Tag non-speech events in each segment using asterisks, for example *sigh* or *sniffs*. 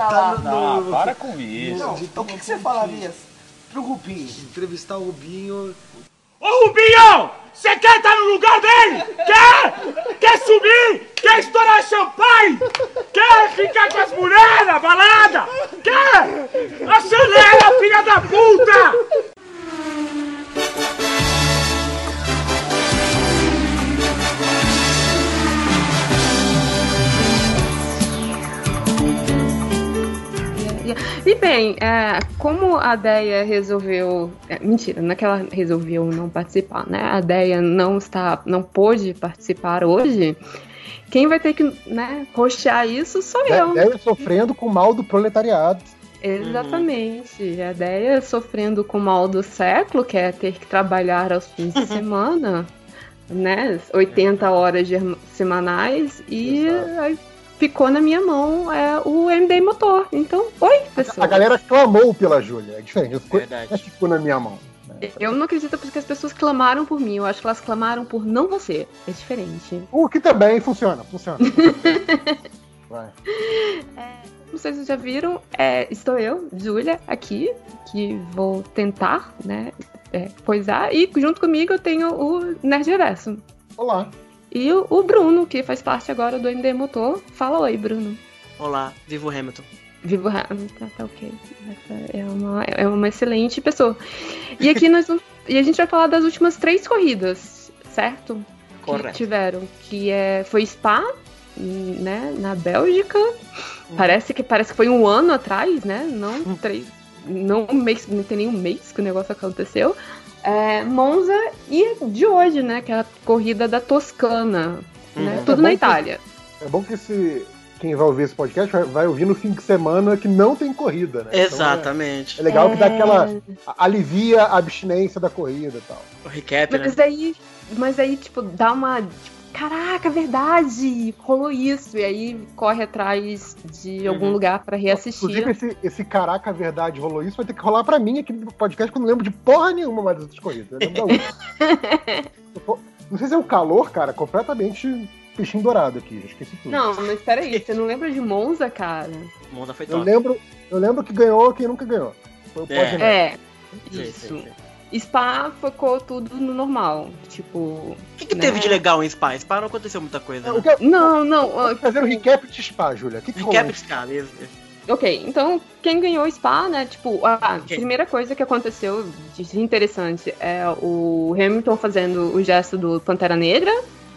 tá, lá. Não, para com isso. Não, então o que, que você falaria pro Rubinho? Entrevistar o Rubinho. Ô Rubinho! Você quer estar no lugar dele? Quer? Quer subir? Quer estourar champanhe? Quer ficar com as mulheres na balada? Quer? Acelera, filha da puta! E bem, é, como a Deia resolveu. É, mentira, não é que ela resolveu não participar, né? A Deia não está. não pôde participar hoje. Quem vai ter que né, roxear isso sou eu. Deia sofrendo com o mal do proletariado. Exatamente. Uhum. A Deia sofrendo com o mal do século, que é ter que trabalhar aos fins de *laughs* semana, né? 80 horas semanais e aí ficou na minha mão é, o MD Motor. Então, oi, pessoal. A galera clamou pela Júlia. É diferente. Ficou, Verdade. ficou na minha mão. Eu não acredito porque as pessoas clamaram por mim. Eu acho que elas clamaram por não você. É diferente. O que também funciona. Funciona. *laughs* Vai. É, não sei se vocês já viram. É, estou eu, Júlia, aqui. Que vou tentar, né? É, coisar. E junto comigo eu tenho o Nerd Reverso. Olá. E o, o Bruno, que faz parte agora do MD Motor. Fala oi, Bruno. Olá, vivo Hamilton. Vivo Hamilton, tá, tá ok. Essa é uma, é uma excelente pessoa. E aqui nós vamos, *laughs* E a gente vai falar das últimas três corridas, certo? Correto. Que tiveram. Que é, foi Spa, né, na Bélgica. Hum. Parece que parece que foi um ano atrás, né? Não *laughs* três. Não, um mês, não tem nenhum mês que o negócio aconteceu é, Monza e de hoje, né? Que é a corrida da Toscana. Uhum. Né, tudo é na Itália. Que, é bom que esse, quem vai ouvir esse podcast vai, vai, ouvir no fim de semana que não tem corrida, né? Exatamente. Então é, é, legal que dá aquela. alivia a abstinência da corrida e tal. O recap, Mas né? aí, mas aí, tipo, dá uma. Tipo, caraca, verdade, rolou isso. E aí corre atrás de uhum. algum lugar para reassistir. Inclusive, esse, esse caraca, verdade, rolou isso, vai ter que rolar para mim aqui no podcast, que eu não lembro de porra nenhuma mais das outras corridas. Eu lembro da *laughs* não sei se é o calor, cara, completamente peixinho dourado aqui, já esqueci tudo. Não, mas peraí, você não lembra de Monza, cara? Monza foi top. Eu lembro, eu lembro que ganhou quem nunca ganhou. Foi o é. É, isso. Sim, sim, sim. Spa ficou tudo no normal. Tipo. O que, que né? teve de legal em Spa? Spa não aconteceu muita coisa. Né? Não, não. Fazer o recap de Spa, Júlia. Que que recap de Spa, mesmo. Ok, então quem ganhou Spa, né? Tipo, a okay. primeira coisa que aconteceu de interessante é o Hamilton fazendo o gesto do Pantera Negra,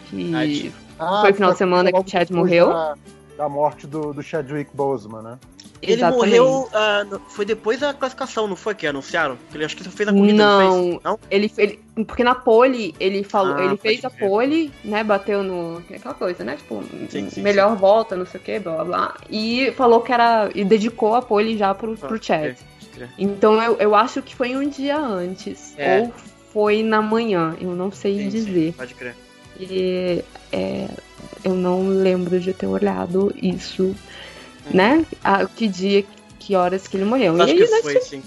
que ah, foi o final de semana que o Chad morreu. Da, da morte do, do Chadwick Boseman, né? Ele Exatamente. morreu. Uh, foi depois da classificação, não foi que anunciaram? Ele acho que fez a corrida, não, não, não? Ele, ele porque na pole ele falou, ah, ele fez a pole, né, bateu no aquela coisa, né, tipo, sim, sim, melhor sim. volta, não sei o que, blá blá blá, e falou que era e dedicou a pole já pro, ah, pro Chad. Então eu, eu acho que foi um dia antes é. ou foi na manhã, eu não sei dizer. pode crer. E é, eu não lembro de ter olhado isso né? A, que dia, que horas que ele morreu. Acho e aí, que foi, sim.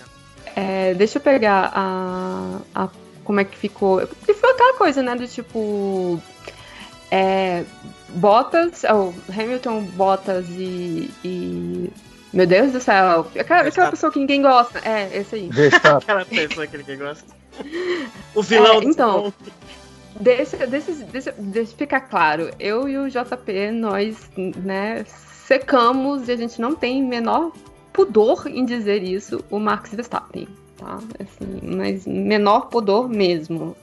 É, deixa eu pegar a, a. Como é que ficou. Porque foi aquela coisa, né? Do tipo. É, Bottas. Oh, Hamilton, Bottas e, e. Meu Deus do céu. Aquela, aquela pessoa que ninguém gosta. É, esse aí. *laughs* aquela pessoa que ninguém gosta. O vilão é, Então. Deixa, deixa, deixa, deixa ficar claro. Eu e o JP, nós, né, secamos e a gente não tem menor pudor em dizer isso, o Max Verstappen, tá? Assim, mas menor pudor mesmo.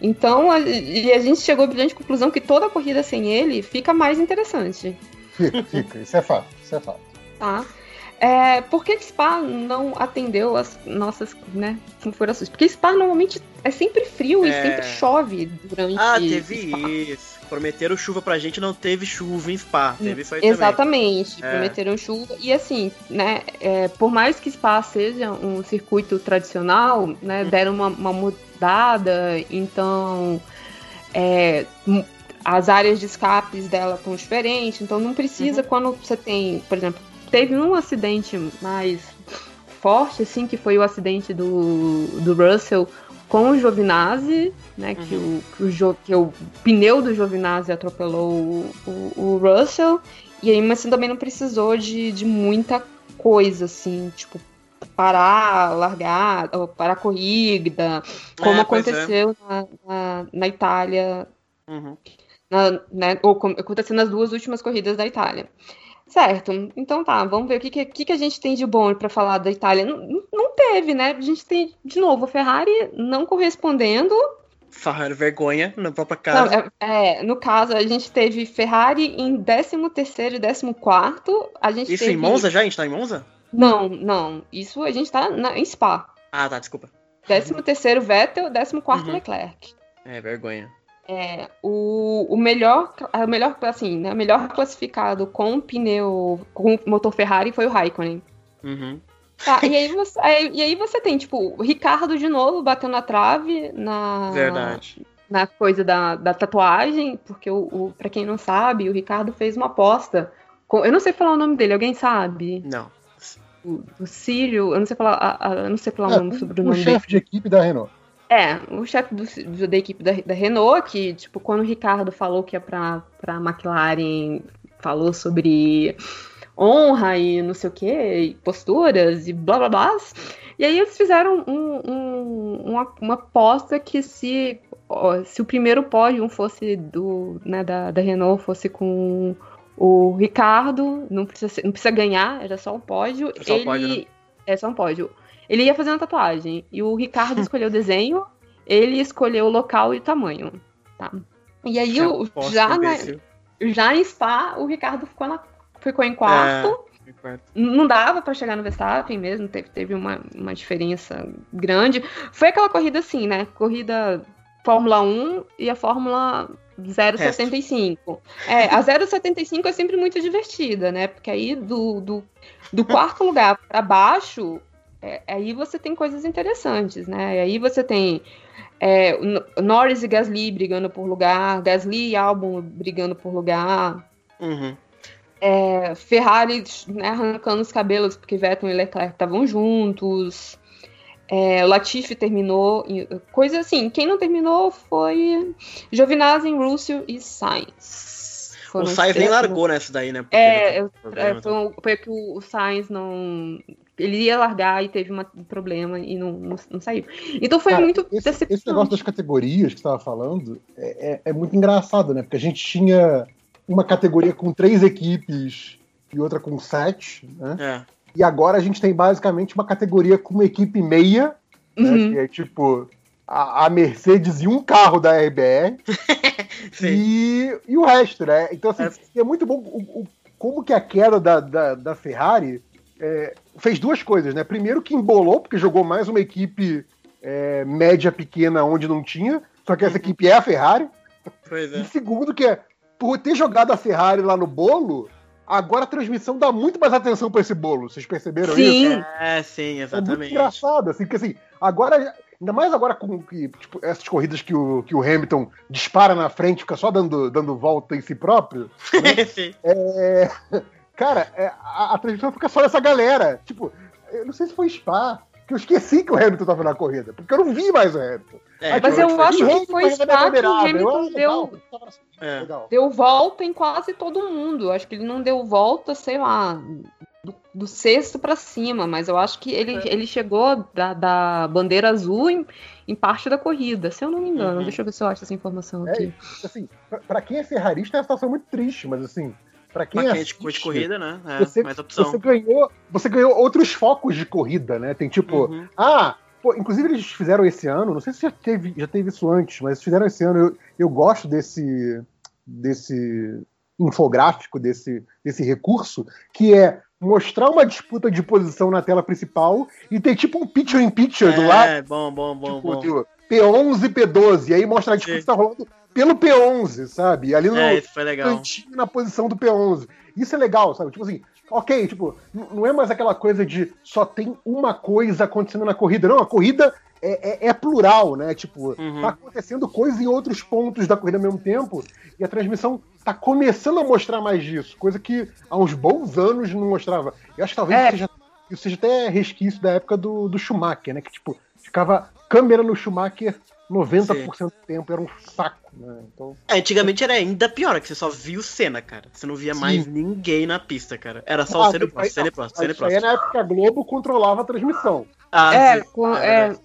Então, a, e a gente chegou à brilhante conclusão que toda corrida sem ele fica mais interessante. Fica, fica, isso é fato, isso é fato. Tá. É, por que Spa não atendeu as nossas né, configurações? Porque Spa normalmente é sempre frio é... e sempre chove durante. Ah, teve Spa. isso. Prometeram chuva pra gente, não teve chuva em Spa. Teve isso Exatamente, também. prometeram chuva. E assim, né, é, por mais que Spa seja um circuito tradicional, né, hum. deram uma, uma mudada, então. É, as áreas de escapes dela estão diferentes, então não precisa uhum. quando você tem, por exemplo, teve um acidente mais forte, assim, que foi o acidente do, do Russell com o Giovinazzi, né? Uhum. Que, o, que, o, que o pneu do Giovinazzi atropelou o, o, o, Russell. E aí, mas você também não precisou de, de muita coisa, assim, tipo, parar, largar, ou parar a corrida, como É, é. aconteceu na, na, na Itália, Uhum. na- né, ou como aconteceu nas duas últimas corridas da Itália. Certo, então tá, vamos ver o que, que, que a gente tem de bom pra falar da Itália. Não, não teve, né? A gente tem, de novo, a Ferrari não correspondendo. Ferrari vergonha na própria Não, casa. é, é, no caso, a gente teve Ferrari em 13º e 14. A gente Isso teve... em Monza já? A gente tá em Monza? Não, não. Isso a gente tá na, em Spa. Ah, tá, desculpa. 13º Vettel, 14º Uhum. Leclerc. É, vergonha. É, o, o melhor, a melhor, assim, né, melhor classificado com pneu, com motor Ferrari foi o Raikkonen. Uhum. Tá, e aí você, *laughs* aí- e aí você tem, tipo, o Ricardo de novo batendo na trave na, Verdade. na coisa da, da tatuagem, porque o, o, pra quem não sabe, o Ricardo fez uma aposta. com- eu não sei falar o nome dele, alguém sabe? Não. O, o Círio, eu não sei falar, a- a- eu não sei falar É, o nome o sobre o nome dele. chefe de equipe da Renault. É, o chefe do- do- da equipe da, da Renault, que, tipo, quando o Ricardo falou que ia pra, pra McLaren, falou sobre honra e não sei o que, posturas e blá blá blá. E aí eles fizeram um- um- uma, uma aposta que se, ó, se o primeiro pódio fosse do, né, da, da Renault fosse com o Ricardo, não precisa, não precisa ganhar, era só um pódio. É só um ele, pódio, né? É só um pódio. Ele ia fazer uma tatuagem. E o Ricardo *laughs* escolheu o desenho, ele escolheu o local e o tamanho. Tá? E aí, o- Aposta, já, na, já em Spa, o Ricardo ficou, na- ficou em quarto. É. Não dava pra chegar no Verstappen mesmo, teve, teve uma, uma diferença grande. Foi aquela corrida assim, né? Corrida Fórmula 1 e a Fórmula 0,75. É, a *laughs* 0,75 é sempre muito divertida, né? Porque aí do, do, do quarto lugar pra baixo, é, aí você tem coisas interessantes, né? Aí você tem é, Norris e Gasly brigando por lugar, Gasly e Albon brigando por lugar. Uhum. É, Ferrari né, arrancando os cabelos porque Vettel e Leclerc estavam juntos. É, Latifi terminou. Coisa assim, quem não terminou foi Giovinazzi, Russell e Sainz. O Foram Sainz nem largou nessa daí, né? Porque É, é, foi, um- foi que o Sainz não. Ele ia largar e teve uma- um problema e não, não, não saiu. Então foi Cara, muito esse, esse negócio decepcionante. das categorias que você estava falando é, é- é muito engraçado, né? Porque a gente tinha uma categoria com três equipes e outra com sete, né? É. E agora a gente tem basicamente uma categoria com uma equipe meia, né? Uhum. Que é tipo a, a Mercedes e um carro da RBR *laughs* Sim. e, e o resto, né? Então, assim, É. é, muito bom o, o- como que a queda da, da, da Ferrari é, fez duas coisas, né? Primeiro que embolou, porque jogou mais uma equipe é, média pequena onde não tinha, só que essa equipe é a Ferrari. Pois E é. segundo que é, por ter jogado a Ferrari lá no bolo, agora a transmissão dá muito mais atenção pra esse bolo. Vocês perceberam Sim. isso? É, sim, É muito exatamente. engraçado, assim, porque assim, agora, ainda mais agora com que, tipo, essas corridas que o, que o Hamilton dispara na frente, fica só dando, dando volta em si próprio, *laughs* sim. é, cara, é, a, a transmissão fica só dessa galera. Tipo, eu não sei se foi Spa, que eu esqueci que o Hamilton tava na corrida, porque eu não vi mais o Hamilton. É, Aí, Mas tipo, eu acho e o que foi Spa que o. Eu, Hamilton deu- É. Deu volta em quase todo mundo. Acho que ele não deu volta, sei lá, do, do sexto pra cima, mas eu acho que ele, É. ele chegou da, da bandeira azul em, em parte da corrida, se eu não me engano. Uhum. Deixa eu ver se eu acho essa informação É, aqui. assim, pra, pra quem é ferrarista é uma situação muito triste, mas assim, pra quem, Pra quem é de corrida, né? É, você, mais opção. você ganhou, você ganhou outros focos de corrida, né? Tem tipo, Uhum. ah, pô, inclusive eles fizeram esse ano, não sei se já teve, já teve isso antes, mas fizeram esse ano. Eu, eu gosto desse desse infográfico, desse desse recurso, que é mostrar uma disputa de posição na tela principal e ter tipo um picture in picture do lado, É, bom, bom, bom, tipo, bom. do P11 e P12, e aí mostra a disputa que tá rolando pelo P11, sabe? Ali no, É, isso foi legal. cantinho na posição do P11. Isso é legal, sabe? Tipo assim, ok, tipo, não é mais aquela coisa de só tem uma coisa acontecendo na corrida. Não, a corrida é, é- é plural, né? Tipo, Uhum. tá acontecendo coisa em outros pontos da corrida ao mesmo tempo e a transmissão tá começando a mostrar mais disso, coisa que há uns bons anos não mostrava. Eu acho que talvez É. seja, isso seja até resquício da época do, do Schumacher, né? Que, tipo, ficava câmera no Schumacher 90% do tempo era um saco, né? Então, É, antigamente era ainda pior, que você só via o Senna, cara. Você não via Sim. mais ninguém na pista, cara. Era só Ah, o Senna e Prost, Senna e Prost, Senna e isso aí é Prost. na época a Globo controlava a transmissão. Ah, É, sim. com- É é,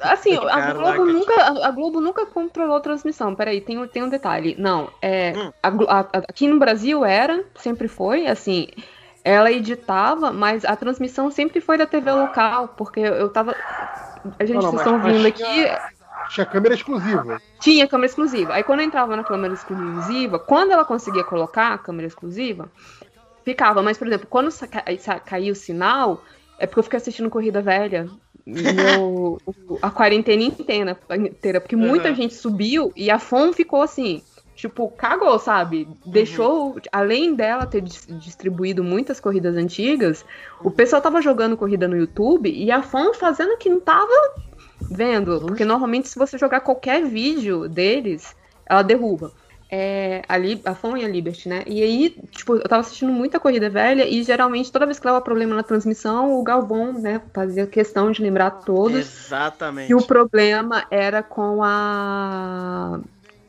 assim, *laughs* a. Globo, nunca, a- Globo nunca controlou a transmissão. Peraí, tem, um- tem um detalhe. Não, é, Hum. a a- aqui no Brasil era, sempre foi, assim, ela editava, mas a transmissão sempre foi da TV local, porque eu tava. A gente, Não, não, vocês estão mas vindo tinha- aqui, Tinha câmera exclusiva. tinha câmera exclusiva. Aí quando eu entrava na câmera exclusiva, quando ela conseguia colocar a câmera exclusiva, ficava. Mas, por exemplo, quando sa- ca- sa- caía o sinal, é porque eu fiquei assistindo Corrida Velha. meu- a quarentena inteira, inteira, porque muita Uhum. gente subiu e a FOM ficou assim, tipo, cagou, sabe? Deixou, além dela ter dis- distribuído muitas corridas antigas, o pessoal tava jogando corrida no YouTube e a FOM fazendo que não tava vendo, porque normalmente se você jogar qualquer vídeo deles, ela derruba. É, a, a FOM e a Liberty, né? E aí, tipo, eu tava assistindo muita corrida velha e geralmente toda vez que dava problema na transmissão, o Galvão, né, fazia questão de lembrar a todos Exatamente. que o problema era com a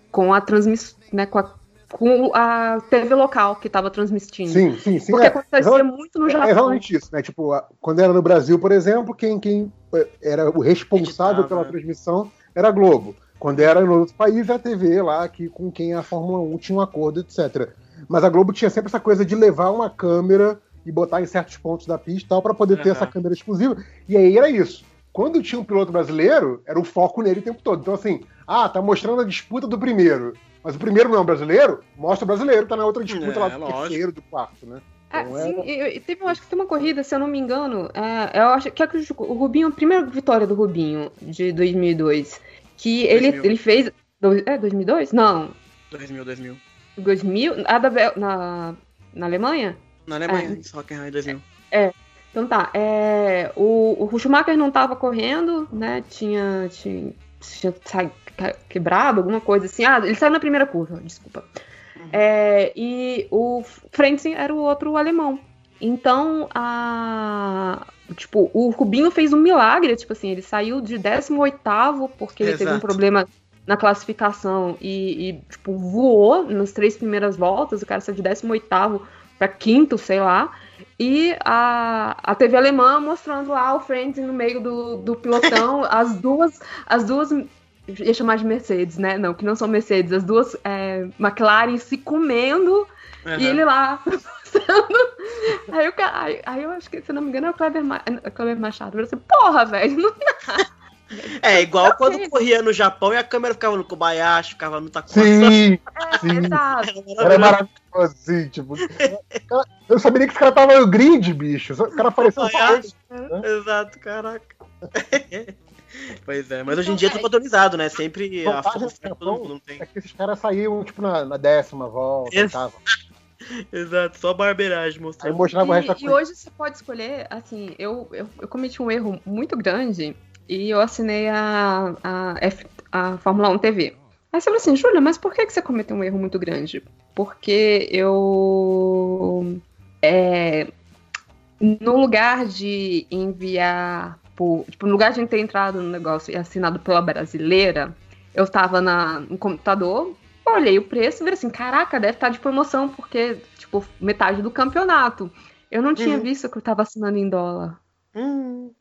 com a transmissão, né, com a, com a TV local que tava transmitindo. Sim, sim, sim. Porque é. acontecia Exatamente- muito no É Japão. exatamente isso, né? Tipo, a- quando era no Brasil, por exemplo, quem, quem eh, era o responsável Editava, pela né? transmissão era a Globo. Quando era no outro país, era a TV lá, que, com quem a Fórmula 1 tinha um acordo, etc. Mas a Globo tinha sempre essa coisa de levar uma câmera e botar em certos pontos da pista e tal, para poder ter Aham. essa câmera exclusiva. E aí era isso. Quando tinha um piloto brasileiro, era o foco nele o tempo todo. Então, assim, ah, tá mostrando a disputa do primeiro. Mas o primeiro não é um brasileiro, mostra o brasileiro, tá na outra disputa É, lá do lógico. terceiro, do quarto, né? É, Então, sim, era- eu, eu- teve, eu acho que tem uma corrida, se eu não me engano, é, eu acho que é que o Rubinho, a primeira vitória do Rubinho de 2002, que ele, 2000. ele fez, é 2002? Não, 2000, 2000. 2000, a da Bel- na, na Alemanha? Na Alemanha, É. Hockenheim 2000. Então tá, é, o, o Schumacher não tava correndo, né? Tinha, tinha, tinha ca- quebrado, alguma coisa assim. Ah, ele saiu na primeira curva, desculpa. É, e o Frentzen era o outro alemão. Então, a, tipo, o Rubinho fez um milagre, tipo assim, ele saiu de 18º porque ele teve um Exato. problema na classificação e, e, tipo, voou nas três primeiras voltas, o cara saiu de 18º para quinto, sei lá. E a, a TV alemã mostrando lá o Frentzen no meio do, do pilotão, *laughs* as duas, as duas, ia chamar de Mercedes, né? Não, que não são Mercedes, as duas é, McLaren se comendo Aham. e ele lá *laughs* passando. Aí, o cara, aí, aí eu acho que, se não me engano, é o Kleber, Ma, é Kleber Machado. Eu falei assim, porra, velho, não É, igual quando corria no Japão e a câmera ficava no Kobayashi, ficava no Takuma. *laughs* Sim, é, sim. exato. Era maravilhoso, assim, tipo. cara, eu sabia que esse cara tava no grid, bicho. O cara apareceu só Kobayashi. hoje. Exato, caraca. *laughs* pois é, mas hoje em dia é tudo padronizado, né? Sempre a Vantagem força do todo Japão mundo não tem. É que esses caras saíam, tipo, na, na décima volta, Ex-. *laughs* Exato, só barbeiragem Aí mostrando. o resto E, e hoje você pode escolher, assim, eu, eu, eu cometi um erro muito grande e eu assinei a, a, F, a Fórmula 1 TV. Aí você falou assim, Júlia, mas por que, que você cometeu um erro muito grande? Porque eu. É, no lugar de enviar por. Tipo, no lugar de ter entrado no negócio e assinado pela brasileira, eu tava na, no computador, olhei o preço e falei assim, caraca, deve estar de promoção, porque, tipo, metade do campeonato. Eu não tinha Uhum. visto que eu tava assinando em dólar. Hum.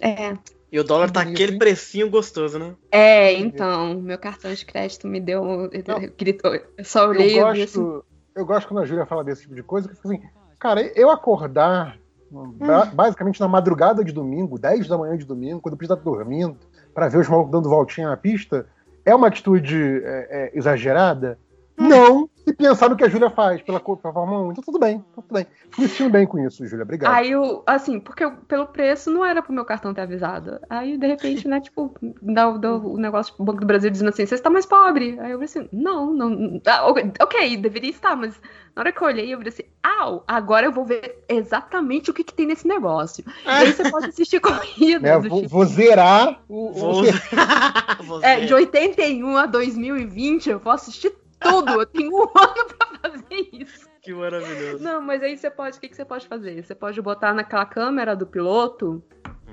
É. E o dólar tá Bonito, aquele precinho gostoso, né? É, então, meu cartão de crédito me deu. gritou. Eu só olhei eu e vi assim. gosto, eu gosto quando a Júlia fala desse tipo de coisa, que fica assim, cara, eu acordar ba- basicamente na madrugada de domingo, 10 da manhã de domingo, quando o pista tá dormindo, pra ver os malucos dando voltinha na pista, é uma atitude é, é, exagerada? Não, pensar no que a Júlia faz pela, pela Fórmula 1. Então tudo bem, tá tudo bem. Sentindo bem com isso, Júlia. Obrigado. Aí eu, assim, porque eu- pelo preço não era pro meu cartão ter avisado. Aí, de repente, né, tipo, dá, o- dá o negócio pro Banco do Brasil dizendo assim, você está mais pobre. Aí eu falei assim, não, não. ah, ok, deveria estar, mas na hora que eu olhei, eu falei assim, au, agora eu vou ver exatamente o que, que tem nesse negócio. E aí você pode assistir *laughs* corrida Né, do vou, tipo. vou zerar o, Vou... *laughs* Você. É, de 81 a 2020, eu vou assistir tudo. Eu tenho um *laughs* ano pra fazer isso. Que maravilhoso. Não, mas aí você pode, o que, que você pode fazer? Você pode botar naquela câmera do piloto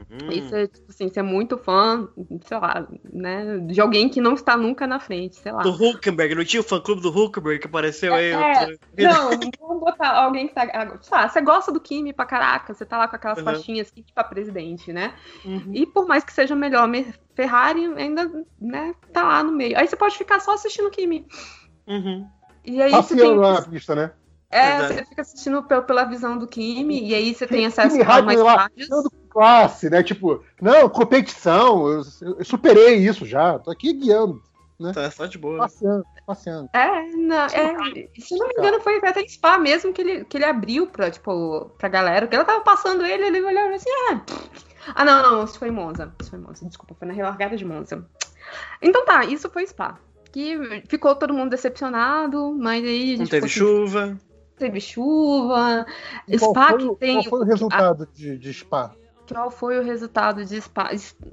Hum. Isso é, tipo assim, você é muito fã, sei lá, né? De alguém que não está nunca na frente, sei lá. Do Hulkenberg, não tinha o fã clube do Hulkenberg que apareceu aí? É, outro- Não, vamos botar alguém que tá. Sei lá, você gosta do Kimi pra caraca, você tá lá com aquelas Uhum. faixinhas assim, pra presidente, né? Uhum. E por mais que seja melhor, me- Ferrari ainda, né, tá lá no meio. Aí você pode ficar só assistindo o Kimi. Uhum. E aí você tem. Passeando lá na pista, né? É, Verdade. você fica assistindo pe- pela visão do Kimi, e aí você tem acesso Kimi a mais lá, classe, né? Tipo, não, competição, eu, eu superei isso já, tô aqui guiando, Tá só de boa. passeando, passeando. É, não, é, se não me engano, foi até em Spa mesmo que ele, que ele abriu pra, tipo, pra galera. Que ela tava passando ele, ele olhou assim, ah, ah, não, não, isso foi em Monza. Isso foi em Monza, desculpa, foi na relargada de Monza. Então tá, isso foi Spa. Que ficou todo mundo decepcionado, mas aí a Não teve chuva. teve chuva. E qual, Spa foi, que o- tem. qual foi o resultado de, de Spa? Qual foi o resultado de Spa?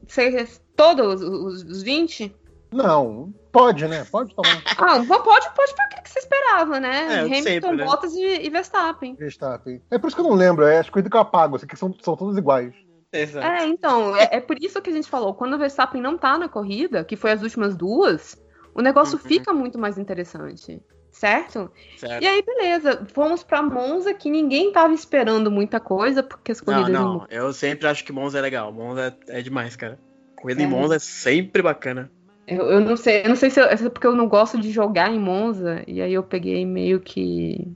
Você, todos os, os 20? Não, pode, né? Pode tomar. *laughs* Ah, pode, pode pra que que você esperava, né? É, Hamilton, sempre, né? Bottas e, e Verstappen. Verstappen. É por isso que eu não lembro, é as coisas que eu apago, assim, que são, são todas iguais. Exato. É, então, é, é por isso que a gente falou, quando o Verstappen não tá na corrida, que foi as últimas duas, o negócio Uhum. fica muito mais interessante. Certo? Certo. E aí, beleza, fomos pra Monza, que ninguém tava esperando muita coisa, porque as Não, corridas em não, eu sempre acho que Monza é legal. Monza é, é demais, cara. Corrida É. em Monza é sempre bacana. Eu, eu não sei, eu não sei se, eu- é porque eu não gosto de jogar em Monza, e aí eu peguei meio que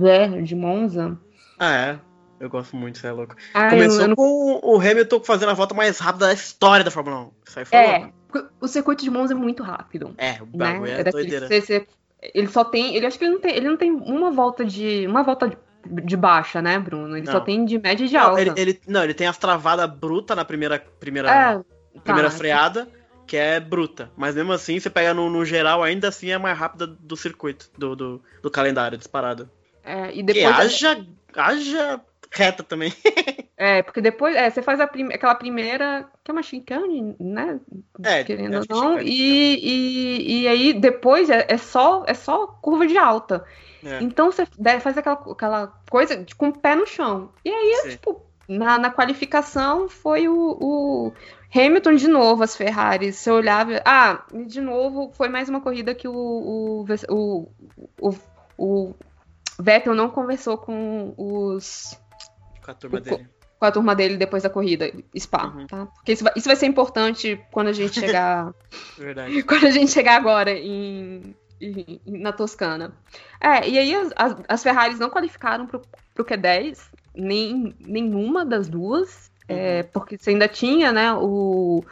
zero de Monza. Ah, é. Eu gosto muito, você é louco. Ah, eu Começou não- eu não- com o Hamilton fazendo a volta mais rápida da história da Fórmula 1. Isso aí foi É, louco. o circuito de Monza é muito rápido. É, o né? bagulho é, É daquele doideira. que você- você- ele só tem, ele acho que ele não tem, ele não tem uma volta de, uma volta de, de baixa, né, Bruno? Ele Não. só tem de média e de Não, alta. ele, ele- não, ele tem as travadas brutas na primeira, primeira, é, primeira tá. freada, que é bruta. Mas mesmo assim, você pega no, no geral, ainda assim é mais rápida do circuito, do, do, do calendário disparado. É, e Que depois haja, haja reta também. *laughs* é, porque depois é, você faz prim- aquela primeira, que é uma chicane, né? É, Querendo que ou não, chicane. e, e, e aí depois é, é só é só curva de alta. É, Então você faz aquela, aquela coisa de- com o pé no chão. E aí, sim. tipo, na, na qualificação foi o, o Hamilton de novo, as Ferraris. Você olhava. Ah, de novo, foi mais uma corrida que o, o, o, o, o Vettel não conversou com os. Com a turma o- dele. Com a turma dele depois da corrida, Spa, Uhum. tá? Porque isso vai, isso vai ser importante quando a gente *laughs* chegar Verdade. *laughs* quando a gente chegar agora em, em- na Toscana. É, e aí as, as, as Ferraris não qualificaram pro, pro Q10, nem nenhuma das duas, é, porque você ainda tinha, né, o,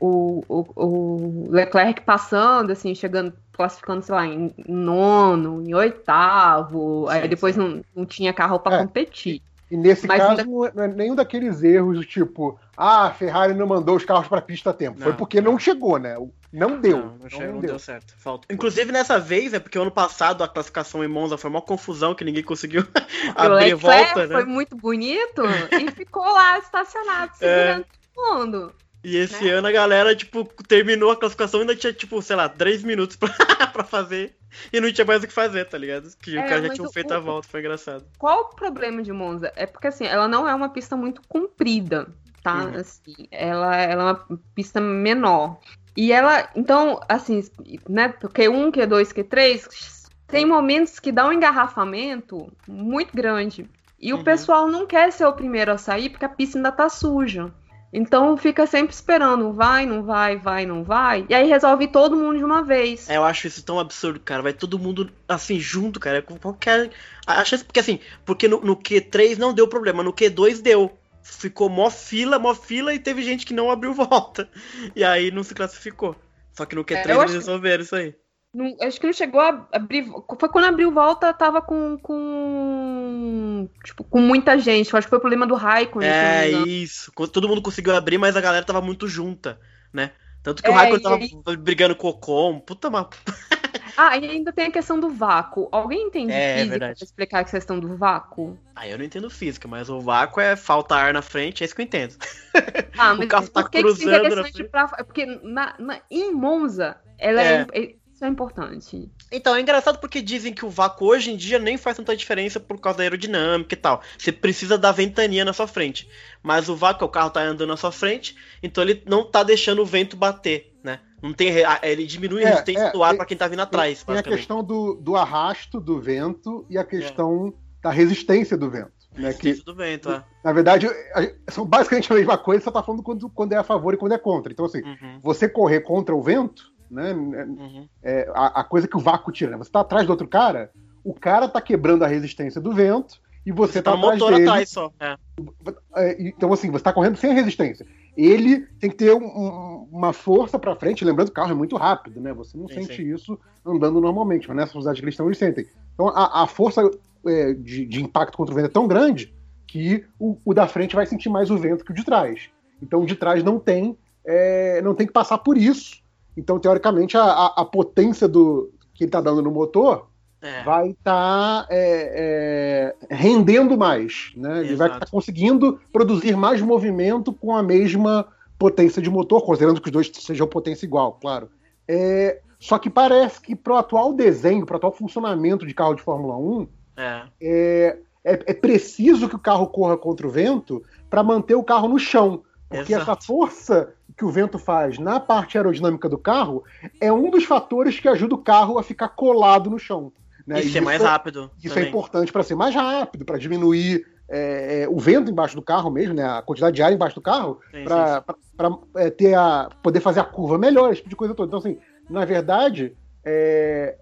o, o, o Leclerc passando, assim, chegando, classificando, sei lá, em nono, em oitavo, aí Sim, depois sim. não, não tinha carro para É. competir. E nesse Mas caso, ainda- não, é, não é nenhum daqueles erros do tipo, ah, a Ferrari não mandou os carros pra pista a tempo. Foi Não. porque não chegou, né? Não deu. Não, não, chegou, não deu. deu certo. Falta. Inclusive nessa vez, é porque ano passado a classificação em Monza foi uma confusão que ninguém conseguiu *laughs* abrir Leclerc volta, foi né? muito bonito e ficou lá estacionado, segurando todo mundo. E esse né? ano a galera, tipo, terminou a classificação e ainda tinha, tipo, sei lá, 3 minutos pra, *laughs* pra fazer. E não tinha mais o que fazer, tá ligado? Que É, o cara já tinha o- feito a volta, foi engraçado. Qual o problema de Monza? É porque assim, ela não é uma pista muito comprida, tá? Uhum. Assim, ela, ela é uma pista menor. E ela, então, assim, né, Q1, Q2, Q3, tem momentos que dá um engarrafamento muito grande. E Uhum. o pessoal não quer ser o primeiro a sair porque a pista ainda tá suja. Então fica sempre esperando, vai, não vai, vai, não vai. E aí resolve todo mundo de uma vez. É, eu acho isso tão absurdo, cara. Vai todo mundo assim, junto, cara. Com qualquer. A chance, porque assim, porque no, no Q3 não deu problema, no Q2 deu. Ficou mó fila, mó fila e teve gente que não abriu *laughs* volta. E aí não se classificou. Só que no Q3 É, eles resolveram isso aí. Não- acho que não chegou a abrir. Foi quando abriu volta, tava com. com tipo, com muita gente. Eu acho que foi o problema do Raikkonen. É isso. Todo mundo conseguiu abrir, mas a galera tava muito junta, né? Tanto que o É, Raikkonen e tava aí- brigando com o Ocon. Puta ma... Ah, e ainda tem a questão do vácuo. Alguém entende É, é física verdade. pra explicar a questão do vácuo? Ah, eu não entendo física, mas o vácuo é falta ar na frente, é isso que eu entendo. Ah, *laughs* mas carro tá por que que isso é cruzando interessante pra. Porque na, na- em Monza, ela é. É. é- isso é importante. Então, é engraçado porque dizem que o vácuo hoje em dia nem faz tanta diferença por causa da aerodinâmica e tal. Você precisa da ventania na sua frente. Mas o vácuo, o carro tá andando na sua frente, então ele não tá deixando o vento bater, né? Não tem, ele diminui a É, resistência é, do ar para quem tá vindo atrás, Tem a questão do, do arrasto do vento e a questão da resistência do vento. Né? Que, Resistência do vento, é. na verdade, são basicamente a mesma coisa, só tá falando quando, quando é a favor e quando é contra. Então, assim, Uhum, você correr contra o vento, né? uhum. é a, a coisa que o vácuo tira, né? Você tá atrás do outro cara, o cara tá quebrando a resistência do vento e você, Você tá, tá atrás motor dele. atrás só. É. É, então, assim, você tá correndo sem resistência. Ele tem que ter um- um- uma força pra frente, lembrando que o carro é muito rápido, né? Você não Sim, sente sim. isso andando normalmente, mas nessa velocidade que eles estão, eles sentem. Então, a, a força é, de, de impacto contra o vento é tão grande que o, o da frente vai sentir mais o vento que o de trás. Então, o de trás não tem, é, não tem que passar por isso. Então, teoricamente, a, a- a potência do que ele tá dando no motor É. vai estar rendendo mais, né? Ele vai Exato. estar conseguindo produzir mais movimento com a mesma potência de motor, considerando que os dois sejam potência igual, claro. É, só que parece que para o atual desenho, para o atual funcionamento de carro de Fórmula 1, É. é, é, é preciso que o carro corra contra o vento para manter o carro no chão. Porque Exato. essa força que o vento faz na parte aerodinâmica do carro é um dos fatores que ajuda o carro a ficar colado no chão. Né? E ser mais é- rápido. isso também. é importante para ser mais rápido, para diminuir é, é, o vento embaixo do carro mesmo, né? A quantidade de ar embaixo do carro, para é, ter a poder fazer a curva melhor, esse tipo de coisa toda. Então, assim, na verdade, é,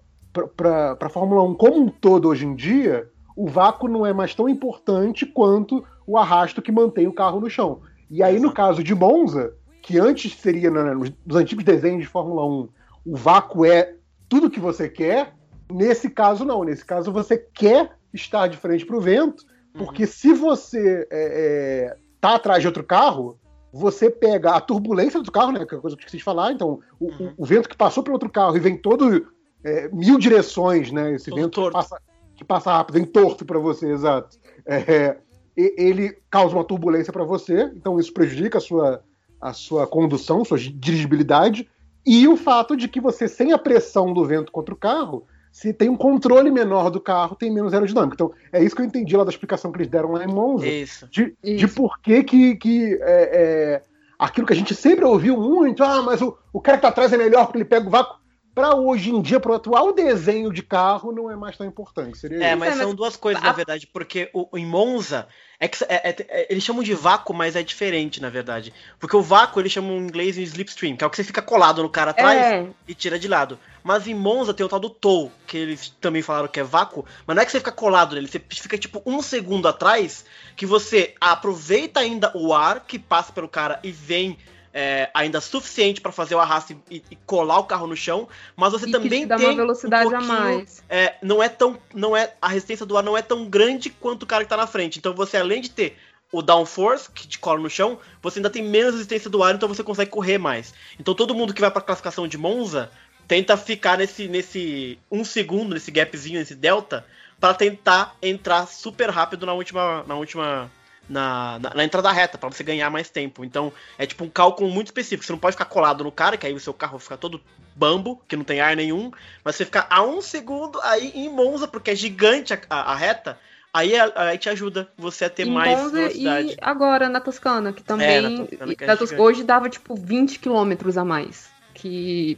para a Fórmula 1 como um todo hoje em dia, o vácuo não é mais tão importante quanto o arrasto que mantém o carro no chão. E aí, no caso de Monza, que antes seria né, nos, nos antigos desenhos de Fórmula 1, o vácuo é tudo que você quer. Nesse caso, não. Nesse caso, você quer estar de frente para o vento, Uhum. porque se você é, é, tá atrás de outro carro, você pega a turbulência do carro, né? Que é a coisa que eu esqueci de falar. Então, o, Uhum. o- o vento que passou pelo outro carro e vem todo é, mil direções, né? Esse Todo vento que passa, que passa rápido, vem torto para você, exato. É, ele causa uma turbulência para você, então isso prejudica a sua, a sua condução, sua dirigibilidade, e o fato de que você, sem a pressão do vento contra o carro, se tem um controle menor do carro, tem menos aerodinâmica. Então, é isso que eu entendi lá da explicação que eles deram lá em Monza, Isso. de, de Isso. por que que, que é, é, aquilo que a gente sempre ouviu muito, ah, mas o, o cara que tá atrás é melhor porque ele pega o vácuo. Para hoje em dia, para o atual desenho de carro, não é mais tão importante. Seria É, isso. mas mas são duas coisas, a- na verdade, porque o, o- em Monza, é que, é- é- é- eles chamam de vácuo, mas é diferente, na verdade. Porque o vácuo eles chamam em inglês de slipstream, que é o que você fica colado no cara atrás É, e tira de lado. Mas em Monza tem o tal do tow, que eles também falaram que é vácuo, mas não é que você fica colado nele, você fica tipo um segundo atrás, que você aproveita ainda o ar que passa pelo cara e vem é, ainda suficiente pra fazer o arrasto e, e colar o carro no chão, mas você e que também te dá tem uma velocidade um a mais. é, não é tão. Não é, a resistência do ar não é tão grande quanto o cara que tá na frente. Então você, além de ter o downforce, que te cola no chão, você ainda tem menos resistência do ar, então você consegue correr mais. Então todo mundo que vai pra classificação de Monza tenta ficar nesse, nesse um segundo, nesse gapzinho, nesse delta, pra tentar entrar super rápido na última. Na última. Na, na, na entrada reta, pra você ganhar mais tempo. Então, é tipo um cálculo muito específico. Você não pode ficar colado no cara, que aí o seu carro fica todo bambo, que não tem ar nenhum. Mas você ficar a um segundo aí em Monza, porque é gigante a, a- a reta, aí, a- aí te ajuda você a ter Em mais Monza velocidade. e agora na Toscana, que É, também. na Toscana, que é Tos- hoje dava tipo 20 quilômetros a mais. Que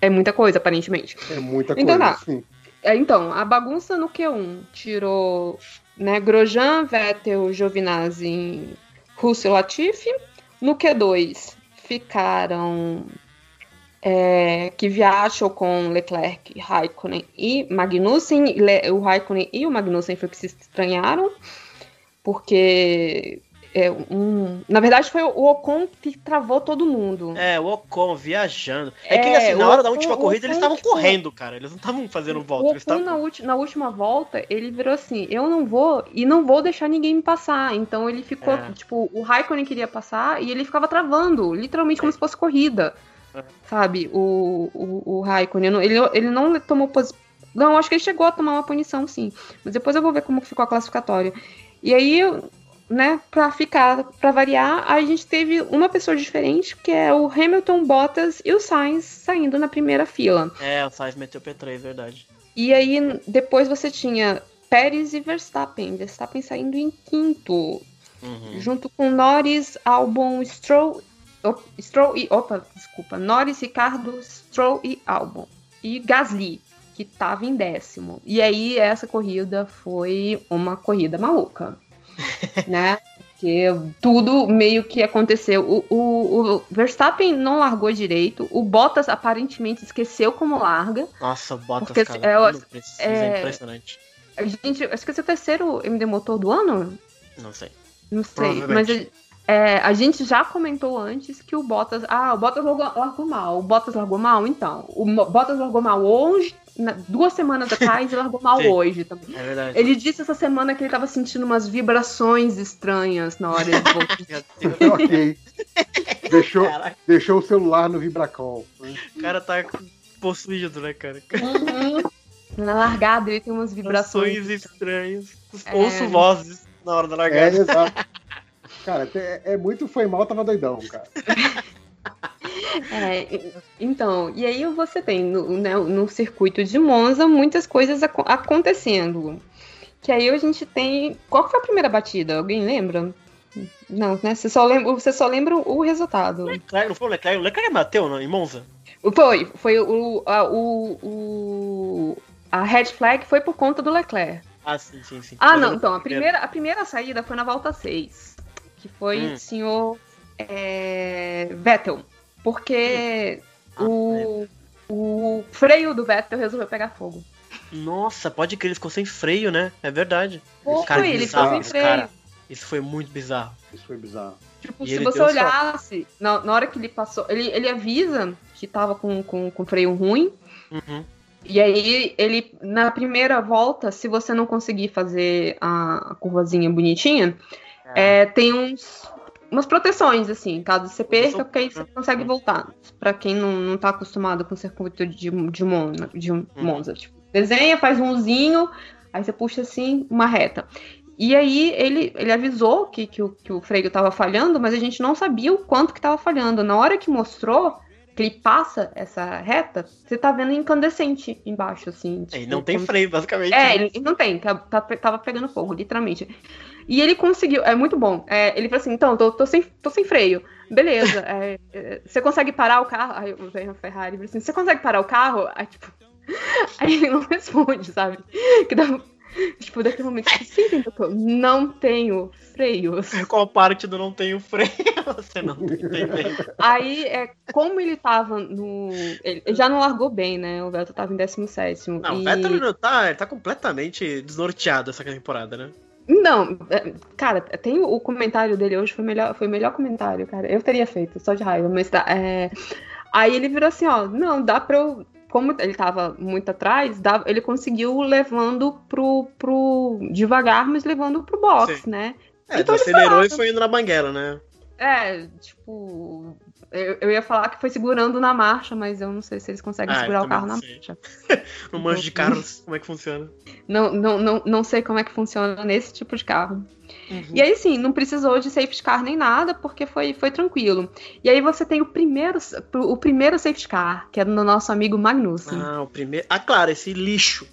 é muita coisa, aparentemente. É muita coisa. Então tá. sim. É, Então, a bagunça no Q1 tirou né, Grosjean, Vettel, Giovinazzi, Russell, Latifi. No Q2 ficaram é, Kvyat, com Leclerc, Raikkonen e Magnussen. O Raikkonen e o Magnussen foi que se estranharam, porque é, um, na verdade foi o Ocon que travou todo mundo. É, o Ocon viajando. É, que É, assim, na hora da Ocon- última o corrida eles Ocon, estavam tipo, correndo, cara. Eles não estavam fazendo volta. O Eles Ocon estavam... na, ulti- na última volta, ele virou assim, eu não vou e não vou deixar ninguém me passar. Então ele ficou, É. tipo, o Raikkonen queria passar e ele ficava travando, literalmente como se fosse corrida. É. Sabe? O, o, o Raikkonen, ele, ele não tomou posição. Não, acho que ele chegou a tomar uma punição, sim. Mas depois eu vou ver como que ficou a classificatória. E aí, né, pra ficar, pra variar, a gente teve uma pessoa diferente, que é o Hamilton, Bottas e o Sainz saindo na primeira fila. É, o Sainz meteu P3, verdade. E aí, depois você tinha Pérez e Verstappen. Verstappen saindo em quinto, Uhum. junto com Norris, Albon, Stroll, op- Stroll e. Opa, desculpa. Norris, Ricardo, Stroll e Albon. E Gasly, que tava em décimo. E aí, essa corrida foi uma corrida maluca. *laughs* né? Porque tudo meio que aconteceu. O, o- o Verstappen não largou direito. O Bottas aparentemente esqueceu como larga. Nossa, o Bottas, Porque, cara, é, precisa, é é- impressionante. A gente, acho que esse é o terceiro MD motor do ano? Não sei. Não sei, mas é, a gente já comentou antes que o Bottas. Ah, o Bottas largou, largou mal. O Bottas largou mal, então. O Bottas largou mal hoje, na- duas semanas atrás, e *laughs* largou mal Sim. hoje também. É verdade. Ele disse essa semana que ele tava sentindo umas vibrações estranhas na hora de voltar. *laughs* Ok. Deixou, Caraca, deixou o celular no Vibracol. o cara tá possuído, né, cara? na largada ele tem umas vibrações. Vibrações estranhas. É. Ouço vozes na hora da É, largada. exato. Cara, é, é muito foi mal, tava doidão, cara. *laughs* É, então, e aí você tem no, né, no circuito de Monza muitas coisas aco- acontecendo. Que aí a gente tem. Qual foi a primeira batida? Alguém lembra? Não, né? Você só lembra, você só lembra o resultado. Leclerc, não foi o Leclerc? O Leclerc bateu não, em Monza? Foi, foi o, a, o, o- a red flag foi por conta do Leclerc. Ah, sim, sim, sim. Ah, não, então, a primeira, a primeira saída foi na volta 6, que foi Hum. o senhor é, Vettel, porque Ah, o, o freio do Vettel resolveu pegar fogo. Nossa, pode crer, ele ficou sem freio, né? É verdade. Foi, Cara, ele bizarro, ficou sem freio. cara. Isso foi muito bizarro. Isso foi bizarro. Tipo, E se você olhasse, na, na hora que ele passou, ele, ele avisa que tava com, com, com freio ruim, Uhum. E aí, ele, na primeira volta, se você não conseguir fazer a, a curvazinha bonitinha, é, tem uns, umas proteções, assim, caso você perca, porque aí você consegue voltar. Pra quem não, não tá acostumado com o circuito de, de, Monza, de Monza. Tipo, desenha, faz um Uzinho, aí você puxa assim, uma reta. E aí ele, ele avisou que, que, o, que o freio tava falhando, mas a gente não sabia o quanto que tava falhando. Na hora que mostrou que ele passa essa reta, você tá vendo incandescente embaixo, assim. É, e tipo, não tem como- freio, basicamente. É, né? ele ele não tem, tá- tá- tava pegando fogo, literalmente. E ele conseguiu, é muito bom. É, ele falou assim: então, tô, tô sem, tô sem freio. Beleza, é, é, você consegue parar o carro? Aí eu venho a Ferrari e falei assim: você consegue parar o carro? Aí, tipo, *laughs* aí ele não responde, sabe? Que dá, tipo, daquele momento, tipo, sim, doutor, não tenho freios. Qual parte do não tenho freio *laughs* você não tem freio? Aí, é, como ele tava no. Ele já não largou bem, né? O Vettel tava em 17. Não, e... o Vettel não tá, ele tá completamente desnorteado essa temporada, né? Não, é, cara, tem o, comentário dele hoje, foi o melhor, foi o melhor comentário, cara. Eu teria feito, só de raiva, mas tá. é, Aí ele virou assim, ó, não, dá pra eu. Como ele tava muito atrás, dá, ele conseguiu levando pro, pro. devagar, mas levando pro box, Sim. né? É, Então ele acelerou e foi indo na banguela, né? É, tipo. Eu, eu ia falar que foi segurando na marcha, mas eu não sei se eles conseguem Ah, segurar o carro na marcha. No *laughs* manjo de carros, como é que funciona? Não, não, não, não sei como é que funciona nesse tipo de carro. Uhum. E aí, sim, não precisou de safety car nem nada, porque foi, foi tranquilo. E aí você tem o primeiro, o primeiro safety car, que é do nosso amigo Magnussen. Ah, o primeiro. Ah, claro, esse lixo.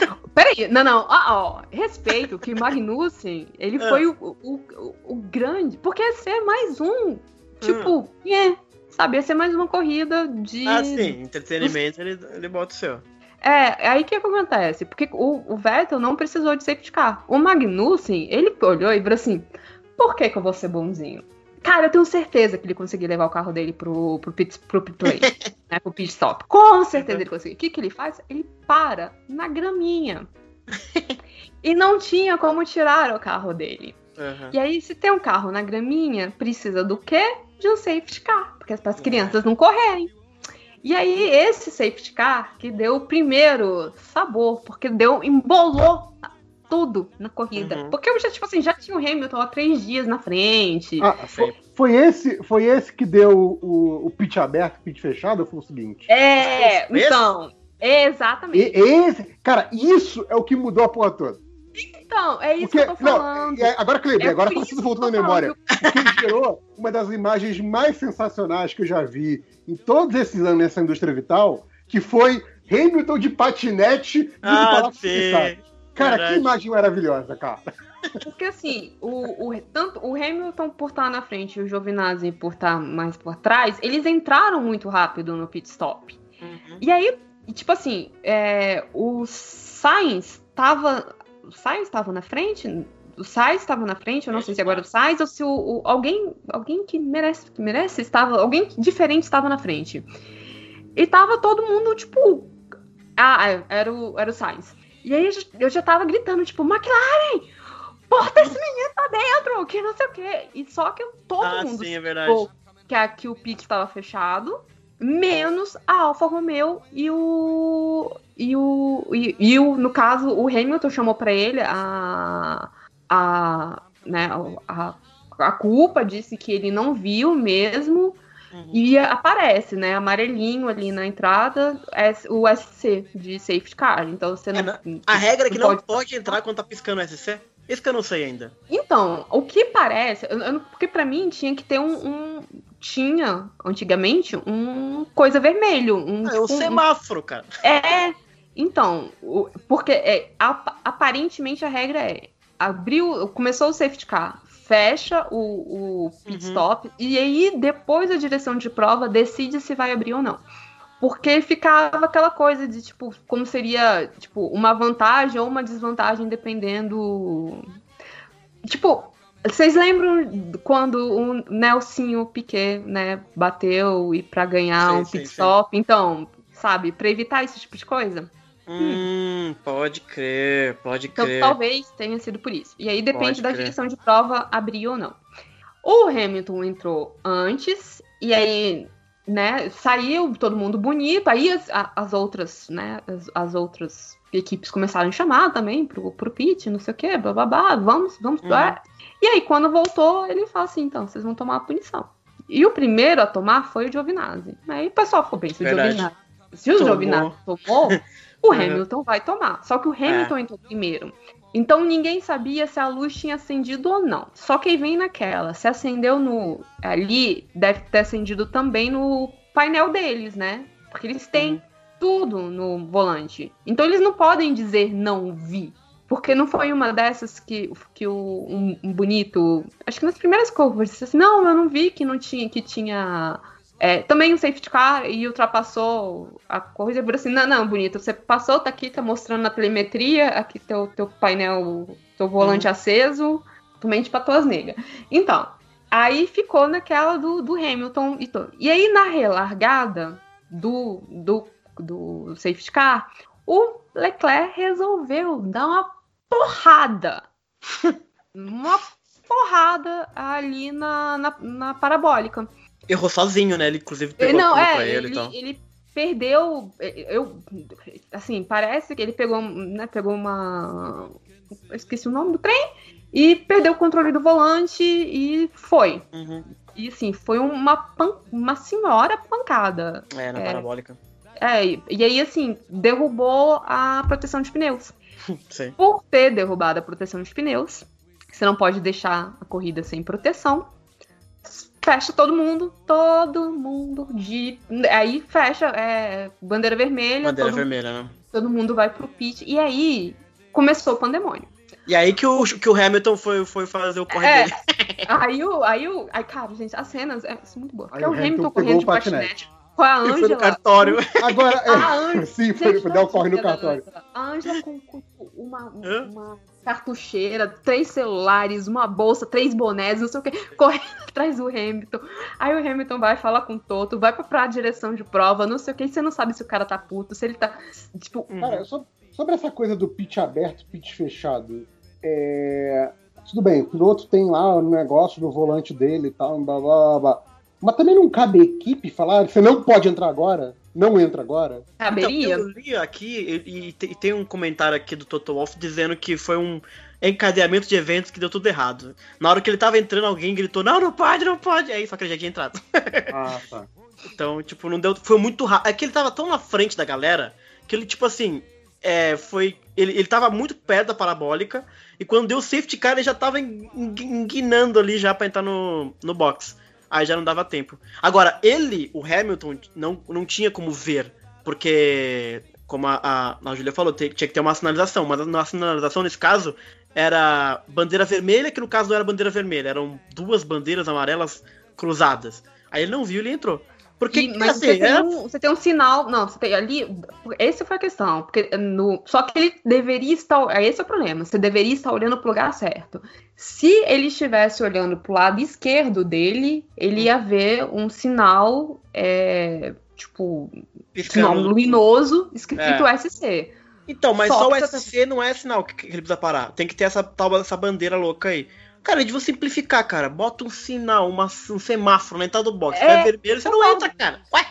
*laughs* Peraí, não, não, ó, ó, respeito que o Magnussen, ele É. *laughs* foi o, o, o, o grande, porque ia ser mais um, tipo, é, sabe, ia ser mais uma corrida de... Ah, sim, entretenimento ele, ele bota o seu. É, aí o que, acontece? Porque o, o Vettel não precisou de safety car. O Magnussen, ele olhou e falou assim: por que, que eu vou ser bonzinho? Cara, eu tenho certeza que ele conseguiu levar o carro dele pro, pro, pit, pro pit lane, *laughs* né, pro pit stop. Com certeza ele conseguiu. O que, que ele faz? Ele para na graminha. e não tinha como tirar o carro dele. Aham. E aí, se tem um carro na graminha, precisa do quê? De um safety car, porque é para as crianças não correrem. E aí, esse safety car que deu o primeiro sabor, porque deu, embolou tudo na corrida. Uhum. Porque eu já, tipo assim, já tinha o Hamilton há três dias na frente. Ah, foi, foi esse, foi esse que deu o, o pitch aberto, pitch fechado, ou foi o seguinte? é, então, E, exatamente. esse, cara, isso é o que mudou a porra toda. Então, é isso Porque, que eu tô não, falando. é, agora que eu lembrei, É agora eu voltar na tô memória. Porque gerou uma das imagens mais sensacionais que eu já vi em todos esses anos nessa indústria vital, que foi Hamilton de patinete Ah, sim. Cara, Verdade. que imagem maravilhosa, cara. Porque assim, o, o- tanto o Hamilton por estar na frente e o Giovinazzi por estar mais por trás, eles entraram muito rápido no pit stop. Uhum. E aí, tipo assim, é, o Sainz tava. O Sainz estava na frente? O Sainz estava na frente, eu não sei se agora é o Sainz ou se o, o- alguém, alguém que merece, que merece estava, alguém diferente estava na frente. E tava todo mundo, tipo. Ah, é, era o, era o Sainz. E aí eu já- tava gritando, tipo, McLaren! Bota esse menino pra dentro, que não sei o quê. E só que todo Ah, mundo sim, é verdade. Que, a, que o pit estava fechado, menos a Alfa Romeo e o. E o. E, e o, no caso, o Hamilton chamou pra ele a. a. né, a, a culpa, disse que ele não viu mesmo. Uhum. E aparece, né? Amarelinho ali na entrada, o SC de safety car. Então você não. É, na- A regra é que não pode- pode entrar quando tá piscando o SC? Isso que eu não sei ainda. Então, o que parece, eu- eu porque pra mim tinha que ter um, um- tinha antigamente um coisa vermelho, um, Ah, é tipo, um- semáforo, cara. *laughs* é, então, o- porque é, ap- aparentemente a regra é abriu, começou o safety car, fecha o, o pit Uhum. stop e aí depois a direção de prova decide se vai abrir ou não. Porque ficava aquela coisa de, tipo, como seria, tipo, uma vantagem ou uma desvantagem dependendo. Tipo, vocês lembram quando o Nelsinho Piquet, né, bateu e para ganhar Sim, um sim, pit sim. stop? Então, sabe, para evitar esse tipo de coisa? Hum, pode crer, pode Então, crer. talvez tenha sido por isso. E aí depende Pode da crer. direção de prova abrir ou não. O Hamilton entrou antes, e aí, né, saiu todo mundo bonito, aí as, as outras, né, as, as outras equipes começaram a chamar também pro, pro pit, não sei o que, blá blá blá, vamos, vamos. Uhum. E aí, quando voltou, ele fala assim, então, vocês vão tomar a punição. E o primeiro a tomar foi o Giovinazzi. Aí o pessoal ficou bem, se o. Giovinazzi, se o Tomou. Giovinazzi tomou, o *laughs* Uhum. Hamilton vai tomar. Só que o É. Hamilton entrou primeiro. Então ninguém sabia se a luz tinha acendido ou não. Só que aí vem naquela, se acendeu no ali, deve ter acendido também no painel deles, né? Porque eles têm tudo no volante. Então eles não podem dizer não vi. Porque não foi uma dessas que, que o, um, um bonito. Acho que nas primeiras disse assim, não, eu não vi que não tinha, que tinha. É, também o safety car e ultrapassou a corrida. Por assim, não, não, bonito, você passou, tá aqui, tá mostrando na telemetria, aqui teu, teu painel, teu volante aceso, tu mente pra tuas negas. Então, aí ficou naquela do, do Hamilton e todo. E aí na relargada do, do, do safety car, o Leclerc resolveu dar uma porrada. *laughs* uma porrada ali na, na, na parabólica. Errou sozinho, né? Ele inclusive pegou não, é, pra ele, ele, e tal. ele perdeu. Eu, assim, parece que ele pegou, né, pegou uma. Eu esqueci o nome do trem. E perdeu o controle do volante e foi. Uhum. E assim, foi uma, pan- uma senhora pancada. É, na É. parabólica. É, e e aí, assim, derrubou a proteção de pneus. *laughs* Sim. Por ter derrubado a proteção de pneus, você não pode deixar a corrida sem proteção. Fecha todo mundo, todo mundo de. Aí fecha, é, bandeira vermelha, Bandeira todo, vermelha, né? todo mundo vai pro pit. E aí começou o pandemônio. E aí que o, que o Hamilton foi, foi fazer o corre É. dele. *laughs* Aí o. Aí o. Ai, cara, gente, as cenas é, são muito boas. Aí Porque o o Hamilton Hamilton correndo pegou de o patinete. patinete. Com a E foi no Ângela. cartório. Agora, A é, Ângela. *laughs* sim, foi, foi dar o corre no cartório. Ângela. A Ângela com, com uma, uma cartucheira, três celulares, uma bolsa, três bonés, não sei o que, *laughs* correndo atrás do Hamilton. Aí o Hamilton vai falar com o Toto, vai pra, pra direção de prova, não sei o que, e você não sabe se o cara tá puto, se ele tá. Tipo, Cara, so- sobre essa coisa do pitch aberto, pitch fechado, é, tudo bem, o piloto tem lá o negócio do volante dele e tal, blá, blá, blá, blá. mas também não cabe a equipe falar, você não pode entrar agora, não entra agora. caberia. Então, eu li aqui e, e te- tem um comentário aqui do Toto Wolff dizendo que foi um encadeamento de eventos que deu tudo errado. Na hora que ele tava entrando, alguém gritou: Não, não pode, não pode. Aí só que ele já tinha entrado. Ah, tá. *laughs* Então, tipo, não deu. Foi muito rápido. É que ele tava tão na frente da galera que ele, tipo assim, é, foi. ele, ele tava muito perto da parabólica, e quando deu o safety car, ele já tava en- en- enguinando ali já pra entrar no, no box. Aí já não dava tempo. Agora, ele, o Hamilton, não, não tinha como ver, porque, como a, a, a Julia falou, tinha que ter uma sinalização, mas a sinalização nesse caso era bandeira vermelha, que no caso não era bandeira vermelha, eram duas bandeiras amarelas cruzadas. Aí ele não viu ele entrou. Porque, E- mas assim, você, tem é- um, você tem um sinal. Não, você tem ali. Essa foi a questão. Porque no, só que ele deveria estar. Esse é o problema. Você deveria estar olhando pro lugar certo. Se ele estivesse olhando pro lado esquerdo dele, ele ia ver um sinal. é, tipo, sinal luminoso escrito É. SC. Então, mas Só só, o SC não é sinal que, que ele precisa parar. Tem que ter essa tal essa bandeira louca aí. Cara, eles vão simplificar, cara. Bota um sinal, uma, um semáforo na entrada do box. Se É, é vermelho, você não entra, cara. Ué,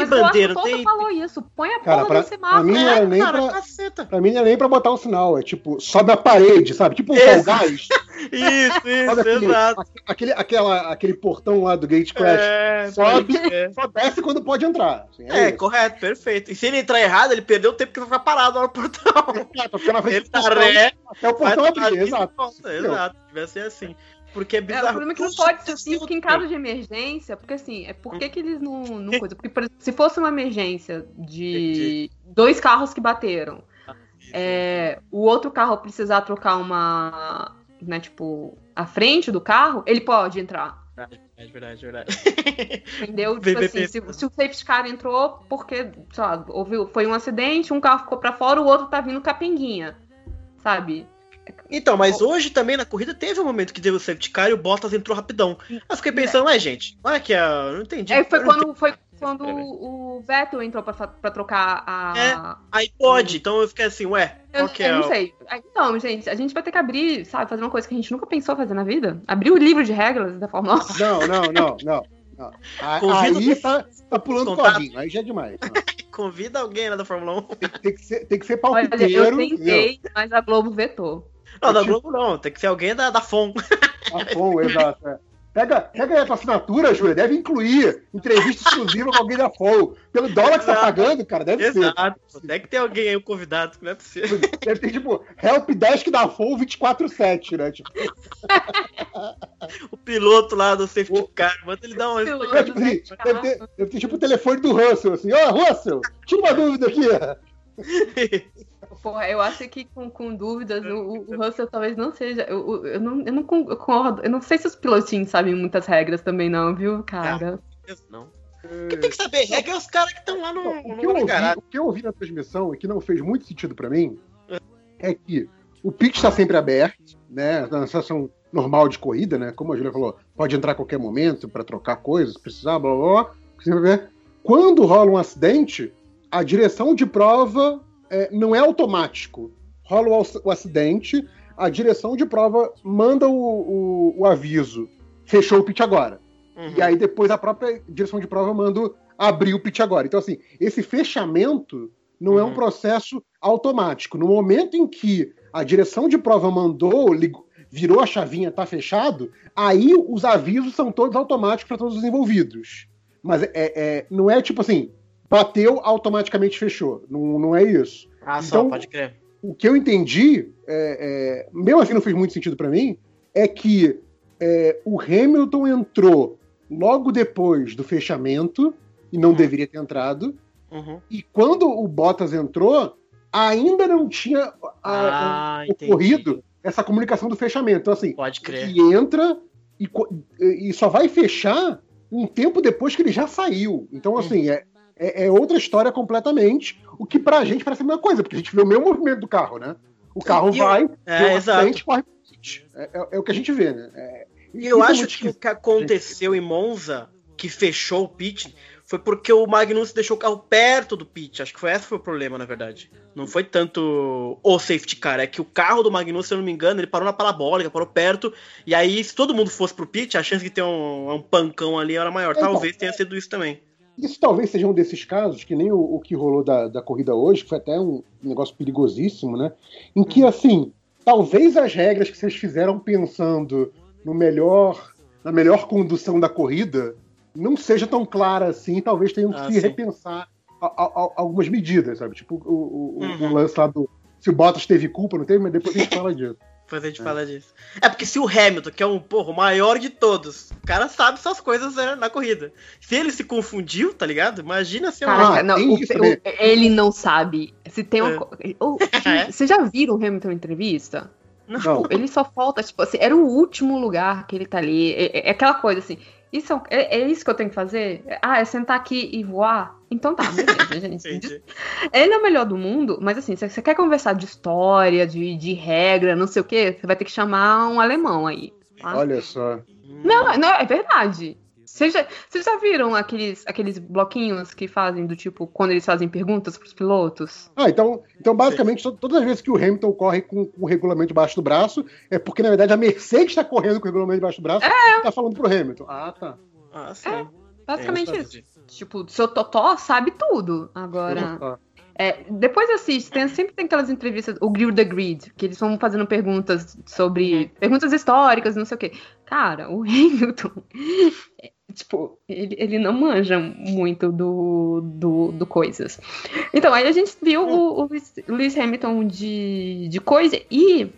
tem Mas bandeira, o tem. falou isso. Põe a Cara, porra pra- do semáforo. pra mim É, nem cara, pra- caceta. Pra mim não é nem pra botar um sinal, é tipo, sobe a parede, sabe? Tipo um Esse- Fall Guys. Isso, *laughs* *laughs* isso, aquele, exato. aquele, aquela, aquele portão lá do Gate Crash. É, Sobe, é. só desce quando pode entrar. Assim, É, isso. correto, perfeito. E se ele entrar errado, ele perdeu o tempo que vai ficar parado lá no portão. É, na frente Ele tá ré, até o portão tá abrir, exato. volta, Exato, devia ser assim. Porque é É, o bizarro. problema é que não pode ser assim, porque em caso de emergência, porque assim, é por que, que eles não, não coisa? Porque, por exemplo, se fosse uma emergência de dois carros que bateram, é, o outro carro precisar trocar uma, né, tipo, a frente do carro, ele pode entrar. É verdade, é verdade. *laughs* *laughs* Entendeu? Tipo assim, se, se o safety car entrou porque, sei lá, houve, foi um acidente, um carro ficou pra fora, o outro tá vindo capenguinha. Sabe? Então, mas hoje também na corrida teve um momento que teve o safety car e o Bottas entrou rapidão. Aí eu fiquei pensando, ué, gente, olha que eu não entendi. Aí É, foi Eu não quando, foi quando o Vettel entrou pra, pra trocar a. Aí pode, então eu fiquei assim, ué, Eu, é eu não sei. Então, gente, a gente vai ter que abrir, sabe, fazer uma coisa que a gente nunca pensou fazer na vida. Abrir o livro de regras da Fórmula 1. Não, não, não, não. não. A- *laughs* Convido- Aí tá, tá pulando Contato. cordinho, aí já é demais. Não. *laughs* Convida alguém lá da Fórmula 1. Tem, que ser, tem que ser Olha, palpiteiro. eu tentei, mas a Globo vetou. Não, da Globo não, tem que ser alguém da, da FOM. Ah, bom, exato. é. Pega, pega aí a tua assinatura, Júlia. Deve incluir entrevista exclusiva com alguém da FOL. Pelo dólar que você tá Exato. pagando, cara, deve ser. Exato. Tem que ter alguém aí, um convidado, não é possível. Deve ter, tipo, Help Desk da FOL 24-7, né? Tipo, O piloto lá do safety car, manda ele dar uma Piloto. é, tipo assim, deve, ter, deve ter, tipo o telefone do Russell, assim. Ó, Russell, tira uma dúvida aqui. *laughs* Porra, eu acho que com, com dúvidas, o, o Russell talvez não seja. Eu, eu, não, eu não concordo. Eu não sei se os pilotinhos sabem muitas regras também, não, viu, cara? Não. Quem tem que saber regra é os caras que estão lá no, O que, no eu ouvi, o que eu ouvi na transmissão e que não fez muito sentido pra mim é que o pit está sempre aberto, né? Na situação normal de corrida, né? Como a Julia falou, pode entrar a qualquer momento para trocar coisas, se precisar, blá blá blá. Quando rola um acidente, a direção de prova é, não é automático. Rola o, ac- o acidente, a direção de prova manda o, o- o aviso. Fechou o pit agora. Uhum. E aí depois a própria direção de prova manda abrir o pit agora. Então, assim, esse fechamento não é um Uhum. processo automático. No momento em que a direção de prova mandou, ligou- virou a chavinha, tá fechado, aí os avisos são todos automáticos para todos os envolvidos. Mas é, é- não é tipo assim, bateu, automaticamente fechou. Não, não é isso. Ah, só, Então- pode crer. O que eu entendi, é, é, mesmo assim não fez muito sentido para mim, é que é, o Hamilton entrou logo depois do fechamento, e não Uhum. deveria ter entrado, Uhum. e quando o Bottas entrou, ainda não tinha a- Ah, entendi. ocorrido essa comunicação do fechamento. Então, assim, Pode crer. ele entra e, e só vai fechar um tempo depois que ele já saiu. Então, Uhum. assim, é, é, é outra história completamente, o que pra gente parece a mesma coisa, porque a gente vê o mesmo movimento do carro, né? O carro E eu- vai, É, vê um acidente, corre é, é- é o que a gente vê, né? É, E eu é acho que o que aconteceu em Monza, que fechou o pit, foi porque o Magnus deixou o carro perto do pit. Acho que foi esse foi o problema, na verdade. Não foi tanto o safety car, é que o carro do Magnus, se eu não me engano, ele parou na parabólica, parou perto. E aí, se todo mundo fosse pro pit, a chance de ter um, um pancão ali era maior. Então. Talvez tenha sido isso também. Isso talvez seja um desses casos, que nem o, o que rolou da, da corrida hoje, que foi até um negócio perigosíssimo, né? Em que, assim, talvez as regras que vocês fizeram pensando no melhor, na melhor condução da corrida não seja tão clara assim, talvez tenham que Ah, se repensar a- a- a- algumas medidas, sabe? Tipo o, o- o- Uhum. o lance lá do, se o Bottas teve culpa, não teve, mas depois a gente fala disso. Depois a gente fala disso. É porque se o Hamilton, que é um, porra, o maior de todos, o cara sabe essas coisas né, na corrida. Se ele se confundiu, tá ligado? Imagina se é uma... Ah, não, o- isso o- ele não sabe. Se tem uma. É. *laughs* É? Vocês já viram o Hamilton em entrevista? Não. Ele só falta, tipo assim, era o último lugar que ele tá ali. É, é- é aquela coisa assim. Isso é, é- é isso que eu tenho que fazer? Ah, é sentar aqui e voar? Então tá, beleza, *laughs* gente. Ele é o melhor do mundo, mas assim, se você quer conversar de história, de, de regra, não sei o quê, você vai ter que chamar um alemão aí. tá? Olha só. Não, não, é verdade. Vocês já, vocês já viram aqueles, aqueles bloquinhos que fazem do tipo, quando eles fazem perguntas pros pilotos? Ah, então, então basicamente, to- todas as vezes que o Hamilton corre com, com o regulamento debaixo do braço, é porque, na verdade, a Mercedes está correndo com o regulamento debaixo do braço e tá falando pro Hamilton. Ah, tá. Ah, sim. Basicamente É, isso. Tipo, o seu Totó sabe tudo. Agora. É, depois assiste, tem, sempre tem aquelas entrevistas, o Grill the Grid, que eles vão fazendo perguntas sobre. Perguntas históricas, não sei o quê. Cara, o *laughs* Hamilton. Tipo, ele, ele não manja muito do, do, do coisas. Então, aí a gente viu o, o Lewis- Hamilton de, de coisa e.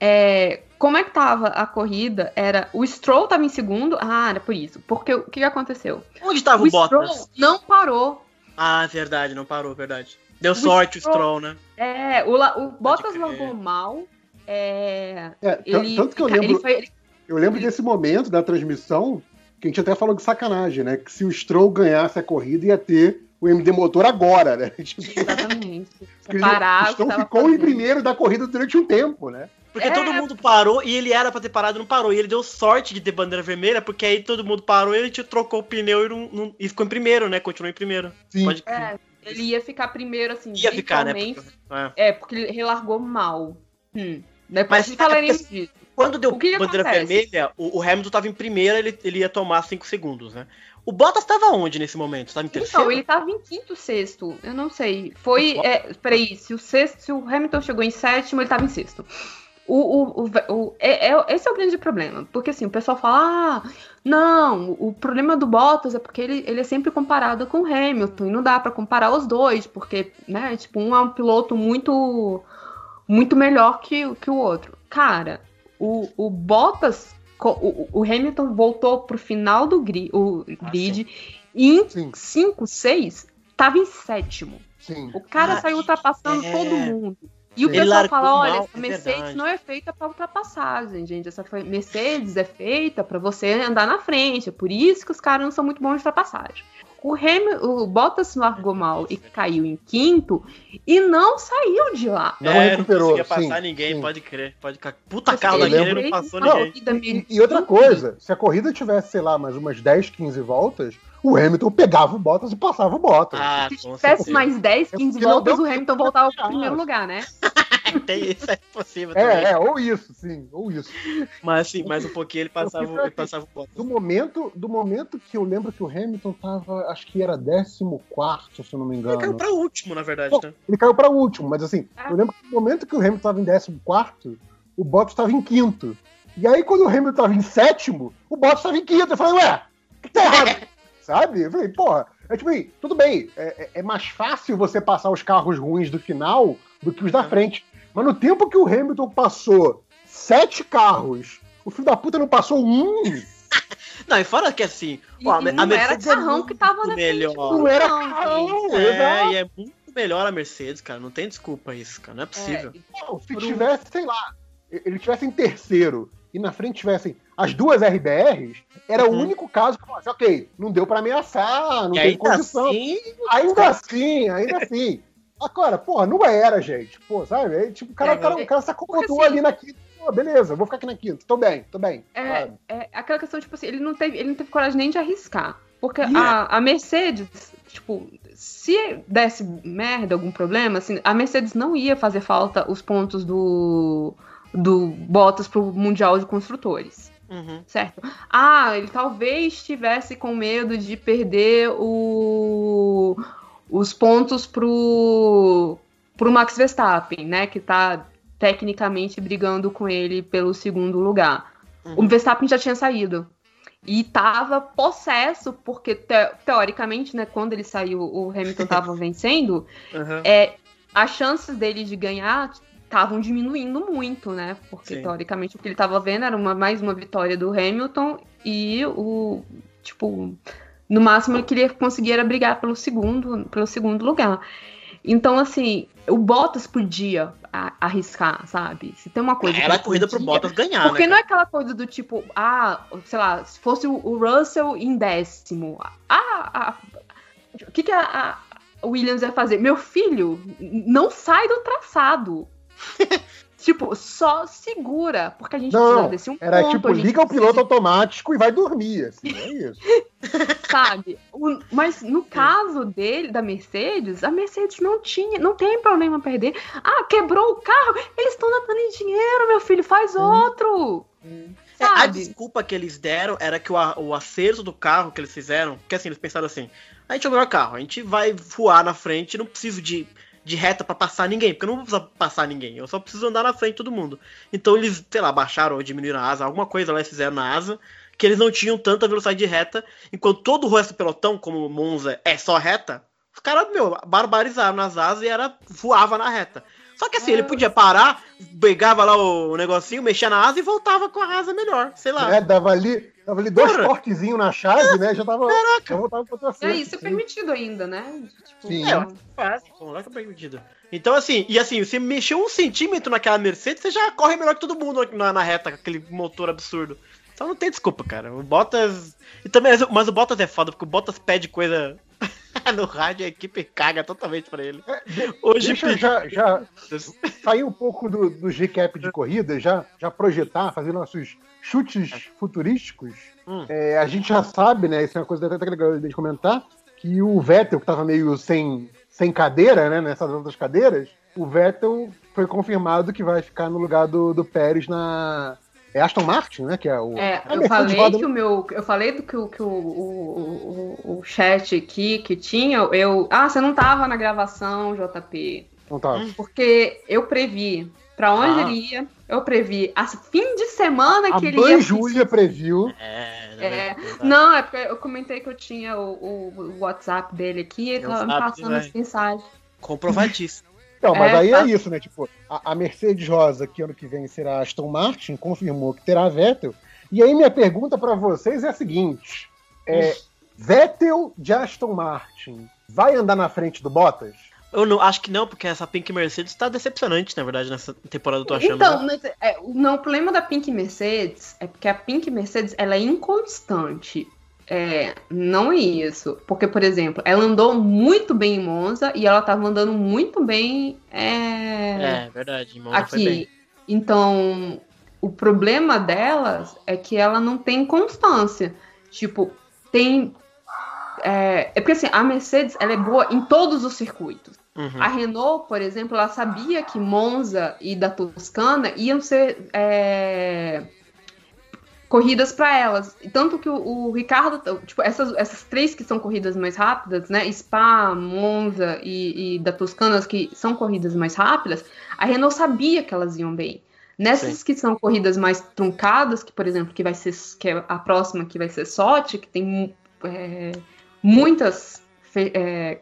é, como é que tava a corrida? Era. O Stroll tava em segundo. Ah, era por isso. Porque o que que aconteceu? Onde tava o, o Stroll Bottas? não parou. Ah, verdade, não parou, verdade. Deu sorte o Stroll- Stroll, né? É, o, o Bottas crer. largou mal. É, É, ele, tanto que eu ele lembro, foi- ele- eu lembro desse momento da transmissão que a gente até falou de sacanagem, né? Que se o Stroll ganhasse a corrida, ia ter o MD motor agora, né? *laughs* Tipo, exatamente. Parar o Stroll ficou em fazendo. primeiro da corrida durante um tempo, né? Porque É. todo mundo parou e ele era pra ter parado e não parou. E ele deu sorte de ter bandeira vermelha, porque aí todo mundo parou e ele te trocou o pneu e, não, não- e ficou em primeiro, né? Continuou em primeiro. Sim. Pode. É, ele ia ficar primeiro, assim, Ia ficar, né? Porque- é. É, porque ele relargou mal. Hum. Depois Mas Mas falaremos é porque- disso. Quando deu que bandeira acontece? vermelha, o, o Hamilton tava em primeira, ele, ele ia tomar 5 segundos, né? O Bottas tava onde nesse momento? Tava em terceiro? Então, ele tava em quinto, sexto. Eu não sei. Foi. É, peraí, se o, sexto, se o Hamilton chegou em sétimo, ele tava em sexto. O, o, o, é, é- esse é o grande problema. Porque assim, o pessoal fala: ah, não, o problema do Bottas é porque ele, ele é sempre comparado com o Hamilton. E não dá pra comparar os dois, porque, né, tipo, um é um piloto muito. muito melhor que, que o outro. Cara, o, o Bottas. co- O, o Hamilton voltou pro final do grid, o Ah, grid e em Sim, 5, 6, tava em sétimo. sim. O cara Ah, saiu ultrapassando é. todo mundo. E o Ele pessoal fala, olha, mal, essa é Mercedes verdade. não é feita pra ultrapassagem, gente. Essa foi- Mercedes é feita pra você andar na frente. É por isso que os caras não são muito bons de ultrapassagem. O, Hamil- o Bottas largou mal e caiu em quinto e não saiu de lá. Não é, recuperou, não conseguia passar sim, ninguém, sim. pode crer. Pode... Puta lembro- ele não passou Não, ninguém. E, e outra coisa, se a corrida tivesse, sei lá, mais umas 10, 15 voltas, o Hamilton pegava o Bottas e passava o Bottas. Ah, Se tivesse mais 10, É 15 porque não voltas, o Hamilton voltava pro Ah. primeiro lugar, né? *laughs* *laughs* Tem isso, é possível também. É, é, ou isso, sim, ou isso. Mas assim, mais um pouquinho ele *laughs* passava, ele passava o Bottas. Do momento, do momento que eu lembro que o Hamilton tava, acho que era 14, se eu não me Ele caiu engano. pra último, na verdade, Bom, né? Ele caiu pra último, mas assim, Ah. eu lembro que no momento que o Hamilton tava em 14, o Bottas tava em quinto. E aí, quando o Hamilton tava em sétimo, o Bottas tava em quinto. Eu falei, ué, que tá errado? *laughs* Sabe? Eu falei, porra, é tipo aí, tudo bem, é, é- é mais fácil você passar os carros ruins do final do que os da É. frente. Mas no tempo que o Hamilton passou sete carros, o filho da puta não passou um. *laughs* Não, e fora que assim, E, ó, e a não era é carrão que tava na melhor. frente. Não era carrão. É, exato. e é muito melhor a Mercedes, cara. Não tem desculpa isso, cara. Não é possível. Não, se um- tivesse, sei lá, ele tivesse em terceiro e na frente tivessem as duas RBRs, era o Uhum. único caso que eu falasse, ok, não deu pra ameaçar, não e tem ainda condição. assim, Ainda assim, ainda assim. Agora, porra, não era, gente. Pô, sabe? Aí, tipo, o cara, É, o cara, é, o cara se acomodou assim, ali na quinta. Pô, beleza, vou ficar aqui na quinta. Tô bem, tô bem. É, é aquela questão, tipo assim, ele não teve, ele não teve coragem nem de arriscar. Porque Yeah. a, a Mercedes, tipo, se desse merda, algum problema, assim, a Mercedes não ia fazer falta os pontos do, do Bottas pro Mundial de Construtores. uhum. Certo? Ah, ele talvez estivesse com medo de perder o, os pontos pro, pro Max Verstappen, né? Que tá tecnicamente brigando com ele pelo segundo lugar. Uhum. O Verstappen já tinha saído. E tava possesso, porque te- teoricamente, né, quando ele saiu, o Hamilton tava *laughs* vencendo. Uhum. É, as chances dele de ganhar estavam diminuindo muito, né? Porque Sim. teoricamente o que ele tava vendo era uma, mais uma vitória do Hamilton e o tipo no máximo ele queria conseguir era brigar pelo segundo, pelo segundo lugar. Então assim, o Bottas podia arriscar, sabe? Se tem uma coisa Era a corrida pro podia- Bottas ganhar, porque né? não é aquela coisa do tipo, ah, sei lá, se fosse o Russell em décimo, ah, o que, que a, a Williams ia fazer? Meu filho, não sai do traçado. *laughs* tipo, só segura, porque a gente precisa Não, desse um era ponto, tipo, a gente liga o precisa piloto automático e vai dormir, assim, é isso. *laughs* sabe? O- mas no caso dele, da Mercedes, a Mercedes não tinha, não tem problema perder. Ah, quebrou o carro, eles estão dando em dinheiro, meu filho, faz outro. É, a desculpa que eles deram era que o, o acerto do carro que eles fizeram, porque assim, eles pensaram assim, a gente é o melhor carro, a gente vai voar na frente, não preciso de, de reta pra passar ninguém, porque eu não vou passar ninguém, eu só preciso andar na frente de todo mundo. Então eles, sei lá, baixaram ou diminuíram a asa, alguma coisa lá eles fizeram na asa, que eles não tinham tanta velocidade de reta, enquanto todo o resto do pelotão, como Monza é só reta, os caras, meu, barbarizaram nas asas e era voava na reta. Só que assim, ele podia parar, pegava lá o negocinho, mexia na asa e voltava com a asa melhor, sei lá. É, dava ali, dava ali dois cortezinhos na chave, né? Já tava. Já voltava outro É, isso é assim. permitido ainda, né? Tipo, Sim. É, faz, com lógica permitida. Então, assim, e assim, você mexeu um centímetro naquela Mercedes, você já corre melhor que todo mundo na, na reta, com aquele motor absurdo. Então não tem desculpa, cara. O Bottas. E também, mas o Bottas é foda, porque o Bottas pede coisa *laughs* no rádio a equipe caga totalmente pra ele. Hoje Deixa eu já, já *laughs* sair um pouco do, do recap de corrida, já, já projetar, fazer nossos chutes futurísticos. Hum. É, a gente já sabe, né? Isso é uma coisa até legal de comentar, que o Vettel, que tava meio sem, sem cadeira, né? Nessas outras cadeiras, o Vettel foi confirmado que vai ficar no lugar do, do Pérez na. É Aston Martin, né? Que é o. É, a eu Mercedes falei roda- que o meu. Eu falei do que, o, que o, o, o, o chat aqui que tinha. Eu. Ah, você não tava na gravação, JP. Não tá. Porque eu previ pra onde Ah. ele ia. Eu previ a fim de semana A que ele ia. mãe Júlia previu. É, É. verdade. Não, é porque eu comentei que eu tinha o, o- o WhatsApp dele aqui e ele Eu tava me passando vai. as mensagens. Comprovadíssimo. Então, mas É, aí tá. é isso, né? Tipo, a, a Mercedes Rosa, que ano que vem será Aston Martin, confirmou que terá Vettel. E aí minha pergunta pra vocês é a seguinte: é, Vettel de Aston Martin vai andar na frente do Bottas? Eu não, acho que não, porque essa Pink Mercedes tá decepcionante, na verdade, nessa temporada, eu tô achando. Então, né? mas, é, o- não, o problema da Pink Mercedes é porque a Pink Mercedes ela é inconstante. É, não é isso. Porque, por exemplo, ela andou muito bem em Monza e ela tava andando muito bem é, É, verdade, bem. aqui. Então, o problema delas é que ela não tem constância. Tipo, tem. É, é porque assim, a Mercedes ela é boa em todos os circuitos. Uhum. A Renault, por exemplo, ela sabia que Monza e da Toscana iam ser é, corridas para elas. Tanto que o, o Ricardo, tipo, essas, essas três que são corridas mais rápidas, né? Spa, Monza e, e da Toscana, que são corridas mais rápidas, a Renault sabia que elas iam bem. Nessas que são corridas mais truncadas, que, por exemplo, que vai ser que é a próxima que vai ser Sochi, que tem é, muitas é,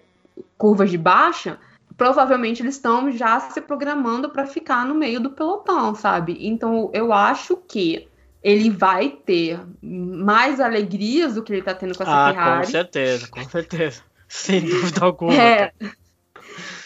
curvas de baixa, provavelmente eles estão já se programando para ficar no meio do pelotão, sabe? Então eu acho que ele vai ter mais alegrias do que ele tá tendo com essa Ah, com Ferrari. certeza, com certeza. *laughs* Sem dúvida alguma. É,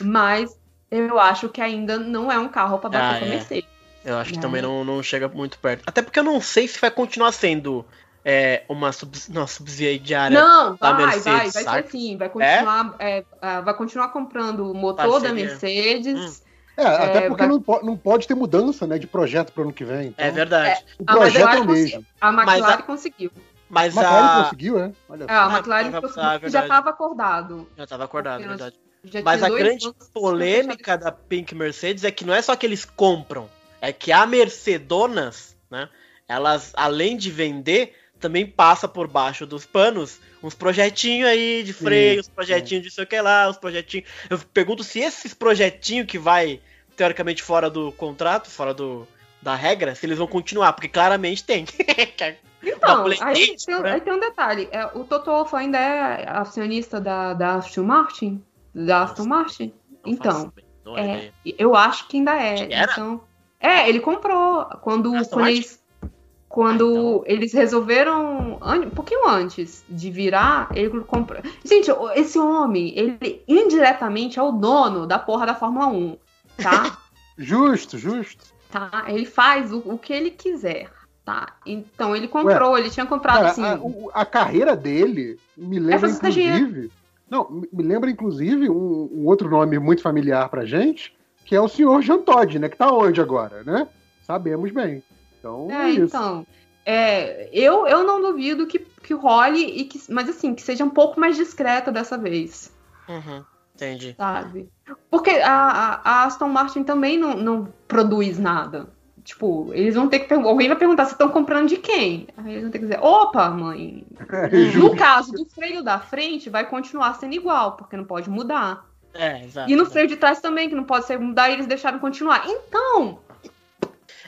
mas eu acho que ainda não é um carro para bater Ah, com a é. Mercedes. Eu acho que É. também não, não chega muito perto. Até porque eu não sei se vai continuar sendo é, uma sub, não, subsidiária. Não, da vai, Mercedes, vai, vai saca? ser sim. Vai continuar, é, ah, vai continuar comprando o motor da Parceria. Mercedes. É, até É, porque vai- não, po- não pode ter mudança né, de projeto pro ano que vem. Então, É verdade. O Ah, mas eu projeto é o mesmo. A McLaren a- conseguiu. Mas A McLaren conseguiu, é? Olha É, a McLaren ah, conseguiu, ah, já estava acordado. Já tava acordado, Porque verdade. Já Mas a grande polêmica da Pink Mercedes é que não é só que eles compram, é que a Mercedonas, né? Elas, além de vender, também passa por baixo dos panos uns projetinhos aí de freio, uns projetinhos de sei o que lá, uns projetinhos. Eu pergunto se esses projetinhos que vai, teoricamente, fora do contrato, fora do, da regra, se eles vão continuar, porque claramente tem. *laughs* Então, Play aí tem, né? aí tem um detalhe. É, o Toto Wolff ainda é acionista da, da Aston Martin? Da Aston Martin? Não Então, é É, eu acho que ainda é. Era? Então, é, ele comprou quando, quando eles quando Ah, então. eles resolveram um pouquinho antes de virar, ele comprou. Gente, esse homem, ele indiretamente é o dono da porra da Fórmula 1, tá? *laughs* Justo, justo. tá? Ele faz o, o que ele quiser, tá? Então ele comprou, ele tinha comprado Cara, assim. a, a carreira dele me lembra, estagiário. inclusive. Não, me- me lembra, inclusive, um, um outro nome muito familiar pra gente, que é o senhor Jean Todt, né? Que tá onde agora, né? Sabemos bem. Então, é, É, isso. então. é, eu, eu não duvido que, que role, e que, mas assim, que seja um pouco mais discreta dessa vez, Uhum, entendi. sabe? Porque a, a- Aston Martin também não, não produz nada. Tipo, eles vão ter que perguntar. Alguém vai perguntar se estão comprando de quem? Aí eles vão ter que dizer, opa, mãe. *laughs* No caso do freio da frente, vai continuar sendo igual, porque não pode mudar. É, exato. E no exato. freio de trás também, que não pode ser mudar, e eles deixaram continuar. Então,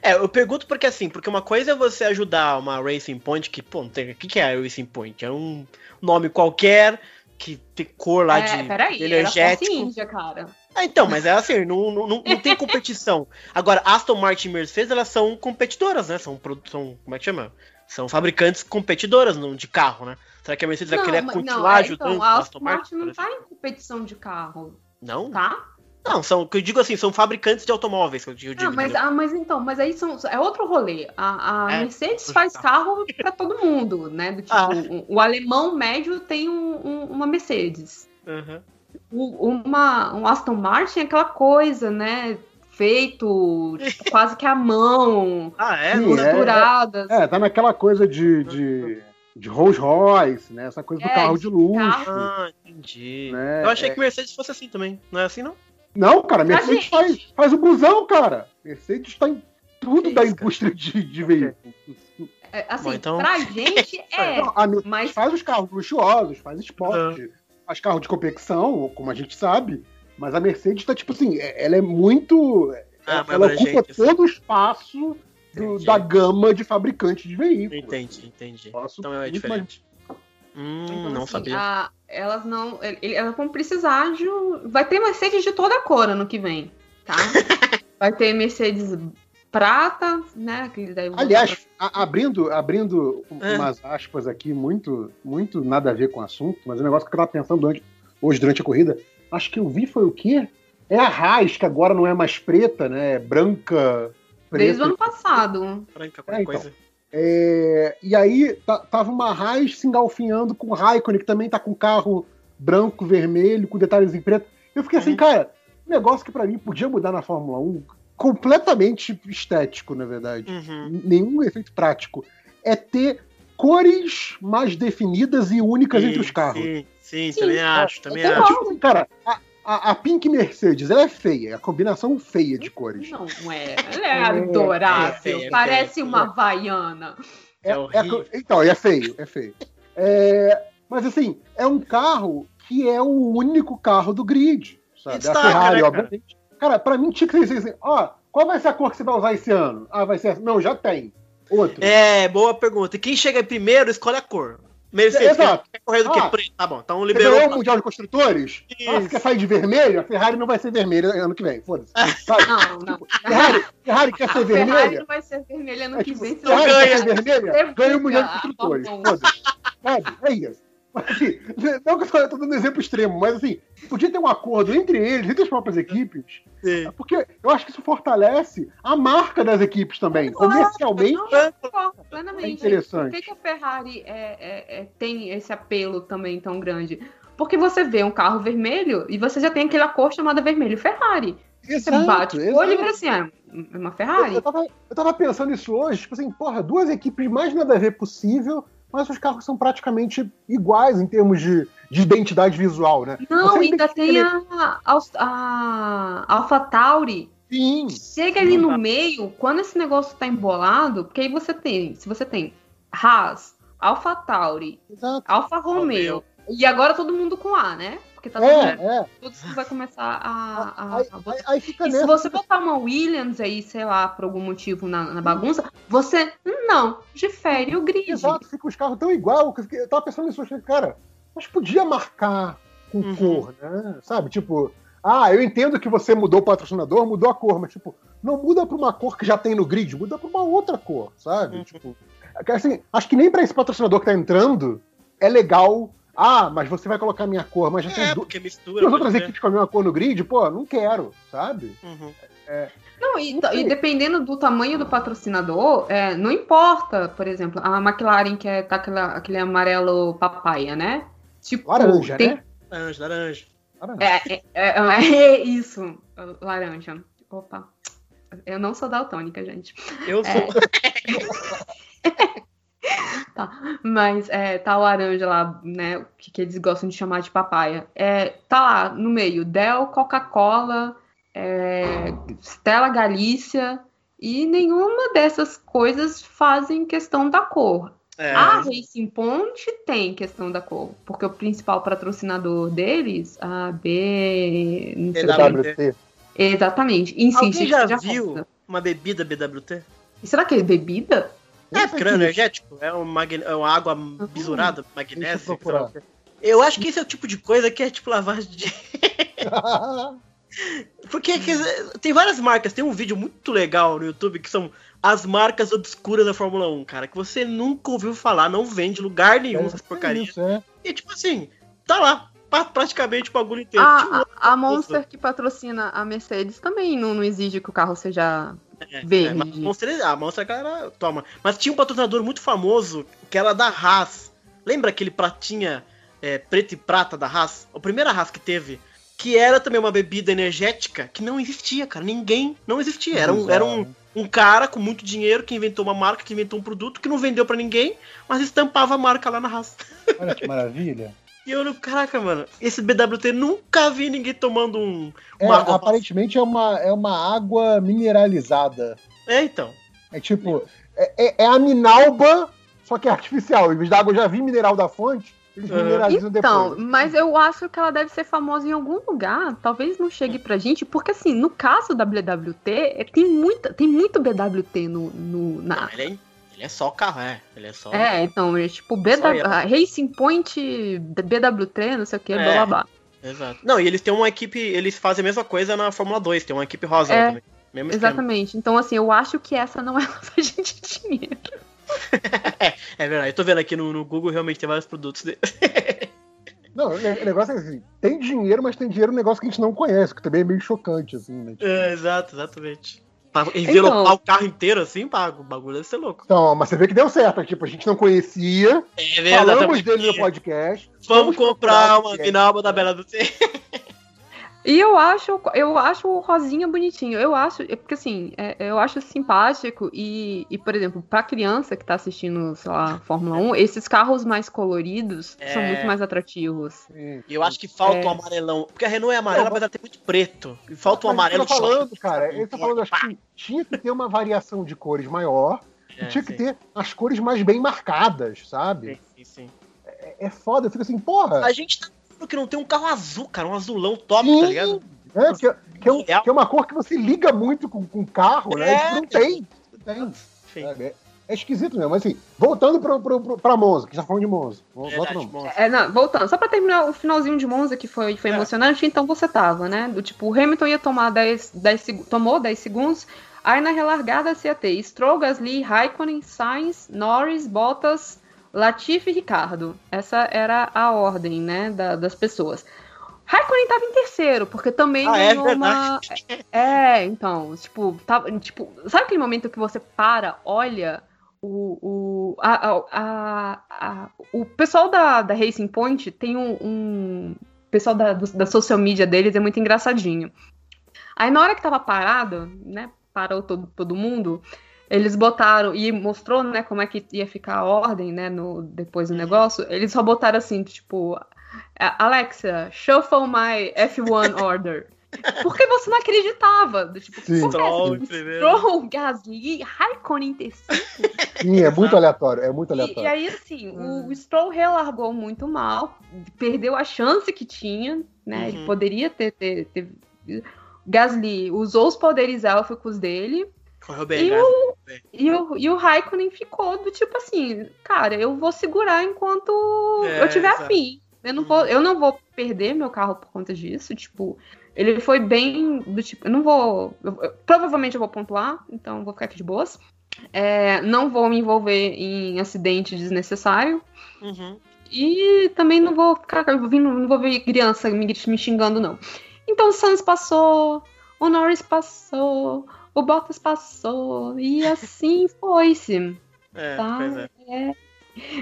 É, eu pergunto porque assim, porque uma coisa é você ajudar uma Racing Point, que, pô, não tem, o que, que é a Racing Point? É um nome qualquer que tem cor lá é, de peraí, era Force energético. India, cara. Ah, então, mas é assim, não, não, não, não tem competição. Agora, Aston Martin e Mercedes, elas são competidoras, né? São, produ- são como é que chama? São fabricantes competidoras não, de carro, né? Será que a Mercedes vai querer continuar é, ajudando então, a Aston Martin? Martin não tá em competição de carro, Não? tá? Não, são, que eu digo assim, são fabricantes de automóveis, que eu digo. Ah, mas, ah, mas então, mas aí são, é outro rolê. A, a É, Mercedes faz carro. carro pra todo mundo, né? Do tipo, Ah. o, o alemão médio tem um- um- uma Mercedes. Uhum. O- uma, um Aston Martin é aquela coisa, né? Feito tipo, *laughs* quase que à mão, Ah, é? Não- é. costuradas. É, tá naquela coisa de, de, de Rolls Royce, né? Essa coisa do É, carro de de luxo. carro. Ah, entendi. Né, Eu achei é. que Mercedes fosse assim também. Não é assim, não? Não, cara, Mercedes gente. faz, faz o busão, cara. Mercedes tá em tudo Que da isso, cara? indústria de, de veículos. É, assim, Bom, então- pra gente *laughs* é. Não, Mas faz os carros luxuosos, faz esporte, faz carro de competição, como a gente sabe. Mas a Mercedes tá, tipo assim, é- ela é muito. Ah, mais ela ocupa assim. todo o espaço do- da gama de fabricantes de veículos. Entendi, entendi. Nossa, Então é diferente. Hum, Então, não assim, sabia. a- elas não. ele- Elas vão precisar de. um- Vai ter Mercedes de toda cor ano que vem, tá? *laughs* vai ter Mercedes prata, né? Aliás, a- abrindo, abrindo É. umas aspas aqui, muito, muito nada a ver com o assunto, mas é um negócio que eu tava pensando durante- hoje durante a corrida. Acho que eu vi foi o quê? É a Haas, que agora não é mais preta, né? É branca, Desde o preta. ano passado. Branca, É, qualquer então. coisa. É, e aí tava uma Haas se engalfinhando com o Raikkonen, que também tá com carro branco, vermelho, com detalhes em preto. Eu fiquei assim, Uhum. cara, um negócio que pra mim podia mudar na Fórmula 1, completamente estético, na verdade Uhum. nenhum efeito prático, é ter cores mais definidas e únicas entre os carros. Sim, sim, Sim, também é- acho, também eu acho. Tipo, cara, a, a- a Pink Mercedes, ela é feia, é a combinação feia de cores. Não, não é. Ela é adorável. é, é, Parece é. uma havaiana. É É- é a horrível. co- então, é feio, é feio. É, mas assim, é um carro que é o único carro do grid, sabe? Destaca, a Ferrari, né, cara? obviamente. Cara, pra mim tinha que ser assim, ó, qual vai ser a cor que você vai usar esse ano? Ah, vai ser essa. Não, já tem. Outro. É, boa pergunta. E quem chega primeiro escolhe a cor. Mercedes, Exato. quer correr do que Ah, preto? Tá bom, então Você liberou. ganhou o Mundial de Construtores? Ah, você quer sair de vermelho? A Ferrari não vai ser vermelha ano que vem, foda-se. *laughs* Não, não. Ferrari, Ferrari quer A ser Ferrari vermelha? não vai ser vermelha ano É que tipo, vem. Ferrari senão quer ganha. ser vermelha? Você Ganha o Mundial de Construtores. Foda-se. Sabe? É isso. Mas, assim, não que eu tô dando exemplo extremo, mas assim, podia ter um acordo entre eles, entre as próprias equipes, Sim. porque eu acho que isso fortalece a marca das equipes também. Comercialmente, Não, eu concordo é plenamente. Por interessante. que, que a Ferrari é- é- é- tem esse apelo também tão grande? Porque você vê um carro vermelho e você já tem aquela cor chamada vermelho Ferrari. Você bate o olho e vê assim, ah, é uma Eu, Ferrari? eu, tava, eu tava pensando isso hoje, tipo assim, porra, duas equipes mais nada a ver possível, mas os carros são praticamente iguais em termos de, de identidade visual, né? Não, Você ainda tem ele- a, a, a Alpha Tauri. Sim, Chega ali no meio, quando esse negócio tá embolado, porque aí você tem, se você tem Haas, Alpha Tauri, exato. Alfa Romeo, e agora todo mundo com A, né? Porque tá É, mundo, é. tudo isso vai começar a, a- Aí, a aí- aí fica E se você botar uma Williams aí, sei lá, por algum motivo na, na bagunça, você não difere o grid. Exato, fica os carros tão igual. que Eu, tava pensando nisso, cara, mas podia marcar com Uhum. cor, né? Sabe? Tipo, Ah, eu entendo que você mudou o patrocinador, mudou a cor, mas tipo, não muda pra uma cor que já tem no grid, muda pra uma outra cor, sabe? Uhum. Tipo, assim, acho que nem pra esse patrocinador que tá entrando é legal. Ah, mas você vai colocar a minha cor, mas já tem É, du- porque mistura. duas pode outras ser. equipes com a mesma cor no grid, pô, não quero, sabe? Uhum. Não, e, e dependendo do tamanho do patrocinador, é, não importa, por exemplo, a McLaren que é, tá aquela- aquele amarelo papaya, né? Tipo, Laranja, tem- né? Laranja, laranja. Laranja. É, é, é, é isso, laranja. Opa. Eu não sou daltônica, gente. Eu sou. *laughs* *laughs* Mas é, tá o laranja lá, né? O que, que eles gostam de chamar de papaya. É, tá lá no meio, Dell, Coca-Cola, é, Stella Galícia, e nenhuma dessas coisas fazem questão da cor. É, A Racing Point tem questão da cor, porque o principal patrocinador deles, a B. Não sei o quê. BW. WC. Exatamente, insiste. Alguém já que viu uma bebida BWT? E será que é bebida? É, porque não é energético. É, um magne... é uma água bisurada, eu magnésio. lá. Eu acho que esse é o tipo de coisa que é tipo lavagem de. *laughs* Porque que- tem várias marcas, tem um vídeo muito legal no YouTube que são as marcas obscuras da Fórmula 1, cara, que você nunca ouviu falar, não vende lugar nenhum essas É porcarias. é. E tipo assim, tá lá, pra- praticamente o bagulho inteiro. Tipo, Ah, a, a Monster que patrocina a Mercedes também não, não exige que o carro seja É, verde. mas a Monster, a Monster cara, toma. Mas tinha um patrocinador muito famoso, que era da Haas. Lembra aquele pratinha é, preto e prata da Haas? A primeira Haas que teve. Que era também uma bebida energética que não existia, cara. Ninguém não existia. Era um, era um, um cara com muito dinheiro que inventou uma marca, que inventou um produto que não vendeu pra ninguém, mas estampava a marca lá na Haas. Olha que maravilha. E eu, caraca, mano, esse BWT nunca vi ninguém tomando um. É, Uma água- aparentemente é uma, é uma água mineralizada. É, então. É tipo, é, é- é a minalba, só que é artificial. Em vez da água já vir mineral da fonte, eles Uhum. mineralizam Então, depois. mas eu acho que ela deve ser famosa em algum lugar. Talvez não chegue pra gente, porque assim, no caso da BWT, é, tem, muita, tem muito BWT no, no- na. Ele é, ele é só carro, é. Ele é só. É, então, é tipo BW, a Racing Point, BWT, não sei o que, É. blá blá blá. Exato. Não, e eles têm uma equipe, eles fazem a mesma coisa na Fórmula 2, tem uma equipe rosa É, também. Mesmo esquema. Exatamente. Então, assim, eu acho que essa não é *laughs* lavagem de dinheiro. *laughs* É verdade, eu tô vendo aqui no, no Google, realmente tem vários produtos dele. *laughs* Não, o negócio é assim, tem dinheiro, mas tem dinheiro um negócio que a gente não conhece, que também é meio chocante, assim, né? Tipo, É, exato, exatamente. Pra envelopar Então- o carro inteiro assim, pago. O bagulho deve ser louco. Então, mas você vê que deu certo, tipo, a gente não conhecia, É falamos dele no podcast. Vamos comprar uma Minalba da Bela do T. E eu acho, eu acho o Rosinha bonitinho. Eu acho, é porque assim, é- eu acho simpático e, e, por exemplo, pra criança que tá assistindo, sei lá, Fórmula 1, esses carros mais coloridos são É. muito mais atrativos. E eu acho que falta É. um amarelão. Porque a Renault é amarela, Não, mas ela tem muito preto. E falta um amarelo eu tô falando, choque. cara, eu tô falando, acho que tinha que ter uma variação de cores maior É, e tinha que sim. ter as cores mais bem marcadas, sabe? Sim, sim, sim. É, é foda, eu fico assim, porra. A gente tá que não tem um carro azul, cara. Um azulão top, Sim. tá ligado? É, que, é- que é um- que é uma cor que você liga muito com o carro, né? É, não tem. Não tem. É, é esquisito mesmo. Mas assim, voltando pro, pro, pra Monza, que já falando de Monza. Verdade, bom. É, não, voltando, só pra terminar o finalzinho de Monza, que foi, foi É. emocionante, então você tava, né? Do tipo, o Hamilton ia tomar 10, 10 seg- tomou 10 segundos, aí na relargada você ia ter Stroll, Gasly, Raikkonen, Sainz, Norris, Bottas, Latifi e Ricardo. Essa era a ordem, né, da- das pessoas. Raikkonen tava em terceiro, porque também Ah, é ganhou uma. *laughs* É, então, tipo, tava, tipo, sabe aquele momento que você para, olha o, o, a, a- a- a- o pessoal da, da Racing Point tem um. um- o pessoal da, da social media deles é muito engraçadinho. Aí na hora que tava parado, né? Parou todo, todo mundo, eles botaram e mostrou, né, como é que ia ficar a ordem, né, no, depois do negócio. Eles só botaram assim, tipo, Alexa, shuffle my F1 order. *laughs* Porque você não acreditava. do Tipo, Sim. Stroll. Stroll, Gasly, Raikkonen em terceiro. Sim, é muito aleatório. É muito E, e aleatório. aí, assim, o, o Stroll relargou muito mal, perdeu a chance que tinha, né? Ele Uhum. poderia ter, ter, ter- Gasly usou os poderes élficos dele Correu bem, E cara. e o, e o Raikkonen ficou do tipo assim, cara, eu vou segurar enquanto É, eu tiver exato. afim. Eu não, vou, eu não vou perder meu carro por conta disso. Tipo, ele foi bem do tipo, eu não vou. eu- eu- provavelmente eu vou pontuar, então vou ficar aqui de boas. É, não vou me envolver em acidente desnecessário. Uhum. E também não vou ficar não vou ver criança me, me xingando, não. Então o Sainz passou, o Norris passou, o Bottas passou, e assim foi-se. É, Tá. pois é.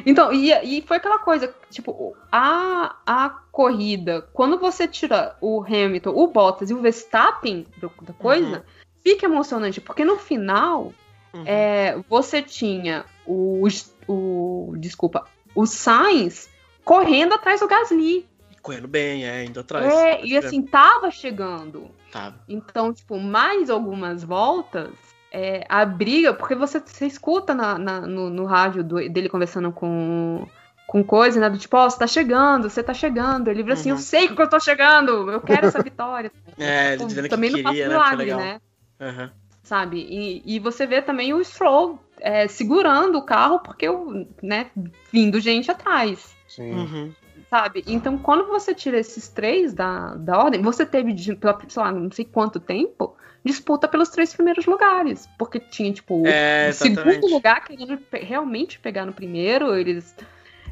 Então, e, e foi aquela coisa, tipo, a, a corrida, quando você tira o Hamilton, o Bottas e o Verstappen da coisa, fica emocionante, porque no final Uhum. é, você tinha o, o. Desculpa, o Sainz correndo atrás do Gasly. Correndo bem, é, indo atrás. É, e assim, tava chegando. Tá. Então, tipo, mais algumas voltas, é, a briga, porque você, você escuta na, na- no, no rádio do- dele conversando com, com coisa, né? Do tipo, ó, você tá chegando, você tá chegando. Ele vira assim, Uhum. eu sei que eu tô chegando, eu quero essa *laughs* vitória. É, ele dizendo que Também não queria, faço né? Milagre, né? Aham. Sabe? E, e você vê também o Stroll é, segurando o carro, porque, o, né, vindo gente atrás. Sim. Uhum. Sabe? Então, quando você tira esses três da, da ordem, você teve, sei lá, não sei quanto tempo, disputa pelos três primeiros lugares. Porque tinha, tipo, É, o segundo lugar querendo realmente pegar no primeiro, eles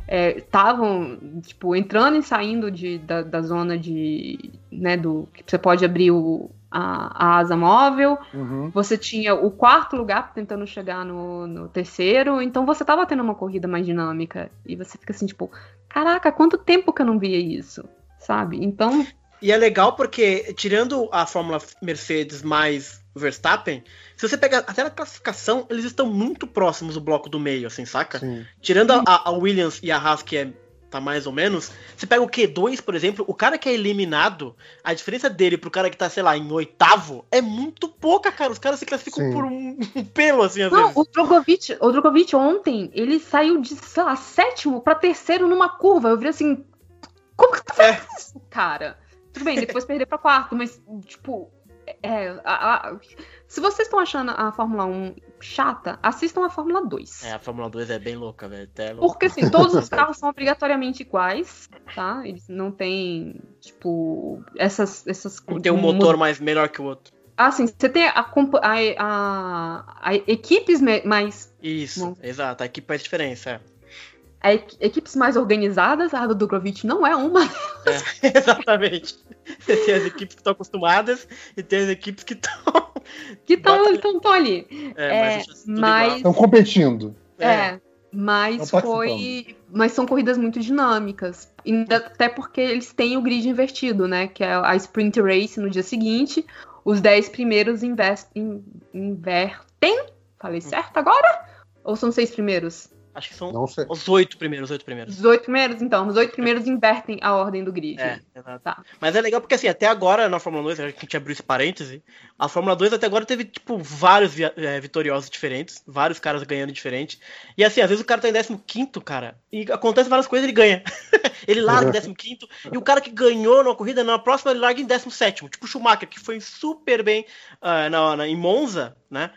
estavam, tipo, entrando e saindo de, da, da zona de, né, do, que você pode abrir o, a, a asa móvel, Uhum. você tinha o quarto lugar tentando chegar no, no terceiro, então você tava tendo uma corrida mais dinâmica, e você fica assim, tipo, caraca, quanto tempo que eu não via isso, sabe? Então, E é legal porque, tirando a Fórmula Mercedes mais Verstappen, se você pegar até na classificação, eles estão muito próximos do bloco do meio, assim, saca? Sim. Tirando a, a Williams e a Haas, que é, tá mais ou menos, você pega o Q2, por exemplo, o cara que é eliminado, a diferença dele pro cara que tá, sei lá, em oitavo, é muito pouca, cara. Os caras se classificam Sim. por um, um pelo, assim, às não, vezes. o Drogovic, o Drogovic ontem, ele saiu de, sei lá, sétimo pra terceiro numa curva, eu vi assim, como que tá fazendo isso, cara? Tudo bem, depois perder pra quarto, mas, tipo, é, a- a- se vocês estão achando a Fórmula 1 chata, assistam a Fórmula 2. É, a Fórmula 2 é bem louca, velho. Louca. Porque assim, todos os *laughs* carros são obrigatoriamente iguais, tá? Eles não têm, tipo, essas. essas Um tem um motor mais melhor que o outro. Assim, você tem a, a, a- equipes mais. Isso, Bom. exato. A equipe faz diferença. é. Equipes mais organizadas, a do Drogovic não é uma. É, *laughs* exatamente. Você tem as equipes que estão acostumadas e tem as equipes que estão. Que estão ali. É, É, mas, isso é mas-. Estão competindo. É. Mas Não participando. foi. Mas são corridas muito dinâmicas. Até porque eles têm o grid invertido, né? Que é a sprint race no dia seguinte. Os 10 primeiros invest- in- invertem. Falei certo agora? Ou são seis primeiros? Acho que são Não sei. os oito primeiros, os oito primeiros. Os oito primeiros, então. Os oito primeiros invertem a ordem do grid. É, exato. Tá. Mas é legal porque assim, até agora na Fórmula 2, a gente abriu esse parêntese, a Fórmula 2 até agora teve, tipo, vários é, vitoriosos diferentes, vários caras ganhando diferente. E assim, às vezes o cara tá em 15, cara, e acontece várias coisas e ele ganha. *laughs* ele larga em 15 e o cara que ganhou na corrida, na próxima ele larga em 17 tipo o Schumacher, que foi super bem ah, na, na- em Monza, né?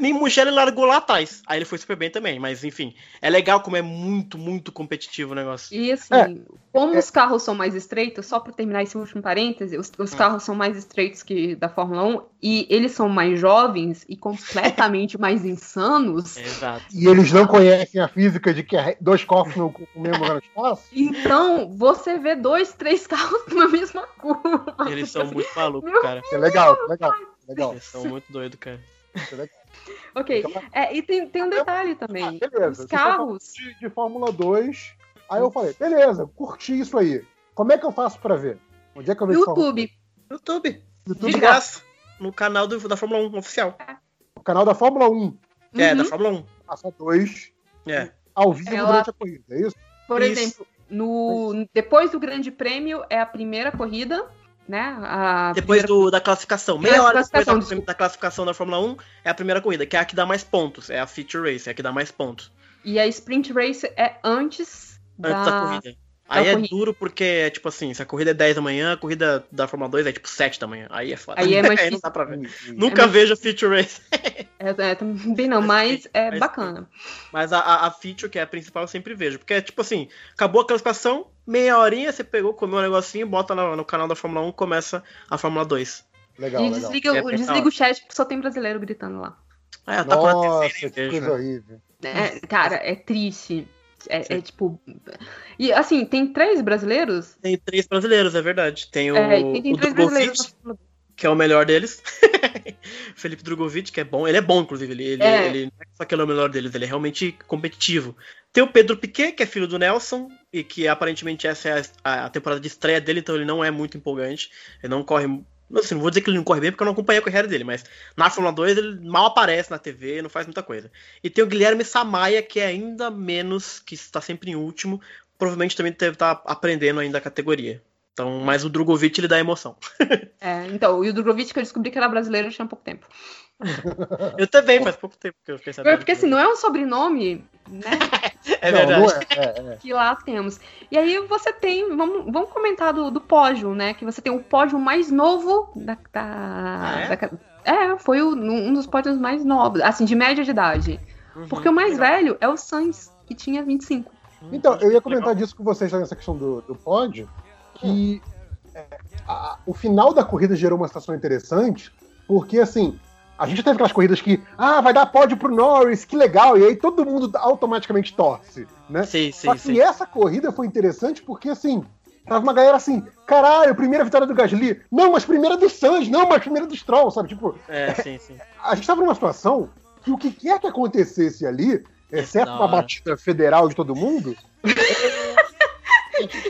Nem Mugello ele largou lá atrás. Aí ele foi super bem também, mas enfim, é legal como é muito, muito competitivo o negócio. E assim, É. como os carros são mais estreitos, só para terminar esse último parêntese, os, os carros são mais estreitos que da Fórmula 1 e eles são mais jovens e completamente *laughs* mais insanos. Exato. E eles não conhecem a física de que é dois corpos no, mesmo espaço? Então, você vê dois, três carros *laughs* na mesma curva. Eles são muito malucos, cara. É legal, legal, legal. Eles são muito doidos, cara. é legal. Ok. É, e tem, tem um detalhe também. Ah, beleza. Os carros. De, de Fórmula 2. Aí eu falei, beleza, curti isso aí. Como é que eu faço pra ver? Onde é que eu vejo YouTube. YouTube. YouTube? De graça. No canal do- da Fórmula 1 oficial. O canal da Fórmula 1 É, Uhum. da Fórmula 1. passa 2 É. ao vivo Ela- durante a corrida, é isso? Por Isso. exemplo, no, depois do Grande Prêmio é a primeira corrida, né? A Depois primeira- do, da classificação. Meia hora depois da, desculpa. da classificação da Fórmula 1 é a primeira corrida, que é a que dá mais pontos. É a feature race, é a que dá mais pontos. E a Sprint Race é antes, Antes da da, corrida. Aí é corrida. duro porque, tipo assim, se a corrida é 10 da manhã, a corrida da Fórmula 2 é tipo 7 da manhã. Aí é foda. Aí é *laughs* mais Aí não dá pra ver. Hum, Nunca mais- vejo a Feature Race. *laughs* É, é, também não, mas é Mas- bacana. Mas a, a, a feature, que é a principal, eu sempre vejo. Porque é tipo assim, acabou a classificação, meia horinha, você pegou, comeu um negocinho, bota no, no canal da Fórmula 1, começa a Fórmula 2. Legal, e legal. desliga, É, o- é desliga o chat porque só tem brasileiro gritando lá. Ah, tá com a Nossa, que coisa horrível. É, cara, é triste. É, é tipo. E assim, tem três brasileiros? Tem três brasileiros, é verdade. Tem o, É, tem, tem o Drogovic, que é o melhor deles. *laughs* Felipe Drogovic, que é bom. Ele é bom, inclusive. Ele, ele, É. ele não é só que ele é o melhor deles, ele é realmente competitivo. Tem o Pedro Piquet, que é filho do Nelson, e que aparentemente essa é a, a temporada de estreia dele, então ele não é muito empolgante. Ele não corre. Assim, não vou dizer que ele não corre bem, porque eu não acompanhei a carreira dele, mas na Fórmula 2 ele mal aparece na TV, não faz muita coisa. E tem o Guilherme Samaia, que é ainda menos, que está sempre em último. Provavelmente também deve estar aprendendo ainda a categoria. Então, mas o Drogovic ele dá emoção. *laughs* É, então, e o Drogovic que eu descobri que era brasileiro tinha pouco tempo. *laughs* Eu também, faz pouco tempo que eu fiquei sabendo. Porque assim, não é um sobrenome, né? *laughs* É não, verdade. não é, é, é. que lá temos. E aí você tem, vamos, vamos comentar do, do pódio, né? Que você tem o pódio mais novo da. da, Ah, é? da- é, foi o- um dos pódios mais novos, assim, de média de idade. Uhum, Porque o mais legal. velho é o Sainz, que tinha 25. Então, eu ia comentar Legal. disso com vocês lá nessa questão do, do pódio, que é, a- o final da corrida gerou uma situação interessante, porque assim, a gente teve aquelas corridas que, ah, vai dar pódio pro Norris, que legal, e aí todo mundo automaticamente torce, né? Sim, Só sim, que sim. essa corrida foi interessante porque, assim, tava uma galera assim, caralho, primeira vitória do Gasly, não, mas primeira do Sainz, não, mas primeira do Stroll, sabe? Tipo, É, sim, sim. a gente tava numa situação que o que quer que acontecesse ali, exceto uma hora. batida federal de todo mundo, *laughs*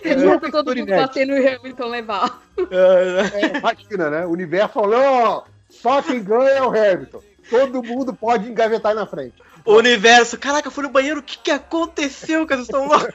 E nunca todo mundo bater no Hamilton levar. É, imagina, né? O universo falou, ó, só quem ganha é o Hamilton. Todo mundo pode engavetar aí na frente. O universo, caraca, fui no banheiro, o que, que aconteceu, estão loucos?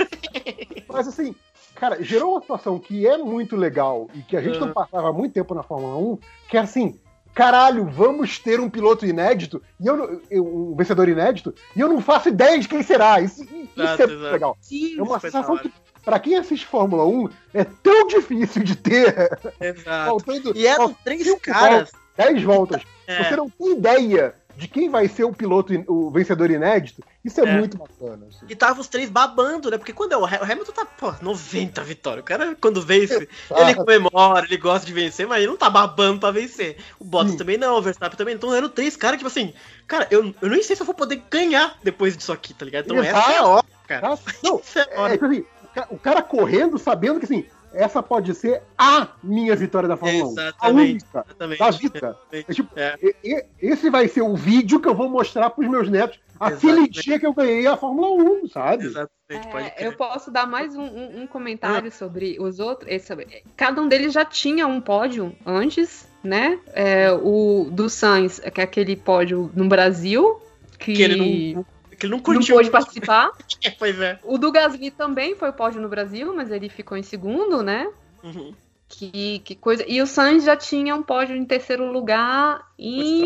*laughs* Mas assim, cara, gerou uma situação que é muito legal e que a gente não passava há muito tempo na Fórmula 1, que é assim, caralho, vamos ter um piloto inédito, e eu, eu- um vencedor inédito, e eu não faço ideia de quem será. Isso, isso Exato, é muito exato. legal. Sim, É uma foi sensação que, pra quem assiste Fórmula 1, é tão difícil de ter, Exato. *laughs* faltando E eram três caras. 10 voltas. É. Você não tem ideia de quem vai ser o piloto, o vencedor inédito. Isso é, É. muito bacana. assim. E tava os três babando, né? Porque quando é o, Ha- o Hamilton tá, pô, 90 vitórias. O cara, quando vence, Ah, ele comemora, ele gosta de vencer, mas ele não tá babando pra vencer. O Bottas Sim. também não, o Verstappen também. Então eram três caras, tipo assim, cara, eu, eu nem sei se eu vou poder ganhar depois disso aqui, tá ligado? Então Exato. essa é a hora, cara. Não, *laughs* é é, tipo assim, o cara correndo sabendo que assim, essa pode ser a minha vitória da Fórmula 1. A Exatamente. única Exatamente. da vida. Exatamente. É tipo, É. e- e- esse vai ser o vídeo que eu vou mostrar pros meus netos aquele Exatamente. dia que eu ganhei a Fórmula 1, sabe? Exatamente, pode É, eu posso dar mais um, um- um comentário sobre os outros. esse- cada um deles já tinha um pódio antes, né? É, o do Sainz, que é aquele pódio no Brasil, que, Que ele não, que ele não não curtiu. pôde participar. *laughs* pois é. O do Gasly também foi pódio no Brasil, mas ele ficou em segundo, né? Uhum. Que, que coisa. E o Sainz já tinha um pódio em terceiro lugar em.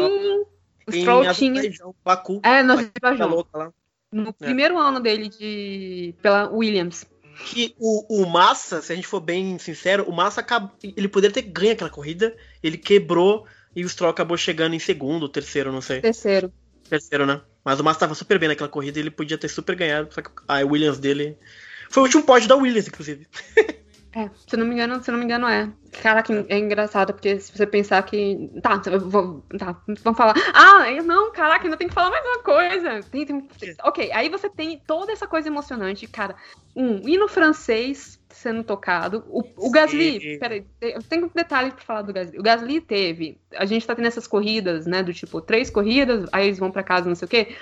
O Em Stroll tinha. Azerbaijão, Baku. É, no Azerbaijão. louca lá. No primeiro ano dele de. pela Williams. que o, o Massa, se a gente for bem sincero, o Massa ele poderia ter ganho aquela corrida, ele quebrou e o Stroll acabou chegando em segundo, terceiro, não sei. Terceiro. Terceiro, né? Mas o Massa tava super bem naquela corrida e ele podia ter super ganhado, só que a Williams dele. Foi o último pódio da Williams, inclusive. *laughs* É, se não me engano, se não me engano é. Caraca, é engraçado, porque se você pensar que. Tá, vou- tá, vamos falar. Ah, eu não, caraca, ainda tem que falar mais uma coisa. Tem- tem- Ok, aí você tem toda essa coisa emocionante, cara. Um hino francês sendo tocado. O, o. Gasly, peraí, eu tenho um detalhe pra falar do Gasly. O Gasly teve. A gente tá tendo essas corridas, né? Do tipo, três corridas, aí eles vão pra casa, não sei o quê.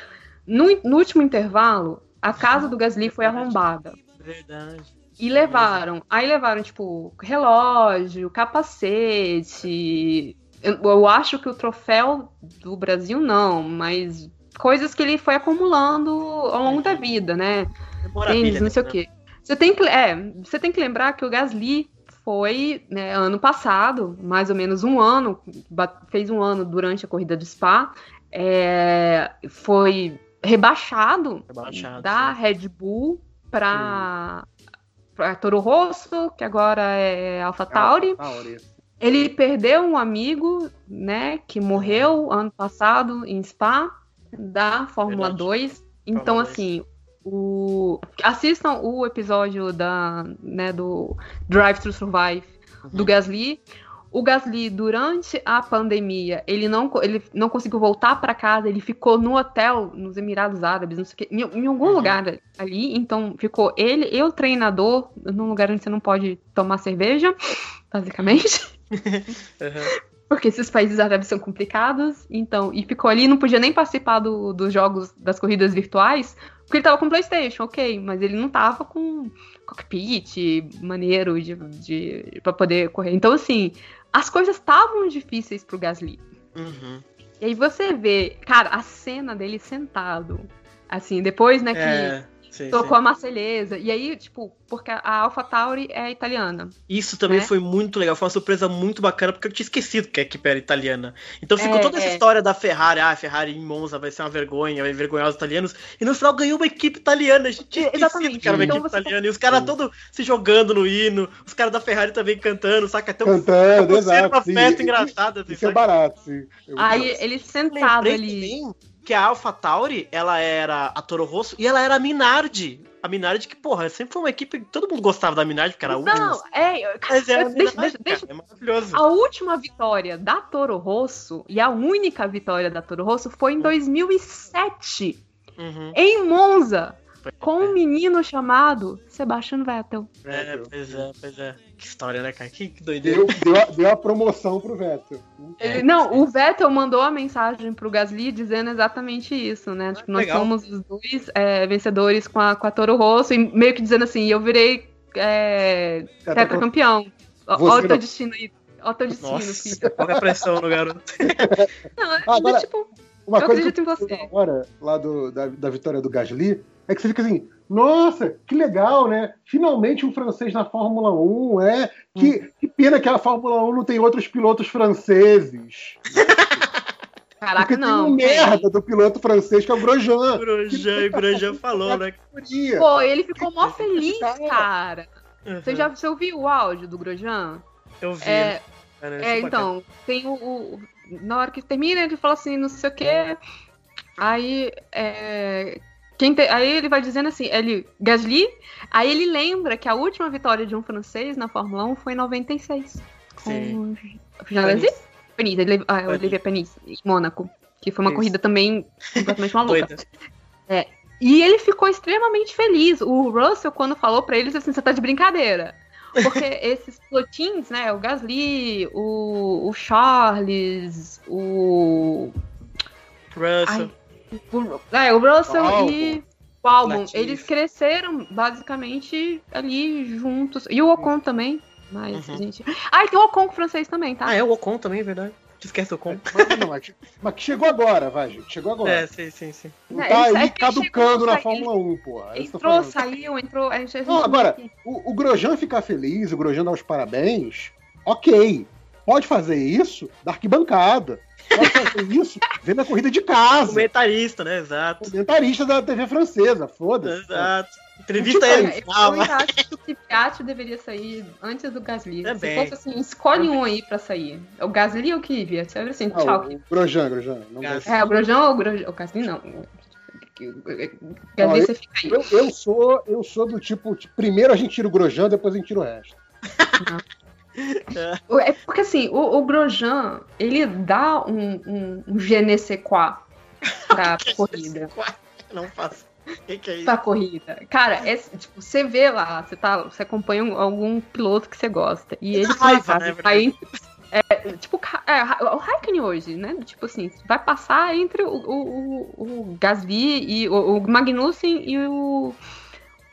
No, no último intervalo, a casa do Gasly foi arrombada. Verdade. E levaram. Aí levaram, tipo, relógio, capacete. Eu, eu acho que o troféu do Brasil não, mas coisas que ele foi acumulando ao longo da vida, né? Memorabilia, Tênis, não sei né? o quê. Você tem que, é, você tem que lembrar que o Gasly foi né, ano passado, mais ou menos um ano, fez um ano durante a corrida do Spa, é, foi rebaixado, Rebaixado, da sim. Red Bull para pra Toro Rosso, que agora é Alpha Tauri. Tauri. Ele perdeu um amigo, né, que morreu ano passado em Spa, da Fórmula Verdade. 2. Então, Fórmula 2. assim, o... assistam o episódio da, né, do Drive to Survive do Gasly. O Gasly, durante a pandemia, ele não, ele não conseguiu voltar para casa, ele ficou no hotel, nos Emirados Árabes, não sei o quê, em, em algum Uhum. lugar ali. Então, ficou ele e o treinador num lugar onde você não pode tomar cerveja, basicamente. Aham. *laughs* Porque esses países árabes são complicados, então, e ficou ali, não podia nem participar do- dos jogos das corridas virtuais, porque ele tava com PlayStation, ok, mas ele não tava com cockpit maneiro de, de, pra poder correr. Então, assim, as coisas estavam difíceis pro Gasly. Uhum. E aí você vê, cara, a cena dele sentado, assim, depois, né, que É, sim, tocou sim. a Marselhesa, e aí, tipo, porque a Alpha Tauri é italiana. Isso também né? foi muito legal, foi uma surpresa muito bacana, porque eu tinha esquecido que a equipe era italiana. Então ficou É, toda essa é. história da Ferrari, ah, a Ferrari em Monza vai ser uma vergonha, vai envergonhar os italianos, e no final ganhou uma equipe italiana, a gente tinha É, esquecido exatamente. que era uma Então equipe você- italiana, e os caras todos se jogando no hino, os caras da Ferrari também cantando, saca? Então Cantando, foi exato. uma sim. festa engraçada, assim, Isso é saca? barato, sim. Eu- Aí ele sentado ali. também que a Alpha Tauri, ela era a Toro Rosso e ela era a Minardi. A Minardi que, porra, sempre foi uma equipe que todo mundo gostava da Minardi, porque era a última. Não, é. Mas é a deixa- Minardi, deixa- deixa- é maravilhoso. A última vitória da Toro Rosso e a única vitória da Toro Rosso foi em 2007, Uhum. em Monza, com um menino chamado Sebastian Vettel. É, pois é, pois é. Que história, né, cara? Que, que doideira. Deu, deu, a- deu a promoção pro Vettel. Ele- não, o Vettel mandou a mensagem pro Gasly dizendo exatamente isso, né? Tipo, nós legal. somos os dois é, vencedores com a, com a Toro Rosso, e meio que dizendo assim, eu virei é, tetracampeão. Ó o teu destino aí. Ó o teu destino, filho. Nossa, qual é a pressão no garoto? Não, é, Agora- tipo, Uma Eu coisa que acredito em você. hora, lá do, da, da vitória do Gasly, é que você fica assim, nossa, que legal, né? Finalmente um francês na Fórmula 1, é. Que, que pena que a Fórmula 1 não tem outros pilotos franceses. *laughs* caraca, Porque não. tem um merda do piloto francês que é o Grosjean. O *laughs* Grosjean, o Grosjean falou, né? Categoria. Pô, ele ficou mó feliz, cara. Uhum. Você já você ouviu o áudio do Grosjean? Eu vi. É, é, bacana. então, tem o, o- Na hora que termina, ele fala assim, não sei o quê. Aí. É, te- aí ele vai dizendo assim, ele. Gasly. Aí ele lembra que a última vitória de um francês na Fórmula 1 foi em 96. Com Jean Gasly? Panis, ele, ah, Panis. Olivier Panis, em Mônaco. Que foi uma Isso. corrida também *laughs* completamente maluca. Doida. E ele ficou extremamente feliz. O Russell, quando falou pra eles assim, você tá de brincadeira. Porque *laughs* esses pilotins, né? O Gasly, o, o Charles, o. Russell. o é, o Russell e o Albon. Latifi. Eles cresceram basicamente ali juntos. E o Ocon também. Mas, Uhum. gente. Ah, e tem o Ocon francês também, tá? Ah, é o Ocon também, é verdade. Te esquece do Ocon. Mas, não, mas, mas que chegou agora, vai, gente. Chegou agora. É, sim, sim, sim. Não É, tá ele- é aí ele caducando chegou, na ele- Fórmula 1, porra. É Entrou, saiu, entrou. A gente, a gente Não, agora-. O, o Grosjean ficar feliz, o Grosjean dar os parabéns, ok. Pode fazer isso da arquibancada. Pode fazer *laughs* isso vendo a corrida de casa. Comentarista, né? Exato. Comentarista da TV francesa, foda-se. Exato. Entrevista Tipo, ele. É, eu Ah, ainda acho que o Kvyat deveria sair antes do Gasly. Também. Se fosse assim, escolhe um aí pra sair. É o Gasly ou o Kvyat? Você abre assim, Ah, tchau. o Grosjean, Grosjean. Não Gasly. É, o Grosjean ou o Gasly? O Gasly não. Gasly eu- você fica aí. Eu, eu sou, eu sou do tipo, tipo, primeiro a gente tira o Grosjean, depois a gente tira o resto. É porque assim, o, o Grosjean, ele dá um, um, um je ne sais quoi pra *laughs* corrida. Não faço. O que, que é isso? Pra corrida. Cara, é, tipo, você vê lá, você, tá, você acompanha um- algum piloto que você gosta. E ele por raiva, casa, né, tá entre- é, tipo, é, o Raikkonen hoje, né? Tipo assim, vai passar entre o, o, o, o Gasly e o, o Magnussen e o,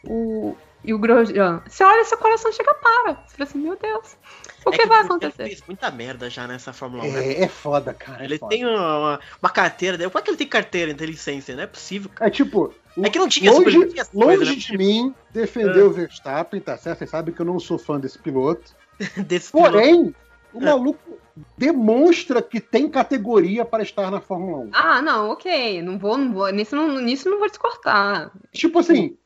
o, e o Grosjean. Você olha, seu coração chega para. Você fala assim, meu Deus, o É que, vai acontecer? fez muita merda já nessa Fórmula 1. né? É, é foda, cara. é Ele foda. tem uma, uma, uma carteira. Como é que ele tem carteira de licença? Não é possível. cara. É tipo, É que não tinha super- longe, não tinha essa coisa, longe né? de mim defender o Verstappen, tá certo? Vocês sabem que eu não sou fã desse piloto. *laughs* Desse piloto. Porém, o É. maluco demonstra que tem categoria para estar na Fórmula 1. Ah, não, ok. Não vou, não vou. Nisso não, nisso não vou descortar. Tipo assim,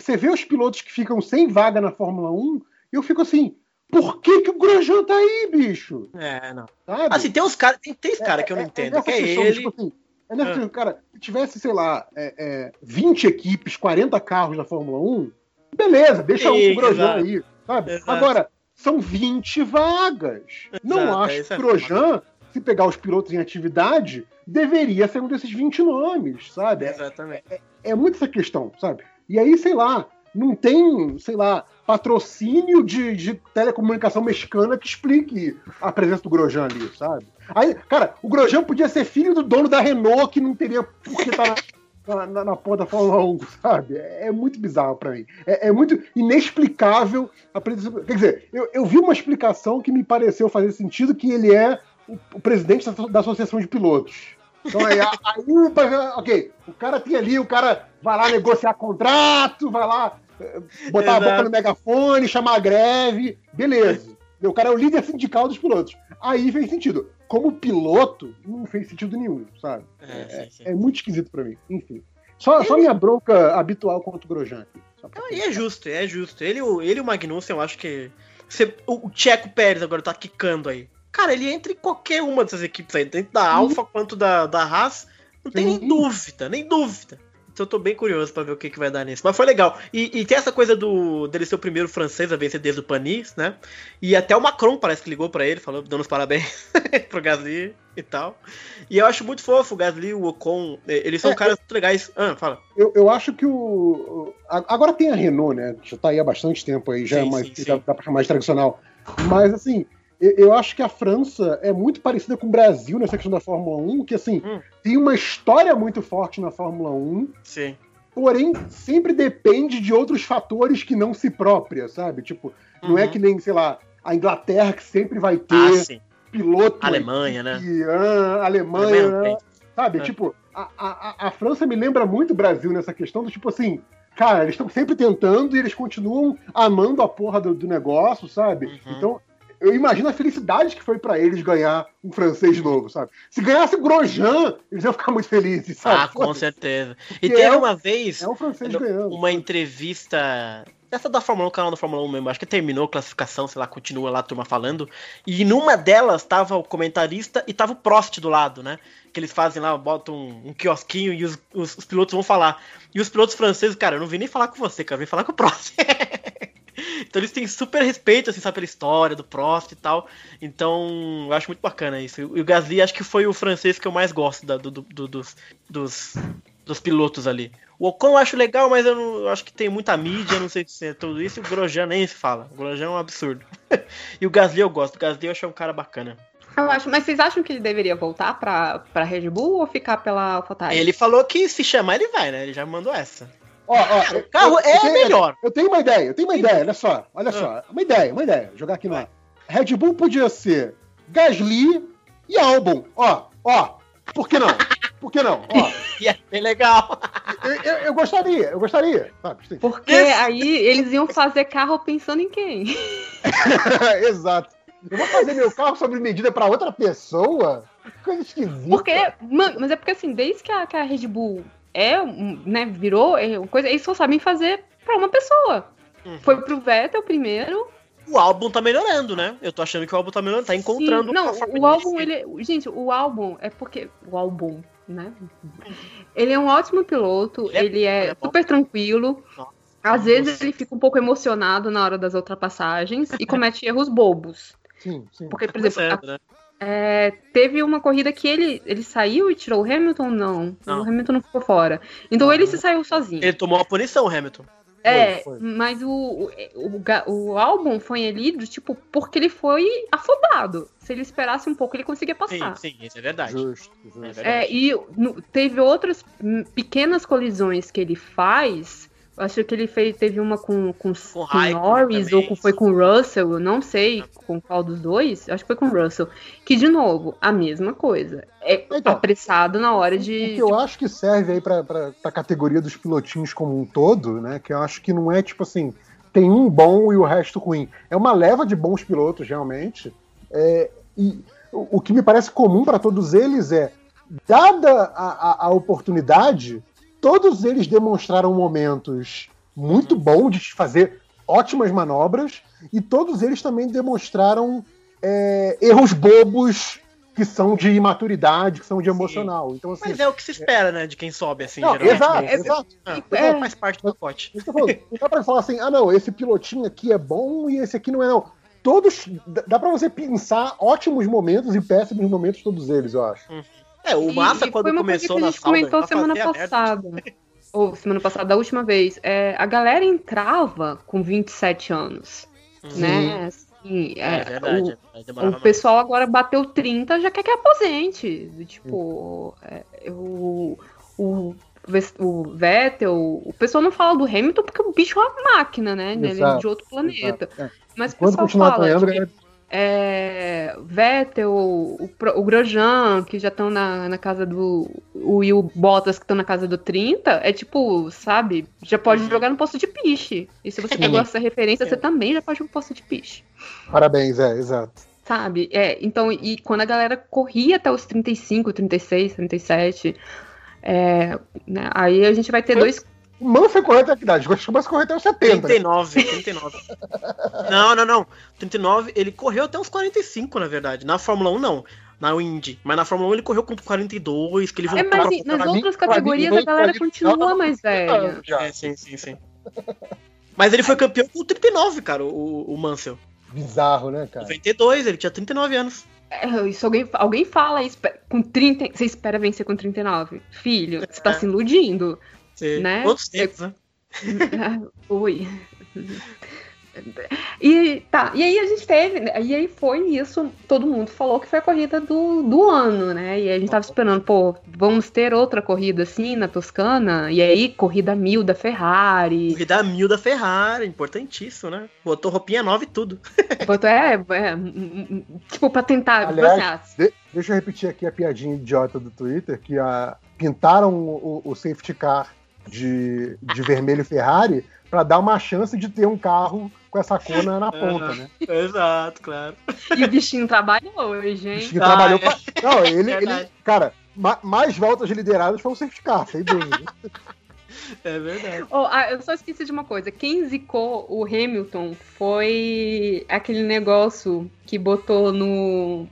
você vê os pilotos que ficam sem vaga na Fórmula 1, e eu fico assim, por que, que o Grosjean tá aí, bicho? É, não. Sabe? Assim, tem uns caras, tem três caras que eu não entendo. nessa que é questão, ele. tipo assim, é nessa Ah. questão, cara, se tivesse, sei lá, é, é, 20 equipes, 40 carros na Fórmula 1, beleza, deixa um Sim, pro Grosjean exato. aí, sabe? Exato. Agora, são 20 vagas. Não Exato, acho é, isso que é o Grosjean, se pegar os pilotos em atividade, deveria ser um desses 20 nomes, sabe? É, Exatamente. é muito essa questão, sabe? E aí, sei lá, não tem, sei lá, patrocínio de, de telecomunicação mexicana que explique a presença do Grosjean ali, sabe? Aí, cara, o Grosjean podia ser filho do dono da Renault, que não teria por que estar na, na, na porra da Fórmula 1, sabe? É, é muito bizarro pra mim. É, é muito inexplicável a presença. Quer dizer, eu, eu vi uma explicação que me pareceu fazer sentido que ele é o, o presidente da, da Associação de Pilotos. Então aí, aí, ok, o cara tem ali, o cara vai lá negociar contrato, vai lá eh, botar a Exato. boca no megafone, chamar a greve, beleza. O cara é o líder sindical dos pilotos. Aí fez sentido. Como piloto, não fez sentido nenhum, sabe? É, sim, sim. É muito esquisito pra mim. Enfim. Só, só minha bronca habitual contra o Grosjean aqui. Não, e é justo, é justo. Ele, ele e o Magnussen, eu acho que. Você, o, o Checo Pérez agora tá quicando aí. Cara, ele entra em qualquer uma dessas equipes aí, tanto da Alfa quanto da, da Haas. Não tem nem Sim. dúvida, nem dúvida. Então eu tô bem curioso pra ver o que, que vai dar nisso. Mas foi legal. E, e tem essa coisa do dele ser o primeiro francês a vencer desde o Panis, né? E até o Macron parece que ligou pra ele, falou, dando os parabéns *laughs* pro Gasly e tal. E eu acho muito fofo o Gasly, o Ocon. eh, Eles são É, caras muito legais. Ah, fala. Eu, eu acho que o. Agora tem a Renault, né? Já tá aí há bastante tempo aí, já, Sim, é mais, sim, já dá pra chamar de tradicional. Mas assim, eu, eu acho que a França é muito parecida com o Brasil nessa questão da Fórmula 1, que assim, Hum. tem uma história muito forte na Fórmula 1, Sim. porém sempre depende de outros fatores que não se própria, sabe? Tipo, não é Uhum. que nem, sei lá, a Inglaterra que sempre vai ter Ah, sim. piloto. Alemanha, né? e, ah, Alemanha, Alemanha. Sabe, É. tipo, a, a, a França me lembra muito o Brasil nessa questão do tipo assim, cara, eles estão sempre tentando e eles continuam amando a porra do, do negócio, sabe? Uhum. Então, eu imagino a felicidade que foi pra eles ganhar um francês novo, sabe? Se ganhasse o Grosjean, eles iam ficar muito felizes, sabe? Ah, com certeza. E teve é- uma vez É um francês ganhando. uma entrevista. Essa da Fórmula 1, canal da Fórmula 1 mesmo, acho que terminou a classificação, sei lá, continua lá a turma falando. E numa delas tava o comentarista e tava o Prost do lado, né? Que eles fazem lá, botam um, um quiosquinho e os, os- os pilotos vão falar. E os pilotos franceses, cara, eu não vim nem falar com você, cara, eu vim falar com o Prost. *laughs* então eles têm super respeito, assim, sabe, pela história do Prost e tal. Então, eu acho muito bacana isso. E o Gasly acho que foi o francês que eu mais gosto da- do- do- do- dos, dos, dos pilotos ali. O Ocon eu acho legal, mas eu, não, eu acho que tem muita mídia, não sei se é tudo isso. E o Grosjean nem se fala. O Grosjean é um absurdo. *laughs* e o Gasly eu gosto. O Gasly eu acho um cara bacana. Eu acho, mas vocês acham que ele deveria voltar pra, pra Red Bull ou ficar pela AlphaTauri? Ele falou que se chamar ele vai, né? Ele já mandou essa. Ó, ó, carro eu- é eu tenho- melhor. Eu tenho uma ideia, eu tenho uma ideia, olha só, olha Ah. só. Uma ideia, uma ideia. Jogar aqui no ar. Red Bull podia ser Gasly e Albon. Ó, ó. Por que não? Por que não? Ó, E é bem legal. eu, eu- eu gostaria, eu gostaria. Sabe? Sim. Porque aí eles iam fazer carro pensando em quem? *laughs* Exato. Eu vou fazer meu carro sobre medida pra outra pessoa? Que coisa esquisita. Porque, mano, mas é porque assim, desde que a, que a Red Bull é, né, virou é, uma coisa, eles só sabem fazer pra uma pessoa. Uhum. Foi pro Vettel primeiro. O álbum tá melhorando, né? Eu tô achando que o álbum tá melhorando, tá encontrando. Sim, não, o álbum, ele. Gente, o álbum é porque. O álbum, né? Ele é um ótimo piloto, Ele é- ele é, é bom. super tranquilo. Nossa. Às vezes ele fica um pouco emocionado na hora das ultrapassagens e comete erros bobos. Sim, sim. Porque, por Tá exemplo, a- começando, né? É, teve uma corrida que ele, ele saiu e tirou o Hamilton? Não. Não. O Hamilton não ficou fora. Então ele se saiu sozinho. Ele tomou a punição, o Hamilton. É, foi. mas o, o, o, o álbum foi ali, do tipo, porque ele foi afobado. Se ele esperasse um pouco, ele conseguia Sim, passar. sim, isso é verdade. Justo, justo. É verdade. É, e no- teve outras pequenas colisões que ele faz. Acho que ele fez, teve uma com, com, com Raikkonen Norris também. ou com- foi com o Russell, eu não sei com qual dos dois. Acho que foi com o Russell. Que, de novo, a mesma coisa. É Então, apressado na hora O de. que eu acho que serve aí pra, pra, pra categoria dos pilotinhos como um todo, né? Que eu acho que não é tipo assim, tem um bom e o resto ruim. É uma leva de bons pilotos, realmente. É, e o, o que me parece comum para todos eles é, dada a, a, a oportunidade, todos eles demonstraram momentos muito bom de fazer ótimas manobras, e todos eles também demonstraram é, erros bobos que são de imaturidade, que são de emocional. Então, assim, Mas é o que se espera, né? De quem sobe, assim, não, geralmente. exato, É, exato. Ah, É. Faz parte do pacote. Não dá pra falar assim, ah não, esse pilotinho aqui é bom e esse aqui não é não. Todos, dá pra você pensar ótimos momentos e péssimos momentos todos eles, eu acho. É, o Massa, e quando começou coisa que a na gente sala, comentou semana passada. Ou semana passada, da última vez. É, a galera entrava com 27 anos. Né? Assim, É, é, verdade. vai O, demorar o mais. pessoal agora bateu 30, já quer que aposente. Tipo, é, o, o, o Vettel, o pessoal não fala do Hamilton porque o bicho é uma máquina, né? Ele é Exato, de outro planeta. Exato. É. Mas o pessoal continuar fala, ganhando, tipo, é, Vettel, o, o Grosjean, que já estão na, na casa do. O e o Bottas, que estão na casa do 30, é tipo, sabe? Já pode Uhum. jogar no posto de piche. E se você Sim. pegou essa referência, É. você também já pode ir no posto de piche. Parabéns, é, exato. Sabe? É, então, e quando a galera corria até os 35, 36, 37, é, né, aí a gente vai ter dois. O Mano foi correr até que idade? Acho que começa a correr até os 70. né? 39, 39. não, não, não. 39, ele correu até uns 45, na verdade. Na Fórmula 1, não. Na Indy. Mas na Fórmula 1 ele correu com 42, que ele É, voltou mas pra- nas pra mim- outras mim, categorias ninguém a galera continua não, mais velha. Já. É, sim, sim, sim. Mas ele foi campeão com 39, cara, o, o Mansell. Bizarro, né, cara? 92, ele tinha 39 anos. É, Isso alguém, alguém fala isso, com 30, você espera vencer com 39. Filho, você tá É. se iludindo. Você- Né? Outros tempos, né? *laughs* Oi. E tá, e aí a gente teve, e aí foi isso, todo mundo falou que foi a corrida do, do ano, né? E a gente tava esperando, pô, vamos ter outra corrida assim na Toscana, e aí corrida mil da Ferrari. Corrida mil da Ferrari, importantíssimo, né? Botou roupinha nova e tudo. *laughs* Botou- É, é, tipo, pra tentar. Aliás, assim, de- deixa eu repetir aqui a piadinha idiota do Twitter, que a, pintaram o, o safety car de, de vermelho Ferrari para dar uma chance de ter um carro com essa cona na ponta, né? Exato, claro. e o bichinho trabalhou hoje, O hein? bichinho Ah, trabalhou é. pra... Não, ele, ele cara, ma- mais voltas lideradas foi o safety car, sem dúvida. É verdade. Oh, ah, eu só esqueci de uma coisa. Quem zicou o Hamilton foi aquele negócio que botou no.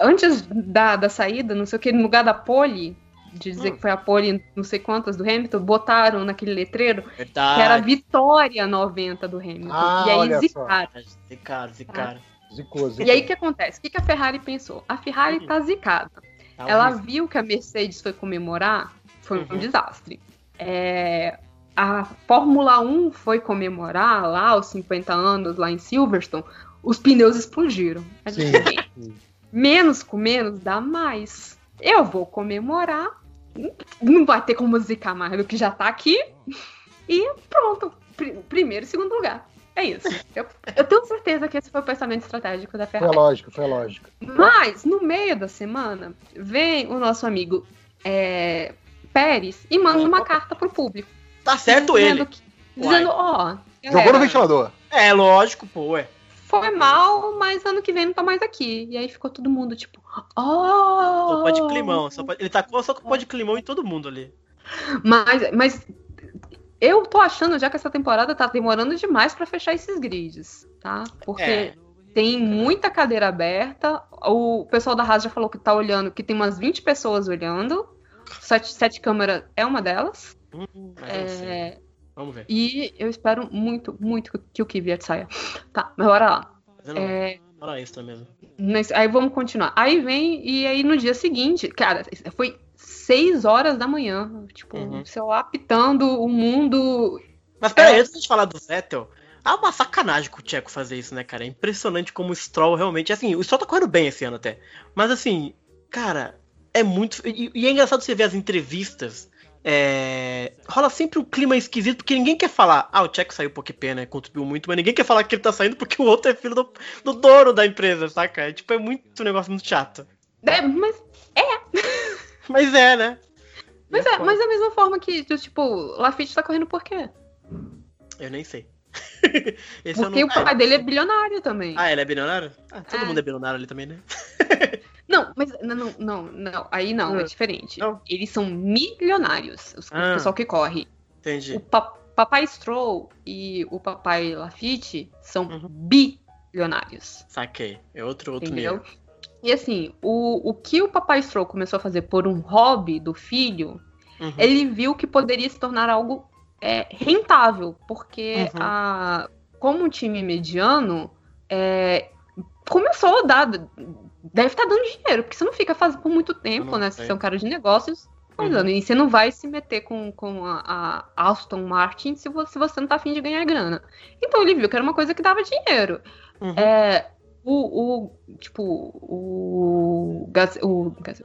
Antes da, da saída, não sei o que, no lugar da pole, de dizer Hum. que foi a pole não sei quantas do Hamilton, botaram naquele letreiro Verdade. que era Vitória 90 do Hamilton. Ah, e aí olha só. zicaram. Zicar, zicar. Zicou, zicou. E aí o que acontece? O que, que a Ferrari pensou? A Ferrari Uhum. tá zicada. Tá Ela horrível. viu que a Mercedes foi comemorar, foi um Uhum. desastre. É, a Fórmula 1 foi comemorar lá os 50 anos lá em Silverstone, os pneus explodiram. A gente Sim. Sim. menos com menos dá mais. Eu vou comemorar, não vai ter como zicar mais do que já tá aqui, e pronto. Pri- primeiro e segundo lugar. É isso. Eu, eu tenho certeza que esse foi o pensamento estratégico da Foi Ferrari. lógico, foi lógico. Mas, no meio da semana, vem o nosso amigo é, Pérez e manda uma carta pro público. Tá certo dizendo ele. que- Dizendo, ó, Jogou no galera, ventilador. É, lógico, pô, ué. Foi mal, mas ano que vem não tá mais aqui. E aí ficou todo mundo tipo, ó. Só pode climão. Só pode... Ele tacou só com pó de climão em todo mundo ali. Mas, mas eu tô achando já que essa temporada tá demorando demais pra fechar esses grids, tá? Porque É. tem muita cadeira aberta. O pessoal da Haas já falou que tá olhando, que tem umas 20 pessoas olhando. Sete, sete câmeras é uma delas. Hum. É, Vamos ver. e eu espero muito, muito que o Kvyat saia. Tá, mas bora lá. Não É, Hora extra mesmo. aí vamos continuar. Aí vem, e aí no dia seguinte, cara, foi 6 horas da manhã. Tipo, Uhum. o celular apitando, o mundo Mas peraí, É. antes de falar do Vettel, há uma sacanagem com o Tcheco fazer isso, né, cara? É impressionante como o Stroll realmente. Assim, o Stroll tá correndo bem esse ano até. Mas assim, cara, é muito. E, e é engraçado você ver as entrevistas. É, Rola sempre um clima esquisito, porque ninguém quer falar, ah, o Tcheco saiu porque pena, contribuiu muito, mas ninguém quer falar que ele tá saindo porque o outro é filho do, do dono da empresa, saca? É, tipo, é muito um negócio muito chato. É, mas, *laughs* Mas é, né? mas, é, mas da mesma forma que, tipo, Lafitte tá correndo por quê? Eu nem sei. *laughs* Porque não... o pai dele é bilionário também. Ah, ele é bilionário? Ah, todo É. mundo é bilionário ali também, né? *laughs* Não, mas não, não, não, aí não, é Ah. diferente. Não? Eles são milionários, os, o Ah. pessoal que corre. Entendi. O, pa- Papai Stroll e o Papai Lafitte são Uhum. bilionários. Saquei. É outro, outro Entendeu? nível. E assim, o, o que o Papai Stroll começou a fazer por um hobby do filho, Uhum. ele viu que poderia se tornar algo é, rentável, porque Uhum. a, como um time mediano é, começou a dar. Deve estar dando dinheiro, porque você não fica fazendo por muito tempo, né? sei. Se você é um cara de negócios, coisando. E você não vai se meter com, com a, a Aston Martin se você, se você não tá afim de ganhar grana. Então ele viu que era uma coisa que dava dinheiro. Uhum. É, o, o, tipo, o, o,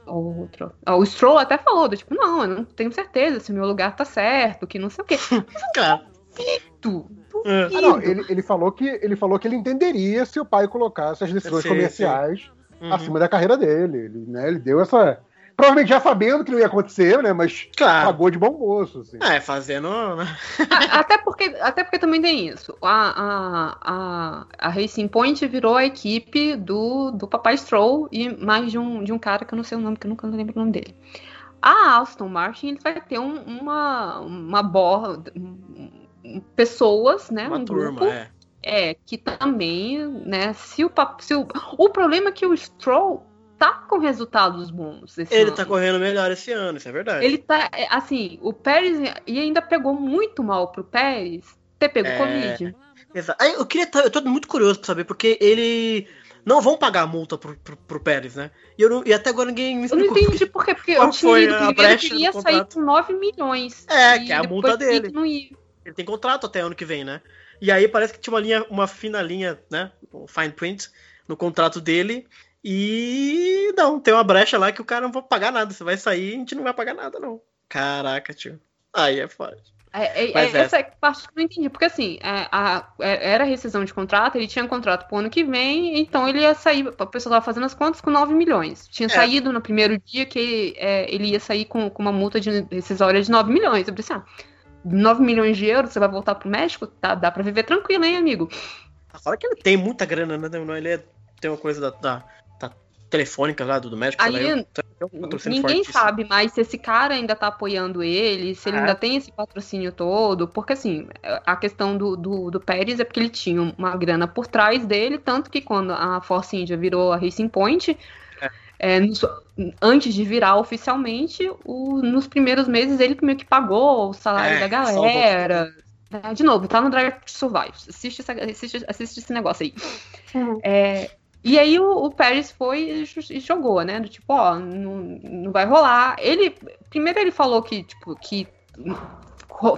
o outro, o Stroll até falou, do, tipo, não, eu não tenho certeza se o meu lugar tá certo, que não sei o quê. *laughs* Tu, É. Ah, não, ele, ele, falou que, ele falou que ele entenderia se o pai colocasse as decisões Sim, comerciais Uhum. acima da carreira dele. Ele, né, ele deu essa. Provavelmente já sabendo que não ia acontecer, né? Mas Claro. pagou de bom moço. Assim. É, fazendo. né? Até, porque, até porque também tem isso. A, a, a, a Racing Point virou a equipe do, do Papai Stroll e mais de um, de um cara que eu não sei o nome, que eu nunca lembro o nome dele. A Aston Martin ele vai ter um- uma, uma borda. Pessoas, né? Uma um turma, grupo é. É, que também, né, se o, se o, o problema é que o Stroll tá com resultados bons esse Ele ano. tá correndo melhor esse ano, isso é verdade. Ele tá, é, assim, o Pérez, e ainda pegou muito mal pro Pérez ter pego É, Covid. Exato. Eu queria. tá- Eu tô muito curioso pra saber, porque ele. Não vão pagar a multa pro, pro, pro Pérez, né? E, eu não- e até agora ninguém me Eu não explicou. entendi por quê, porque *laughs* eu tinha a primeiro que brecha ele do ia sair com 9 milhões. É, que é a multa dele. não ia. Ele tem contrato até ano que vem, né? E aí parece que tinha uma linha, uma fina linha, né? Um fine print no contrato dele. E não, tem uma brecha lá que o cara não vai pagar nada. Você vai sair e a gente não vai pagar nada, não. Caraca, tio. Aí é forte. É, é- é é. essa parte que eu não entendi, porque assim, é, a- é- era rescisão de contrato, ele tinha um contrato pro ano que vem, então ele ia sair, o pessoal tava fazendo as contas com 9 milhões. Tinha É. saído no primeiro dia que é, ele ia sair com, com uma multa de rescisória de 9 milhões. Eu pensei, ah, 9 milhões de euros, você vai voltar pro México? Tá, dá pra viver tranquilo, hein, amigo? Fala que ele tem muita grana, né? Não, Ele é- tem uma coisa da, da, da telefônica lá do, do médico. sei lá, Ali, eu- um patrocínio Ninguém sabe mais se esse cara ainda tá apoiando ele, se ele Ah. ainda tem esse patrocínio todo, porque assim, a questão do, do, do Pérez é porque ele tinha uma grana por trás dele, tanto que quando a Force India virou a Racing Point, é, nos- antes de virar oficialmente, o- nos primeiros meses ele meio que pagou o salário É, da galera. né? De novo, tá no Drive to Survive. Assiste, essa- assiste, assiste esse negócio aí. É, e aí o, o Pérez foi e e jogou, né? Do tipo, ó, não, não vai rolar. Ele. Primeiro ele falou que, tipo, que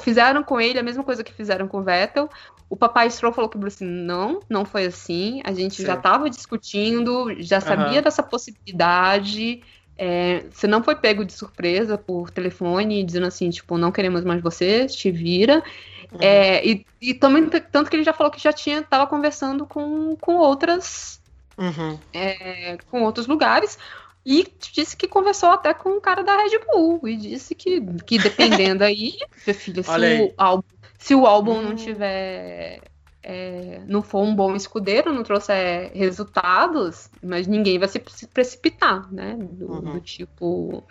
fizeram com ele a mesma coisa que fizeram com o Vettel. O papai Stroll falou que assim, não, não foi assim. A gente já Sim. tava discutindo, já sabia Aham. dessa possibilidade. É, você não foi pego de surpresa por telefone, dizendo assim, tipo, não queremos mais você, te vira. Uhum. É, e, e também, tanto que ele já falou que já tinha, tava conversando com, com outras Uhum. é, com outros lugares. E disse que conversou até com o cara da Red Bull. E disse que, que dependendo *laughs* aí, filho, se aí. o, álbum, se o álbum Hum. não tiver. é, não for um bom escudeiro, não trouxer resultados, mas ninguém vai se se precipitar, né? Do, Uhum. do tipo.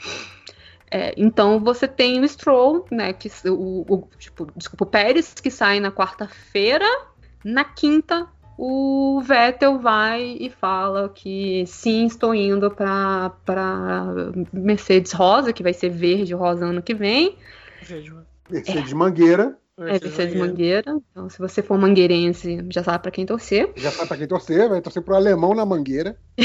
é, então você tem o Stroll, né? Que, o, o- tipo, desculpa, o Pérez, que sai na quarta-feira. Na quinta, o Vettel vai e fala que sim, estou indo para Mercedes Rosa, que vai ser verde rosa ano que vem. Vejo. Mercedes Mangueira, É Mercedes Mangueira. Então, se você for mangueirense, já sabe para quem torcer. já sabe pra quem torcer, vai torcer pro alemão na Mangueira. *laughs*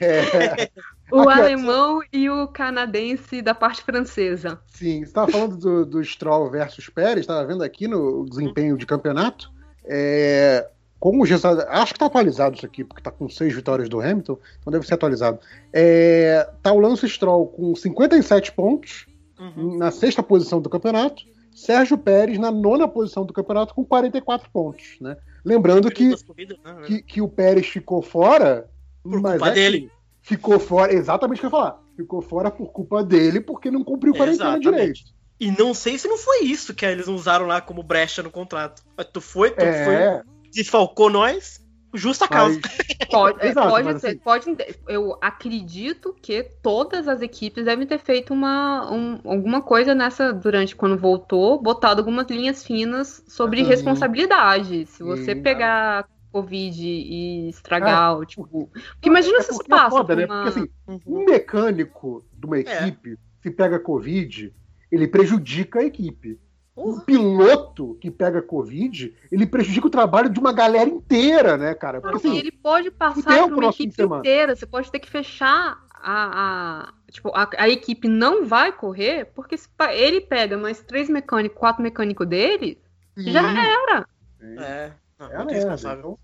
É, O Aqui, ó. alemão e o canadense da parte francesa. sim, você estava falando do, do Stroll versus Pérez, estava vendo aqui no desempenho de campeonato. É, com os resultados, acho que está atualizado isso aqui, porque está com seis vitórias do Hamilton, então deve ser atualizado. É, tá o Lance Stroll com 57 pontos, Uhum. na sexta posição do campeonato. Sérgio Pérez na nona posição do campeonato com 44 pontos, né? Lembrando que, Das corridas, né? que, que o Pérez ficou fora, Por mas culpa é dele. que ficou fora, exatamente o que eu ia falar. Ficou fora por culpa dele, porque não cumpriu quarentena Exatamente. direito. E não sei se não foi isso que eles usaram lá como brecha no contrato. Tu foi, tu foi, É, desfalcou nós. Justa causa. *laughs* Mas, Pode, é, Exato, pode ser, assim- pode, eu acredito que todas as equipes devem ter feito uma, um- alguma coisa nessa durante quando voltou, botado algumas linhas finas sobre Uhum. responsabilidade. Se você Sim. pegar Covid e estragar, o tipo. Porque imagina é se isso porque é passa foda, né? uma. Porque assim, Uhum. um mecânico de uma É. equipe, se pega Covid, ele prejudica a equipe. Um Porra. piloto que pega Covid, ele prejudica o trabalho de uma galera inteira, né, cara? Porque assim, ele pode passar por uma equipe inteira. Você pode ter que fechar a. a- tipo, a, a equipe não vai correr, porque se ele pega mais três mecânicos, quatro mecânicos dele, já era. É. Não, É, muito responsável.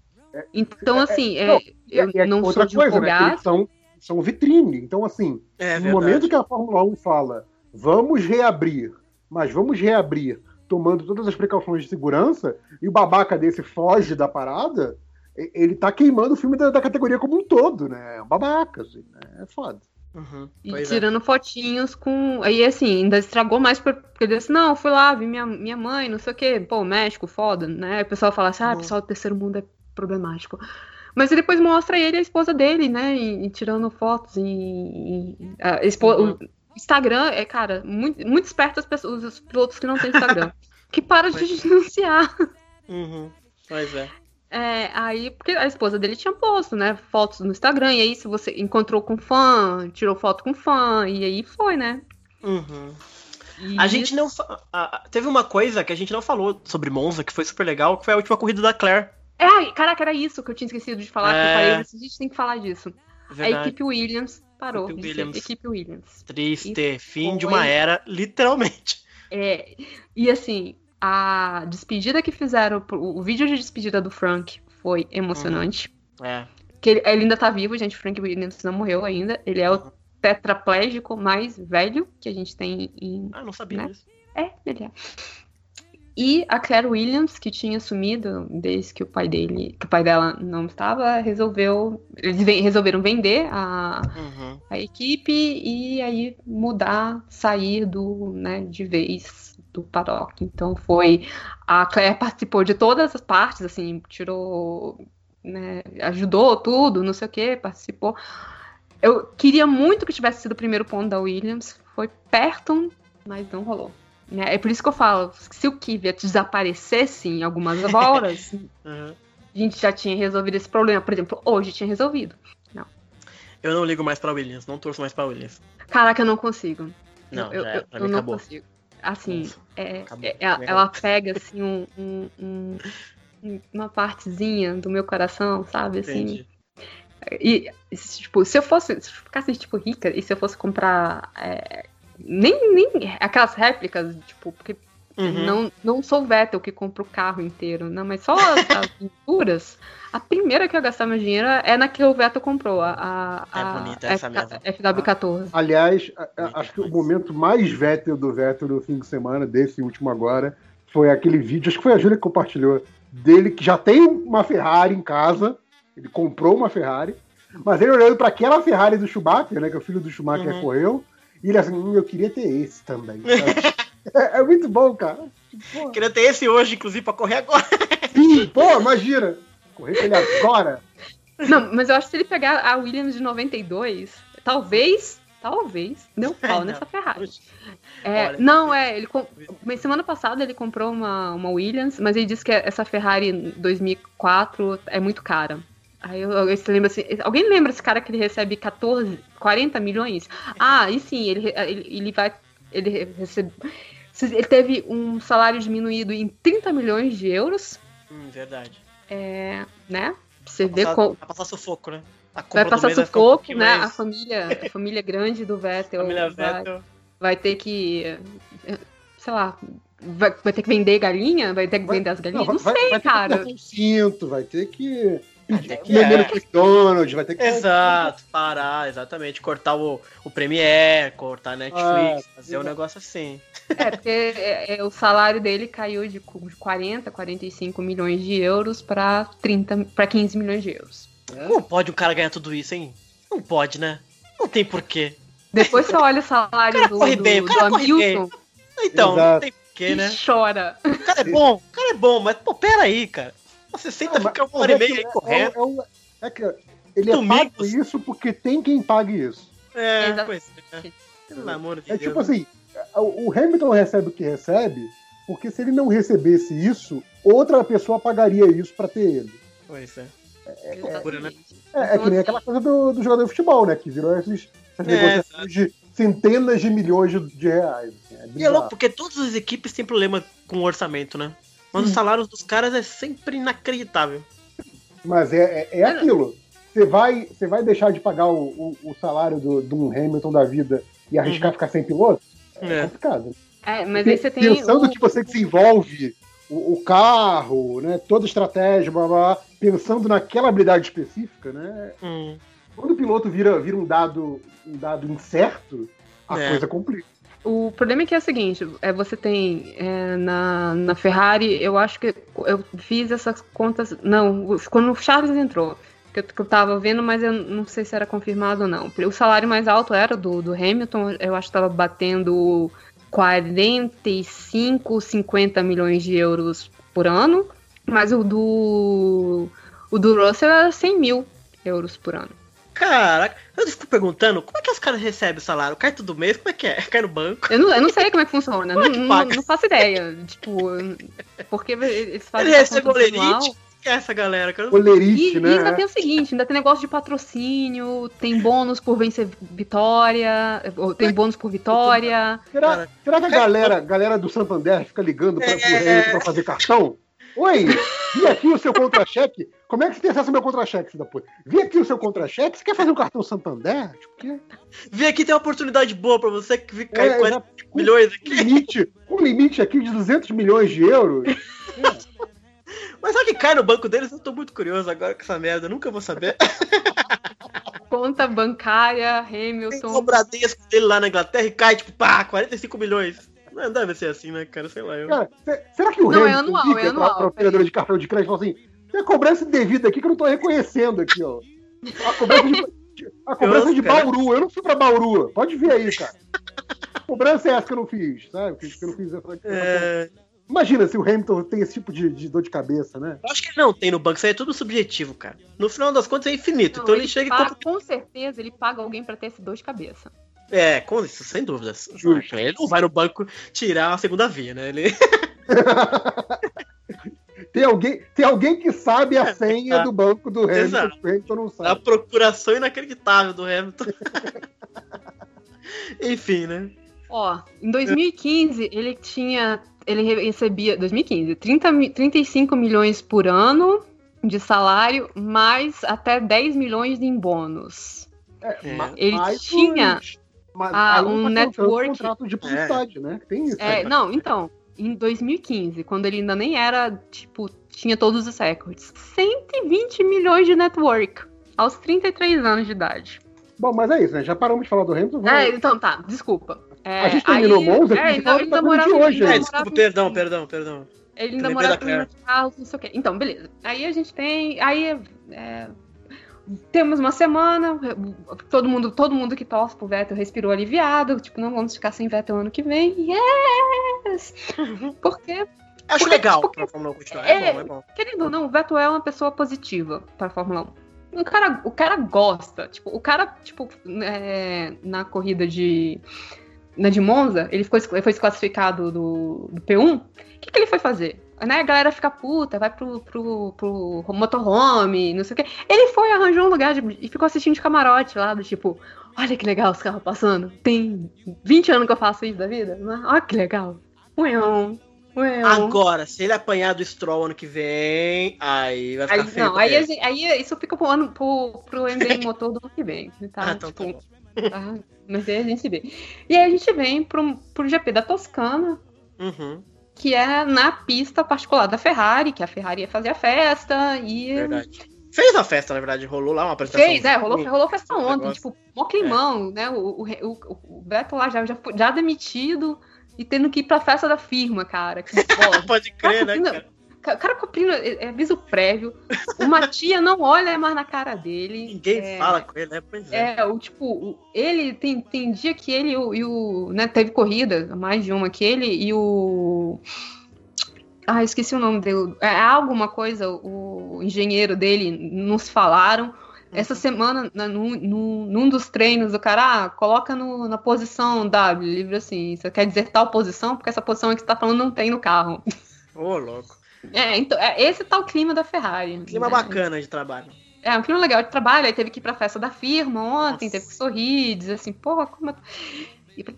Então, Então, É, assim, é, não, eu e é não outra sou de coisa, né? são, são vitrine. Então, assim, É no verdade. momento que a Fórmula 1 fala, vamos reabrir, mas vamos reabrir tomando todas as precauções de segurança, e o babaca desse foge da parada, ele tá queimando o filme da, da categoria como um todo, né? É um babaca, assim, né? É foda. Uhum. E é. tirando fotinhos com. Aí, assim, ainda estragou mais por- porque ele disse: Não, fui lá, vi minha, minha mãe, não sei o quê. Pô, México, foda, né? Aí o pessoal fala assim: Ah, Uhum. pessoal do terceiro mundo é problemático. Mas ele depois mostra ele e a esposa dele, né? E, e tirando fotos e. e- a espo- Uhum. Instagram é, cara, muito, muito esperto as pessoas, os pilotos que não têm Instagram. *laughs* que para de Pois denunciar. Uhum. Pois é. É, aí, porque a esposa dele tinha posto, né, fotos no Instagram, e aí se você encontrou com fã, tirou foto com fã, e aí foi, né? Uhum. E A gente não. a- Teve uma coisa que a gente não falou sobre Monza, que foi super legal, que foi a última corrida da Claire. É, caraca, era isso que eu tinha esquecido de falar, que eu É. falei, a gente tem que falar disso. A Verdade. equipe Williams parou Equipe de Williams. equipe Williams. Triste. Fim de foi- uma era, literalmente. É, e assim, a despedida que fizeram, o vídeo de despedida do Frank foi emocionante. É. Que ele, ele ainda tá vivo, gente, o Frank Williams não morreu ainda, ele é o tetraplégico mais velho que a gente tem em Ah, não sabia Né? disso. É, ele é. E a Claire Williams, que tinha sumido desde que o pai dele, que o pai dela não estava, resolveu, eles resolveram vender a, Uhum. a equipe e aí mudar, sair do, né, de vez do paddock. Então foi a Claire participou de todas as partes, assim, tirou, né, ajudou tudo, não sei o que, participou. Eu queria muito que tivesse sido o primeiro ponto da Williams, foi perto, mas não rolou. Né? É por isso que eu falo, se o Kvyat desaparecesse em algumas horas, *laughs* Uhum. a gente já tinha resolvido esse problema. Por exemplo, hoje tinha resolvido. Eu não ligo mais pra Williams, não torço mais pra Williams. Caraca, eu não consigo. Não, eu, já eu, pra eu mim não acabou. consigo. Assim, é, é- ela acabou. pega assim um, um- um- um- uma partezinha do meu coração, sabe? Assim, Entendi. E, tipo, se eu fosse, se eu ficasse, tipo, rica, e se eu fosse comprar é, nem, nem aquelas réplicas, tipo, porque Uhum. não, não sou o Vettel que compra o carro inteiro, não, mas só as, as *laughs* pinturas, a primeira que eu gastar meu dinheiro é na que o Vettel comprou, a, a, É a bonita essa mesmo. FW14. Aliás, a- acho que o momento mais Vettel do Vettel no fim de semana, desse último agora, foi aquele vídeo, acho que foi a Júlia que compartilhou, dele que já tem uma Ferrari em casa, ele comprou uma Ferrari, mas ele olhando para aquela Ferrari do Schumacher, né, que o filho do Schumacher Uhum. correu, e ele assim, hum, eu queria ter esse também. *laughs* é, é muito bom, cara. Pô, Queria ter esse hoje, inclusive, pra correr agora. sim, pô, imagina, correr com ele agora. Não, mas eu acho que se ele pegar a Williams de 92, talvez, talvez, deu *laughs* pau Não. nessa Ferrari. É, Olha. não, é, ele semana passada ele comprou uma, uma Williams, mas ele disse que essa Ferrari 2004 é muito cara. Aí eu, eu se lembra assim, alguém lembra esse cara que ele recebe 14, 40 milhões? Ah, e sim, ele, ele, ele vai ele recebe ele teve um salário diminuído em 30 milhões de euros, Hum, verdade. é, né? Pra Você Vai vê passar, qual, vai passar sufoco, né? A vai passar vai um sufoco, pouquinho né? A mais- família, a *laughs* família grande do Vettel Família vai, Vettel. vai ter que, sei lá, vai, vai ter que vender galinha, vai ter que Vai- vender as galinhas, não, vai, sei, vai ter cara. que apertar um cinto, vai ter Vai ter que- comer é. no McDonald's, vai ter que Exato, parar, exatamente. Cortar o, o Premiere, cortar a Netflix, Ah, fazer um negócio assim. É, porque é, é, o salário dele caiu de cu- de 40, 45 milhões de euros para 30, para 15 milhões de euros. Como pode um cara ganhar tudo isso, hein? Não pode, né? Não tem porquê. Depois você olha o salário cara do, corre do, bem, o do cara corre Hamilton Então, não Exato. tem porquê, e né? chora. O cara é bom, o cara é bom, mas, pô, pera aí, cara. Você senta, Ah, fica uma hora e mas meia é aí que- correndo. É, é, é, é que ele é pago isso porque tem quem pague isso. É, pois é. Pelo amor de É Deus. tipo assim, o Hamilton recebe o que recebe, porque se ele não recebesse isso, outra pessoa pagaria isso pra ter ele. Pois é. Que loucura, né? É, é Então, que nem assim- aquela coisa do, do jogador de futebol, né? Que virou esses, essas É, negociações de centenas de milhões de, de reais. assim, é E é louco, porque todas as equipes têm problema com o orçamento, né? Mas os salários dos caras é sempre inacreditável. Mas é, é, é aquilo. Você vai, você vai deixar de pagar o, o, o salário do, de um Hamilton da vida e arriscar ficar sem piloto? É, É. complicado. É, mas aí você tem. Pensando o- que você desenvolve o, o carro, né? Toda a estratégia, blá, blá, blá, pensando naquela habilidade específica, né? Hum. Quando o piloto vira, vira um dado um dado incerto, a É. coisa complica. O problema é que é o seguinte, é, você tem é, na, na Ferrari, eu acho que eu fiz essas contas. Não, quando o Charles entrou, que eu, que eu tava vendo, mas eu não sei se era confirmado ou não. O salário mais alto era do, do Hamilton, eu acho que tava batendo 45, 50 milhões de euros por ano, mas o do. O do Russell era 100 mil euros por ano. Caraca, eu fico perguntando, como é que os caras recebem o salário? Cai todo mês? Como é que é? *laughs* Cai no banco? Eu não, eu não sei como é que funciona. Como é não, que não- paga? não faço ideia. Tipo, porque eles fazem Ele essa recebe conta anual. olerite? Que é essa galera? cara? Olerite, E, né? e ainda tem o seguinte, ainda tem negócio de patrocínio, tem bônus por vencer vitória, ou tem bônus por vitória. Será, será que a galera, galera do Santander fica ligando para É. pra fazer cartão? Oi, vi aqui o seu contra-cheque. Como é que você tem acesso ao meu contra-cheque, da puta? Vi aqui o seu contra-cheque. Você quer fazer um cartão Santander? Tipo, que? Vem aqui, tem uma oportunidade boa pra você que fica É, cai 40 exato. milhões Um aqui. limite, um limite aqui de 200 milhões de euros. *laughs* Mas sabe que cai no banco deles? Eu tô muito curioso agora com essa merda, eu nunca vou saber. *laughs* Conta bancária, Hamilton. o Bradesco dele lá na Inglaterra e cai, tipo, pá, 45 milhões. Não deve ser assim, né, cara? Sei lá. Eu... Cara, se- será que o Não, é Hamilton anual, liga é pra, anual, pra operadora de cartão de crédito e fala assim: tem a cobrança indevida aqui que eu não tô reconhecendo aqui, ó. A cobrança de, a cobrança de. Bauru. Eu não fui pra Bauru. Pode ver aí, cara. A cobrança é essa que eu não fiz, sabe? Que, que eu não fiz essa, É, Imagina se o Hamilton tem esse tipo de, de dor de cabeça, né? eu acho que ele não tem no banco, isso aí é tudo subjetivo, cara. No final das contas é infinito. Não, então ele, chega e paga- compra. Com certeza ele paga alguém pra ter esse dor de cabeça. É, com isso, sem dúvidas. Justo. Ele não vai no banco tirar a segunda via, né? Ele... *laughs* Tem alguém, tem alguém que sabe a senha Exato. do banco do Hamilton, Exato. o Hamilton não A sabe. procuração inacreditável do Hamilton. *laughs* Enfim, né? Ó, em 2015 ele tinha. Ele recebia. 2015, 30, mi- 35 milhões por ano de salário, mais até 10 milhões em bônus. É, É. Ele mais tinha, aí não um tá network. contrato de publicidade, né? Tem isso. É, aí. não, então, em 2015, quando ele ainda nem era, tipo, tinha todos os recordes. 120 milhões de network. Aos 33 anos de idade. Bom, mas é isso, né? Já paramos de falar do Hamilton. vamos- É, então tá, desculpa. É, A gente terminou Monza, É, então ele da ainda coisa de morava hoje, ele? É, desculpa, morava perdão, perdão, perdão. Ele ainda morava em Carlos, não sei o quê. Então, beleza. Aí a gente tem. Aí é, temos uma semana, todo mundo, todo mundo que torce pro Vettel respirou aliviado. Tipo, não vamos ficar sem Vettel ano que vem. Yes! *laughs* Porque, Acho Porque- legal porque- pra Fórmula 1 continuar. É, É. bom, é bom. querendo ou não, o Vettel é uma pessoa positiva pra Fórmula 1. O cara, o cara gosta. Tipo, o cara, tipo, é, na corrida de. Na de Monza, ele ficou, ele foi desclassificado do, do P1. O que, que ele foi fazer? Né, a galera fica puta, vai pro, pro, pro motorhome, não sei o quê. Ele foi, arranjou um lugar de- e ficou assistindo de camarote lá, do tipo, olha que legal os carros passando. Tem 20 anos que eu faço isso da vida. né? Olha que legal. Uião, uião. Agora, se ele apanhar do Stroll ano que vem, aí vai ficar Aí, feio. não, aí, gente- aí isso fica pro, ano, pro, pro *laughs* motor do ano que vem. Tá? Ah, então tá Tipo, tá? Mas aí a gente vê. E aí a gente vem pro, pro GP da Toscana, Uhum, que é na pista particular da Ferrari, que a Ferrari ia fazer a festa e. verdade. Fez a festa, na verdade, rolou lá uma apresentação. Fez, é, rolou, rolou festa um ontem, tipo, mó climão, né? O, o, o, Beto lá já, já, já demitido e tendo que ir pra festa da firma, cara. Que. *laughs* Pode crer, né, cara? O cara cumprindo é, aviso prévio. Uma tia não olha mais na cara dele. Ninguém é, fala com ele, né? Pois é. É, o tipo, ele tem, tem dia que ele e o, e o- né, teve corrida, mais de uma que ele e o Ah, esqueci o nome dele. É alguma coisa, o engenheiro dele, nos falaram. Essa semana, na- no, no- num dos treinos, o cara ah, coloca no- na posição W, livre assim. Você quer dizer tal posição, porque essa posição que você tá falando não tem no carro. Ô, louco. É, então, é, esse tá o clima da Ferrari. Clima né? bacana de trabalho. É, um clima legal de trabalho, aí teve que ir pra festa da firma ontem, Nossa. teve que sorrir, dizer assim, porra, como.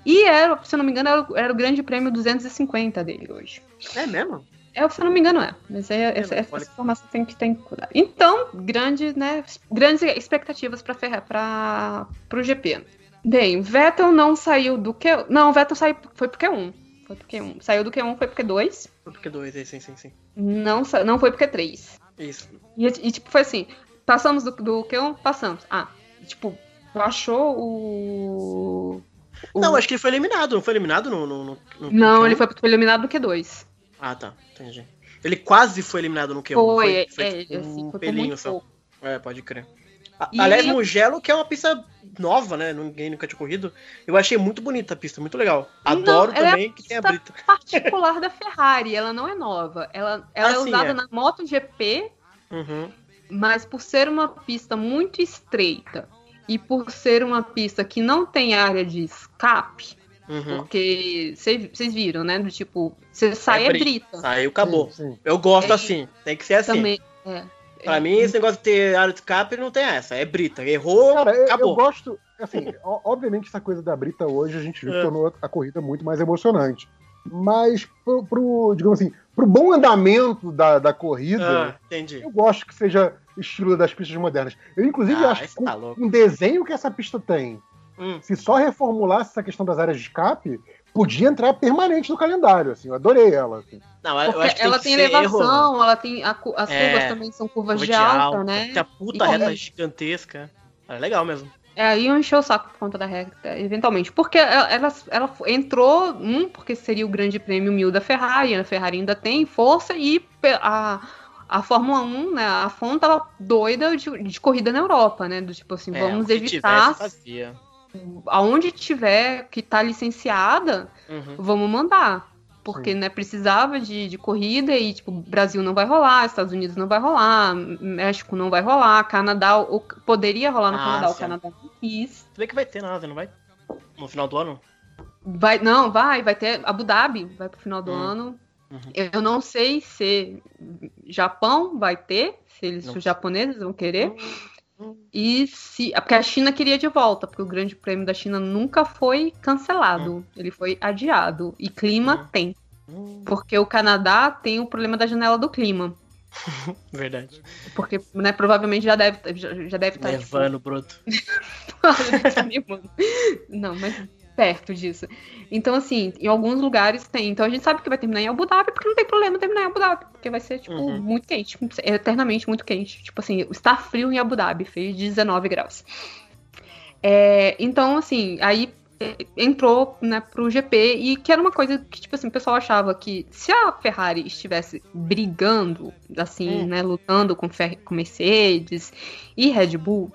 E era, se eu não me engano, era, o- era o grande prêmio 250 dele hoje. É mesmo? É, se eu não me engano, é. Mas é, essa, não, essa olha. informação tem que ter cuidado. Então, grande, né, grandes expectativas para o GP. Bem, Vettel não saiu do Q. Não, Vettel saiu, foi pro Q1. Foi pro Q1. Saiu do Q1, foi pro Q2. Foi porque dois, é, sim, sim, sim. Não, não foi pro Q3. Isso. E, e, tipo, foi assim: passamos do, do Q1? Passamos. Ah, tipo, achou o. o- Não, acho que ele foi eliminado. Não foi eliminado no. no, no- no Não, Q1? ele foi, foi eliminado do Q2. Ah, tá. Entendi. Ele quase foi eliminado no Q1. Foi, é, foi, é, tipo, assim, um foi pelinho só. pouco. É, pode crer. A- E- Aliás, Mugello, que é uma pista nova, né? Ninguém nunca tinha corrido. Eu achei muito bonita a pista, muito legal. Adoro Não, ela é também que tem a pista Brita. particular da Ferrari, ela não é nova. Ela, *laughs* ela Ah, é sim, usada é. na MotoGP, Uhum. mas por ser uma pista muito estreita e por ser uma pista que não tem área de escape, Uhum. porque vocês viram, né? Do tipo, você sai é brita. brita. Saiu, acabou. Sim, sim. Eu gosto É, assim. Tem que ser assim. Também. É. Pra mim, esse negócio de ter área de escape não tem essa. É Brita. Errou, Cara, eu, eu acabou. gosto. Assim, obviamente, essa coisa da Brita hoje a gente viu que É. tornou a corrida muito mais emocionante. Mas, pro, pro, digamos assim, pro bom andamento da, da corrida, Ah, entendi. eu gosto que seja estilo das pistas modernas. Eu, inclusive, Ah, acho que tá louco. um desenho que essa pista tem, Hum. se só reformulasse essa questão das áreas de escape, podia entrar permanente no calendário. Assim, eu adorei ela. assim. Não, eu acho que ela que tem ser elevação, ela tem. a as É, curvas também são curvas curva de alta, né? Tem a puta E- reta gigantesca. É legal mesmo. É, aí eu encheu o saco por conta da regra, eventualmente. Porque ela, ela, ela entrou, um, porque seria o grande prêmio mil da Ferrari, a Ferrari ainda tem força, e a, a Fórmula 1, né, a FON tava doida de, de corrida na Europa, né? Do tipo assim, É, vamos evitar, tivesse, fazia. Aonde tiver que tá licenciada, Uhum. vamos mandar. Porque, né, precisava de, de corrida e, tipo, Brasil não vai rolar, Estados Unidos não vai rolar, México não vai rolar, Canadá, o, poderia rolar no Ah, Canadá, o sim. Canadá não quis. Se bem que vai ter nada, não vai? No final do ano? Vai, não, vai, vai ter Abu Dhabi, vai pro final do Hum. ano. Uhum. Eu não sei se Japão vai ter, se eles, Não os japoneses vão querer. Hum. E se. Porque a China queria de volta, porque o Grande Prêmio da China nunca foi cancelado. Ele foi adiado. E clima Hum. tem. Hum, Porque o Canadá tem o problema da janela do clima. *laughs* verdade. Porque, né, provavelmente já deve já, já deve estar. tipo, Levando, broto. *laughs* *laughs* Não, mas perto disso. Então, assim, em alguns lugares tem. Então a gente sabe que vai terminar em Abu Dhabi, porque não tem problema terminar em Abu Dhabi. Porque vai ser, tipo, Uhum. muito quente. Eternamente muito quente. Tipo assim, está frio em Abu Dhabi, fez 19 graus. É, então, assim, aí é, entrou, né, pro GP e que era uma coisa que, tipo assim, o pessoal achava que se a Ferrari estivesse brigando, assim, Hum. né, lutando com, Fer com Mercedes e Red Bull,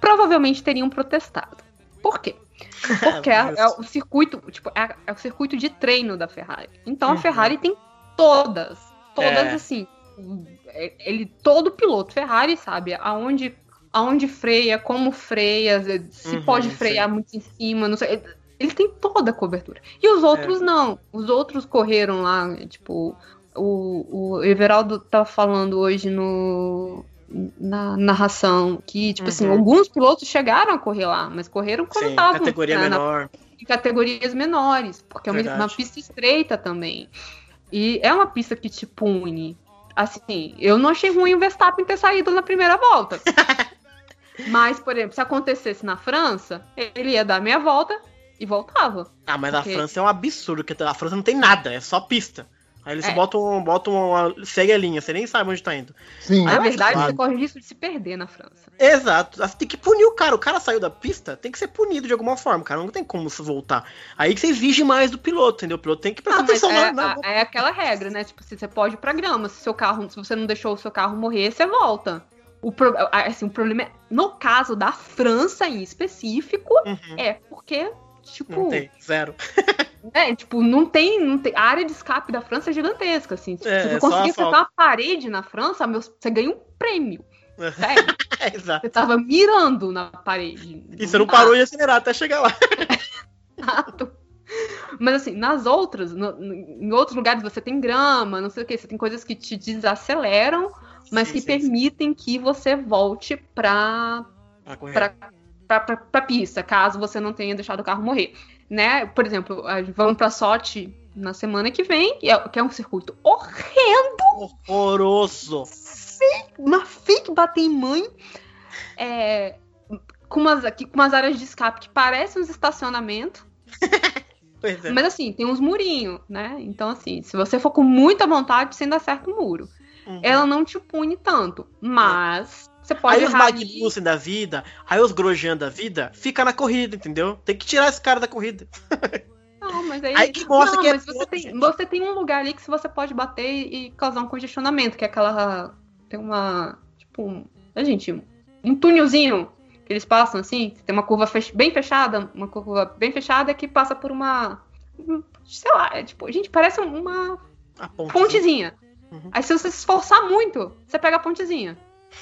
provavelmente teriam protestado. Por quê? *laughs* Porque é, é o circuito, tipo, é, é o circuito de treino da Ferrari. Então a Uhum. Ferrari tem todas, todas É. assim. é- Ele, todo piloto Ferrari sabe aonde, aonde freia, como freia, se Uhum, pode frear muito em cima, não sei. Ele- Ele tem toda a cobertura. E os outros não. Os outros correram lá, tipo, o, o Everaldo tá falando hoje no na narração que, tipo assim, Uhum. alguns pilotos chegaram a correr lá, mas correram quando estavam categoria né, na- menor. em categorias menores, porque é uma, Verdade. uma pista estreita também. E é uma pista que te pune. Assim, eu não achei ruim o Verstappen ter saído na primeira volta. *laughs* Mas, por exemplo, se acontecesse na França, ele ia dar meia volta e voltava. Ah, mas a Porque- França é um absurdo, porque a França não tem nada, é só pista. Aí eles É. botam, botam uma. segue a linha, você nem sabe onde tá indo. Sim, Na Ah, verdade, claro. você corre o risco de se perder na França. Exato. Você tem que punir o cara. O cara saiu da pista, tem que ser punido de alguma forma, cara. Não tem como se voltar. Aí que você exige mais do piloto, entendeu? O piloto tem que prestar Ah, mas atenção é, na, na- é aquela regra, né? Tipo, se você pode ir pra grama, se seu carro, se você não deixou o seu carro morrer, você volta. O, pro- assim, o problema é, no caso da França em específico, Uhum. é porque, tipo, Não tem, zero. *laughs* É, tipo, não tem, não tem. A área de escape da França é gigantesca, assim. É, Se é só conseguir acertar uma parede na França, meu, você ganha um prêmio. Sério. *laughs* Exato. Você tava mirando na parede. E você não dá. parou de acelerar até chegar lá. *laughs* Exato. Mas assim, nas outras, no- no- em outros lugares você tem grama, não sei o que, você tem coisas que te desaceleram, mas Sim, que sim, permitem que você volte pra, Pra pra, pra pista, caso você não tenha deixado o carro morrer. Né? Por exemplo, a- vamos pra Sochi na semana que vem, que é, que é um circuito horrendo, Horroroso. uma fake bater em mãe, é, com, umas, aqui- com umas áreas de escape que parecem uns estacionamentos. *laughs* É. Mas assim, tem uns murinhos, né? Então, assim, se você for com muita vontade, você ainda acerta o muro. Uhum. Ela não te pune tanto. Mas você pode Aí os. Magnussen da vida, aí os Grosjean da vida, fica na corrida, entendeu? Tem que tirar esse cara da corrida. *laughs* Não, mas aí. Aí que mostra não, que é mas você tem, você tem um lugar ali que você pode bater e causar um congestionamento, que é aquela. Tem uma. Tipo, um, a gente, um túnelzinho que eles passam assim, tem uma curva fech- bem fechada, uma curva bem fechada que passa por uma. um, Sei lá, é tipo, gente, parece uma A ponte. pontezinha. Uhum. Aí se você se esforçar muito, você pega a pontezinha.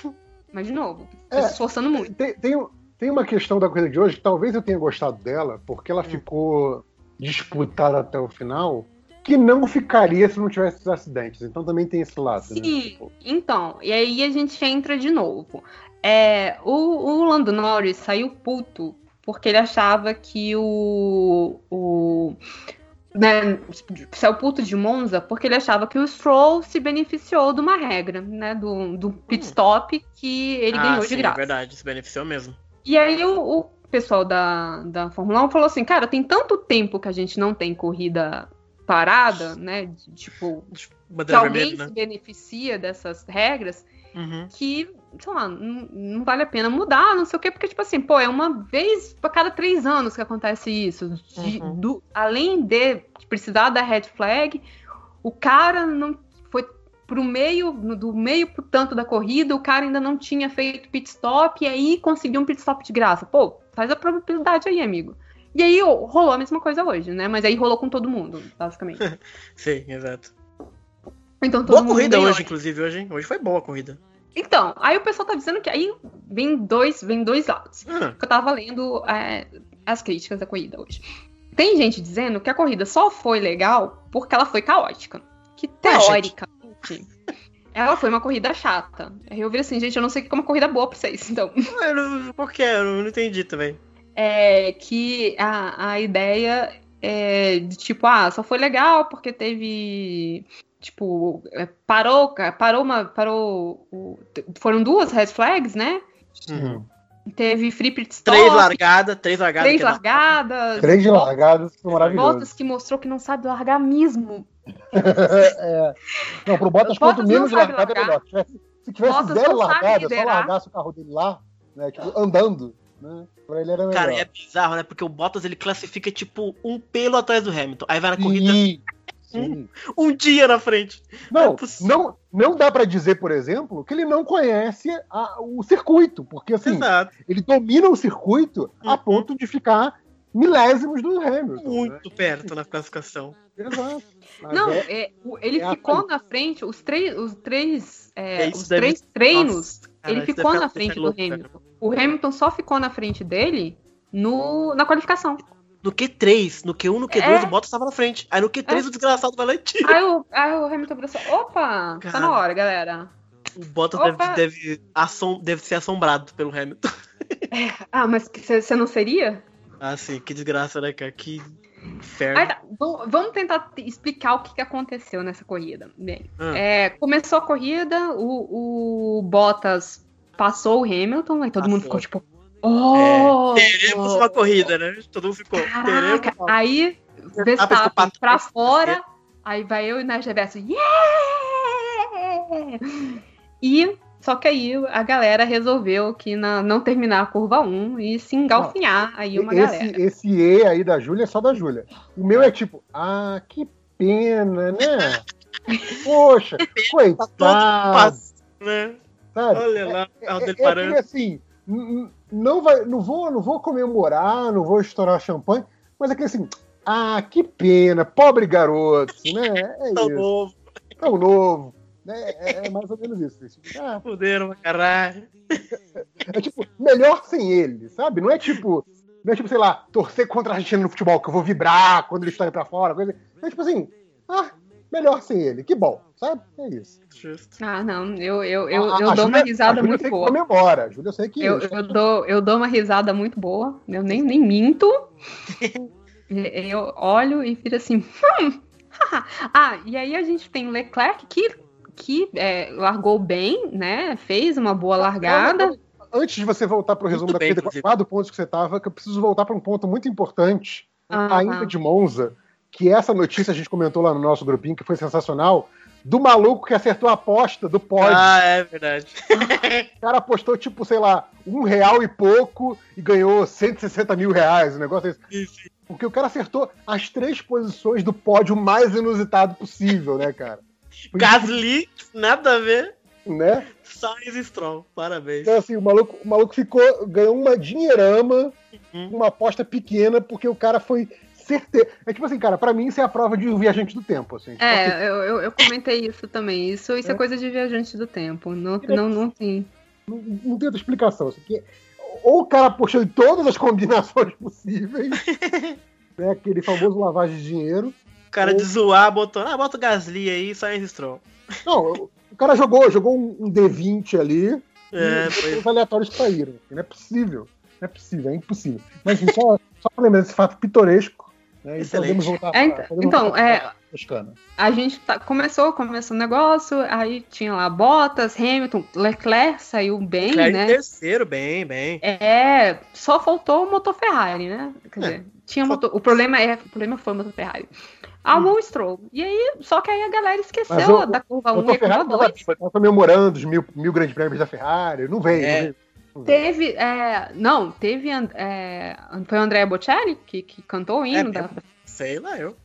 *laughs* Mas de novo, É. se esforçando muito. Tem, tem, tem uma questão da corrida de hoje que talvez eu tenha gostado dela, porque ela Hum. ficou disputada até o final, que não ficaria se não tivesse esses acidentes. Então também tem esse lado. né? Sim, Tipo, então, e aí a gente entra de novo. É, o, o Lando Norris saiu puto porque ele achava que o. o né, saiu puto de Monza porque ele achava que o Stroll se beneficiou de uma regra, né? Do, do pit stop que ele ah, ganhou sim, de graça. É verdade, se beneficiou mesmo. E aí o, o pessoal da, da Fórmula 1 falou assim, cara, tem tanto tempo que a gente não tem corrida parada, né? de- tipo, que Bandeira alguém vermelha, se né? beneficia dessas regras Uhum. que, sei lá, não, não vale a pena mudar, não sei o quê, porque, tipo assim, pô, é uma vez a cada três anos que acontece isso. De- Uhum. do- além de precisar da red flag, o cara não foi pro meio, do meio pro tanto da corrida, o cara ainda não tinha feito pit stop, e aí conseguiu um pit stop de graça. Pô, faz a probabilidade aí, amigo. E aí rolou a mesma coisa hoje, né? Mas aí rolou com todo mundo, basicamente. *laughs* Sim, exato. Então Boa corrida ganhou. hoje, inclusive, hoje, hein? Hoje foi boa a corrida. Então, aí o pessoal tá dizendo que aí vem dois, vem dois lados. Ah, que eu tava lendo é, as críticas da corrida hoje. Tem gente dizendo que a corrida só foi legal porque ela foi caótica. Que teoricamente ela foi uma corrida chata. Aí eu vi assim, gente, eu não sei o que é uma corrida boa pra vocês. Então, *laughs* eu não- por quê? Eu não entendi também. é que a, a ideia é de tipo, ah, só foi legal porque teve. Tipo, é, parou, parou uma. Parou. foram duas red flags, né? Uhum. Teve free pit stop, Três largadas, três largadas. três largadas. Três de largadas foi maravilhoso. Bottas que mostrou que não sabe largar mesmo. *laughs* É. Não, pro Bottas, Bottas quanto menos largada, é largar. melhor. Se tivesse, se tivesse Bottas zero largada, só largasse o carro dele lá, né, tipo, andando, né, pra ele era melhor. Cara, é bizarro, né? Porque o Bottas ele classifica tipo um pelo atrás do Hamilton. Aí vai na corrida Sim, sim. um dia na frente. Não, é não, não dá pra dizer, por exemplo, que ele não conhece a- o circuito, porque assim, Exato. ele domina o circuito a Uhum. ponto de ficar milésimos do Hamilton. né? Muito perto na classificação. Exato. *laughs* Mas Não, é- é, ele é a ficou na frente, os três, os três, é, É, os deve- três treinos, Nossa, cara, ele ficou deve na frente do louco, cara. Hamilton. O Hamilton só ficou na frente dele no, na qualificação. No Q3, no Q1, no Q2, É. o Bottas tava na frente. Aí no Q3 É. o desgraçado vai lá e tira. Aí o, aí o Hamilton falou assim: opa, tá Cara. na hora, galera. O Bottas deve, Opa. deve, assom- deve ser assombrado pelo Hamilton. *laughs* Ah, mas você não seria? Ah, sim, que desgraça, né, cara? Que inferno. Tá, vamos tentar te- explicar o que, que aconteceu nessa corrida. Bem, Ah. é, começou a corrida, o, o Bottas passou o Hamilton, aí todo mundo Passou. ficou tipo. Oh! Teremos uma corrida, né? Todo mundo ficou. Teremos Caraca, uma... aí Verstappen pra fora, aí vai eu e Nash Reverso, yeah! E só que aí a galera resolveu que na- não terminar a curva 1 e se engalfinhar aí uma galera. esse, esse E aí da Júlia é só da Júlia. O meu é tipo, ah, que pena, né? *laughs* Poxa, Tá todo coitado, passo, né? sabe? Olha lá, o É, é aquele assim, não, vai, não, vou, não vou comemorar, não vou estourar champanhe, mas é aquele assim, ah, que pena, pobre garoto, né? É *laughs* Tão isso, novo, tão novo. Né? É, é mais ou menos isso. Ah, fuderam pra caralho. *laughs* é tipo, melhor sem ele, sabe? Não é tipo, não é tipo, sei lá, torcer contra a Argentina no futebol, que eu vou vibrar quando eles estão indo pra fora, coisa. É tipo assim, ah, melhor sem ele, que bom, sabe? É isso. Justo. Ah, não, eu, eu, eu, A- eu a dou uma Júlia- a risada muito boa. comemora, Júlia eu sei que. Eu, eu, dou, eu dou uma risada muito boa. Eu nem, nem minto. *laughs* Eu olho e fico assim. "Hum, haha." ah, e aí a gente tem o Leclerc que, que é, largou bem, né? Fez uma boa largada. Antes de você voltar pro resumo Muito da corrida, quatro pontos que você tava, que eu preciso voltar para um ponto muito importante, Ah, ainda tá. de Monza, que essa notícia a gente comentou lá no nosso grupinho, que foi sensacional, do maluco que acertou a aposta do pódio. Ah, é verdade. O cara apostou, tipo, sei lá, um real e pouco e ganhou 160 mil reais, o negócio desse. Porque o cara acertou as três posições do pódio mais inusitado possível, né, cara? Porque, Gasly, nada a ver. Né? Sainz e Stroll, parabéns. Então, assim, o maluco, o maluco ficou, ganhou uma dinheirama, Uhum. uma aposta pequena, porque o cara foi certeiro. É tipo assim, cara, pra mim isso é a prova de um viajante do tempo, assim. Tipo assim, É, eu, eu, eu comentei isso também. Isso, isso é. É. coisa de viajante do tempo. Não, não, não tem. não, não tem outra explicação. Assim, que ou o cara apostou em todas as combinações possíveis, *laughs* né, aquele famoso lavagem de dinheiro. O cara Ou- de zoar botou, ah, bota o Gasly aí, e Stroll. Não, o cara jogou, jogou um, um D20 ali É, e foi. os aleatórios saíram. Não é possível. Não é possível, é impossível. Mas enfim, só, só pra lembrar desse fato pitoresco. Né, Excelente. podemos voltar É, podemos então, voltar é- Toscana. A gente tá- começou, começou o negócio, aí tinha lá Bottas, Hamilton, Leclerc saiu bem, Leclerc né? terceiro, bem, bem. É, só faltou o motor Ferrari, né? Quer É. dizer, tinha motor, o problema é, o problema foi o motor Ferrari. Albon Hum. Stroll. E aí, só que aí a galera esqueceu o- da curva O 1 motor e curva Ferrari tava, 2. tava comemorando os mil, mil grandes prêmios da Ferrari. Não veio, É. não veio. Teve, é, não, teve, é, foi o Andrea Bocelli que, que cantou o hino É, da, Sei lá, eu.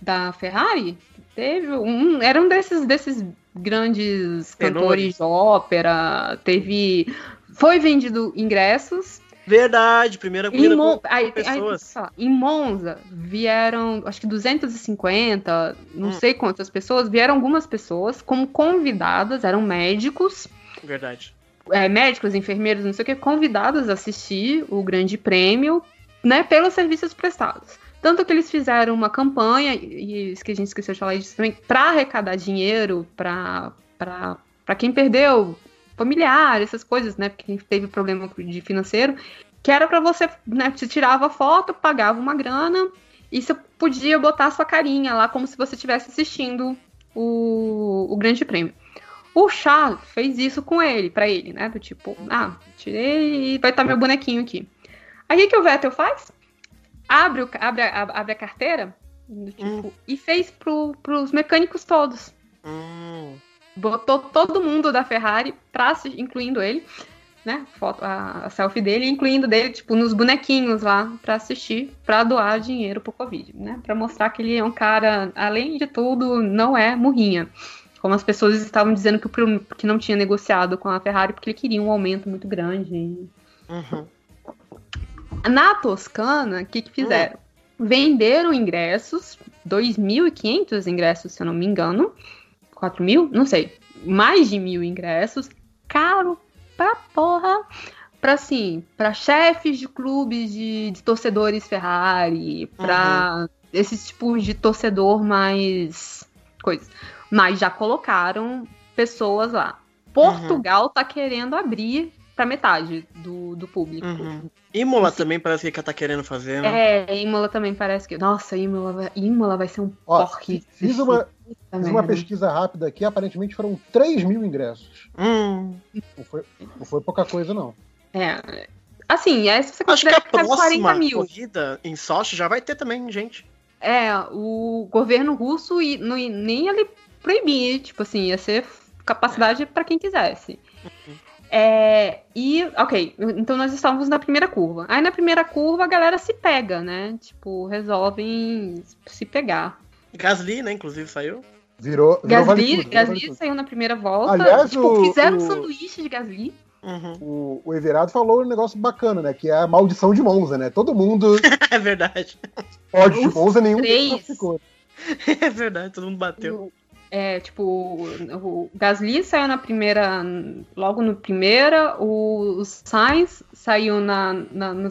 da Ferrari. Teve um, era um desses, desses grandes cantores de ópera. Teve, foi vendido ingressos. Verdade, primeira Em, Mon- aí, aí pessoas. falar, em Monza vieram, acho que 250, não Hum. sei quantas pessoas, vieram algumas pessoas como convidadas, eram médicos, Verdade. É, médicos, enfermeiros, não sei o que, convidados a assistir o Grande Prêmio, né, pelos serviços prestados. Tanto que eles fizeram uma campanha, e isso que a gente esqueceu de falar disso também, para arrecadar dinheiro para quem perdeu familiar, essas coisas, né, porque teve problema de financeiro, que era para você, né, você tirava foto, pagava uma grana, e você podia botar sua carinha lá, como se você estivesse assistindo o, o Grande Prêmio. O Charles fez isso com ele, pra ele, né? Do tipo, ah, tirei e vai estar meu bonequinho aqui. Aí o que, o Vettel faz? Abre, o, abre, a, abre a carteira do tipo, e fez pro, pros mecânicos todos. Hum, Botou todo mundo da Ferrari, pra, incluindo ele, né? Foto, a, a selfie dele, incluindo dele, tipo, nos bonequinhos lá, pra assistir, pra doar dinheiro pro Covid, né? Pra mostrar que ele é um cara, além de tudo, não é murrinha. Como as pessoas estavam dizendo que, o que não tinha negociado com a Ferrari porque ele queria um aumento muito grande. uhum. Na Toscana, o que, que fizeram? Venderam ingressos, 2.500 ingressos, se eu não me engano. 4 mil? Não sei. Mais de mil ingressos. Caro pra porra. Pra assim, pra chefes de clubes de, de torcedores Ferrari, pra esses tipos de torcedor mais. coisas. Mas já colocaram pessoas lá. Portugal tá querendo abrir pra metade do, do público. Uhum. Imola também parece que tá querendo fazer, né? É, Imola também parece que. Nossa, Imola vai, Imola vai ser um Ó, porre. Fiz uma, fiz uma pesquisa rápida aqui, aparentemente foram 3 mil ingressos. Hum, Não foi, não foi pouca coisa, não. É. Assim, é se você acho que a 40 próxima mil. corrida em Sochi já vai ter também, gente. É, o governo russo não, i- nem ele proibir, tipo assim, ia ser capacidade pra quem quisesse. É, e, ok, então nós estávamos na primeira curva. Aí na primeira curva a galera se pega, né? Tipo, resolvem se pegar. Gasly, né, inclusive, saiu. Virou, virou vale Gasly, tudo, virou vale Gasly tudo. saiu na primeira volta. Aliás, tipo, o- fizeram o- sanduíche de Gasly. Uhum. O, o Everado falou um negócio bacana, né? Que é a maldição de Monza, né? Todo mundo *laughs* É verdade. pode de Monza, nenhum três. *laughs* É verdade, todo mundo bateu. É, tipo, o Gasly saiu na primeira, logo no primeira, o Sainz saiu na, na- no,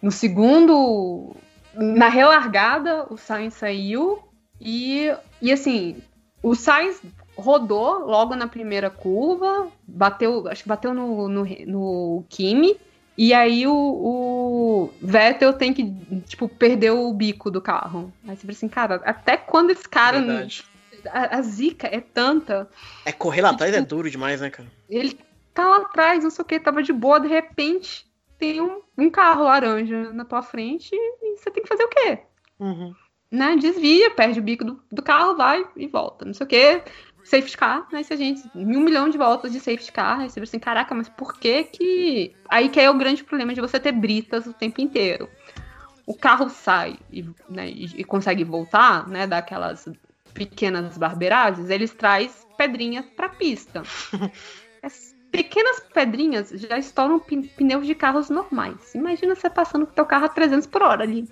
no segundo, na relargada, o Sainz saiu e, e assim, o Sainz rodou logo na primeira curva, bateu, acho que bateu no, no, no Kimi, e aí o, o Vettel tem que, tipo, perder o bico do carro. Aí você fala assim, cara, até quando esse cara Verdade. A, a zica é tanta. É correr lá atrás é duro demais, né, cara? Ele tá lá atrás, não sei o que, tava de boa, de repente tem um, um carro laranja na tua frente e você tem que fazer o quê? Uhum. Né? Desvia, perde o bico do, do carro, vai e volta, não sei o que. Safety car, né? Se a gente. Um milhão de voltas de safety car. Aí você assim, caraca, mas por que que. Aí que é o grande problema de você ter britas o tempo inteiro. O carro sai e, né, e consegue voltar, né? Daquelas pequenas barbeiragens, eles traz pedrinhas pra pista. *laughs* As pequenas pedrinhas já estouram pneus de carros normais. Imagina você passando com teu carro a 300 por hora ali.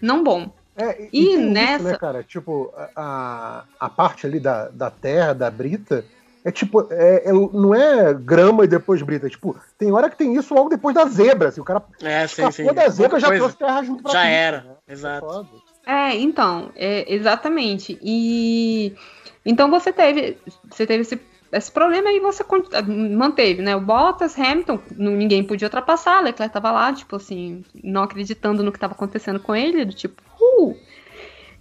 Não bom. É, E tem isso, nessa- né, cara? Tipo, a, a parte ali da, da terra, da brita, é tipo, é, é- não é grama e depois brita. é Tipo, tem hora que tem isso logo depois da zebra. Assim, o cara É, sim, sim. da zebra já coisa. trouxe terra junto pra Já pista, era, né? exato. É, então, é, exatamente. E então você teve, você teve esse, esse problema e você manteve, né? O Bottas, Hamilton, não- ninguém podia ultrapassar, Leclerc tava lá, tipo assim, não acreditando no que estava acontecendo com ele, do tipo, uh!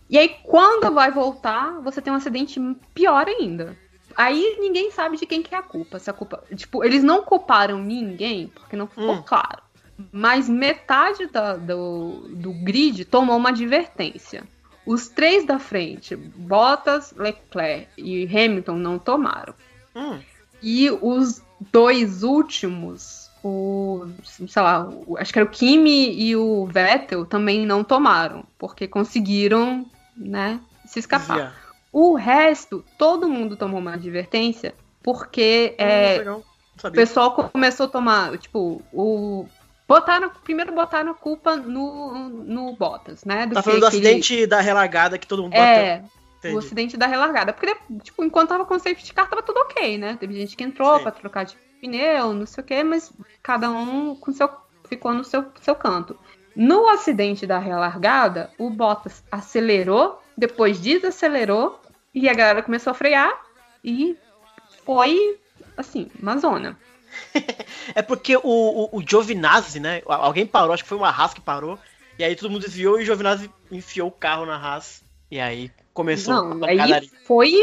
E aí, quando vai voltar, você tem um acidente pior ainda. Aí ninguém sabe de quem que é a culpa. Se a culpa. Tipo, eles não culparam ninguém, porque não ficou Hum. claro. Mas metade da- do, do grid tomou uma advertência. Os três da frente, Bottas, Leclerc e Hamilton, não tomaram. Hum, E os dois últimos, o, sei lá, o- acho que era o Kimi e o Vettel, também não tomaram, porque conseguiram, né, se escapar. desviar. O resto, todo mundo tomou uma advertência, porque é, Hum. Não o pessoal começou a tomar, tipo, o. Botaram, primeiro botaram a culpa no, no Bottas, né? Do Tá falando do aquele- acidente da relargada que todo mundo bateu. É, Entendi. o acidente da relargada. Porque, tipo, enquanto tava com o safety car, tava tudo ok, né? Teve gente que entrou Sim. pra trocar de pneu, não sei o quê, mas cada um com seu, ficou no seu, seu canto. No acidente da relargada, o Bottas acelerou, depois desacelerou, e a galera começou a frear, e foi, assim, uma zona. *laughs* É porque o, o, o Giovinazzi, né? Alguém parou, acho que foi uma Haas que parou. E aí todo mundo desviou e o Giovinazzi enfiou o carro na Haas. E aí começou Não, a aí foi,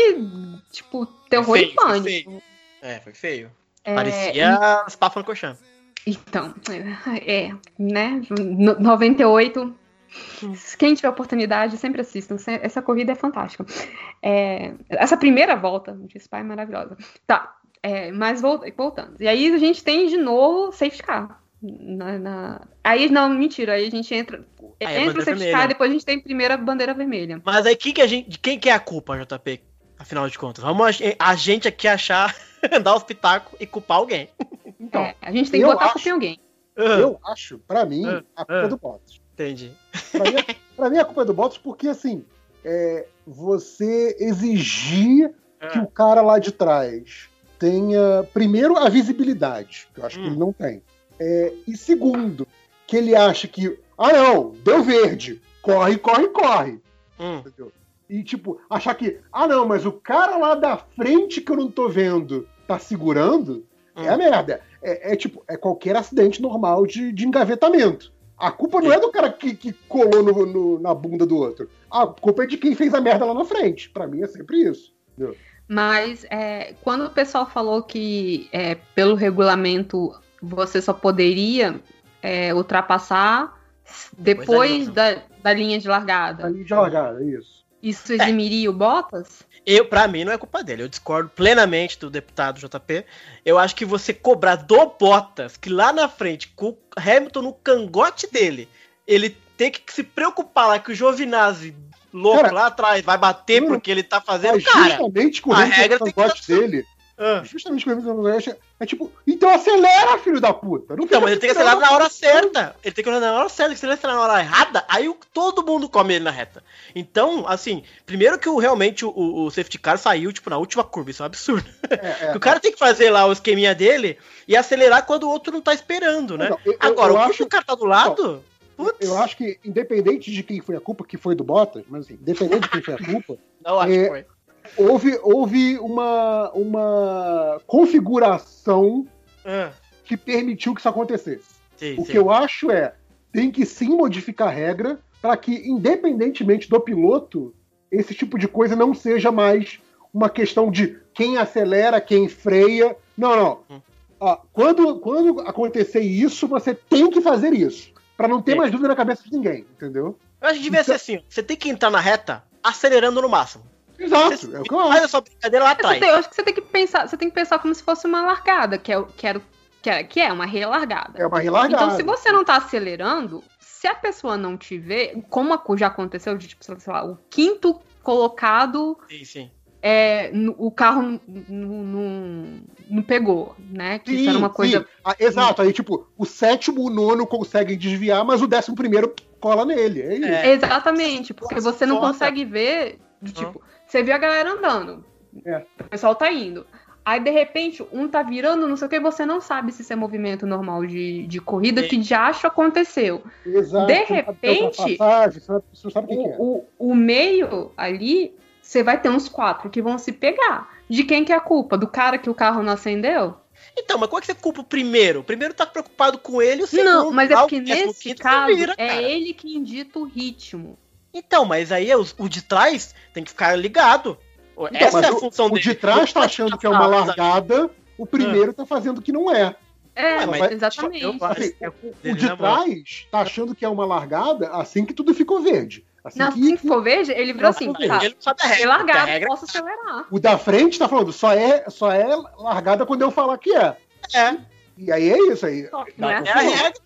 tipo, terror feio, e foi pânico. É, foi feio. É, Parecia as papas no colchão. Então, é, né? No- 98. Quem tiver oportunidade, sempre assistam. Essa corrida é fantástica. É, essa primeira volta de Spa é maravilhosa. Tá, é, mas vol- voltando. E aí a gente tem de novo safety car. Na, na- Aí, não, mentira. Aí a gente entra. é entra o safety car, depois a gente tem primeira bandeira vermelha. Mas aí quem que a gente, de quem que é a culpa, JP? Afinal de contas, vamos a, a gente aqui achar, *laughs* dar os pitacos e culpar alguém. Então, É, a gente tem que botar acho- culpa em alguém. eu acho, pra mim, Ah, a culpa ah. é do Bottas. Entendi. Pra mim, *laughs* pra mim, a culpa é do Bottas porque, assim, é, você exigir que o cara lá de trás tenha, primeiro, a visibilidade, que eu acho que Hum. ele não tem. É, e segundo, que ele acha que, ah, não, deu verde, corre, corre, corre. Hum, entendeu? E, tipo, achar que, ah, não, mas o cara lá da frente que eu não tô vendo tá segurando, é a Hum. merda. É, é, tipo, é qualquer acidente normal de, de engavetamento. A culpa não é do cara que, que colou no- no- na bunda do outro. A culpa é de quem fez a merda lá na frente. Pra mim é sempre isso. Mas é, quando o pessoal falou que é, pelo regulamento você só poderia é, ultrapassar depois da, da linha de largada, Ali de largada, é isso. isso eximiria o Bottas? Eu, pra mim, não é culpa dele. Eu discordo plenamente do deputado JP. Eu acho que você cobrar do Bottas, que lá na frente, com o Hamilton no cangote dele, ele tem que se preocupar lá que o Giovinazzi, louco Cara, lá atrás, vai bater não, porque ele tá fazendo, Mas cara. justamente com o a regra que cangote dele, Ah. Justamente pelo mesmo é, é tipo, então acelera, filho da puta. Não Então, mas ele tem que acelerar na hora certa. Ele tem que acelerar na hora certa. Se ele acelerar na hora errada, aí o- todo mundo come ele na reta. Então, assim, primeiro que o, realmente o, o safety car saiu, tipo, na última curva. Isso é um absurdo. É, é. *laughs* o cara tem que fazer lá o esqueminha dele e acelerar quando o outro não tá esperando, né? Então, eu- eu- Agora, eu o acho- o cara tá do lado. Putz, Eu acho que, independente de quem foi a culpa, que foi do Bottas, mas assim, independente de quem foi a culpa, *laughs* não acho é- que foi. houve, houve uma, uma configuração Ah, que permitiu que isso acontecesse. sim, O sim. que eu acho é, tem que sim modificar a regra para que, independentemente do piloto, esse tipo de coisa não seja mais uma questão de quem acelera, quem freia. Não, não. Hum. Ó, quando, quando acontecer isso, você tem que fazer isso. Para não ter Sim. mais dúvida na cabeça de ninguém, entendeu? Eu acho que devia ser assim: você tem que entrar na reta acelerando no máximo. Exato, Você é o que eu faz acho. a sua brincadeira lá atrás. eu acho que você tem que pensar, você tem que pensar como se fosse uma largada, que é, que que é, que é uma relargada. É uma relargada. Então, se você não tá acelerando, se a pessoa não te vê, como já aconteceu de, tipo, sei lá, o quinto colocado, Sim, sim. É, no- o carro não pegou, né? Que isso Sim, era uma sim. coisa. Ah, exato, aí tipo, o sétimo, o nono conseguem desviar, mas o décimo primeiro cola nele. É isso. É. Exatamente, porque você não Foda. consegue ver, do tipo, você viu a galera andando, É. o pessoal tá indo. Aí, de repente, um tá virando, não sei o que, você não sabe se isso é movimento normal de, de corrida, É. que de acho aconteceu. Exato. De é repente, sabe o que, é. O meio ali, você vai ter uns quatro que vão se pegar. De quem que é a culpa? Do cara que o carro não acendeu? Então, mas como é que você culpa o primeiro? O primeiro tá preocupado com ele, o segundo. não, mas é o porque nesse quinto, caso, vira, é ele que indita o ritmo. Então, mas aí é os- o de trás tem que ficar ligado. Então, Essa mas é a o- função o dele. de trás tá achando que é uma largada, o primeiro tá fazendo que não é. É, Ué, mas exatamente. eu Assim, é o, o de mão. trás tá achando que é uma largada assim que tudo ficou verde. Assim Não, que, for verde, ele virou assim, tá, Ele sabe a é regra. largado, regra posso acelerar. o da frente tá falando, só é, só é largada quando eu falar que é. é. E aí é isso aí. Não é É a assim. regra.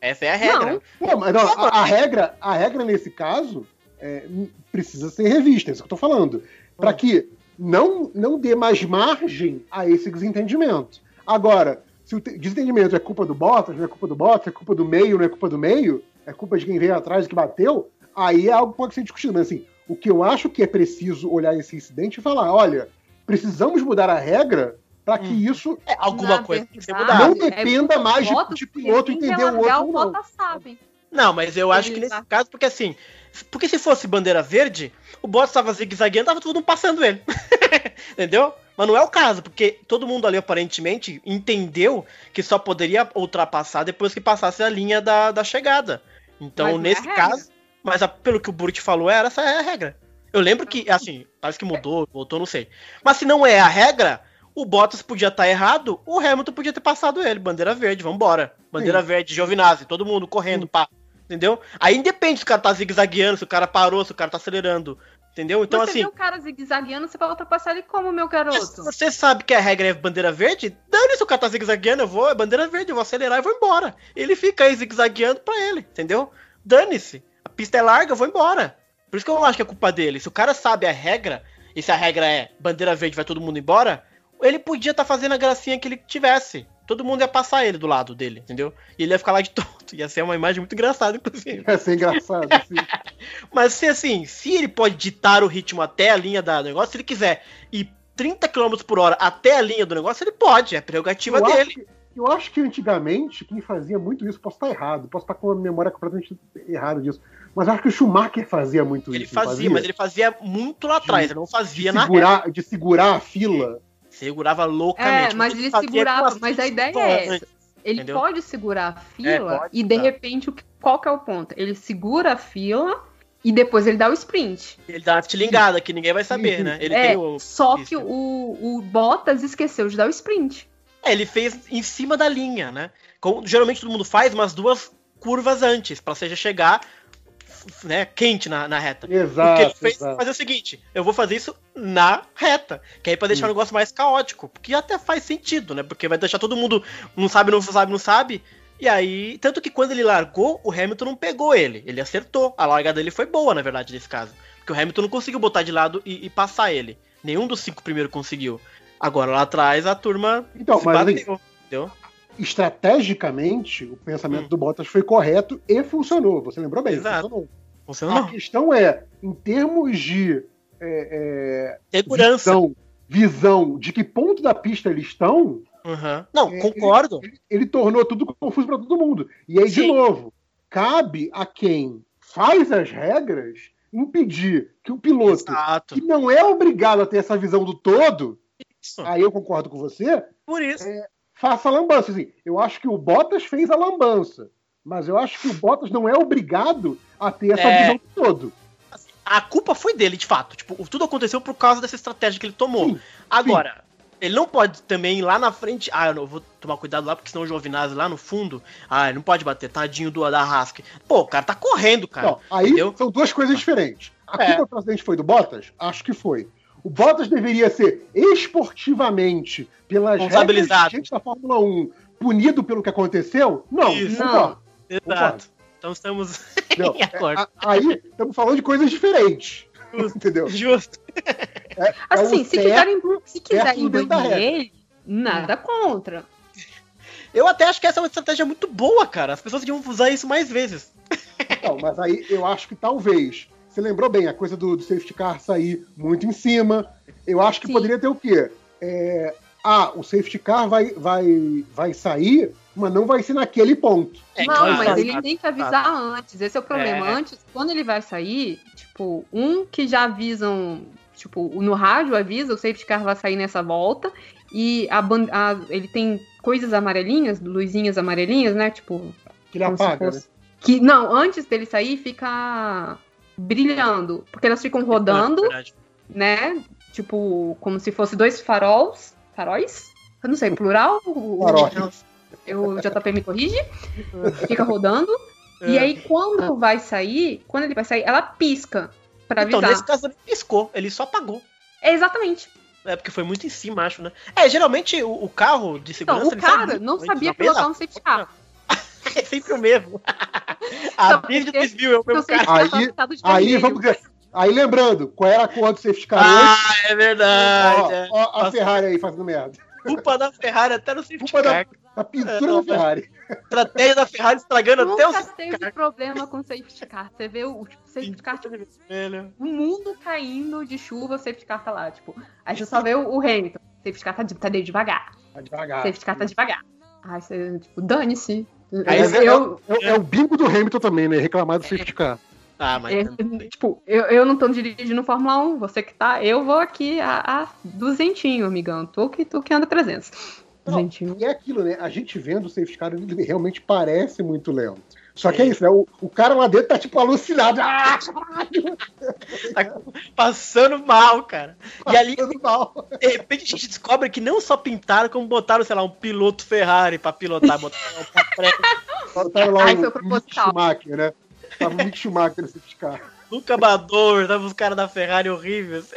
Essa é a regra. Não. Não, mas não, a, a regra, a regra nesse caso é, precisa ser revista, é isso que eu tô falando. Para que não, não dê mais margem a esse desentendimento. Agora, se o te- desentendimento é culpa do Bottas, não é culpa do Bottas, é culpa do meio, não é culpa do meio, é culpa de quem veio atrás e que bateu, aí é algo que pode ser discutido. Mas assim, o que eu acho que é preciso olhar esse incidente e falar, olha, precisamos mudar a regra para que isso É, alguma Na coisa tem que ser verdade, mudada. não dependa mais de, Bottas, de piloto entender o outro. O Não. Sabe. Não, mas eu acho que nesse tá- caso, porque assim, porque se fosse bandeira verde, o Bottas tava zigue-zagueando, tava todo mundo passando ele. *laughs* Entendeu? Mas não é o caso, porque todo mundo ali aparentemente entendeu que só poderia ultrapassar depois que passasse a linha da, da chegada. Então, Mas é nesse regra. caso, mas a- pelo que o Burt falou, era essa é a regra. Eu lembro que, assim, parece que mudou, voltou, não sei. Mas se não é a regra, o Bottas podia estar errado, o Hamilton podia ter passado ele. Bandeira verde, vambora. Bandeira verde, Giovinazzi, todo mundo correndo, pá. Entendeu? Aí independe se o cara tá zigue-zagueando, se o cara parou, se o cara tá acelerando. Entendeu? Então, você assim, vê o cara zigue-zagueando, você vai ultrapassar ele como, meu se garoto? você sabe que a regra é bandeira verde, dane-se o cara tá zigue-zagueando, eu vou, é bandeira verde, eu vou acelerar e vou embora. Ele fica aí zigue-zagueando pra ele, entendeu? Dane-se. Pista é larga, eu vou embora. Por isso que eu não acho que é culpa dele. Se o cara sabe a regra, e se a regra é bandeira verde, vai todo mundo embora, ele podia estar fazendo a gracinha que ele tivesse. Todo mundo ia passar ele do lado dele, entendeu? E ele ia ficar lá de *laughs* tonto. Ia ser uma imagem muito engraçada, inclusive. Ia ser engraçado. Assim. *laughs* Mas se assim, se ele pode ditar o ritmo até a linha da- do negócio, se ele quiser ir 30 km por hora até a linha do negócio, ele pode, é prerrogativa eu, dele. que, eu acho que antigamente quem fazia muito isso, posso estar errado, posso estar com a memória completamente errada disso, mas eu acho que o Schumacher fazia muito Ele isso. não fazia, mas ele fazia muito lá atrás, ele não de fazia na reta. segurar, de segurar a fila. Segurava loucamente. É, mas ele fazia segurava, mas a ideia é essa. Ele entendeu? pode segurar a fila É, pode e de segurar. repente o que- qual que é o ponto? Ele segura a fila e depois ele dá o sprint. Ele dá uma tilingada que ninguém vai saber, né? Ele é, tem o. só que o, o Bottas esqueceu de dar o sprint. É, ele fez em cima da linha, né? Como geralmente todo mundo faz umas duas curvas antes, pra seja chegar né, quente na, na reta. o que ele Exato, fez exato. fazer o seguinte: eu vou fazer isso na reta. Que aí pra deixar o negócio mais caótico. Porque até faz sentido, né? Porque vai deixar todo mundo não sabe, não sabe, não sabe. E aí, tanto que quando ele largou, o Hamilton não pegou ele. Ele acertou. A largada dele foi boa, na verdade, nesse caso. Porque o Hamilton não conseguiu botar de lado e, e passar ele. Nenhum dos cinco primeiros conseguiu. Agora lá atrás a turma Então, se mas assim, bateu. Entendeu? Estrategicamente, o pensamento Hum. do Bottas foi correto e funcionou. Você lembrou bem? Exato. Funcionou. Funcionou. A questão é, em termos de é, é, Segurança. visão, visão de que ponto da pista eles estão, Uhum. Não, É, concordo. ele tornou tudo confuso para todo mundo. E aí, de Sim. novo, cabe a quem faz as regras impedir que o piloto, Exato. que não é obrigado a ter essa visão do todo, Isso. aí eu concordo com você, Por isso. Faça a lambança. Assim, eu acho que o Bottas fez a lambança, mas eu acho que o Bottas não é obrigado a ter essa É. visão do todo. A culpa foi dele, de fato. Tipo, tudo aconteceu por causa dessa estratégia que ele tomou. Sim, Agora, ele não pode também ir lá na frente. Ah, eu não vou tomar cuidado lá, porque senão o Giovinazzi lá no fundo. Ah, ele não pode bater, tadinho do da Hask. Pô, o cara tá correndo, cara. Então, aí entendeu? são duas coisas diferentes. A É. culpa do acidente foi do Bottas? Acho que foi. O Bottas deveria ser esportivamente, pelas regras da Fórmula 1, punido pelo que aconteceu? Não, Isso. não. concordo, Exato. Então estamos Não, *laughs* em acordo. a- Aí estamos falando de coisas diferentes. Entendeu? Justo. É Assim, o se quiserem, se quiserem banir ele, nada contra. Eu até acho que essa é uma estratégia muito boa, cara. As pessoas deviam usar isso mais vezes. Então, mas aí eu acho que talvez. Você lembrou bem, a coisa do, do safety car sair muito em cima. Eu acho que Sim. poderia ter o quê? É, ah, o safety car vai, vai, vai sair, mas não vai ser naquele ponto. É, não, claro, mas ele tem que avisar antes. Esse é o problema. É. Antes, quando ele vai sair, tipo, um que já avisam, tipo, no rádio avisa, o safety car vai sair nessa volta. E a, a- ele tem coisas amarelinhas, luzinhas amarelinhas, né? Tipo, Que ele apaga, né? fosse- Que, não, antes dele sair, fica brilhando. Porque elas ficam rodando, Verdade. né? Tipo, como se fosse dois faróis. Faróis? Eu não sei, plural? Farol. Eu, o JP me corrige. *laughs* Fica rodando. E É. aí, quando vai sair, quando ele vai sair, ela pisca pra Então, avisar. nesse caso, ele piscou, ele só apagou. É exatamente. É porque foi muito em cima, acho, né? É, geralmente o, o carro de Então, segurança. o ele sai cara não sabia pilotar um safety car. É sempre o mesmo. *laughs* A Não, desde o porque- desvio é o mesmo safety cara. car tava Aí- de Aí vamos ver. Aí lembrando, qual era a cor do safety car Ah, é verdade. Ó, ó a Nossa, Ferrari aí fazendo merda. Culpa da Ferrari até no safety Culpa da- car. A pintura É, da Ferrari. Estratégia da Ferrari estragando até o Nunca safety teve car. problema com safety car. Você vê o tipo, safety car, tipo, o mundo caindo de chuva, o safety car tá lá, tipo. Aí você só vê o, o Hamilton. O safety car tá, de- tá devagar. Tá devagar. O safety car tá devagar. Aí você, tipo, dane-se. Aí Eu- você- eu, É, é o bingo do Hamilton também, né? Reclamar do safety car. Ah, mas. É, tipo, eu, eu não tô dirigindo Fórmula 1, você que tá, eu vou aqui a, a duzentinho, amigão. Tu que, tu que anda 300. Não. Duzentinho. E é aquilo, né? A gente vendo o safety car, ele realmente parece muito lento. Só que é isso, né? O, o cara lá dentro tá tipo alucinado. Ah! Tá passando mal, cara. E ali, Passando mal. de repente, a gente descobre que não só pintaram, como botaram, sei lá, um piloto Ferrari pra pilotar, botaram pra frente. Botaram lá o Mick proposital. Schumacher, né? Tava o Mick Schumacher no safety car. Luca Amador, tava os caras da Ferrari horríveis.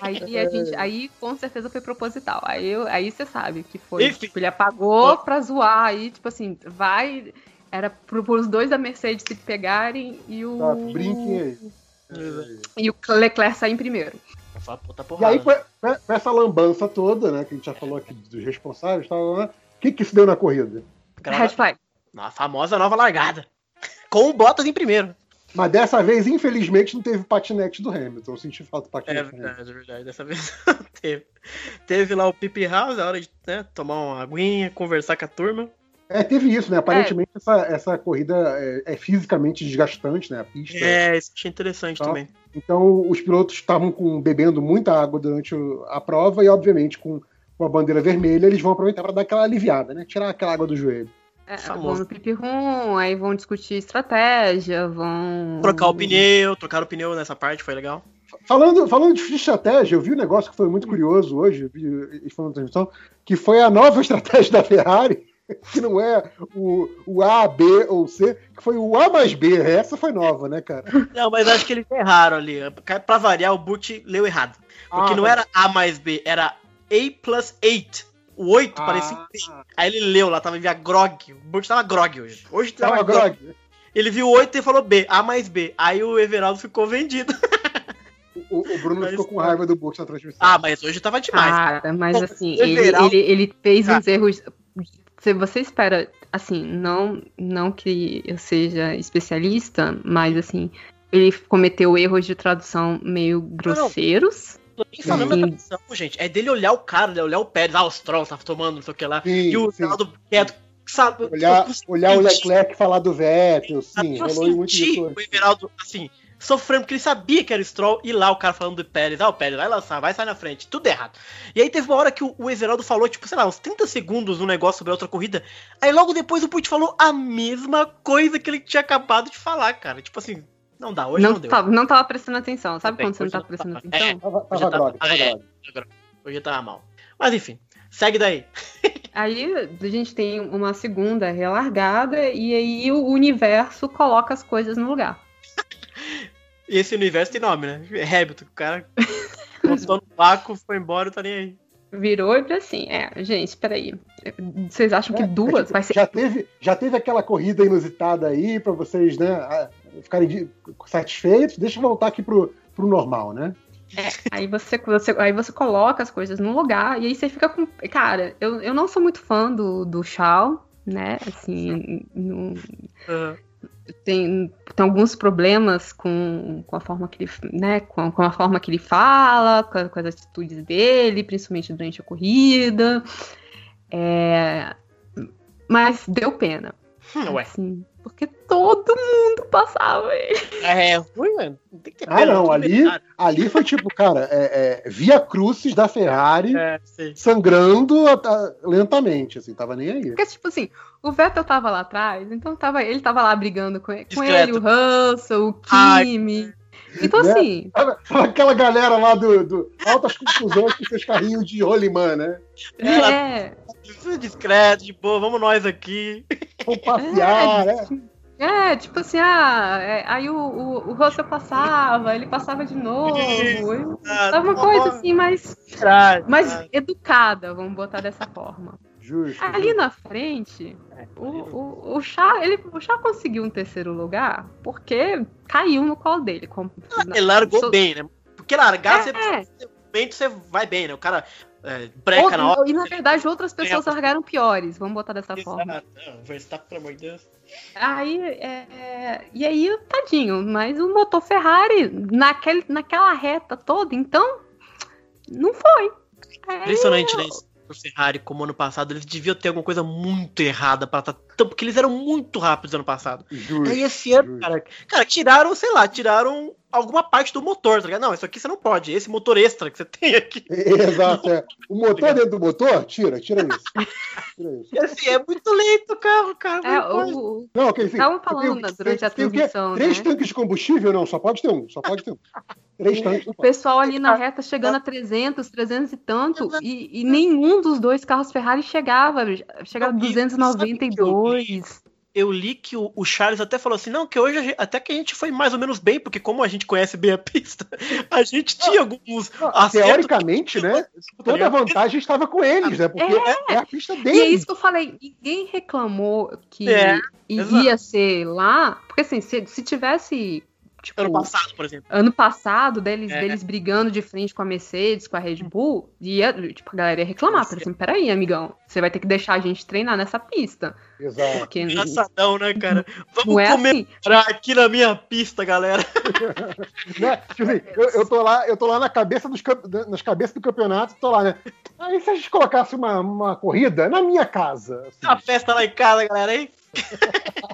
Aí, a gente, aí com certeza foi proposital. Aí, aí você sabe que foi. Enfim. Tipo, ele apagou pra zoar. Aí, tipo assim, vai. Era pro, pros dois da Mercedes se pegarem e o. Tá, brinquem aí. E o Leclerc sair em primeiro. E aí, com com- com essa lambança toda, né? Que a gente já falou aqui dos responsáveis, tal, né? O que que se deu na corrida? Red flag. Na famosa nova largada. Com o Bottas em primeiro. Mas dessa vez, infelizmente, não teve patinete do Hamilton. Eu senti falta do É patinete Hamilton. verdade, é verdade. Dessa vez *laughs* não teve. Teve lá o Pipi House, a hora de né, tomar uma aguinha, conversar com a turma. É, teve isso, né? Aparentemente, essa, essa corrida é, é fisicamente desgastante, né? A pista. É, isso achei interessante Tá. também. Então, os pilotos estavam com- bebendo muita água durante a prova e, obviamente, com, com a bandeira vermelha, eles vão aproveitar para dar aquela aliviada, né? Tirar aquela água do joelho. É, Famoso. vão no pipi rum, aí vão discutir estratégia, vão. Trocar o pneu, trocar o pneu nessa parte foi legal. Falando, falando de estratégia, eu vi um negócio que foi muito curioso hoje, falando na transmissão, que foi a nova *laughs* estratégia da Ferrari, *laughs* que não é o, o A, B ou C, que foi o A mais B. Essa foi nova, né, cara? Não, mas acho que eles erraram ali. Pra variar, o Burt leu errado. Porque Ah, não era A mais B, era A plus 8. O 8 Ah. parecia um B. Aí ele leu lá, tava via grog. O Burt tava grog hoje. Hoje tava, Tava grog. grog. Ele viu 8 e falou B, A mais B. Aí o Everaldo ficou vendido. O, o Bruno Mas ficou com raiva do Bush na transmissão. Ah, mas hoje tava demais. Cara, mas Bom, assim, ele, Everaldo- ele, ele fez Cara. uns erros. Se você espera, assim, não, não que eu seja especialista, mas assim, ele cometeu erros de tradução meio grosseiros. Tô nem falando da tradução, gente. É dele olhar o cara, né? olhar o Pérez, ah, os trolls, tá tomando, não sei o que lá. Sim, e o. Ronaldo quieto, sabe? Olhar, olhar o Leclerc falar do Vettel, sim, eu rolou muito isso. o Everaldo, assim, sofrendo, porque ele sabia que era o Stroll, e lá o cara falando do Pérez, ah, o Pérez vai lançar, vai sair na frente, tudo errado. E aí teve uma hora que o, o Everaldo falou, tipo, sei lá, uns 30 segundos um negócio sobre a outra corrida, aí logo depois o Puig falou a mesma coisa que ele tinha acabado de falar, cara. Tipo assim, não dá, hoje não, Não, deu. tava, não tava prestando atenção. Sabe Bem, quando você não tá não prestando tava. atenção? Tava, Hoje tava tá- tava é. Hoje tava mal. Mas enfim, segue daí. *laughs* Aí a gente tem uma segunda relargada e aí o universo coloca as coisas no lugar. E esse universo tem nome, né? Hamilton, o cara botou no vácuo, foi embora e tá nem aí. Virou e assim: é, gente, peraí. Vocês acham que É, duas é tipo, vai ser. já, teve, já teve aquela corrida inusitada aí pra vocês, né, ficarem satisfeitos. Deixa eu voltar aqui pro, pro normal, né? É, aí você, você- aí você coloca as coisas no lugar e aí você fica com. Cara, eu, eu não sou muito fã do, do Shao, né? Assim, não- Aham. Tem, tem alguns problemas com, com a forma que ele, né, com, com a forma que ele fala, com, com as atitudes dele, principalmente durante a corrida. É, mas deu pena. Hum, Ué, Assim, porque todo mundo passava ele. é ruim, mano. Não tem que ter Ah, pena, não, ali, ali foi tipo, cara, é, é, via crucis da Ferrari É, sangrando a- a- lentamente, assim, tava nem aí. Porque, tipo assim, o Vettel tava lá atrás, então tava, ele tava lá brigando com, com ele, o Russell, o Ai. Kimi. Então, Né? assim, Aquela galera lá do, do Altas Confusões com seus carrinhos de rolimã, né? É, Tudo discreto, de boa, vamos nós aqui. Vão passear, né? é, tipo assim, ah, é, aí o, o, o Russell passava, ele passava de novo. Isso. Tava uma coisa assim, mais, Traz, mais traz. educada, vamos botar dessa forma. Justo. Ali na frente, o, o, o, Chá, ele, o Chá conseguiu um terceiro lugar porque caiu no colo dele. Com, Ele largou so- bem, né? Porque largar, É, você, é. você, você vai bem, né? O cara é, breca na hora. E na verdade outras pessoas largaram piores, vamos botar dessa forma. Exato. Não, Verstappen, pelo amor de Deus. Aí, é, é, e aí, tadinho, mas o motor Ferrari, naquele, naquela reta toda, então, não foi. Impressionante, né? isso Pro Ferrari, como ano passado, eles deviam ter alguma coisa muito errada para tá porque eles eram muito rápidos ano passado. Justo. Aí esse ano, justo. cara, cara, tiraram, sei lá, tiraram alguma parte do motor, tá ligado? Não, isso aqui você não pode, esse motor extra que você tem aqui. *laughs* Exato, é. O motor dentro do motor? Tira, tira isso. Tira isso. *laughs* E assim, é muito lento o carro, cara. É, o, Não, assim, Estavam tenho- falando durante a tem transmissão, Três né? tanques de combustível? Não, só pode ter um. Só pode ter um. Três tanques. o pessoal ali na reta chegando a 300, 300 e tanto, e, e nenhum dos dois carros Ferrari chegava, chegava a Não, e 292. Eu li que o, o Charles até falou assim, não, que hoje gente- até que a gente foi mais ou menos bem, porque como a gente conhece bem a *laughs* pista, a gente tinha alguns acertos. Teoricamente, né? Tá Toda a vantagem estava com eles, né? Porque é, é a pista E é deles. isso que eu falei, ninguém reclamou que É, iria ser lá, porque assim, se, se tivesse, tipo, Ano passado, por exemplo. ano passado, deles, É. deles brigando de frente com a Mercedes, com a Red Bull, ia, tipo, a galera ia reclamar, falei assim, peraí, amigão, você vai ter que deixar a gente treinar nessa pista, Exato. porque Engraçadão, né, cara? *laughs* Vamos é assim. aqui na minha pista, galera. *laughs* Né? Tipo assim, eu, eu tô lá, eu tô lá na cabeça dos nas cabeças do campeonato, tô lá, né? Aí se a gente colocasse uma, uma corrida na minha casa. assim, A festa lá em casa, galera, hein?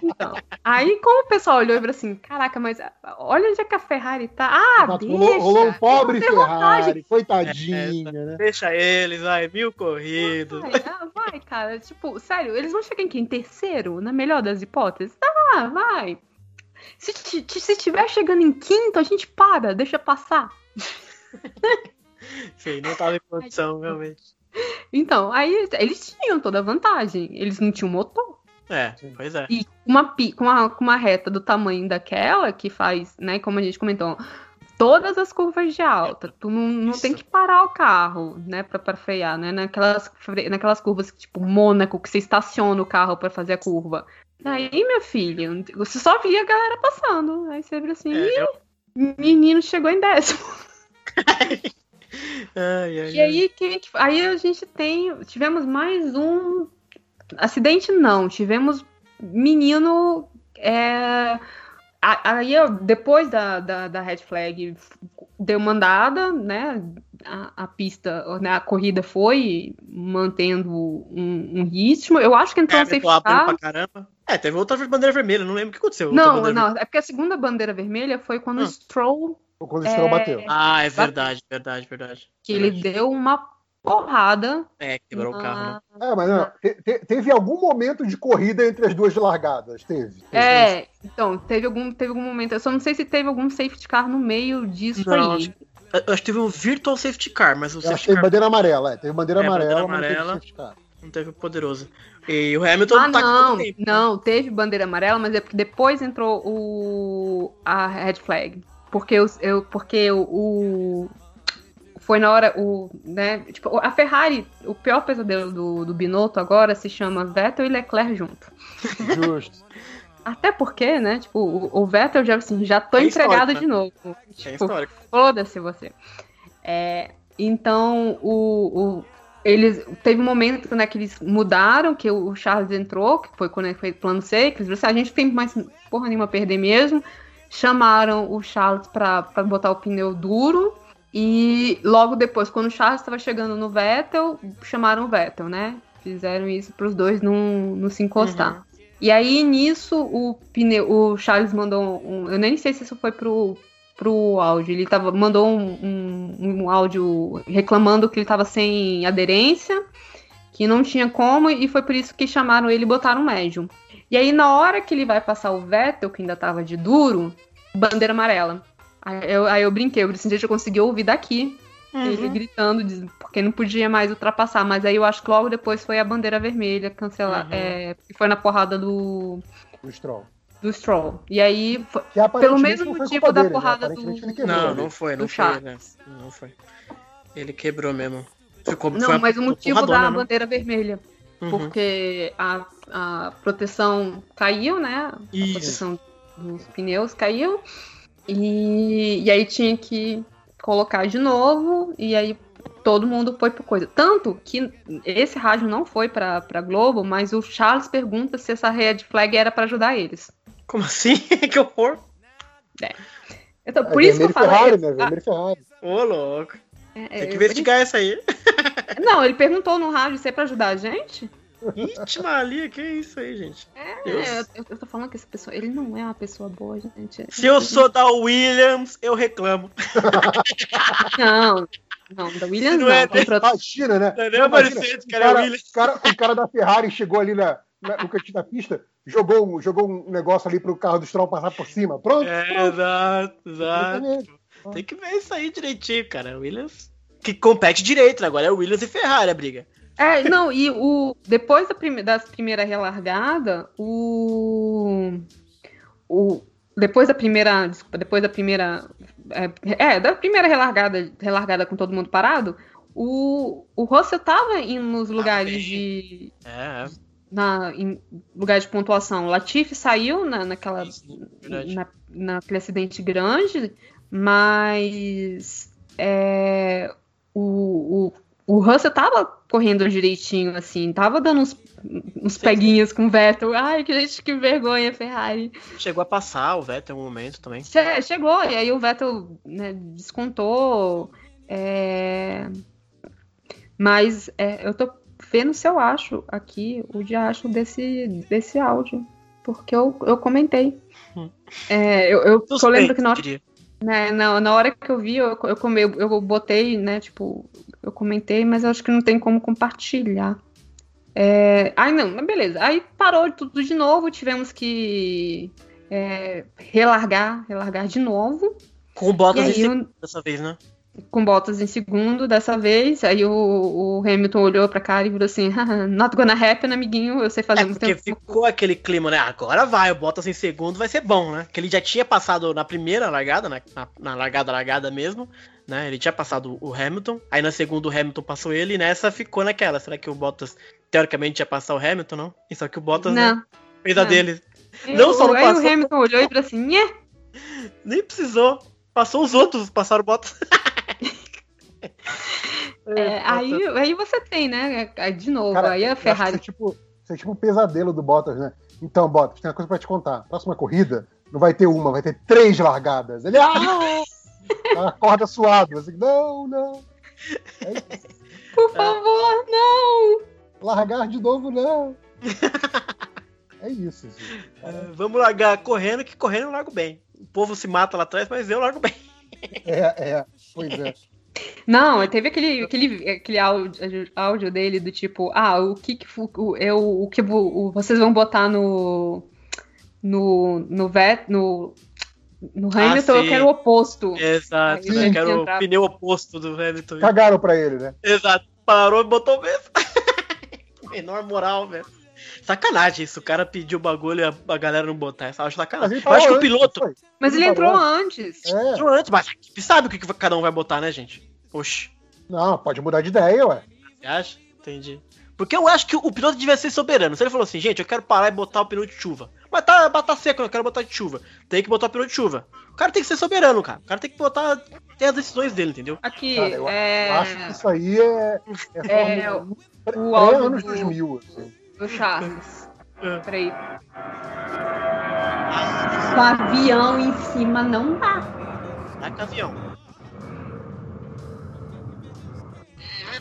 Então, aí como o pessoal olhou e falou assim, caraca, mas olha onde é que a Ferrari tá. Ah, deixa. rolou, um pobre vantagem. Ferrari, coitadinha, né? Deixa eles, vai, mil corridos. Vai, ah, vai, cara. Tipo, sério, eles vão chegar em quem? Em terceiro? Na melhor das hipóteses? Tá, vai. Se, se tiver chegando em quinto, a gente para, deixa passar. *laughs* Sei, não tava em condição, realmente. Então, aí eles tinham toda a vantagem. Eles não tinham motor. É, pois é. E uma, com, uma, com uma reta do tamanho daquela, que faz, né, como a gente comentou, todas as curvas de alta. Tu não, não tem que parar o carro, né, pra, pra frear, né? Naquelas, naquelas curvas tipo Mônaco, que você estaciona o carro pra fazer a curva. Aí, minha filha, você só via a galera passando. Aí você vira assim, É, "Ih, eu- menino chegou em décimo. *laughs* Ai, ai, E aí, quem que- aí a gente tem. Tivemos mais um. Acidente não, tivemos menino. É, a- aí, depois da, da, da red flag, deu mandada, né? A, a pista, né, a corrida foi mantendo um, um ritmo. Eu acho que entrou É, um safety car. caramba. É, teve outra bandeira vermelha, não lembro o que aconteceu. Não, não, é porque a segunda bandeira vermelha foi quando Hum. o Stroll, Quando o Stroll É. bateu. Ah, é verdade, verdade, verdade. que ele Verdade. deu uma porrada. É, quebrou o carro, né? na- É, mas não, te- te- teve algum momento de corrida entre as duas largadas? Teve. É, então, teve algum, teve algum momento. Eu só não sei se teve algum safety car no meio disso Não, aí. acho Eu eu acho que teve um virtual safety car, mas o Eu acho que safety teve car bandeira amarela, é. Teve bandeira É, amarela, bandeira não teve amarela. não teve poderoso. E o Hamilton Ah, tá com não, tempo, né? não, teve bandeira amarela, mas é porque depois entrou o a red flag. Porque eu, eu porque o, o- foi na hora o, né, tipo, a Ferrari, o pior pesadelo do, do Binotto agora se chama Vettel e Leclerc junto. Justo. Até porque, né, tipo, o, o Vettel já assim, já tô É empregado histórico, de novo. É Tipo, histórico. Foda-se você. É, então, o, o- eles teve um momento né, que eles mudaram, que o Charles entrou, que foi quando ele foi plano C, que eles disseram, "Ah, a gente tem mais porra nenhuma a perder mesmo. Chamaram o Charles pra botar o pneu duro. E logo depois, quando o Charles estava chegando no Vettel, chamaram o Vettel, né? Fizeram isso para os dois não, não se encostar. Uhum. E aí, nisso, o pneu, o Charles mandou um. Eu nem sei se isso foi pro, pro áudio. Ele tava, mandou um, um, um áudio reclamando que ele tava sem aderência, que não tinha como, e foi por isso que chamaram ele e botaram médium. E aí, na hora que ele vai passar o Vettel, que ainda tava de duro, bandeira amarela. Aí eu, aí eu brinquei, eu disse, gente, eu consegui ouvir daqui. Ele Uhum. gritando, diz- porque não podia mais ultrapassar. Mas aí eu acho que logo depois foi a bandeira vermelha cancelar. Uhum. É, que foi na porrada do, O Stroll. do Stroll. E aí foi- aparentemente mesmo motivo da dele, né? porrada Aparentemente do- ele quebrou Não, não foi, não do foi, né? Não foi. Ele quebrou mesmo. Ficou, Não, mas o motivo da né? bandeira vermelha. Uhum. Porque a, a proteção caiu, né? A Isso. proteção dos pneus caiu. E, e aí tinha que colocar de novo. E aí todo mundo foi por coisa. Tanto que esse rádio não foi pra, pra Globo, mas o Charles pergunta se essa red flag era pra ajudar eles. Como assim? *laughs* que horror. Então, É por isso que eu falei. Ferrari, né? Ah, Vermelho Ferrari. Ô, louco. é, Tem que é, investigar essa aí. *laughs* Não, ele perguntou no rádio se é pra ajudar a gente. Ixi, Maria, que isso aí, gente? É, eu, eu tô falando que essa pessoa. Ele não é uma pessoa boa, gente. Se eu sou da Williams, eu reclamo. *laughs* Não, não, da Williams Se não. não é pro- Imagina, né? Não é nem Mercedes, o cara, é o cara, Williams. o cara- o cara da Ferrari chegou ali na, na- no cantinho da pista, jogou, um- jogou um negócio ali pro carro do Stroll passar por cima. Pronto. É, pronto. exato, exato. Tem que ver isso aí direitinho, cara. Williams. Que compete direito, né? Agora é Williams e Ferrari a briga. É, não, e o depois da, prime, primeira relargada, o, o depois da primeira, desculpa, depois da primeira é, é, da primeira relargada, relargada com todo mundo parado, o, o Russell tava em, nos lugares bem. de É, é. na em lugar de pontuação. O Latifi saiu na, naquela na, naquele acidente grande, mas é, o, o, o Russell tava correndo direitinho, assim, tava dando uns, uns peguinhos com o Vettel. Ai, que gente, que vergonha, Ferrari. Chegou a passar o Vettel um momento também. Che- chegou, e aí o Vettel né, descontou. é, Mas é, eu tô vendo se eu acho aqui o diacho desse, desse áudio. Porque eu, eu comentei. Hum. É, eu, eu, eu lembro que na hora, diria. né, na, na hora que eu vi, eu, eu, come- eu botei, né, tipo, eu comentei, mas eu acho que não tem como compartilhar. É, Ai, não, mas beleza. Aí parou tudo de novo, tivemos que é, relargar, relargar de novo. Com E aí, segundo eu- dessa vez, né? Com Bottas em segundo dessa vez. Aí o, o Hamilton olhou pra cara e virou assim: "Haha, Not gonna happen, amiguinho. Eu sei fazer É, muito porque tempo. ficou aquele clima, né? Agora vai, o Bottas em segundo vai ser bom, né? Que ele já tinha passado na primeira largada, né? na, na largada, largada mesmo, né? Ele tinha passado o Hamilton, aí na segunda o Hamilton passou ele, e nessa ficou naquela. Será que o Bottas, teoricamente, ia passar o Hamilton, não? E só que o Bottas né, Não. a não. dele. Aí Não o- só não aí passou- o Hamilton olhou e falou assim: Nhé, Nem precisou. Passou os outros, passaram o Bottas. É, aí, aí você tem, né? Aí, De novo, Cara, aí a Ferrari. Isso é, tipo, isso é tipo um pesadelo do Bottas, né? Então, Bottas, tem uma coisa pra te contar. Próxima corrida, não vai ter uma, vai ter três largadas. Ele ah! acorda suado. Assim, não, não. É. Por favor, não! Largar de novo, não. É isso. Assim. É, vamos largar correndo, que correndo eu largo bem. O povo se mata lá atrás, mas eu largo bem. É, é. Pois é. Não, teve aquele, aquele, aquele áudio, áudio dele do tipo, ah, o que, que o, eu, o que o- vocês vão botar no no no vet, no no Hamilton, eu sim. quero o oposto. Exato, né? vai Quero entrar- o pneu oposto do Hamilton. Cagaram pra ele, né? Exato. Parou e botou mesmo. *laughs* Menor moral, velho. Sacanagem isso. O cara pediu o bagulho e a, a galera não botar. Essa eu acho sacanagem. Eu acho que o piloto. Mas ele entrou antes. É. entrou antes, mas a equipe sabe o que, que cada um vai botar, né, gente? Oxi. Não, pode mudar de ideia, ué. Você acha? Entendi. Porque eu acho que o piloto devia ser soberano. Se ele falou assim, gente, eu quero parar e botar o pneu de chuva. Mas tá, tá seco, eu quero botar de chuva. Tem que botar o pneu de chuva. O cara tem que ser soberano, cara. O cara tem que botar. Ter as decisões dele, entendeu? Aqui, Cara, eu, é, eu acho que isso aí é. É, É, Fórmula 1 o áudio do- 2000, assim. o Charles. É. Peraí. Com avião em cima não dá. Vai com avião.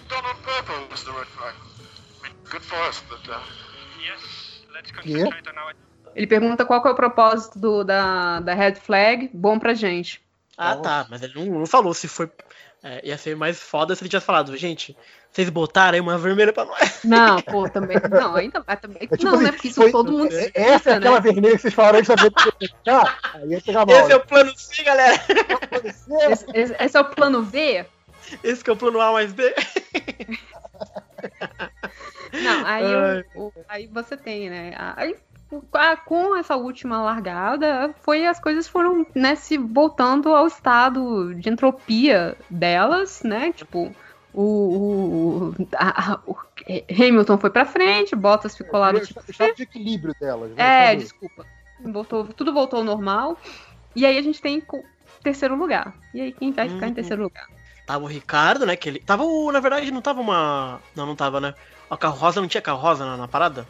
Done on purpose, the red flag. I mean, good for us, but uh, Yes, let's Yeah. concentrate on our Ele pergunta qual que é o propósito do- da, da Red Flag. Bom pra gente. Ah, tá. Mas ele não, não falou se foi. é, ia ser mais foda se ele tivesse falado, gente, vocês botaram aí uma vermelha pra nós. *laughs* Não, pô, também. Não, ainda. ah, também É tipo não, assim, né? Porque isso foi- todo mundo. é- Essa é aquela né? vermelha que vocês falaram antes da vez que ah, aí ia pegar mal. Esse é o plano C, galera. Esse, esse- esse é o plano V? Esse que é o plano A mais B. Não, aí, o- o- aí você tem, né? Aí, com essa última largada, foi as coisas foram, né, se voltando ao estado de entropia delas, né? Tipo, o, o, a- o Hamilton foi pra frente, Bottas ficou lá do tipo. O estado de equilíbrio delas. né, É, desculpa. Voltou, tudo voltou ao normal. E aí a gente tem terceiro lugar. E aí quem vai ficar em Uhum. terceiro lugar? Tava o Ricardo, né? Que ele. Tava o. Na verdade, não tava uma. Não, não tava, né? A carro rosa não tinha carro rosa na, na parada?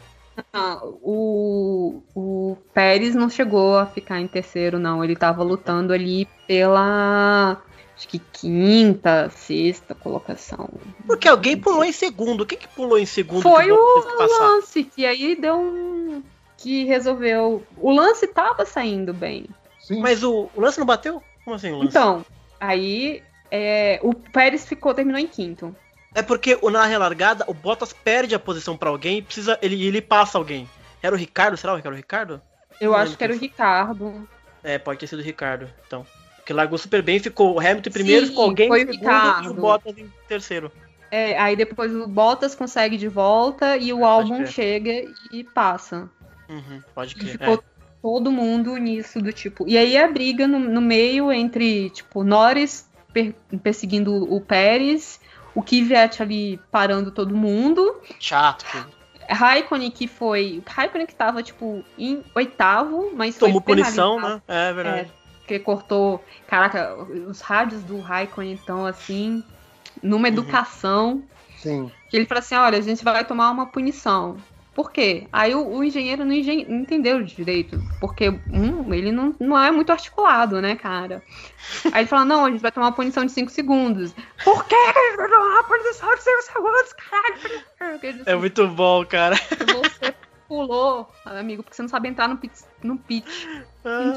Ah, o, o Pérez não chegou a ficar em terceiro, não. Ele tava lutando ali pela. Acho que quinta, sexta colocação. Porque alguém pulou em segundo. Quem que pulou em segundo? Foi que o que? Lance, que aí deu um. Que resolveu. O lance tava saindo bem. Sim. Mas o, o lance não bateu? Como assim o lance? Então, aí é, o Pérez ficou, terminou em quinto. É porque na relargada o Bottas perde a posição pra alguém e precisa. Ele, ele passa alguém. Era o Ricardo? Será que era o Ricardo? Eu Não acho que era o Ricardo. É, pode ter sido o Ricardo, então. Porque largou super bem, ficou o Hamilton em primeiro, Sim, ficou alguém foi em segundo e o Bottas em terceiro. É, aí depois o Bottas consegue de volta e o álbum crer. chega e passa. Uhum, pode E crer. ficou é. todo mundo nisso do tipo. E aí a briga no, no meio entre, tipo, Norris perseguindo o Pérez, o Kvyat ali parando todo mundo, Chato. que Raikkonen que foi. Raikkonen que tava, tipo, em oitavo, mas Tomou foi punição, né? É verdade. Porque cortou. Caraca, os rádios do Raikkonen estão assim, numa Uhum. educação. Sim. Que ele fala assim: olha, a gente vai tomar uma punição. Por quê? Aí o, o engenheiro não, engen- não entendeu direito. Porque, um, ele não, não é muito articulado, né, cara? Aí ele fala: não, a gente vai tomar uma punição de 5 segundos. Por que que a gente vai tomar uma punição de 5 segundos, caralho? É muito bom, cara. Você pulou, amigo, porque você não sabe entrar no pit. No pit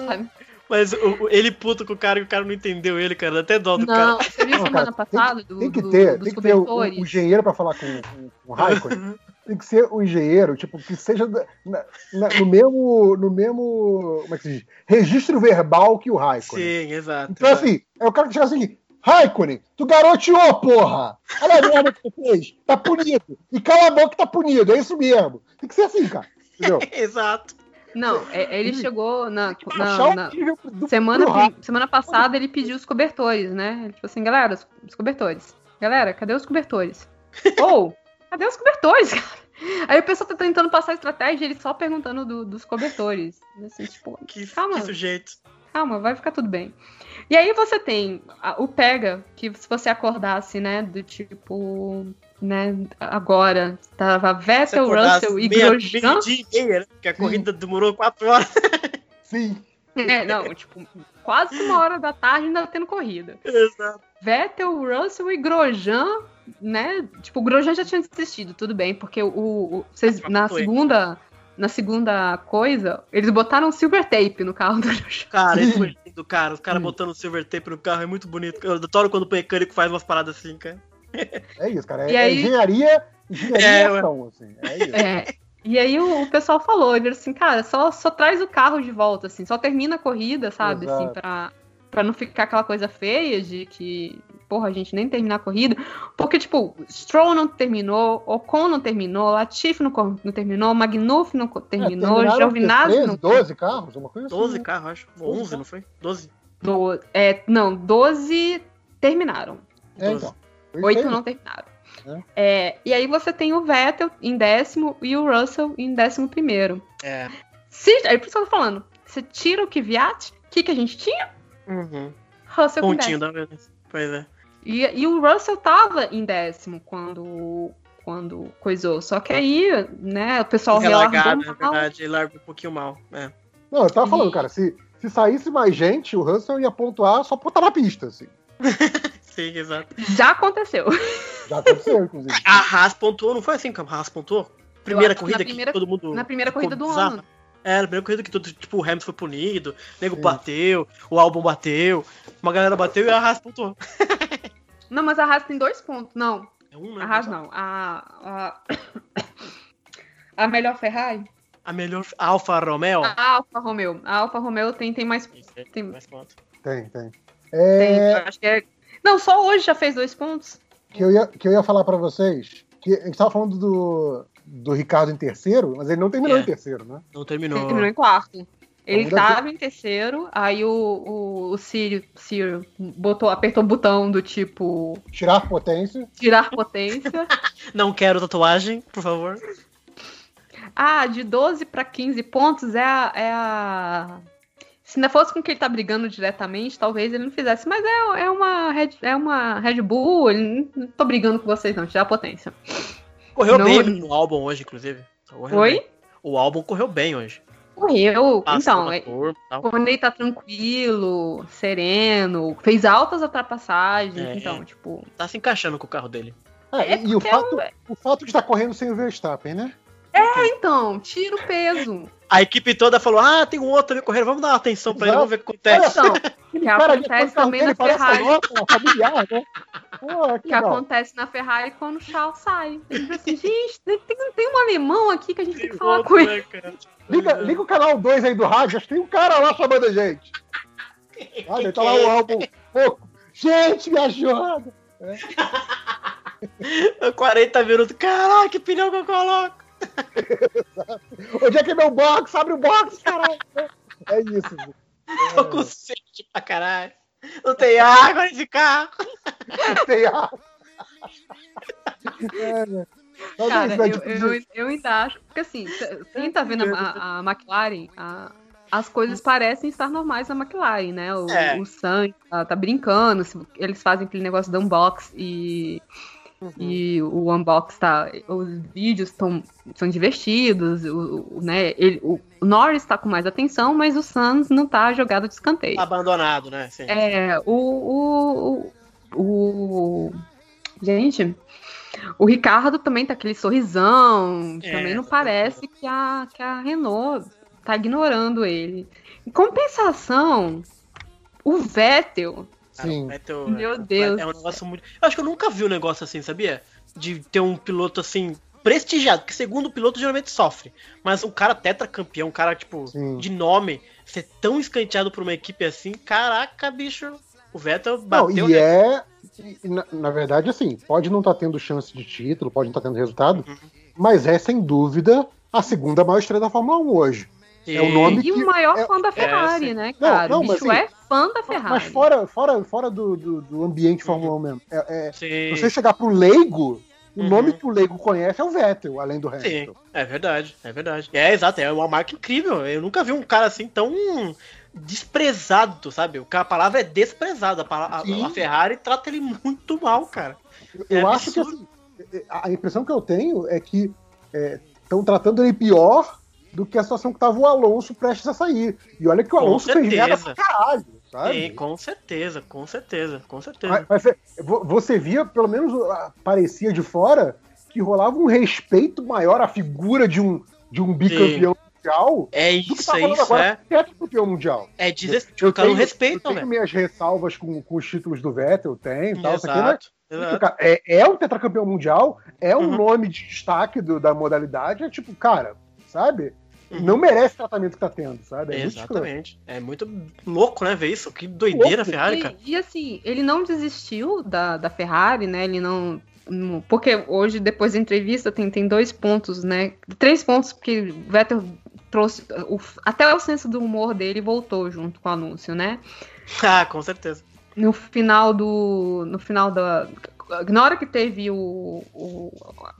sabe. Mas o- ele puto com o cara e o cara não entendeu ele, cara. Dá até dó do Não, cara. você viu Não, semana cara, passada do, Tem que do- ter, dos tem que ter o, cobertores? o engenheiro pra falar com, com, com o Raikkonen. *laughs* tem que ser o engenheiro, tipo, que seja na- na- no mesmo. No mesmo. Como é que se diz? Registro verbal que o Raikkonen. Sim, exato. Então, assim, é o cara que chega assim, Raikkonen, tu garoteou, porra! Olha a merda que tu fez, tá punido. E cala a boca que tá punido, é isso mesmo. Tem que ser assim, cara. Entendeu? *laughs* Exato. Não, é- ele chegou na, na, na- semana, semana passada ele pediu os cobertores, né? Ele falou assim, galera, os, os cobertores. Galera, cadê os cobertores? *laughs* Ou, cadê os cobertores, *laughs* cara? Aí o pessoal tá tentando passar a estratégia e ele só perguntando do- dos cobertores. Assim, tipo, Que, calma, que sujeito. calma, vai ficar tudo bem. E aí você tem a- o pega, que se você acordasse, né, do tipo, né, agora, tava Vettel, Russell e meia, Grosjean. meio-dia e meia, né? Porque a corrida demorou quatro horas. *laughs* Sim. É, não, tipo, quase uma hora da tarde ainda tendo corrida. *laughs* Exato. Vettel, Russell e Grosjean, né? Tipo, o Grosjean já tinha desistido, tudo bem, porque o, o- vocês, na Foi. segunda na segunda coisa, eles botaram silver tape no carro do Grosjean. Cara, isso foi *laughs* lindo, cara. Os caras Sim. botando silver tape no carro é muito bonito. Eu adoro quando o mecânico faz umas paradas assim, cara. É isso, cara. É, E é aí- engenharia, engenharia É, ação, assim. É isso. É. E aí o, o pessoal falou, ele assim, cara, só, só traz o carro de volta, assim, só termina a corrida, sabe, Exato. assim, pra, pra não ficar aquela coisa feia de que, porra, a gente nem terminar a corrida. Porque, tipo, Stroll não terminou, Ocon não terminou, Latifi não, não terminou, Magnussen não É, terminou, terminaram Giovinazzi 13, não 12 carros, uma coisa assim. 12 né? carros, acho. Ou 11, não foi? 12. Do, é, não, 12 terminaram. É, então. Oito não terminaram. É, e aí você tem o Vettel em décimo e o Russell em décimo primeiro. É. Se, aí por isso que eu tô falando. Você tira o Kvyat, o que, que a gente tinha? Uhum. Russell com Pontinho da vez. Pois é. E, e o Russell tava em décimo quando, quando coisou. Só que aí, né, o pessoal relargou Relargado, é mal. verdade. Ele larga um pouquinho mal. É. Não, eu tava falando, E- cara, se, se saísse mais gente, o Russell ia pontuar só por estar na pista, assim. *laughs* Sim, exato. Já aconteceu. Já aconteceu, inclusive. A Haas pontuou, não foi assim que a Haas pontuou? Primeira corrida na que primeira- todo mundo. Na primeira corrida do bizarro. ano. É, na primeira corrida que todo, tipo, o Hamilton foi punido, o nego Sim. bateu, o álbum bateu, uma galera bateu e a Haas pontuou. *laughs* Não, mas a Haas tem dois pontos. Não, É um, né? a Haas não. A, a, *coughs* a melhor Ferrari? A melhor Alfa Romeo. A Alfa Romeo. A Alfa Romeo tem, tem mais. Aí, Tem- mais ponto. Tem, tem. Tem, É, acho que é. Não, só hoje já fez dois pontos. que, eu ia, que eu ia falar pra vocês, que a gente tava falando do, do Ricardo em terceiro, mas ele não terminou É. em terceiro, né? Não Ele terminou. terminou em quarto. Ele Vamos daqui. tava em terceiro, aí o, o, o Círio, Círio botou, apertou o botão do tipo Tirar potência. tirar potência. *laughs* Não quero tatuagem, por favor. ah, de 12 pra 15 pontos é a, é a. Se não fosse com quem ele tá brigando diretamente, talvez ele não fizesse. Mas é, é, uma, Red, é uma Red Bull, ele não, não tô brigando com vocês, não, tirar potência. Correu Não- bem no álbum hoje, inclusive. Correu Oi? bem. O álbum correu bem hoje. Correu. Então, na é- quando ele tá tranquilo, sereno, fez altas ultrapassagens, É. então, tipo. Tá se encaixando com o carro dele. É, É e o porque fato, o fato de estar correndo sem o Verstappen, né? Então, tira o peso. A equipe toda falou: ah, tem um outro ali correndo, vamos dar uma atenção pra ele, Exato. vamos ver o que acontece. Então, *laughs* que cara acontece também na Ferrari. familiar, né? *laughs* Pô, que Que acontece na Ferrari quando o Charles sai. Ele assim, gente, tem, tem- tem um alemão aqui que a gente tem que falar Outro, com ele. né? Liga, liga o canal 2 aí do rádio, acho que tem um cara lá chamando a gente. Olha, tá lá o álbum. Pô, gente, me ajuda! É *laughs* 40 minutos. Caraca, que pneu que eu coloco. Onde é que é meu box? Abre o box, caralho! É isso. Tô com sede pra caralho. Não tem água nesse carro. Tem a... É, né? É Cara, isso, eu, eu, eu ainda acho. Porque assim, quem tá vendo a, a McLaren, a- as coisas parecem estar normais na McLaren, né? O, É. o Sainz tá, tá brincando, eles fazem aquele negócio do unbox e. Uhum. E o unbox tá. Os vídeos tão, são divertidos, o, o- né? Ele, o, Norris tá com mais atenção, mas o Suns não tá jogado de escanteio. Abandonado, né? Sim. É, o, o, o, Gente, o Ricardo também tá aquele sorrisão. É, também não parece que a, que a Renault tá ignorando ele. Em compensação, o Vettel. Sim. o Vettel Meu é- Deus. É um negócio muito. Eu acho que eu nunca vi um negócio assim, sabia? De ter um piloto assim. Prestigiado, porque segundo piloto geralmente sofre. Mas um cara tetracampeão, um cara, tipo, Sim. de nome, ser tão escanteado por uma equipe assim, caraca, bicho. O Vettel Não, bateu, e né? é. e na, na verdade, assim, pode não estar tendo chance de título, pode não estar tendo resultado, Uhum. mas é sem dúvida a segunda maior estrela da Fórmula 1 hoje. É o E- nome- E que- o maior é- fã da Ferrari, sim. né, Não, cara? não, o mas bicho assim, é fã da Ferrari. Mas fora, fora, fora do, do, do ambiente Fórmula 1 mesmo. É, é, Sim, se você chegar pro leigo, o Uhum. nome que o leigo conhece é o Vettel, além do sim, Hamilton. é verdade, é verdade. É, exato, é uma marca incrível. Eu nunca vi um cara assim tão desprezado, sabe? A palavra é desprezado. A, a, a Ferrari trata ele muito mal, cara. Eu É acho que absurdo. assim, a impressão que eu tenho é que estão tratando ele pior do que a situação que tava o Alonso prestes a sair. E olha que o Com Alonso fez merda certeza. pra caralho, sabe? Sim, com certeza, com certeza, com certeza. Mas, mas você- vo- você via, pelo menos parecia de fora, que rolava um respeito maior à figura de um, de um bicampeão mundial É isso, tá é isso, agora é. com o tetracampeão mundial. É dizer, o cara não tenho- respeita, eu tenho velho. minhas ressalvas com, com os títulos do Vettel, tem tal, isso aqui, mas Exato, é, é um tetracampeão mundial, é um Uhum. nome de destaque do- da modalidade, é tipo, cara, sabe? Uhum. Não merece o tratamento que tá tendo, sabe? É muito. Exatamente. É muito louco, né, ver isso? Que doideira, Louco. Ferrari, cara. E, e, assim, ele não desistiu da, da Ferrari, né? Ele não. não- Porque hoje, depois da entrevista, tem, tem dois pontos, né? Três pontos que o Vettel trouxe. o- até o senso do humor dele voltou junto com o anúncio, né? *laughs* Ah, com certeza. No final do. No final da. Na hora que teve o. o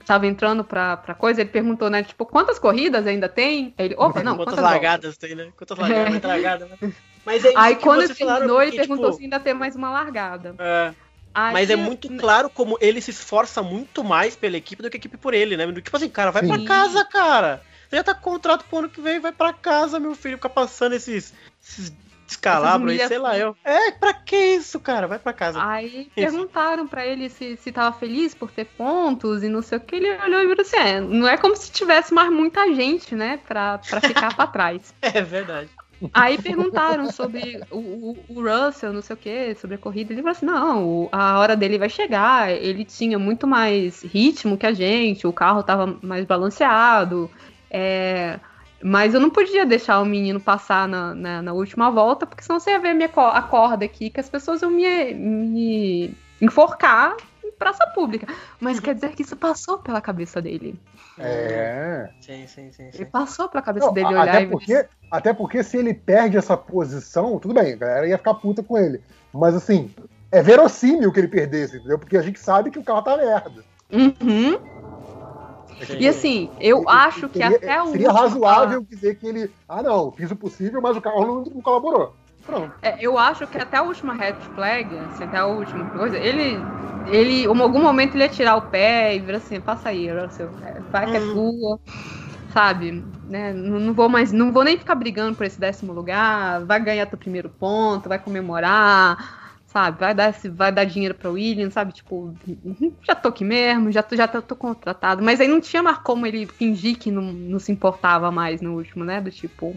tava entrando pra, pra coisa, ele perguntou, né? Tipo, quantas corridas ainda tem? Aí Ele, opa, não, Quantas quantas largadas tem, né? Quantas largadas, muita largada, né? Mas é Aí quando falaram, terminou, ele porque, perguntou tipo, se ainda tem mais uma largada. é, Aí- Mas é muito claro como ele se esforça muito mais pela equipe do que a equipe por ele, né? Tipo assim, cara, vai Sim. pra casa, cara. Você já tá com contrato pro ano que vem, vai pra casa, meu filho. Ficar passando esses, esses descalabros aí, sei lá, eu. É, pra que isso, cara? Vai pra casa. Aí perguntaram pra ele se, se tava feliz por ter pontos e não sei o que. Ele olhou e virou assim: é, não é como se tivesse mais muita gente, né, pra, pra ficar pra trás. *laughs* É verdade. Aí perguntaram sobre o, o, o Russell, não sei o que, sobre a corrida. Ele falou assim: não, a hora dele vai chegar. Ele tinha muito mais ritmo que a gente, o carro tava mais balanceado. É, mas eu não podia deixar o menino passar na, na, na última volta, porque senão você ia ver a, minha, co- a corda aqui, que as pessoas iam me, me enforcar em praça pública. Mas quer dizer que isso passou pela cabeça dele. É. Sim, sim, sim, Ele sim. passou pela cabeça Não, dele olhar até, e ver porque, até porque se ele perde essa posição, tudo bem, a galera ia ficar puta com ele. Mas assim, é verossímil que ele perdesse, entendeu? Porque a gente sabe que o carro tá merda. Uhum. E assim, eu E- acho que seria, até o. Seria razoável dizer que ele. Ah, não, fiz o possível, mas o carro não, não colaborou. Pronto. É, eu acho que até a última red flag, assim, até a última coisa, ele. Ele, em algum momento, ele ia tirar o pé e virar assim, passa aí, é, vai que é tua, sabe? Né? Não, não vou mais, não vou nem ficar brigando por esse décimo lugar, vai ganhar teu primeiro ponto, vai comemorar, sabe? Vai dar, vai dar dinheiro pra William, sabe? Tipo, já tô aqui mesmo, já tô, já tô, contratado. Mas aí não tinha mais como ele fingir que não, não se importava mais no último, né? Do tipo.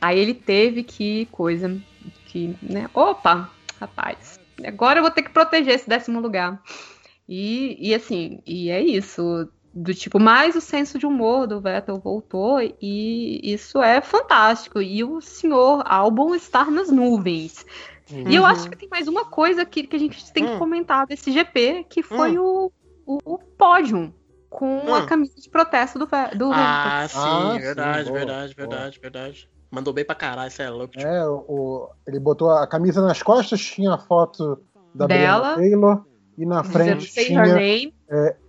Aí ele teve que coisa que, né? Opa, rapaz, agora eu vou ter que proteger esse décimo lugar. E, e assim, e é isso. Do tipo, mais o senso de humor do Vettel voltou e isso é fantástico. E o senhor álbum estar nas nuvens. E eu Uhum. acho que tem mais uma coisa que, que a gente tem que Hum. comentar desse GP, que foi o, o, o pódio com Hum. a camisa de protesto do, do Hamilton. Ah, sim, Ah, sim, verdade, boa, verdade, boa. verdade, verdade. Mandou bem pra caralho, isso é louco. tipo. É, o, ele botou a camisa nas costas, tinha a foto da. Brianna Taylor, e na frente say tinha. her name.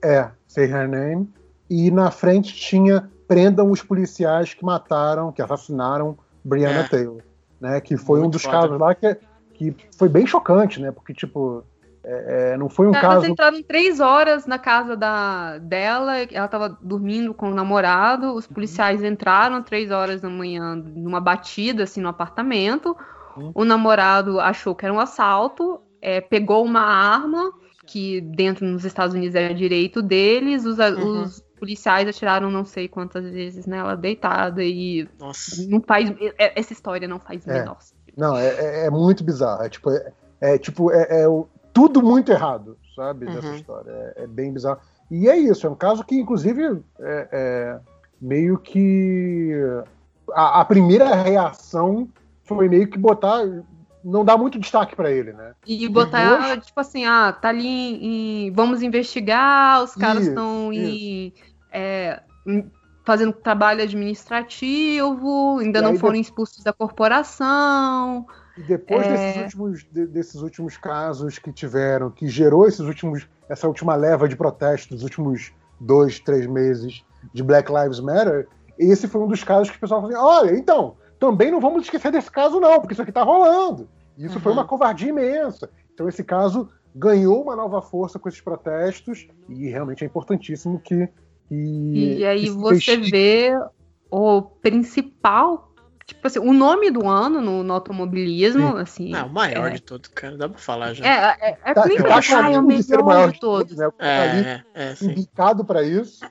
É, say her name. E na frente tinha prendam os policiais que mataram, que assassinaram Brianna É. Taylor. Né, que foi um Muito dos foda. casos lá que, que foi bem chocante, né? Porque, tipo, é, é, não foi um Elas caso. entraram três horas na casa da, dela, ela tava dormindo com o namorado, os policiais entraram três horas da manhã numa batida, assim, no apartamento. Hum. O namorado achou que era um assalto, é, pegou uma arma, que dentro nos Estados Unidos era direito deles, os, Uhum. os policiais atiraram não sei quantas vezes nela deitada e Nossa. não faz, é- essa história não faz É. menor sentido. Não, é, é- é muito bizarro. É tipo, é, é, tipo, é, é tudo muito errado, sabe? Dessa Uhum. história. É, é bem bizarro. E é isso, é um caso que, inclusive, é, meio que. A, a primeira reação foi meio que botar. Não dá muito destaque pra ele, né? E botar, Depois- tipo assim, ah, tá ali em. Vamos investigar, os caras estão em. é, em- fazendo trabalho administrativo, ainda E não foram expulsos da corporação. E depois É. desses, últimos, de- desses últimos casos que tiveram, que gerou esses últimos, essa última leva de protestos dos últimos dois, três meses de Black Lives Matter, esse foi um dos casos que o pessoal falou assim: olha, então, também não vamos esquecer desse caso, não, porque isso aqui tá rolando. E isso Uhum. foi uma covardia imensa. Então esse caso ganhou uma nova força com esses protestos e realmente é importantíssimo que. Que E aí que você vê o principal, tipo assim, o nome do ano no, no automobilismo, assim. Ah, o maior é, de todos, cara. Dá pra falar já. É, é, é Tá, eu acho falar, é o lindo de melhor maior de todos. né? Ali É, é, é, sim. indicado para isso.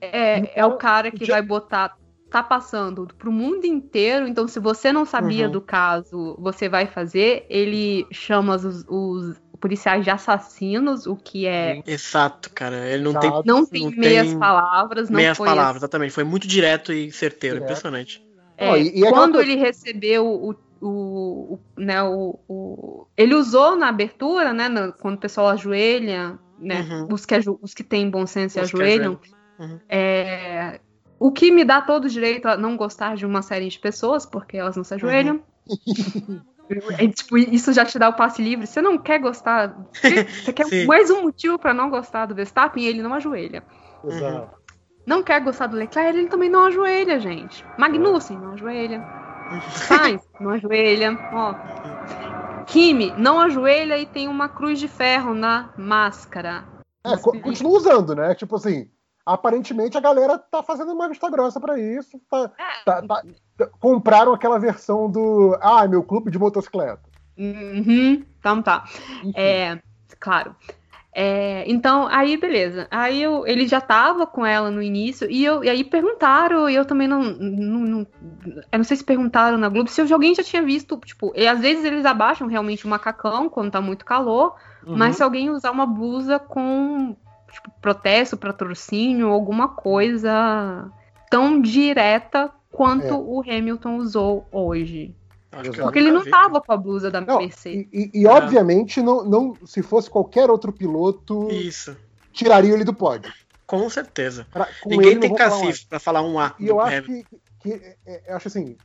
É, é o cara que Já- vai botar. Tá passando pro mundo inteiro, então se você não sabia Uhum. do caso, você vai fazer. Ele chama os, os policiais de assassinos, o que é. Exato, cara. Ele não Chato. tem Não tem Não meias tem palavras, não meias foi palavras, exatamente. Foi muito direto e certeiro, Direto. impressionante. É, Não, e- e aquela quando coisa- ele recebeu o, o, o- né, o, o- ele usou na abertura, né, no- quando o pessoal ajoelha, né, Uhum. os, que, os que têm bom senso se Os que ajoelham, Uhum. é, o que me dá todo o direito a não gostar de uma série de pessoas, porque elas não se ajoelham. *laughs* É, tipo, isso já te dá o passe livre. Você não quer gostar. Você, *laughs* você quer Sim. mais um motivo pra não gostar do Verstappen e ele não ajoelha. Exato. Não quer gostar do Leclerc, ele também não ajoelha, gente. Magnussen não ajoelha. *laughs* Sainz não ajoelha. Ó. Kimi não ajoelha e tem uma cruz de ferro na máscara. É, co- continua usando, né? Tipo assim, aparentemente a galera tá fazendo uma vista grossa pra isso. tá- tá- tá- tá- compraram aquela versão do. Ah, meu clube de motocicleta. Uhum, então tá. Enfim. É, claro. É, então, aí beleza. Aí eu, ele já tava com ela no início, e, eu, e aí perguntaram, e eu também não, não, não- Eu não sei se perguntaram na Globo se alguém já tinha visto, tipo, e às vezes eles abaixam realmente o macacão quando tá muito calor, Uhum. mas se alguém usar uma blusa com tipo, protesto, patrocínio, alguma coisa tão direta quanto É. o Hamilton usou hoje. Porque ele não tava com a blusa da Não, Mercedes. e, e- e, obviamente, não, não, se fosse qualquer outro piloto, Isso, tiraria ele do pódio. com certeza. Pra- com Ninguém ele, tem cacife pra falar um A. E eu acho Hamilton. que, que é- é- eu acho assim,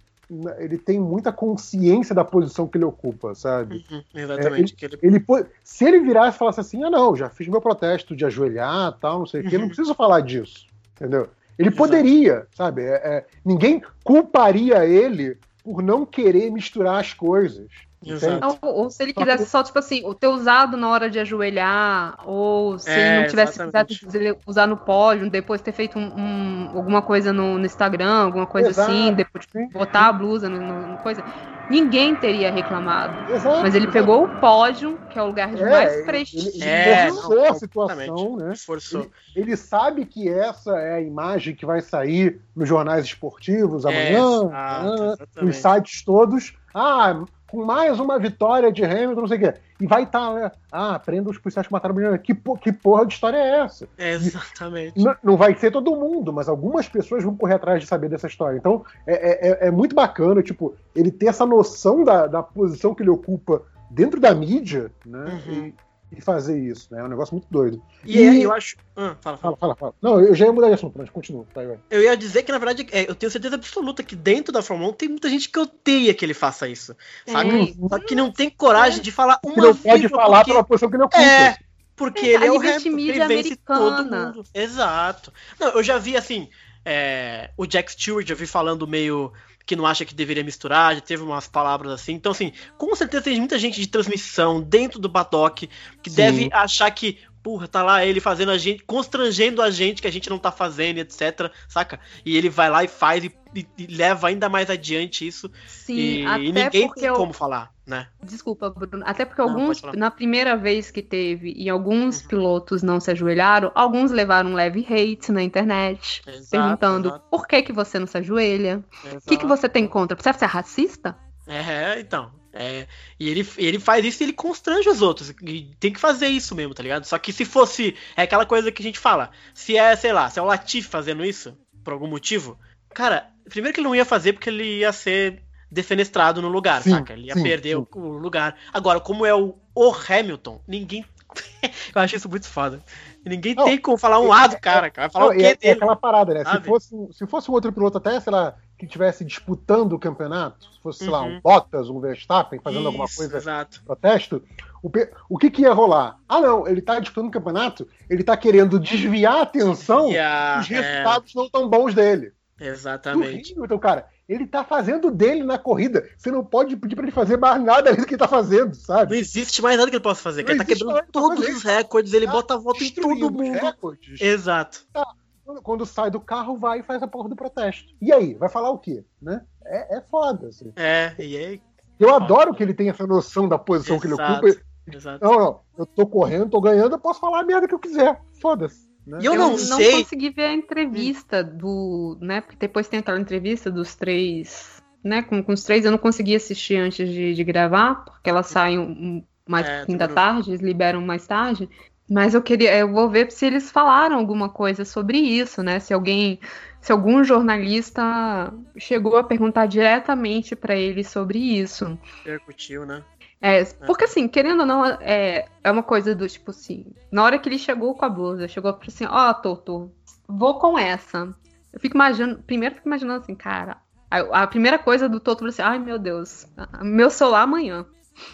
ele tem muita consciência da posição que ele ocupa, sabe? Uhum, exatamente. que ele- Ele po- se ele virasse e falasse assim, ah não, já fiz meu protesto de ajoelhar, tal, não sei o quê, Uhum. não preciso falar disso, entendeu? Ele Exato. poderia, sabe? É- é, ninguém culparia ele por não querer misturar as coisas. Exato. Ou, ou se ele quisesse só, tipo assim, o ter usado na hora de ajoelhar, ou se É, ele não tivesse exatamente. quisesse usar no pódio, depois ter feito um, um- alguma coisa no, no Instagram, alguma coisa Exato, assim, depois sim. botar a blusa no, no- no coisa, ninguém teria reclamado. Exato, Mas ele pegou o pódio, que é o lugar de É, mais ele- prestígio. ele- É, forçou não, a situação, né? Forçou. Ele, ele sabe que essa é a imagem que vai sair nos jornais esportivos É, amanhã, né, nos sites todos. Ah, com mais uma vitória de Hamilton, não sei o quê. E vai estar, né? Ah, prenda os policiais que mataram o menino. Que, que porra de história é essa? Exatamente. N- não vai ser todo mundo, mas algumas pessoas vão correr atrás de saber dessa história. Então, é, é- é muito bacana, tipo, ele ter essa noção da, da posição que ele ocupa dentro da mídia, né? Uhum. E, e fazer isso, né? É um negócio muito doido. E aí eu acho. Ah, fala, fala. Fala, fala, fala. Não, eu já ia mudar de assunto, mas continua. Vai. Eu ia dizer que, na verdade, é, eu tenho certeza absoluta que dentro da Fórmula 1 tem muita gente que odeia que ele faça isso. Sabe? Tem. Só que não tem coragem de falar uma Que não pode vírgula falar porque- pela posição que ele ocupa. É, porque É, ele é o mídia ele vence todo americana. mundo. Exato. Não, eu já vi, assim, é, o Jack Stewart, já vi falando meio que não acha que deveria misturar, já teve umas palavras assim. Então, assim, com certeza tem muita gente de transmissão dentro do paddock que Sim. deve achar que, porra, tá lá ele fazendo a gente, constrangendo a gente que a gente não tá fazendo, etc, saca? E ele vai lá e faz e, e- e leva ainda mais adiante isso. Sim, e, até e ninguém porque tem eu- como falar, né? Desculpa, Bruno. Até porque Não, alguns, na primeira vez que teve e alguns Uhum. pilotos não se ajoelharam, alguns levaram um leve hate na internet, Exato, perguntando exato, por que, que você não se ajoelha? O que, que você tem contra? Você é racista? É, então. É, e ele, ele faz isso e ele constrange os outros. E tem que fazer isso mesmo, tá ligado? Só que se fosse. É aquela coisa que a gente fala. Se é, sei lá, se é o Latif fazendo isso, por algum motivo. Cara, primeiro que ele não ia fazer porque ele ia ser defenestrado no lugar, Sim, saca? Ele ia sim, perder sim. O, o lugar. Agora, como é o, o Hamilton, ninguém. *laughs* Eu acho isso muito foda. Ninguém Não, tem como falar um A do cara, cara. Vai falar Não, o quê é, é dele? aquela parada, né? Se fosse, se fosse um outro piloto, até, sei lá, que estivesse disputando o campeonato, se fosse, sei lá, um Uhum. Bottas, um Verstappen, fazendo alguma Isso, coisa Exato. protesto, o, o que, que ia rolar? Ah, não, ele tá disputando o campeonato, ele tá querendo desviar a atenção E a- os é, resultados não tão bons dele. Exatamente. Rio, então, cara, Ele tá fazendo dele na corrida. Você não pode pedir pra ele fazer mais nada além do que ele tá fazendo, Não sabe? existe mais nada que ele possa fazer. Não Ele tá quebrando todos os recordes, ele Tá bota a volta em todo mundo. recordes. Exato. Quando- Quando sai do carro, vai e faz a porra do protesto. E aí, vai falar o quê? Né? É, é foda, assim. É, e aí. Eu adoro que ele tenha essa noção da posição que ele Exato. ocupa. Exato. Não, não, eu tô correndo, tô ganhando, eu posso falar a merda que eu quiser. Foda-se. né? E eu não sei. consegui ver a entrevista do. né? Porque depois tem aquela entrevista dos três. né? Com, com os três, eu não consegui assistir antes de, de gravar, porque elas saem um- mais É, fim da tarde, eles liberam mais tarde. Mas eu queria, eu vou ver se eles falaram alguma coisa sobre isso, né? Se alguém, se algum jornalista chegou a perguntar diretamente pra ele sobre isso. Percutiu, né? É, porque assim, querendo ou não, é, é uma coisa do tipo assim, na hora que ele chegou com a blusa, chegou assim, ó, Toto, vou com essa. Eu fico imaginando, primeiro eu fico imaginando assim, cara, a, a primeira coisa do Toto foi assim, ai meu Deus, meu celular amanhã,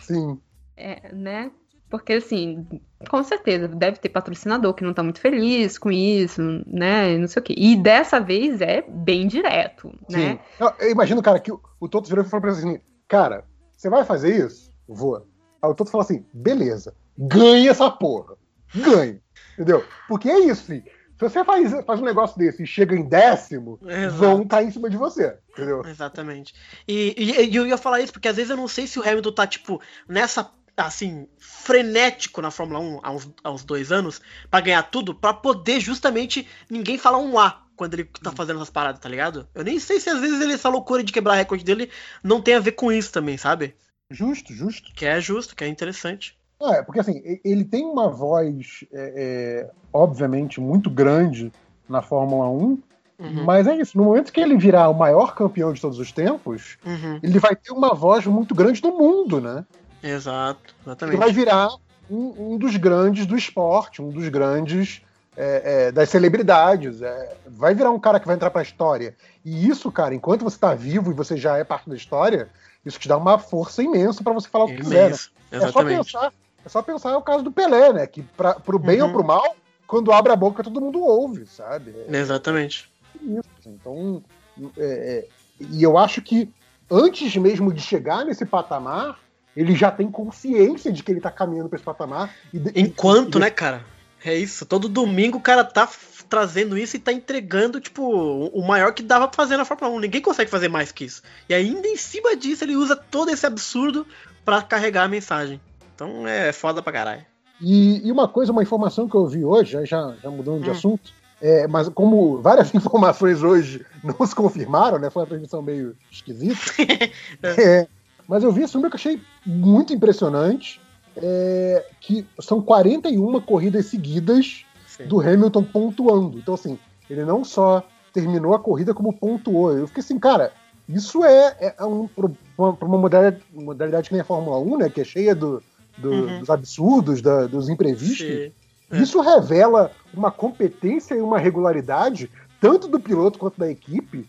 Sim. é, né? Porque assim, com certeza, deve ter patrocinador que não tá muito feliz com isso, né? e Não sei o quê. E dessa vez é bem direto, né? Sim. Eu, eu imagino, cara, que o, o Toto virou e falou pra ele assim: Cara, você vai fazer isso? Vou. Aí o Toto falou assim: beleza, ganha essa porra. Ganha. Entendeu? Porque é isso, filho. Se você faz, faz um negócio desse e chega em décimo, Exato. vão cair em cima de você. Entendeu? Exatamente. E, e- e eu ia falar isso porque às vezes eu não sei se o Hamilton tá, tipo, nessa, assim, frenético na Fórmula 1 há uns, há uns dois anos, pra ganhar tudo, pra poder justamente ninguém falar um A quando ele tá fazendo essas paradas, tá ligado? Eu nem sei se às vezes ele, essa loucura de quebrar recorde dele não tem a ver com isso também, sabe? Justo, justo. Que é justo, que é interessante. É, porque assim, ele tem uma voz, é, é, obviamente, muito grande na Fórmula 1, Uhum, mas é isso. No momento que ele virar o maior campeão de todos os tempos, uhum. ele vai ter uma voz muito grande no mundo, né? Exato, exatamente. vai virar um, um dos grandes do esporte, um dos grandes é, é, das celebridades. é, vai virar um cara que vai entrar pra história. E isso, cara, enquanto você tá vivo e você já é parte da história, isso te dá uma força imensa pra você falar o que quiser, né? É só pensar, é só pensar é o caso do Pelé, né? Que pra, pro bem Uhum. ou pro mal, quando abre a boca todo mundo ouve, sabe? É Exatamente. isso. assim. Então, é, é, e eu acho que antes mesmo de chegar nesse patamar, ele já tem consciência de que ele tá caminhando pra esse patamar. E Enquanto, e- né, cara? É isso. Todo domingo o cara tá trazendo isso e tá entregando, tipo, o maior que dava pra fazer na Fórmula 1. Ninguém consegue fazer mais que isso. E ainda em cima disso, ele usa todo esse absurdo pra carregar a mensagem. Então é foda pra caralho. E, e uma coisa, uma informação que eu vi hoje, já, já já mudando de Hum. assunto, é, mas como várias *laughs* informações hoje não se confirmaram, né? Foi uma transmissão meio esquisita. *laughs* é, mas eu vi esse número que eu achei muito impressionante. é, que são 41 corridas seguidas Sim. do Hamilton pontuando. Então, assim, ele não só terminou a corrida como pontuou. Eu fiquei assim, cara, isso é, é um, pra uma, uma modalidade, modalidade que nem a Fórmula 1, né? Que é cheia do- do- Uhum. dos absurdos, da- dos imprevistos. Sim. É. Isso revela uma competência e uma regularidade, tanto do piloto quanto da equipe,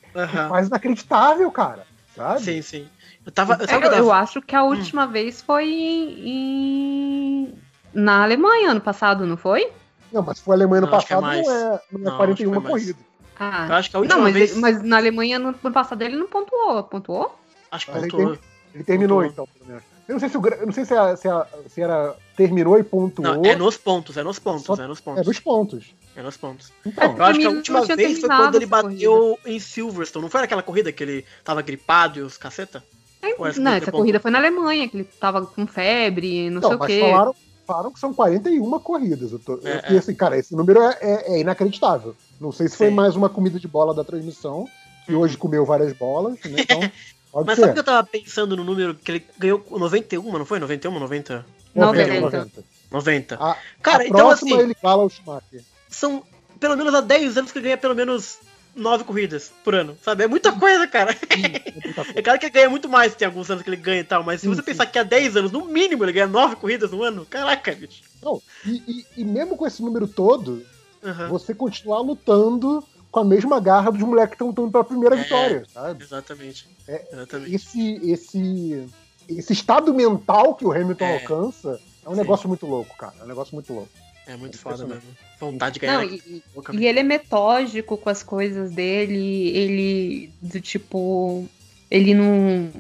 quase inacreditável, cara. Sabe? Sim, sim. Eu tava. É, eu eu tava- acho que a última vez foi em, em- na Alemanha ano passado, não foi? Não, mas a Alemanha no Não, acho que é passado, não mais. é, não é Não, 41 acho que foi mais. corridas. Ah. Eu acho que a última Não, mas, vez. ele- mas na Alemanha no ano passado ele não pontuou. Pontuou? Acho que Mas pontuou. Ele terminou, Pontuou. então, pelo menos. Eu não sei se, o eu não sei se, a- se, a- se era. Terminou e pontuou. Não, é nos pontos, é nos pontos, Só- é nos É pontos. dos pontos. É nos pontos. Então, Eu acho que a última vez foi quando ele bateu em Silverstone. Não foi naquela corrida que ele tava gripado e os caceta? Essa não, corrida essa corrida foi na Alemanha, que ele tava com febre, não, sei não, o mas quê. falaram, falaram que são 41 corridas. Eu tô, eu É, fiquei é. assim, cara, esse número é, é- é inacreditável. Não sei se foi Sim. mais uma comida de bola da transmissão, que Uhum. hoje comeu várias bolas, né? Então, *laughs* pode Mas ser. sabe o que eu tava pensando no número que ele ganhou 91, não foi? 91, 90? 90. 90. 90. A, Cara, a então próxima assim, ele fala o Schumacher. são pelo menos há 10 anos que ele ganha pelo menos 9 corridas por ano, sabe? É muita coisa, cara. É muita *laughs* coisa. É claro que ele ganha muito mais, tem alguns anos que ele ganha e tal, mas se Sim, você sim. pensar que há 10 anos, no mínimo, ele ganha 9 corridas no ano, caraca, bicho. Não, e, e- e mesmo com esse número todo, Aham, você continuar lutando com a mesma garra dos moleques que estão lutando pela primeira É. vitória, sabe? Exatamente. É, Exatamente. Esse, esse, esse estado mental que o Hamilton É. alcança é um negócio muito louco, cara. É um negócio muito louco. É muito É foda mesmo. Vontade de ganhar. Não, e, e ele é metódico com as coisas dele, ele do tipo. Ele não.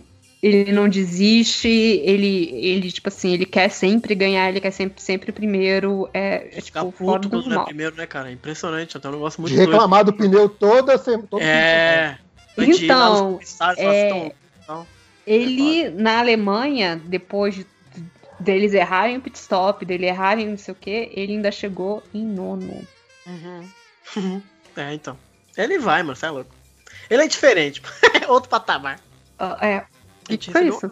Ele não desiste, ele, ele, tipo assim, ele quer sempre ganhar, ele quer sempre, sempre primeiro. É, é tipo, fora puto do quando não é primeiro, né, cara? É impressionante. Até um negócio muito De reclamar do pneu toda semana. doido. É. Lá Então, nos comissários, falar é, assim, "Tão- Ele, na Alemanha, depois de- deles errarem o pit stop, dele errarem não sei o que, ele ainda chegou em nono. Uhum. *laughs* é, então. Ele vai, mano, você é louco. Ele é diferente. *laughs* Outro patamar. Ah, é. Que foi isso?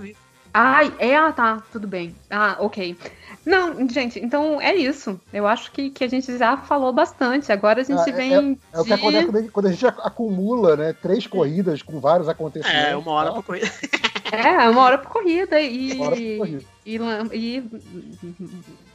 Ai, é, ah, tá, tudo bem. Ah, ok. Não, gente, então é isso. Eu acho que, que a gente já falou bastante. Agora a gente Ah, é- vem É o que de... acontece quando a gente- quando a gente acumula, né? Três corridas com vários acontecimentos. É, uma hora pra corrida. *laughs* É, uma hora por corrida e... Uma hora por corrida. e, lan- e-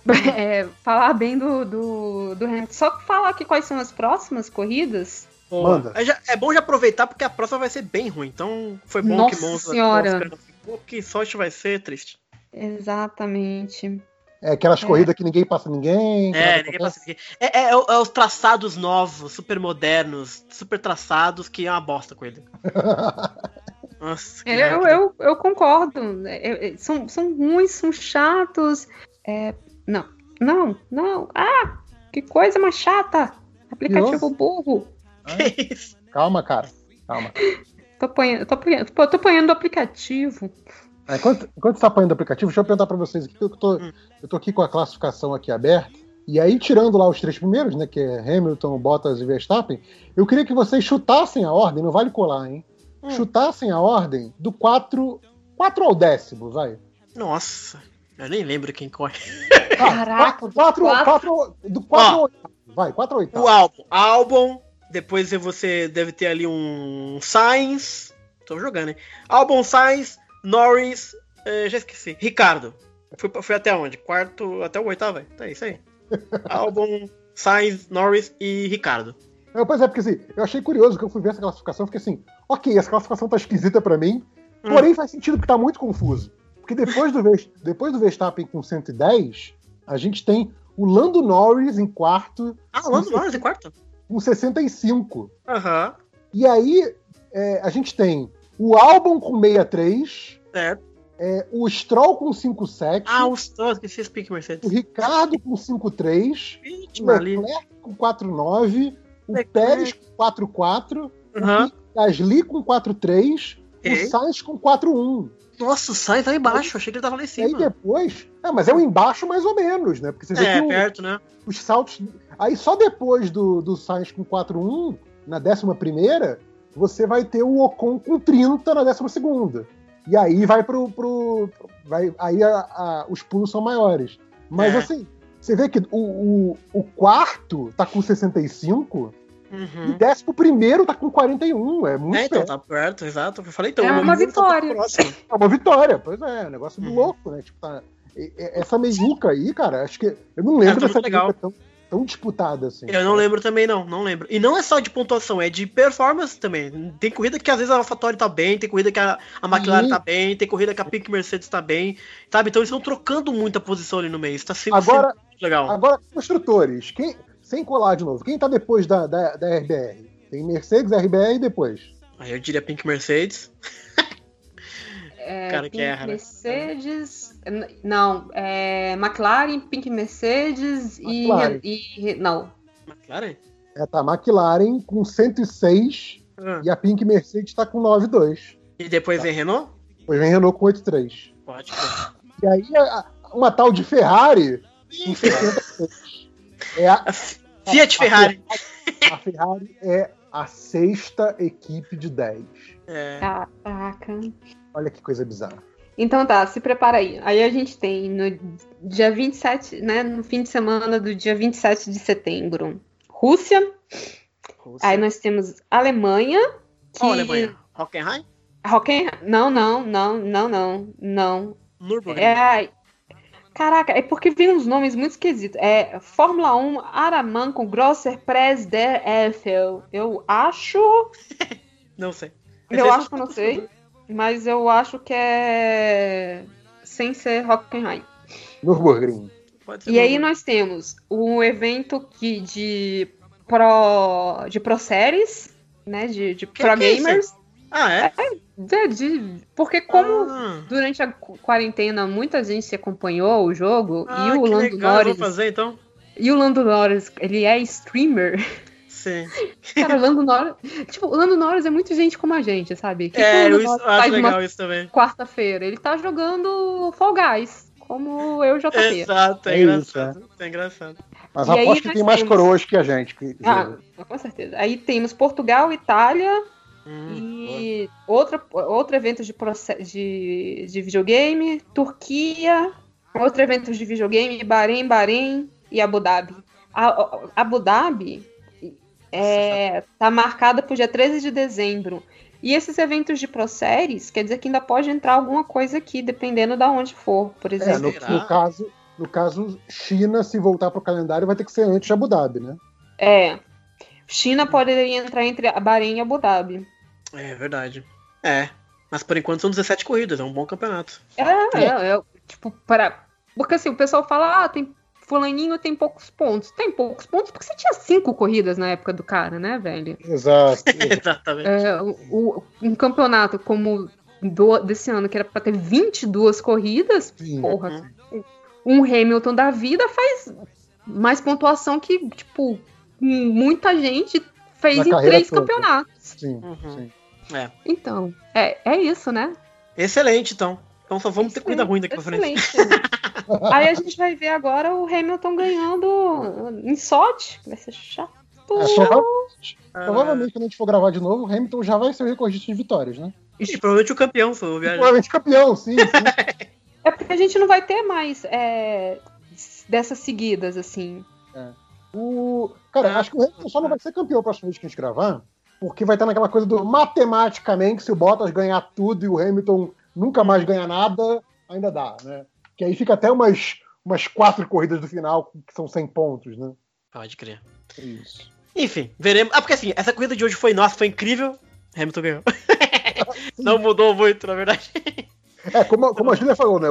*laughs* é, falar bem do, do, do Hamilton. Só falar aqui quais são as próximas corridas. Manda. É, já- é bom já aproveitar porque a próxima vai ser bem ruim. Então foi bom Nossa que Monza Senhora. esperando. Pô, que sorte vai ser, triste. Exatamente. É aquelas É. corridas que ninguém passa ninguém. É, ninguém passa ninguém. É, é- é os traçados novos, super modernos, super traçados, que é uma bosta com ele. *laughs* Nossa, que Eu, merda. eu, eu concordo. Eu- eu- são, são ruins, são chatos. É, não, não, não. Ah, que coisa mais chata. Aplicativo Nossa. burro. Que isso? Calma, cara. Calma. Tô apanhando, tô apanhando, tô apanhando o aplicativo. É, Enquanto, enquanto você tá apanhando o aplicativo, deixa eu perguntar pra vocês aqui, eu tô, Hum. eu tô aqui com a classificação aqui aberta. E aí, tirando lá os três primeiros, né? Que é Hamilton, Bottas e Verstappen, eu queria que vocês chutassem a ordem, não vale colar, hein? Hum. Chutassem a ordem do 4, 4 ao décimo, vai. Nossa, eu nem lembro quem corre. Caraca, do 4, quatro- 4, do 4 Ó. ao oitavo. Vai, 4 ao oitavo. O álbum. Álbum. Depois você deve ter ali um Sainz. Tô jogando, hein? Álbum, Sainz, Norris. eh, já esqueci. Ricardo. Fui, fui até onde? Quarto, até o oitavo. Tá isso aí. *laughs* álbum, Sainz, Norris e Ricardo. É, pois é, porque assim, eu achei curioso que eu fui ver essa classificação, fiquei assim, ok, essa classificação tá esquisita pra mim, Hum. porém faz sentido porque tá muito confuso. Porque depois do, depois do Verstappen com 110, a gente tem o Lando Norris em quarto Ah, o Lando Norris em quarto? Com 65. Aham. E aí é, a gente tem o Albon com 63, Certo. é, o Stroll com 57, Ah, os dois, esqueci esse pique o Mercedes. Ricardo com 53, o. Leclerc com 49, o Leclerc. Pérez com 44, Aham. o Gasly com 4-3, Ok. o Sainz com 4-1. Nossa, o Sainz tá embaixo. Achei que ele tava lá em E aí cima. depois. É, mas é um embaixo mais ou menos, né? Porque você vê É, que o- perto, né? os saltos. Aí só depois do, do Sainz com 4-1, na 11, você vai ter o Ocon com 30 na 12. E aí vai pro. pro vai, aí a- a- os pulos são maiores. Mas É. assim, você vê que o, o, o quarto tá com 65 e Uhum. o décimo primeiro tá com 41. É muito É, então, perto. tá perto, exato. Eu falei, então, É uma tá vitória. próximo. É uma vitória, pois é, é um negócio Uhum. louco, né? Tipo, tá, e- e- essa meiuca aí, cara, acho que. Eu não lembro É, tá dessa muito legal. tão, tão disputada assim. Eu não lembro também, não, não lembro. E não é só de pontuação, é de performance também. Tem corrida que às vezes a AlphaTauri tá bem, tem corrida que a, a McLaren Sim. tá bem, tem corrida que a Pink Mercedes tá bem, sabe? Então eles estão trocando muita posição ali no meio. Isso tá sendo, Agora- sendo legal. Agora, construtores, quem, sem colar de novo, quem tá depois da, da, da RBR? Tem Mercedes, RBR e depois. Aí eu diria Pink Mercedes. É, Cara que Pink erra, né? Mercedes. Não, é McLaren, Pink Mercedes McLaren. e, e. Não. McLaren? É, tá, McLaren com 106 Ah. e a Pink Mercedes tá com 92. E depois vem Renault? Depois vem Renault com 83. Pode. crer. E aí, a- a- uma tal de Ferrari com 76. É a, Fiat Ferrari. a Ferrari é a sexta equipe de 10. É. Caraca. Olha que coisa bizarra. Então tá, se prepara aí. Aí a gente tem no dia 27, né? No fim de semana do dia 27 de setembro, Rússia. Rússia. Aí nós temos Alemanha. Que... Ó, Alemanha. Hockenheim? Hocken... Não, não, não, não, não, não. Nürburgring. É. Caraca, é porque vem uns nomes muito esquisitos. É Fórmula 1 Araman com Grosser Press der Eiffel. Eu acho. *laughs* Não sei. Eu acho que eu não sei. *laughs* Mas eu acho que é. Sem ser Hockenheim. Nürburgring. Pode ser E aí Nürburgring. nós temos um evento que de pro de pro séries, né, de, de Que pro que é isso? gamers. Ah, é? De- de- porque como Ah, durante a quarentena muita gente acompanhou o jogo ah, e o que Lando legal, eu vou Norris, fazer então. e o Lando Norris, ele é streamer. Sim. Cara, o Lando Norris, tipo, o Lando Norris é muito gente como a gente, sabe? Que É, que eu acho faz legal isso também. quarta-feira, ele tá jogando Fall Guys, como eu e o JP. Exato, é, É isso, engraçado. É engraçado. Mas E aí aposto que tem mais temos- coroas que a gente. Que, Ah, com certeza. Aí temos Portugal, Itália Hum, e outra, outro evento de, de, de videogame, Turquia, outro evento de videogame, Bahrein, Bahrein e Abu Dhabi. A, a- Abu Dhabi é, tá marcada pro dia 13 de dezembro. E esses eventos de ProSéries, quer dizer que ainda pode entrar alguma coisa aqui, dependendo da onde for, por É, exemplo. no, Será? no caso, no caso, China, se voltar pro calendário, vai ter que ser antes de Abu Dhabi, né? É. China poderia entrar entre a Bahrein e Abu Dhabi. É verdade. É. Mas por enquanto são 17 corridas, é um bom campeonato. É, é, é, tipo, para. Porque assim, o pessoal fala, ah, tem. Fulaninho tem poucos pontos. Tem poucos pontos porque você tinha cinco corridas na época do cara, né, velho? Exato. *laughs* Exatamente. É, o, um campeonato como do, desse ano, que era pra ter 22 corridas, Sim. porra. Um Hamilton da vida faz mais pontuação que, tipo, muita gente fez Na em três toda. campeonatos. Sim, Uhum. sim. É. Então, é, é isso, né? Excelente, então. Então só vamos ter coisa ruim daqui pra frente. Excelente. *laughs* Aí a gente vai ver agora o Hamilton ganhando em sorte. Vai ser chato. É, prova- Ah, provavelmente, quando a gente for gravar de novo, o Hamilton já vai ser o recordista de vitórias, né? E provavelmente o campeão, se eu viajar. Provavelmente campeão, sim, sim. *laughs* É porque a gente não vai ter mais é, dessas seguidas, assim. O... Cara, acho que o Hamilton só não vai ser campeão a próxima vez que a gente gravar, porque vai estar naquela coisa do matematicamente, se o Bottas ganhar tudo e o Hamilton nunca mais ganhar nada, ainda dá, né? Que aí fica até umas, umas quatro corridas do final, que são 100 pontos, né? Pode crer. É isso. Enfim, veremos. Ah, porque assim, essa corrida de hoje foi nossa, foi incrível. Hamilton ganhou. *laughs* Não mudou muito, na verdade. É, como, como a Julia falou, né?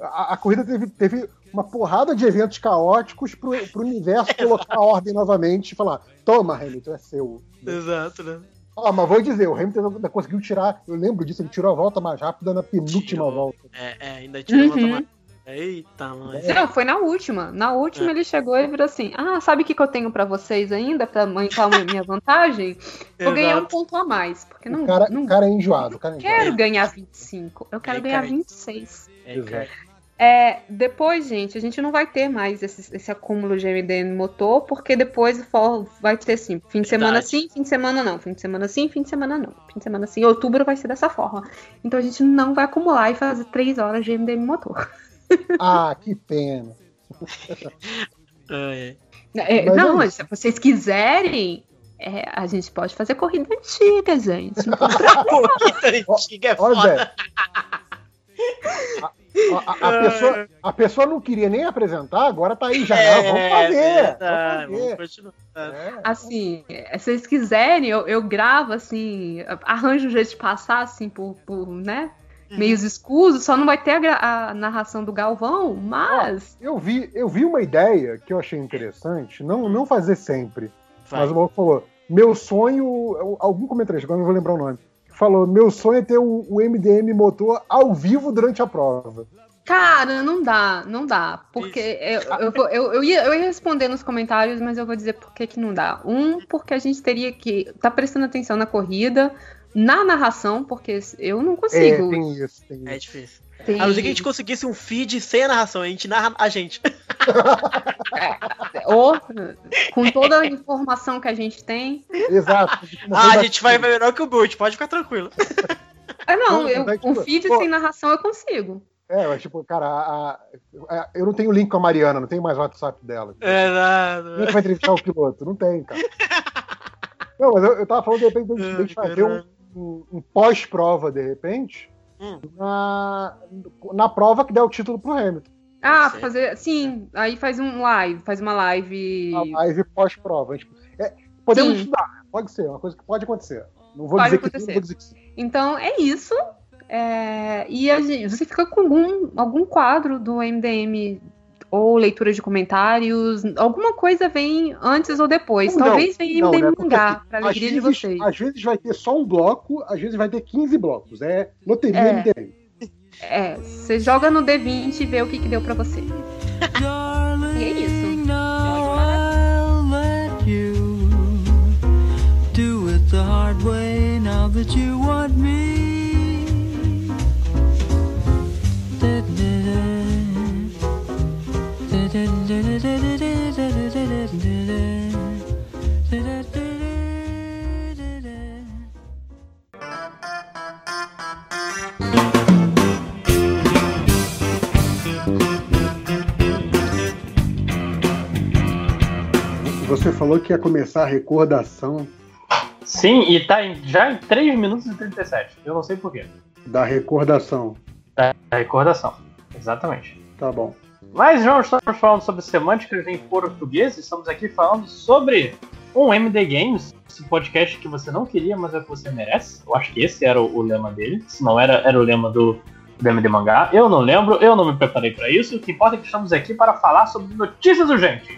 A, a corrida teve, teve uma porrada de eventos caóticos pro, pro universo *laughs* colocar a ordem novamente e falar: toma, Hamilton, é seu. Exato, né? Ah, mas vou dizer, o Hamilton ainda conseguiu tirar, eu lembro disso, ele tirou a volta mais rápida na penúltima Tirou. volta. É, é ainda tirou Uhum. uhum. Eita, mãe. Não, foi na última. Na última É. ele chegou e virou assim: Ah, sabe o que, que eu tenho pra vocês ainda? Pra aumentar a minha vantagem? Vou ganhar um Exato. ponto a mais. Porque não, o, cara, não o cara é enjoado, cara é enjoado. quero ganhar 25. Eu quero É, ganhar cara. 26. É, Exato. cara. É, depois, gente, a gente não vai ter mais esse, esse acúmulo de MD no motor, porque depois vai ter assim, fim de semana Verdade. sim, fim de semana não, fim de semana sim, fim de semana não, fim de semana sim. Outubro vai ser dessa forma. Então a gente não vai acumular e fazer três horas de MD no motor. *laughs* Ah, que pena. *laughs* É, É, Mas não, é mas se vocês quiserem, é, a gente pode fazer corrida antiga, gente. É. *laughs* Corrida antiga é Olha, foda. Zé. A, a- pessoa, a pessoa não queria nem apresentar, agora tá aí já. não, vamos fazer. É, verdade, vamos vamos fazer. continuar. É. Assim, é, se vocês quiserem, eu, eu gravo assim, arranjo um jeito de passar assim por, por né? Uhum. Meios escusos, só não vai ter a, a narração do Galvão, mas. Eu vi, eu vi uma ideia que eu achei interessante, não, não fazer sempre. Vai. Mas o maluco falou: meu sonho. Algum comentarista, agora não vou lembrar o nome. Falou: meu sonho é ter o, o MDM motor ao vivo durante a prova. Cara, não dá, não dá. Porque eu, eu, eu, eu ia, eu ia responder nos comentários, mas eu vou dizer por que, que não dá. Um, porque a gente teria que estar tá prestando atenção na corrida, na narração, porque eu não É, consigo. tem isso, tem É isso. difícil. Tem- A não ser que a gente conseguisse um feed sem a narração, a gente narra a gente. *laughs* Ou, com toda a informação que a gente tem. Exato. Ah, a gente vai assim. melhor que o Burt, pode ficar tranquilo. *laughs* Ah, não, eu, mas, um tipo, feed pô- sem narração eu consigo. É, mas tipo, cara, a- a- eu não tenho link com a Mariana, não tenho mais o WhatsApp dela. É Como é nada. que vai entrevistar o piloto? Não tem, cara. *laughs* Não, mas eu, eu tava falando de repente de, de gente fazer um, um- um pós-prova, de repente, Hum. na, na prova que der o título pro Hamilton. Ah, Sim. fazer. Sim, aí faz um live, faz uma live. A live pós-prova. Tipo, é, podemos Sim. estudar, pode ser, é uma coisa que pode acontecer. Não vou Pode dizer que sim, acontecer. não vou dizer que sim. Então é isso. É, e a gente- você fica com algum, algum quadro do MDM ou leitura de comentários, alguma coisa vem antes ou depois. Não, Talvez venha não, MDM né? Mangá, assim, pra alegria de vezes- vocês. Às vezes vai ter só um bloco, às vezes vai ter 15 blocos. É loteria É. MDM. É, você joga no D20 e vê o que, que deu pra você. e é isso. Do it the hard way now that you want me. Você falou que ia começar a recordação Sim, e tá em- já em 3 minutos e 37. Eu não sei porquê. da recordação. Da recordação. Exatamente. Tá bom. Mas não estamos falando sobre semânticas em português, estamos aqui falando sobre um MD Games, esse podcast que você não queria, mas é que você merece. Eu acho que esse era o, o lema dele, se não era, era o lema do, do MD Mangá. Eu não lembro, eu não me preparei para isso. O que importa é que estamos aqui para falar sobre notícias urgentes.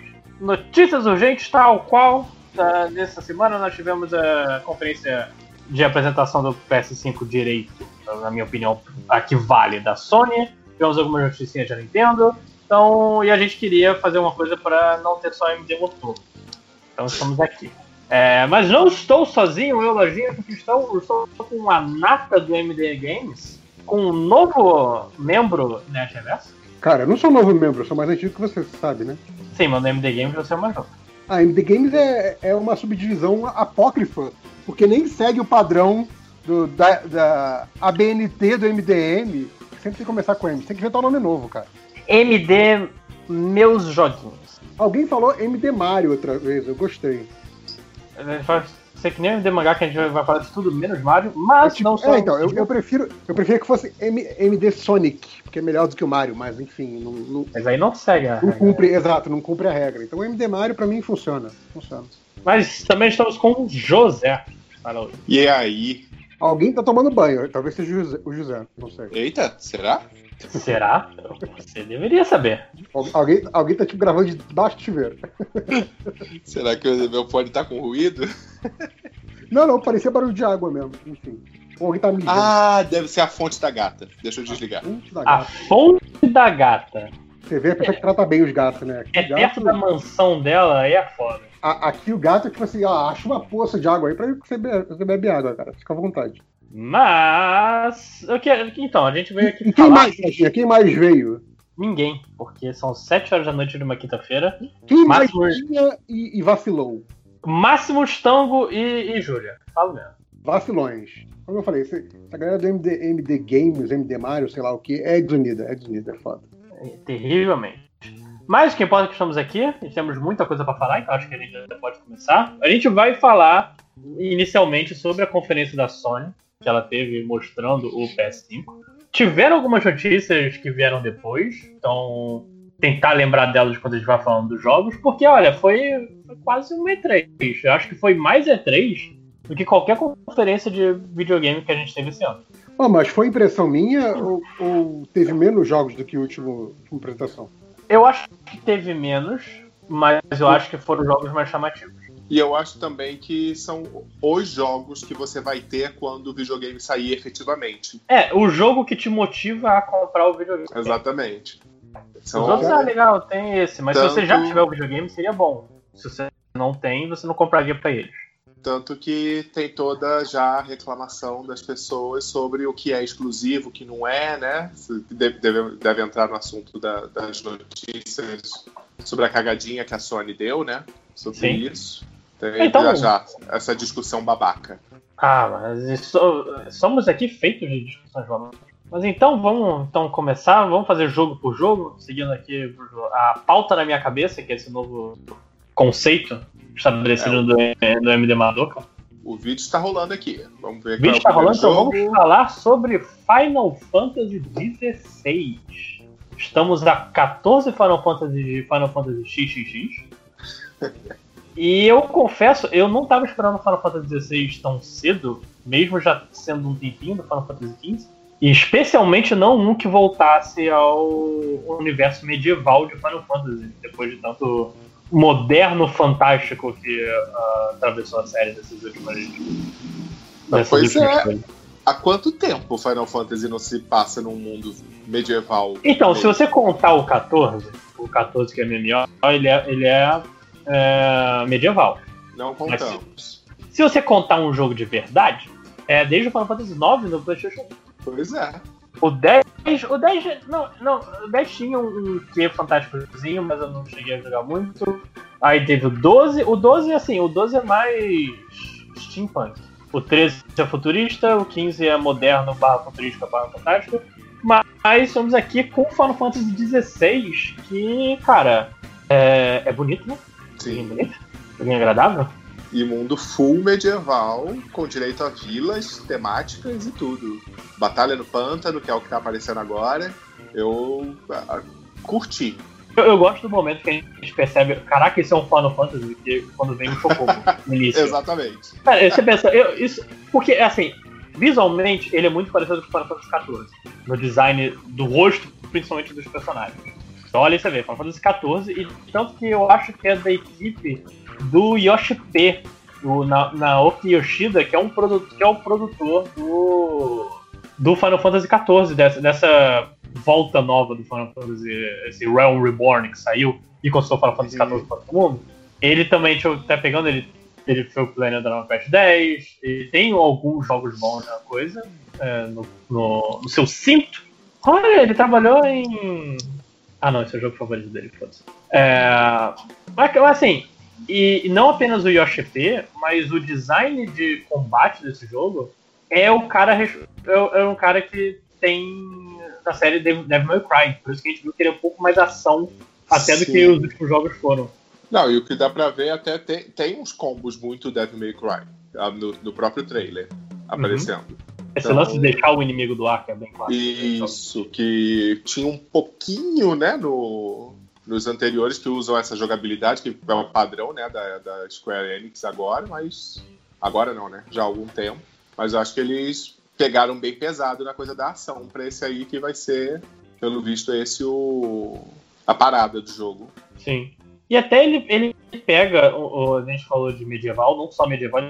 Notícias urgentes, tal qual. ah, nessa semana nós tivemos a conferência de apresentação do PS5 direito, na minha opinião, a que vale da Sony. Tivemos algumas notícias da Nintendo. Então, e a gente queria fazer uma coisa para não ter só MD motor. Então estamos aqui. É, mas não estou sozinho, eu, Lojinha, porque estou, estou com a nata do MD Games, com um novo membro Nerd Reverso. Cara, eu não sou novo membro, eu sou mais antigo que você, sabe, né? Sim, mas no MD Games você é mais novo. A MD Games é, é uma subdivisão apócrifa, porque nem segue o padrão do, da, da ABNT do MDM. Sempre tem que começar com M, tem que inventar um nome novo, cara. MD Meus Joguinhos. Alguém falou MD Mario outra vez, eu gostei. Sei que nem MD Mangá que a gente vai falar de tudo menos Mario, mas É, tipo- não só. é, então, eu, eu prefiro eu prefiro que fosse M- MD Sonic, porque é melhor do que o Mario, mas enfim, não, não- Mas aí não segue a não regra. cumpre, exato, não cumpre a regra. Então o MD Mario pra mim funciona, funciona. Mas também estamos com o José para hoje. E aí? Alguém tá tomando banho, talvez seja o José, o José, não sei. Eita, será? Será? Você deveria saber. Al- Alguém, alguém tá tipo gravando de baixo do chuveiro. *laughs* Será que o meu fone tá com ruído? Não, não, parecia barulho de água mesmo, enfim. Ou alguém tá mijando. Ah, deve ser a fonte da gata. Deixa eu desligar. Fonte da A gata. fonte da gata. Você vê a pessoa que trata bem os gatos, né? Aqui, É gato- perto da mansão dela, aí é foda. a- aqui o gato é tipo assim, ó, acha uma poça de água aí pra você beber, você bebe água, cara. Fica à vontade. Mas. Eu que... Então, a gente veio aqui E quem falar. mais? Quem mais veio? Ninguém, porque são 7 horas da noite de uma quinta-feira. Quem mais Máximo- tinha e, e vacilou? Máximo Stango e, e Júlia. Falo mesmo. Vacilões. Como eu falei, essa galera do MD, MD Games, MD Mario, sei lá o que, é desunida, é desunida, é foda. É, Terrivelmente. Mas o que importa é que estamos aqui, e temos muita coisa pra falar, então acho que a gente já pode começar. A gente vai falar inicialmente sobre a conferência da Sony, que ela teve mostrando o PS5. Tiveram algumas notícias que vieram depois, então tentar lembrar delas quando a gente vai falando dos jogos, porque olha, foi, foi quase um E3. Eu acho que foi mais E3 do que qualquer conferência de videogame que a gente teve esse ano. Oh, mas foi impressão minha ou, ou teve menos jogos do que último última apresentação? Eu acho que teve menos, mas eu acho que foram jogos mais chamativos. E eu acho também que são os jogos que você vai ter quando o videogame sair efetivamente. É, o jogo que te motiva a comprar o videogame. Exatamente. Os São outros, ah, legal, tem esse. Mas se Tanto- você já tiver o videogame, seria bom. Se você não tem, você não compraria pra eles. Tanto que tem toda já a reclamação das pessoas sobre o que é exclusivo, o que não é, né? Deve, deve, deve entrar no assunto da- das notícias sobre a cagadinha que a Sony deu, né? Sobre Sim. isso. Tem Então- já essa discussão babaca. Ah, mas isso, somos aqui feitos de discussões valores. Mas então vamos então começar, vamos fazer jogo por jogo, seguindo aqui a pauta na minha cabeça, que é esse novo conceito estabelecido do, do MD Madoka. O vídeo está rolando aqui. Vamos ver O vídeo está é o rolando, então primeiro vamos jogo. falar sobre Final Fantasy XVI. Estamos a 14 Final Fantasy, Final Fantasy XXX. *laughs* E eu confesso, eu não estava esperando Final Fantasy XVI tão cedo, mesmo já sendo um tempinho do Final Fantasy XV. E especialmente não um que voltasse ao universo medieval de Final Fantasy, depois de tanto moderno fantástico que ah, atravessou a série desses últimos. dessas pois últimas é. coisas. Há quanto tempo Final Fantasy não se passa num mundo medieval? Então, se você contar o 14, o 14 que é MMO, ele é, ele é, é, medieval. Não contamos. Se você contar um jogo de verdade, é desde o Final Fantasy IX no PlayStation 1. Pois é. O 10. O 10. Não, não, o 10 tinha um, quê fantásticozinho, mas eu não cheguei a jogar muito. Aí teve o 12. O 12, assim, o 12 é mais steampunk. O 13 é futurista, o 15 é moderno, barra futurística, barra fantástico. Mas estamos aqui com o Final Fantasy XVI, que, cara, é, é bonito, né? Sim. bonito, joguinho agradável. E mundo full medieval, com direito a vilas temáticas e tudo. Batalha no Pântano, que é o que tá aparecendo agora. Eu ah, curti. Eu, eu gosto do momento que a gente percebe, caraca, isso é um Final Fantasy, que quando vem no início. *laughs* Exatamente. Cara, você pensa, eu, isso. Porque, assim, visualmente, ele é muito parecido com o Final Fantasy XIV. No design do rosto, principalmente dos personagens. Então, olha aí você vê, Final Fantasy XIV, e tanto que eu acho que é da equipe do Yoshi P, do Na- Naoki Yoshida, que é, um produto, que é o produtor do, do Final Fantasy XIV, dessa, dessa volta nova do Final Fantasy, esse Realm Reborn que saiu e conquistou Final Fantasy XIV para todo mundo. Ele também, deixa eu até pegando, ele, ele foi o Planner da Dragon Quest 10, ele tem alguns jogos bons na coisa, é, no, no, no seu cinto. Olha, ele trabalhou em. Ah, não, esse é o jogo favorito dele, foda-se. É, mas, assim, e, não apenas o Yoshi P, mas o design de combate desse jogo é o cara é, é um cara que tem na série Devil May Cry. Por isso que a gente viu que ele é um pouco mais ação até do Sim. que os últimos jogos foram. Não, e o que dá pra ver até tem, tem uns combos muito Devil May Cry ah, no, no próprio trailer aparecendo. Esse Então- lance de deixar o inimigo do ar, que é bem claro. Isso, que tinha um pouquinho, né, no, nos anteriores que usam essa jogabilidade, que é o padrão, né, da, da Square Enix agora, mas agora não, né, já há algum tempo. Mas eu acho que eles pegaram bem pesado na coisa da ação pra esse aí que vai ser, pelo visto, esse o a parada do jogo. Sim. E até ele, ele pega, o, a gente falou de medieval, não só medieval,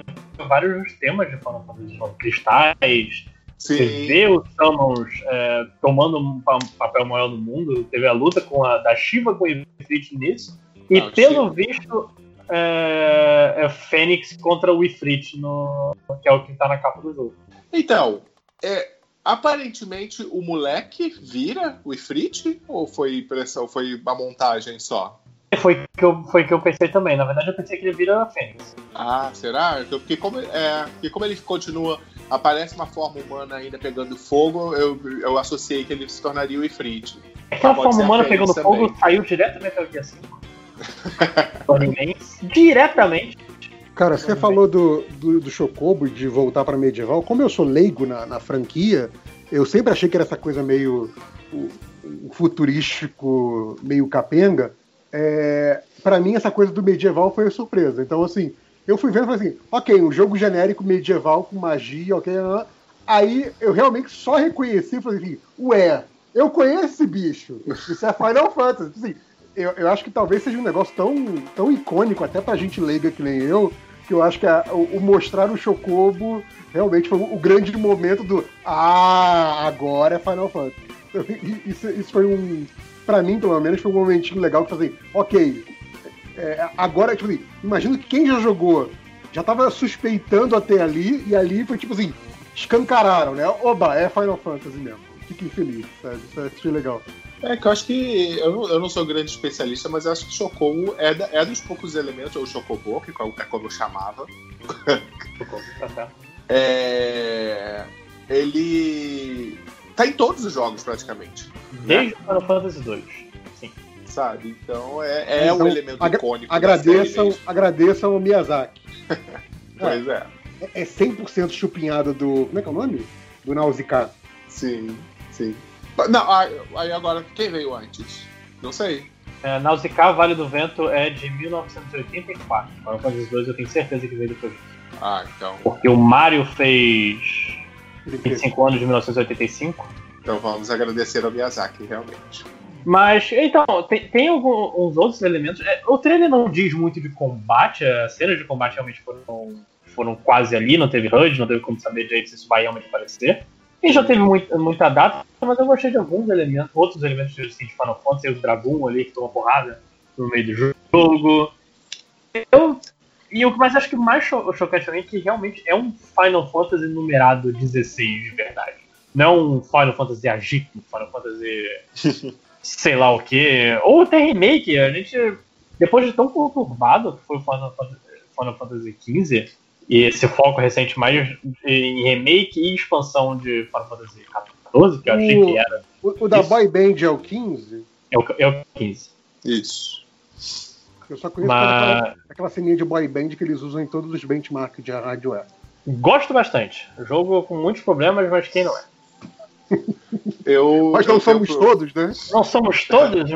vários temas de Final Fantasy, como cristais, você Sim, vê os Summons é, tomando um pa- papel maior no mundo, teve a luta com a, da Shiva com o Ifrit nisso, e Ah, pelo visto é, é Fênix contra o Ifrit, no, que é o que tá na capa do jogo. Então, é, aparentemente o moleque vira o Ifrit ou foi impressão, foi uma montagem só? Foi que, eu, foi que eu pensei também, na verdade eu pensei que ele vira a Fênix. Ah, será? Porque como, é, porque como ele continua, aparece uma forma humana ainda pegando fogo, eu, eu associei que ele se tornaria o Ifrit. Aquela ser forma a humana pegando fogo também. saiu direto do Metal Gear 5. Imenso. *laughs* Diretamente. Cara, você falou do, do, do Chocobo de voltar pra medieval. Como eu sou leigo na, na franquia, eu sempre achei que era essa coisa meio o futurístico, meio capenga. É, para mim, essa coisa do medieval foi surpresa. Então, assim, eu fui vendo e falei assim: ok, um jogo genérico medieval com magia, ok. ah. Aí eu realmente só reconheci e falei assim: ué, eu conheço esse bicho. Isso é Final Fantasy. Assim, eu, eu acho que talvez seja um negócio tão, tão icônico, até pra gente leiga que nem eu, que eu acho que a- o, o mostrar o Chocobo realmente foi o, grande momento do Ah, agora é Final Fantasy. E- *laughs* Isso, isso foi um. Pra mim, pelo menos, foi um momentinho legal que eu falei, assim, ok, é, agora, tipo assim, imagino que quem já jogou já tava suspeitando até ali, e ali foi tipo assim, escancararam, né? Oba, é Final Fantasy mesmo. Fiquem felizes, sabe? Isso eu achei legal. É que eu acho que. Eu não, eu não sou grande especialista, mas eu acho que Chocobo é, da- é dos poucos elementos, ou Chocobo, que é como eu chamava. Tá certo. É, ele. Tá em todos os jogos praticamente. Desde o Final Fantasy 2. Sim. Sabe? Então é, é Então, um elemento agra- icônico. Agradeçam, série agradeçam ao Miyazaki. *laughs* Pois é. É é 100% chupinhado do. Como é que é o nome? Do Nausicaa. Sim, sim. Não, aí aí agora, quem veio antes? Não sei. É, Nausicaa Vale do Vento é de 1984. Final Fantasy 2 eu tenho certeza que veio depois. disso. Ah, então. Porque o Mario fez 25 anos de 1985. Então vamos agradecer ao Miyazaki, realmente. Mas, então, tem, tem alguns outros elementos. É, O trailer não diz muito de combate, as cenas de combate realmente foram, foram quase ali, não teve HUD, não teve como saber direito se isso vai realmente aparecer. E já teve muita, muita data, mas eu gostei de alguns elementos, outros elementos assim, de Final Fantasy, o Dragon ali que toma porrada no meio do jogo. Eu, e o que mais acho que mais cho chocante também é que realmente é um Final Fantasy numerado 16 de verdade. Não um Final Fantasy agito, Final Fantasy *laughs* sei lá o que. Ou até remake, a gente. Depois de tão conturbado que foi o Final Fantasy, Final Fantasy XV, e esse foco recente mais em remake e expansão de Final Fantasy XIV, que eu achei O- que era. O, o da. Boy Band é o 15? É o, é o 15. Isso. Eu só conheço Mas- aquela, aquela ceninha de Boy Band que eles usam em todos os benchmarks de hardware. Gosto bastante. Jogo com muitos problemas, mas quem não é? *laughs* Eu, Mas não eu somos todos, né? Não somos todos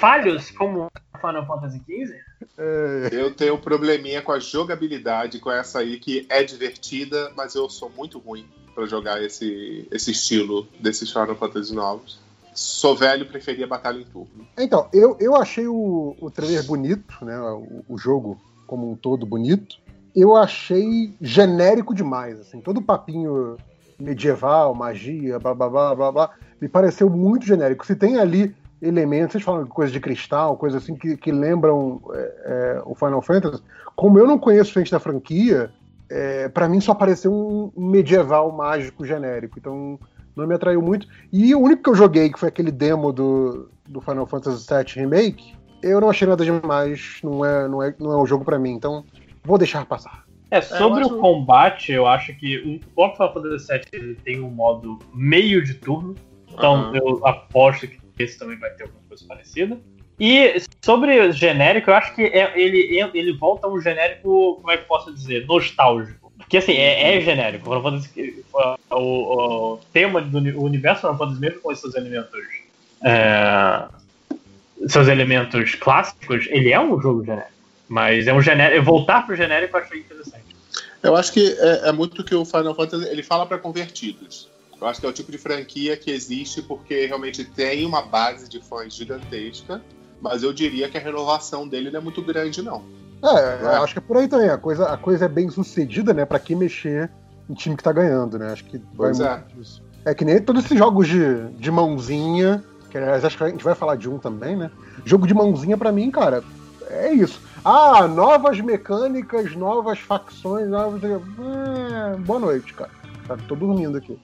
falhos como Final Fantasy XV? É, Eu tenho um probleminha com a jogabilidade, com essa aí que é divertida, mas eu sou muito ruim pra jogar esse, esse estilo desses Final Fantasy novos. Sou velho, preferia batalha em turno. Então, eu, eu achei o, o trailer bonito, né? O, o jogo como um todo bonito. Eu achei genérico demais, assim, todo o papinho medieval, magia, blá blá blá blá blá, me pareceu muito genérico. Se tem ali elementos, vocês falam de coisa de cristal, coisa assim que, que lembram é, é, o Final Fantasy, como eu não conheço frente da franquia, é, para mim só pareceu um medieval mágico genérico, então não me atraiu muito. E o único que eu joguei, que foi aquele demo do, do Final Fantasy VII Remake, eu não achei nada demais, não é, não é, não é um jogo pra mim, então vou deixar passar. É, sobre eu acho- o combate, eu acho que o próprio Final Fantasy VII ele tem um modo meio de turno, então Aham. eu aposto que esse também vai ter alguma coisa parecida. E sobre o genérico, eu acho que é- ele, ele volta a um genérico, como é que eu posso dizer, nostálgico. Porque assim, é, é genérico. Final Fantasy, o, o tema do o universo Final Fantasy, mesmo com esses elementos. é, seus elementos clássicos, ele é um jogo genérico. Mas é um genérico. Voltar pro genérico eu achei interessante. Eu acho que é, é muito que o Final Fantasy ele fala para convertidos. Eu acho que é o tipo de franquia que existe porque realmente tem uma base de fãs gigantesca, mas eu diria que a renovação dele não é muito grande, não. É, É. acho que é por aí também. A coisa, a coisa é bem sucedida, né? Pra que mexer em time que tá ganhando, né? Acho que vai Pois é. muito disso. É que nem todos esses jogos de, de mãozinha, que aliás, acho que a gente vai falar de um também, né? Jogo de mãozinha, pra mim, cara, é isso. Ah, novas mecânicas, novas facções, novas. É, boa noite, cara. Tá, tô dormindo aqui.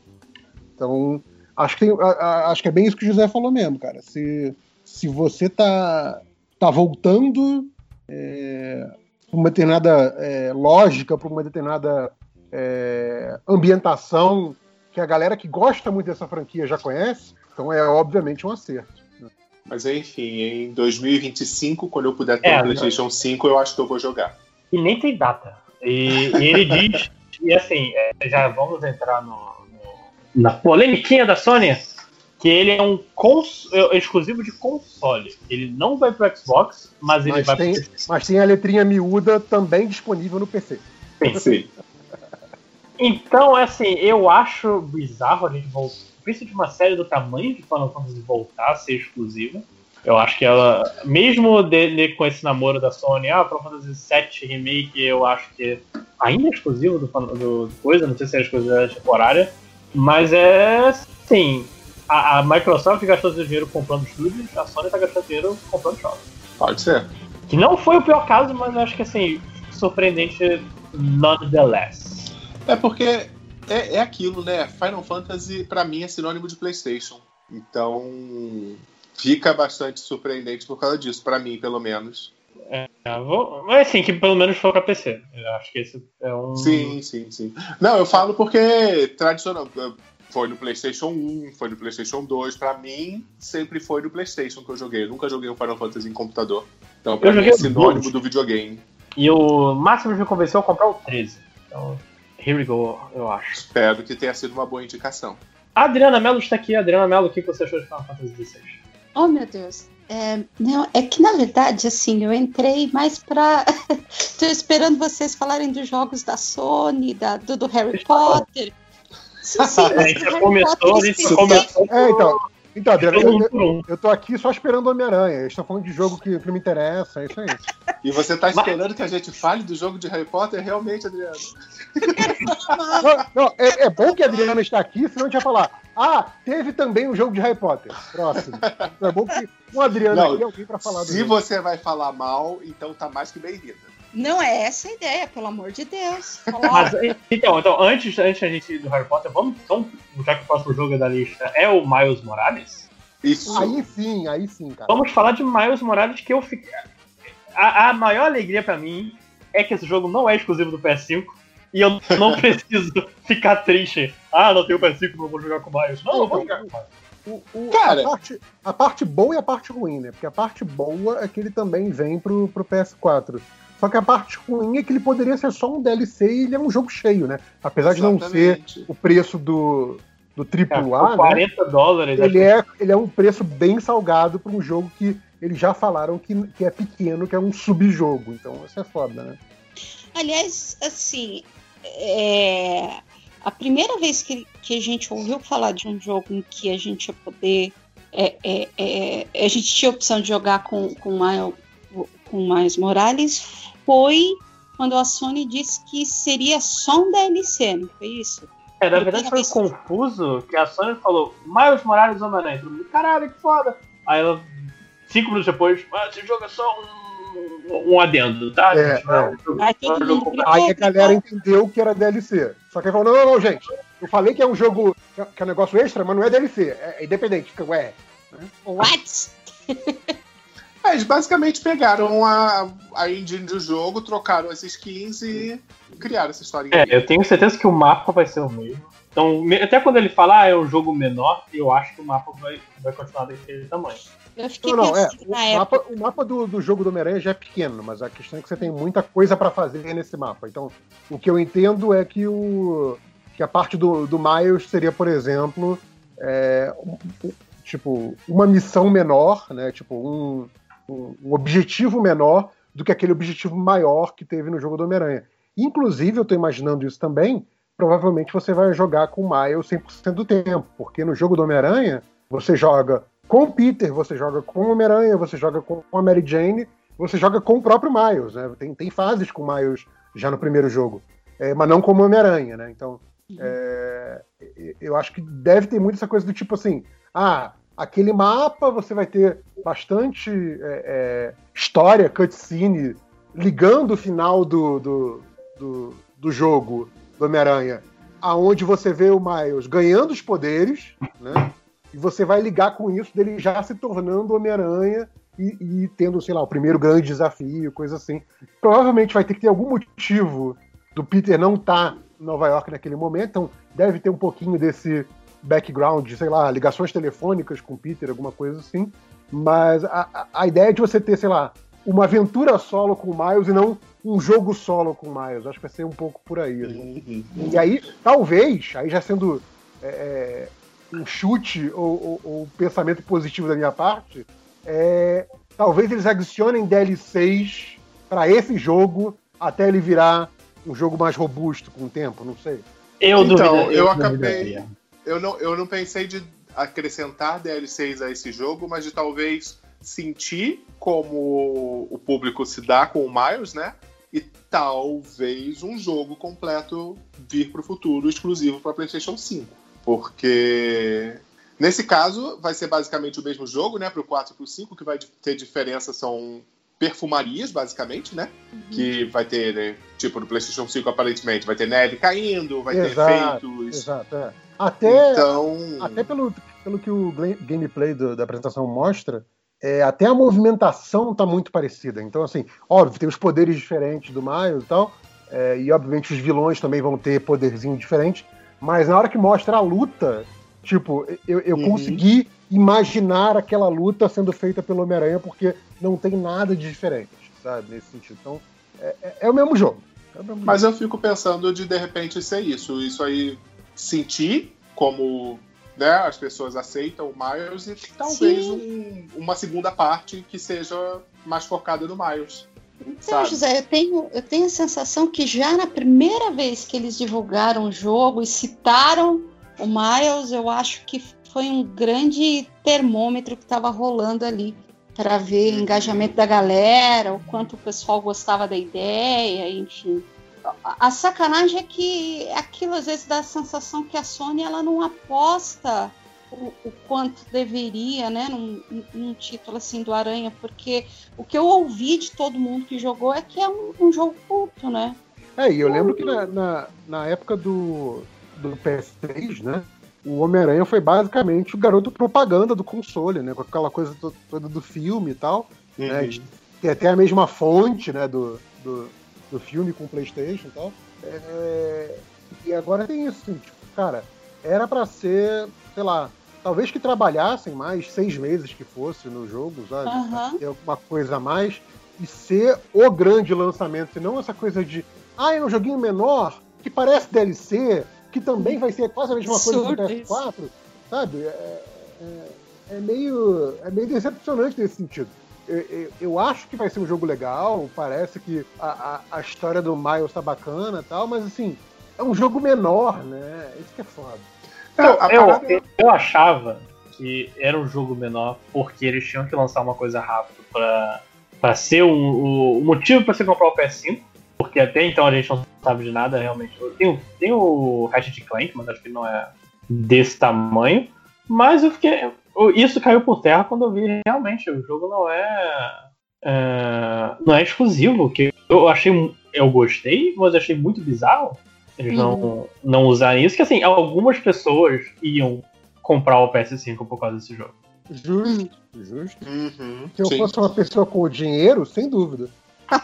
Então, acho que, tem- a- a- acho que é bem isso que o José falou mesmo, cara. Se, se você tá, tá voltando é, uma determinada é, lógica, para uma determinada é, ambientação que a galera que gosta muito dessa franquia já conhece, então é obviamente um acerto. Mas enfim, em 2025, quando eu puder ter É, um PlayStation 5, eu acho que eu vou jogar. E nem tem data. E, e ele *laughs* diz, e assim, é, já vamos entrar no, no- na polemiquinha da Sony, que ele é um cons, é exclusivo de console. Ele não vai pro Xbox, mas ele Mas vai tem, pro mas tem a letrinha miúda também disponível no PC. Sim. *laughs* Então, assim, eu acho bizarro a gente voltar, principalmente de uma série do tamanho de Final Fantasy voltar a ser exclusiva. Eu acho que ela, mesmo dele com esse namoro da Sony, ah, Final Fantasy VII Remake, eu acho que ainda é exclusivo do, Final- do, do coisa, não sei se é exclusividade temporária, mas é, sim, a, a Microsoft gastou seu dinheiro comprando estúdios, a Sony tá gastando dinheiro comprando jogos. Pode ser. Que não foi o pior caso, mas eu acho que, assim, surpreendente nonetheless. É porque é, é aquilo, né? Final Fantasy, pra mim, é sinônimo de PlayStation. Então, fica bastante surpreendente por causa disso, pra mim, pelo menos. É, vou- mas assim, que pelo menos for pra PC. Eu acho que esse é um. Sim, sim, sim. Não, eu falo porque tradicional. Foi no PlayStation 1, foi no PlayStation 2. Pra mim, sempre foi no PlayStation que eu joguei. Eu nunca joguei um Final Fantasy em computador. Então, pra Eu mim, é sinônimo dois. do videogame. E o máximo me convenceu a comprar o 13. Então, here we go, eu acho. Espero que tenha sido uma boa indicação. A Adriana Mello está aqui. Adriana Mello, o que você achou de Final Fantasy XVI? Oh, meu Deus. É, não, é que na verdade, assim, eu entrei mais pra. *laughs* Tô esperando vocês falarem dos jogos da Sony, da, do, do Harry Potter. Sim, A gente já começou, a gente já Sim. começou. É, então. Então, Adriano, eu, eu, tô aqui só esperando o Homem-Aranha. Eles estão falando de jogo que, que não me interessa, é isso aí. E você tá esperando que a gente fale do jogo de Harry Potter? Realmente, Adriano. Não, não, é, é bom que a Adriana está aqui, senão a gente vai falar. Ah, teve também um jogo de Harry Potter. Próximo. Então é bom que com a Adriana Não, aqui alguém pra falar do Se jogo. você vai falar mal, então tá mais que bem-vinda. Não é essa a ideia, pelo amor de Deus. Mas, então, então antes, antes da gente ir do Harry Potter, vamos então, já que o próximo jogo da lista é o Miles Morales, Isso. Aí sim, aí sim, cara. vamos falar de Miles Morales que eu fiquei. A, a maior alegria pra mim é que esse jogo não é exclusivo do PS5 e eu não *laughs* preciso ficar triste. Ah, não tenho PS5, não vou jogar com o Miles. Não, eu vou jogar com o Miles. O- o- Cara. a, parte, a parte boa e a parte ruim, né? Porque a parte boa é que ele também vem pro, pro PS4. Só que a parte ruim é que ele poderia ser só um DLC e ele é um jogo cheio, né? Apesar de não ser Exatamente. o preço do, do AAA, né? 40 dólares. Ele é, ele é um preço bem salgado para um jogo que eles já falaram que, que é pequeno, que é um subjogo. Então isso é foda, né? aliás, assim, é, a primeira vez que, que a gente ouviu falar de um jogo em que a gente ia poder. é, é, é, a gente tinha a opção de jogar com, com, Miles, com Miles Morales foi quando a Sony disse que seria só um DLC, não foi isso? É, na verdade foi confuso que a Sony falou Miles Morales Homem-Aranha. Caralho, que foda. Aí ela, cinco minutos depois, ah, esse jogo é só um, um adendo, tá? É, gente? É. Aí. Aí a galera entendeu que era DLC. Só que ele falou: não, não, não, gente. Eu falei que é um jogo que é- um negócio extra, mas não é DLC. É, é independente. Fica, ué. What? *laughs* É, eles basicamente pegaram a, a engine do jogo, trocaram as skins e criaram essa historinha. É, eu tenho certeza que o mapa vai ser o mesmo. Então, me- até quando ele falar ah, é um jogo menor, eu acho que o mapa vai, vai continuar daquele tamanho. Eu fiquei Não, não, é. pensando O na época. mapa, o mapa do, do jogo do Homem-Aranha já é pequeno, mas a questão é que você tem muita coisa pra fazer nesse mapa. Então, o que eu entendo é que o que a parte do, do Miles seria, por exemplo, é, tipo, uma missão menor, né? Tipo, um, um, um objetivo menor do que aquele objetivo maior que teve no jogo do Homem-Aranha. Inclusive, eu tô imaginando isso também, provavelmente você vai jogar com o Miles 100% do tempo, porque no jogo do Homem-Aranha, você joga com o Peter, você joga com o Homem-Aranha, você joga com a Mary Jane, você joga com o próprio Miles, né? Tem, tem fases com o Miles já no primeiro jogo, é, mas não como Homem-Aranha, né? Então, é, eu acho que deve ter muito essa coisa do tipo assim, ah, aquele mapa você vai ter bastante é, é, história, cutscene, ligando o final do, do, do, do jogo do Homem-Aranha, aonde você vê o Miles ganhando os poderes, né? E você vai ligar com isso dele já se tornando Homem-Aranha e, e tendo, sei lá, o primeiro grande desafio, coisa assim. Provavelmente vai ter que ter algum motivo do Peter não estar em Nova York naquele momento, então deve ter um pouquinho desse background, sei lá, ligações telefônicas com o Peter, alguma coisa assim. Mas a, a- ideia é de você ter, sei lá, uma aventura solo com o Miles e não um jogo solo com o Miles. Acho que vai ser um pouco por aí. assim. Uhum. E aí, talvez, aí já sendo é, um chute ou, ou- ou pensamento positivo da minha parte, é, talvez eles adicionem DLCs para esse jogo até ele virar um jogo mais robusto com o tempo, não sei. Eu Então, duvido. eu duvidaria. acabei- Eu não, eu não pensei de acrescentar DLCs a esse jogo, mas de talvez sentir como o público se dá com o Miles, né? E talvez um jogo completo vir para o futuro exclusivo para PlayStation 5. Porque nesse caso vai ser basicamente o mesmo jogo, né? Para o 4 e para o 5, o que vai ter diferença são perfumarias, basicamente, né? Que vai ter, né, tipo, no PlayStation 5 aparentemente, vai ter neve caindo, vai Exato, ter efeitos. Exato, é. Até, Então. até pelo, pelo que o gameplay do- da apresentação mostra, é, até a movimentação tá muito parecida. Então, assim, óbvio, tem os poderes diferentes do Miles e tal, é, e obviamente os vilões também vão ter poderzinho diferente, mas na hora que mostra a luta, tipo, eu, eu Uhum. consegui imaginar aquela luta sendo feita pelo Homem-Aranha, porque não tem nada de diferente, sabe, nesse sentido. Então, é, é- é o mesmo jogo. É o mesmo Mas eu fico pensando de de repente ser isso. Isso aí sentir como né, as pessoas aceitam o Miles e talvez um- uma segunda parte que seja mais focada no Miles. Então, Sabe? José, eu tenho, eu tenho a sensação que já na primeira vez que eles divulgaram o jogo e citaram o Miles, eu acho que foi um grande termômetro que estava rolando ali para ver o engajamento da galera, o quanto o pessoal gostava da ideia, enfim. A sacanagem é que aquilo às vezes dá a sensação que a Sony ela não aposta o, o quanto deveria, né, num, num título assim do Aranha, porque o que eu ouvi de todo mundo que jogou é que é um, um jogo culto, né? É, e eu lembro que na, na, na época do, do PS3, né? O Homem-Aranha foi basicamente o garoto propaganda do console, né? Com aquela coisa to- toda do filme e tal. né, Uhum. Tem até a mesma fonte, né? Do, do, do filme com o PlayStation e tal. É, e agora tem isso, assim, tipo, cara, era pra ser, sei lá, talvez que trabalhassem mais seis meses que fosse no jogo, sabe? Aham. Ter alguma coisa a mais e ser o grande lançamento, e não essa coisa de, ah, é um joguinho menor que parece DLC, que também vai ser quase a mesma coisa que o Absurdo PS4, sabe? É, é- é meio, é meio decepcionante nesse sentido. Eu, eu- eu acho que vai ser um jogo legal, parece que a, a, a história do Miles tá bacana e tal, mas assim, é um jogo menor, né? Isso que é foda. A eu, parada- eu, eu achava que era um jogo menor porque eles tinham que lançar uma coisa rápido pra, pra ser um, o, o motivo pra você comprar o PS5. Porque até então a gente não sabe de nada realmente. Tem, o- tem o Ratchet Clank, mas acho que não é desse tamanho. Mas eu fiquei. Isso caiu por terra quando eu vi realmente o jogo não é. é, não é exclusivo. Que eu achei. Eu gostei, mas achei muito bizarro eles não, não usarem isso. Que assim, algumas pessoas iam comprar o PS5 por causa desse jogo. Justo, justo. Uhum, Se eu sim. fosse uma pessoa com dinheiro, sem dúvida.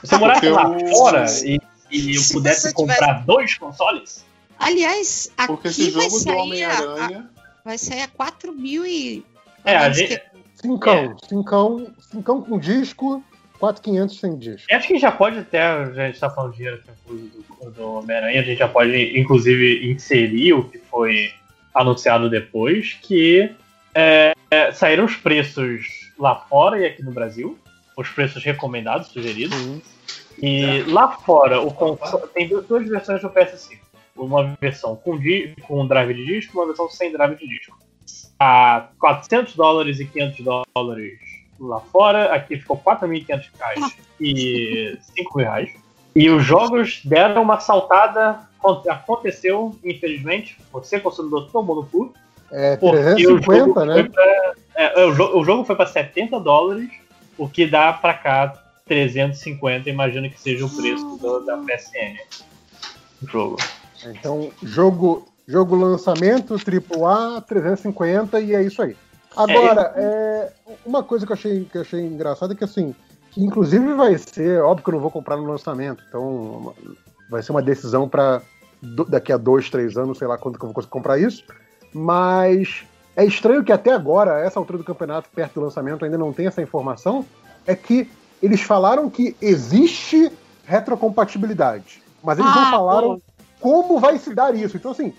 Se eu morasse lá fora e, e eu Se pudesse comprar dois consoles, Aliás, Porque aqui esse vai jogo do sair, Homem-Aranha. vai sair a 4 mil e. É, a Parece gente- Cincão, cincão, cincão com disco, 4,500 sem disco. acho que já pode até, a gente tá falando de dinheiro do, do Homem-Aranha, a gente já pode inclusive inserir o que foi anunciado depois, que é, é, saíram os preços lá fora e aqui no Brasil, os preços recomendados, sugeridos. E lá fora, o console, tem du- duas versões do PS5. Uma versão com, di- com drive de disco e uma versão sem drive de disco. A 400 dólares e 500 dólares lá fora, aqui ficou 4.500 reais e 5 reais. E os jogos deram uma saltada, acon- aconteceu, infelizmente, você consumidor tomou no cu, É porque o jogo 350, foi né? pra- é, o, jo- o jogo foi para 70 dólares, o que dá para cá 350, imagino que seja o preço do- da PSN. O jogo. Então, jogo, jogo lançamento, AAA, 350 e é isso aí. Agora, é, uma coisa que eu, achei, que eu achei engraçada é que assim, que inclusive vai ser, óbvio que eu não vou comprar no lançamento, então vai ser uma decisão para daqui a dois, três anos, sei lá quando que eu vou conseguir comprar isso, mas é estranho que até agora, essa altura do campeonato, perto do lançamento, ainda não tem essa informação, é que eles falaram que existe retrocompatibilidade, mas eles não Ah, falaram pô. como vai se dar isso. Então, assim,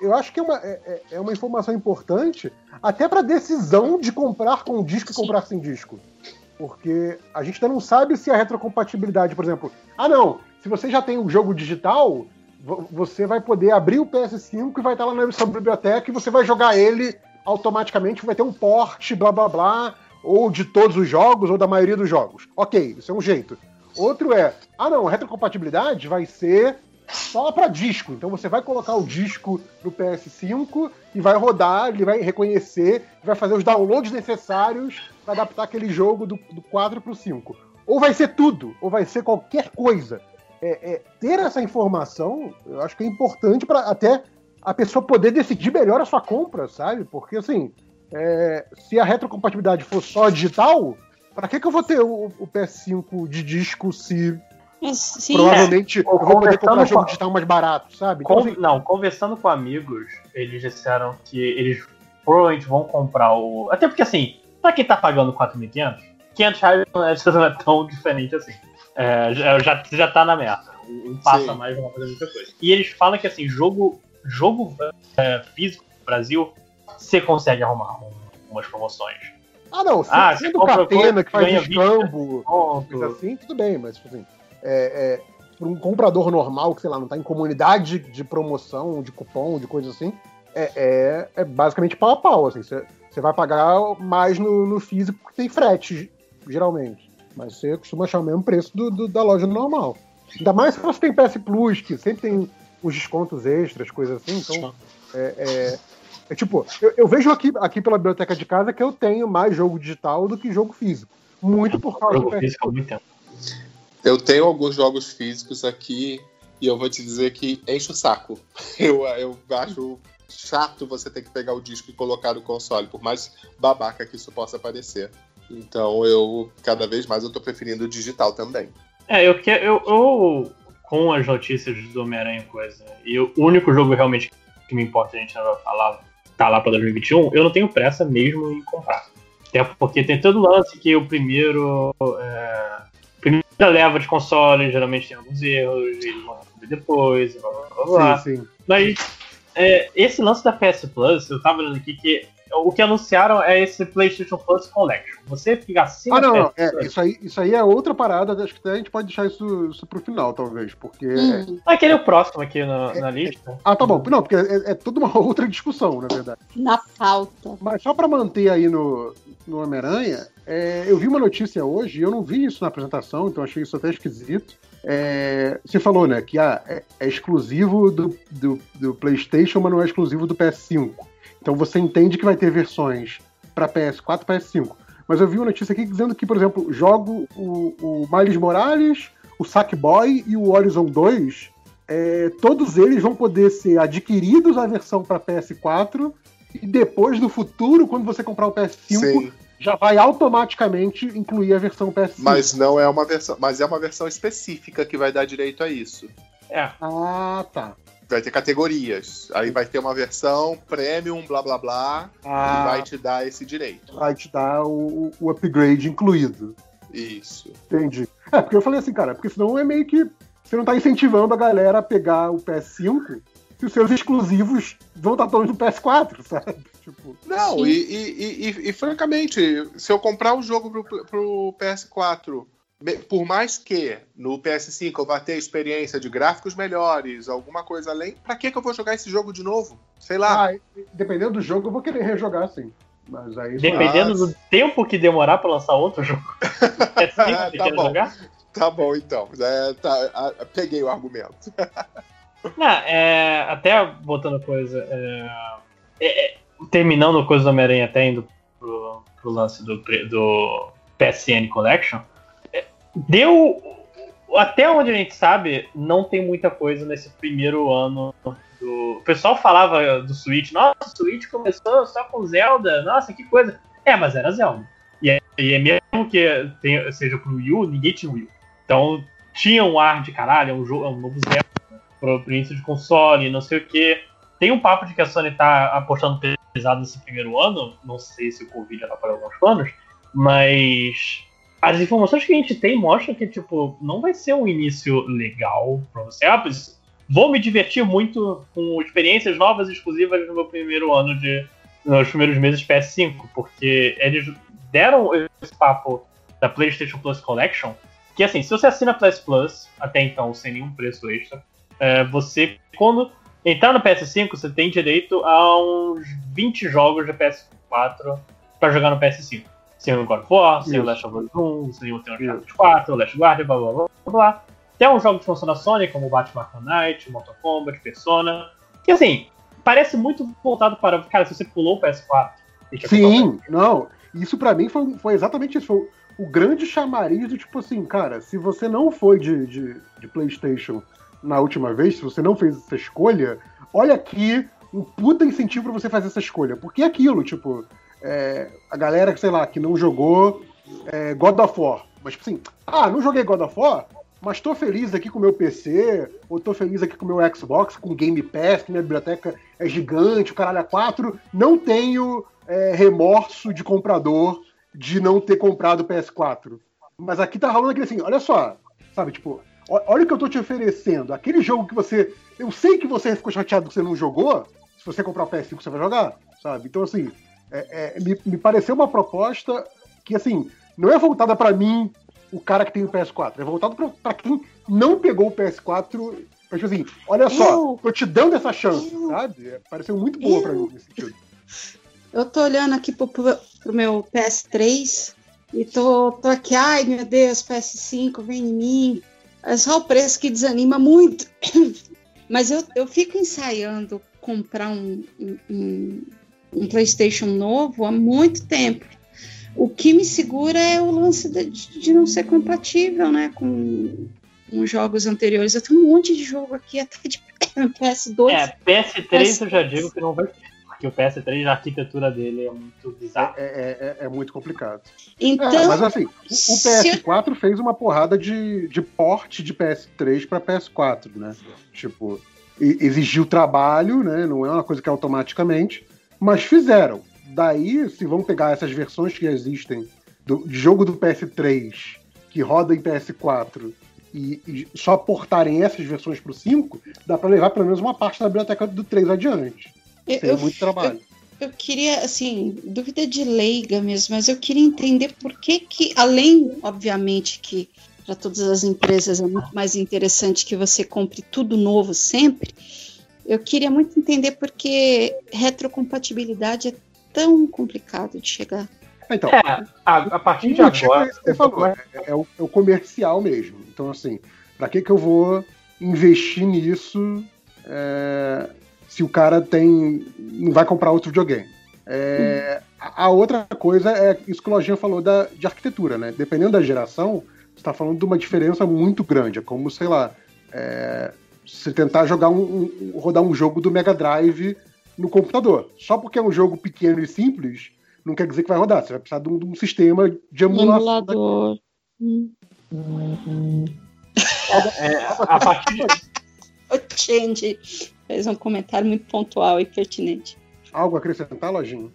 eu acho que é uma, é, é uma informação importante até para decisão de comprar com disco e comprar sem disco. Porque a gente ainda não sabe se a retrocompatibilidade, por exemplo, ah não, se você já tem o jogo digital, vo- você vai poder abrir o PS5 e vai estar lá na sua biblioteca e você vai jogar ele automaticamente, vai ter um port, blá blá blá, ou de todos os jogos, ou da maioria dos jogos. Ok, isso é um jeito. Outro é, ah não, a retrocompatibilidade vai ser só para disco. Então você vai colocar o disco no PS5 e vai rodar, ele vai reconhecer, vai fazer os downloads necessários para adaptar aquele jogo do, do 4 pro 5. Ou vai ser tudo, ou vai ser qualquer coisa. É, é, ter essa informação, eu acho que é importante para até a pessoa poder decidir melhor a sua compra, sabe? Porque assim, é, se a retrocompatibilidade for só digital, para que, que eu vou ter o, o PS5 de disco se sim, provavelmente Ou eu vou poder comprar jogo com- digital mais barato, sabe? Então, Con- assim, não, conversando com amigos, eles disseram que eles provavelmente vão comprar o. Até porque assim, pra quem tá pagando 4.500, 500 reais não é, *laughs* não é tão diferente assim. É, já, já, já tá na merda. Um passo Sim. a mais vão fazer muita coisa. E eles falam que assim, jogo, jogo é, físico no Brasil, você consegue arrumar um- umas promoções. ah, não, se Ah, sendo você compra catena coisa, que faz escambo, coisa assim, tudo bem, mas tipo assim, é, é, para um comprador normal que, sei lá, não tá em comunidade de promoção, de cupom, de coisa assim, é, é, é basicamente pau a pau. Assim, você, vai pagar mais no, no físico porque tem frete, geralmente. Mas você costuma achar o mesmo preço do, do- da loja normal. Ainda mais se você tem PS Plus, que sempre tem os descontos extras, coisas assim. Então, é, é- é tipo, eu, eu vejo aqui, aqui pela biblioteca de casa que eu tenho mais jogo digital do que jogo físico. Muito por causa do PS tempo. Eu tenho alguns jogos físicos aqui e eu vou te dizer que enche o saco. *laughs* Eu, eu acho chato você ter que pegar o disco e colocar no console, por mais babaca que isso possa parecer. Então eu, cada vez mais, eu tô preferindo o digital também. É, eu, que, eu, eu com as notícias do Homem-Aranha coisa, e o único jogo realmente que me importa, a gente não vai falar, tá lá pra 2021, eu não tenho pressa mesmo em comprar. Até porque tem todo lance que o primeiro. É, primeira leva de console geralmente tem alguns erros, eles vão resolver depois, blá blá blá blá. Sim, sim. Mas é, esse lance da PS Plus, eu tava olhando aqui que o que anunciaram é esse PlayStation Plus Collection. Você fica assim Ah, não, não. É, isso, aí, isso aí é outra parada. Acho que até a gente pode deixar isso, isso pro final, talvez. Porque. Hum, Aquele é o próximo aqui na, na lista. Ah, tá bom. Não, porque é, é toda uma *laughs* outra discussão, na verdade. na pauta. Mas só pra manter aí no, no Homem-Aranha, é, eu vi uma notícia hoje, e eu não vi isso na apresentação, então achei isso até esquisito. É, você falou, né, que ah, é, é exclusivo do, do, do PlayStation, mas não é exclusivo do PS5. Então você entende que vai ter versões para PS4 e PS5. Mas eu vi uma notícia aqui dizendo que, por exemplo, jogo o, o Miles Morales, o Sackboy e o Horizon 2, é, todos eles vão poder ser adquiridos a versão para PS4 e depois, no futuro, quando você comprar o PS5, Sim, já vai automaticamente incluir a versão PS5. mas não é uma versão, mas é uma versão específica que vai dar direito a isso. É. Ah, tá. Vai ter categorias. Aí vai ter uma versão premium, blá blá blá, e Ah, vai te dar esse direito. vai te dar o, o upgrade incluído. Isso. Entendi. É, porque eu falei assim, cara, porque senão é meio que. Você não tá incentivando a galera a pegar o PS5 se os seus exclusivos vão estar todos no PS4, sabe? Tipo. Não, e, e- e- e- e, francamente, se eu comprar um jogo pro, pro PS4, me- por mais que no PS5 eu vá ter experiência de gráficos melhores, alguma coisa além, pra que, que eu vou jogar esse jogo de novo? Sei lá. Ah, dependendo do jogo, eu vou querer rejogar sim. Mas aí. Dependendo Nossa. do tempo que demorar pra lançar outro jogo. *laughs* É assim que Tá bom. jogar? Tá bom, então. É, tá, a- peguei o argumento. *laughs* Não, é, até botando coisa. é, é, é, terminando coisa do Homem-Aranha até indo pro, pro lance do, do PSN Collection. Deu. Até onde a gente sabe, não tem muita coisa nesse primeiro ano do. O pessoal falava do Switch, nossa, o Switch começou só com Zelda, nossa, que coisa. É, mas era Zelda. E é, e é mesmo que tenha- seja pro Wii U, ninguém tinha Wii U. Então tinha um ar de caralho, é um, jogo, é um novo Zelda pro pro início de console, não sei o que. Tem um papo de que a Sony tá apostando pesado nesse primeiro ano, não sei se o Covid para alguns planos, mas as informações que a gente tem mostram que, tipo, não vai ser um início legal pra você. Ah, vou me divertir muito com experiências novas e exclusivas no meu primeiro ano de. nos primeiros meses de PS5, porque eles deram esse papo da PlayStation Plus Collection, que assim, se você assina PS Plus, até então, sem nenhum preço extra, é, você, quando entrar no PS5, você tem direito a uns 20 jogos de PS4 pra jogar no PS5. Sem o God of War, sem o. Last of Us 1, sem o Uncharted 4, o Last Guardian, blá blá blá blá blá. Tem uns jogos de função da Sony, como Batman Arkham Knight, Mortal Kombat, Persona. Que assim, parece muito voltado para. Cara, se você pulou o PS4 e quer comprar o Sim, não. Isso pra mim foi, foi exatamente isso. Foi o grande chamariz do tipo assim, cara, se você não foi de, de, de PlayStation na última vez, se você não fez essa escolha, olha aqui um puta incentivo pra você fazer essa escolha. Porque é aquilo, tipo, é, a galera, sei lá, que não jogou é, God of War. Mas, tipo assim, ah, não joguei God of War, mas tô feliz aqui com o meu PC, ou tô feliz aqui com o meu Xbox, com Game Pass, que minha biblioteca é gigante, o caralho é 4, não tenho é, remorso de comprador de não ter comprado o PS4. Mas aqui tá rolando aquele assim, olha só, sabe, tipo, olha o que eu tô te oferecendo, aquele jogo que você. Eu sei que você ficou chateado que você não jogou, se você comprar o PS5 você vai jogar, sabe? Então, assim, é- é, me, me pareceu uma proposta que, assim, não é voltada pra mim, o cara que tem o PS4, é voltado pra, pra quem não pegou o PS4 Mas, tipo assim, olha só, Eu- tô te dando essa chance, Eu- sabe? É, Pareceu muito boa pra Eu- mim nesse sentido. Eu tô olhando aqui pro, pro, pro meu PS3 e tô, tô aqui, ai meu Deus, PS5, vem em mim. É só o preço que desanima muito. *coughs* Mas eu, eu fico ensaiando comprar um, um- um, um PlayStation novo há muito tempo. O que me segura é o lance de, de não ser compatível né, com, com jogos anteriores. Eu tenho um monte de jogo aqui, até de *laughs* PS2. É, PS3 eu já digo que não vai ter. Porque o PS3, a arquitetura dele é muito bizarra. É, é- é- é muito complicado. Então, É, mas assim, o, o se eu- PS4 fez uma porrada de, de porte de PS3 pra PS4, né? Tipo, exigiu trabalho, né? Não é uma coisa que é automaticamente, mas fizeram. Daí, se vão pegar essas versões que existem do de jogo do PS3 que roda em PS4 e, e só portarem essas versões pro 5, dá pra levar pelo menos uma parte da biblioteca do 3 adiante. eu- eu muito trabalho. Eu queria, assim, dúvida de leiga mesmo, mas eu queria entender por que que, além, obviamente, que para todas as empresas é muito mais interessante que você compre tudo novo sempre, eu queria muito entender por que retrocompatibilidade é tão complicado de chegar. Então, É, a, a partir de agora. é você falou, é, é o, é o comercial mesmo. Então, assim, pra que, que eu vou investir nisso é, se o cara tem. não vai comprar outro videogame? É, a, a outra coisa é isso que o Lojinha falou da, de arquitetura, né? Dependendo da geração, você está falando de uma diferença muito grande. É como, sei lá, é, você tentar jogar um, um- rodar um jogo do Mega Drive no computador. Só porque é um jogo pequeno e simples, não quer dizer que vai rodar. Você vai precisar de um, de um sistema de Um emulação. emulador. Hum. É, a partir *laughs* O Change fez um comentário muito pontual e pertinente. Algo a acrescentar, Lojinha?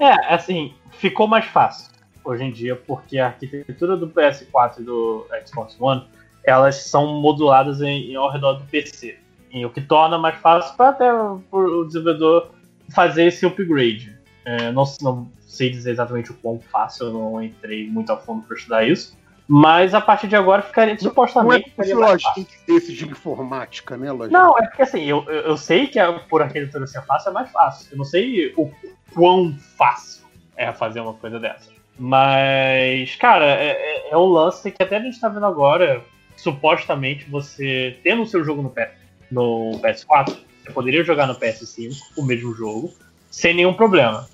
É, assim, ficou mais fácil hoje em dia, porque a arquitetura do PS4 e do Xbox One, elas são moduladas em, em ao redor do PC. E o que torna mais fácil para até o, desenvolvedor fazer esse upgrade. É, não, não sei dizer exatamente o quão fácil, eu não entrei muito a fundo para estudar isso. Mas a partir de agora ficaria, Não é supostamente, esse ficaria mais fácil. lojinha desse de informática, né, Lojinha? Não, é porque assim, eu, eu sei que a- por arquitetura ser fácil é mais fácil. Eu não sei o quão fácil é fazer uma coisa dessa. Mas, cara, é, é, é um lance que até a gente tá vendo agora. Supostamente você tendo o seu jogo no, PS, no PS4, você poderia jogar no PS5 o mesmo jogo, sem nenhum problema.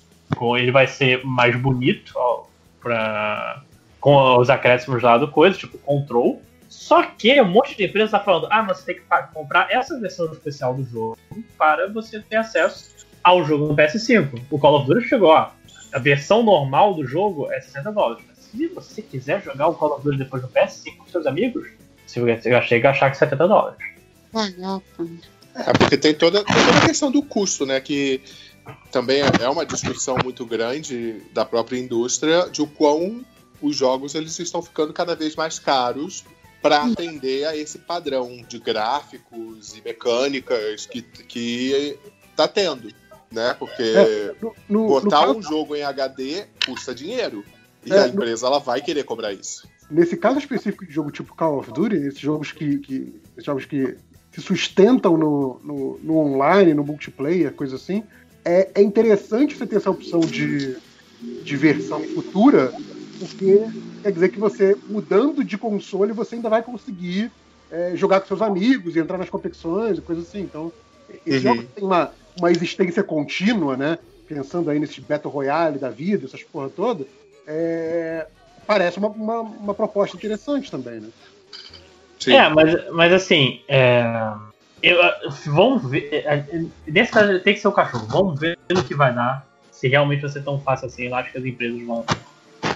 Ele vai ser mais bonito ó, pra, com os acréscimos lá do coisa, tipo control. Só que um monte de empresa tá falando, ah, você tem que comprar essa versão especial do jogo para você ter acesso ao jogo no PS5. O Call of Duty chegou, ó, a versão normal do jogo é 60 dólares. Mas se você quiser jogar o Call of Duty depois no PS5 com seus amigos, você chega a achar que 70 dólares. Caraca. É, porque tem toda, tem toda a questão do custo, né? Que também é é uma discussão muito grande da própria indústria de o quão os jogos eles estão ficando cada vez mais caros para atender a esse padrão de gráficos e mecânicas que, que tá tendo, né? Porque É, No, no- no botar caso- um jogo em HD custa dinheiro. E É, a no- empresa ela vai querer cobrar isso. Nesse caso específico de jogo tipo Call of Duty, esses jogos que, que- esses jogos que se sustentam no, no, no online, no multiplayer, coisa assim, é, é interessante você ter essa opção de, de versão futura, porque quer dizer que você, mudando de console, você ainda vai conseguir é, jogar com seus amigos e entrar nas competições e coisas assim. Então, esse Uhum. jogo tem uma, uma existência contínua, né? Pensando aí nesse Battle Royale da vida, essas porra toda, é, parece uma, uma, uma proposta interessante também, né? Sim. É, mas, mas assim, é, eu- vamos ver. é, é, Nesse caso tem que ser o cachorro. Vamos ver no que vai dar. Se realmente vai ser tão fácil assim. Eu acho que as empresas vão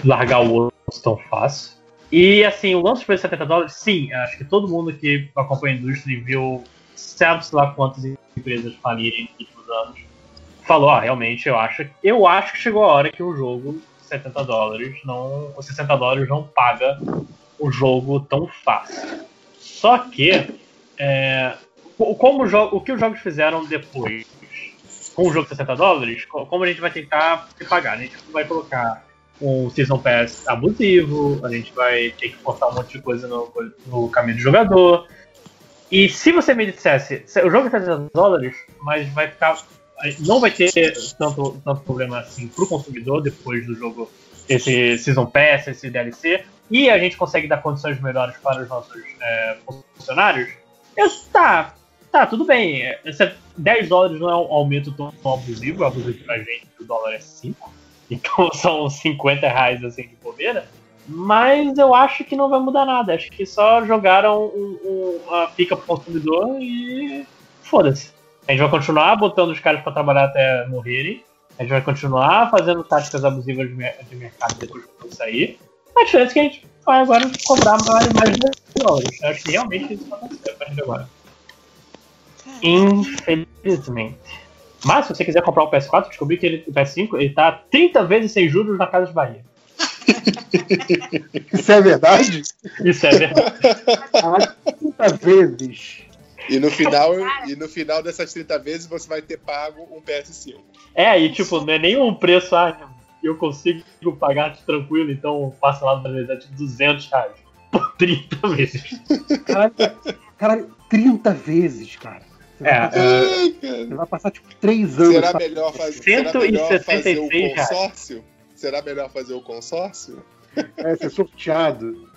largar o osso tão fácil. E assim, o lance de preço de 70 dólares, sim, acho que todo mundo que acompanha a indústria e viu sabe-se lá quantas empresas falirem nos últimos anos. Falou, ah, realmente, eu acho, eu acho que chegou a hora que o jogo 70 dólares não. Os 60 dólares não paga o jogo tão fácil. Só que é, co- como o, o que os jogos fizeram depois com o jogo de 60 dólares, co- como a gente vai tentar pagar? A gente vai colocar um Season Pass abusivo, a gente vai ter que cortar um monte de coisa no, no caminho do jogador. E se você me dissesse, se- o jogo é 300 dólares, mas vai ficar. Não vai ter tanto, tanto problema assim pro consumidor depois do jogo, esse Season Pass, esse DLC, e a gente consegue dar condições melhores para os nossos é, funcionários, eu, tá, tá, tudo bem. Esse 10 dólares não é um aumento tão abusivo, abusivo pra gente, o dólar é 5. *laughs* Então são 50 reais assim de bobeira. Mas eu acho que não vai mudar nada. Acho que só jogaram um, um, a pica pro consumidor e foda-se. A gente vai continuar botando os caras pra trabalhar até morrerem. A gente vai continuar fazendo táticas abusivas de, mer- de mercado depois que sair. A diferença é que a gente vai agora cobrar mais, mais de 10 dólares. Eu acho que realmente isso vai acontecer a partir de agora. Infelizmente. Mas se você quiser comprar o PS4, descobri que ele, o PS5 ele tá 30 vezes sem juros na Casa de Bahia. Isso é verdade? Isso é verdade. Ah, 30 vezes. E no final, *laughs* e no final dessas 30 vezes você vai ter pago um PS5. É, e tipo, não é nenhum preço, ah, eu consigo pagar tranquilo, então passa lá na verdade 200 reais. Por 30 vezes. Caralho, caralho 30 vezes, cara. Você vai, É, passar, Ai, cara. vai passar, tipo 3 anos. Será pra- melhor, faz, será melhor fazer o 176 reais. consórcio? Será melhor fazer o consórcio? É, ser sorteado.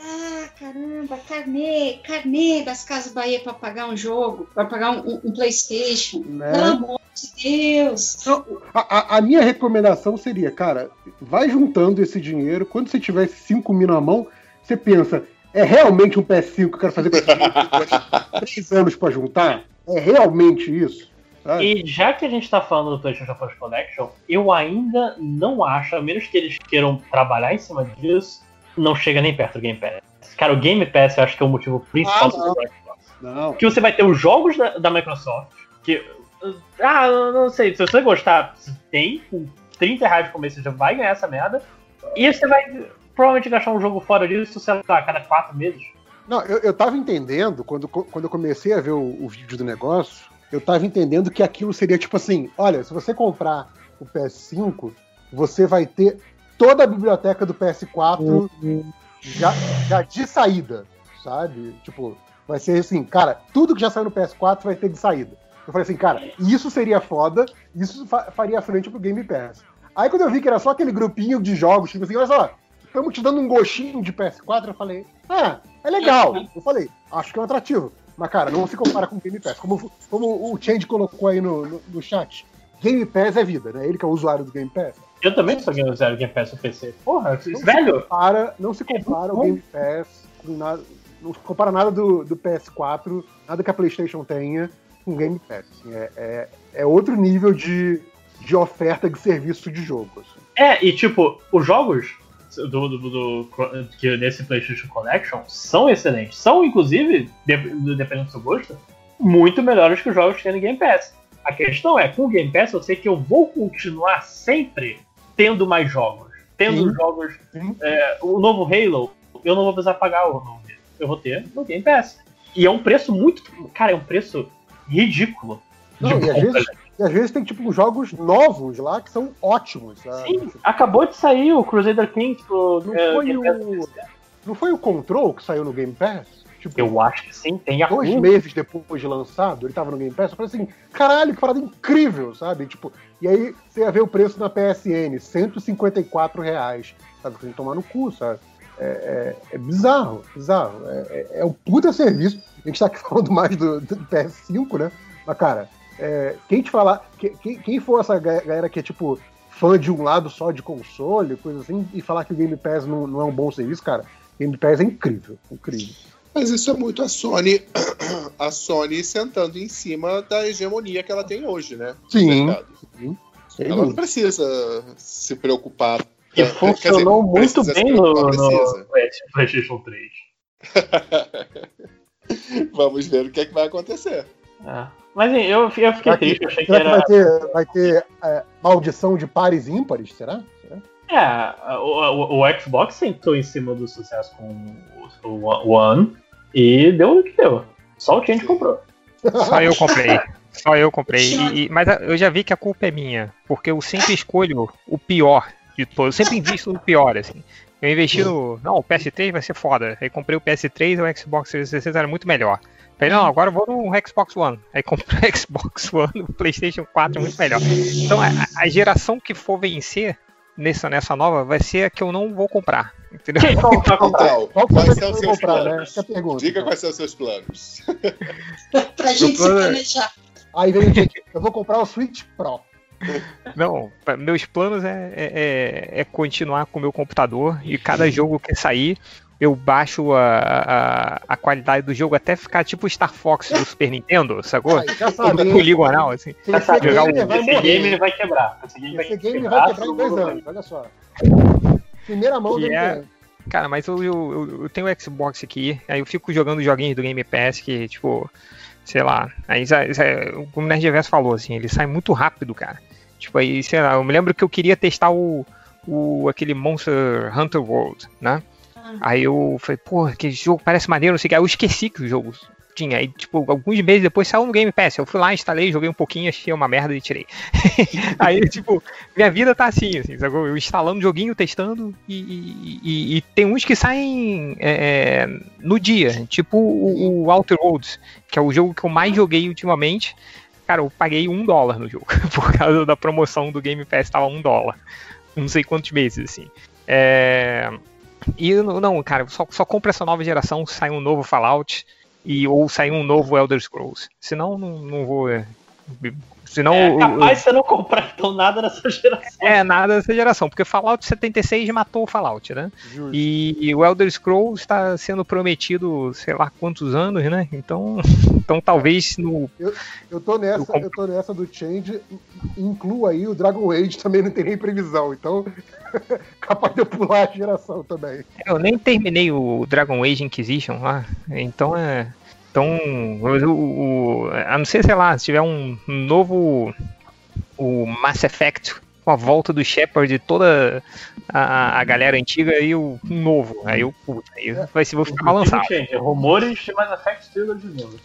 Ah, caramba, carnê, carnê das Casas Bahia para pagar um jogo, para pagar um, um- PlayStation. Né? Pelo amor de Deus. Então, a, a- a minha recomendação seria, cara, vai juntando esse dinheiro. Quando você tiver esses 5 mil na mão, você pensa, é realmente um PS5 que eu quero fazer com esse dinheiro que eu tive 3 anos pra juntar? É realmente isso? Sabe? E já que a gente tá falando do PlayStation Plus Collection, eu ainda não acho, a menos que eles queiram trabalhar em cima disso, não chega nem perto do Game Pass. Cara, o Game Pass eu acho que é o motivo principal Ah, do. Xbox. Não. que você vai ter os jogos da, da Microsoft, que. Ah, não sei, se você gostar, tem, com 30 reais por mês você já vai ganhar essa merda. E você vai provavelmente gastar um jogo fora disso, sei lá, a cada 4 meses. Não, eu, eu tava entendendo, quando, quando eu comecei a ver o, o vídeo do negócio, eu tava entendendo que aquilo seria tipo assim: olha, se você comprar o PS5, você vai ter toda a biblioteca do PS4 já, já de saída, sabe? Tipo, vai ser assim, cara, tudo que já saiu no PS4 vai ter de saída. Eu falei assim, cara, isso seria foda, isso fa- faria frente pro Game Pass. Aí quando eu vi que era só aquele grupinho de jogos, tipo assim, olha só, estamos te dando um gostinho de PS4, eu falei, ah, é legal. Eu falei, acho que é um atrativo. Mas, cara, não se compara com o Game Pass. Como, como o Change colocou aí no, no, no chat, Game Pass é vida, né? Ele que é o usuário do Game Pass. Eu também sou Game Zero Game Pass no PC. Porra, Não se velho! compara, não se compara o Game Pass com nada. Não se compara nada do, do PS4, nada que a PlayStation tenha com o Game Pass. assim, é, é, é outro nível de, de oferta de serviço de jogo. assim. É, e tipo, os jogos do, do, do- que nesse PlayStation Collection são excelentes. São, inclusive, de- dependendo do seu gosto, muito melhores que os jogos que tem no Game Pass. A questão é, com o Game Pass, eu sei que eu vou continuar sempre tendo mais jogos. Tendo Sim. jogos. É, o novo Halo, eu não vou precisar pagar o novo. Eu vou ter no Game Pass. E é um preço muito. Cara, é um preço ridículo. Não, e, às vezes, e às vezes tem tipo jogos novos lá que são ótimos. Sabe? Sim, acabou de sair o Crusader Kings pro. Não é, foi o. Não foi o Control que saiu no Game Pass? Tipo, Eu acho que sim, tem a dois meses depois de lançado, ele tava no Game Pass, eu falei assim, caralho, que parada incrível, sabe? Tipo, e aí você ia ver o preço na PSN, 154 reais. Sabe? Tem que tomar no cu, sabe? É, é- é bizarro, bizarro. É, é, é um puta serviço. A gente tá aqui *laughs* falando mais do, do PS5, né? Mas, cara, é, quem te falar. que- Quem, quem for essa ga- galera que é tipo fã de um lado só de console, coisa assim, e falar que o Game Pass não, não é um bom serviço, cara, Game Pass é incrível, incrível. Mas isso é muito a Sony, *clears throat* a Sony sentando em cima da hegemonia que ela tem hoje, né? Sim, sim. Ela não precisa se preocupar. Que Quer dizer, funcionou muito precisa se bem no, no. PlayStation 3. *laughs* Vamos ver o que, é que vai acontecer. É. Mas eu, eu fiquei Vai triste, eu achei que era. vai ter, vai ter é, maldição de pares ímpares? Será? Será? É, o, o, o Xbox sentou em cima do sucesso com o, o One e deu o que deu. Só o Change comprou. Só eu comprei. *laughs* Só eu comprei. E- e- mas eu já vi que a culpa é minha. Porque eu sempre escolho o pior de todos. Eu sempre invisto no pior, assim. Eu investi no. Não, o PS3 vai ser foda. Aí comprei o PS3 e o Xbox 360 era muito melhor. Falei, não, agora eu vou no Xbox One. Aí comprei o *laughs* Xbox One, o PlayStation 4 é muito melhor. Então a, a geração que for vencer nessa, nessa nova vai ser a que eu não vou comprar. Entendeu? Então, Qual que quais você são os vai seus comprar, né? planos? É a pergunta. Diga quais são os seus planos. *laughs* Pra gente se plano planejar. Aí vem o gente, eu vou comprar o Switch Pro. Não, meus planos é, é, é- é continuar com o meu computador e cada jogo que sair eu baixo a, a, a qualidade do jogo até ficar tipo Star Fox do Super Nintendo, sacou? Aí, já sabe, Com hein? ligo anal, assim. Esse sabe, jogar game um- vai Esse game vai quebrar. Esse game vai Esse game quebrar. vai quebrar em dois anos, olha só. Primeira mão do Que é- Nintendo. Cara, mas eu, eu, eu- eu tenho o Xbox aqui, aí eu fico jogando joguinhos do Game Pass que, tipo, sei lá, aí como o Nerd Reverso falou, assim, ele sai muito rápido, cara. Tipo, aí, sei lá, eu me lembro que eu queria testar o, o aquele Monster Hunter World, né? Aí eu falei, pô, que jogo parece maneiro, não sei o que. Aí eu esqueci que o jogo tinha. Aí, tipo, alguns meses depois saiu no Game Pass. Eu fui lá, instalei, joguei um pouquinho, achei uma merda e tirei. *laughs* Aí, tipo, minha vida tá assim, assim, sacou? Eu instalando joguinho, testando, e, e- e- tem uns que saem é, é, no dia, tipo o, o Outer Worlds, que é o jogo que eu mais joguei ultimamente. Cara, eu paguei um dólar no jogo, *laughs* por causa da promoção do Game Pass, tava um dólar. Não sei quantos meses, assim. É... E não, cara, só, só compra essa nova geração, sai um novo Fallout e, ou sai um novo Elder Scrolls. Senão, não, não vou. É, Senão, É o- capaz de você não comprar então nada nessa geração. é, nada dessa geração, porque Fallout 76 matou o Fallout, né? Justo. E, e o Elder Scrolls está sendo prometido, sei lá quantos anos, né? Então, *laughs* então talvez no. Eu tô nessa, Eu comp- eu tô nessa do Change, inclua aí o Dragon Age também não tem nem previsão, então *laughs* capaz de eu pular a geração também. Eu nem terminei o Dragon Age Inquisition lá, então é. Então, o, o- a não ser, sei lá, se tiver um novo. O Mass Effect com a volta do Shepard e toda a, a galera antiga e o um novo. Aí eu, puta, aí vai ser, vou ficar balançado. Gente, rumores de Mass Effect Trilogy de novo.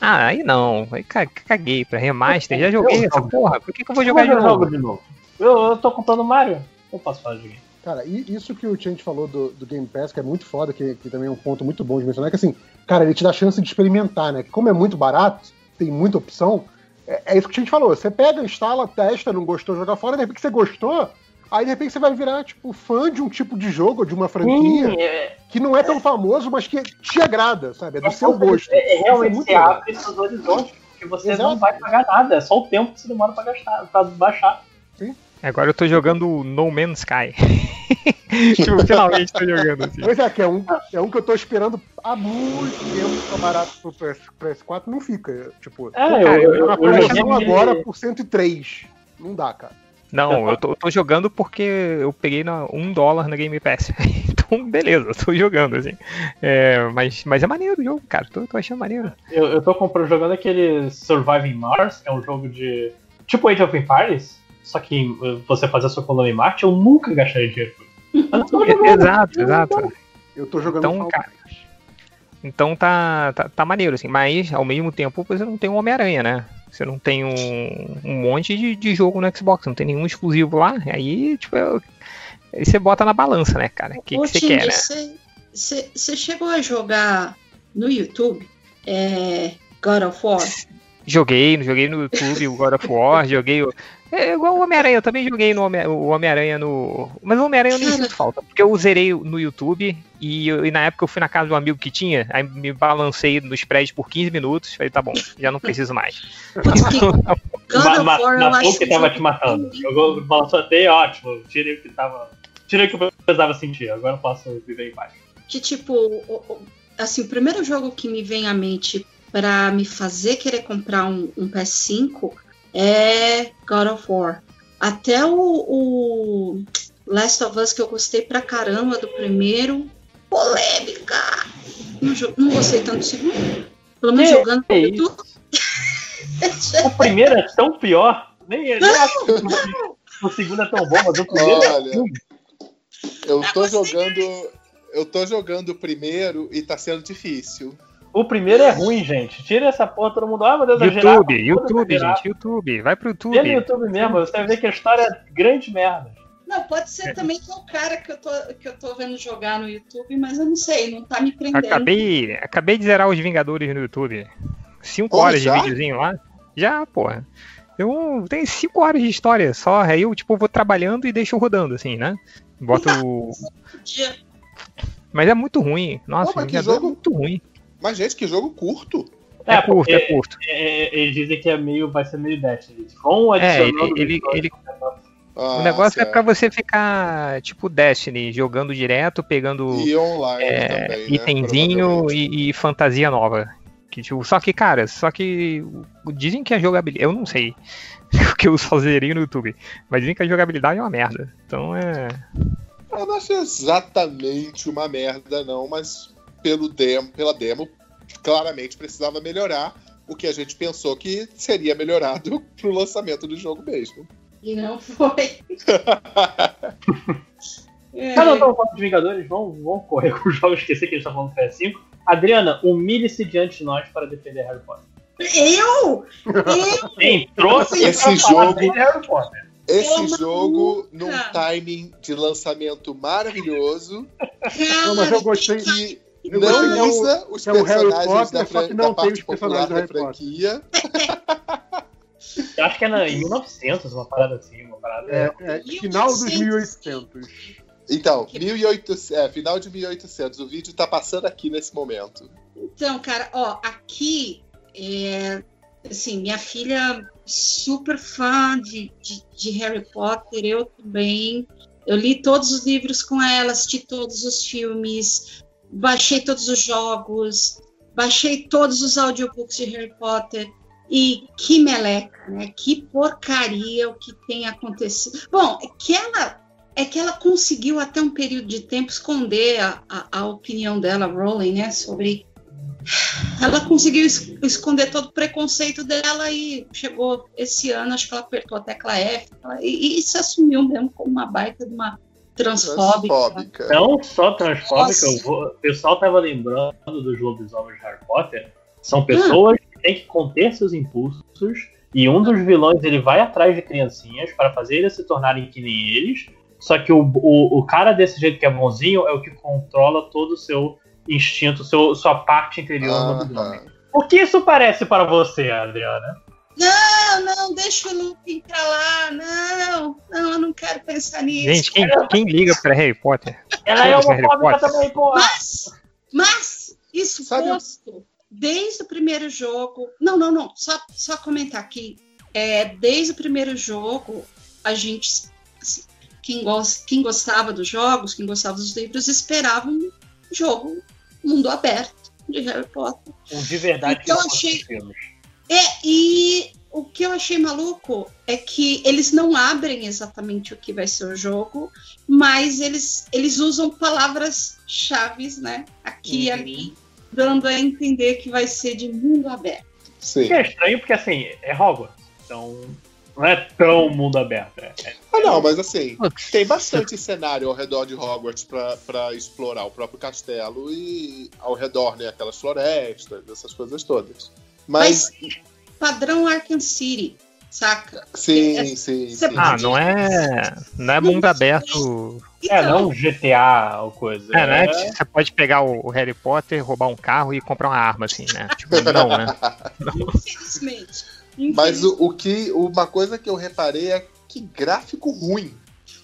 Ah, aí não, aí ca- caguei pra remaster, já joguei essa porra, por que, que eu vou jogar de novo? de novo? Eu, eu tô comprando Mario. Eu posso falar de game. Cara, e isso que o Change falou do, do Game Pass, que é muito foda, que, que também é um ponto muito bom de mencionar, é que assim, cara, ele te dá chance de experimentar, né? Que como é muito barato, tem muita opção, é, é isso que a gente falou. Você pega, instala, testa, não gostou, joga fora, de repente você gostou, aí de repente você vai virar, tipo, fã de um tipo de jogo, de uma franquia, Sim, é, que não é tão famoso, mas que te agrada, sabe? É do seu gosto. é, é, realmente você abre seus horizontes, porque você Exato. não vai pagar nada. É só o tempo que você demora pra gastar, pra baixar. Agora eu tô jogando No Man's Sky. *laughs* tipo, finalmente tô jogando assim. Pois é, que é um, é um que eu tô esperando há muito tempo ficar barato pro PS, PS4, não fica. Tipo, É, cara, eu, eu- eu, eu joguei- agora por 103. Não dá, cara. Não, eu tô, eu tô jogando porque eu peguei na, um dólar na Game Pass. *laughs* Então, beleza, eu tô jogando, assim. É, mas, mas é maneiro o jogo, cara. Tô, tô achando maneiro. Eu, eu tô comprando, jogando aquele Surviving Mars, que é um jogo de. Tipo Age of Empires, só que uh, você faz a sua colônia em Marte, eu nunca gastaria dinheiro com isso. *laughs* Exato, exato. Eu tô jogando Então, cara, Então tá, tá, tá maneiro, assim. Mas, ao mesmo tempo, você não tem um Homem-Aranha, né? Você não tem um, um monte de, de jogo no Xbox, não tem nenhum exclusivo lá. Aí, tipo, eu- aí você bota na balança, né, cara? O que, você quer, né? você- chegou a jogar no YouTube é, God of War? *laughs* Joguei, joguei no YouTube o God of War, joguei o. É igual o Homem-Aranha, eu também joguei no Homem- o Homem-Aranha no. Mas o Homem-Aranha eu nem sinto falta, porque eu zerei no YouTube e, eu- e na época eu fui na casa de um amigo que tinha, aí me balancei nos prédios por 15 minutos, falei, tá bom, já não preciso mais. Matou *laughs* acho o que tava te matando. Jogou, balançou até ótimo. Tirei o que tava. Tirei o que eu precisava sentir. Agora eu posso viver em paz. que tipo, assim, o primeiro jogo que me vem à mente pra me fazer querer comprar um, um PS5 é God of War. Até o, o Last of Us que eu gostei pra caramba do primeiro, polêmica. Não, não gostei tanto do segundo. Pelo menos Que jogando é YouTube. *laughs* O primeiro é tão pior. Nem, nem acho que o- segundo é tão bom, mas o primeiro é Olha, ruim. eu tô gostei jogando. Eu tô jogando o primeiro e tá sendo difícil. O primeiro é ruim, gente. Tira essa porra, todo mundo. Ah, meu Deus, YouTube, exagerado. YouTube, Exagerado. gente, YouTube. Vai pro Vê no YouTube. YouTube mesmo, você vai ver que a história é grande merda. Não, pode ser também que é o cara que eu, tô, que eu tô vendo jogar no YouTube, mas eu não sei, não tá me prendendo. Acabei, acabei de zerar os Vingadores no YouTube. 5 Pô, horas já? de videozinho lá. Já, porra. Eu tenho 5 horas de história só. Aí eu, tipo, vou trabalhando e deixo rodando, assim, né? Boto. Mas é muito ruim. Nossa, Pô, mas que Vingador jogo- é muito ruim. Mas, gente, que jogo curto. É, curto, porque, é curto. é, eles dizem que é meio, vai ser meio Destiny. Eles Vão É, ele, ele, ele- Ah, o negócio é certo. pra você ficar, tipo, Destiny, jogando direto, pegando E online é, também, né? itemzinho provavelmente. e, e fantasia nova. Que, tipo, só que, cara, só que o- dizem que a jogabilidade. Eu não sei. *laughs* Porque eu só zerei no YouTube. Mas dizem que a jogabilidade é uma merda. Então é. Eu não acho exatamente uma merda, não, mas pelo demo, pela demo, claramente precisava melhorar o que a gente pensou que seria melhorado *laughs* pro lançamento do jogo mesmo. E não foi. *laughs* É. Não, estamos falando de Vingadores, vamos, vamos correr com os jogos, esqueci que a gente tá falando do PS5. Adriana, humilhe-se diante de nós para defender Harry Potter. Eu? *laughs* Eu? Quem trouxe Esse jogo- Harry Potter? Esse Eu jogo, nunca. num timing de lançamento maravilhoso, Não, mas eu gostei. que Não gostei que é o- usa os que é o Harry personagens Potter, da, só fran- da não tem parte os personagens popular da Harry Potter. franquia. Eu acho que é na, em 1900, uma parada assim, uma parada. É, é, final dos 1800. Então, 1800, é, final de 1800. O vídeo tá passando aqui nesse momento. Então, cara, ó, aqui, é, assim, minha filha super fã de, de, de Harry Potter, eu também. Eu li todos os livros com ela, assisti todos os filmes, baixei todos os jogos, baixei todos os audiobooks de Harry Potter. E que meleca, né? Que porcaria o que tem acontecido. Bom, é que ela é que ela conseguiu até um período de tempo esconder a, a, a opinião dela, Rowling, né, sobre ela conseguiu es- esconder todo o preconceito dela e chegou esse ano, acho que ela apertou a tecla F e, e se assumiu mesmo como uma baita de uma transfóbica. Transfóbica. Não só transfóbica, vou- o pessoal tava lembrando dos lobisomens de Harry Potter. São pessoas que têm que conter seus impulsos e um dos vilões ele vai atrás de criancinhas para fazer eles se tornarem que nem eles. Só que o, o, o cara desse jeito que é bonzinho é o que controla todo o seu instinto, seu, sua parte interior no lobisomem. Aham. O que isso parece para você, Adriana? Não, não, deixa o Lupin pra lá, não, não, eu não quero pensar nisso. Gente, quem, quem liga pra Harry Potter? Ela é homofóbica Potter. também, porra! Mas, mas, isso Sabe- posto, desde o primeiro jogo. Não, não, não. Só, só comentar aqui. É, desde o primeiro jogo, a gente. assim, Quem, gos- quem gostava dos jogos, quem gostava dos livros, esperava um jogo mundo aberto de Harry Potter. Um de verdade que Eu não fosse achei- filmes. É, e o que eu achei maluco é que eles não abrem exatamente o que vai ser o jogo, mas eles, eles usam palavras-chave, né? Aqui e Uhum. ali, dando a entender que vai ser de mundo aberto. Sim. Que é estranho porque assim, é Hogwarts. Então, não é tão mundo aberto. É, é- Ah, não, mas assim, tem bastante cenário ao redor de Hogwarts pra explorar o próprio castelo e ao redor, né? Aquelas florestas, essas coisas todas. Mas, Padrão Arkham City, saca? sim, é- sim, sim. Ah, não é. Não é mundo aberto. é, Então, não GTA ou coisa. É, né? Você pode pegar o Harry Potter, roubar um carro e comprar uma arma, assim, né? Tipo, não, né? *laughs* infelizmente. Mas o, o que. Uma coisa que eu reparei é que gráfico ruim.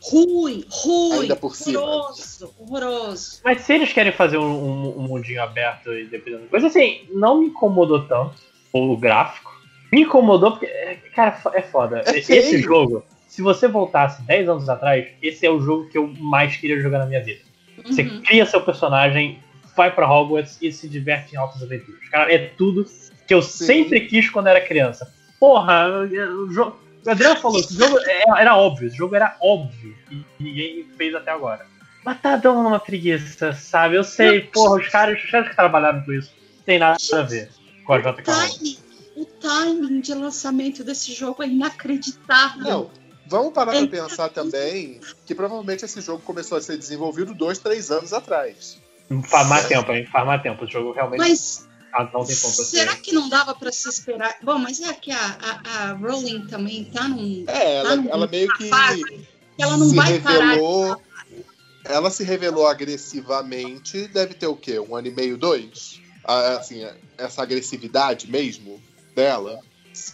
Ruim, ruim, Ainda por cima. horroroso, horroroso. Mas se eles querem fazer um, um- um mundinho aberto e dependendo coisa, assim, não me incomodou tanto o gráfico. Me incomodou porque, é, cara, é foda. É Esse jogo, se você voltasse 10 anos atrás, esse é o jogo que eu mais queria jogar na minha vida. Você Uhum. cria seu personagem, vai pra Hogwarts e se diverte em altas aventuras. Cara, é tudo que eu Sim. sempre quis quando era criança. Porra, o jogo. O Adriano falou, esse jogo era, era óbvio, esse jogo era óbvio. E ninguém fez até agora. Mas tá dando uma preguiça, sabe? Eu sei, porra, os caras, os caras que trabalharam com isso não tem nada a ver com a JK. O timing de lançamento desse jogo é inacreditável. Não, vamos parar É. pra pensar também que provavelmente esse jogo começou a ser desenvolvido dois, três anos atrás. Faz mais tempo, hein? Faz mais tempo. O jogo realmente Mas ah, será ser. que não dava pra se esperar? Bom, mas é que a, a, a Rowling também tá num. É, ela, Ah, ela meio que. ela não se vai parar. revelou. Ela se revelou agressivamente, deve ter o quê? Um ano e meio, dois? Assim, essa agressividade mesmo dela.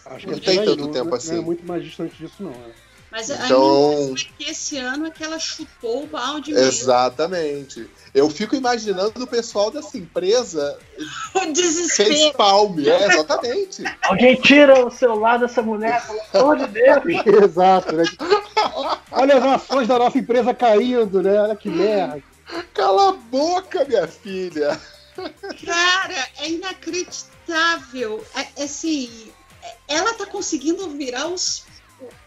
Acho Não que tem aí, tanto não, tempo não assim. é muito mais distante disso, não. né? Mas a Então- é que esse ano é que ela chutou o balde mesmo. Exatamente. Eu fico imaginando o pessoal dessa empresa *laughs* O fez desespero. palme. É, exatamente. *laughs* Alguém tira o celular dessa mulher, pelo amor de Deus. *laughs* Exato, né? Olha as ações da nossa empresa caindo, né? Olha que merda. Cala a boca, minha filha. Cara, é inacreditável. É, assim, é- ela tá conseguindo virar os,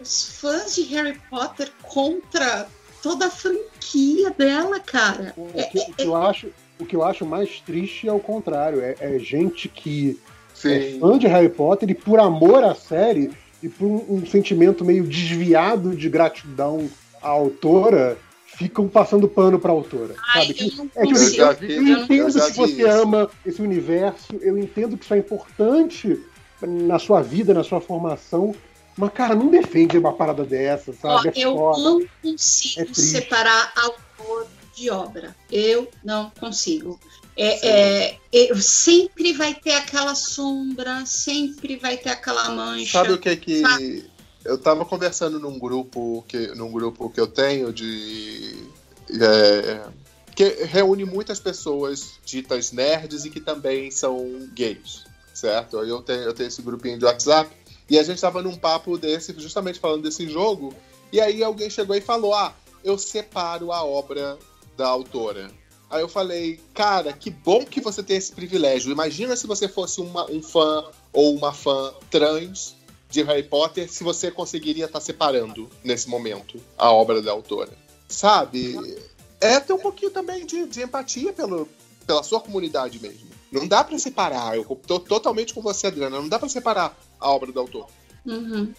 os fãs de Harry Potter contra toda a franquia dela, cara. O É- que, o que eu acho, o que eu acho mais triste é o contrário. É, é gente que é Sim. fã de Harry Potter e por amor à série e por um, um sentimento meio desviado de gratidão à autora, ficam passando pano pra autora. Ai, sabe? eu não é tipo Eu já eu, vi, eu entendo eu já que você isso. ama esse universo, eu entendo que isso é importante na sua vida, na sua formação, mas, cara, não defende uma parada dessa, Ó, sabe? É eu foda. não É consigo triste. separar autor de obra. Eu não consigo. É, é, eu- sempre vai ter aquela sombra, sempre vai ter aquela mancha. Sabe o que que eu tava conversando num grupo que num grupo que eu tenho de é, que reúne muitas pessoas ditas nerds e que também são gays, certo? Eu tenho eu tenho esse grupinho de WhatsApp e a gente tava num papo desse justamente falando desse jogo e aí alguém chegou e falou: "Ah, eu separo a obra da autora". Aí eu falei, cara, que bom que você tem esse privilégio. Imagina se você fosse uma- um fã ou uma fã trans de Harry Potter, se você conseguiria estar separando nesse momento a obra da autora. Sabe? É ter um pouquinho também de, de empatia pelo, pela sua comunidade mesmo. Não dá pra separar. Eu tô totalmente com você, Adriana. Não dá pra separar a obra do autor. Uhum.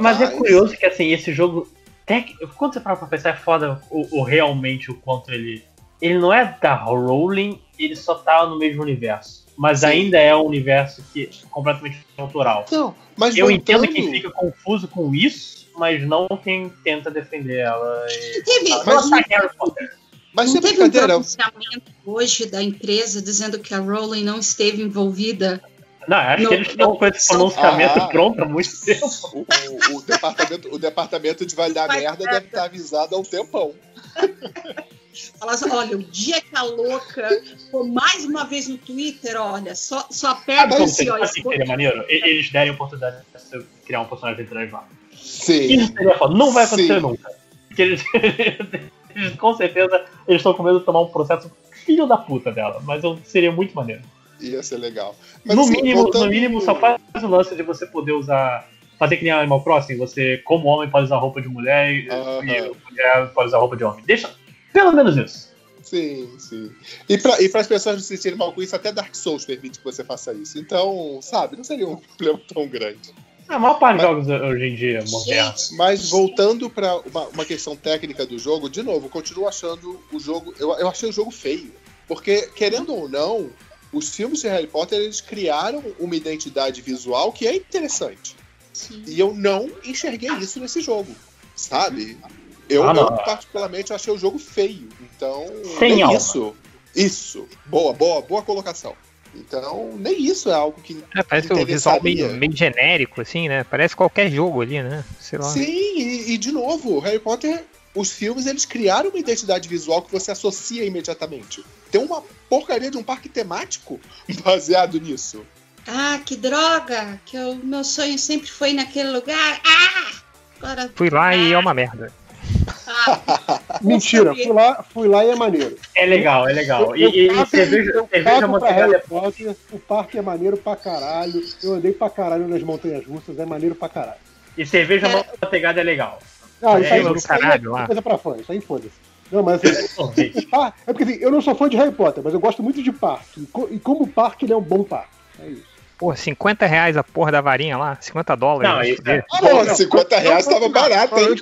Mas é curioso que assim, esse jogo. Tec... Quando você para pra pensar, é foda o, o realmente o quanto ele. Ele não é da Rowling, ele só tá no mesmo universo. Mas Sim. ainda é um universo que é completamente autoral. Não, mas Eu voltando- entendo quem fica confuso com isso, mas não quem tenta defender ela. E... Teve, Ah, Mas- não, Harry Potter. Mas não teve um brincadeira, pronunciamento hoje da empresa dizendo que a Rowling não esteve envolvida. Não, acho Não, que eles estão não, com esse pronunciamento Ah. pronto há muito tempo. o, o- o departamento, o departamento de vai dar merda deve estar avisado há um tempão. *laughs* Fala assim, olha, o dia que a louca for mais uma vez no Twitter, olha, só, só aperta Como assim, seria, ó. assim, seria maneiro? Eles derem a oportunidade de criar um personagem trans lá. Sim. Isso seria foda. Não vai acontecer Sim. nunca. Porque eles, *laughs* eles, com certeza, eles estão com medo de tomar um processo filho da puta dela. Mas eu, seria muito maneiro. Ia ser legal. Mas, no, assim, mínimo, voltando- no mínimo, só faz o lance de você poder usar. Fazer que nem Animal Crossing, você, como homem, pode usar roupa de mulher e, Aham. e mulher pode usar roupa de homem. Deixa. Pelo menos isso. Sim, sim. E para e as pessoas não se sentirem mal com isso, até Dark Souls permite que você faça isso. Então, sabe, não seria um *laughs* problema tão grande. A maior parte dos jogos hoje em dia modernos. Mas voltando para uma, uma questão técnica do jogo, de novo, eu continuo achando o jogo. Eu, eu achei o jogo feio. Porque, querendo ou não, os filmes de Harry Potter eles criaram uma identidade visual que é interessante. Sim. E eu não enxerguei isso nesse jogo, sabe? Eu, Ah, não. eu, particularmente, achei o jogo feio. Então, Sem nem alma. isso. Isso. Boa, boa, boa colocação. Então, nem isso é algo que. É, parece o visual meio, meio genérico, assim, né? Parece qualquer jogo ali, né? Sei lá. Sim, e, e, de novo, Harry Potter, os filmes, eles criaram uma identidade visual que você associa imediatamente. Tem uma porcaria de um parque temático *laughs* baseado nisso. Ah, que droga! Que o meu sonho sempre foi naquele lugar. Ah! Agora. Fui lá e é uma merda. *laughs* Ah, Mentira, fui lá, fui lá e é maneiro. É legal, é legal. E, Eu- e, eu e cerveja, eu cerveja manteigada Harry é Potter, o parque é maneiro pra caralho. Eu andei pra caralho nas montanhas russas, é maneiro pra caralho. E cerveja É. manteigada é legal. Ah, isso aí, É, isso aí caralho é lá. coisa pra fã, isso aí foda-se. Não, mas assim, *laughs* é porque assim, eu não sou fã de Harry Potter, mas eu gosto muito de parque. E, co- como parque, ele é um bom parque. É isso. Pô, 50 reais a porra da varinha lá, 50 dólares. Não, isso é. Ah, Pô, não, 50 reais tava barato, hein?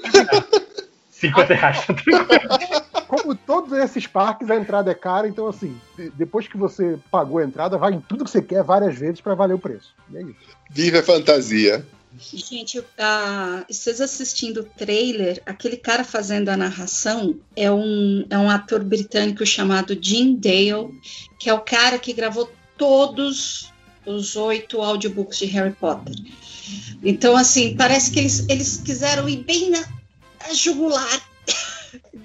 50 reais. *laughs* Como todos esses parques, a entrada é cara, então assim, de- depois que você pagou a entrada, vai em tudo que você quer várias vezes pra valer o preço. E é isso. Vive a fantasia. Gente, ah, vocês assistindo o trailer, aquele cara fazendo a narração é um, é um ator britânico chamado Jim Dale, que é o cara que gravou todos os oito audiobooks de Harry Potter. Então, assim, parece que eles, eles quiseram ir bem na, na jugular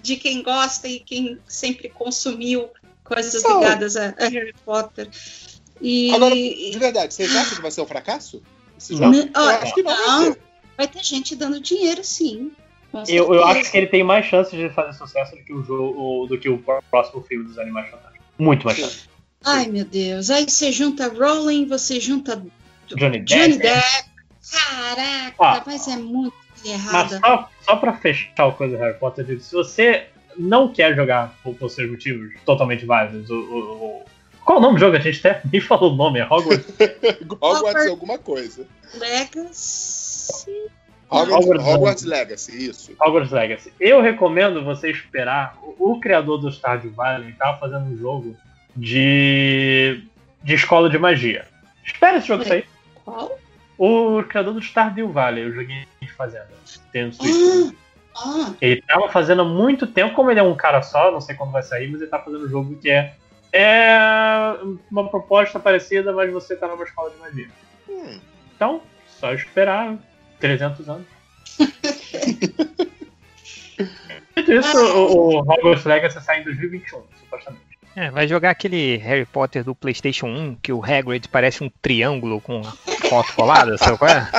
de quem gosta e quem sempre consumiu coisas Não. ligadas a, a Harry Potter. E Agora, de verdade, vocês acham que vai ser um fracasso? Esse Não. jogo? Ó, Eu acho que não vai não, vai ter gente dando dinheiro, sim. Eu, eu acho que ele tem mais chances de fazer sucesso do que o jogo, do que o próximo filme dos Animais Fantásticos. Muito mais chance. Ai, meu Deus. Aí você junta Rowling, você junta Johnny Depp. Johnny Depp. Caraca, Ah. mas é muito Mas errada. só, só pra fechar o coisa do Harry Potter, digo, se você não quer jogar por, por seus motivos totalmente válidos, o, o- o- qual o nome do jogo? A gente até *laughs* nem falou o nome, é Hogwarts. *laughs* Hogwarts Hogwarts. alguma coisa. Legacy. Hogwarts, Hogwarts Hogwarts Legacy, isso. Hogwarts Legacy. Eu recomendo você esperar. O, o criador do Stardew Valley estava fazendo um jogo de, de escola de magia. Espera esse jogo sair. Qual? O criador do Stardew Valley, eu joguei fazendo. Tem no Switch. Ah, Ele tava fazendo há muito tempo, como ele é um cara só, não sei quando vai sair, mas ele tá fazendo um jogo que é, é uma proposta parecida, mas você tá numa escola de magia. Hum. Então, só esperar 300 anos. *laughs* Dito isso, o, o Hogwarts Legacy sai em 2021, supostamente. É, vai jogar aquele Harry Potter do PlayStation 1, que o Hagrid parece um triângulo com foto colada, sabe qual é?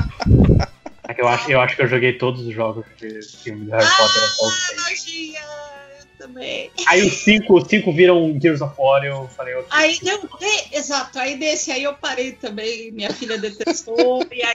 É que eu, acho, eu acho que eu joguei todos os jogos de filme do Harry Potter até o seis. nojinha. Eu também. Aí os 5 os cinco viram Gears of War e eu falei, ok. Aí é, Exato, aí desse aí eu parei também. Minha filha detestou *laughs* e aí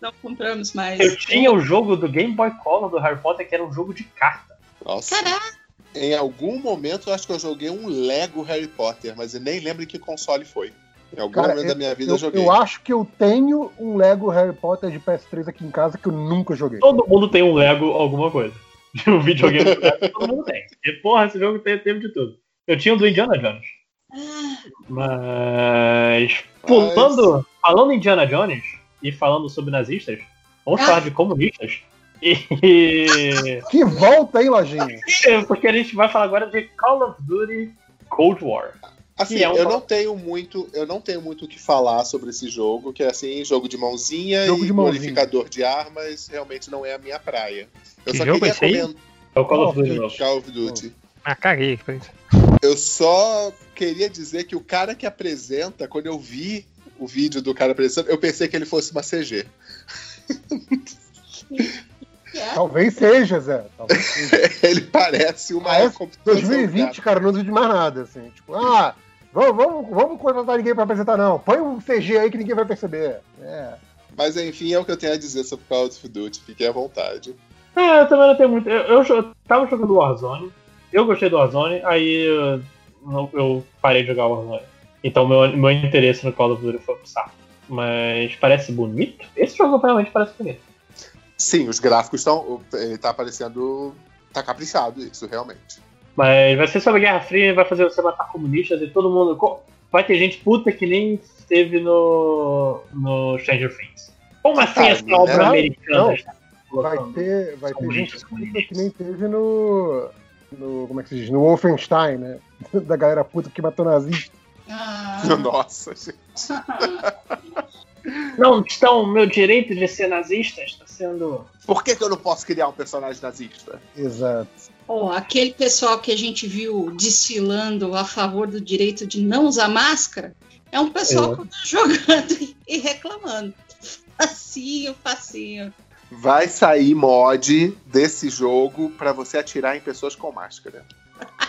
não compramos mais. Eu tinha o jogo do Game Boy Color do Harry Potter, que era um jogo de carta. Nossa. Caraca, Em algum momento eu acho que eu joguei um Lego Harry Potter, mas eu nem lembro em que console foi. Em algum Cara, momento da minha vida eu, eu joguei. eu acho que eu tenho um Lego Harry Potter de PS3 aqui em casa que eu nunca joguei. Todo mundo tem um Lego alguma coisa. *laughs* De um videogame *laughs* todo mundo tem. E, porra, esse jogo tem, teve de tudo. Eu tinha o do Indiana Jones. Mas. Pulando. Falando em Indiana Jones e falando sobre nazistas, vamos Ah. falar de comunistas. E. Que volta, hein, Lojinha? *laughs* Porque a gente vai falar agora de Call of Duty Cold War. Assim, é um- eu não tenho muito, eu não tenho muito o que falar sobre esse jogo, que é assim, jogo de mãozinha Jogo e de mãozinha. glorificador de armas, realmente não é a minha praia. Eu Que só jogo queria comentar É o Call of Oh, Duty. Call of Duty. Ah, caguei. Eu só queria dizer que o cara que apresenta, quando eu vi o vídeo do cara apresentando, eu pensei que ele fosse uma CG. é. *laughs* Talvez seja, Zé. Talvez *laughs* seja. Ele parece uma Ah, é? computação, 2020, cara, não uso de mais nada, assim. Tipo, ah, vamos, vamos, vamos contratar ninguém pra apresentar, não. Põe um CG aí que ninguém vai perceber. É. Mas enfim, é o que eu tenho a dizer sobre Call of Duty. Fiquem à vontade. É, eu também não tenho muito. Eu, eu, eu tava jogando Warzone, eu gostei do Warzone, aí eu, eu parei de jogar Warzone. Então meu, meu interesse no Call of Duty foi pro saco. Mas parece bonito? Esse jogo realmente parece bonito. Sim, os gráficos estão. Ele tá aparecendo. Tá caprichado isso, realmente. Mas vai ser sobre Guerra Fria, vai fazer você matar comunistas e todo mundo. Vai ter gente puta que nem teve no, no Stranger Things. Como assim Tá, essa não, obra não, americana? está Vai ter, vai ter gente comunistas. que nem teve no, no. Como é que se diz? No Wolfenstein, né? *laughs* Da galera puta que matou nazista. Ah, *laughs* Nossa, gente. *laughs* Não estão. Meu direito de ser nazista está sendo. Por que, que eu não posso criar um personagem nazista? Exato. Ó, aquele pessoal que a gente viu desfilando a favor do direito de não usar máscara é um pessoal É. que tá jogando *laughs* e- reclamando. Facinho, facinho. Vai sair mod desse jogo pra você atirar em pessoas com máscara. *laughs*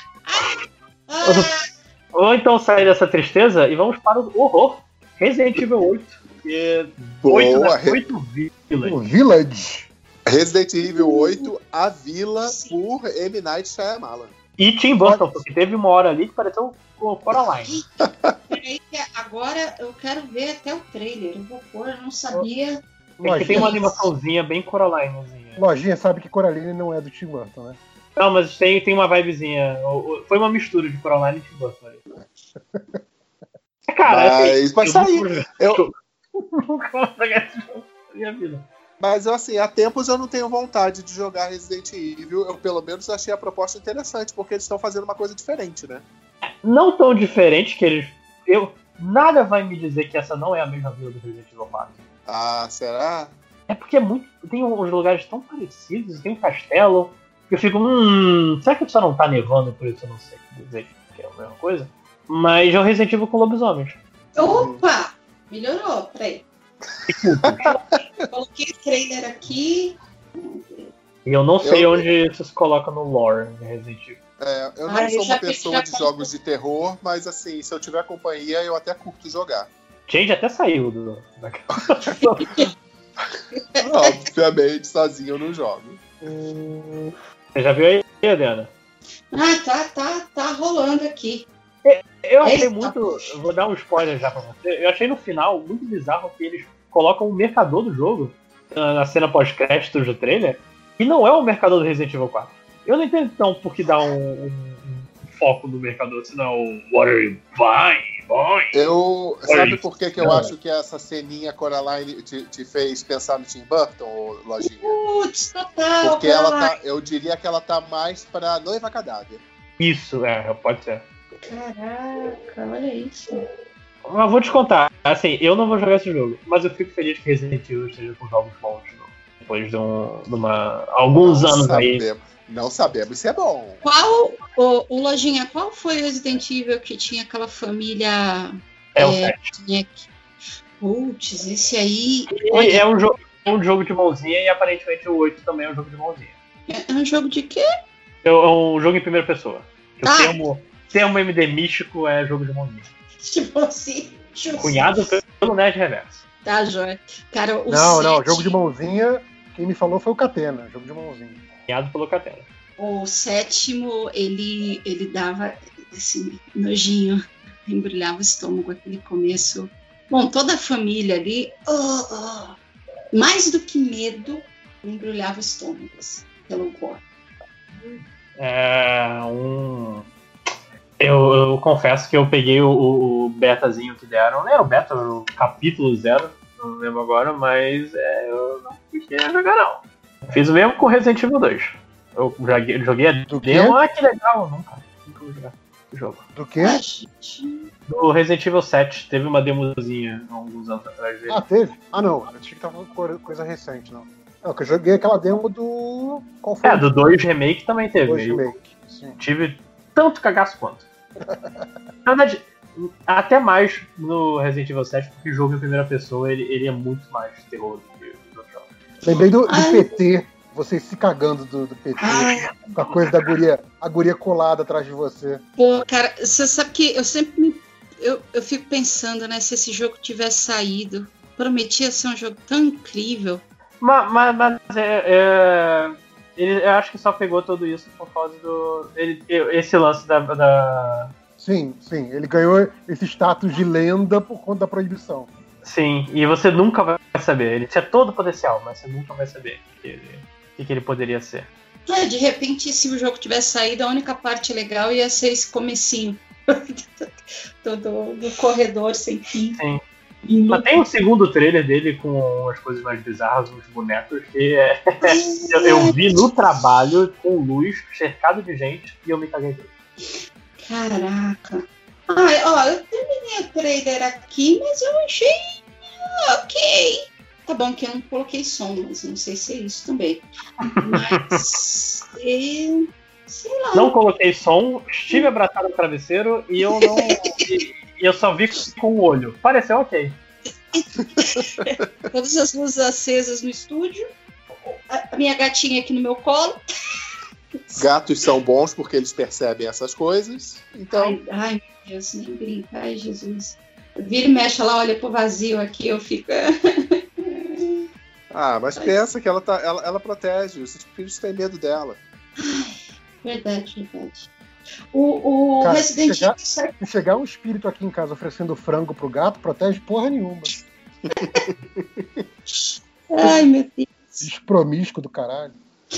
Ah, Ou então sair dessa tristeza e vamos para o horror. Resident Evil 8. Que Boa! 8, né? Re- 8 vilas. O Village. Resident Evil 8, A Vila, por M. Night Shyamalan. E Tim Burton, porque teve uma hora ali que pareceu o Coraline. peraí, que agora eu quero ver até o trailer. Eu vou pôr, eu não sabia. É que tem uma animaçãozinha bem Coralinezinha. Lojinha sabe que Coraline não é do Tim Burton, né? Não, mas tem, tem uma vibezinha. Foi uma mistura de Coraline e Tim Burton ali. Cara, Mas- assim, mas eu tá vou aí. jogar- Eu- *laughs* Mas assim, há tempos eu não tenho vontade de jogar Resident Evil. Eu pelo menos achei a proposta interessante, porque eles estão fazendo uma coisa diferente, né? Não tão diferente que eles. Eu, nada vai me dizer que essa não é a mesma vila do Resident Evil 4. Ah, será? É porque é muito, tem uns lugares tão parecidos, tem um castelo, que eu fico, hum, será que só não tá nevando por isso eu não sei dizer que é a mesma coisa? Mas é o Resident Evil com lobisomens. Opa! Melhorou, peraí. *laughs* Coloquei o trailer aqui. E eu não sei Eu- onde isso se coloca no lore de Resident Evil. É, eu não Ah, sou já uma pessoa de jogos de terror, mas assim, se eu tiver companhia, eu até curto jogar. Gente até saiu do. Da... *laughs* Obviamente, sozinho eu não jogo. Você já viu aí, Adriana? Ah, tá, tá, tá rolando aqui. Eu achei Eita. muito. Vou dar um spoiler já pra você. Eu achei no final muito bizarro que eles colocam o mercador do jogo ah, na cena pós-créditos do trailer, e não é o mercador do Resident Evil 4. Eu não entendo então por que dá um, um- foco no mercador, senão What are you buying, boy? Eu. Olha Sabe por que, que eu acho que essa ceninha Coraline te, te fez pensar no Tim Burton, Lojinha? Putz, total. Porque ela tá. Eu diria que ela tá mais pra noiva cadáver. Isso, é, pode ser. Caraca, olha isso. Mas vou te contar, assim, eu não vou jogar esse jogo, mas eu fico feliz que Resident Evil esteja com jogos bons de novo. Depois de, um, de uma, alguns Não anos aí. sabemos. Não sabemos se é bom. Qual, o, o Lojinha, qual foi o Resident Evil que tinha aquela família. É o É, 7. tinha que- Putz, esse aí. Olha, é um, jogo, é um jogo de mãozinha e aparentemente o 8 também é um jogo de mãozinha. é um jogo de quê? É é um jogo em primeira pessoa. O Ah. termo, termo MD místico é jogo de mãozinha. *laughs* Tipo assim. justo. Cunhado pelo Nerd Reverso. Tá, joia. Cara, o Não, não, sete- jogo de mãozinha, quem me falou foi o Catena, jogo de mãozinha. Cunhado pelo Catena. O sétimo, ele, ele dava assim, nojinho, embrulhava o estômago, aquele começo. Bom, toda a família ali, oh, oh, mais do que medo, embrulhava o estômago, assim, pelo gore. É um. Eu, eu confesso que eu peguei o, o- o betazinho que deram. Não era o beta, o capítulo zero. Não lembro agora, mas é, eu não queria jogar não. Fiz o mesmo com Resident Evil 2. Eu joguei, joguei a Do quê? demo, ah, que legal, nunca. Nunca vou jogar o jogo. Do quê? Ah, Do Resident Evil 7, teve uma demozinha há alguns anos atrás dele. Ah, teve? Ah, não. Eu achei que tava co- coisa recente, não. Não, que eu joguei aquela demo do. Qual foi? É, do 2 Remake também teve. Dois Eu remake. Sim. tive tanto cagaço quanto. Na verdade, até mais no Resident Evil 7, porque o jogo em primeira pessoa ele, ele é muito mais terror do que os outros jogos. Lembrei do, do. PT, vocês se cagando do, do PT, Ai, com a coisa da guria, a guria colada atrás de você. pô, cara, você sabe que eu sempre me. Eu, eu fico pensando, né, se esse jogo tivesse saído. Prometia ser um jogo tão incrível. Mas, mas, mas é, é, ele, eu acho que só pegou tudo isso por causa do. Ele, esse lance da, da. Sim, sim, ele ganhou esse status de lenda por conta da proibição. Sim, e você nunca vai saber. Ele tinha todo o potencial, mas você nunca vai saber o que ele, o que que ele poderia ser. É, de repente, se o jogo tivesse saído, a única parte legal ia ser esse comecinho do, do- do corredor sem fim. Sim. E no- Mas tem um segundo trailer dele com as coisas mais bizarras, uns bonecos, que é, *laughs* eu, eu vi no trabalho com luz, cercado de gente, e eu me caguei. todo. Caraca. Ai, ó, eu terminei o trailer aqui, mas eu achei ok. Tá bom que eu não coloquei som, mas não sei se é isso também. Mas. *laughs* sei lá. Não coloquei som, estive *laughs* abraçado no travesseiro e eu não. Eu só vi com o olho. Pareceu ok. *laughs* Todas as luzes acesas no estúdio. A minha gatinha aqui no meu colo. Gatos são bons porque eles percebem essas coisas. Então, Ai, ai, meu Deus, nem brinca. Ai, Jesus. Vira e mexe, ela olha pro vazio aqui, eu fico. ah, mas pensa que ela, tá, ela, ela protege. Os filhos têm medo dela. Verdade, verdade. O, o Cara, Resident chegar- Evil sai- Se chegar um espírito aqui em casa oferecendo frango pro gato, protege porra nenhuma. *laughs* Ai, meu Deus. Despromíscuo do caralho. *laughs*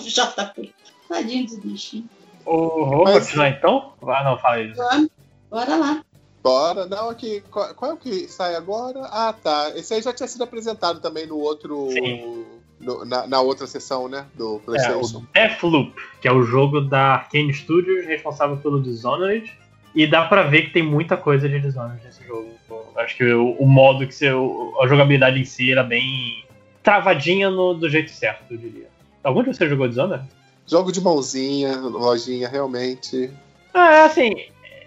JP. Tadinho dos bichinhos. O vamos Mas- continuar então? Ah, não, fala aí. Vamos, bora lá. Bora. Não, aqui. Qual, qual é o que sai agora? Ah, tá. Esse aí já tinha sido apresentado também no outro. Sim. No- na, na outra sessão, né? Do É, PlayStation. o Deathloop, que é o jogo da Arkane Studios, responsável pelo Dishonored. E dá pra ver que tem muita coisa de Dishonored nesse jogo. Acho que o, o modo que você. A jogabilidade em si era bem travadinha no- do jeito certo, eu diria. Algum de vocês jogou Dishonored? Jogo de mãozinha, lojinha, realmente. Ah, é assim,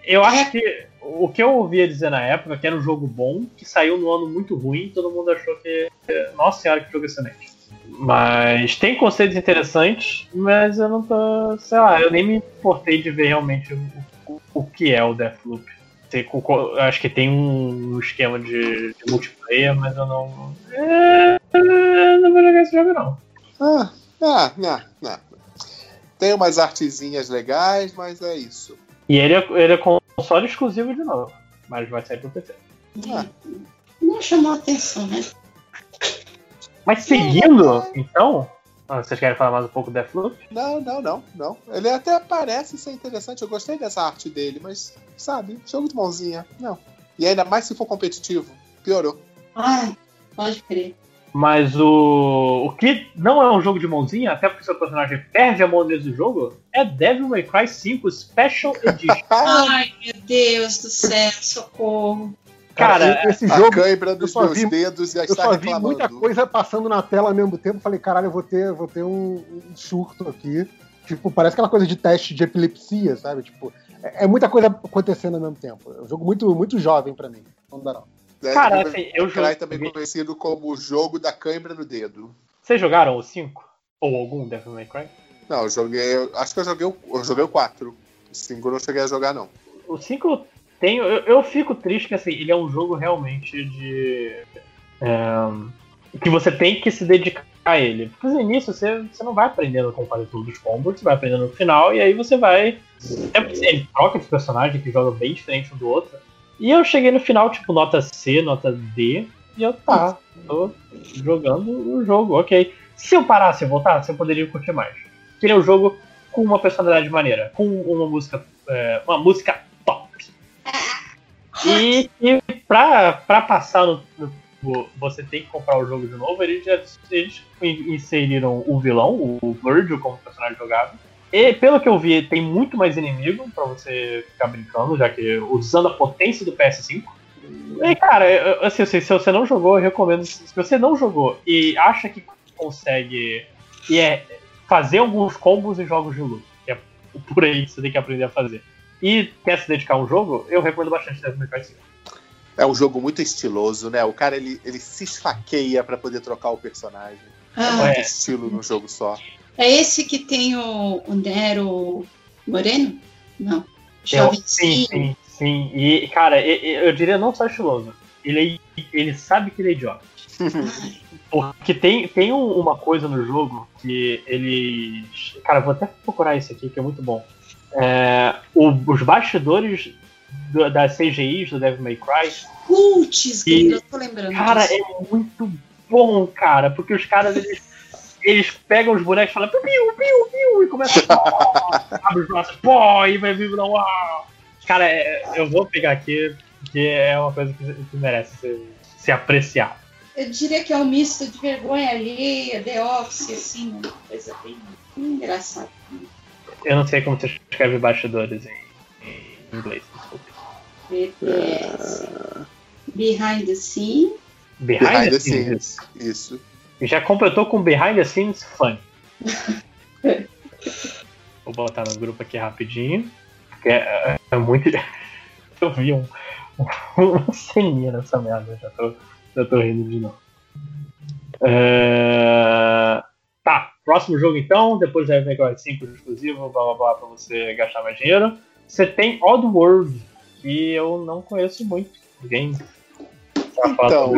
eu acho que o que eu ouvia dizer na época que era um jogo bom, que saiu no ano muito ruim, todo mundo achou que. Nossa senhora, que jogo excelente. Mas tem conceitos interessantes, mas eu não tô. Sei lá, eu nem me importei de ver realmente o, o- o que é o Deathloop. Tem eu acho que tem um esquema de, de multiplayer, mas eu não. É, não vou jogar esse jogo, não. Ah, ah, não, não. Tem umas artezinhas legais, mas é isso. E ele é, ele é console exclusivo de novo, mas vai sair pro PC. Ah, Não chamou atenção, né? Mas seguindo, então, ah, vocês querem falar mais um pouco do Deathloop? não, não, não, não. Ele até parece ser interessante. Eu gostei dessa arte dele, mas, sabe, jogo de mãozinha, não. E ainda mais se for competitivo. Piorou. Ai, pode crer. Mas o, o que não é um jogo de mãozinha, até porque seu personagem perde a mão nesse jogo, é Devil May Cry 5 Special Edition. *laughs* Ai, meu Deus do céu, socorro. Cara, esse A jogo, cãibra dos eu meus vi- dedos já eu está só vi muita coisa passando na tela ao mesmo tempo. Falei, caralho, eu vou ter, vou ter um, um surto aqui. Tipo, parece aquela coisa de teste de epilepsia, sabe? Tipo, é, é muita coisa acontecendo ao mesmo tempo. É um jogo muito, muito jovem pra mim. Não dá, não. É, Cara, Devil assim, eu joguei- também conhecido como o jogo da cãibra no dedo. Vocês jogaram o 5? Ou algum Devil May Cry? Não, eu joguei. Acho que eu joguei o, eu joguei o 4. O 5 eu não cheguei a jogar, não. O 5 tem. Eu, eu fico triste que assim, ele é um jogo realmente de. é, que você tem que se dedicar a ele. Porque no início você, você não vai aprendendo como fazer tudo os combos, você vai aprendendo no final, e aí você vai. Até porque ele troca de personagem que joga bem diferente um do outro. E eu cheguei no final, tipo, nota C, nota D, e eu tá, tô jogando o jogo, ok. Se eu parasse e voltasse, eu poderia curtir mais. Ele é um jogo com uma personalidade maneira, com uma música, é, uma música. E, e pra, pra passar no, no- Você tem que comprar o jogo de novo, eles, já, eles inseriram o vilão, o Virgil, como personagem jogável. E pelo que eu vi, tem muito mais inimigo pra você ficar brincando, já que usando a potência do PS5. E cara, assim, se você não jogou, eu recomendo. Se você não jogou e acha que consegue e é fazer alguns combos em jogos de luta, que é por aí que você tem que aprender a fazer. E quer se dedicar a um jogo, eu recomendo bastante Devil May Cry 5. É um jogo muito estiloso, né? O cara ele, ele se esfaqueia pra poder trocar o personagem. É Ah, muito É. estilo num jogo só. é esse que tem o, o Nero Moreno? Não. Jovem sim, sim, sim. E, cara, eu diria não só estiloso. Ele, é- ele sabe que ele é idiota. *laughs* Porque tem, tem um- uma coisa no jogo que ele. Cara, vou até procurar isso aqui, que é muito bom. É, o- os bastidores do- das CGIs do Devil May Cry Putz, eu tô lembrando Cara, disso. é muito bom, cara, porque os caras, eles, eles pegam os bonecos e falam piu, piu, piu, e começam a *laughs* abre os braços, pô, e vai vir não, uau. Cara, é- eu vou pegar aqui, porque é uma coisa que, que merece ser, ser apreciada. Eu diria que é um misto de vergonha alheia, The Office, assim, uma coisa bem engraçada. Eu não sei como você escreve bastidores em, em inglês, desculpa. BTS. Behind the Scene. Behind, Behind the the scenes. scenes. Isso. Já completou com Behind the Scenes Fun. Vou botar no grupo aqui rapidinho. porque É, é muito. *laughs* Eu vi um, uma ceninha nessa merda, já tô, já tô rindo de novo. É, Tá, próximo jogo então, depois vai ver 5 exclusivo, blá blá blá, pra você gastar mais dinheiro. Você tem Oddworld, que eu não conheço muito. Falar Então.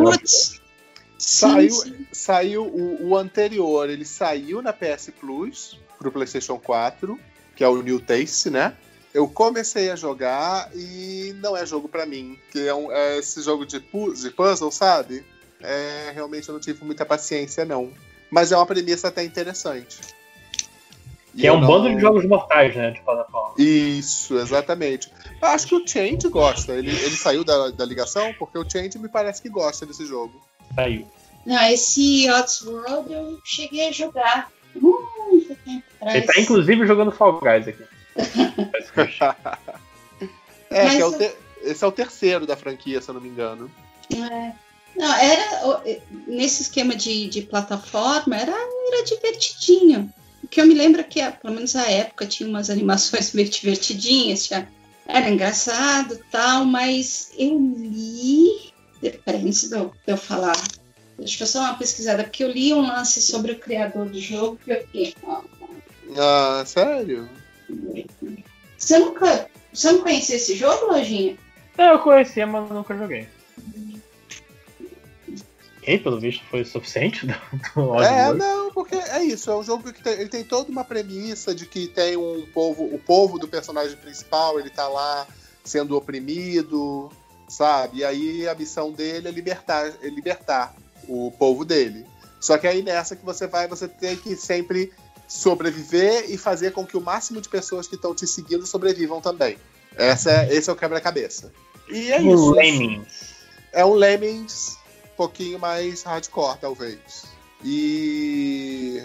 Saiu, Sim, sim. saiu o, o anterior, ele saiu na PS Plus pro PlayStation 4, que é o New Taste, né? Eu comecei a jogar e não é jogo pra mim, que é, um, é esse jogo de, pu- de puzzle, sabe? É, realmente eu não tive muita paciência, não. Mas é uma premissa até interessante. E Que é um não- bando de jogos mortais, né? De plataforma. Isso, exatamente. Eu acho que o Change gosta. Ele, ele saiu da, da ligação porque o Change me parece que gosta desse jogo. Saiu. Não, esse Oddworld eu cheguei a jogar muito tempo atrás. Ele tá inclusive jogando Fall Guys aqui. *laughs* É, é o te- esse é o terceiro da franquia, se eu não me engano. É. Não, era nesse esquema de, de plataforma, era, era divertidinho. O que eu me lembro é que, ah, pelo menos na época, tinha umas animações *laughs* meio divertidinhas, tinha- era engraçado e tal, mas eu li. Peraí, antes de eu, de eu falar, deixa eu só dar uma pesquisada, porque eu li um lance sobre o criador do jogo que eu fiquei. Ah, sério? Você nunca. Você não conhecia esse jogo, Lojinha? É, eu conhecia, mas nunca joguei. Ok, pelo visto foi o suficiente *laughs* do, do É, não, porque é isso. É um jogo que tem, ele tem toda uma premissa de que tem um povo, o povo do personagem principal, ele tá lá sendo oprimido, sabe? E aí a missão dele é libertar, é libertar o povo dele. Só que aí nessa que você vai, você tem que sempre sobreviver e fazer com que o máximo de pessoas que estão te seguindo sobrevivam também. Essa é, esse é o quebra-cabeça. E é isso. Lemmings. É um Lemmings pouquinho mais hardcore, talvez. E.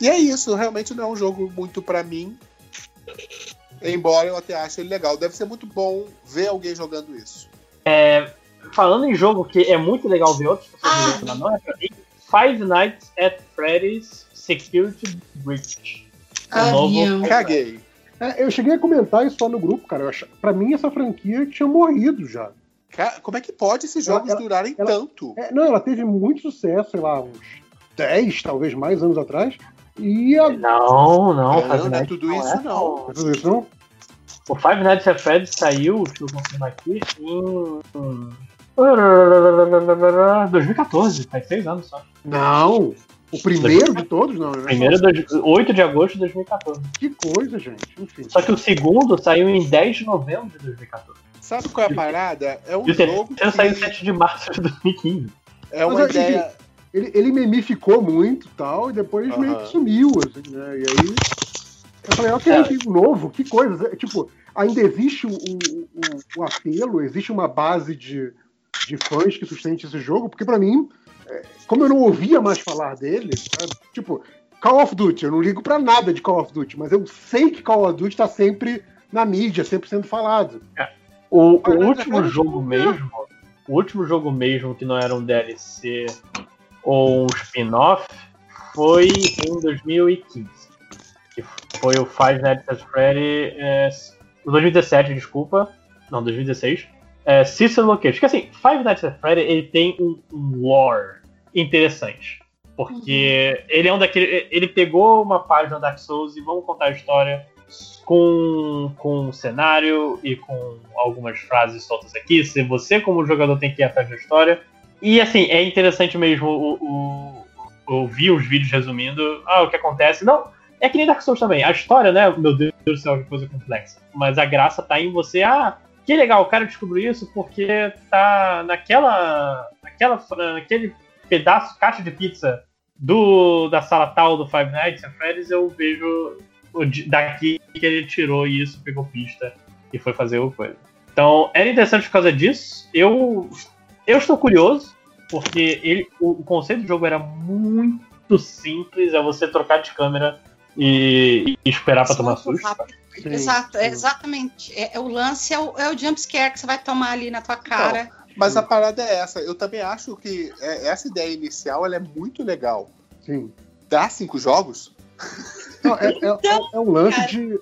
E é isso, realmente não é um jogo muito pra mim. Embora eu até ache ele legal. Deve ser muito bom ver alguém jogando isso. É, falando em jogo que é muito legal ver outros pessoas jogando, mas não é pra mim, Five Nights at Freddy's Security Breach. O novo. Caguei. É, eu cheguei a comentar isso lá no grupo, cara. Eu ach... Pra mim, essa franquia tinha morrido já. Como é que pode esses jogos Ela- durarem ela- tanto? É, não, ela teve muito sucesso, sei lá, uns 10, talvez mais anos atrás. E a... Não, não, Não, Five não é Nights tudo isso, é. não. É tudo isso, não? O Five Nights at Freddy's saiu, deixa eu confirmar aqui, em. 2014, faz seis anos só. Não! O primeiro de todos, não, né? Primeiro, dois- 8 de agosto de 2014. Que coisa, gente. Enfim. Só que o segundo saiu em 10 de novembro de 2014. Sabe qual é a parada? É um E o jogo em que 7 de março de 2015. é uma Mas, assim, ideia. Ele, ele memificou muito e tal, e depois meio que sumiu, assim, né? E aí. Eu falei, ok, É. que novo, que coisa. É, Tipo, ainda existe o, o, o- o apelo, existe uma base de, de fãs que sustente esse jogo, porque pra mim, é, como eu não ouvia mais falar dele, é, tipo, Call of Duty, eu não ligo pra nada de Call of Duty, mas eu sei que Call of Duty tá sempre na mídia, sempre sendo falado. O, o Mas, último jogo mesmo, o último jogo mesmo que não era um DLC ou um spin-off foi em 2015. Que foi o Five Nights at Freddy. É, 2017, desculpa. Não, 2016. É, Sister Location. Que assim, Five Nights at Freddy ele tem um, lore interessante. Porque ele é um daquele. Ele pegou uma página da Dark Souls e vamos contar a história com, com um cenário e com algumas frases soltas aqui. Se você, como jogador, tem que ir atrás da história. E assim, é interessante mesmo o, o, ouvir os vídeos resumindo ah, o que acontece. Não, é que nem Dark Souls também. A história, né? Meu Deus do céu, que coisa complexa. Mas a graça tá em você. Ah, que legal, o cara descobriu isso porque tá naquela. naquela naquele pedaço, caixa de pizza do da sala tal do Five Nights at Freddy's, eu vejo daqui que ele tirou isso, pegou pista e foi fazer o coisa. Então, era interessante por causa disso. Eu, eu estou curioso, porque ele, o, o conceito do jogo era muito simples, é você trocar de câmera e, e esperar pra tomar susto. Sim, Exato, é sim. exatamente. É, é o lance é o, é o jumpscare que você vai tomar ali na tua cara. Mas a parada é essa. Eu também acho que é- essa ideia inicial ela é muito legal. Sim. Dá cinco jogos? *laughs* Não, é, é- é- é um lance de.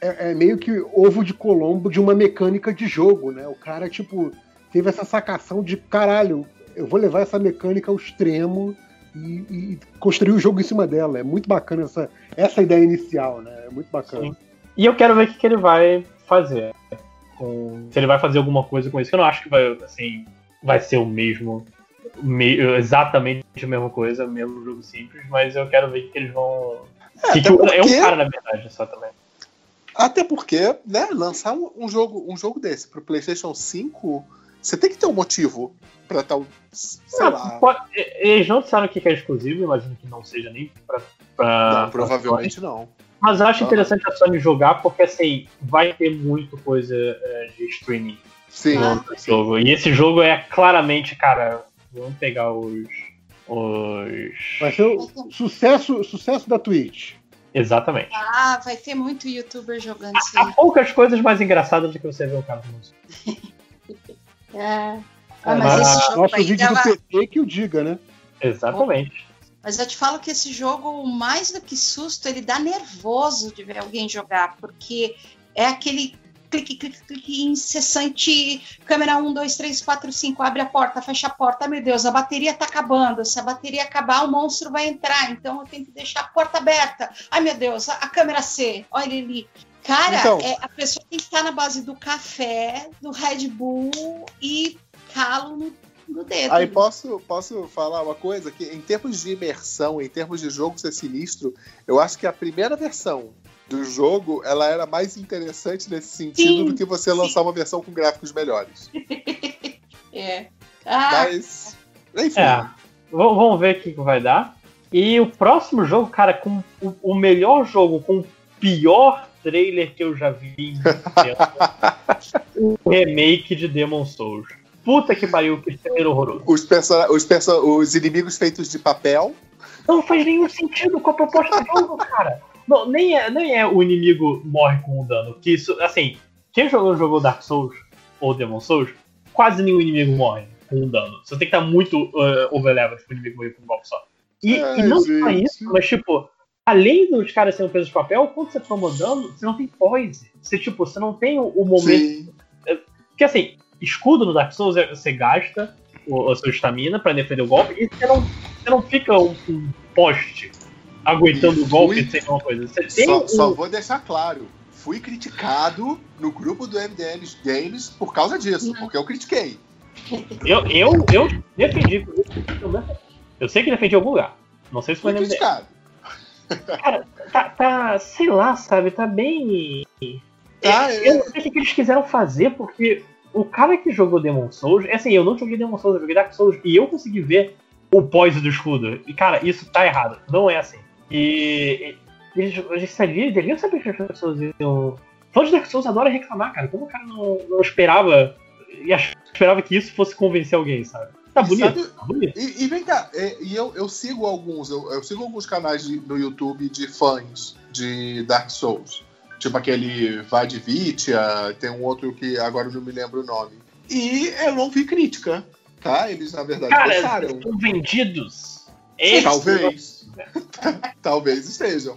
É, é meio que ovo de Colombo de uma mecânica de jogo, né? O cara, tipo, teve essa sacação de caralho, eu vou levar essa mecânica ao extremo e, e construir o jogo em cima dela. É muito bacana essa, essa ideia inicial, né? É muito bacana. Sim. E eu quero ver o que, que ele vai fazer. Com... Se ele vai fazer alguma coisa com isso. que Eu não acho que vai, assim, vai ser o mesmo. me- exatamente a mesma coisa, o mesmo jogo simples, mas eu quero ver o que, que eles vão. É, que porque- é um cara, na verdade, só também. Até porque, né, lançar um, um jogo, um jogo desse pro PlayStation 5, você tem que ter um motivo pra tal, sei Ah, lá. pode- Eles não disseram o que é exclusivo, imagino que não seja nem pra. pra Não, provavelmente não. Mas eu acho interessante a Sony jogar, porque assim, vai ter muito coisa é, de streaming Sim. no jogo. E esse jogo é claramente, cara, vamos pegar os. Os. Vai ser o sucesso, sucesso da Twitch. Exatamente. Ah, vai ter muito youtuber jogando isso Há poucas coisas mais engraçadas do que você ver o no música. *laughs* É. Ah, mas esse jogo Nosso vídeo tava... do PT que o diga, né? Exatamente. Mas eu te falo que esse jogo, mais do que susto, ele dá nervoso de ver alguém jogar, porque é aquele clique, clique, clique incessante, câmera 1, 2, 3, 4, 5, abre a porta, fecha a porta, ai meu Deus, a bateria tá acabando, se a bateria acabar, o monstro vai entrar, então eu tenho que deixar a porta aberta, ai meu Deus, a, a câmera C, olha ele ali. Cara, Então. é, a pessoa tem que estar na base do café, do Red Bull e calo no, no dedo. Aí posso, posso falar uma coisa? Que em termos de imersão, em termos de jogo ser sinistro, eu acho que a primeira versão do jogo ela era mais interessante nesse sentido Sim, do que você lançar uma versão com gráficos melhores. *laughs* É. Ah, Mas, enfim. É. Vamos ver o que vai dar. E o próximo jogo, cara, com o, o melhor jogo, com o pior trailer que eu já vi em *laughs* muito tempo. o remake de Demon Souls. Puta que pariu, que trailer horroroso. Os, perso os, perso os inimigos feitos de papel. Não faz nenhum sentido com a proposta do jogo, cara. Não, nem, é, nem é o inimigo morre com o dano. Que isso, assim, quem jogou, jogou Dark Souls ou Demon Souls, quase nenhum inimigo morre com um dano. Você tem que estar muito uh, overlevel pro inimigo morrer com um golpe só. E, Ai, e não só isso, mas tipo, além dos caras sendo pesos de papel, quando você toma dano, você não tem poise. Você, tipo, você não tem o, o momento. Sim. Porque assim, escudo no Dark Souls é- você gasta o, a sua estamina pra defender o golpe e você não, você não fica um, um poste aguentando o golpe Fui- sem alguma coisa. Você tem Só, um- só vou deixar claro. Fui criticado no grupo do MDN Games por causa disso, porque eu critiquei. Eu, eu, eu defendi. Eu sei que defendi em algum lugar. Não sei se foi Fui no MDM. criticado. Cara, tá, tá, sei lá, sabe? Tá bem. Tá, eu, eu não sei o que que eles quiseram fazer, porque o cara que jogou Demon Souls, é assim, eu não joguei Demon Souls, eu joguei Dark Souls, e eu consegui ver o pós do escudo. E, cara, isso tá errado. Não é assim. E. e eles, eles sabiam, deviam saber que as pessoas iam. Fãs de Dark Souls adoram reclamar, cara. Como o cara não, não esperava. E esperava que isso fosse convencer alguém, sabe? Tá E bonito, sabe- tá bonito. E, e vem cá, é, e eu, eu sigo alguns, eu, eu sigo alguns canais no YouTube de fãs de Dark Souls. Tipo aquele Vadvitia, tem um outro que agora eu não me lembro o nome. E eu não vi crítica, tá? Eles, na verdade, Cara, gostaram. estão vendidos. Talvez. *laughs* Talvez estejam.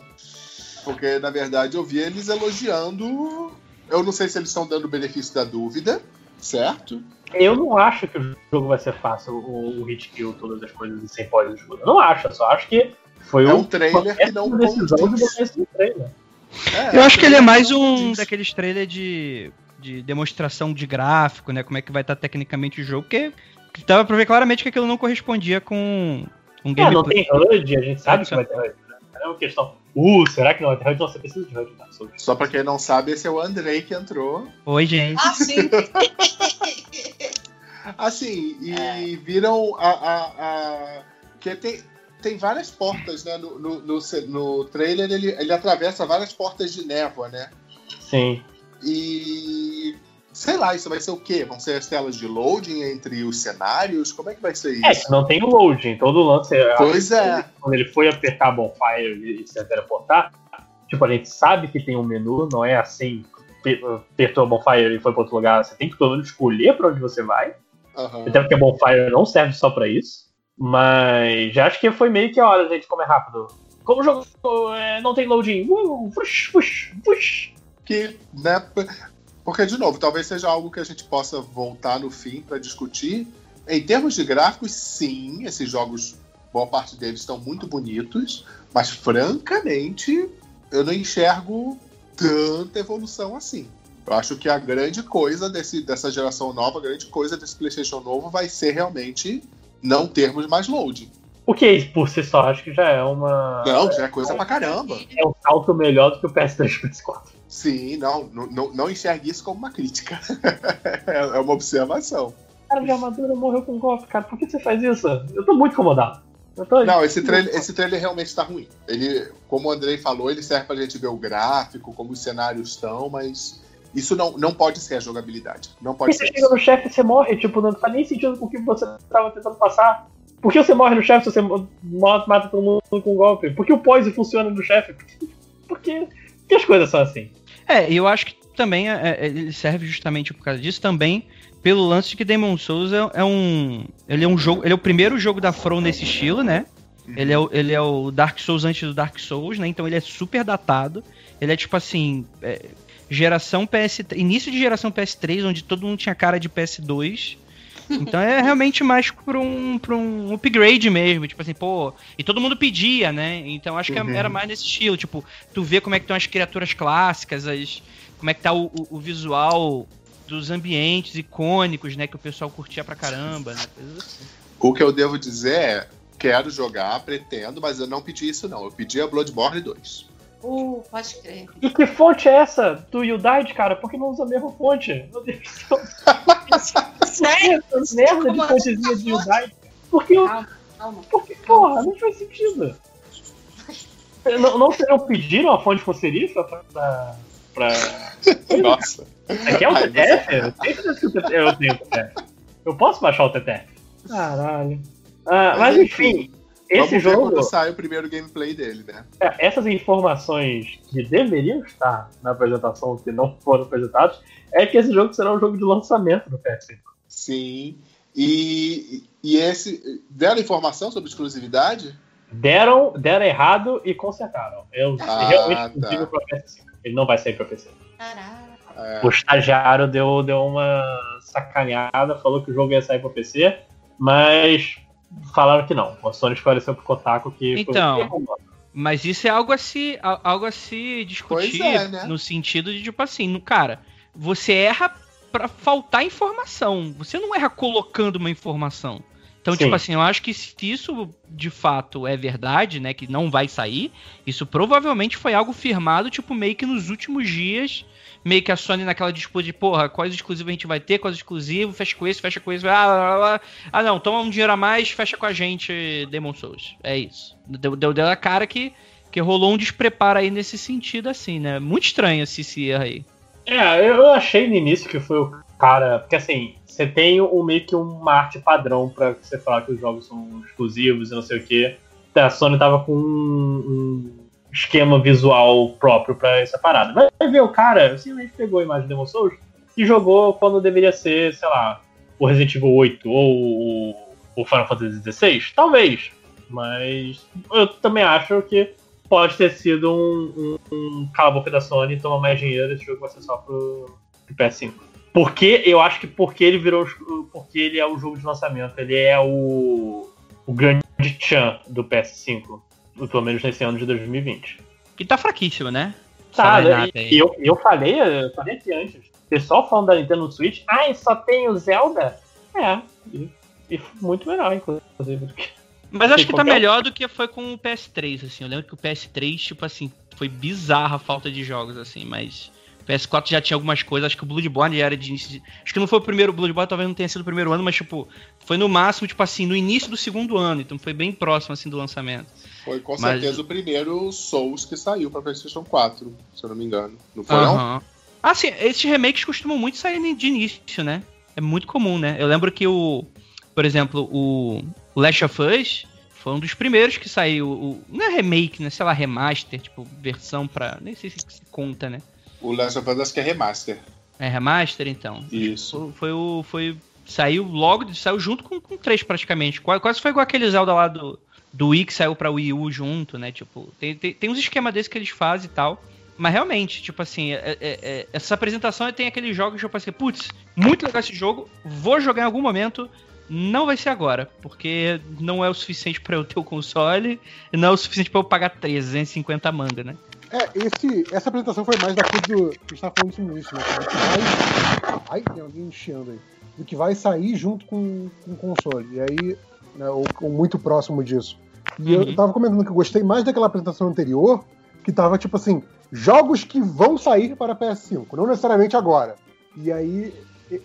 Porque, na verdade, eu vi eles elogiando. Eu não sei se eles estão dando o benefício da dúvida, certo? Eu não acho que o jogo vai ser fácil, o, o hit kill, todas as coisas e sem pós de escudo. Eu não acho, eu só acho que foi É um- um trailer que não de condiz. começo do trailer. É, Eu acho que ele é mais um daqueles trailers de, de demonstração de gráfico, né? Como é que vai estar tecnicamente o jogo, porque dava pra ver claramente que aquilo não correspondia com um É, não gameplay. tem HUD, a gente sabe que vai ter HUD. Né? É uma questão. Uh, será que não vai ter HUD? Não, você precisa de HUD. Tá? Só pra quem não sabe, esse é o Andrei que entrou. Oi, gente. ah, sim. *laughs* Assim, e É. viram a. a, a- que tem, tem várias portas, né? No, no, no, no trailer ele, ele atravessa várias portas de névoa, né? Sim. E. Sei lá, isso vai ser o quê? Vão ser as telas de loading entre os cenários? Como é que vai ser É, isso? que não tem o loading, todo o lance. é- Pois é. Quando ele foi apertar a bonfire e se teleportar, tipo, a gente sabe que tem um menu, não é assim, pe- apertou a bonfire e foi pra outro lugar. Você tem que pelo menos escolher pra onde você vai. Aham. Até porque a bonfire não serve só pra isso. Mas já acho que foi meio que a hora, gente, como é rápido. Como o jogo é, não tem loading, uh, fush, fush, fush. que, né? Porque, de novo, talvez seja algo que a gente possa voltar no fim para discutir. Em termos de gráficos, sim, esses jogos, boa parte deles estão muito bonitos, mas francamente, eu não enxergo tanta evolução assim. Eu acho que a grande coisa desse, dessa geração nova, a grande coisa desse PlayStation novo vai ser realmente não termos mais load. O que por si só acho que já é uma. Não, já é coisa pra caramba. É um salto melhor do que o PS3 e o PS4. Sim, não, não, não, enxergue isso como uma crítica. *laughs* é é uma observação. O cara de armadura morreu com golpe, cara. Por que você faz isso? Eu tô muito incomodado. Tô- Não, esse trailer, esse trailer realmente tá ruim. Ele, como o Andrei falou, ele serve pra gente ver o gráfico, como os cenários estão, mas isso não, não pode ser a jogabilidade. Não Porque pode você ser chega isso. no chefe e você morre, tipo, não tá nem sentindo com o que você tava tentando passar. Por que você morre no chefe se você mata, todo mundo com um golpe? Por que o poise funciona no chefe? Porque, porque as coisas são assim. É, e eu acho que também é, é, ele serve justamente por causa disso também pelo lance de que Demon Souls é, é um ele é um jogo, ele é o primeiro jogo da From nesse estilo, né? Ele é, o, ele é o Dark Souls antes do Dark Souls, né? Então ele é super datado. Ele é tipo assim, é, geração PS, início de geração PS3, onde todo mundo tinha cara de PS2. Então é realmente mais pra um, pra um upgrade mesmo, tipo assim, pô. E todo mundo pedia, né? Então acho que Uhum. era mais nesse estilo, tipo, tu vê como é que estão as criaturas clássicas, as, como é que tá o, o- o visual dos ambientes icônicos, né? Que o pessoal curtia pra caramba, né? Assim. O que eu devo dizer é, quero jogar, pretendo, mas eu não pedi isso não. Eu pedi a Bloodborne 2. Uh, pode crer. E que fonte é essa do Udite, cara? Por que não usa a mesma fonte? Meu Deus do céu. Sério? *laughs* Essa merda de fontezinha assim? de Udite. Por que, eu- Calma, calma. por que porra, não faz sentido. Não, não, não pediram a fonte fosserifa pra. pra, pra... *laughs* Nossa. Aqui é o Ai, TTF? Eu tenho certeza que o TTF eu tenho o TTF. Eu posso baixar o TTF? Caralho. Ah, mas enfim, esse Vamos ver jogo. quando sai o primeiro gameplay dele, né? É, essas informações que deveriam estar na apresentação que não foram apresentadas é que esse jogo será um jogo de lançamento do PS5. Sim. E, e esse. Deram informação sobre exclusividade? Deram, deram errado e consertaram. Eu Ah, realmente tá. exclusivo para PS5. Ele não vai sair para PC. Caralho. É, O estagiário deu, deu uma sacaneada, falou que o jogo ia sair para PC, mas falaram que não. A Sony esclareceu pro Kotaku que foi Então. erro. Mas isso é algo a se, algo a se discutir é, né? no sentido de, tipo assim, no, cara, você erra pra faltar informação. Você não erra colocando uma informação. Então, Sim. tipo assim, eu acho que se isso de fato é verdade, né, que não vai sair, isso provavelmente foi algo firmado, tipo, meio que nos últimos dias, meio que a Sony naquela disputa de, porra, quais exclusivos a gente vai ter, quais exclusivos, fecha com esse, fecha com esse, ah, ah não, toma um dinheiro a mais, fecha com a gente Demon Souls. É isso. Deu, deu, deu a cara que, que rolou um despreparo aí nesse sentido, assim, né? Muito estranho esse, esse erro aí. É, eu achei no início que foi o cara. Porque assim, você tem um, meio que uma arte padrão pra você falar que os jogos são exclusivos e não sei o quê. A Sony tava com um, um esquema visual próprio pra essa parada. Vai ver o cara, simplesmente pegou a imagem do Demon Souls e jogou quando deveria ser, sei lá, o Resident Evil 8 ou o, Final Fantasy XVI? Talvez. Mas eu também acho que pode ter sido um, um, um cala a boca da Sony tomar mais dinheiro, esse jogo vai ser só pro, pro PS5. Porque eu acho que porque ele virou. Porque ele é o jogo de lançamento, ele é o. o grande chan do PS5. Pelo menos nesse ano de 2020. Que tá fraquíssimo, né? Tá, e eu, eu falei, eu falei aqui antes. O pessoal falando da Nintendo Switch, ai, só tem o Zelda? É. E, e muito melhor, inclusive, do que. Mas acho que tá melhor do que foi com o PS3, assim. Eu lembro que o PS3, tipo assim, foi bizarra a falta de jogos, assim, mas. O PS4 já tinha algumas coisas, acho que o Bloodborne já era de início. de- Acho que não foi o primeiro Bloodborne, talvez não tenha sido o primeiro ano, mas, tipo, foi no máximo, tipo assim, no início do segundo ano, então foi bem próximo, assim, do lançamento. Foi com Mas- certeza o primeiro Souls que saiu pra PlayStation 4, se eu não me engano. Não foi, não? Ah, sim, esses remakes costumam muito sair de início, né? É muito comum, né? Eu lembro que o. Por exemplo, o Last of Us foi um dos primeiros que saiu. O, não é remake, né? Sei lá, remaster, tipo, versão pra. Nem sei se se conta, né? O Last of Us acho que é remaster. É remaster, então. Isso. Foi, foi o. Foi, saiu logo, saiu junto com, com três praticamente. Quase foi igual aquele Zelda lá do, do Wii que saiu pra Wii U junto, né? Tipo, tem, tem, tem uns esquemas desses que eles fazem e tal. Mas realmente, tipo assim, é- é- é- essa apresentação tem aqueles jogos que eu pensei, putz, muito legal esse jogo, vou jogar em algum momento, não vai ser agora, porque não é o suficiente pra eu ter o console, não é o suficiente pra eu pagar 350 manga, né? É, esse, essa apresentação foi mais da coisa do. que a gente tava falando isso no início, né? Vai. Ai, tem alguém enchendo aí. Do que vai sair junto com, com o console. E aí, né, ou, ou muito próximo disso. E Uhum. eu tava comentando que eu gostei mais daquela apresentação anterior, que tava tipo assim: jogos que vão sair para PS5, não necessariamente agora. E aí,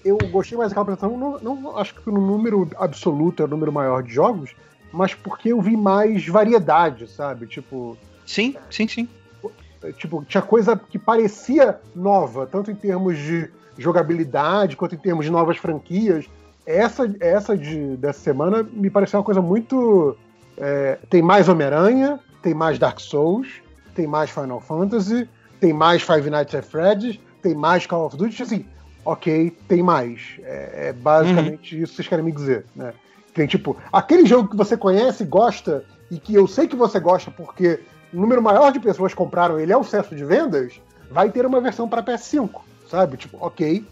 eu gostei mais daquela apresentação, não, não acho que no número absoluto é o número maior de jogos, mas porque eu vi mais variedade, sabe? Tipo, Sim, sim, sim. tipo, tinha coisa que parecia nova, tanto em termos de jogabilidade quanto em termos de novas franquias. Essa, essa de, dessa semana me pareceu uma coisa muito. É, tem mais Homem-Aranha, tem mais Dark Souls, tem mais Final Fantasy, tem mais Five Nights at Freddy's, tem mais Call of Duty. Assim, ok, tem mais. É, é basicamente isso que vocês querem me dizer, né? Tem tipo, aquele jogo que você conhece, gosta, e que eu sei que você gosta porque o número maior de pessoas compraram ele é o sucesso de vendas, vai ter uma versão para PS5, sabe? Tipo, ok,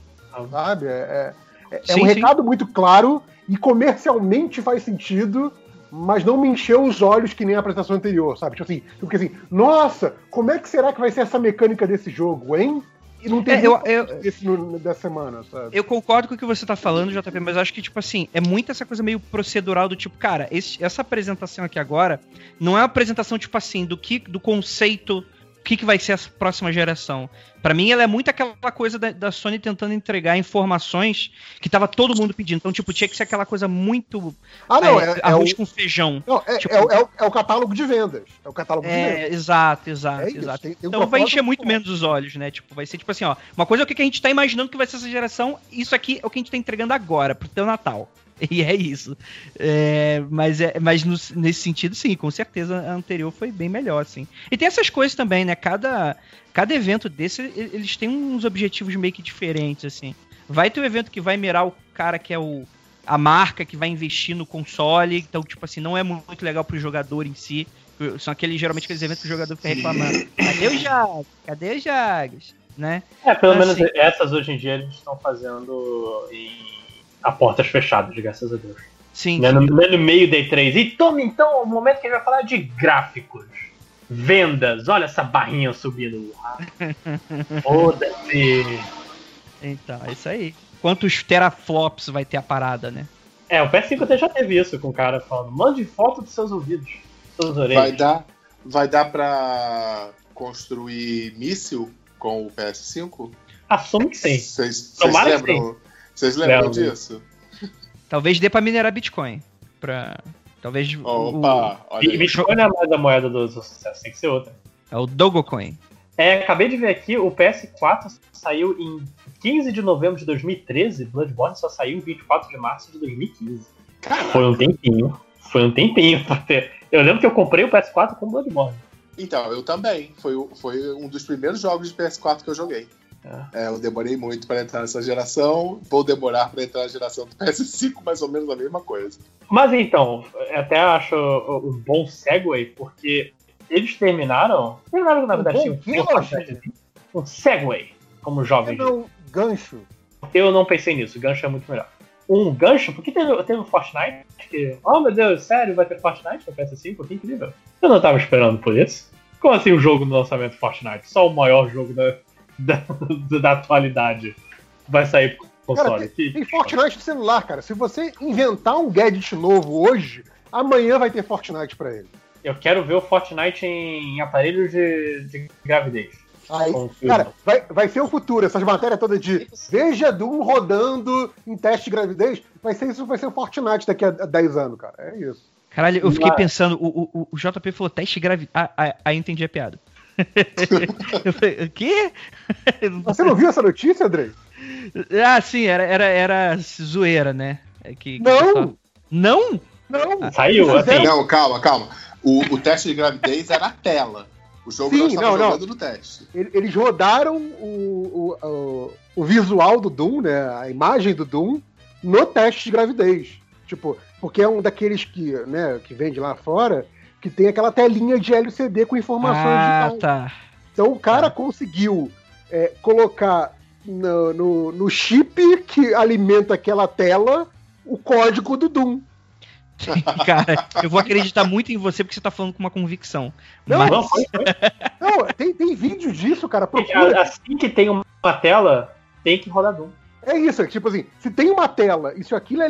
sabe? É, é, é Sim, um sim. recado muito claro e comercialmente faz sentido, mas não me encheu os olhos que nem a apresentação anterior, sabe? Tipo assim, porque assim, nossa, como é que será que vai ser essa mecânica desse jogo, hein? E não tem É, eu- eu- esse no, dessa semana, sabe? Eu concordo com o que você tá falando, JP, mas acho que, tipo assim, é muito essa coisa meio procedural do tipo, cara, esse- essa apresentação aqui agora não é uma apresentação, tipo assim, do que do conceito, o que, que vai ser a próxima geração. Pra mim, ela é muito aquela coisa da, da Sony tentando entregar informações que tava todo mundo pedindo. Então, tipo, tinha que ser aquela coisa muito Ah, não, é, é, é arroz o, com feijão. não, é, tipo- é o- é o, é o catálogo de vendas. É o catálogo de vendas. É, exato, exato, É isso, exato. tem- tem então vai encher muito muito menos os olhos, né? Tipo, vai ser tipo assim, ó. Uma coisa é o que a gente tá imaginando que vai ser essa geração, isso aqui é o que a gente tá entregando agora, pro teu Natal. *laughs* E é isso. É, mas é, mas no- nesse sentido, sim, com certeza a anterior foi bem melhor, assim. E tem essas coisas também, né? Cada, cada evento desse, eles têm uns objetivos meio que diferentes, assim. Vai ter um evento que vai mirar o cara que é o. A marca que vai investir no console, então, tipo assim, não é muito legal pro jogador em si. São aqueles, geralmente, aqueles eventos que o jogador fica reclamando. Cadê o Jags? Cadê o Jags? Né? É, pelo Assim. menos essas hoje em dia eles estão fazendo em a portas fechadas, graças a Deus. Sim. Não é no, não é no meio da E3. E tome então o momento que a gente vai falar de gráficos. Vendas, olha essa barrinha subindo. *laughs* Foda-se. Então, é isso aí. Quantos teraflops vai ter a parada, né? É, o PS5 até já teve isso com o cara falando: mande foto dos seus ouvidos, suas orelhas. Vai dar, vai dar pra construir míssil com o PS5? Assume que sim. Vocês vocês Tomara que lembram, vocês lembram disso? Talvez dê pra minerar Bitcoin. Pra. Talvez. o- Opa, olha E aí. Bitcoin não é mais a moeda do sucesso, tem que ser outra. É o Dogecoin. É, acabei de ver aqui, o PS4 saiu em 15 de novembro de 2013, Bloodborne só saiu em 24 de março de 2015. Foi um tempinho. Foi um tempinho pra ter. Eu lembro que eu comprei o PS4 com Bloodborne. Então, eu também. Foi, o- foi um dos primeiros jogos de PS4 que eu joguei. É, eu demorei muito para entrar nessa geração. Vou demorar para entrar na geração do PS5, *laughs* mais ou menos a mesma coisa. Mas então, eu até acho um bom segue, porque eles terminaram. Terminaram, na verdade, bom um, Lojinha? um segue, como jovem. Não, gancho. Eu não pensei nisso, gancho é muito melhor. Um gancho, porque teve, teve o Fortnite, que, oh meu Deus, sério, vai ter Fortnite no PS5? Que incrível. Eu não tava esperando por isso. Como assim um jogo no lançamento Fortnite? Só o maior jogo da, da, da atualidade vai sair pro Cara, console. tem, Que- tem Fortnite no celular, cara. Se você inventar um gadget novo hoje, amanhã vai ter Fortnite pra ele. Eu quero ver o Fortnite em, aparelhos de, de gravidez. Aí, cara, vai, vai ser o futuro. Essas matérias todas de veja Doom rodando em teste de gravidez. Vai ser isso, vai ser o Fortnite daqui a 10 anos, cara. É isso. Caralho, eu fiquei Mas- pensando, o, o, o JP falou teste grave. Ah, ah, aí eu entendi a piada. *laughs* eu falei, o quê? *laughs* Você não viu essa notícia, Andrei? Ah, sim, era, era, era zoeira, né? É que, que Não! pessoal- Não? Não. Saiu, Eles fizeram- Não, calma, calma. O, o teste de gravidez era a tela. O jogo Sim, não, não. jogando no teste. Ele- Eles rodaram o, o, o, o visual do Doom, né? A imagem do Doom, no teste de gravidez. Tipo, porque é um daqueles que, né, que vende lá fora, que tem aquela telinha de LCD com informações Ah, digitais. tá. Então o cara conseguiu é, colocar no, no, no chip que alimenta aquela tela o código do Doom. *laughs* Cara, eu vou acreditar muito em você porque você tá falando com uma convicção. Não, Mas- Não, foi, foi. Não, tem, tem vídeo disso, cara. Procura. Assim que tem uma tela, tem que rodar Doom. É isso, é tipo assim, se tem uma tela e se aquilo é,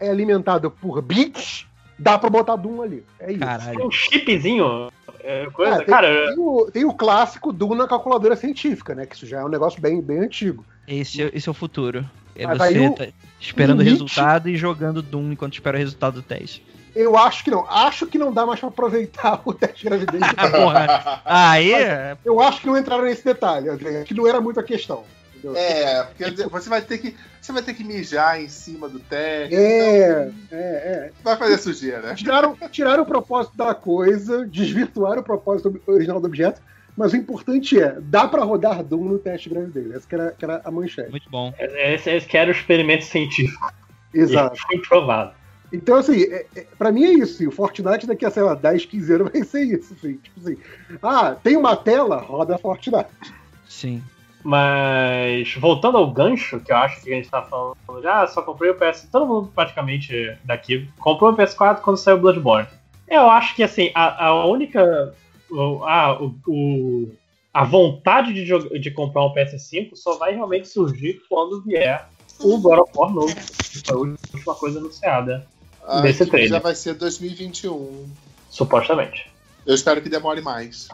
é alimentado por bits, dá pra botar Doom ali. É isso. Tem Caralho. um chipzinho, é, coisa. Cara, tem, cara, tem o, tem o clássico Doom na calculadora científica, né? Que isso já é um negócio bem, bem antigo. Esse, é- esse é o futuro. É Mas você o- tá esperando o limite- resultado e jogando Doom enquanto espera o resultado do teste. Eu acho que não. Acho que não dá mais pra aproveitar *laughs* o teste de gravidez. *laughs* Porra. Aí. é- Eu acho que não entraram nesse detalhe, André, que não era muito a questão. Entendeu? É, quer dizer, você vai ter que. Você vai ter que mijar em cima do teste. É, então é, é. Vai fazer sujeira. Tiraram, tiraram o propósito da coisa, desvirtuaram o propósito original do objeto, mas o importante é, dá pra rodar Doom no teste de gravidez. Essa que era, que era a manchete. Muito bom. Esse, esse que era o experimento científico. Exato. E *laughs* foi provado. Então, assim, é, é, pra mim é isso. O Fortnite daqui a, sei lá, 10, 15 anos *laughs* vai ser isso. Assim, tipo assim, ah, tem uma tela, roda Fortnite. Sim. Mas voltando ao gancho, que eu acho que a gente tá falando já, só comprei o PS. Todo mundo praticamente daqui comprou o PS4 quando saiu o Bloodborne. Eu acho que assim, a, a única. A, o, a vontade de, jogar- de comprar um PS5 só vai realmente surgir quando vier o God of War novo. Que foi a última coisa anunciada. Ah, Desse que trailer. já vai ser 2021. Supostamente. Eu espero que demore mais.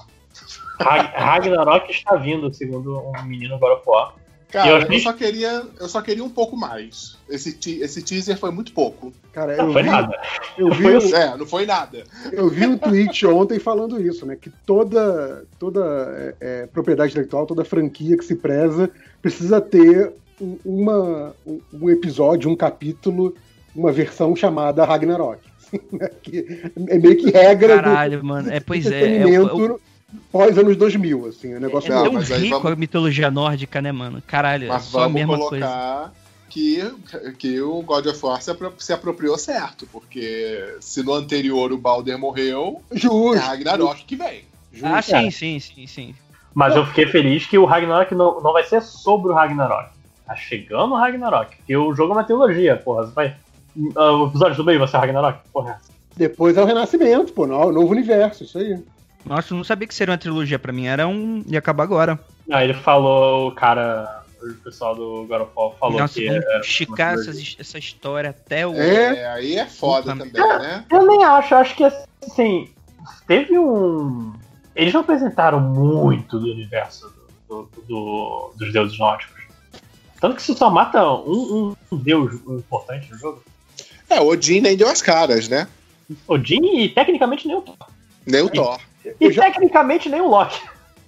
Rag- Ragnarok está vindo, segundo um menino God of War. Cara, Eu eu, achei- só queria, eu só queria um pouco mais. Esse, te- esse teaser foi muito pouco. Cara, Não eu foi vi, nada. eu vi, Foi o- É, não foi nada. eu vi um tweet ontem falando isso, né? Que toda, toda é, é, propriedade intelectual, toda franquia que se preza, precisa ter um, uma, um, episódio, um capítulo, uma versão chamada Ragnarok. *laughs* que é meio que regra Caralho, mano. É, do pois é. É, o- pós anos 2000, assim, o é negócio Não, tão mas aí rico vamos- a mitologia nórdica, né, mano? Caralho, é Mas só a mesma coisa. colocar que, que o God of War se, apro- se apropriou certo. Porque se no anterior o Balder morreu, é Justo. Ragnarok que vem. justo. Ah, sim, sim, sim, sim. Mas eu fiquei feliz que o Ragnarok não, não vai ser sobre o Ragnarok. Tá chegando o Ragnarok. Porque o jogo é uma trilogia, porra. Você vai. ah, o episódio do meio vai ser Ragnarok? Porra. é Depois é o Renascimento, pô, no- novo universo, isso aí. Nossa, eu não sabia que seria uma trilogia pra mim. Era um. ia acabar agora. Aí ele falou, o cara, o pessoal do God of War falou Nossa, que. uma esticar trilogia. essa, essa história até o. É. É, aí é foda Puta também, né? Eu nem acho, eu acho que assim. Teve um. Eles não apresentaram muito do universo do, do- do- dos deuses nórdicos. Tanto que se só mata um, um- um deus importante no jogo. É, Odin nem deu as caras, né? Odin e tecnicamente nem o Thor. Nem o Thor. E tecnicamente nem o Loki.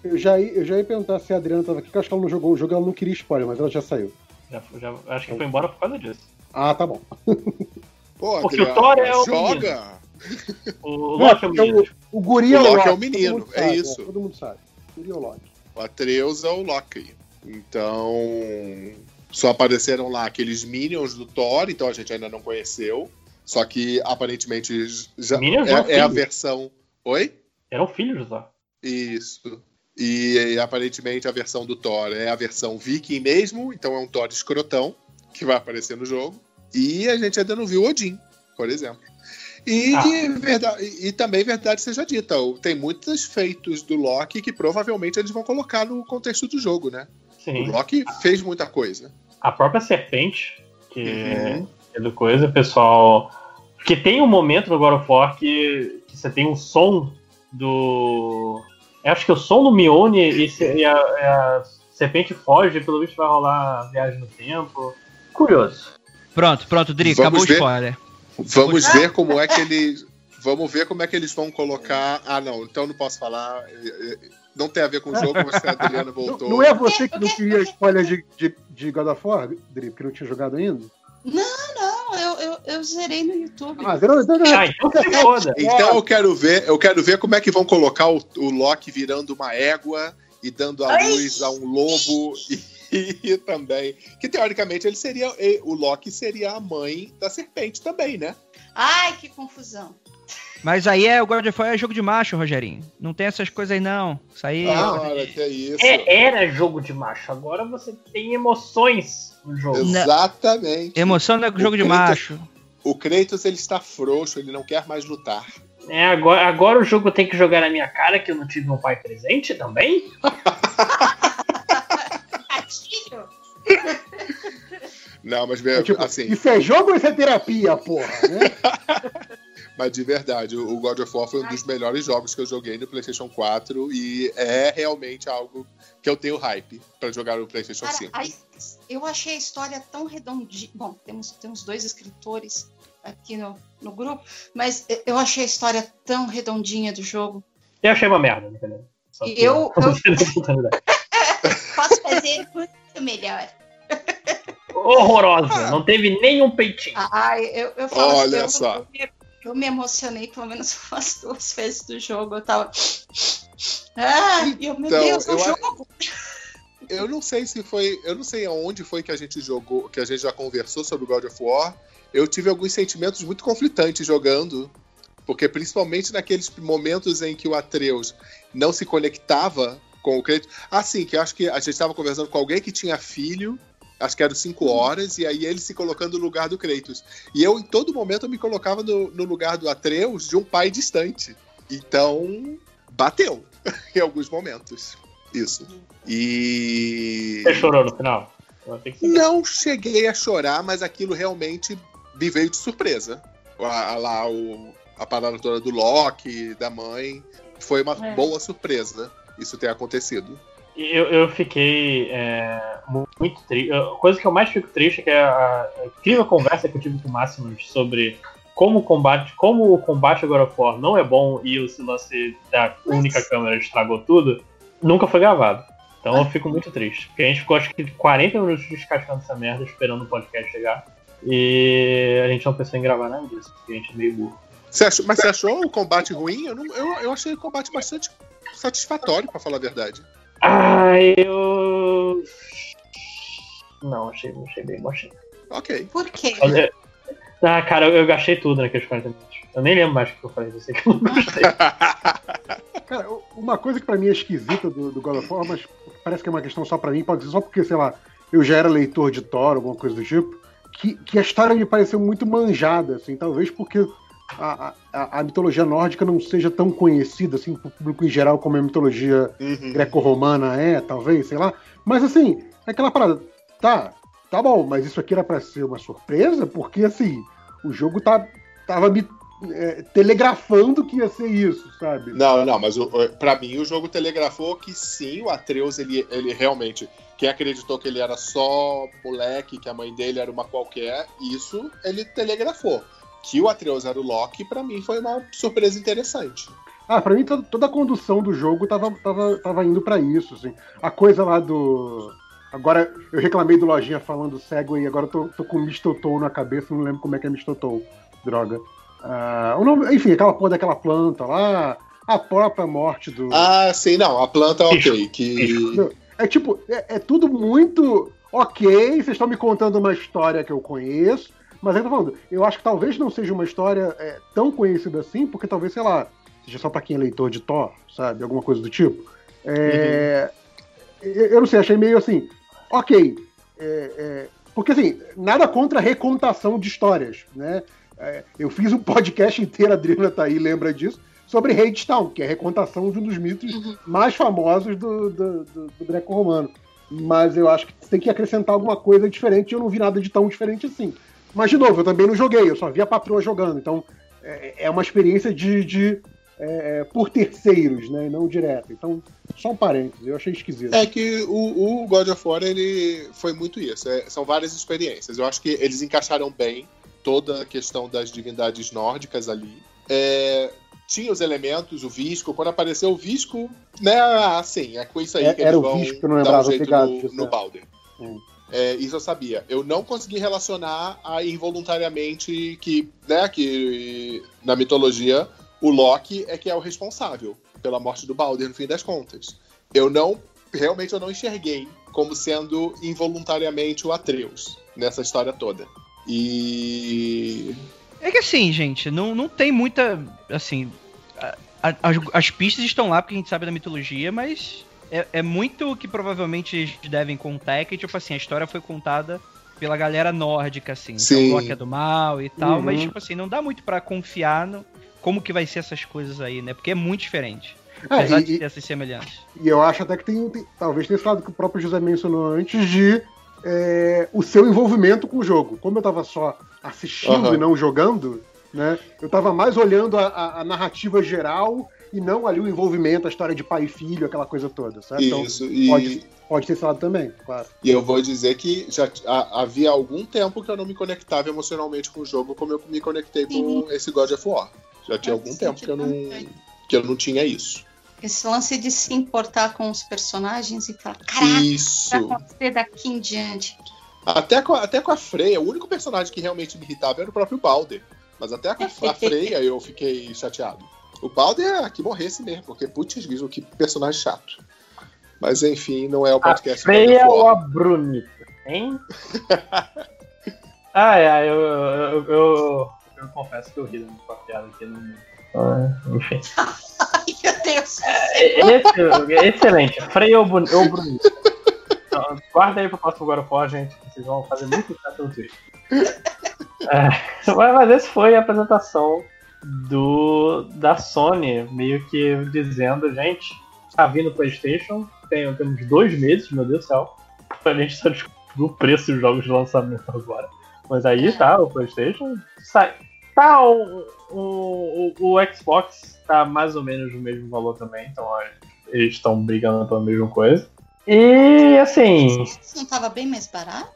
Eu já, ia, eu já ia perguntar se a Adriana tava aqui, que eu acho que ela não jogou o jogo, ela não queria spoiler, mas ela já saiu. Já, já- acho que foi embora por causa disso. Ah, tá bom. Pô, Porque Adriano, o Thor é o Joga! O Loki é o menino. o guri é O o Loki é o menino, é sabe, isso. Todo mundo sabe. O guri é o Loki. O Atreus é o Loki. Então, só apareceram lá aqueles minions do Thor, então a gente ainda não conheceu. Só que aparentemente já Minions é, é a versão. Oi? Eram filhos do Thor. Isso. E, e, aparentemente a versão do Thor é a versão viking mesmo, então é um Thor escrotão que vai aparecer no jogo. E a gente ainda não viu Odin, por exemplo. E, Ah. verdade, e também, verdade seja dita, o- tem muitos feitos do Loki que provavelmente eles vão colocar no contexto do jogo, né? O Sim. Loki fez muita coisa. A própria serpente, que Uhum. é do coisa, pessoal. Porque tem um momento no God of War que, que você tem um som do. Eu acho que o som do Mione e, se- e a, a serpente foge, pelo visto vai rolar viagem no tempo. Curioso. Pronto, pronto, Dri, Vamos acabou o ver. spoiler. Vamos ver como é que eles. Vamos ver como é que eles vão colocar. Ah, não, então não posso falar. É, é, Não tem a ver com o jogo, mas a Adriana Não, voltou. não é você que não queria spoiler de, de, de God of War, Dri, porque não tinha jogado ainda? Não, eu, eu, eu zerei no YouTube. Ah, zero, zero. Ah, então se foda. Então eu quero ver, eu quero ver como é que vão colocar o, o Loki virando uma égua e dando a Ai. luz a um lobo e, *laughs* e também que teoricamente ele seria o Loki seria a mãe da serpente também, né? Ai, que confusão. Mas aí é o God of War é jogo de macho, Rogerinho. Não tem essas coisas aí, não. Isso aí. Ah, olha que é isso. É, era jogo de macho, agora você tem emoções no jogo. Exatamente. Emoção não é jogo de Kratos- macho. O Kratos ele está frouxo, ele não quer mais lutar. É, agora, agora o jogo tem que jogar na minha cara que eu não tive um pai presente também? Não, mas É, tipo, assim, Isso é jogo ou isso é terapia, porra? Né? *laughs* Mas de verdade, o God of War foi um dos melhores jogos que eu joguei no PlayStation 4 e é realmente algo que eu tenho hype pra jogar no PlayStation Cara, 5. aí, eu achei a história tão redondinha. Bom, temos, temos dois escritores aqui no, no grupo, mas eu achei a história tão redondinha do jogo. Eu achei uma merda, entendeu? Só que- Eu- *laughs* eu-. *laughs* Posso fazer muito melhor. Horrorosa, não teve nenhum peitinho. Ai, eu, eu falo assim, Olha eu, só. Me, eu me emocionei pelo menos *laughs* umas duas vezes do jogo. Eu tava. *sniffs* Ah, eu, meu Então, Deus, o eu jogo! *laughs* Eu não sei se foi. Eu não sei aonde foi que a gente jogou, que a gente já conversou sobre o God of War. Eu tive alguns sentimentos muito conflitantes jogando. Porque principalmente naqueles momentos em que o Atreus não se conectava com o Kratos. Ah, sim, que eu acho que a gente estava conversando com alguém que tinha filho, acho que eram cinco horas, e aí ele se colocando no lugar do Kratos. E eu, em todo momento, eu me colocava no, no lugar do Atreus de um pai distante. Então, bateu *laughs* em alguns momentos. Isso. E. Você chorou no final? Não cheguei a chorar, mas aquilo realmente me veio de surpresa. A, a- lá, o, a parada toda do Loki, da mãe. Foi uma É. boa surpresa isso ter acontecido. Eu, eu fiquei é, muito triste. A coisa que eu mais fico triste é que a, a incrível conversa que eu tive com o Máximos sobre como o combate, como o combate a God of War não é bom e o lance da única câmera estragou tudo, nunca foi gravado. Então eu fico muito triste. Porque a gente ficou acho que 40 minutos descascando essa merda, esperando o podcast chegar. E a gente não pensou em gravar nada disso, porque a gente é meio burro. Você achou- mas você achou o combate ruim? Eu, não- eu, eu achei o combate bastante satisfatório, pra falar a verdade. Ah, eu. Não, achei, achei bem baixinho. Ok. Por quê? Olha- Ah, cara, eu, eu gastei tudo naqueles 40 minutos. Eu nem lembro mais o que eu falei, eu sei que eu não gostei. *laughs* Cara, uma coisa que pra mim é esquisita do, do God of War, mas parece que é uma questão só pra mim, pode ser só porque, sei lá, eu já era leitor de Thor, alguma coisa do tipo, que, que a história me pareceu muito manjada, assim, talvez porque a, a, a mitologia nórdica não seja tão conhecida, assim, pro público em geral como a mitologia Uhum. greco-romana é, talvez, sei lá. Mas assim, é aquela parada, tá, tá bom, mas isso aqui era pra ser uma surpresa, porque assim, o jogo tá, tava me é, telegrafando que ia ser isso, sabe? Não, não, mas o, o- pra mim o jogo telegrafou que sim, o Atreus, ele, ele realmente. Quem acreditou que ele era só moleque, que a mãe dele era uma qualquer, isso ele telegrafou. Que o Atreus era o Loki, pra mim foi uma surpresa interessante. Ah, pra mim toda, toda a condução do jogo tava, tava, tava indo pra isso, assim. A coisa lá do. Agora, eu reclamei do Lojinha falando Segway, agora eu tô, tô com Mistotou na cabeça, não lembro como é que é Mistotou. Droga. Ah, o nome- enfim, aquela porra daquela planta lá, a própria morte do. Ah, sim, não, a planta ok. Que. É tipo, é, é tudo muito ok, vocês estão me contando uma história que eu conheço, mas eu tô falando, eu acho que talvez não seja uma história é, tão conhecida assim, porque talvez, sei lá, seja só pra quem é leitor de Thor, sabe? Alguma coisa do tipo. É, eu, eu não sei, achei meio assim, ok. é, é, porque assim, nada contra a recontação de histórias, né? É, eu fiz um podcast inteiro, a Adriana tá aí, lembra disso, sobre Hadestown, que é a recontação de um dos mitos mais famosos do, do, do- do greco-romano. Mas eu acho que tem que acrescentar alguma coisa diferente e eu não vi nada de tão diferente assim. Mas, de novo, eu também não joguei, eu só vi a patroa jogando. Então, é, é uma experiência de, de, é, por terceiros, né? E não direto. Então, só um parênteses, eu achei esquisito. É que o, o God of War ele foi muito isso. é- são várias experiências. Eu acho que eles encaixaram bem toda a questão das divindades nórdicas ali. É, tinha os elementos, o Visco. Quando apareceu o Visco, né? Assim, é com isso aí É- que era eles o vão Visco não dar lembrava, um jeito obrigado, no, no Balder. Hum. É, isso eu sabia. Eu não consegui relacionar a involuntariamente que, né, que na mitologia o Loki é que é o responsável pela morte do Balder no fim das contas. Eu não, realmente eu não enxerguei como sendo involuntariamente o Atreus nessa história toda. E É que assim, gente, não, não tem muita. Assim. a- a- as, as pistas estão lá porque a gente sabe da mitologia, mas é, é muito o que provavelmente eles devem contar. É que, tipo assim, a história foi contada pela galera nórdica, assim. Então Sim. o Loki é do mal e tal, Uhum. mas, tipo assim, não dá muito pra confiar no como que vai ser essas coisas aí, né? Porque é muito diferente. É, Apesar e- de ter essas semelhanças. E eu acho até que tem, tem- talvez tenha esse lado que o próprio José mencionou antes de é, o seu envolvimento com o jogo. Como eu tava só assistindo Aham. e não jogando, né? Eu tava mais olhando a, a- a narrativa geral e não ali o envolvimento, a história de pai e filho, aquela coisa toda, sabe? Então, Isso, e, pode, pode ter esse lado também, claro. e eu vou dizer que já a- havia algum tempo que eu não me conectava emocionalmente com o jogo como eu me conectei com Uhum. esse God of War. Já tinha algum Sim, tempo que eu não, que eu não tinha isso. Esse lance de se importar com os personagens e falar, caraca, Isso. vai acontecer daqui em diante. Até com, a, até com a Freya, o único personagem que realmente me irritava era o próprio Balder. Mas até com a *laughs* Freya eu fiquei chateado. O Balder é que morresse mesmo, porque putz, grilo, que personagem chato. Mas enfim, não é o A podcast. God of ou a Brunita? Hein? *laughs* ah, é, eu, eu, eu, eu confesso que eu ri com a piada aqui no. Ah, Enfim. Ai, *laughs* meu Deus. Esse- excelente. Freya ou, Bru- ou Brunita? Então, guarda aí pro próximo War, gente. que Vocês vão fazer muito sucesso no Twitter. É, mas, mas esse foi a apresentação do da Sony, meio que dizendo, gente, tá vindo o PlayStation, tem, temos dois meses, meu Deus do céu, a gente só descobriu o preço dos jogos de lançamento agora. Mas aí tá, o PlayStation sai. Tá, o, o, o, Xbox tá mais ou menos no mesmo valor também, então ó, eles estão brigando pela mesma coisa. E assim, não tava bem mais barato?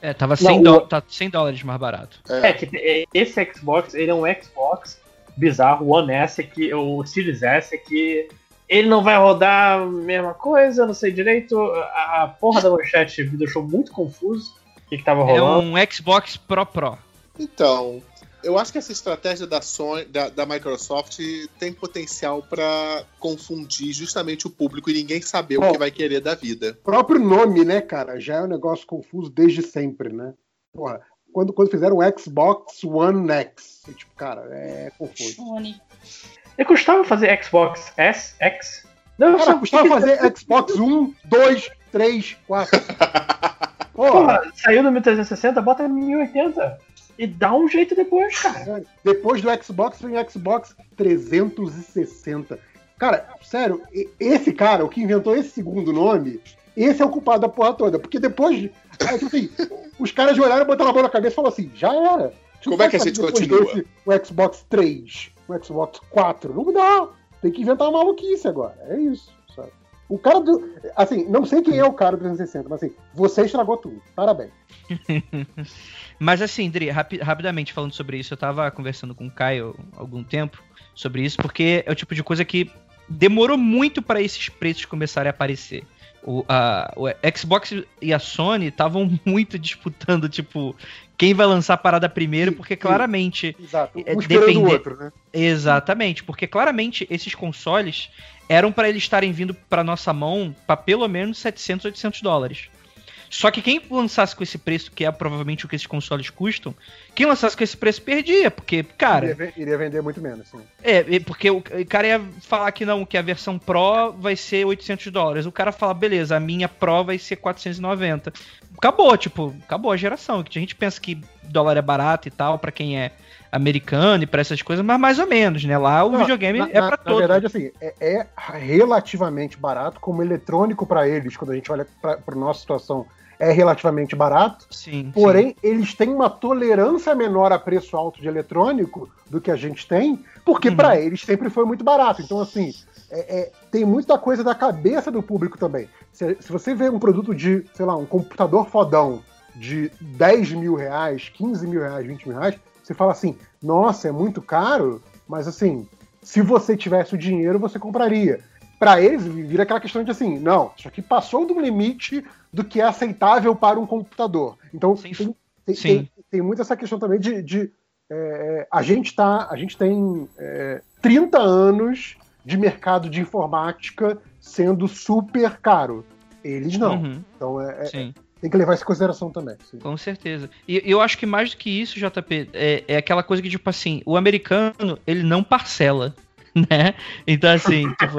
É, tava 100, Não, o- dó- tá 100 dólares mais barato. É que é, esse Xbox, ele é um Xbox bizarro, o One S aqui, o Series S aqui, ele não vai rodar a mesma coisa, eu não sei direito. A, a porra da manchete me deixou muito confuso o que, que tava É rolando. um Xbox Pro Pro. Então, eu acho que essa estratégia da, Sony, da, da Microsoft tem potencial para confundir justamente o público e ninguém saber o Bom. que vai querer da vida. O próprio nome, né, cara, já é um negócio confuso desde sempre, né? Porra, quando, quando fizeram o Xbox One X, tipo, cara, é confuso. Sony. E custava fazer Xbox S, X? Não, Cara, só- custava fazer Xbox 1, 2, 3, 4. Porra, Porra, saiu no 1360, bota em 1080. E dá um jeito depois, cara. depois do Xbox vem o Xbox 360. Cara, sério, esse cara, o que inventou esse segundo nome, esse é o culpado da porra toda. Porque depois, tipo assim, os caras já olharam, botaram a mão na cabeça e falaram assim, já era. Tipo, Como é que a gente continua? desse o Xbox 3, o Xbox 4? Não dá. Tem que inventar uma maluquice agora. É isso? O cara do. Assim, não sei quem é o cara do 360, mas assim, você estragou tudo. Parabéns. *laughs* Mas assim, Dri, rapi- rapidamente falando sobre isso, eu tava conversando com o Caio há algum tempo sobre isso, porque é o tipo de coisa que demorou muito para esses preços começarem a aparecer. O, a, o Xbox e a Sony estavam muito disputando, tipo, quem vai lançar a parada primeiro, porque claramente. Exato. É, Um o depender- outro, né? Exatamente, porque claramente esses consoles eram para eles estarem vindo para nossa mão para pelo menos 700, 800 dólares. Só que quem lançasse com esse preço, que é provavelmente o que esses consoles custam, quem lançasse com esse preço perdia, porque, cara, Iria, iria vender muito menos, sim. é, porque o cara ia falar que não, que a versão Pro vai ser 800 dólares. O cara fala, beleza, a minha Pro vai ser 490. Acabou, tipo, acabou a geração. Que a gente pensa que dólar é barato e tal, pra quem é americano e pra essas coisas, mas mais ou menos, né? Lá o Não, videogame na, é na- pra Na todos. verdade, assim, é, é relativamente barato, como eletrônico para eles, quando a gente olha para nossa situação, é relativamente barato. Sim. Porém, eles têm uma tolerância menor a preço alto de eletrônico do que a gente tem, porque Uhum. para eles sempre foi muito barato. Então, assim, é- é, tem muita coisa da cabeça do público também. Se, se você vê um produto de, sei lá, um computador fodão de 10 mil reais, 15 mil reais, 20 mil reais, você fala assim, nossa, é muito caro, mas assim, se você tivesse o dinheiro, você compraria. Para eles, vira aquela questão de assim, não, isso aqui passou do limite do que é aceitável para um computador. Então, Sim. tem, tem, Sim. tem, tem muito essa questão também de. de, é, a, gente tá, a gente tem é, 30 anos de mercado de informática sendo super caro. Eles não. Uhum, Então é, é- tem que levar isso em consideração também. sim. Com certeza. E eu acho que mais do que isso, JP, é, é aquela coisa que, tipo assim, o americano, ele não parcela, *laughs* né? Então, assim, tipo.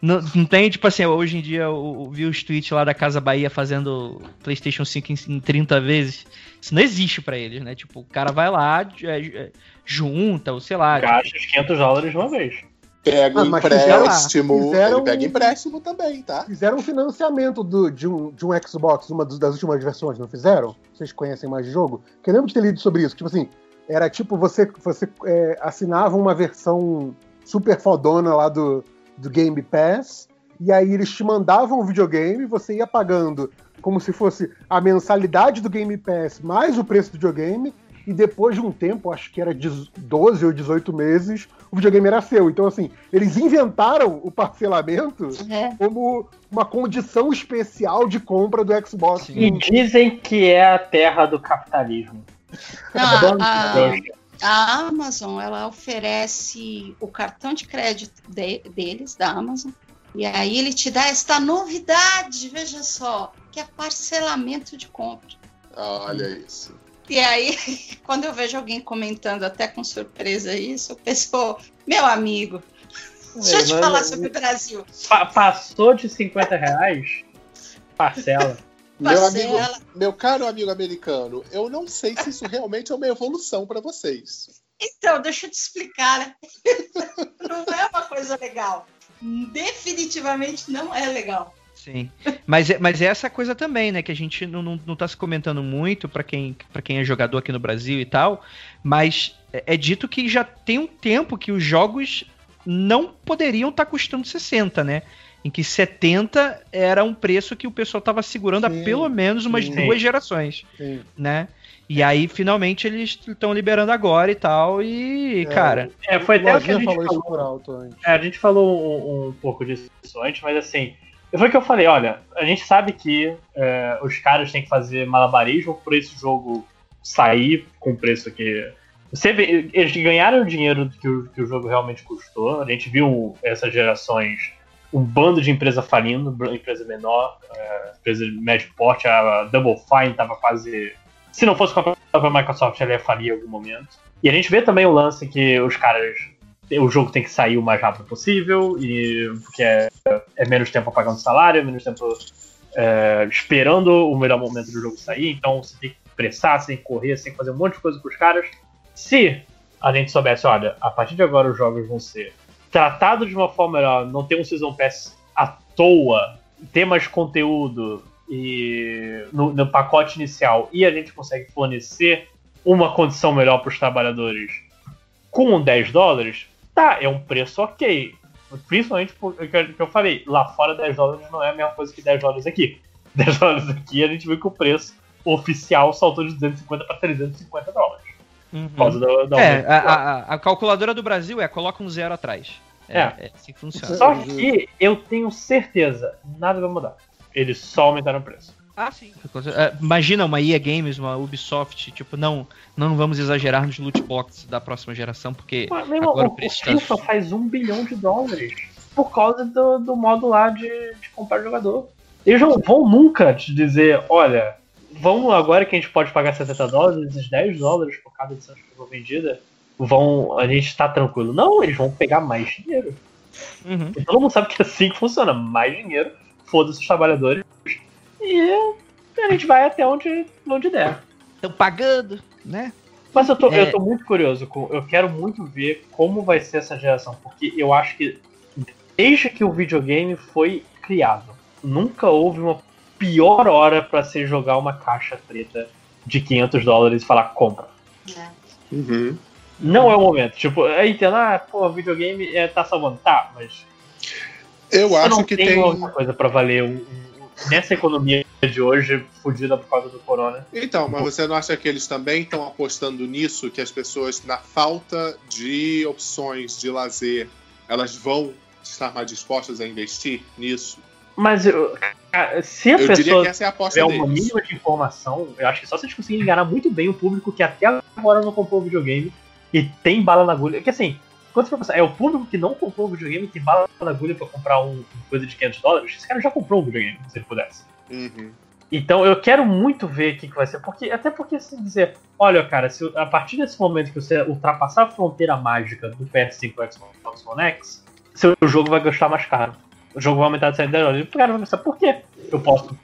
Não, não tem, tipo assim, hoje em dia eu, eu vi os tweets lá da Casa Bahia fazendo PlayStation 5 em, em 30 vezes. Isso não existe pra eles, né? Tipo, o cara vai lá, é, é, junta, ou sei lá. Gasta os 500 dólares de uma vez. Pega Ah, mas fizeram- empréstimo. fizeram- Ele pega empréstimo também, tá? Fizeram um financiamento do- de, um, de um Xbox, uma das últimas versões, não fizeram? Vocês conhecem mais de jogo? Que eu lembro de ter lido sobre isso. Tipo assim, Era tipo, você, você é, assinava uma versão super fodona lá do, do Game Pass, e aí eles te mandavam o videogame, você ia pagando como se fosse a mensalidade do Game Pass mais o preço do videogame, e depois de um tempo, acho que era 12 ou 18 meses, o videogame era seu. Então, assim, eles inventaram o parcelamento É. como uma condição especial de compra do Xbox. E dizem que é a terra do capitalismo. Não, a, a Amazon ela oferece o cartão de crédito de- deles, da Amazon, e aí ele te dá esta novidade, veja só, que é parcelamento de compra. Olha isso. E aí, *laughs* quando eu vejo alguém comentando até com surpresa isso, eu penso, meu amigo, deixa eu te falar sobre o Brasil. Pa- passou de 50 reais, parcela. Meu, amigo, meu caro amigo americano, eu não sei se isso realmente é uma evolução para vocês. Então, deixa eu te explicar, né? *laughs* Não é uma coisa legal. Definitivamente não é legal. Sim. Mas, é- mas é essa coisa também, né? Que a gente não, não, não tá se comentando muito pra quem, pra quem é jogador aqui no Brasil e tal. Mas é, é dito que já tem um tempo que os jogos não poderiam estar custando 60, né? Em que 70 era um preço que o pessoal tava segurando Sim, há pelo menos umas sim. duas gerações, Sim. né? E aí, finalmente, eles estão liberando agora e tal. E, cara. É, foi até o que a gente falou falou. por alto antes. É, a gente falou um, um pouco disso antes, mas assim, foi o que eu falei, olha, a gente sabe que é, os caras têm que fazer malabarismo por esse jogo sair com o preço que. Você vê, eles ganharam o dinheiro que o, que o jogo realmente custou. A gente viu essas gerações, um bando de empresa falindo, empresa menor, é, empresa de médio porte, a Double Fine estava quase. Se não fosse comprada pela Microsoft, ela ia falir em algum momento. E a gente vê também o lance que os caras o jogo tem que sair o mais rápido possível, e porque é, é menos tempo pagando salário, é menos tempo é, esperando o melhor momento do jogo sair, então você tem que pressar, você tem que correr, você tem que fazer um monte de coisa com os caras. Se a gente soubesse, olha, a partir de agora os jogos vão ser tratados de uma forma melhor, não ter um Season Pass à toa, ter mais conteúdo e no, no pacote inicial, e a gente consegue fornecer uma condição melhor para os trabalhadores com 10 dólares, tá, é um preço ok. Principalmente porque que eu falei, lá fora 10 dólares não é a mesma coisa que 10 dólares aqui. *laughs* 10 dólares aqui a gente viu que o preço oficial saltou de 250 para 350 dólares. Por causa da, da É, a, a- a calculadora do Brasil é coloca um zero atrás. É, É. é assim que funciona. Só que eu tenho certeza, nada vai mudar. Eles só aumentaram o preço. Ah, sim. É, Imagina uma EA Games, uma Ubisoft, tipo, não, não vamos exagerar nos loot boxes da próxima geração, porque Mas, irmão, agora o o preço FIFA tá... faz um bilhão de dólares por causa do, do modo lá de, de comprar jogador. Eles não vão nunca te dizer, olha, vamos agora que a gente pode pagar 70 dólares, esses 10 dólares por cada edição que for vendida, vão, a gente tá tranquilo. Não, eles vão pegar mais dinheiro. Uhum. Todo mundo sabe que é assim que funciona. Mais dinheiro, foda-se os trabalhadores. E a gente vai até onde, onde der. Estão pagando, né? Mas eu tô, É. eu tô muito curioso, eu quero muito ver como vai ser essa geração, porque eu acho que desde que o videogame foi criado, nunca houve uma pior hora pra se jogar uma caixa preta de 500 dólares e falar compra. Uhum. Não é o momento. Tipo, eu entendo, ah, pô, videogame é, tá salvando. Tá, mas Eu acho não que tem. outra coisa pra valer um- um- nessa economia de hoje, fodida por causa do corona. Então, mas você não acha que eles também estão apostando nisso, que as pessoas, na falta de opções de lazer, elas vão estar mais dispostas a investir nisso? Mas eu, se a Eu pessoa é a tiver uma mínima de informação, eu acho que só se eles conseguirem enganar muito bem o público que até agora não comprou o videogame e tem bala na agulha. Que assim, quando você for pensar, é o público que não comprou o videogame e tem bala na agulha pra comprar um, uma coisa de 500 dólares, esse cara já comprou um videogame, se ele pudesse. Uhum. Então eu quero muito ver o que, que vai ser, porque até porque se dizer, olha, cara, se a partir desse momento que você ultrapassar a fronteira mágica do PS5 e Xbox One X, seu jogo vai gastar mais caro. O jogo vai aumentar de 100 dólares. O cara vai pensar, por quê? Eu posso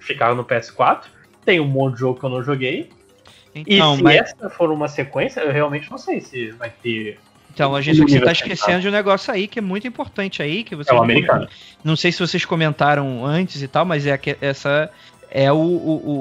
ficar no PS4, tem um monte de jogo que eu não joguei, e Então, se mas- essa for uma sequência, eu realmente não sei se vai ter. Então, a gente, você tá central. esquecendo de um negócio aí que é muito importante aí, que você É o americano. Não sei se vocês comentaram antes e tal, mas é que essa é o, o,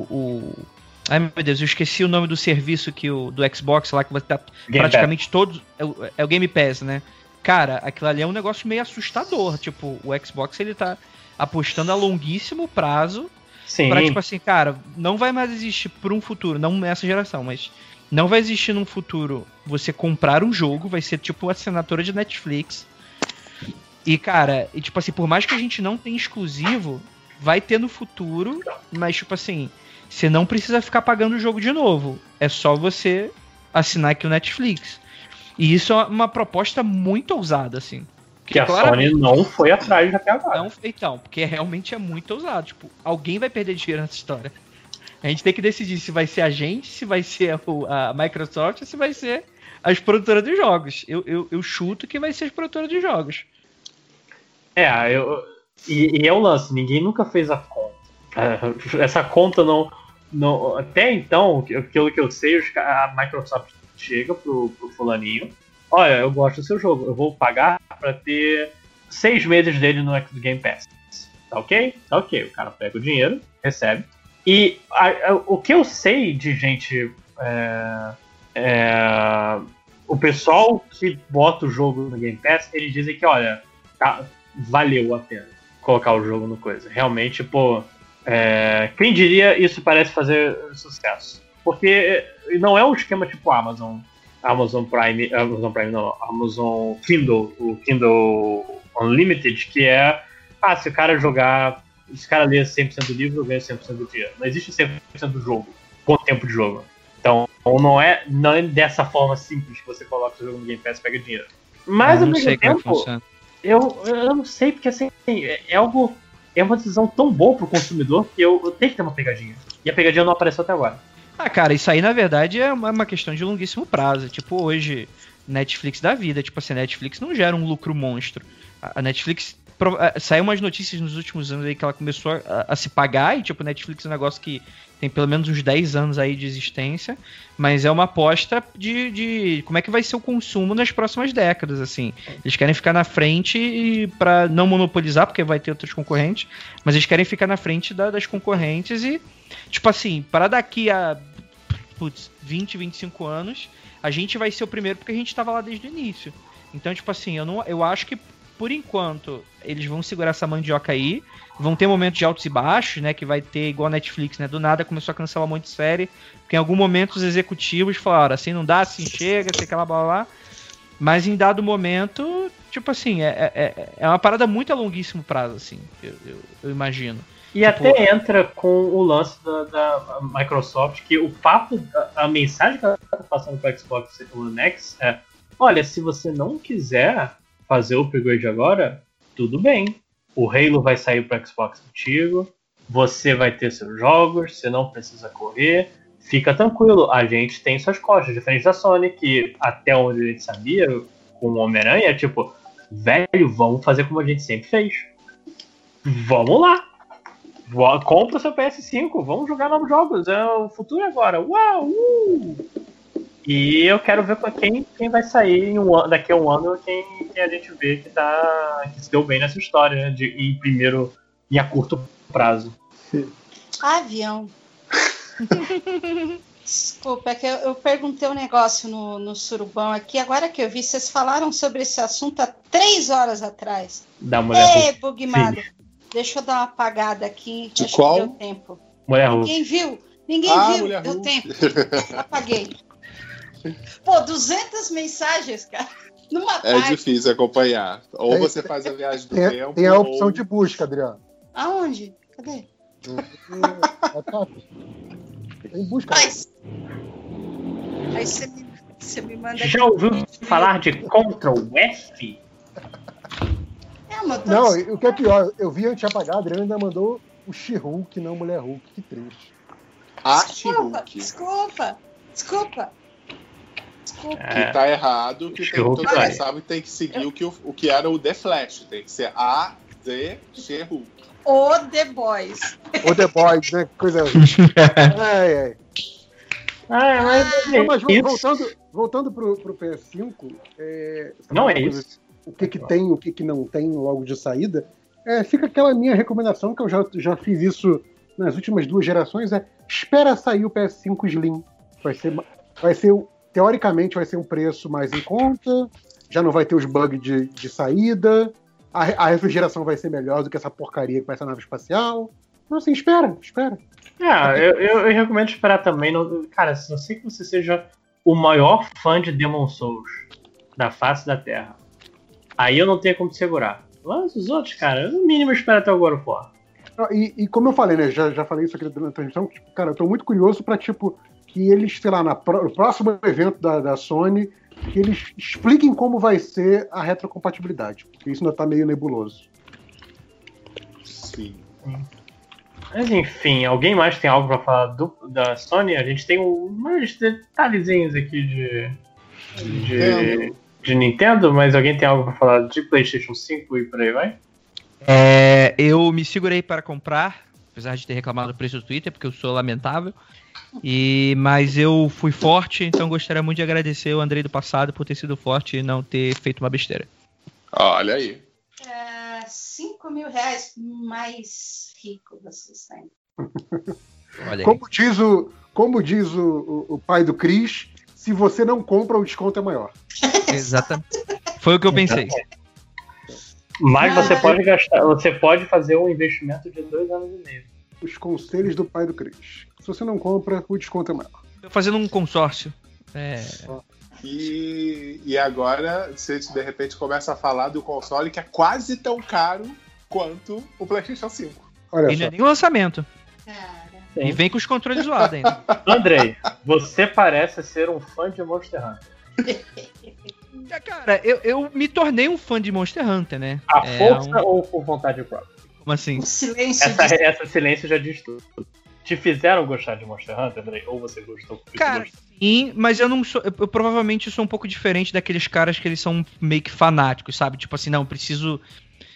o, o- Ai meu Deus, eu esqueci o nome do serviço que o, do Xbox lá, que estar Game praticamente todos. É, o- é o Game Pass, né? Cara, aquilo ali é um negócio meio assustador. Tipo, o Xbox ele tá apostando a longuíssimo prazo Sim. pra, tipo assim, cara, não vai mais existir por um futuro, não nessa geração, mas não vai existir num futuro você comprar um jogo, vai ser tipo assinatura de Netflix. E, cara, e, tipo assim, por mais que a gente não tenha exclusivo, vai ter no futuro, mas, tipo assim, você não precisa ficar pagando o jogo de novo. É só você assinar aqui o Netflix. E isso é uma proposta muito ousada, assim. que a Sony não foi atrás até agora. não, então, porque realmente é muito ousado. Tipo, alguém vai perder dinheiro nessa história. A gente tem que decidir se vai ser a gente, se vai ser a Microsoft ou se vai ser as produtoras de jogos. Eu, eu, eu chuto que vai ser as produtoras de jogos. É, eu, e, e é o lance, ninguém nunca fez a conta. *laughs* Essa conta não. não até então, aquilo que eu sei, a Microsoft chega pro, pro fulaninho. Olha, eu gosto do seu jogo, eu vou pagar pra ter seis meses dele no Game Pass. Tá ok? Tá ok. O cara pega o dinheiro, recebe. E a- a- o que eu sei de gente. é, é, o pessoal que bota o jogo no Game Pass, eles dizem que, olha, tá- valeu a pena colocar o jogo no coisa. Realmente, pô, é, quem diria isso parece fazer sucesso? Porque não é um esquema tipo Amazon, Amazon Prime, Amazon Prime não, Amazon Kindle, o Kindle Unlimited, que é, ah, se o cara jogar, se o cara ler 100% do livro, ganha 100% do dia. Não existe 100% do jogo, quanto tempo de jogo. Então, não é, não é dessa forma simples que você coloca o jogo no Game Pass e pega dinheiro. Mas, eu ao não mesmo sei como é tempo, funciona. eu, eu não sei, porque assim, é, é algo. É uma decisão tão boa pro consumidor que eu, eu tenho que ter uma pegadinha. E a pegadinha não apareceu até agora. Ah, cara, isso aí na verdade é uma uma questão de longuíssimo prazo. Tipo, hoje, Netflix da vida. Tipo assim, a Netflix não gera um lucro monstro. A a Netflix. eh, Saiu umas notícias nos últimos anos aí que ela começou a, a se pagar, e tipo, Netflix é um negócio que tem pelo menos uns 10 anos aí de existência, mas é uma aposta de, de como é que vai ser o consumo nas próximas décadas, assim. Eles querem ficar na frente para não monopolizar, porque vai ter outros concorrentes, mas eles querem ficar na frente da- das concorrentes e, tipo assim, para daqui a putz, 20, 25 anos, a gente vai ser o primeiro porque a gente estava lá desde o início. Então, tipo assim, eu, não, eu acho que por enquanto eles vão segurar essa mandioca aí. Vão ter momentos de altos e baixos, né? Que vai ter igual a Netflix, né? Do nada começou a cancelar um monte de série. Porque em algum momento os executivos falaram assim, não dá, assim chega, sei que lá, blá, blá, blá. Mas em dado momento, tipo assim, é, é, é uma parada muito a longuíssimo prazo, assim, eu, eu, eu imagino. E Tipo- até entra com o lance da, da Microsoft, que o papo, a, a mensagem que ela tá passando para o Xbox One X é: olha, se você não quiser fazer o upgrade agora, tudo bem. O Halo vai sair para Xbox antigo, você vai ter seus jogos, você não precisa correr. Fica tranquilo, a gente tem suas costas, diferente da Sony, que até onde a gente sabia, com o Homem-Aranha, tipo, velho, vamos fazer como a gente sempre fez. Vamos lá. Compra o seu PS5, vamos jogar novos jogos. É o futuro agora. Uau! uh! E eu quero ver quem, quem vai sair em um ano- daqui a um ano, quem, quem a gente vê que, tá, que se deu bem nessa história, né? De ir primeiro e a curto prazo. Avião. *laughs* Desculpa, é que eu, eu perguntei um negócio no, no surubão aqui. Agora que eu vi, vocês falaram sobre esse assunto há três horas atrás. Da mulher Ei. Bugmado. Deixa eu dar uma apagada aqui. De acho qual? que deu tempo. Mulher. Ninguém viu? Ninguém Ah, viu? Mulher deu Hulk. tempo. Apaguei. *laughs* Pô, 200 mensagens, cara. Numa É tarde. difícil acompanhar. Ou Tem- você faz a viagem do Tem, tempo. tem a opção ou... de busca, Adriano. Aonde? Cadê? WhatsApp. Tem busca. Mas... Aí você me, você me manda. Já ouviu falar de Ctrl F? É, Não, dizendo- o que é pior, eu vi antes de apagar, a Adriana ainda mandou o She-Hulk, não Mulher Hulk. Que triste. A She-Hulk. desculpa, desculpa. Desculpa. Que tá errado, que tem, todo mundo sabe tem que seguir o que, o, o que era o The Flash. Tem que ser A, D, She-Hulk. O The Boys. Ou The Boys, né? Coisa. *laughs* Ai, ai. Ah, mas, Não, mas isso voltando, voltando pro, pro PS5, é, não é coisa- isso. o que, que tem o que, que não tem logo de saída, é, fica aquela minha recomendação, que eu já, já fiz isso nas últimas duas gerações é espera sair o PS5 Slim. Vai ser, vai ser teoricamente vai ser um preço mais em conta, já não vai ter os bugs de, de saída, a, a refrigeração vai ser melhor do que essa porcaria que vai ser a nave espacial. Então, assim, espera, espera. Ah, eu, eu, eu recomendo esperar também. Não, cara, se não sei que você seja o maior fã de Demon Souls da face da Terra, aí eu não tenho como te segurar. Mas os outros, cara, no mínimo espera até o God of War. E, e como eu falei, né? Já, já falei isso aqui na transmissão, tipo, cara, eu tô muito curioso pra, tipo, que eles, sei lá, na no próximo evento da, da Sony, que eles expliquem como vai ser a retrocompatibilidade. Porque isso ainda tá meio nebuloso. Sim. Mas enfim, alguém mais tem algo pra falar do- da Sony? A gente tem uns detalhezinhos aqui de, de, Nintendo. de Nintendo, mas alguém tem algo pra falar de PlayStation 5 e por aí vai? É, eu me segurei para comprar, apesar de ter reclamado do preço do Twitter, porque eu sou lamentável. E, mas eu fui forte, então gostaria muito de agradecer o Andrei do passado por ter sido forte e não ter feito uma besteira. Olha aí. 5 mil reais mais rico vocês têm. *laughs* Olha aí. Como diz o, como diz o, o, o pai do Chris, se você não compra, o desconto é maior. *laughs* Exatamente. Foi o que eu pensei. Mas você Ah. pode gastar, você pode fazer um investimento de dois anos e meio. Os conselhos do pai do Chris. Se você não compra, o desconto é maior. Tô fazendo um consórcio. É, E, e agora você de repente começa a falar do console que é quase tão caro quanto o PlayStation 5. Olha e não só. é nem lançamento. Cara. E vem com os controles zoados ainda. *laughs* Andrei, você parece ser um fã de Monster Hunter. É, Cara, eu, eu me tornei um fã de Monster Hunter, né? A É, força um- ou por vontade própria? Como assim? O silêncio Essa, de... essa silêncio já diz tudo. Te fizeram gostar de Monster Hunter, Andrei? Ou você gostou? Cara, gostou? sim, mas eu não sou. Eu, eu provavelmente sou um pouco diferente daqueles caras que eles são meio que fanáticos, sabe? Tipo assim, não, eu preciso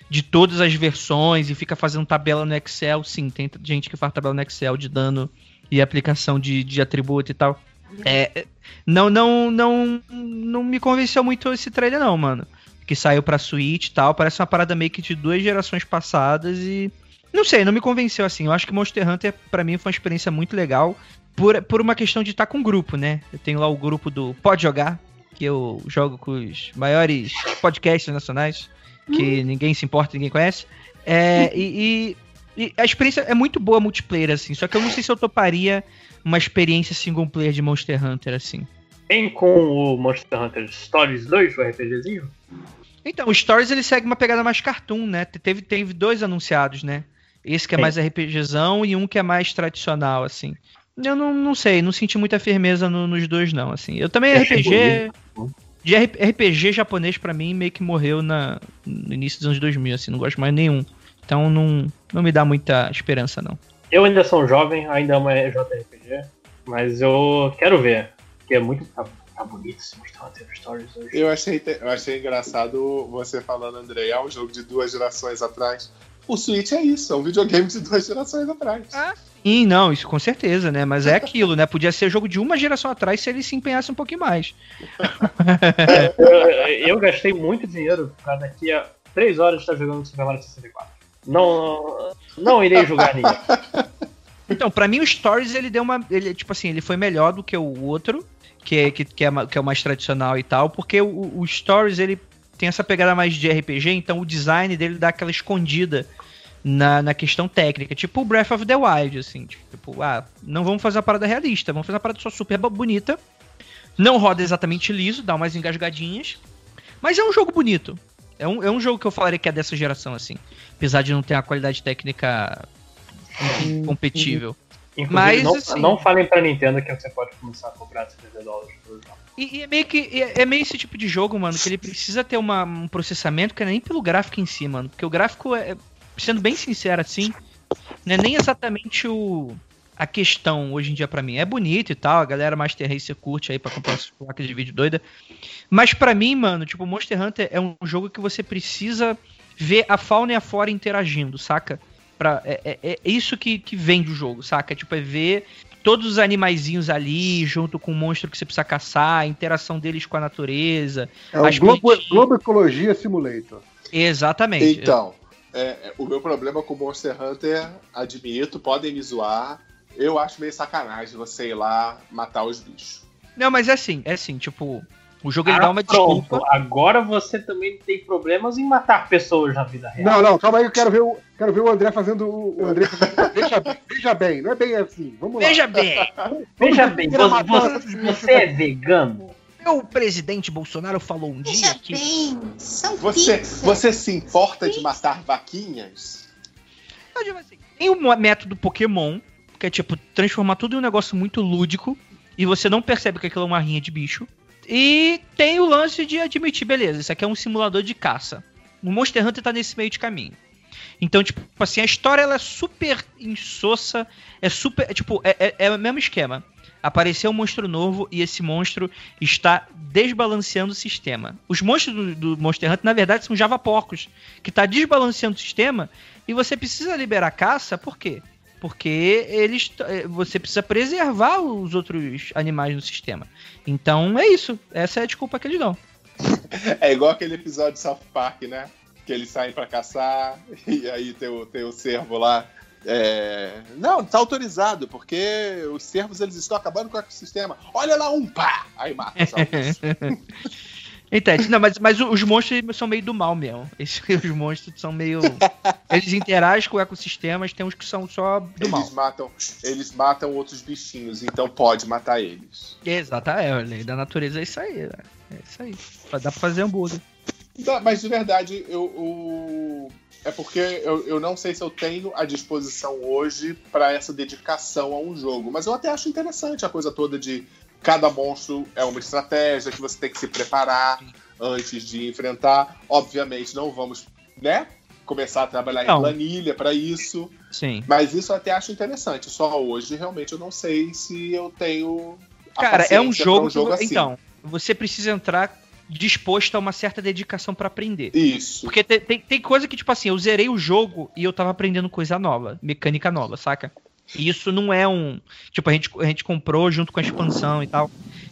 de todas as versões e fica fazendo tabela no Excel. Sim, tem gente que faz tabela no Excel de dano e aplicação de, de atributo e tal. É, é, não, não, não, não me convenceu muito esse trailer, não, mano. Que saiu pra Switch e tal. Parece uma parada meio que de duas gerações passadas e. Não sei, não me convenceu assim. Eu acho que Monster Hunter, pra mim, foi uma experiência muito legal. Por, por uma questão de estar com grupo, né? Eu tenho lá o grupo do Pode Jogar, que eu jogo com os maiores podcasts nacionais, que ninguém se importa, ninguém conhece. É, e, e- e a experiência é muito boa multiplayer, assim. Só que eu não sei se eu toparia uma experiência single player de Monster Hunter, assim. Tem com o Monster Hunter Stories 2, o RPGzinho? Então, o Stories ele segue uma pegada mais cartoon, né? Te- Teve, teve dois anunciados, né? Esse que é Sim. mais RPGzão e um que é mais tradicional, assim. Eu não, não sei, não senti muita firmeza no- nos dois, não, assim. Eu também achei RPG. De RPG japonês, pra mim, meio que morreu na, no início dos anos 2000, assim, não gosto mais nenhum. Então não, não me dá muita esperança, não. Eu ainda sou jovem, ainda amo JRPG, mas eu quero ver, porque é muito. Tá, bonito esse Monster Hunter Stories hoje. Eu achei, eu achei engraçado você falando, André, é um jogo de duas gerações atrás. O Switch é isso, é um videogame de duas gerações atrás. Sim, não, isso com certeza, né? Mas é aquilo, né? Podia ser jogo de uma geração atrás se ele se empenhasse um pouquinho mais. eu, eu gastei muito dinheiro pra daqui a 3 horas estar jogando Super Mario 64. Não, não irei julgar ninguém. Então, pra mim o Stories ele deu uma, ele tipo assim, ele foi melhor do que o outro, que é que, que é, que é o mais tradicional e tal, porque o, o Stories ele tem essa pegada mais de RPG, então o design dele dá aquela escondida na, na questão técnica, tipo o Breath of the Wild, assim, tipo, ah, não vamos fazer uma parada realista, vamos fazer uma parada só super bo- bonita, não roda exatamente liso, dá umas engasgadinhas, mas é um jogo bonito. É um, é um jogo que eu falaria que é dessa geração, assim. Apesar de não ter uma qualidade técnica compatível. Inclusive, Mas, não, assim- não falem pra Nintendo que você pode começar a cobrar 70 dólares por jogo. E, e é meio que é, é meio esse tipo de jogo, mano, que ele precisa ter uma- um processamento que não é nem pelo gráfico em si, mano. Porque o gráfico é, sendo bem sincero assim, não é nem exatamente o a questão hoje em dia pra mim. É bonito e tal, a galera Master Racer curte aí pra comprar essas placas de vídeo doida. Mas pra mim, mano, tipo, Monster Hunter é um jogo que você precisa ver a fauna e a flora interagindo, saca? Pra, é, é- é isso que, que vem do jogo, saca? Tipo, é ver todos os animaizinhos ali, junto com o monstro que você precisa caçar, a interação deles com a natureza. É o Globo, plantinhas. Globo Ecologia Simulator. Exatamente. Então, É, é, o meu problema com Monster Hunter, admito, podem me zoar. Eu acho meio sacanagem você ir lá matar os bichos. Não, mas é assim, é assim, tipo, o jogo ele Ah, dá uma pronto. desculpa. Agora você também tem problemas em matar pessoas na vida real. Não, não, calma aí, eu quero ver o, quero ver o André fazendo o, André fazendo- veja, bem, veja bem, não é bem assim. Vamos lá. Veja bem, Veja bem, você, você- é vegano? o presidente Bolsonaro falou um dia que bem, são Você, pizza. você se importa de matar vaquinhas? Eu digo assim, Tem o método Pokémon, que é tipo transformar tudo em um negócio muito lúdico e você não percebe que aquilo é uma rinha de bicho. E tem o lance de admitir, beleza, isso aqui é um simulador de caça. O Monster Hunter tá nesse meio de caminho. Então, tipo assim, a história ela é super insossa, é super. É, tipo, é, é- é o mesmo esquema. Apareceu um monstro novo e esse monstro está desbalanceando o sistema. Os monstros do, do Monster Hunter, na verdade, são Java porcos, que está desbalanceando o sistema e você precisa liberar caça, por quê? Porque eles, eh, você precisa preservar os outros animais no sistema. Então é isso. Essa é a desculpa que eles dão. *laughs* É igual aquele episódio de South Park, né? Que eles saem pra caçar *laughs* e aí tem o, tem o cervo lá. é, Não, tá autorizado, porque os cervos eles estão acabando com o ecossistema. Olha lá um pá! Aí mata. *laughs* Entende? Não, mas, mas os monstros são meio do mal mesmo. Esses, *laughs* os monstros são meio. Eles interagem com ecossistemas, tem uns que são só do mal. Eles matam, eles matam outros bichinhos, então pode matar eles. Exato, é, a lei da natureza é isso aí, né? É isso aí. Dá pra fazer hambúrguer. Não, mas de verdade, eu, eu- é porque eu, eu não sei se eu tenho a disposição hoje para essa dedicação a um jogo. Mas eu até acho interessante a coisa toda de cada monstro é uma estratégia que você tem que se preparar antes de enfrentar. Obviamente, não vamos, né? Começar a trabalhar Não. em planilha para isso. Sim. Mas isso eu até acho interessante. Só hoje, realmente, eu não sei se eu tenho. a Cara, é um jogo. um jogo assim. Então, você precisa entrar disposto a uma certa dedicação pra aprender. Isso. Porque tem, tem, tem coisa que, tipo assim, eu zerei o jogo e eu tava aprendendo coisa nova, mecânica nova, saca? E isso não é um. Tipo, a gente, a gente comprou junto com a expansão e tal.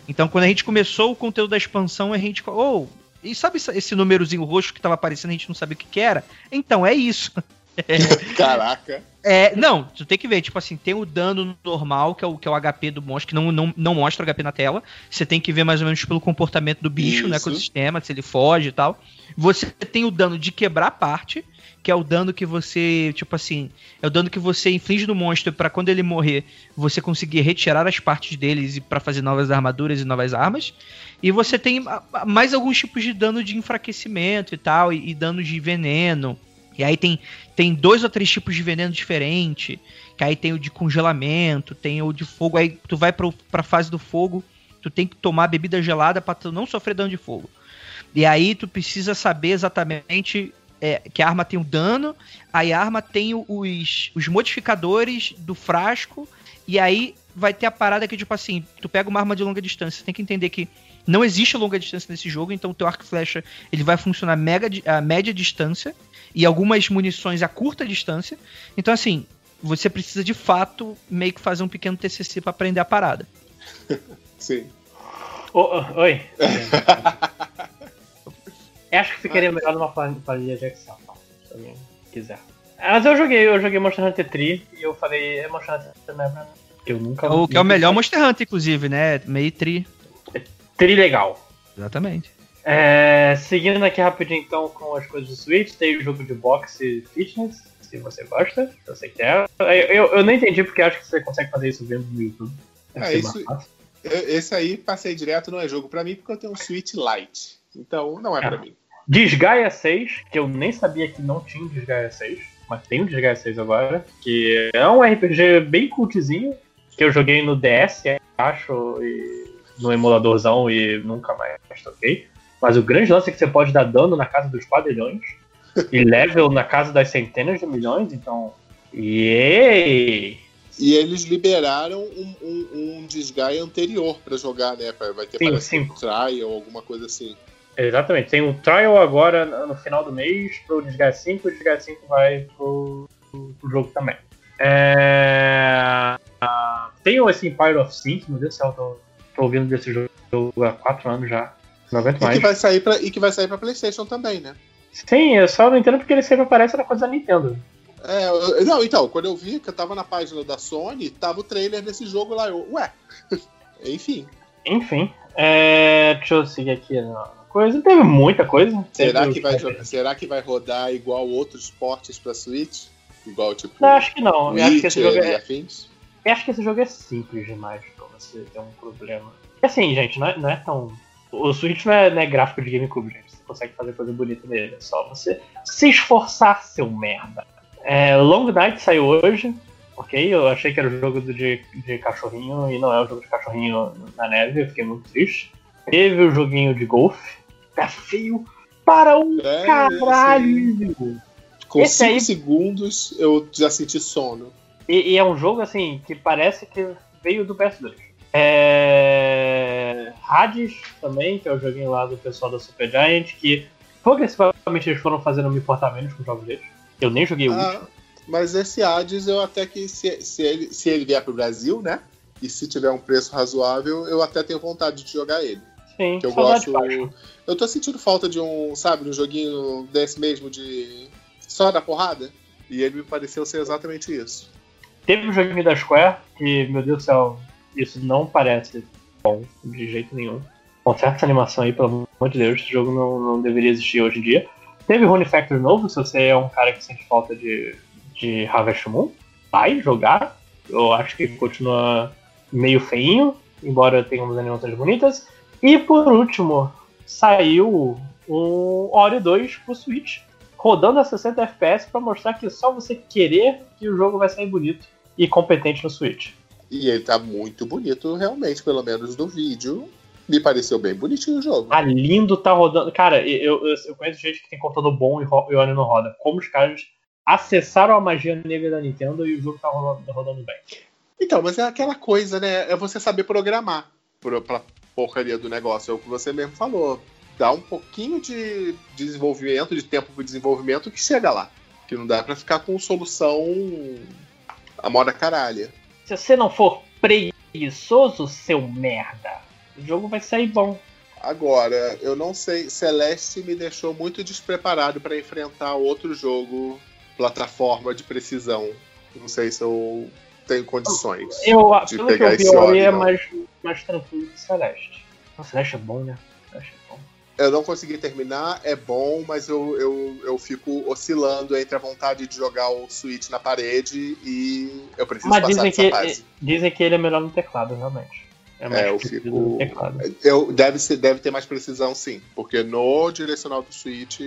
Então, quando a gente começou o conteúdo da expansão, a gente. Oh, e sabe esse- númerozinho roxo que tava aparecendo, a gente não sabia o que, que era? Então, é isso. *laughs* Caraca. É, não, tu tem que ver, tipo assim, tem o dano normal, que é o, que é o HP do monstro, que não, não, não mostra o HP na tela. Você tem que ver mais ou menos pelo comportamento do bicho no Isso. ecossistema, se ele foge e tal. Você tem o dano de quebrar parte, que é o dano que você, tipo assim, é o dano que você inflige no monstro pra quando ele morrer, você conseguir retirar as partes deles e pra fazer novas armaduras e novas armas. E você tem mais alguns tipos de dano de enfraquecimento e tal, e, e danos de veneno. E aí tem, tem dois ou três tipos de veneno diferente. Que aí tem o de congelamento, tem o de fogo. Aí tu vai pro, pra fase do fogo, tu tem que tomar bebida gelada pra tu não sofrer dano de fogo. E aí tu precisa saber exatamente é, que a arma tem o dano, aí a arma tem os, os modificadores do frasco, e aí vai ter a parada que, tipo assim, tu pega uma arma de longa distância, você tem que entender que não existe longa distância nesse jogo, então o teu arco e flecha ele vai funcionar mega, a média distância e algumas munições a curta distância. Então, assim, você precisa de fato meio que fazer um pequeno TCC pra aprender a parada. *laughs* Sim. Ô, ô, oi. *laughs* Acho que ficaria melhor numa plan- planilha de Excel, tá? se alguém quiser. Ah, Mas eu joguei, eu joguei Monster Hunter 3 e eu falei, é Monster Hunter é mim. Que eu nunca O que é o melhor Monster Hunter, inclusive, né? Meio tri. Tri legal. Exatamente. É, seguindo aqui rapidinho então com as coisas do Switch, tem o jogo de boxe fitness, se você gosta, se você quer. Eu, eu, eu não entendi porque acho que você consegue fazer isso vendo no YouTube. É, isso-. Eu- Esse aí, passei direto, não é jogo pra mim, porque eu tenho um Switch Lite. Então, não é pra Ah. mim. Desgaia 6, que eu nem sabia que não tinha um Desgaia 6, mas tem um Desgaia 6 agora, que é um RPG bem cultzinho, que eu joguei no DS, acho, e no emuladorzão e nunca mais toquei. Mas o grande lance é que você pode dar dano na casa dos quadrilhões *laughs* e level na casa das centenas de milhões, então. Yay! E eles liberaram um, um, um anterior pra jogar, né? Vai ter Sim, parece sim. um trial, alguma coisa assim. Exatamente. Tem um trial agora no final do mês pro Desgaia 5 e o Desgaia 5 vai pro, pro jogo também. É... ah, Tem esse Empire of Sin, meu Deus do céu, tô, tô ouvindo desse jogo há 4 anos já. Não aguento E que mais. vai sair pra, e que vai sair pra PlayStation também, né? Sim, eu só não entendo porque ele sempre aparece na coisa da Nintendo. É, eu- não, então, quando eu vi que eu tava na página da Sony, tava o trailer desse jogo lá. Eu, ué, *laughs* enfim. Enfim, é, deixa eu seguir aqui na coisa. Teve muita coisa. Será que, vai, será que vai rodar igual outros portes pra Switch? Igual, tipo, Não, acho que não. Eu acho que esse Witcher jogo é, afins? eu acho que esse jogo é simples demais pra você ter um problema. E assim, gente, não é, não é tão. O Switch não é, não é gráfico de GameCube, gente. Você consegue fazer coisa bonita nele. É só você se esforçar, seu merda. É, Long Night saiu hoje. Ok, eu achei que era o jogo de, de cachorrinho e não é o jogo de cachorrinho na neve, eu fiquei muito triste. Teve o joguinho de golfe. Tá feio para um É, caralho! Com Esse 5 aí- segundos eu já senti sono. E, e é um jogo assim que parece que veio do PS2. É... Hades também, que é o joguinho lá do pessoal da Supergiant, que progressivamente eles foram fazendo me importar menos com os jogos deles. Eu nem joguei o Ah, último. mas esse Hades eu até que se, se, ele, se ele vier pro Brasil, né? E se tiver um preço razoável, eu até tenho vontade de jogar ele. Sim, Que eu gosto. Eu tô sentindo falta de um, sabe, de um joguinho desse mesmo de. só da porrada. E ele me pareceu ser exatamente isso. Teve o joguinho da Square, que, meu Deus do céu, isso não parece bom de jeito nenhum. Conserta essa animação aí, pelo amor de Deus, esse jogo não, não deveria existir hoje em dia. Teve Rune Factory novo, se você é um cara que sente falta de, de Harvest Moon, vai jogar. Eu acho que continua meio feinho, embora tenha umas animações bonitas. E por último, saiu o Ori 2 pro Switch, rodando a 60 FPS pra mostrar que só você querer que o jogo vai sair bonito e competente no Switch. E ele tá muito bonito, realmente, pelo menos no vídeo. Me pareceu bem bonitinho o jogo. Tá lindo, tá rodando. Cara, eu, eu, eu conheço gente que tem computador bom e, ro- e Ori não roda. Como os caras acessaram a magia negra da Nintendo e o jogo tá rodando, rodando bem. Então, mas é aquela coisa, né? É você saber programar pro, pra porcaria do negócio. É o que você mesmo falou. Dá um pouquinho de desenvolvimento, de tempo pro desenvolvimento que chega lá. Que não dá pra ficar com solução a moda caralha. Se você não for preguiçoso, seu merda, o jogo vai sair bom. Agora, eu não sei, Celeste me deixou muito despreparado pra enfrentar outro jogo plataforma de precisão. Não sei se eu tenho condições. Eu, de pelo que pegar eu vi, esse Ori é não. mais, mais tranquilo que Celeste. Nossa, Celeste é bom, né? Celeste é bom. Eu não consegui terminar, é bom, mas eu, eu, eu fico oscilando entre a vontade de jogar o Switch na parede e eu preciso Mas passar dizem que, fase. dizem que ele é melhor no teclado, realmente. É mais É, eu fico. no teclado. Eu, deve, ser, deve ter mais precisão, sim. Porque no direcional do Switch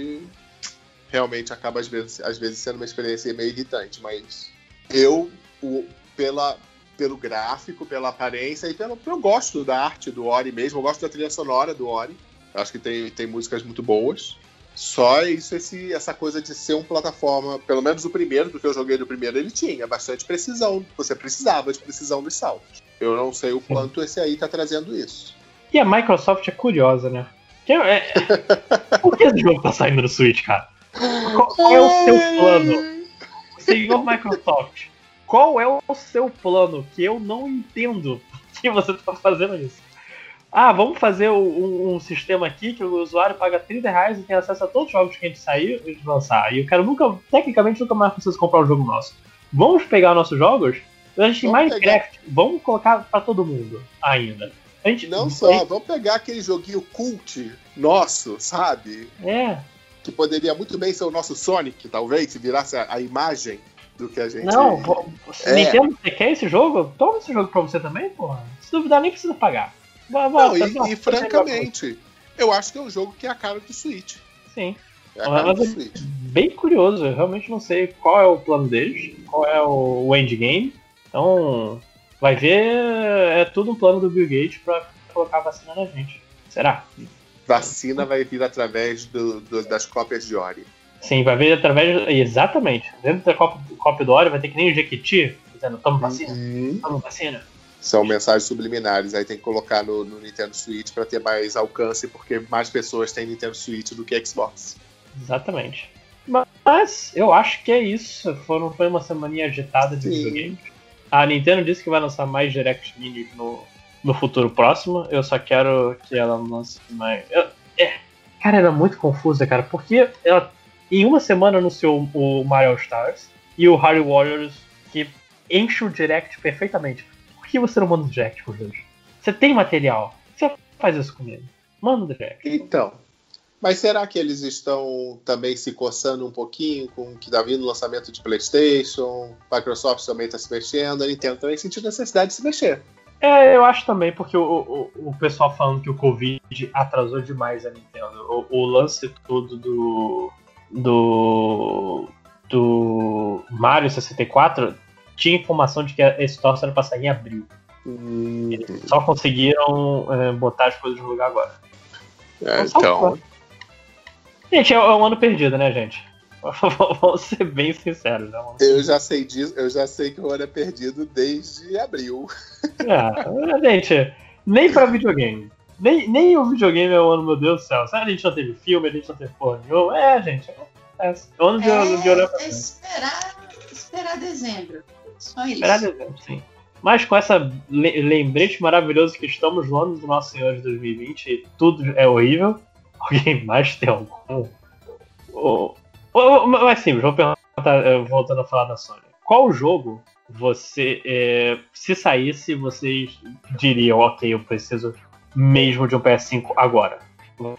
realmente acaba às vezes, às vezes sendo uma experiência meio irritante. Mas eu, o- pela, pelo gráfico, pela aparência e pelo. Eu gosto da arte do Ori mesmo, eu gosto da trilha sonora do Ori. Eu Acho que tem, tem músicas muito boas. Só isso, esse, essa coisa de ser um plataforma, pelo menos o primeiro, do que eu joguei do primeiro, ele tinha bastante precisão. Você precisava de precisão dos saltos. Eu não sei o quanto esse aí tá trazendo isso. E a Microsoft é curiosa, né? Que é- *laughs* Por que esse jogo tá saindo no Switch, cara? Qual, qual é o seu plano? Senhor Microsoft, qual é o seu plano que eu não entendo *laughs* que você tá fazendo isso? Ah, vamos fazer um, um sistema aqui que o usuário paga 30 reais e tem acesso a todos os jogos que a gente sair e lançar. E o cara nunca, tecnicamente, nunca mais precisa comprar um jogo nosso. Vamos pegar nossos jogos, a gente Vamos Minecraft, vamos colocar pra todo mundo ainda. A gente, Não só, vamos pegar aquele joguinho cult nosso, sabe? É. Que poderia muito bem ser o nosso Sonic, talvez, se virasse a, a imagem do que a gente. Não, É. Nintendo, você quer esse jogo? Toma esse jogo pra você também, porra. Se duvidar, nem precisa pagar. Não, e, vai, e vai, francamente, eu acho que é um jogo que é a cara do Switch. Sim. É a cara do é Switch. bem curioso, eu realmente não sei qual é o plano deles, qual é o, o endgame. Então, vai ver, é tudo um plano do Bill Gates pra colocar a vacina na gente. Será? Vacina vai vir através do- do- das cópias de Ori. Sim, vai ver através. Exatamente. Dentro da cópia, cópia do Ori vai ter que nem o Jequiti, dizendo: toma vacina, Uhum. toma vacina. São mensagens subliminares, aí tem que colocar no, no Nintendo Switch pra ter mais alcance, porque mais pessoas têm Nintendo Switch do que Xbox. Exatamente. Mas eu acho que é isso. Foram, foi uma semaninha agitada de videogames. A Nintendo disse que vai lançar mais Direct Mini no, no futuro próximo. Eu só quero que ela lance mais. eu- é, cara, ela é muito confusa, cara, porque ela em uma semana anunciou o Mario Stars e o Harry Warriors, que enche o direct perfeitamente. Por que você não manda um direct os dois? Você tem material. Você faz isso comigo. Manda um direct. Então. Mas será que eles estão também se coçando um pouquinho com o que tá vindo o lançamento de PlayStation? Microsoft também está se mexendo, a Nintendo também sentiu necessidade de se mexer. É, eu acho também, porque o, o, o pessoal falando que o Covid atrasou demais a Nintendo. O, o lance todo do. Do. do Mario 64 tinha informação de que esse torce era pra sair em abril. Eles só conseguiram é, botar as coisas no lugar agora. É, então. Gente, é um ano perdido, né, gente? *laughs* Vamos ser bem sinceros, né? Eu já sei disso, eu já sei que o ano é perdido desde abril. É, gente, nem pra videogame. *laughs* Nem, nem o videogame é o ano, meu Deus do céu. Sabe, a gente não teve filme, a gente não teve porra nenhuma. É, gente, é, é o ano de, É, de olhar pra frente. esperar, esperar dezembro. Só isso. Esperar dezembro, sim. Mas com essa le- lembrete maravilhoso que estamos longe do Nosso Senhor de 2020 e tudo é horrível. *laughs* Alguém mais tem algum? Ô, ô, Mais simples, vou perguntar, eh, voltando a falar da Sony. Qual jogo você, eh, se saísse, vocês diriam, ok, eu preciso mesmo de um PS5 agora?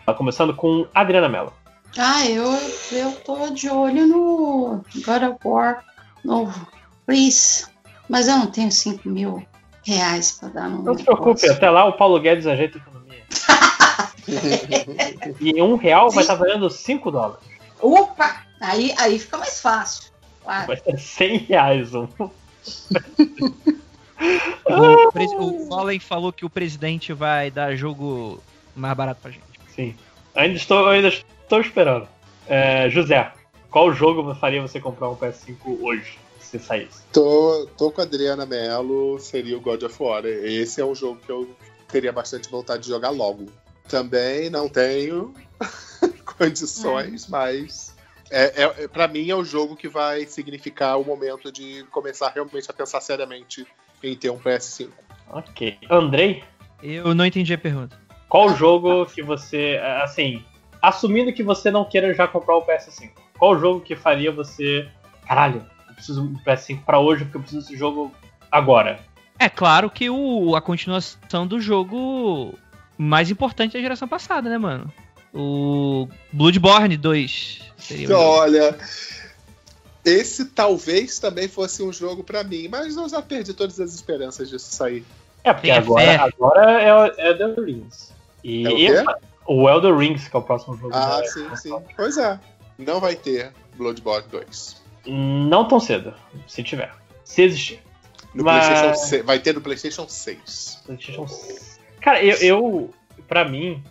Tá Começando com Adriana Mello. Ah, eu, eu tô de olho no God of War novo. Please. Mas eu não tenho 5 mil reais pra dar no Não se preocupe, até lá o Paulo Guedes ajeita a economia. *laughs* e um real vai estar valendo 5 dólares. Opa! Aí, aí fica mais fácil. Claro. Vai ser 100 reais um. *laughs* *laughs* O, pres- o Fallen falou que o presidente vai dar jogo mais barato pra gente. Sim. Ainda estou, ainda estou esperando. É, José, qual jogo faria você comprar um PS5 hoje, se saísse? Tô, tô com a Adriana Mello, seria o God of War. Esse é um jogo que eu teria bastante vontade de jogar logo. Também não tenho *laughs* condições, mas é, é, para mim é o jogo que vai significar o momento de começar realmente a pensar seriamente em ter um PS5. Ok. Andrei, Eu não entendi a pergunta. qual jogo que você. Assim, assumindo que você não queira já comprar o PS5, qual jogo que faria você. Caralho, eu preciso do PS5 pra hoje porque eu preciso desse jogo agora. É claro que o, a continuação do jogo mais importante da geração passada, né, mano? O Bloodborne 2 seria o jogo. Olha, esse talvez também fosse um jogo pra mim, mas eu já perdi todas as esperanças disso sair. É, porque Tenha agora, fé. agora é o é Elden Rings. E É o quê? o Elden Rings, que é o próximo jogo. Ah, sim, sim. Pois é. Não vai ter Bloodborne 2. Não tão cedo, se tiver. Se existir. No Mas- PlayStation 6. Vai ter no PlayStation 6. PlayStation 6. Cara, eu, eu. Pra mim,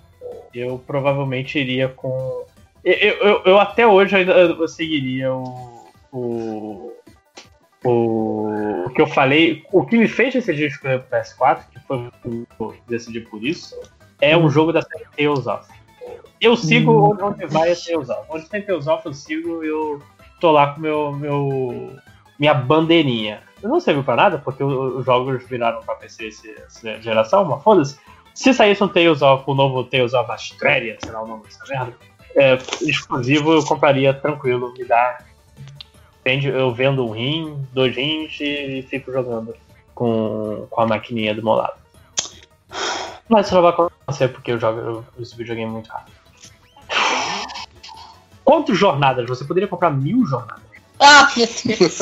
eu provavelmente iria com. Eu, eu, eu até hoje ainda eu seguiria o. O. O, o que eu falei. O que me fez decidir escolher o PS4, que foi o eu decidi por isso, é um jogo da série Tales of. Eu sigo onde- onde vai a Tales of. Onde tem Tales of, eu sigo eu tô lá com meu, meu minha bandeirinha. Eu não serviu pra nada, porque os jogos viraram pra PC essa geração, mas foda-se. Se saísse um Tales of, o novo Tales of Astrelia, sei lá o nome dessa merda, é, exclusivo eu compraria tranquilo, me dá. Vende, eu vendo um rim, dois rins e fico jogando com, com a maquininha do meu lado. Mas isso não vai acontecer porque eu jogo esse videogame muito rápido. Quantas jornadas? Você poderia comprar mil jornadas? Ah, meu Deus.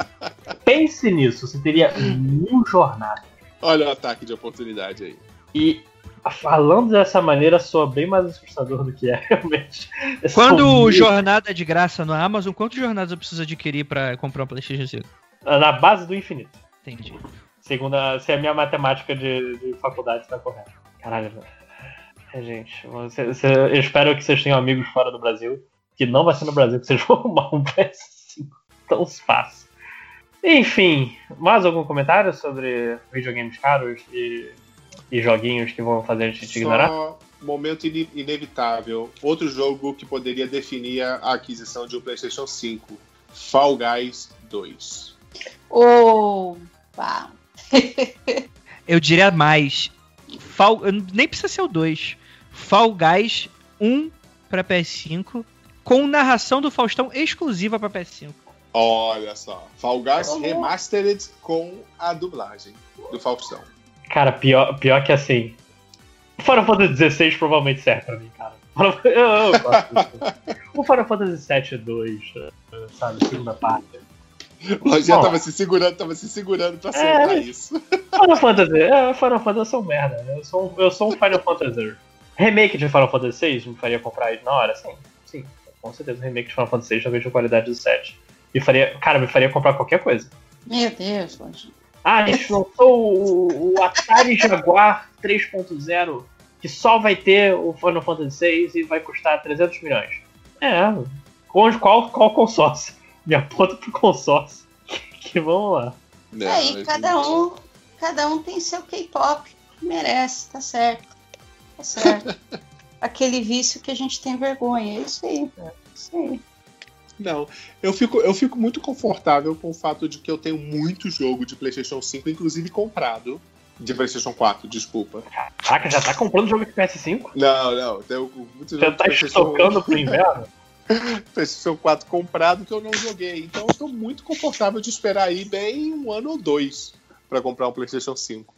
*laughs* Pense nisso, você teria mil jornadas. Olha o ataque de oportunidade aí. E falando dessa maneira soa bem mais assustador do que é *laughs* realmente. Quando São mil- jornada é de graça no Amazon, quantas jornadas eu preciso adquirir pra comprar um PlayStation 5? Na base do infinito. Entendi. Segundo a, se a minha matemática de, de faculdade está correta. Caralho, velho. É, gente, você- você- eu espero que vocês tenham amigos fora do Brasil. Que não vai ser no Brasil que vocês *laughs* vão arrumar um PS5 tão fácil. Enfim, mais algum comentário sobre videogames caros e, e joguinhos que vão fazer a gente ignorar? Só momento ine- inevitável. Outro jogo que poderia definir a aquisição de um PlayStation 5. Fall Guys 2. Opa. Eu diria mais. Fall, nem precisa ser o 2. Fall Guys 1 pra PS5 com narração do Faustão exclusiva pra PS5. Olha só. Fall Guys Remastered com a dublagem do Faustão. Cara, pior, pior que assim. Final Fantasy XVI provavelmente serve pra mim, cara. *laughs* Eu, eu gosto disso. o Final Fantasy VII 2, sabe, segunda parte. O Rogério Bom. tava se segurando, tava se segurando pra soltar É. isso. *laughs* Final Fantasy, é, Final Fantasy eu sou um merda. Eu sou um, eu sou um Final Fantasy. Remake de Final Fantasy VI me faria comprar ele na hora? Sim, sim. Com certeza, o remake de Final Fantasy VI já vejo a qualidade do 7. Me faria, cara, me faria comprar qualquer coisa. Meu Deus, Lojinha. Ah, a gente lançou o, o Atari Jaguar 3.0, que só vai ter o Final Fantasy VI e vai custar 300 milhões. É, com- qual, qual consórcio? Me aponta pro consórcio. Que, *laughs* que vamos lá. Né, Aí, mas- cada um, cada um tem seu K-pop. Merece, tá certo. Tá certo. *laughs* Aquele vício que a gente tem vergonha. É isso aí. É isso aí. Não, eu fico, eu fico muito confortável com o fato de que eu tenho muito jogo de PlayStation 5, inclusive comprado. De PlayStation 4, desculpa. Caraca, já tá comprando jogo de PS5? Não, não, tenho muitos Já jogos tá estocando pro inverno? *laughs* PlayStation 4 comprado que eu não joguei. Então eu tô muito confortável de esperar aí bem um ano ou dois pra comprar um PlayStation 5.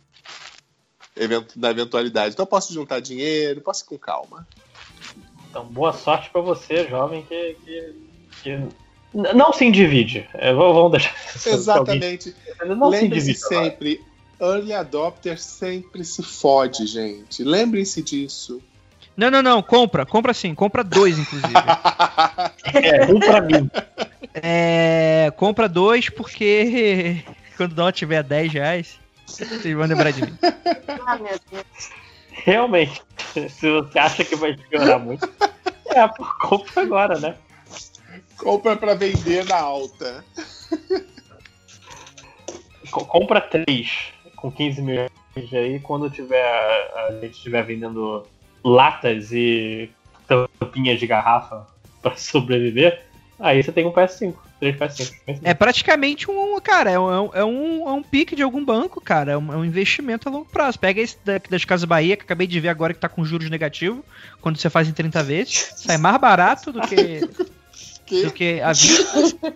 Event- na eventualidade. Então eu posso juntar dinheiro, posso ir com calma. Então, boa sorte pra você, jovem, que, que, não se individe. É, vamos deixar. Exatamente. Não Lembre-se individe. agora. sempre, Early Adopter sempre se fode, gente. Lembrem-se disso. Não, não, não, compra, compra sim, compra dois, inclusive. *laughs* É, um pra mim. É, compra dois porque *laughs* quando o dólar tiver a 10 reais, vocês vão lembrar de mim. Ah, meu Deus. Realmente. Se você acha que vai piorar muito, é, compra agora, né? Compra pra vender na alta. Co- compra três com 15 mil reais aí quando tiver a gente estiver vendendo latas e tampinhas de garrafa *laughs* pra sobreviver, aí você tem um PS5, três PS5. É praticamente um, cara, é um, é um, é um pique de algum banco, cara. É um, é um investimento a longo prazo. Pega esse da- das Casas Bahia, que acabei de ver agora que tá com juros negativos, quando você faz em 30 vezes. Sai mais barato do que, Que? do que a vida.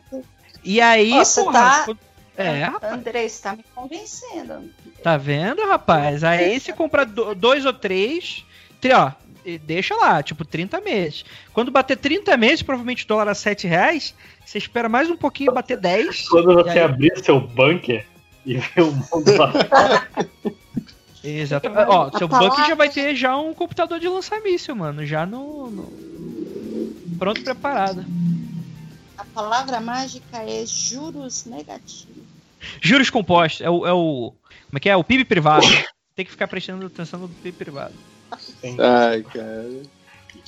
E aí, Nossa, porra, tá- quando- é, rapaz, André, você tá me convencendo. tá vendo, rapaz? Aí você compra do- dois ou três, ó, e deixa lá, tipo, 30 meses. Quando bater 30 meses, provavelmente o dólar a 7 reais, você espera mais um pouquinho bater 10. Quando você aí- abrir seu bunker e ver o mundo lá Exatamente. Ó, seu palavra- banco já vai ter já um computador de lançar míssil, mano. Já no. no- Pronto, preparado. A palavra mágica é juros negativos. Juros compostos. É o. É o como é que é? O PIB privado. Tem que ficar prestando atenção no PIB privado. Ai, cara.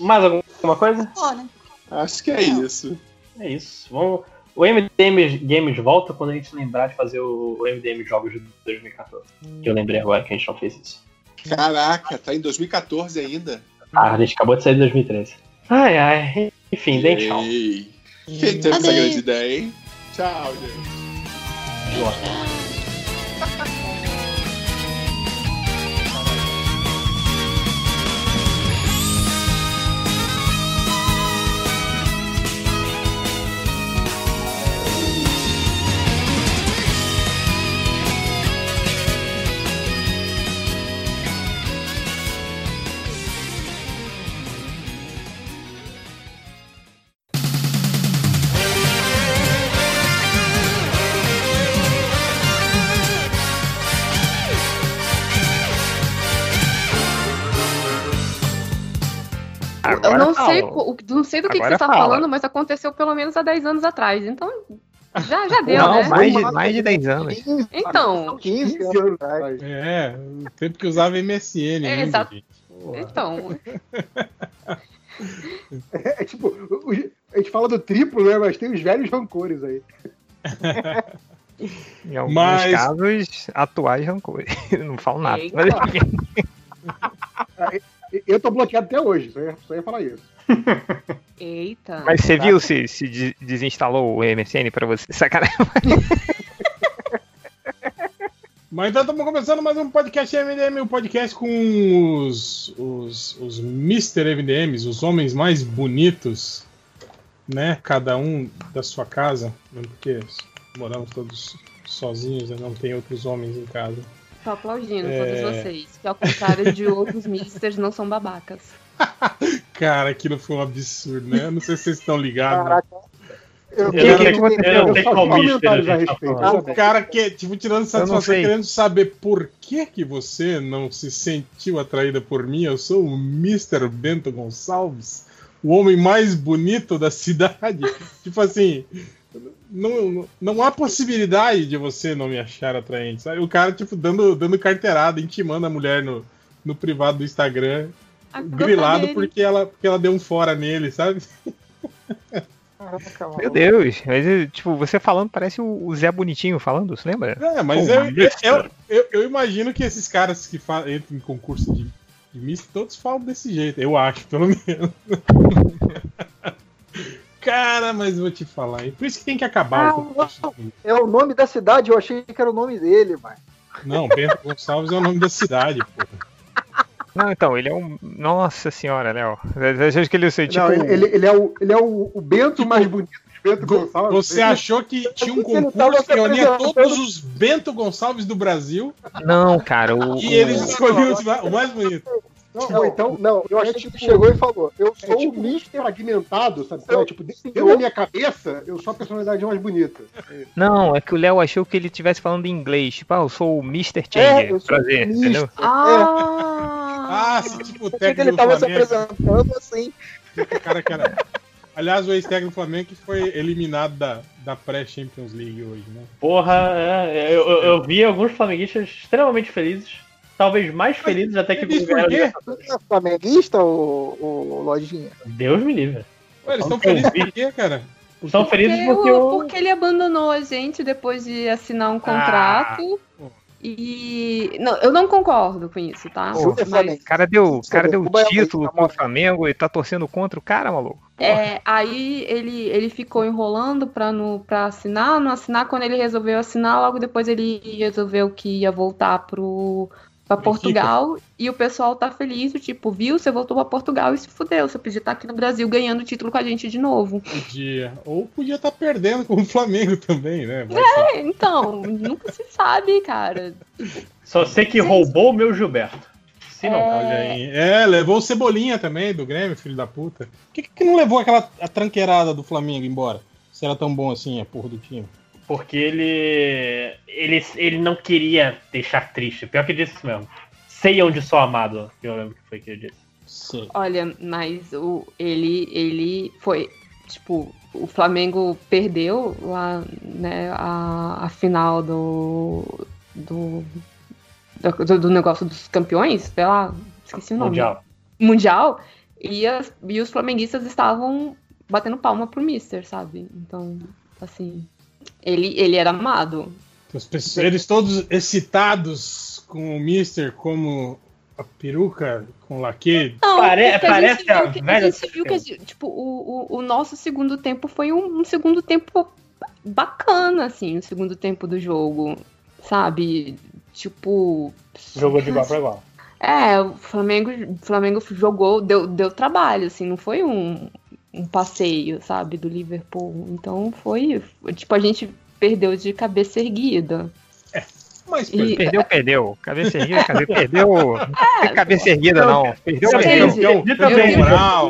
Mais alguma coisa? Né? Acho que é isso. É isso. Vamos... O MDM Games volta quando a gente lembrar de fazer o MDM Jogos de 2014. Que eu lembrei agora que a gente não fez isso. Caraca, tá em 2014 ainda? Ah, a gente acabou de sair de 2013. Ai, ai. Enfim, dê tchau. Quem teve essa Adeus. grande ideia, hein? Tchau, gente. Eu não sei, o- não sei do que, que você tá fala. falando, mas aconteceu pelo menos há 10 anos atrás. Então, já, já deu, Não, né? mais de, mais de 10 anos. Então, 15 anos atrás. É, o tempo que usava MSN. *laughs* É, ainda, exato. gente. então. É, tipo, a gente fala do triplo, né? Mas tem os velhos rancores aí. Em alguns Mas- casos, atuais rancores. *laughs* Não falo nada. Eita. Mas, *laughs* enfim. Eu tô bloqueado até hoje, só ia, só ia falar isso. *laughs* Eita. Mas você viu se, se de- desinstalou o MSN pra você? *laughs* Sacanagem. Mas então estamos começando mais um podcast MDM, um podcast com os, os, os Mr. MDMs, os homens mais bonitos né? Cada um da sua casa, mesmo porque moramos todos sozinhos, né? não tem outros homens em casa. Tô aplaudindo É. todos vocês, que ao contrário de outros *laughs* misters, não são babacas. Cara, aquilo foi um absurdo, né? Eu não sei se vocês estão ligados. Caraca. Eu, Eu eu eu comentários a respeito. O cara que, tipo, tirando satisfação, querendo saber por que que você não se sentiu atraída por mim. Eu sou o Mr. Bento Gonçalves, o homem mais bonito da cidade. *laughs* tipo assim, não, não, há possibilidade de você não me achar atraente, sabe? O cara, tipo, dando, dando carteirada, intimando a mulher no, no privado do Instagram, A grilado porque ela, porque ela deu um fora nele, sabe? *laughs* Meu Deus, mas, tipo, você falando parece o, Zé Bonitinho falando, você lembra? É, mas eu, eu, eu, eu imagino que esses caras que entram em concurso de, de Miss, todos falam desse jeito, eu acho, pelo menos. *laughs* Cara, mas vou te falar, por isso que tem que acabar Ah, o concurso. É o nome da cidade, eu achei que era o nome dele, mano. Não, Bento Gonçalves é o nome da cidade, pô. Não, então, ele é um. Nossa senhora, Léo. Eu acho que ele sei, tipo. Não, ele, ele é, o, ele é o, o Bento mais bonito de Bento Gonçalves. Você achou que tinha um concurso que reunia todos os Bento Gonçalves do Brasil Não, cara, o. e eles escolhiam o mais bonito. Não, não, então, não, eu achei que tipo- ele chegou e falou: Eu É sou tipo o Mister. fragmentado, sabe? Eu- É, tipo, dentro da minha cabeça, eu sou a personalidade mais bonita. Não, é que o Léo achou que ele estivesse falando em inglês. Tipo, ah, eu sou o Mr. É, Change. eu sou prazer, o entendeu? Ah! Ah, se tipo o Eu achei que técnico ele tava se Flamengo. apresentando assim. Tipo, o cara que era. Aliás, o ex-técnico do Flamengo que foi eliminado da, da pré-Champions League hoje, né? Porra, é, eu, eu, eu vi alguns flamenguistas extremamente felizes. Talvez mais felizes até que Feliz ganharam? Libertadores. Você é flamenguista ou, ou lojinha? Deus me livre. Ué, eles estão felizes por quê, cara? Estão felizes Porque, porque o- o. porque ele abandonou a gente depois de assinar um contrato. E. Não, eu não concordo com isso, tá? Pô, Mas, O cara deu, o cara deu é título tá pro Flamengo e tá torcendo contra o cara, maluco. é, aí ele, ele ficou enrolando pra, no, pra assinar, não assinar. Quando ele resolveu assinar, logo depois ele resolveu que ia voltar pro, pra Benfica. Portugal. E o pessoal tá feliz, tipo, viu? Você voltou pra Portugal e se fudeu. Você podia estar aqui no Brasil ganhando título com a gente de novo. Podia. Ou podia estar perdendo com o Flamengo também, né? Vai É, então, nunca se sabe, cara. Só sei que roubou o meu Gilberto. Se não. Olha aí. É, levou o Cebolinha também do Grêmio, filho da puta. Por que, que não levou aquela a tranqueirada do Flamengo embora? Se era tão bom assim a porra do time. Porque ele, ele. Ele não queria deixar triste. Pior que disse isso mesmo. Sei onde sou amado. que Eu lembro que foi que ele disse. Sim. Olha, mas o, ele, ele foi. Tipo, o Flamengo perdeu lá, né, a, a final do. do. do, do negócio dos campeões, sei lá, esqueci o nome. Mundial. Mundial. E, as- e os flamenguistas estavam batendo palma pro Mister, sabe? Então, assim. Ele, ele era amado. Eles todos excitados com o Mister como a peruca com laque. Não, Pare- a parece gente a viu que, velha a gente viu que a tipo, o, o, o nosso segundo tempo foi um, um segundo tempo bacana, assim, o segundo tempo do jogo, sabe? Tipo. Jogou de igual pra igual. É, o Flamengo, Flamengo jogou, deu, deu trabalho, assim, não foi um, um passeio, sabe, do Liverpool. Então foi, tipo, a gente perdeu de cabeça erguida. Mas E- Perdeu, perdeu. Cabeça erguida, cabeça, perdeu. Não tem cabeça erguida, Não. Perdeu, Entende? perdeu. Deu, E deu também,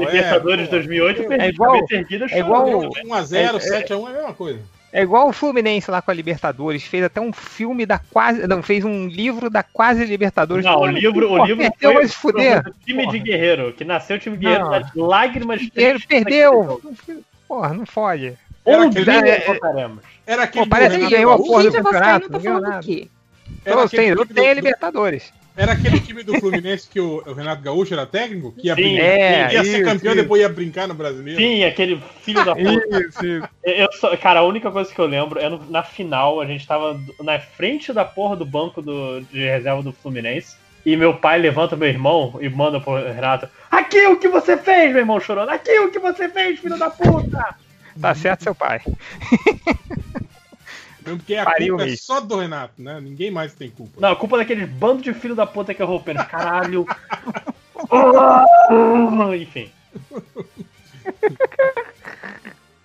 Libertadores é, de 2008, perdi É de igual- cabeça erguida, é igual- 1x0, É- 7x1 é a mesma coisa. É igual o Fluminense lá com a Libertadores. Fez até um filme da quase. Não, fez um livro da quase Libertadores. Não, o livro, o livro perdeu, foi fuder. o time de guerreiro, que nasceu o time guerreiro Não. das lágrimas Ele tristes perdeu. Porra, não fode. Era Um aquele- é- voltaremos. Era aquele Pô, parece que ganhou a Gaúcho, porra do a campeonato, tá não falando quê? tenho a do- Libertadores. Era aquele time do Fluminense que o, o Renato Gaúcho era técnico? Que ia, Sim, brincar, é, ia ser isso, campeão isso. depois ia brincar no brasileiro. Sim, aquele filho da puta. Eu só- cara, a única coisa que eu lembro é no- na final, a gente tava na frente da porra do banco do, de reserva do Fluminense. E meu pai levanta meu irmão e manda pro Renato: Aqui o que você fez, meu irmão chorando. Aqui o que você fez, filho da puta. Tá certo, seu pai. Mesmo porque a Pariu, culpa é só do Renato, né? Ninguém mais tem culpa. Não, a culpa é daqueles bando de filho da puta que eu roubei. Caralho. *laughs* Enfim.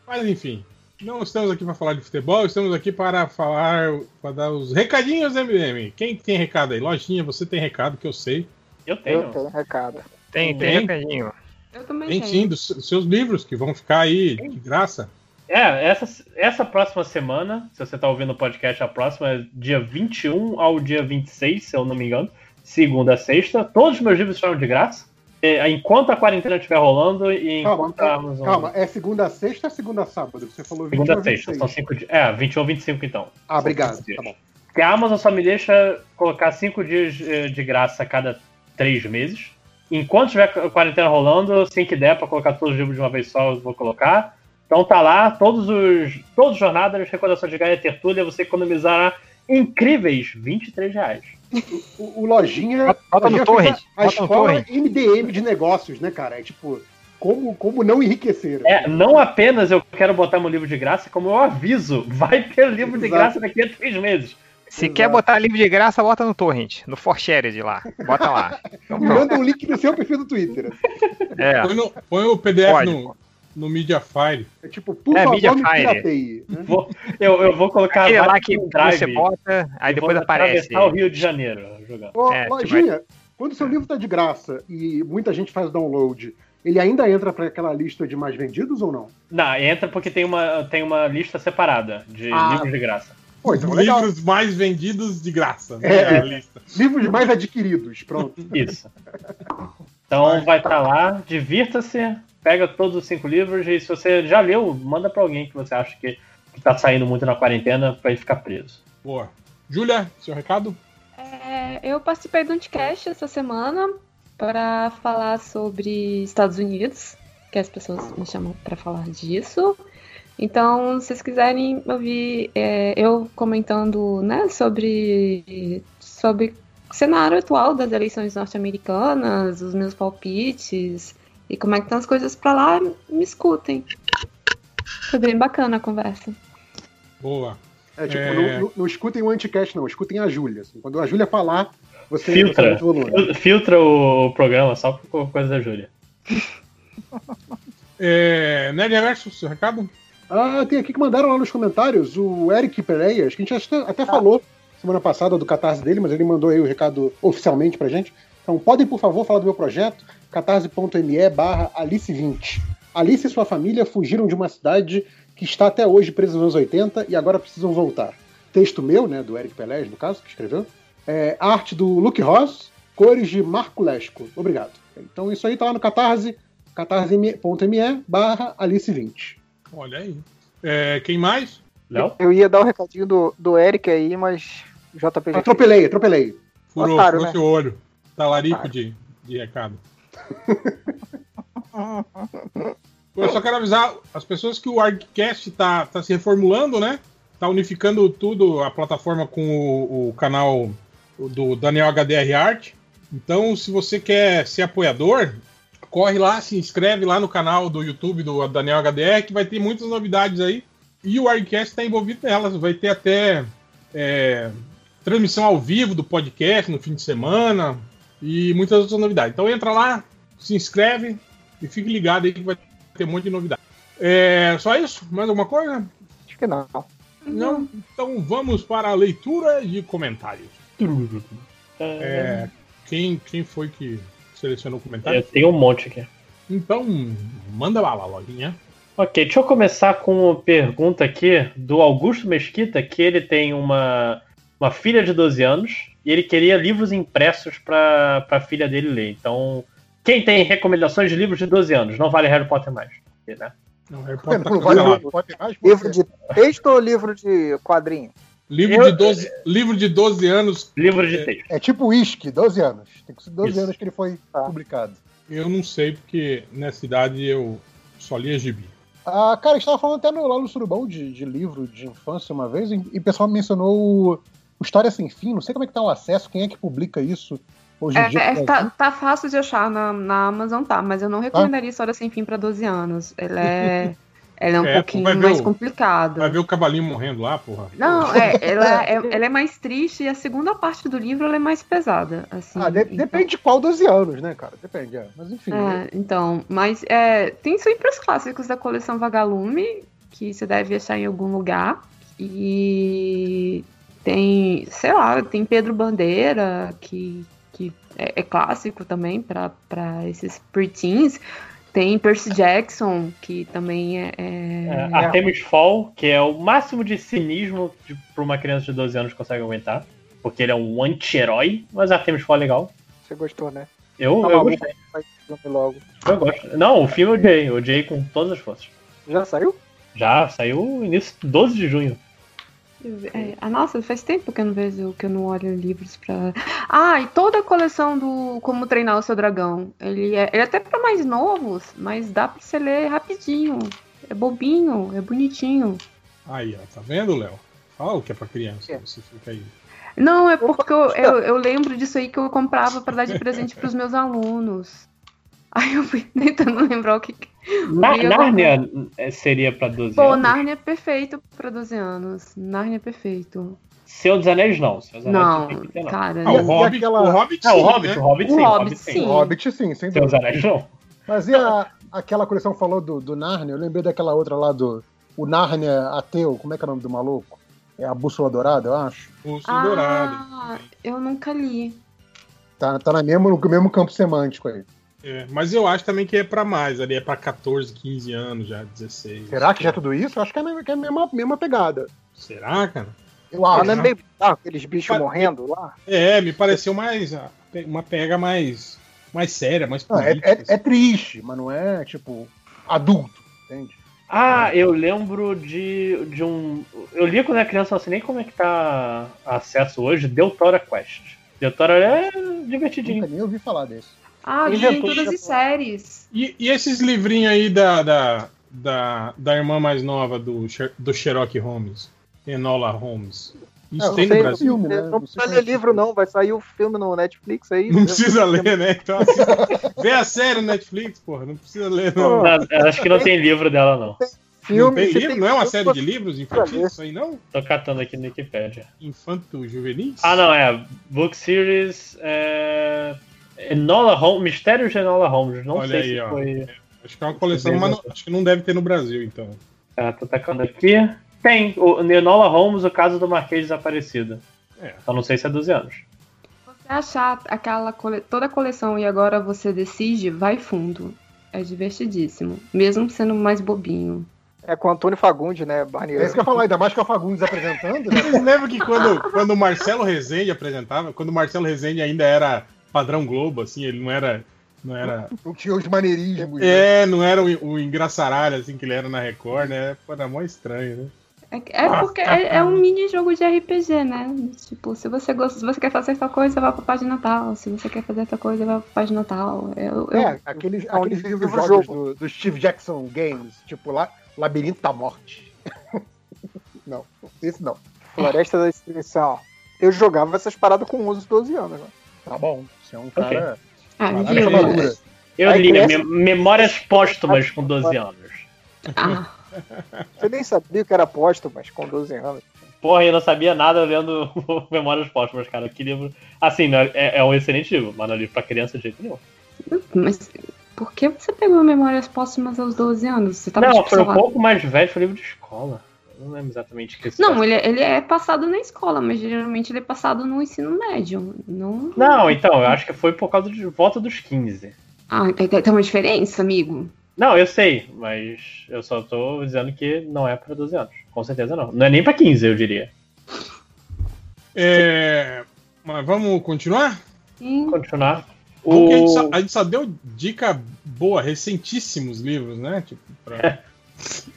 Mas enfim, não estamos aqui para falar de futebol, estamos aqui para falar, para dar os recadinhos MDM. Quem tem recado aí? Lojinha, você tem recado que eu sei. Eu Eu tenho recado. Tem, tem Tem? recadinho. Eu também Tem tenho. sim, dos, dos seus livros que vão ficar aí de graça. É, essa, essa próxima semana, se você tá ouvindo o podcast, a próxima é dia 21 ao dia 26, se eu não me engano. Segunda a sexta. Todos os meus livros estão de graça. É, enquanto a quarentena estiver rolando e Calma, enquanto a Amazon. calma, é segunda a sexta ou segunda a sábado? Você falou 21 Segunda a sexta, 26. são cinco dias. É, 21 ou 25 então. Ah, obrigado. Tá bom. Porque a Amazon só me deixa colocar cinco dias eh, de graça a cada três meses. Enquanto tiver a quarentena rolando, assim que der pra colocar todos os livros de uma vez só, eu vou colocar. Então tá lá, todos os. Todos os jornadas, recordações de Gaia Tertúlia, você economizará incríveis 23 reais. O, o Lojinha. Bota no fez A, escola. MDM de negócios, né, cara? É tipo, como, como não enriquecer. É, não apenas eu quero botar meu livro de graça, como eu aviso, *laughs* vai ter livro de Exato. graça daqui a três meses. Se quer botar livro de graça, bota no Torrent, no ForShared lá. Bota lá. *laughs* Então, manda um link no seu perfil do Twitter. É. Põe, no- põe o PDF Pode. no, no Mediafire. É tipo, por É, favor, me Mediafire. pirateie. né? Vou- eu, eu vou colocar Aquele lá que pendrive você bota, aí depois aparece. o Rio de Janeiro jogando. Ô, É, Lojinha, quando o seu livro tá de graça e muita gente faz download, ele ainda entra pra aquela lista de mais vendidos ou não? Não, entra porque tem uma, tem uma lista separada de Ah. livros de graça. Pô, então legal. Livros mais vendidos de graça. Né? É. A lista. Livros mais adquiridos, pronto. Isso. *laughs* Então vai estar lá, divirta-se, pega todos os cinco livros e se você já leu, manda pra alguém que você acha que, que tá saindo muito na quarentena pra ele ficar preso. Boa. Júlia, seu recado? É, eu participei do Anticast essa semana para falar sobre Estados Unidos, que as pessoas me chamam para falar disso. Então, se vocês quiserem ouvir é, eu comentando né, sobre, sobre o cenário atual das eleições norte-americanas, os meus palpites e como é que estão as coisas para lá, me escutem. Foi bem bacana a conversa. Boa. É tipo, É. Não, não- não escutem o anticast, não, escutem a Júlia. assim. Quando a Júlia falar, você Filtra. você Filtra o programa só por coisa da Júlia. *laughs* É, Nerd Reverso, seu recado? Ah, tem aqui que mandaram lá nos comentários o Eric Pereias, que a gente até, até falou semana passada do catarse dele, mas ele mandou aí o recado oficialmente pra gente. Então, podem, por favor, falar do meu projeto, catarse.me barra Alice20. Alice e sua família fugiram de uma cidade que está até hoje presa nos anos 80 e agora precisam voltar. Texto meu, né, do Eric Pereias, no caso, que escreveu. É, arte do Luke Ross, cores de Marco Lesco. Obrigado. Então, isso aí tá lá no catarse, catarse.me barra Alice20. Olha aí. É, quem mais? Léo? Eu ia dar o recadinho do, do Eric aí, mas o JP já Atropelei, atropelei. Furou, Otário, furou né? seu olho. Talarico de, de recado. Eu só quero avisar as pessoas que o ArgCast tá, tá se reformulando, né? Tá unificando tudo, a plataforma com o, o canal do Daniel HDR Art. Então, se você quer ser apoiador, corre lá, se inscreve lá no canal do YouTube do Daniel HDR, que vai ter muitas novidades aí. E o ArgCast está envolvido nelas. Vai ter até é, transmissão ao vivo do podcast no fim de semana e muitas outras novidades. Então entra lá, se inscreve e fique ligado aí que vai ter um monte de novidade. É, só isso? Mais alguma coisa? Acho que não. Não? Então vamos para a leitura de comentários. É, quem, quem foi que selecionou o comentário? Eu tenho um monte aqui. Então, manda bala, lojinha. Ok, deixa eu começar com uma pergunta aqui do Augusto Mesquita, que ele tem uma, uma filha de 12 anos e ele queria livros impressos para a filha dele ler. Então, quem tem recomendações de livros de 12 anos? Não vale Harry Potter mais. Né? Não, Harry Potter Não vale cancelado. pode mais Livro de texto ou livro de quadrinho? Livro, Eu- de 12, livro de 12 anos, Livro de texto. É tipo uísque, 12 anos. Tem que ser 12 Isso. anos que ele foi publicado. eu não sei, porque nessa idade eu só lia gibi. Ah, cara, a gente tava falando até no, lá no Surubão de, de livro de infância uma vez, e, e o pessoal mencionou o, História Sem Fim. Não sei como é que tá o acesso, quem é que publica isso hoje em É, dia. é, tá, tá fácil de achar na, na Amazon, tá, mas eu não recomendaria História Sem Fim pra 12 anos. Ele é, *laughs* ele é um É, pouquinho mais o- complicado. Vai ver o cavalinho morrendo lá, porra. Não, é, ela, *laughs* é, ela é mais triste e a segunda parte do livro ela é mais pesada. Assim, Ah, de- então- depende de qual 12 anos, né, cara? Depende, é. Mas enfim. É, então, mas é, tem sempre os clássicos da coleção Vagalume, que você deve achar em algum lugar. E tem, sei lá, tem Pedro Bandeira, que, que é, é clássico também para esses preteens. Tem Percy Jackson, que também é. é... É, Artemis Fall, que é o máximo de cinismo para uma criança de 12 anos consegue aguentar. Porque ele é um anti-herói, mas Artemis Fall é legal. Você gostou, né? Eu, Tá eu gostei. logo. Eu gosto. Não, o filme eu odiei. Eu odiei com todas as forças. Já saiu? Já, saiu no início 12 de junho. É, ah, nossa, faz tempo que eu não vejo, que eu não olho livros pra. Ah, e toda a coleção do Como Treinar o Seu Dragão. Ele é, ele é até pra mais novos, mas dá pra você ler rapidinho. É bobinho, é bonitinho. Aí, ó, tá vendo, Léo? Fala o que é pra criança. Você fica aí. Não, é porque eu, eu, eu lembro disso aí que eu comprava pra dar de presente pros meus alunos. *laughs* Aí eu fui tentando lembrar o que. que- Na, eu Nárnia seria pra 12 Pô, anos? Nárnia é perfeito pra 12 anos. Nárnia é perfeito. Senhor dos Anéis não. Dos Anéis Não, tem não. cara. Ah, o Hobbit, o Hobbit sim, o Hobbit, né? o Hobbit sim. O Hobbit, sim. sim. O Hobbit, sim, sem dos dúvida. Anéis não. Mas e a, aquela coleção que falou do, do Narnia? Eu lembrei daquela outra lá do. O Narnia ateu, como é que é o nome do maluco? É a Bússola Dourada, eu acho. Bússola Dourada. Ah, eu nunca li. Tá, tá na mesmo, no mesmo campo semântico aí. É, mas eu acho também que é pra mais, ali é pra 14, 15 anos já, 16. Será que já é tudo isso? Eu acho que é a mesma, é mesma, pegada. Será, cara? Eu Ah, acho. não é meio bizarro aqueles bichos morrendo lá? É, me pareceu mais ah, uma pega mais mais séria, mais Não, é, política. é- é triste, mas não é, tipo, adulto, entende? Ah, eu lembro de, de um. Eu li quando era criança, não sei nem como é que tá acesso hoje, Deutora Quest. Deutora é divertidinho. Nunca nem ouvi falar desse. Ah, Ele li em inventou todas as séries. E, e esses livrinhos aí da, da, da, da irmã mais nova do, do Sherlock Holmes, Enola Holmes. Isso Não tem no Brasil? filme, né? Não precisa ler livro, não. Vai sair o filme no Netflix aí. Não precisa ler, né? Então, assim, *laughs* vê a série no Netflix, porra. Não precisa ler, não. Não, acho que não tem livro dela, não. não tem livro? tem não é uma filme, série de livros infantis? Isso aí não? Tô catando aqui no Wikipedia. Infanto juvenis? Ah, não, é. Book Series. É... Enola Holmes. Mistérios de Enola Holmes. Não Olha sei aí, se ó. foi. Acho que é uma coleção, mas não- acho que não deve ter no Brasil, então. Ah, tô tacando aqui. Tem. O Enola Holmes, o caso do Marquês desaparecido. É. Só não sei se é 12 anos. Você achar aquela cole... toda a coleção e agora você decide, vai fundo. É divertidíssimo. Mesmo sendo mais bobinho. É com o Antônio Fagundes, né, Barney? É isso que eu ia falar, ainda mais que é o Fagundes apresentando, né? *laughs* Vocês lembram que quando, quando o Marcelo Rezende apresentava, quando o Marcelo Rezende ainda era padrão Globo, assim, ele não era. Não era. Não tinha os maneirismos. né? É, não era o, o engraçaralho assim que ele era na Record, né? Era mó estranho, né? É, é porque é, é um mini jogo de RPG, né? Tipo, se você gosta, se você quer fazer tal coisa, vai pra página tal. Se você quer fazer tal coisa, vai pra página tal. Eu, eu- É, aqueles, É um aqueles livro livros jogo. jogos do, do Steve Jackson Games, tipo lá, Labirinto da Morte. *laughs* não, esse não. Floresta da Destruição. Eu jogava essas paradas com 11, 12 anos, né? Tá bom, é um cara. Ah, viu? Eu Aí li cresce- Mem- Memórias Póstumas com 12 anos. Ah, *laughs* Você nem sabia que era aposto, mas com 12 anos. Porra, eu não sabia nada lendo *laughs* Memórias Póstumas, cara. Que livro. Assim, é, é um excelente livro, mas não é livro pra criança de jeito nenhum. mas por que você pegou Memórias Póstumas aos 12 anos? Você tava não, foi um pouco mais velho, foi livro de escola. Não lembro exatamente o que isso Não, ele, ele é passado na escola, mas geralmente ele é passado no ensino médio. Não. Não, então, eu acho que foi por causa de volta dos 15. Ah, tem, tem uma diferença, amigo? Não, eu sei, mas eu só tô dizendo que não é pra 12 anos. Com certeza não. Não é nem pra 15, eu diria. É, mas vamos continuar? Sim. Continuar. Que a, gente O... só, a gente só deu dica boa, recentíssimos livros, né? Tipo, pra- *laughs*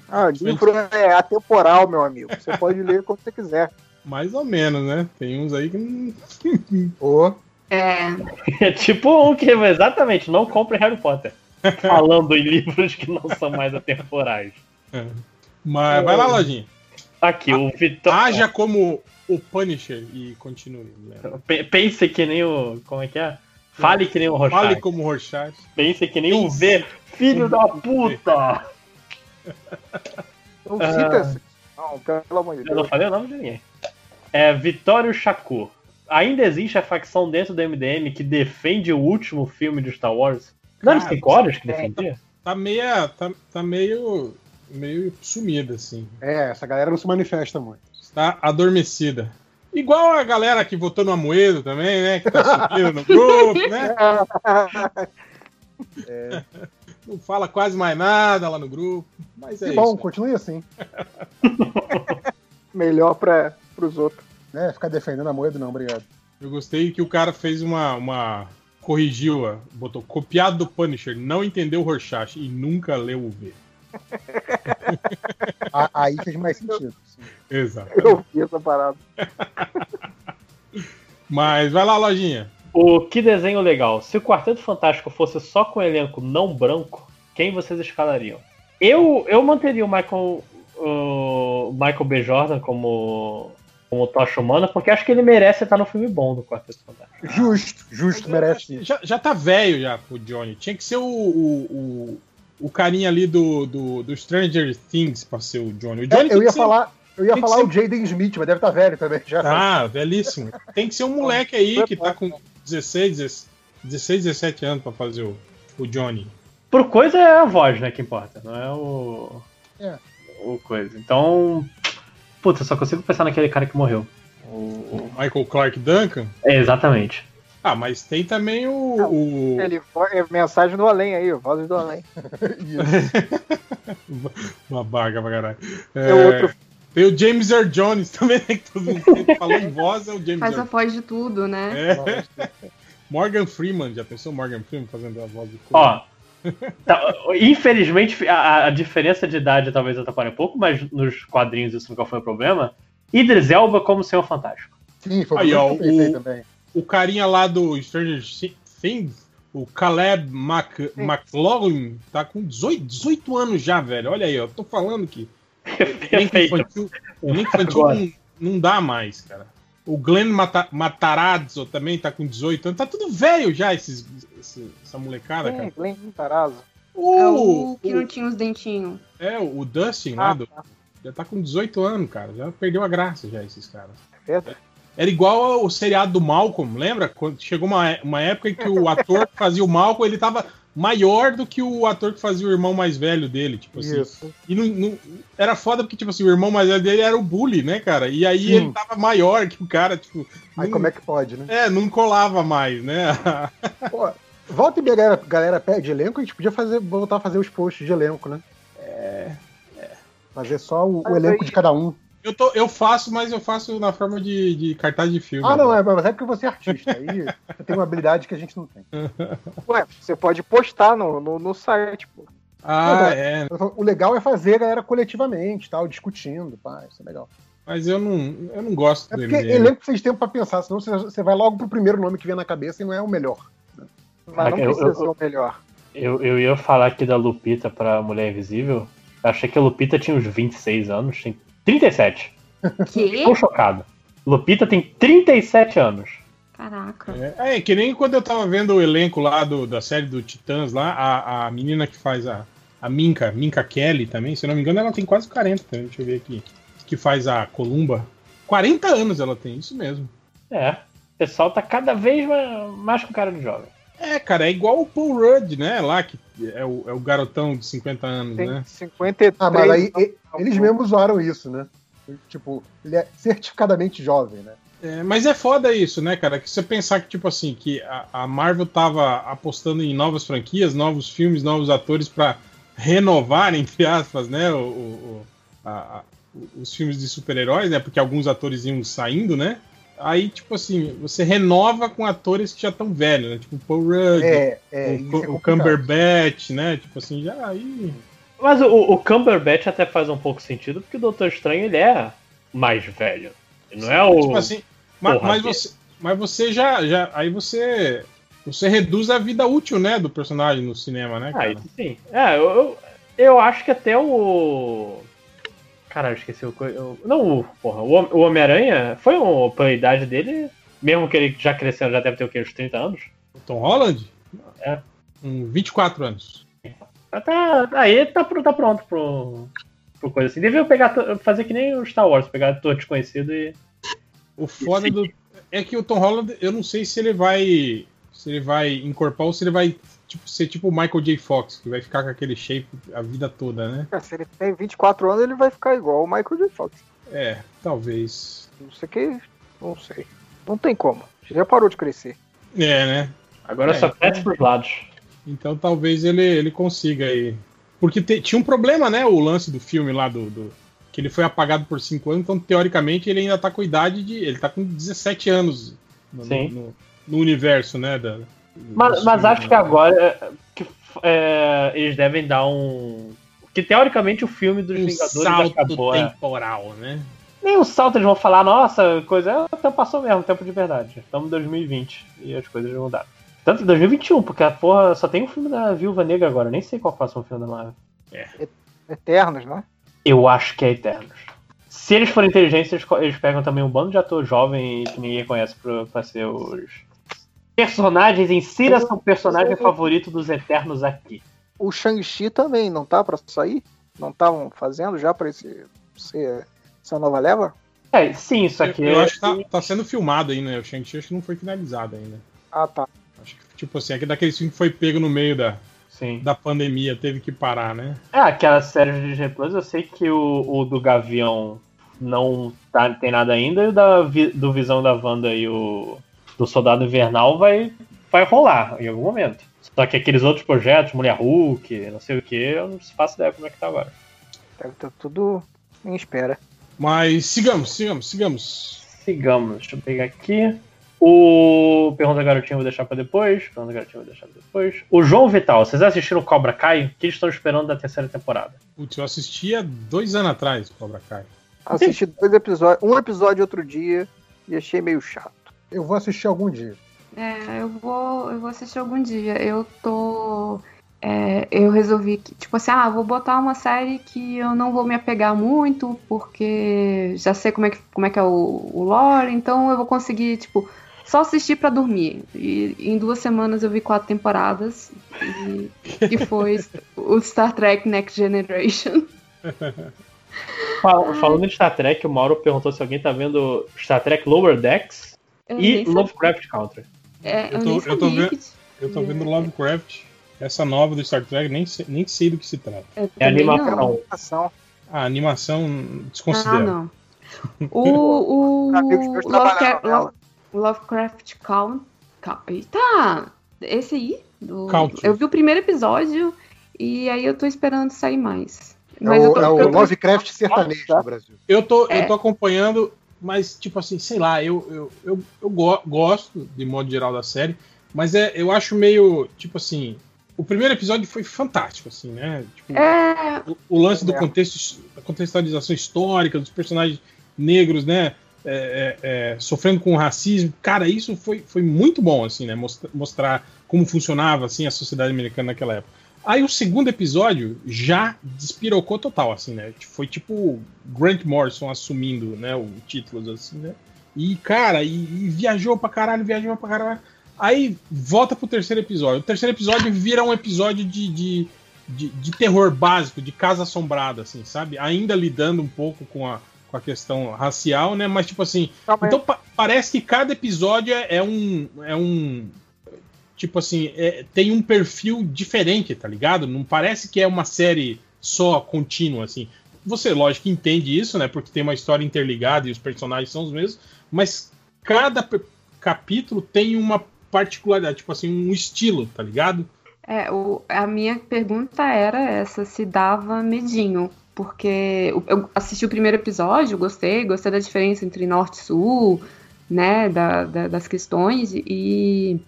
Ah, livro é atemporal, meu amigo. Você pode ler quando você quiser. *laughs* mais ou menos, né? Tem uns aí que não. *laughs* Ô, É. É tipo um que exatamente não compre Harry Potter. *laughs* Falando em livros que não são mais atemporais. É. Mas vai lá, Lojinha. Aqui, o Vitor. Haja como o Punisher e continue. Pe- Pense que nem o. Como é que é? Fale que nem o Fale Rochat. como Rorschach. Pense que nem o V. Filho da puta! Não Ah. cita esse. Não, pelo amor de Eu não Deus. falei o nome de ninguém. É Vitório Shakur. Ainda existe a facção dentro do MDM que defende o último filme de Star Wars? Não era cinco horas que defendia? Tá meio. Tá, tá meio. meio sumida, assim. É, essa galera não se manifesta muito. Está adormecida. Igual a galera que votou no Amoedo também, né? Que tá sumindo no grupo, né? *laughs* *laughs* É, Não fala quase mais nada lá no grupo. Mas é que bom, isso. continue assim. *laughs* Melhor para os outros. Né? Ficar defendendo a moeda, não, obrigado. Eu gostei que o cara fez uma. uma corrigiu, botou copiado do Punisher, não entendeu o Rorschach e nunca leu o V. *laughs* Aí fez mais sentido. *laughs* sim. Exato. Eu vi essa parada. Mas vai lá, lojinha. O que desenho legal. Se o Quarteto Fantástico fosse só com elenco não branco, quem vocês escalariam? Eu, eu manteria o Michael, o Michael B. Jordan como, como Tocha Humana, porque acho que ele merece estar no filme bom do Quarteto Fantástico. Justo, justo, merece. Já, já tá velho já pro Johnny. Tinha que ser o, o, o, o carinha ali do, do, do Stranger Things pra ser o Johnny. O Johnny É, eu ia ser- falar, eu ia tem falar ser- o Jaden Smith, mas deve estar velho também. Já Ah, velhíssimo. Tem que ser um moleque aí que tá com *laughs* 16, 16 17 anos pra fazer o, o Johnny. Por coisa é a voz, né, que importa, não é o. É. O coisa. Então. Puta, só consigo pensar naquele cara que morreu. O Michael Clark Duncan. É, exatamente. Ah, mas tem também o. o... Ele é mensagem do além aí, vozes do além. *laughs* Babaca pra caralho. É outro. Tem o James Earl Jones *laughs* também, né, que todo mundo falou em voz, é o James Faz a Earl. voz de tudo, né? É. *laughs* Morgan Freeman, já pensou Morgan Freeman fazendo a voz do Ó. tá, infelizmente, a, a diferença de idade talvez atrapalhe um pouco, mas nos quadrinhos isso nunca foi um problema. Idris Elba como Senhor Fantástico. Sim, foi Aí, ó, o que eu pensei o- também. o carinha lá do Stranger Things, o Caleb Mac, McLaughlin, tá com 18, 18 anos já, velho. Olha aí, ó. Tô falando que. Elenco infantil, elenco infantil não, não dá mais, cara. O Glenn Mata, Matarazzo também tá com 18 anos. Tá tudo velho já, esses, esse- essa molecada, cara. Glenn Tarazzo. É O, o que não tinha os dentinhos. é, o Dustin lá Ah, do, já tá com 18 anos, cara. Já perdeu a graça já, esses caras. Verdade. Era igual ao seriado do Malcolm, lembra? Quando chegou uma, uma época em que o ator que fazia o Malcolm, ele tava maior do que o ator que fazia o irmão mais velho dele, tipo assim. Isso. E não, não- era foda porque, tipo assim, o irmão mais velho dele era o bully, né, cara? E aí Sim. ele tava maior que o cara, tipo. Aí não- como é que pode, né? É, não colava mais, né? *laughs* Pô, volta e meia, galera, galera pede elenco, a gente podia fazer, voltar a fazer os posts de elenco, né? É. Fazer só o, o elenco aí- de cada um. Eu, tô, eu faço, mas eu faço na forma de, de cartaz de filme. Ah, não, é, mas é porque você é artista. Aí você tem uma habilidade que a gente não tem. *laughs* Ué, você pode postar no, no, no site, pô. Ah, é. O legal é fazer a galera coletivamente, tal, discutindo, pá, isso é legal. Mas eu não, eu não gosto É do porque elenco de tempo pra pensar, senão você, você vai logo pro primeiro nome que vem na cabeça e não é o melhor. Mas não Eu- precisa eu- ser o melhor. Eu, eu ia falar aqui da Lupita pra Mulher Invisível. Eu achei que a Lupita tinha uns 26 anos, tem 37. Que? Tô chocado. Lupita tem 37 anos. Caraca. É, é, que nem quando eu tava vendo o elenco lá do, da série do Titãs lá, a, a menina que faz a, a Minka, Minka Kelly também, se eu não me engano, ela tem quase 40 também, deixa eu ver aqui. Que faz a Columba. 40 anos ela tem, isso mesmo. É. O pessoal tá cada vez mais, mais com cara de jovem. É, cara, é igual o Paul Rudd, né? Lá, que é o, é o garotão de 50 anos, Tem né? 53. Ah, mas aí não, eles mesmos usaram isso, né? Tipo, ele é certificadamente jovem, né? É, mas é foda isso, né, cara? Que você pensar que, tipo assim, que a, a Marvel tava apostando em novas franquias, novos filmes, novos atores pra renovar, entre aspas, né, o, o- o- a- a- os filmes de super-heróis, né? Porque alguns atores iam saindo, né? Aí, tipo assim, você renova com atores que já estão velhos, né? Tipo o Paul Rudd, É, é, o, é o. Cumberbatch, né? Tipo assim, já aí. Mas o, o Cumberbatch até faz um pouco sentido, porque o Doutor Estranho ele é mais velho. Não é o. Tipo assim, ma- mas, Porra, você, mas você já, já. Aí você. Você reduz a vida útil, né, do personagem no cinema, né, Ah, cara? isso sim. É, eu, eu, eu acho que até o. Caralho, esqueci o. Não, o- porra, o Hom- o Homem-Aranha foi um, pela idade dele, mesmo que ele já crescendo, já deve ter o quê? Uns 30 anos? O Tom Holland? É. Com 24 anos. Ah, Tá, aí tá, tá pronto pro, pro coisa assim. Devia pegar, fazer que nem o Star Wars, pegar ator desconhecido e. O foda do. É que o Tom Holland, eu não sei se ele vai. Se ele vai encorpar ou se ele vai tipo, ser tipo o Michael J. Fox, que vai ficar com aquele shape a vida toda, né? É, se ele tem 24 anos, ele vai ficar igual o Michael J. Fox. É, talvez. Não sei que. Não sei. Não tem como. Já parou de crescer. É, né? Agora É, só cresce pros lados. Então talvez ele, ele consiga aí. Porque te- tinha um problema, né? O lance do filme lá do, do- Que ele foi apagado por 5 anos, então teoricamente ele ainda tá com idade de. Ele tá com 17 anos no, Sim. no- no universo, né? Da, Mas, mas acho que agora é, que, é, eles devem dar um. Que teoricamente o filme dos Um Vingadores salto acabou. é. temporal, né? Nem um salto eles vão falar, nossa, coisa. É, tempo passou mesmo, tempo de verdade. Estamos em 2020 e as coisas vão dar. Tanto em 2021, porque a porra só tem o filme da Viúva Negra agora, nem sei qual é o próximo filme da Marvel. Eternos, né? Eu acho que é Eternos. Se eles forem inteligentes, eles, eles pegam também um bando de ator jovem que ninguém conhece pra, pra ser os personagens. Insira seu personagem favorito dos Eternos aqui. O Shang-Chi também não tá pra sair? Não estavam fazendo já pra esse, ser essa nova leva? É, sim, isso aqui Eu, eu é. acho que tá, tá sendo filmado ainda, né? O Shang-Chi acho que não foi finalizado ainda. Ah, tá. Acho que, tipo assim, é que daqueles filmes que foi pego no meio da, Sim. da pandemia, teve que parar, né? É, aquela série de Disney Plus, eu sei que o, o do Gavião não tá, tem nada ainda, e o da, do Visão da Wanda e o do Soldado Invernal vai, vai rolar em algum momento. Só que aqueles outros projetos, Mulher Hulk, não sei o que, eu não faço ideia como é que tá agora. Deve estar tudo em espera. Mas sigamos, sigamos, sigamos. Sigamos, deixa eu pegar aqui. O Pergunta Garotinho eu vou deixar pra depois. Pergunta Garotinho vou deixar pra depois. O João Vital, vocês assistiram Cobra Kai? O que eles estão esperando da terceira temporada? Putz, eu assisti há dois anos atrás, Cobra Kai. Assisti dois episódios, um episódio outro dia e achei meio chato. Eu vou assistir algum dia. É, eu vou, eu vou assistir algum dia. Eu tô. é, eu resolvi que, tipo assim, ah, vou botar uma série que eu não vou me apegar muito, porque já sei como é que, como é, que é o, o lore, então eu vou conseguir, tipo, só assistir pra dormir. E em duas semanas eu vi quatro temporadas, e, que foi o Star Trek Next Generation. *laughs* Fal- Falando de Star Trek, o Mauro perguntou se alguém tá vendo Star Trek Lower Decks e. Lovecraft Country. É, eu, Eu tô, eu tô, vendo, que. eu tô vendo Lovecraft, essa nova do Star Trek, nem sei, nem sei do que se trata. Eu É animação. A animação Ah, desconsidera. não. O, o *laughs* Lovecraft, nela. Lovecraft Count. Eita! Esse aí? Do, eu vi o primeiro episódio e aí eu tô esperando sair mais. É Mas eu o, tô, é o eu tô- Lovecraft sertanejo no Brasil. Eu tô, É. eu tô acompanhando, mas, tipo assim, sei lá, eu, eu, eu, eu go- gosto, de modo geral, da série, mas é, eu acho meio, tipo assim, o primeiro episódio foi fantástico, assim, né? Tipo, É, o, o lance do contexto, da contextualização histórica, dos personagens negros, né? é, é, é, sofrendo com o racismo. Cara, isso foi, foi muito bom, assim, né? Mostra- mostrar como funcionava, assim, a sociedade americana naquela época. Aí o segundo episódio já despirocou total, assim, né? Foi tipo Grant Morrison assumindo, né, o título, assim, né? E, cara, e, e viajou pra caralho, viajou pra caralho. Aí volta pro terceiro episódio. O terceiro episódio vira um episódio de, de, de, de terror básico, de casa assombrada, assim, sabe? Ainda lidando um pouco com a, com a questão racial, né? Mas, tipo assim. Então pa- parece que cada episódio é, é um. É um. Tipo assim, é- tem um perfil diferente, tá ligado? Não parece que é uma série só contínua, assim. Você, lógico, entende isso, né? Porque tem uma história interligada e os personagens são os mesmos, mas cada capítulo tem uma particularidade, tipo assim, um estilo, tá ligado? é, o- a minha pergunta era essa, se dava medinho. Porque eu assisti o primeiro episódio, gostei, gostei da diferença entre norte e sul, né, da, da- das questões, e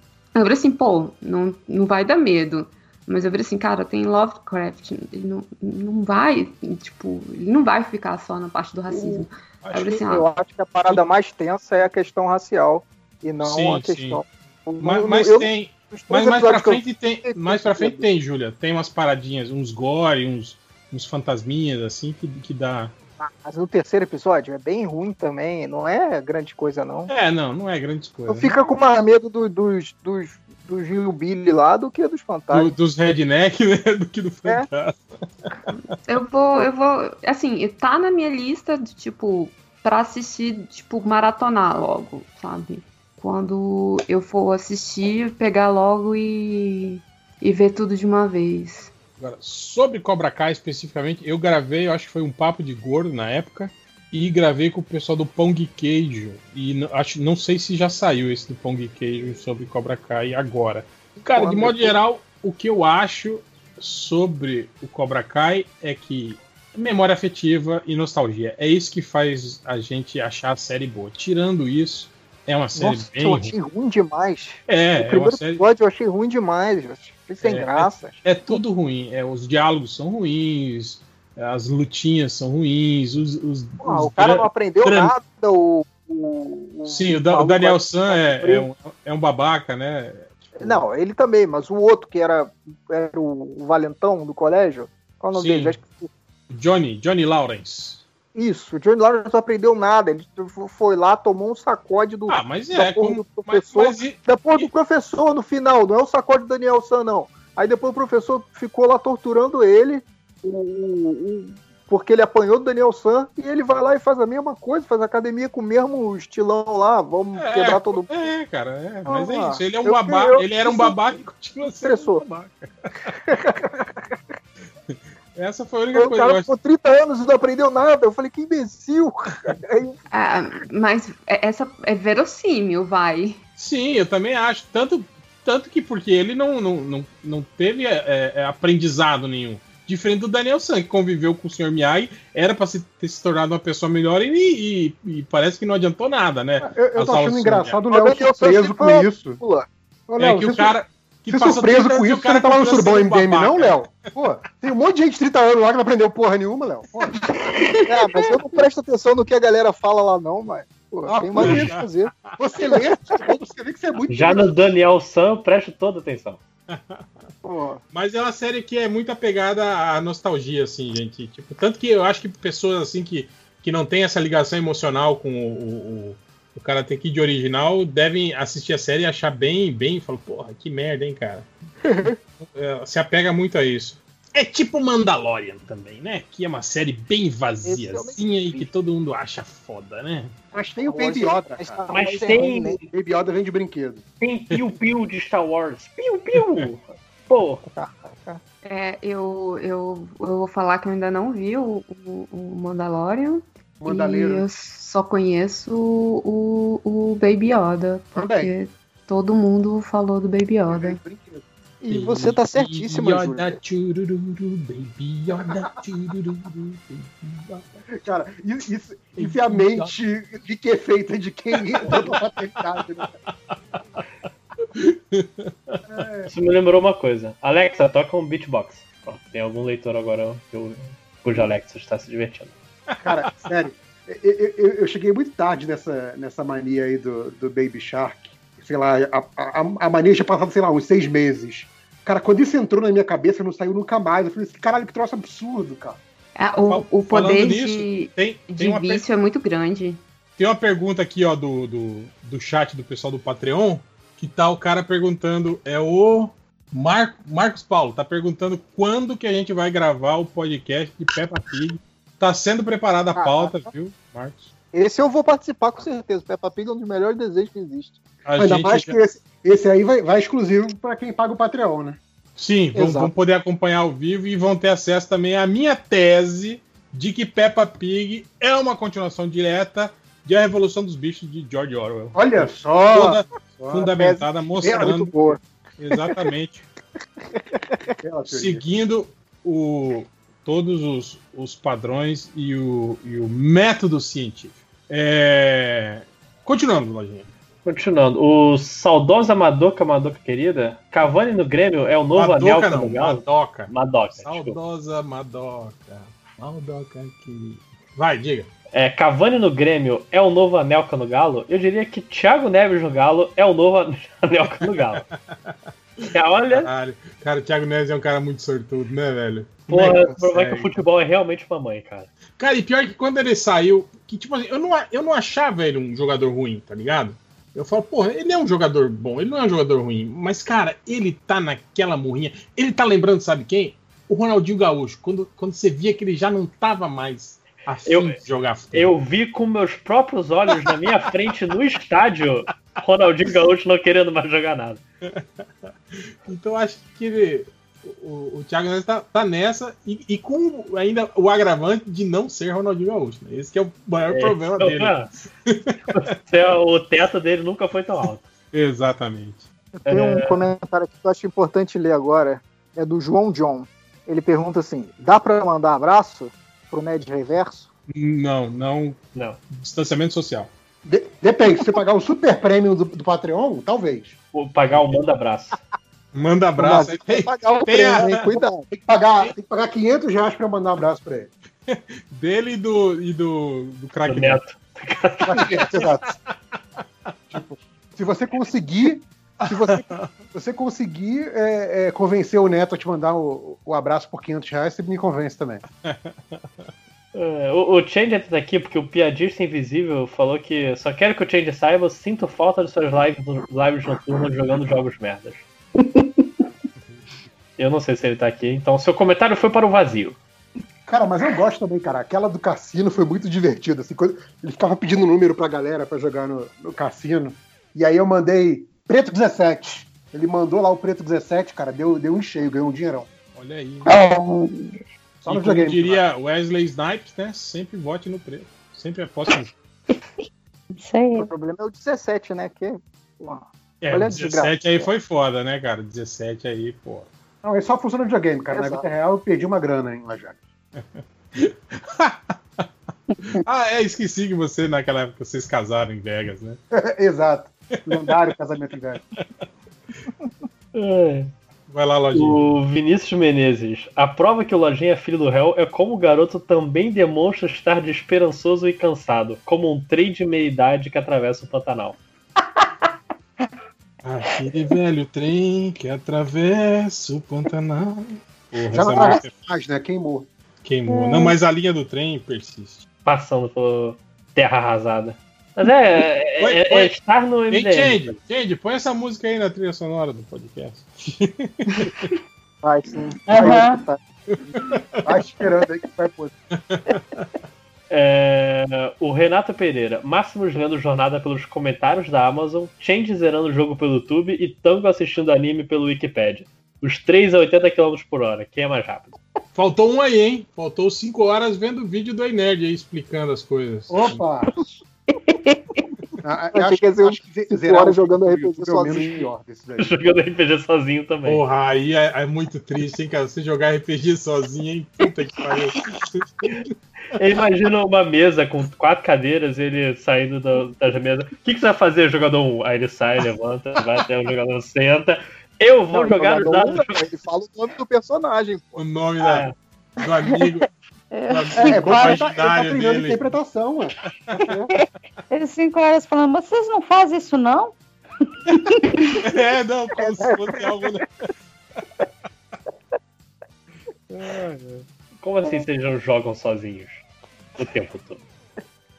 eu falei assim, pô, não, não vai dar medo. Mas eu falei assim, cara, tem Lovecraft, ele não, não vai, tipo, ele não vai ficar só na parte do racismo. Eu falei assim, Eu ah, acho que a parada mais tensa é a questão racial e não Sim, a questão. Mas, No- mas eu- tem. Mas mais pra que eu- frente tem. Mais pra frente tem, Júlia. Tem umas paradinhas, uns gore, uns, uns fantasminhas, assim, que, que dá. Mas no terceiro episódio é bem ruim também, não é grande coisa não. É, não, não é grande coisa. Eu fico com mais medo do- dos, dos, dos Billy lá do que dos Do- fantasmas. dos redneck, né? Do que do É. fantasma. Eu vou, eu vou. Assim, tá na minha lista de, tipo, pra assistir, tipo, maratonar logo, sabe? quando eu for assistir, pegar logo e, e ver tudo de uma vez. Agora, sobre Cobra Kai especificamente, eu gravei, eu acho que foi um papo de gordo na época, e gravei com o pessoal do Pong Queijo. E acho, não sei se já saiu esse do Pong Queijo sobre Cobra Kai agora. Cara, de modo geral, o que eu acho sobre o Cobra Kai é que memória afetiva e nostalgia. É isso que faz a gente achar a série boa. Tirando isso, é uma série Nossa, bem eu achei ruim demais. É, o é primeiro série- episódio eu achei ruim demais. Achei sem É, graça. É, é tudo ruim. É, os diálogos são ruins, as lutinhas são ruins, os. os- Ah, os o cara não aprendeu dra- nada. O, o, Sim, o, Da- o Daniel San é, é um, é um babaca, né? Não, ele também, mas o outro que era, era o, valentão do colégio. Qual é o nome Sim. dele? Johnny, Johnny Lawrence. Isso, o Johnny Lawrence não aprendeu nada. Ele foi lá, tomou um sacode do, Ah, mas da é, porra como- do professor. mas e- Da porra do professor no final, não é o sacode do Daniel San, não. Aí depois o professor ficou lá torturando ele, o- o- porque ele apanhou do Daniel San, e ele vai lá e faz a mesma coisa, faz academia com o mesmo estilão lá, vamos É, quebrar todo mundo. É, cara, é, mas Ah, é isso. Ele é um eu- babaca, eu- ele era um babaca e continua sendo um babaca. *laughs* Essa foi a única O coisa eu cara ficou 30 anos e não aprendeu nada. Eu falei, que imbecil. Ah, mas é- essa é verossímil, vai. Sim, eu também acho. Tanto, tanto que porque ele não, não, não, não teve é, é, aprendizado nenhum. Diferente do Daniel San, que conviveu com o Sr. Miyagi, era pra se, ter se tornado uma pessoa melhor e, e- e parece que não adiantou nada, né? Eu, eu tô achando do engraçado o. Léo surpreso com isso. Ô, É que o cara. Que Você surpreso 30 com isso? Você não tava no continua Surubão MDM, não. Léo? Pô, tem um monte de gente de 30 anos lá que não aprendeu porra nenhuma, Léo. *laughs* É, mas eu não presto atenção no que a galera fala lá, não, mas. Pô, Ah, tem mais o que poxa. fazer. Você lê, você vê que você é muito. Já no Daniel San, eu presto toda atenção. *laughs* Mas é uma série que é muito apegada à nostalgia, assim, gente. Tipo, tanto que eu acho que pessoas assim que, que não têm essa ligação emocional com o, o, o, o Karate Kid original devem assistir a série e achar bem, bem, falam, porra, que merda, hein, cara. *laughs* É, se apega muito a isso. É tipo Mandalorian também, né? Que é uma série bem vaziazinha e que todo mundo acha foda, né? Mas tem o Baby Yoda, cara. Mas tem, Baby Yoda vem de brinquedo. tem piu-piu de Star Wars. Piu-piu! *laughs* Pô, É, eu, eu, eu vou falar que eu ainda não vi o, o, o Mandalorian. Mandaleiro. E eu só conheço o, o, o Baby Yoda. Porque Também. todo mundo falou do Baby Yoda. E você tá certíssima, Yoda, Júlia. chururu, baby Yoda, chururu, baby Yoda. Cara, isso, isso, isso é a mente de que é feita de quem *laughs* entra na maternidade, né? *laughs* isso me lembrou uma coisa. Alexa, toca um beatbox. Pronto, tem algum leitor agora que eu, cujo Alexa está se divertindo. Cara, sério, eu, eu- eu cheguei muito tarde nessa, nessa mania aí do, do Baby Shark. Sei lá, a, a, a mania tinha passado, sei lá, uns seis meses. Cara, quando isso entrou na minha cabeça, não saiu nunca mais. Eu falei assim, caralho, que troço absurdo, cara. Ah, o, o poder nisso, de, tem, de tem, per- vício é muito grande. tem uma pergunta aqui, ó, do, do, do chat do pessoal do Patreon, que tá o cara perguntando, é o Mar, Marcos Paulo, tá perguntando quando que a gente vai gravar o podcast de Peppa Pig. Tá sendo preparada a pauta, viu, Marcos? Esse eu vou participar com certeza. Peppa Pig é um dos melhores desejos que existe. A Ainda gente mais já- que esse, esse aí vai, vai exclusivo pra quem paga o Patreon, né? Sim, vão, vão poder acompanhar ao vivo e vão ter acesso também à minha tese de que Peppa Pig é uma continuação direta de A Revolução dos Bichos de George Orwell. Olha só! Toda Só, fundamentada, É mostrando boa. exatamente, *laughs* seguindo o, todos os, os padrões e o, e o método científico. É... Continuando, Lojinha. Continuando, o saudosa Madoka, Madoka querida, Cavani no Grêmio é o novo Madoka anel não, no Galo? Madoka. Madoka, desculpa. Saudosa Madoka. Madoka querida. Vai, diga. É, Cavani no Grêmio é o novo Anelka no Galo? Eu diria que Thiago Neves no Galo é o novo *laughs* Anelka no Galo. É, *laughs* olha, Caralho. Cara, o Thiago Neves é um cara muito sortudo, né, velho? Como é porra, que provar que o futebol é realmente mamãe, cara. Cara, e pior que quando ele saiu, que tipo assim, eu não, eu não achava ele um jogador ruim, tá ligado? Eu falo, porra, ele é um jogador bom, ele não é um jogador ruim. Mas, cara, ele tá naquela morrinha. Ele tá lembrando, sabe quem? O Ronaldinho Gaúcho. Quando, quando você via que ele já não tava mais afim Eu- de jogar futebol. Eu vi com meus próprios olhos na minha frente no estádio Ronaldinho Gaúcho não querendo mais jogar nada. Então acho que ele, o, o Thiago Neves tá, tá nessa e, e com ainda o agravante de não ser Ronaldinho Gaúcho. Né? Esse que é o maior É, problema então, dele. *laughs* é, o teto dele nunca foi tão alto. Exatamente. Tem um É. comentário aqui que eu acho importante ler agora. É do João John. Ele pergunta assim: dá pra mandar abraço pro Ned Reverso? Não, não. Não. Distanciamento social. De- depende, se você pagar o super premium do, do Patreon, talvez. Vou pagar o manda abraço. Manda abraço. Tem, pagar o tem a- prêmio, hein? Cuidado. Tem que pagar, tem que pagar 500 reais pra eu mandar um abraço pra ele. *laughs* dele e do, e do, do craque Do Neto. Exato. Tipo, se você conseguir. Se você, você conseguir é, é, convencer o Neto a te mandar o, o abraço por 500 reais, você me convence também. *laughs* É, o, o Change tá aqui porque o piadista invisível falou que só quero que o Change saiba, eu sinto falta de suas lives, lives noturnas jogando jogos merdas. *laughs* Eu não sei se ele tá aqui, então seu comentário foi para o vazio. Cara, mas eu gosto também, cara. Aquela do cassino foi muito divertida. Assim, ele ficava pedindo número pra galera pra jogar no, no cassino. E aí eu mandei Preto 17. Ele mandou lá o Preto 17, cara, deu, deu um cheio, ganhou um dinheirão. Olha aí. Só e no como videogame. diria Wesley Snipes, né? Sempre vote no preto. Sempre aposte no Isso aí. O problema é o 17, né? Que, É, Olha a 17 desgraça. aí foi foda, né, cara? 17 aí, pô. Não, ele só funciona no videogame, cara. Na Exato. vida real eu perdi uma grana em Lajak. *laughs* Ah, é, esqueci que você, naquela época, vocês casaram em Vegas, né? *laughs* Exato. Lendário casamento em Vegas. É. Vai lá, Lojinha. O Vinícius Menezes. A prova que o Lojinha é filho do réu é como o garoto também demonstra estar desesperançoso e cansado, como um trem de meia-idade que atravessa o Pantanal. *laughs* Aquele velho trem que atravessa o Pantanal. Porra, Já não essa atravessa mais, né? Queimou. queimou. Não, mas a linha do trem persiste. Passando por terra arrasada. Mas é, é, Oi, é- é estar no MDM. Change, Change, põe essa música aí na trilha sonora do podcast. *laughs* vai sim. Vai, tá. Vai esperando aí que vai pôr. É, o Renato Pereira. Máximos lendo jornada pelos comentários da Amazon, Change zerando o jogo pelo YouTube e Tango assistindo anime pelo Wikipedia. Os três a 80 km por hora. Quem é mais rápido? Faltou um aí, hein? Faltou 5 horas vendo o vídeo do Nerd aí explicando as coisas. Opa! Ah, Eu acho, que ia ser uns acho que zerar jogando do RPG é sozinho. pior. *laughs* Jogando RPG sozinho também. Porra, aí é, é muito triste, hein, cara? Você jogar RPG sozinho, hein? Puta que pariu. *laughs* Eu imagino uma mesa com quatro cadeiras, ele saindo do- das mesas. O que, que você vai fazer, jogador 1? Aí ele sai, levanta, vai até o jogador senta. Eu vou Não, jogar jogador Ele fala o nome do personagem. O nome Ah, da, do amigo. É. É, bom, ele, tá, *laughs* ele tá dele. interpretação, ué. Eles cinco horas falando, vocês não fazem isso não? *laughs* É, não, como se fosse algo. né? Como assim vocês não jogam sozinhos o tempo todo?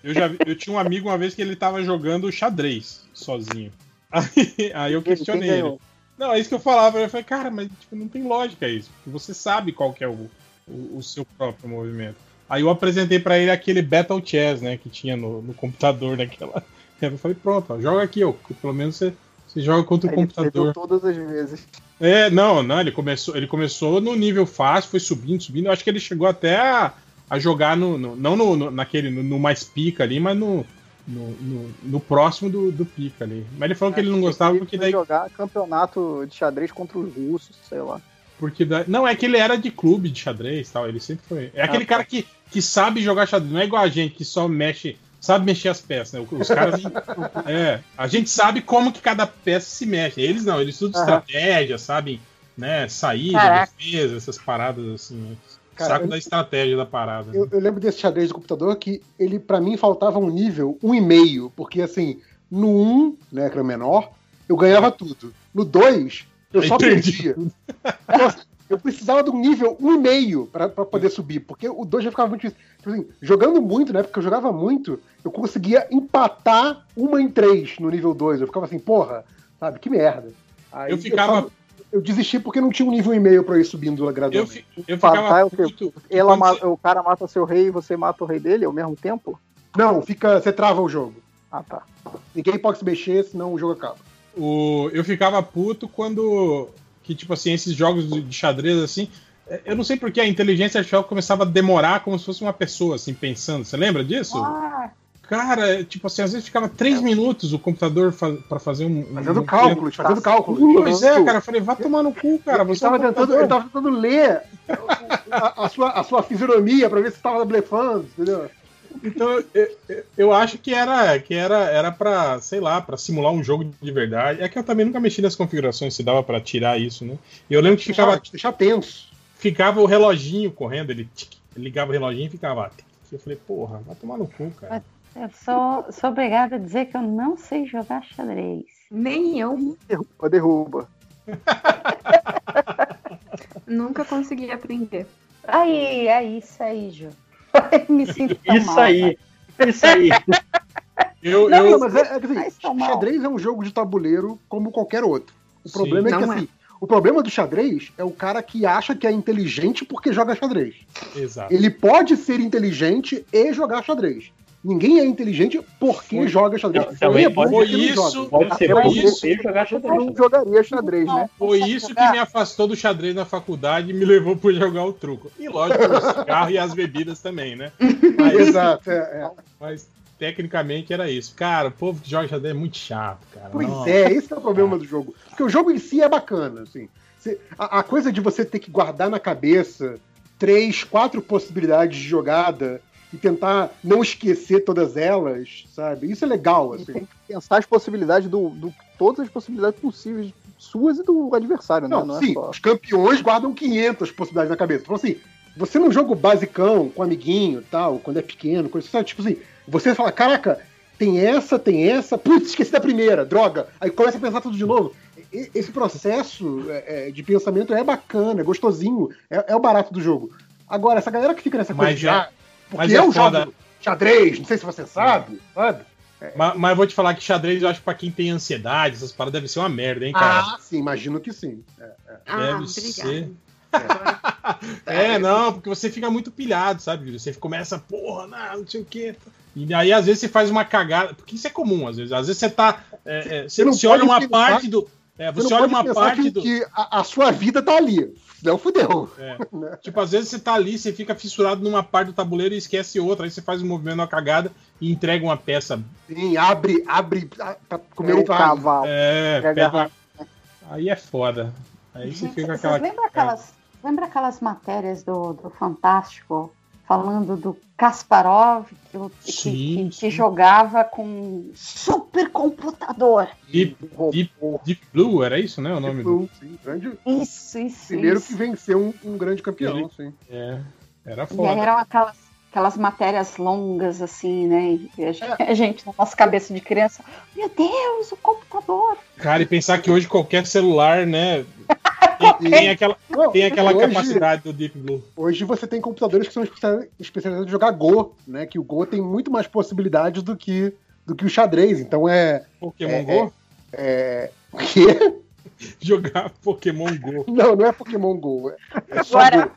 Eu, já, vi- eu tinha um amigo uma vez que ele tava jogando xadrez sozinho. *laughs* Aí, aí eu questionei ele. Não, é isso que eu falava. Eu falei, cara, mas tipo, não tem lógica isso. Porque você sabe qual que é o, o, o seu próprio movimento. Aí eu apresentei pra ele aquele Battle Chess, né, que tinha no, no computador naquela. Eu falei, pronto, ó, joga aqui, ó. Pelo menos você, você joga contra o Aí ele computador. todas as vezes. É, não, não, ele começou, ele começou no nível fácil, foi subindo, subindo. Eu acho que ele chegou até a, a jogar no, no- não no, no- naquele no, mais pica ali, mas no, no, próximo do, do pica ali. Mas ele falou que ele não gostava porque Ele daí, foi jogar campeonato de xadrez contra os russos, sei lá. Porque daí- não é que ele era de clube de xadrez, e tal. Ele sempre foi. É aquele Ah, cara que, que sabe jogar xadrez, não é igual a gente que só mexe, sabe mexer as peças, né? Os caras *laughs* é, a gente sabe como que cada peça se mexe. Eles não, eles estudam Aham. estratégia, sabem, né, saída, Caraca. defesa, essas paradas assim. né? Cara, Saco eu- da estratégia da parada. Eu, eu lembro desse xadrez do computador que ele, pra mim, faltava um nível, um e meio, porque assim, no 1, né, que era menor, eu ganhava tudo. No 2, eu só perdi perdia. Eu precisava de um nível um e meio pra, pra poder subir, porque o 2 já ficava muito difícil. Tipo assim, jogando muito, né? Porque eu jogava muito, eu conseguia empatar uma em três no nível 2. Eu ficava assim, porra, sabe, que merda. Aí Eu ficava- só- Eu desisti porque não tinha um nível e meio pra ir subindo Eu, gradualmente. eu Empatar ficava é o quê? puto. Ela O cara mata seu rei e você mata o rei dele ao mesmo tempo? Não, fica. Você trava o jogo. Ah, tá. Ninguém pode se mexer, senão o jogo acaba. O, eu ficava puto quando. Que, tipo assim, esses jogos de xadrez, assim. é, Eu não sei porque a inteligência artificial começava a demorar como se fosse uma pessoa, assim, pensando. Você lembra disso? Ah, Cara, tipo assim, às vezes ficava três minutos o computador fa pra fazer um. um- Fazendo um- cálculos, fazendo cálculos. Pois é, cara, eu falei, vai tomar no cu, cara. Você é um tava, tentando, computador. ele tava tentando ler a, a sua, a sua fisionomia pra ver se tava blefando, entendeu? Então, eu, eu- eu acho que era que era era para, sei lá, pra simular um jogo de verdade. É que eu também nunca mexi nas configurações se dava pra tirar isso, né? E eu lembro que ficava Deixar, deixar tenso. ficava o reloginho correndo, ele, tic, ligava o reloginho e ficava. tic. Eu falei, porra, vai tomar no cu, cara. eu sou, sou obrigada a dizer que eu não sei jogar xadrez. Nem eu. Derruba, derruba. *laughs* Nunca consegui aprender. Aí, é isso aí, Ju. *laughs* Me sinto tão Isso mal, aí. Isso aí. *laughs* Eu, Não, eu, mas é, é assim, xadrez é um jogo de tabuleiro como qualquer outro. O Sim. problema é que Não é. assim, o problema do xadrez é o cara que acha que é inteligente porque joga xadrez. exato. Ele pode ser inteligente e jogar xadrez. Ninguém é inteligente porque Foi- joga xadrez. Não, também Ele é Foi isso. Pode ser foi isso, jogar Eu xadrez. não jogaria xadrez, né? foi isso que me afastou do xadrez na faculdade e me levou para jogar o truco. E lógico, o cigarro e as bebidas também, né? *laughs* Mas, Exato, é, é. mas tecnicamente era isso. Cara, o povo que joga xadrez é muito chato, cara. Pois Nossa. é, esse é o problema do jogo. Porque o jogo em si é bacana, assim. A, a coisa de você ter que guardar na cabeça três, quatro possibilidades de jogada e tentar não esquecer todas elas, sabe? Isso é legal, E assim. tem que pensar as possibilidades do, do- Todas as possibilidades possíveis, suas e do adversário, né? Não, Não é sim, só. os campeões guardam 500 possibilidades na cabeça. Então, assim, você num jogo basicão, com amiguinho e tal, quando é pequeno, coisa assim, sabe? tipo assim, você fala, caraca, tem essa, tem essa, putz, esqueci da primeira, droga. Aí começa a pensar tudo de novo. Esse processo é, é, de pensamento é bacana, é gostosinho, é, é o barato do jogo. Agora, essa galera que fica nessa coisa Mas de, é- ah, porque mas é eu foda. jogo xadrez, não sei se você sabe, sabe? Mas, mas eu vou te falar que xadrez, eu acho que pra quem tem ansiedade, essas paradas deve ser uma merda, hein, cara? Ah, sim, imagino que sim. É, é. Ah, Deve ser. É, não, porque você fica muito pilhado, sabe? Júlio? Você começa, porra, não, não sei o quê. E aí, às vezes, você faz uma cagada. Porque isso é comum, às vezes. Às vezes você tá. é, é, você, não você olha pode uma pensar- parte do. É, Você você não olha pode uma parte que, do. que a, a sua vida tá ali. Não fudeu. É. *laughs* Tipo, às vezes você tá ali, você fica fissurado numa parte do tabuleiro e esquece outra. Aí você faz um movimento, uma cagada e entrega uma peça. Sim, abre, abre pra comer É o o cavalo. É, Pega Aí é foda. Aí você fica aquela. lembram aquelas, lembra aquelas matérias do, do Fantástico falando do Kasparov que, o- que- Sim, que- que sim. jogava com supercomputador? Deep, Deep, Deep Blue, era isso, né? O nome do. Sim, sim, grande, Isso, isso, primeiro isso. que venceu um, um grande campeão, Ele- sim. É, era E aí foda. eram aquelas, aquelas matérias longas, assim, né? E a gente, *laughs* a gente, na nossa cabeça de criança, meu Deus, o computador! Cara, e pensar que hoje qualquer celular, né? Tem, tem aquela, Não, tem aquela hoje- capacidade do Deep Blue. Hoje você tem computadores que são especia- especializados em jogar Go, né? Que o Go tem muito mais possibilidades do que, do que o xadrez. Então é. Pokémon É, Go? é... O quê? *laughs* Jogar Pokémon Go. Não, não é Pokémon Go. É só Agora, Go.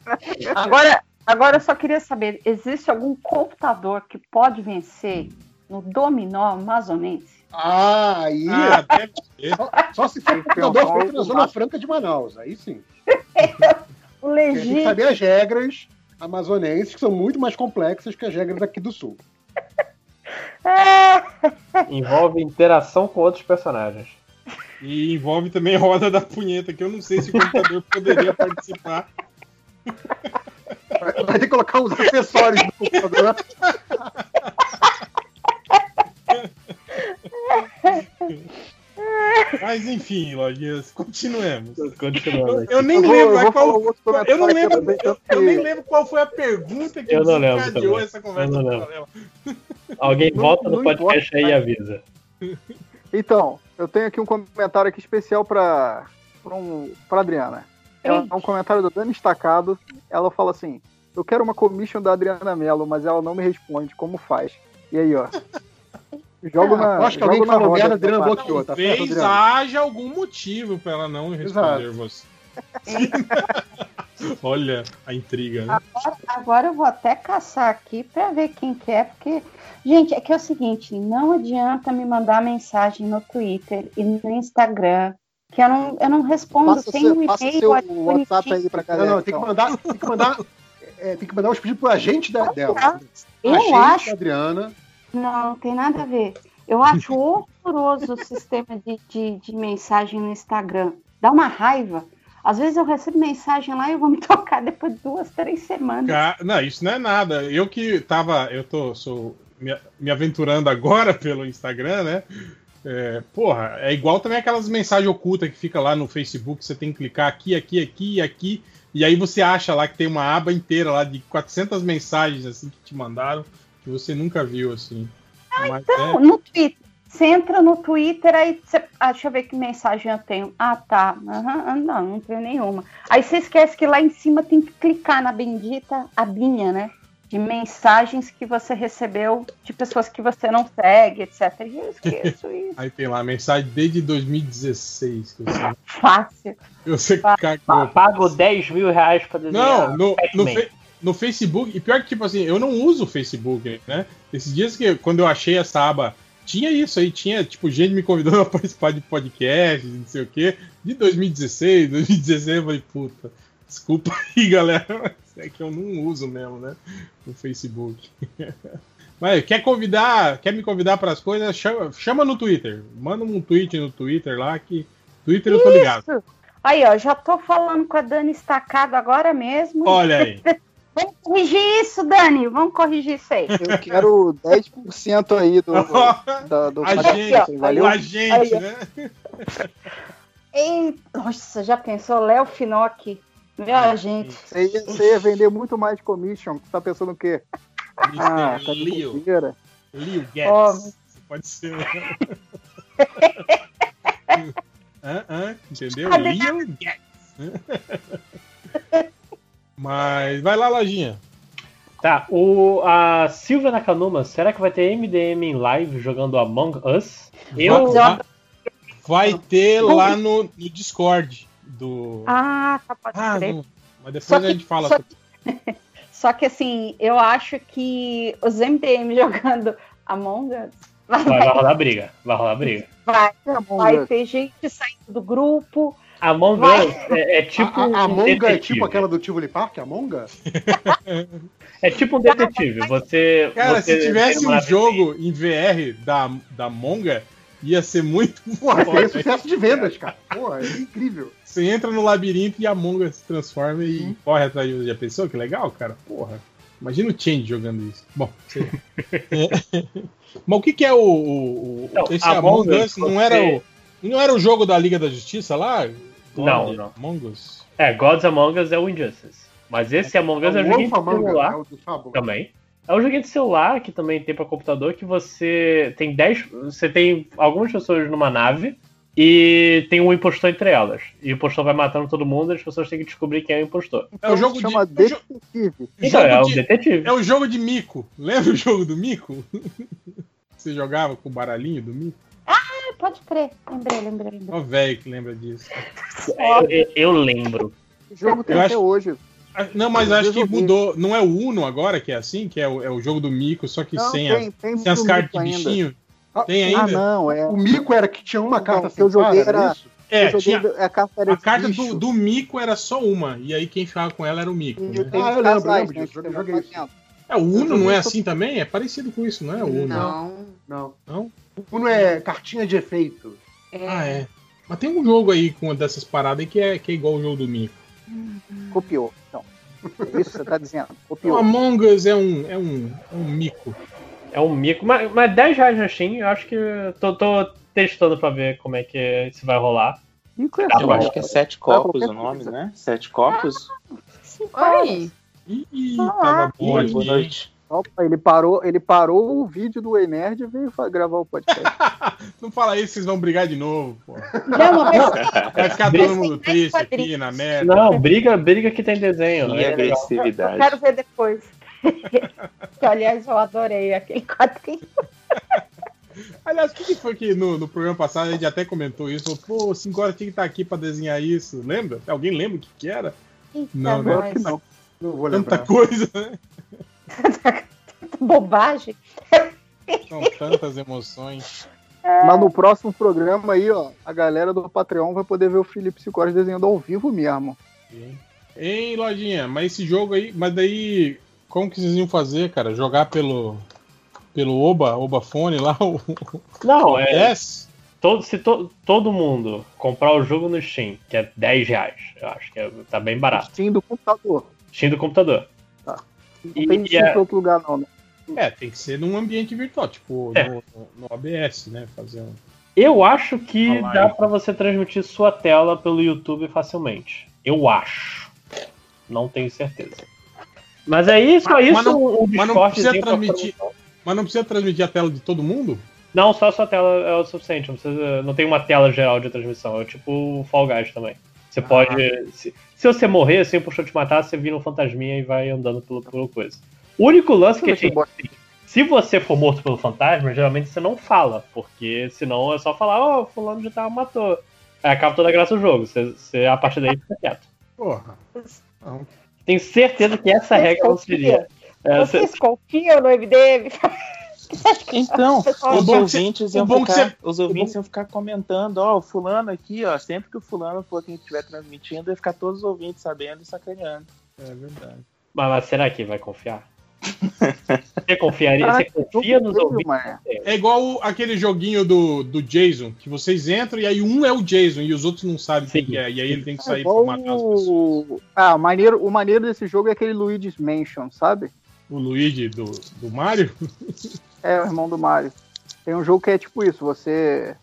agora, agora eu só queria saber, existe algum computador que pode vencer no dominó amazonense? Ah, aí. Ah, *laughs* deve ser. Só, só se for um computador feito na Zona Franca de Manaus. Aí sim. *laughs* O Porque Tem que legítimo. saber as regras amazonenses, que são muito mais complexas que as regras daqui do sul. Envolve interação com outros personagens. E envolve também roda da punheta, que eu não sei se o computador *laughs* poderia participar. Vai vai ter que colocar uns acessórios no computador. Mas enfim, Lojinhas, continuemos. Continuando Eu, eu nem Eu vou- lembro eu vou qual, eu não lembro, eu, eu nem lembro qual foi a pergunta que Eu não lembro essa conversa Eu não lembro. Alguém Não- volta no não podcast importa, aí e avisa. Então, eu tenho aqui um comentário aqui especial para um, pra Adriana. É um comentário do Dani Estacado. Ela fala assim: Eu quero uma commission da Adriana Mello, mas ela não me responde. Como faz? E aí, ó. Jogo É, na, aposto que alguém falou merda, Adriana bloqueou, tá certo, Talvez Adriano? haja algum motivo pra ela não responder você. *laughs* Olha a intriga, né? Agora, agora eu vou até caçar aqui pra ver quem que é, porque. Gente, é que é o seguinte, não adianta me mandar mensagem no Twitter e no Instagram, que eu não, eu não respondo. Passa Tem seu- um passa e-mail seu ali WhatsApp bonitinho. aí pra Não, galera. não, tem que então. mandar, tem que mandar, é, tem que mandar os pedidos pro agente da, dela. Eu agente acho- da Adriana. Não, não tem nada a ver. Eu acho *laughs* horroroso o sistema de, de, de mensagem no Instagram. Dá uma raiva. Às vezes eu recebo mensagem lá e eu vou me *laughs* tocar depois de duas, três semanas. Não, isso não é nada. Eu que tava. Eu tô sou, me, me aventurando agora *laughs* pelo Instagram, né? É, porra, é igual também aquelas mensagens ocultas que fica lá no Facebook, você tem que clicar aqui, aqui, aqui e aqui, e aí você acha lá que tem uma aba inteira lá de 400 mensagens assim que te mandaram que você nunca viu assim. Mas, Então, é, no Twitter. Você entra no Twitter, aí você. Ah, deixa eu ver que mensagem eu tenho. Ah, tá. Aham, não, não tenho nenhuma. Aí você esquece que lá em cima tem que clicar na bendita abinha, né? De mensagens que você recebeu de pessoas que você não segue, etc. E eu esqueço *laughs* isso. aí tem lá mensagem desde 2016 que você, Fácil. você Pa- cagou. Pago 10 mil reais pra desenhar. Não, no, no, fe- no Facebook, e pior que, tipo assim, eu não uso o Facebook, né? Esses dias que, quando eu achei essa aba, tinha isso aí, tinha, tipo, gente me convidando *laughs* a participar de podcast, não sei o quê, de 2016, 2016, eu falei, puta, desculpa *laughs* aí, galera, mas é que eu não uso mesmo, né? O Facebook. *laughs* Mas quer convidar, quer me convidar para as coisas, chama, chama no Twitter. Manda um tweet no Twitter lá que. Twitter eu tô ligado. Isso. Aí, ó, já tô falando com a Dani Estacado agora mesmo. Olha aí. Vamos corrigir isso, Dani. Vamos corrigir isso aí. Eu quero 10% aí do, *laughs* da, do A gente, valeu? a gente, né? Ei, nossa, já pensou Léo Finocchi? Meu, gente. Você ia, você ia vender muito mais commission. Você tá pensando o quê? Ah, tá de Leo. Leo Ó, Getz. Pode ser. *laughs* hã, hã, entendeu? Leo Getz. *laughs* Mas vai lá, Lojinha. Tá, o, a Silvia Nakanuma, será que vai ter MDM em live jogando Among Us? Eu, Vai, vai ter lá no, no Discord do. Ah, tá, pode Ah, crer. Mas depois Só a que- gente fala. só sobre- *laughs* Só que assim, eu acho que os MDM *laughs* jogando Among Us vai, vai, vai rolar briga, vai rolar briga. vai, vai ter gente saindo do grupo. Among Vai. Us é, é tipo a, a, um a Monga é tipo aquela do Tivoli Park, a Monga? É tipo um detetive. Você. Cara, você se tivesse um jogo em VR da, da Monga, ia ser muito *laughs* Porra, seria sucesso de vendas, cara. Porra, é incrível. Você entra no labirinto e a Monga se transforma e corre atrás de você. Já pensou? Que legal, cara? Porra. Imagina o Change jogando isso. Bom, sei. *laughs* É. Mas o que, que é o. o- o- Não, esse Among Us, não era o. Não era o jogo da Liga da Justiça lá? Não, God não. Among Us? É, Gods Among Us é o Injustice. Mas esse Among Us é, É um o joguinho de celular é do Fábula. também. É um joguinho de celular que também tem pra computador que você tem 10. Você tem algumas pessoas numa nave e tem um impostor entre elas. E o impostor vai matando todo mundo e as pessoas têm que descobrir quem é o impostor. É o jogo Então chama de. é detetive. Então, jogo é o de- detetive. É o jogo de mico. Lembra o jogo do mico? *laughs* Você jogava com o baralhinho do mico? Ah, pode crer. Lembrei, lembrei, lembrei. Ó, velho que lembra disso. Eu, eu- eu lembro. O jogo tem Eu até acho- hoje. Ah, Não, mas Eu acho que mudou. Não é o Uno agora que é assim? Que é o, é o jogo do mico, só que Não, sem, tem- as, tem sem as cartas de ainda. bichinho. Ah, Tem Ah, ainda? não, é. O Mico era que tinha uma carta Não, que sem eu joguei era era- isso? É, tinha, a carta era a carta do, do mico era só uma. E aí quem ficava com ela era o mico. Né? Ah, eu lembro, lembro né, disso, que eu joguei isso. É, o Uno não é assim também? É parecido com isso, não é? O Uno. Não. Não. Não? O Uno é cartinha de efeito. Ah, é. Mas tem um jogo aí com uma dessas paradas aí que é, que é igual o jogo do mico. Copiou. Então, é isso que você tá dizendo. O Copiou. Among Us é um, é um, é um mico. É um mico. Mas, mas 10 reais na Steam, eu acho que. Tô, tô testando pra ver como é que isso vai rolar. Mico é Tá Eu acho que é sete copos o nome, coisa. né? Sete copos. Olha aí. Ih, Ah, tava aqui. boa noite. Opa, ele parou, ele parou o vídeo do Ei Nerd e veio gravar o podcast. *laughs* Não fala isso, vocês vão brigar de novo, pô. Não, vez Vai ficar todo mundo triste aqui na merda. Não, briga, briga que tem desenho. Que né? Legal. eu agressividade. quero ver depois. que, aliás, eu adorei aquele quadrinho. Aliás, o que, que foi que no, no programa passado a gente até comentou isso? Pô, o 5 horas tinha que estar aqui pra desenhar isso. Lembra? Alguém lembra o que, que era? Não, né? nós. Não, não vou Tanta coisa, né? *laughs* Bobagem. São tantas emoções. Mas no próximo programa aí, ó, a galera do Patreon vai poder ver o Felipe Sicores desenhando ao vivo mesmo. Hein, Lojinha, mas esse jogo aí, mas daí, como que vocês iam fazer, cara? Jogar pelo pelo Oba, Oba Fone lá? O... Não, é. Yes? Todo, se to- todo mundo comprar o jogo no Steam, que é 10 reais, eu acho que é- tá bem barato. Steam do computador. Steam do computador. Não tem e Steam é- pra outro lugar, não, né? É, tem que ser num ambiente virtual, tipo É. no, no- OBS, né? Fazer um. Eu acho que dá pra você transmitir sua tela pelo YouTube facilmente. Eu acho. Não tenho certeza. Mas é isso, Mas- é isso. mas não- um mas não precisa transmitir. Mas não precisa transmitir a tela de todo mundo? Não, só a sua tela é o suficiente. Não, precisa, não tem uma tela geral de transmissão. É tipo o Fall Guys também. Você Ah. pode. Se, se você morrer, assim, o puxou te matar, você vira um fantasminha e vai andando pelo, pelo coisa. O único lance que tem. assim, Se você for morto pelo fantasma, geralmente você não fala, porque senão é só falar, ó, fulano de tal matou. Aí acaba toda a graça do jogo. Você, você a partir daí fica quieto. Porra. Não. Tenho certeza que essa regra não seria. É, você- Vocês confiam no MDM? Então, *laughs* os ouvintes iam ficar, os ouvintes iam ficar comentando, ó, o fulano aqui, ó, sempre que o fulano for quem estiver transmitindo, ia ficar todos os ouvintes sabendo e sacaneando. É verdade. Mas, mas será que vai confiar? *laughs* Você confiaria? Você confia nos ouvintes? É igual o- aquele joguinho do, do Jason, que vocês entram e aí um é o Jason e os outros não sabem quem que é. E aí ele tem que É sair igual pra matar as pessoas. Ah, o maneiro, o maneiro desse jogo é aquele Luigi's Mansion, sabe? O Luigi do, do Mario? *laughs* É, o irmão do Mario. Tem um jogo que é tipo isso, você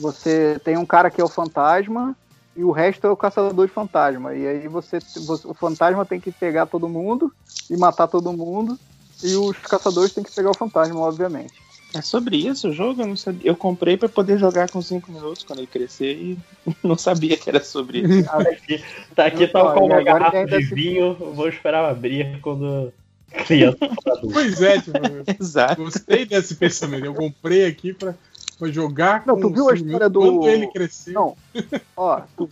você tem um cara que é o fantasma e o resto é o caçador de fantasma. E aí você, você- o fantasma tem que pegar todo mundo e matar todo mundo e os caçadores têm que pegar o fantasma, obviamente. É sobre isso o jogo? Eu, não sabia. eu comprei pra poder jogar com 5 minutos quando ele crescer e *laughs* não sabia que era sobre isso. *laughs* Tá aqui, tá, aqui tá Olha, com uma agora garrafa de vinho, vou esperar abrir quando criança. *laughs* Pois é, tipo, *laughs* Exato. gostei desse pensamento. Eu comprei aqui pra, pra jogar Não, com tu viu a história do. Quando ele cresceu. Não. Ó, tu-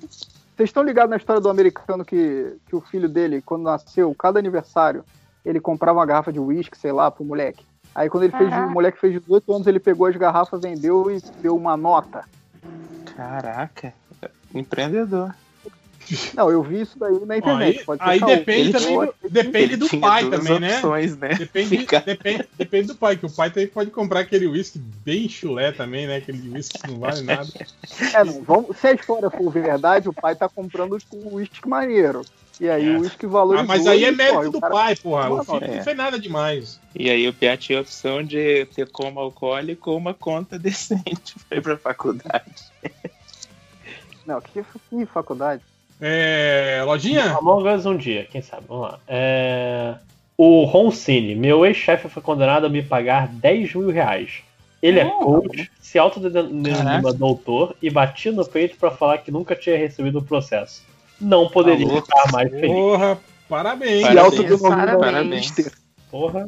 vocês estão ligados na história do americano que, que o filho dele, quando nasceu, cada aniversário, ele comprava uma garrafa de uísque, sei lá, pro moleque. Aí quando ele fez, Caraca. o moleque fez 18 anos, ele pegou as garrafas, vendeu e deu uma nota. Caraca, empreendedor. *laughs* Não, eu vi isso daí na internet. Aí, aí depende também do, depende do pai também, né? opções, né? Depende, Ficar- depende, depende do pai, que o pai também pode comprar aquele uísque bem chulé também, né? Aquele uísque que não vale nada. É, não, vamos, se a história for verdade, o pai tá comprando o uísque maneiro. E aí É. o uísque Ah, valorizou. mas aí é e, mérito porra, do cara- pai, porra. O Não, filho é. não fez nada demais. E aí o Pia tinha a opção de ter como alcoólico ou uma conta *laughs* decente pra ir pra faculdade. Não, que, que faculdade? É. Lojinha? Among Us um dia, quem sabe? Vamos lá. É... O Roncine, meu ex-chefe foi condenado a me pagar 10 mil reais. Ele é coach, se autodenomina doutor e batia no peito pra falar que nunca tinha recebido o processo. Não poderia Alô? estar mais feliz. Porra, parabéns. Se Parabéns. autodenomina Parabéns. Porra.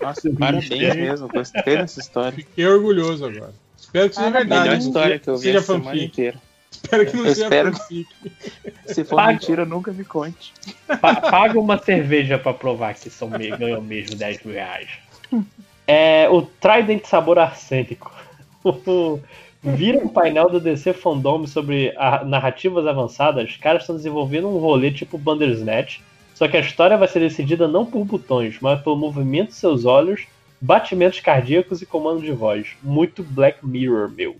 Nossa, parabéns mesmo. Gostei dessa história. Fiquei orgulhoso agora. Espero que seja Parabéns. verdade. Melhor não história que eu vi seja a semana inteira. Espero que não Eu seja espero. Se for Paga. mentira, nunca me conte. Pa- Paga uma cerveja pra provar que são me ganham mesmo 10 mil reais. É, o Trident sabor arsênico. *laughs* Vira um painel do DC Fandom sobre a- narrativas avançadas. Os caras estão desenvolvendo um rolê tipo Bandersnatch. Só que a história vai ser decidida não por botões, mas pelo movimento de seus olhos, batimentos cardíacos e comando de voz. Muito Black Mirror, meu.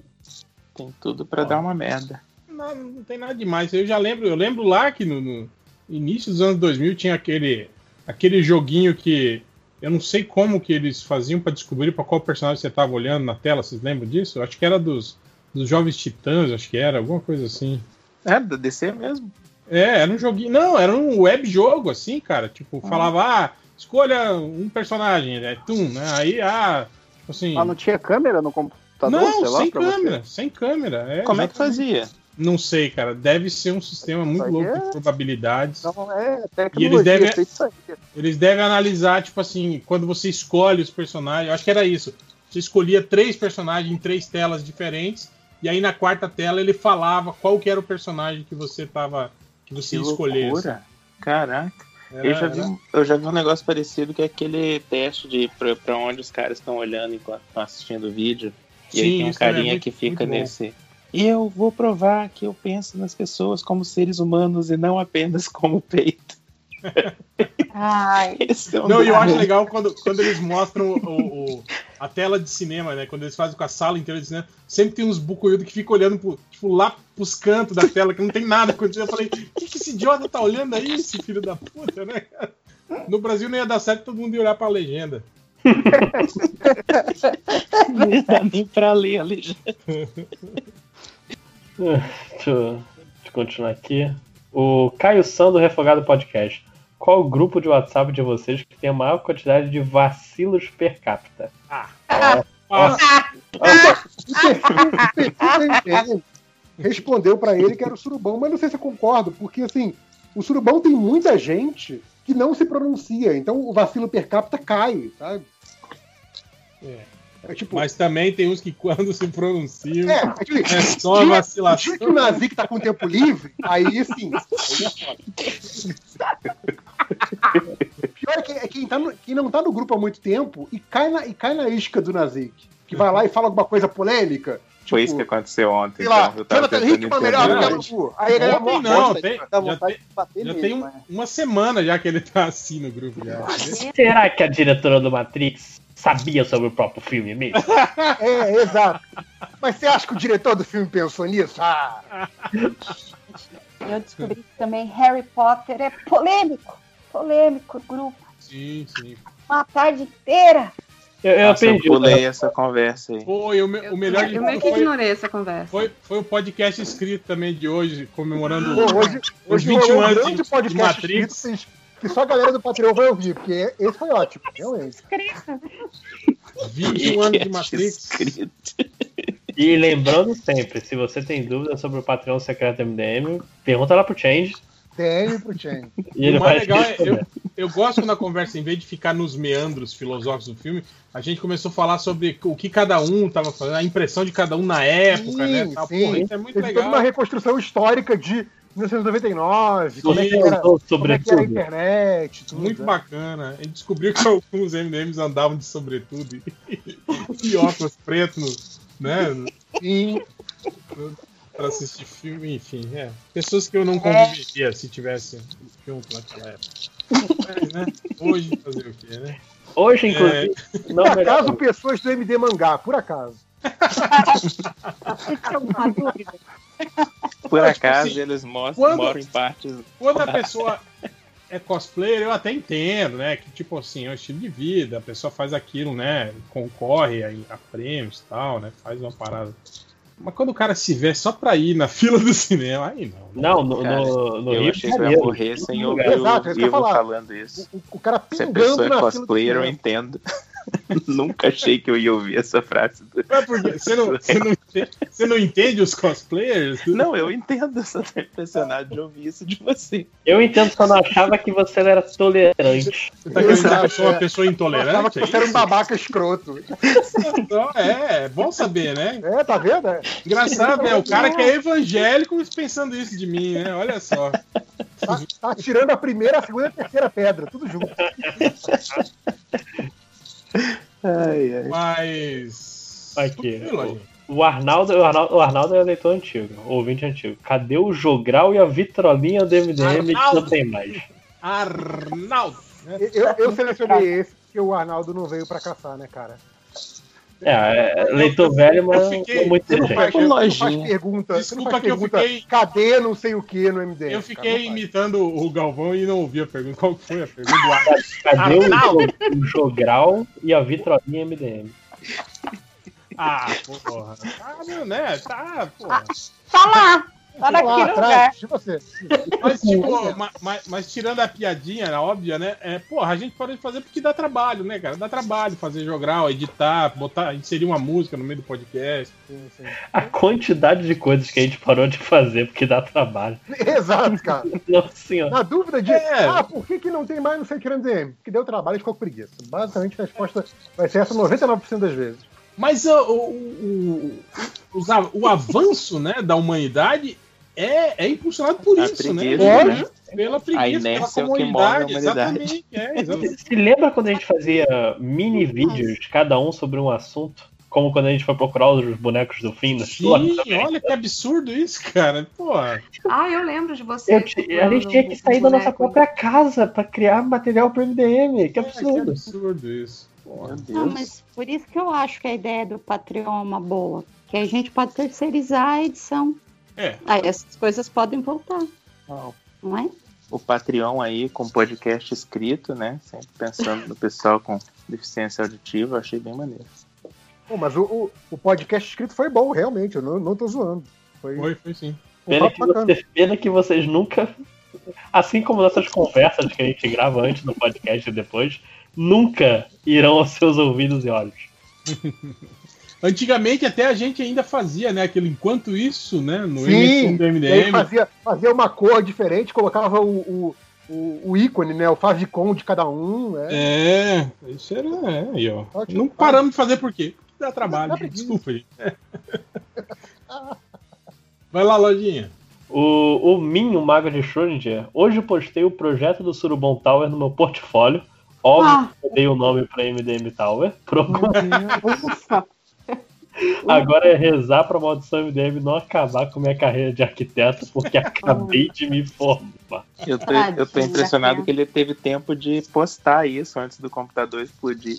Tem tudo pra dar uma merda. Não, não tem nada demais. Eu já lembro, eu lembro lá que no, no início dos anos 2000 tinha aquele, aquele joguinho que eu não sei como que eles faziam pra descobrir pra qual personagem você tava olhando na tela. Vocês lembram disso? Eu acho que era dos, dos Jovens Titãs, acho que era, alguma coisa assim. É, da DC mesmo. É, era um joguinho. Não, era um web jogo, assim, cara. Tipo, falava, ah, escolha um personagem, né? Tum, né? Aí, ah, tipo assim. Ah, não tinha câmera no computador? Não, sei lá, sem pra você? câmera, sem câmera. é, Como é que fazia? Não sei, cara. Deve ser um sistema muito louco é- de probabilidades. Não, é E eles devem, é feito isso aí. eles devem analisar, tipo assim, quando você escolhe os personagens. Eu acho que era isso. você escolhia três personagens em três telas diferentes, e aí na quarta tela ele falava qual que era o personagem que você tava. que você Que escolhesse. loucura. Caraca. Era- eu, já vi, era- um- eu já vi um negócio parecido que é aquele teste de pra, pra onde os caras estão olhando enquanto estão assistindo o vídeo. E aí Sim, tem um é carinha muito- que fica nesse. E eu vou provar que eu penso nas pessoas como seres humanos e não apenas como peito. *laughs* Ai. É um Não, e eu acho legal quando, quando eles mostram o, o- a tela de cinema, né? Quando eles fazem com a sala inteira de cinema, sempre tem uns bucoiudos que ficam olhando pro, tipo, lá pros cantos da tela, que não tem nada acontecendo. Eu falei, o que, que esse idiota tá olhando aí, esse filho da puta, né? No Brasil não ia dar certo todo mundo ia olhar pra legenda. Não dá nem pra ler a legenda. Deixa eu, continuar aqui. O Caio São do Refogado Podcast. Qual o grupo de WhatsApp de vocês que tem a maior quantidade de vacilos per capita? Ah. *laughs* Respondeu pra ele que era o surubão, mas não sei se eu concordo, porque assim, o surubão tem muita gente que não se pronuncia, então o vacilo per capita cai, sabe? É. É tipo, Mas também tem uns que *laughs* quando se pronunciam É, é, é tipo, só uma dia- vacilação. dia que o Nazik tá com tempo livre, aí sim. é. Pior é que é quem, tá no- quem não tá no grupo há muito tempo e cai na, e cai na isca do Nazik. Que vai lá e fala alguma coisa polêmica. Foi isso que aconteceu ontem. sei lá, então, eu tava Jonathan Hickman melhor que a. Aí ele Ontem não, tem, dá já vontade tem, de bater já nele, tem um- mas- uma semana já que ele tá assim no grupo. Já. *laughs* Será que a diretora do Matrix sabia sobre o próprio filme mesmo? *laughs* É, exato. Mas você acha que o diretor do filme pensou nisso? Ah, Eu descobri que também Harry Potter é polêmico. Polêmico, grupo. Sim, sim. Uma tarde inteira. Eu, eu Nossa, eu aprendi. pulei essa conversa aí. Foi o, me- o melhor de Eu meio que ignorei essa conversa. foi, foi o podcast escrito também de hoje, comemorando Pô, hoje, os hoje 21 rolou um anos grande de, de podcast Matrix. escrito que só a galera do Patreon vai ouvir, porque esse foi ótimo, realmente. 21 anos de *laughs* Matrix. E lembrando sempre, se você tem dúvida sobre o Patreon secreto MDM, pergunta lá pro Change. Tem pro Chen. *laughs* E ele o mais legal é, eu, eu gosto quando a conversa, em vez de ficar nos meandros filosóficos do filme, a gente começou a falar sobre o que cada um tava fazendo, a impressão de cada um na época, né? Tal. Porra, isso é muito Teve legal. toda uma reconstrução histórica de 1999, como é que era, Sobre como é que era a tudo. internet, tudo. Muito né? bacana. A gente descobriu que alguns MDMs andavam de sobretudo e, *laughs* e óculos pretos, né? Sim. Pra assistir filme, enfim. É. Pessoas que eu não conviveria se tivesse junto naquela época. Mas, né? Hoje fazer o quê, né? Hoje, É, inclusive, não Por melhor. acaso, pessoas do MD Mangá, por acaso. Por acaso, assim, eles mostram, quando- em partes. Quando a pessoa é cosplayer, eu até entendo, né? Que tipo assim, é um estilo de vida, a pessoa faz aquilo, né? Concorre a, a prêmios e tal, né? Faz uma parada. Mas quando o cara se vê só pra ir na *laughs* fila do cinema, aí não. Não, no, Cara, no, no eu Rio achei que ia morrer sem ouvir lugar. Exato, é o falando isso. O, o cara Se a pingando pessoa é cosplayer, eu entendo. *laughs* Nunca achei que eu ia ouvir essa frase. do- É porque você não, você, não entende, você não entende os cosplayers? Não, eu entendo, só tô impressionado de ouvir isso de você. Eu entendo que eu não achava que você era tolerante. Você tá querendo dizer que eu sou uma É. pessoa Eu achava intolerante? que É você era um isso? babaca escroto. Então, é, é bom saber, né? É, tá vendo? É. Engraçado, né? O cara que é evangélico pensando isso de mim, né? Olha só. Tá, tá tirando a primeira, a segunda e a terceira pedra, tudo junto. *laughs* Ai, ai. Mas. Aqui. Tranquilo. O Arnaldo, o Arnaldo, o Arnaldo é leitor antigo, ouvinte antigo. Cadê o Jogral e a vitrolinha do MDM que Arnaldo! não tem mais? Arnaldo! Eu, eu selecionei esse porque o Arnaldo não veio pra caçar, né, cara? É, é leitor velho, mas eu fiquei- não muito Você não faz, você não faz pergunta, Desculpa faz que eu pergunta, fiquei- cadê não sei o que no MDM? Eu fiquei imitando o Galvão e não ouvi a pergunta. Qual que foi a pergunta? *laughs* Cadê o, o Jogral e a vitrolinha MDM? Ah, porra. Tá, meu, né? Tá, porra. Tá lá. Tá Lá naquele lugar. de você. Mas, tipo, ma- ma- mas, tirando a piadinha, óbvia, né? É, porra, a gente pode fazer porque dá trabalho, né, cara? Dá trabalho fazer jogral, editar, botar, inserir uma música no meio do podcast. A quantidade de coisas que a gente parou de fazer porque dá trabalho. *laughs* Exato, cara. Nossa senhora. Na dúvida de, É. ah, por que, que não tem mais não sei o que MDM? Porque deu trabalho e ficou com preguiça. Basicamente a resposta vai ser essa 99% das vezes. Mas o, o, o, o avanço né, da humanidade é, é impulsionado por A isso, né? preguiça, né? Pela A preguiça, pela é o que move a comodidade. humanidade. Exatamente. É, *laughs* exatamente. Se lembra quando a gente fazia mini vídeos, cada um sobre um assunto? Como quando a gente foi procurar os bonecos do fim da Sim, olha que absurdo isso, cara. Pô. Ah, eu lembro de você. Eu a gente tinha que sair da nossa própria casa pra criar material pro MDM. Que absurdo. absurdo isso. Meu Não, mas por isso que eu acho que a ideia do Patreon é uma boa. Que a gente pode terceirizar a edição. É. Aí essas coisas podem voltar. Não é? O Patreon aí com podcast escrito, né? Sempre pensando no pessoal com deficiência auditiva, eu achei bem maneiro. Pô, mas o, o, o podcast escrito foi bom, realmente. Eu não, não tô zoando. Foi, foi, foi sim. Pena que, você- pena que vocês nunca, assim como nossas conversas que a gente grava antes do podcast e depois, nunca irão aos seus ouvidos e olhos. *laughs* Antigamente até a gente ainda fazia, né? Aquilo enquanto isso, né? No Sim, M1 do MDM. fazia, fazia uma cor diferente, colocava o, o, o, o ícone, né? O favicon de cada um. Né? É, isso era. É, aí, ó. Não paramos de fazer por quê? Porque dá trabalho. Desculpa, gente. *laughs* Vai lá, lojinha. O, o Min, o Mago de Schrödinger, hoje eu postei o projeto do Surubom Tower no meu portfólio. Óbvio Ah. que eu dei o nome pra MDM Tower. Algum *laughs* Agora é rezar pra maldição MDM não acabar com minha carreira de arquiteto, porque acabei de me formar. Eu tô, eu tô impressionado que ele teve tempo de postar isso antes do computador explodir.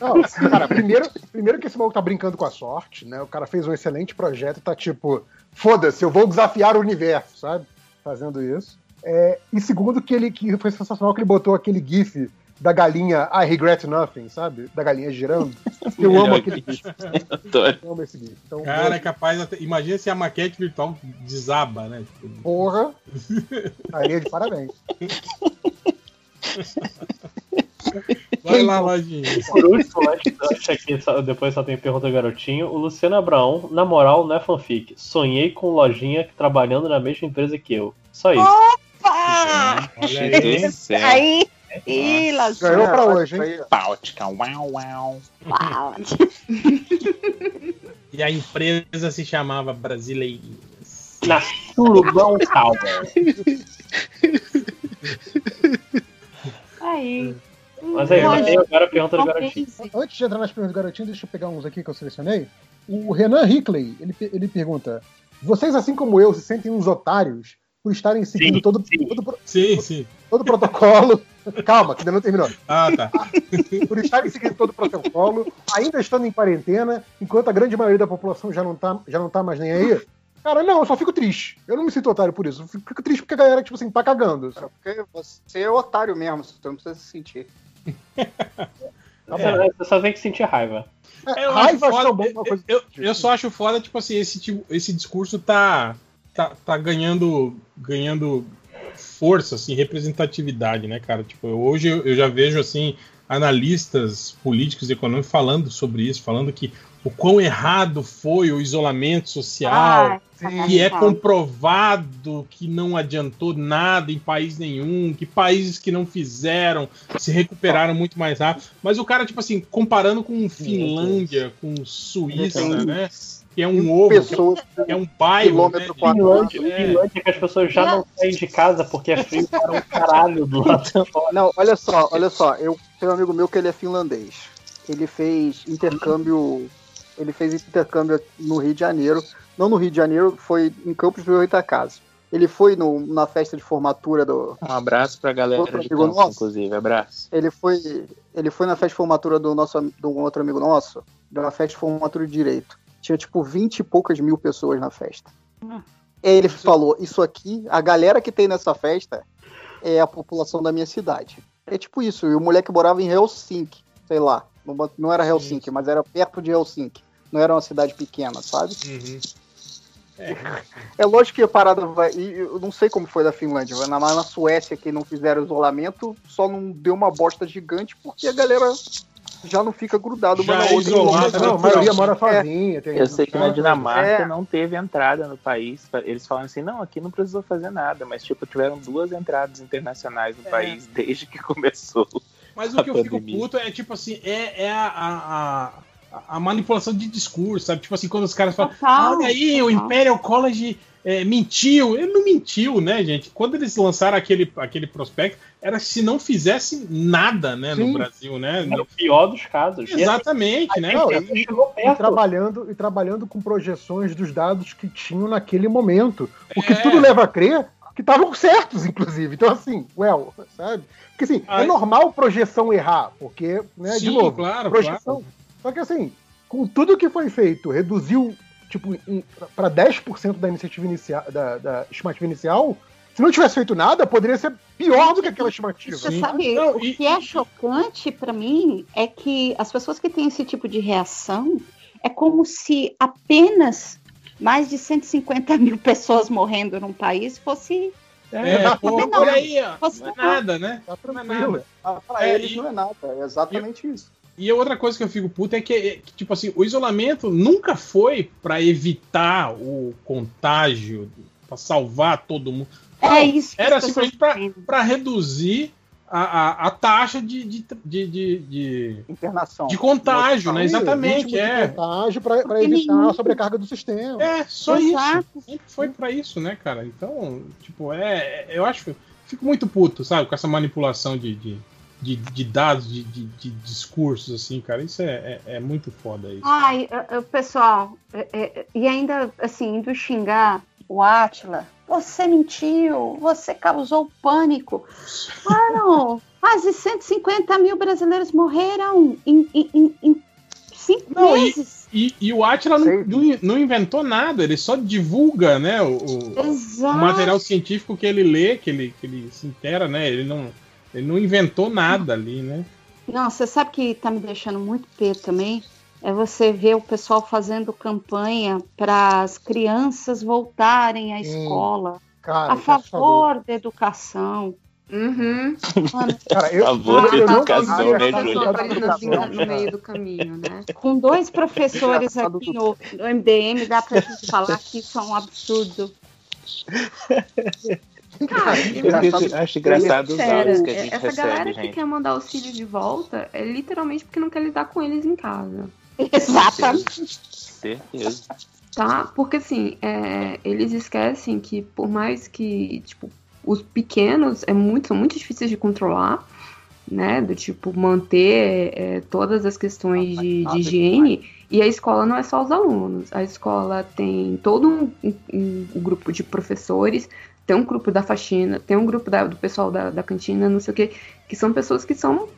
Não, cara, primeiro, primeiro que esse maluco tá brincando com a sorte, né? O cara fez um excelente projeto e tá tipo, foda-se, eu vou desafiar o universo, sabe? Fazendo isso. É, e segundo que ele que foi sensacional que ele botou aquele gif da galinha I regret nothing, sabe? Da galinha girando. Eu amo aquele gif. Eu amo esse gif. Então, Cara, é capaz. Até, imagina se a maquete virtual desaba, né? Tipo, porra. *laughs* Estaria de parabéns. Vai lá, lojinha. Por último, aqui, depois só tem pergunta do garotinho. O Luciano Abraão, na moral, não é fanfic. Sonhei com lojinha trabalhando na mesma empresa que eu. Só isso. Opa! Olha aí. do céu. Aí, ih, Lazinha. Ganhou pra hoje, hein? Báltica, uau, uau. Uau. E a empresa se chamava Brasileirinhas. Na Surubão Tower. Aí. Mas aí, já tem agora a pergunta do garotinho. Antes de entrar nas perguntas do garotinho, deixa eu pegar uns aqui que eu selecionei. O Renan Hickley, ele, ele pergunta: Vocês, assim como eu, se sentem uns otários por estarem seguindo todo, todo, Sim, sim. todo o protocolo. Calma, que ainda não terminou. Ah, tá. *laughs* Por estarem seguindo todo o protocolo, ainda estando em quarentena, enquanto a grande maioria da população já não tá, já não tá mais nem aí. Cara, não, eu só fico triste. Eu não me sinto otário por isso. Eu fico fico triste porque a galera, tipo assim, tá cagando. sabe? Porque você é otário mesmo, você não precisa se sentir. *laughs* Você, você só tem que sentir raiva. É, Eu, raiva foda, bom uma coisa. eu, eu só acho foda, tipo assim, esse, tipo, esse discurso tá, tá, tá ganhando, ganhando força, assim, representatividade, né, cara? Tipo, eu- hoje eu, eu já vejo, assim, analistas políticos e econômicos falando sobre isso, falando que o quão errado foi o isolamento social, Ah, que é comprovado que não adiantou nada em país nenhum, que países que não fizeram se recuperaram muito mais rápido. Mas o cara, tipo assim, comparando com Finlândia, com Suíça, né? Que é um ovo, Pessoas que é um bairro. Né? quadrado. Finlândia, Finlândia que as pessoas já não saem de casa porque é frio para um caralho do lado. Não, olha só, olha só. Eu tenho um amigo meu que ele é finlandês. Ele fez intercâmbio. Ele fez intercâmbio no Rio de Janeiro. Não no Rio de Janeiro, foi em Campos do Goitacazes. Ele foi no- na festa de formatura do. Um abraço pra galera Outro de amigo Campos, nosso. inclusive. Abraço. Ele foi, ele foi na festa de formatura do nosso um outro amigo nosso, de uma festa de formatura de direito. Tinha tipo 20 e poucas mil pessoas na festa. Aí ele falou: Isso aqui, a galera que tem nessa festa é a população da minha cidade. É tipo isso. E o moleque morava em Helsinki, sei lá. Não, não era Helsinki, mas era perto de Helsinki. Não era uma cidade pequena, sabe? Uhum. *laughs* É lógico que a parada vai. Eu não sei como foi da Finlândia, mas na, na Suécia que não fizeram isolamento, só não deu uma bosta gigante porque a galera já não fica grudado uma Já na é outra. Não, a maioria mora É. sozinha. Eu sei que na Dinamarca É. não teve entrada no país. Eles falam assim, não, aqui não precisou fazer nada, mas tipo, tiveram duas entradas internacionais no país *laughs* desde que começou. Mas o que eu fico puto é tipo assim, é, é a, a, a, a manipulação de discurso, sabe? Tipo assim, quando os caras falam, Total, olha aí, o total. Imperial College é, mentiu. Ele não mentiu, né, gente? Quando eles lançaram aquele, aquele prospecto, era se não fizesse nada, né, Sim. no Brasil, né? Era o pior dos casos. Exatamente, né? Não, e, e trabalhando, e trabalhando com projeções dos dados que tinham naquele momento. O que É. tudo leva a crer que estavam certos, inclusive. Então, assim, well, sabe? Porque assim, é Ai. normal projeção errar, porque, né, de Sim, novo, claro, projeção. claro. Só que assim, com tudo que foi feito, reduziu tipo para 10% da iniciativa inicial, da, da estimativa inicial. Se não tivesse feito nada, poderia ser pior do que aquela estimativa. Você sabe, o que é chocante pra mim é que as pessoas que têm esse tipo de reação é como se apenas mais de 150 mil pessoas morrendo num país fosse. É, pô, Não, olha aí, ó. fosse- Não é nada, né? Tá Não é nada. Ah, pra É, eles e- não é nada, é exatamente isso. E a outra coisa que eu fico puto é que, é que, tipo assim, o isolamento nunca foi pra evitar o contágio, pra salvar todo mundo. É Não, isso que Era simplesmente pra, pra reduzir a, a, a taxa de, de, de, de, de- Internação. de contágio, né? Exatamente, de é. contágio para evitar nenhum- a sobrecarga do sistema. É, só Exato. isso. Sempre foi pra isso, né, cara? Então, tipo, é. Eu acho. Fico muito puto, sabe? Com essa manipulação de, de, de, de dados, de, de, de discursos, assim, cara. Isso é, é, é muito foda isso. Ai, pessoal, eh, eh, e ainda assim, indo xingar o Átila, você mentiu, você causou pânico. *laughs* Mano, quase 150 mil brasileiros morreram em, em- em- cinco Não, e- meses. E, e o Atila não, não, inventou nada, ele só divulga, né, o, o material científico que ele lê, que ele, que ele se intera, né? Ele não, ele não inventou nada ali, né? Não, você sabe que tá me deixando muito pé também? É você ver o pessoal fazendo campanha para as crianças voltarem à Sim. escola, Cara, a favor da educação. Uhum. Mano, *laughs* Cara, eu, Favor não educação, né, Júlia? educação, no meio do caminho, né? com dois professores aqui no, no MDM, dá pra gente falar que isso é um absurdo. *laughs* Cara, Eu acho- acho engraçado os áudios que a gente essa recebe, galera que gente. quer mandar os filhos de volta é literalmente porque não quer lidar com eles em casa. Exatamente. Certeza. Tá? Porque assim, é, eles esquecem que por mais que, tipo, os pequenos é muito, são muito difíceis de controlar, né? Do tipo, manter é, todas as questões de, de higiene. E a escola não é só os alunos. A escola tem todo um, um- um grupo de professores, tem um grupo da faxina, tem um grupo da- do pessoal da, da cantina, não sei o que, que são pessoas que são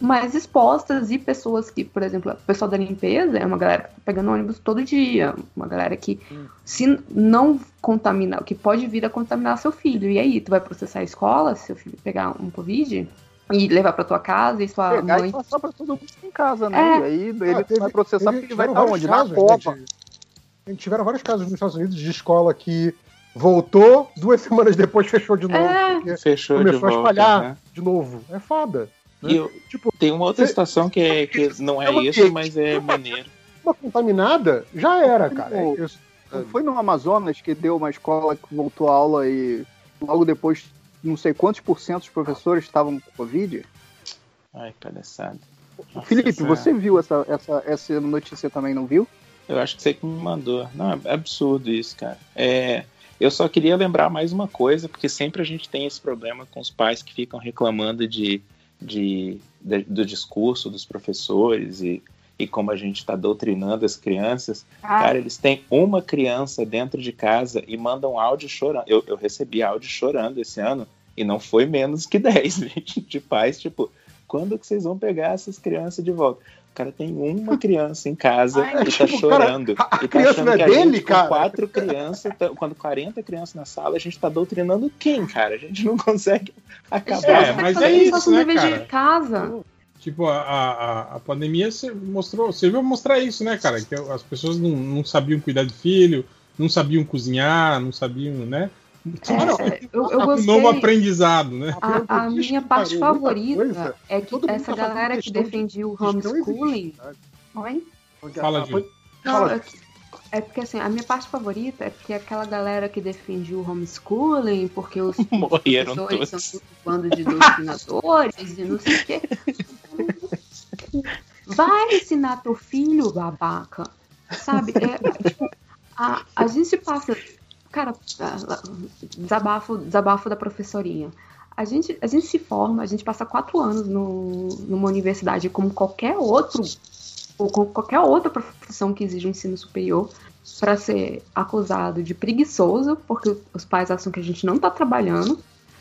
mais expostas e pessoas que, por exemplo, o pessoal da limpeza é uma galera que tá pegando ônibus todo dia, uma galera que se não contaminar, que pode vir a contaminar seu filho. E aí, tu vai processar a escola se seu filho pegar um covid e levar pra tua casa e sua Pegar mãe e passar pra todo mundo em casa, né? É. E aí ele Ah, teve- vai processar porque ele vai estar onde? vários Na casos, Copa. né, de- tiveram vários casos nos Estados Unidos de escola que voltou, duas *laughs* semanas depois fechou de novo. É. porque Fechou de começou a volta. espalhar né? de novo. É foda. né? E eu- Tipo, tem uma outra Cê- situação que, é, que não é Chama isso, mas é maneiro. *laughs* uma contaminada, já era, cara. Como- Eu- Não foi no Amazonas que deu uma escola que voltou à aula e logo depois não sei quantos por cento dos professores estavam com Covid? Ai, palhaçada. Nossa Felipe, Senhora. você viu essa, essa, essa notícia também, não viu? Eu acho que você que me mandou. Não, é absurdo isso, cara. É, eu só queria lembrar mais uma coisa, porque sempre a gente tem esse problema com os pais que ficam reclamando de, de, de- do discurso dos professores e, e como a gente está doutrinando as crianças. Ah. Cara, eles têm uma criança dentro de casa e mandam áudio chorando. Eu, eu recebi áudio chorando esse ano e não foi menos que *laughs* 10, gente, de pais, tipo, quando que vocês vão pegar essas crianças de volta? O cara tem uma criança em casa Ai, e tá tipo, cara, chorando. a- a e tá criança achando não é que a dele, gente, cara? quatro crianças, tá- quando 40 crianças na sala, a gente tá doutrinando quem, cara? A gente não consegue acabar. É, mas é isso, né, cara? de casa. Tipo, a, a, a pandemia se- mostrou, serviu mostrar isso, né, cara? Que as pessoas não, não sabiam cuidar de filho, não sabiam cozinhar, não sabiam, né? É, eu, eu um gostei. novo aprendizado, né? A, a minha parte favorita coisa. é que Todo essa tá galera que defendia o homeschooling. Oi? Fala, Ju. Fala. é, que- é porque assim, a minha parte favorita é porque aquela galera que defendia o homeschooling, porque os *laughs* Morreram professores todos. são tudo um bando de doutrinadores e não sei o quê. Vai ensinar teu filho, babaca. Sabe? É, tipo, a, a gente passa. Cara, desabafo, desabafo da professorinha. A gente, a gente se forma, a gente passa quatro anos no, numa universidade como qualquer outro, ou com qualquer outra profissão que exige um ensino superior, para ser acusado de preguiçoso, porque os pais acham que a gente não tá trabalhando.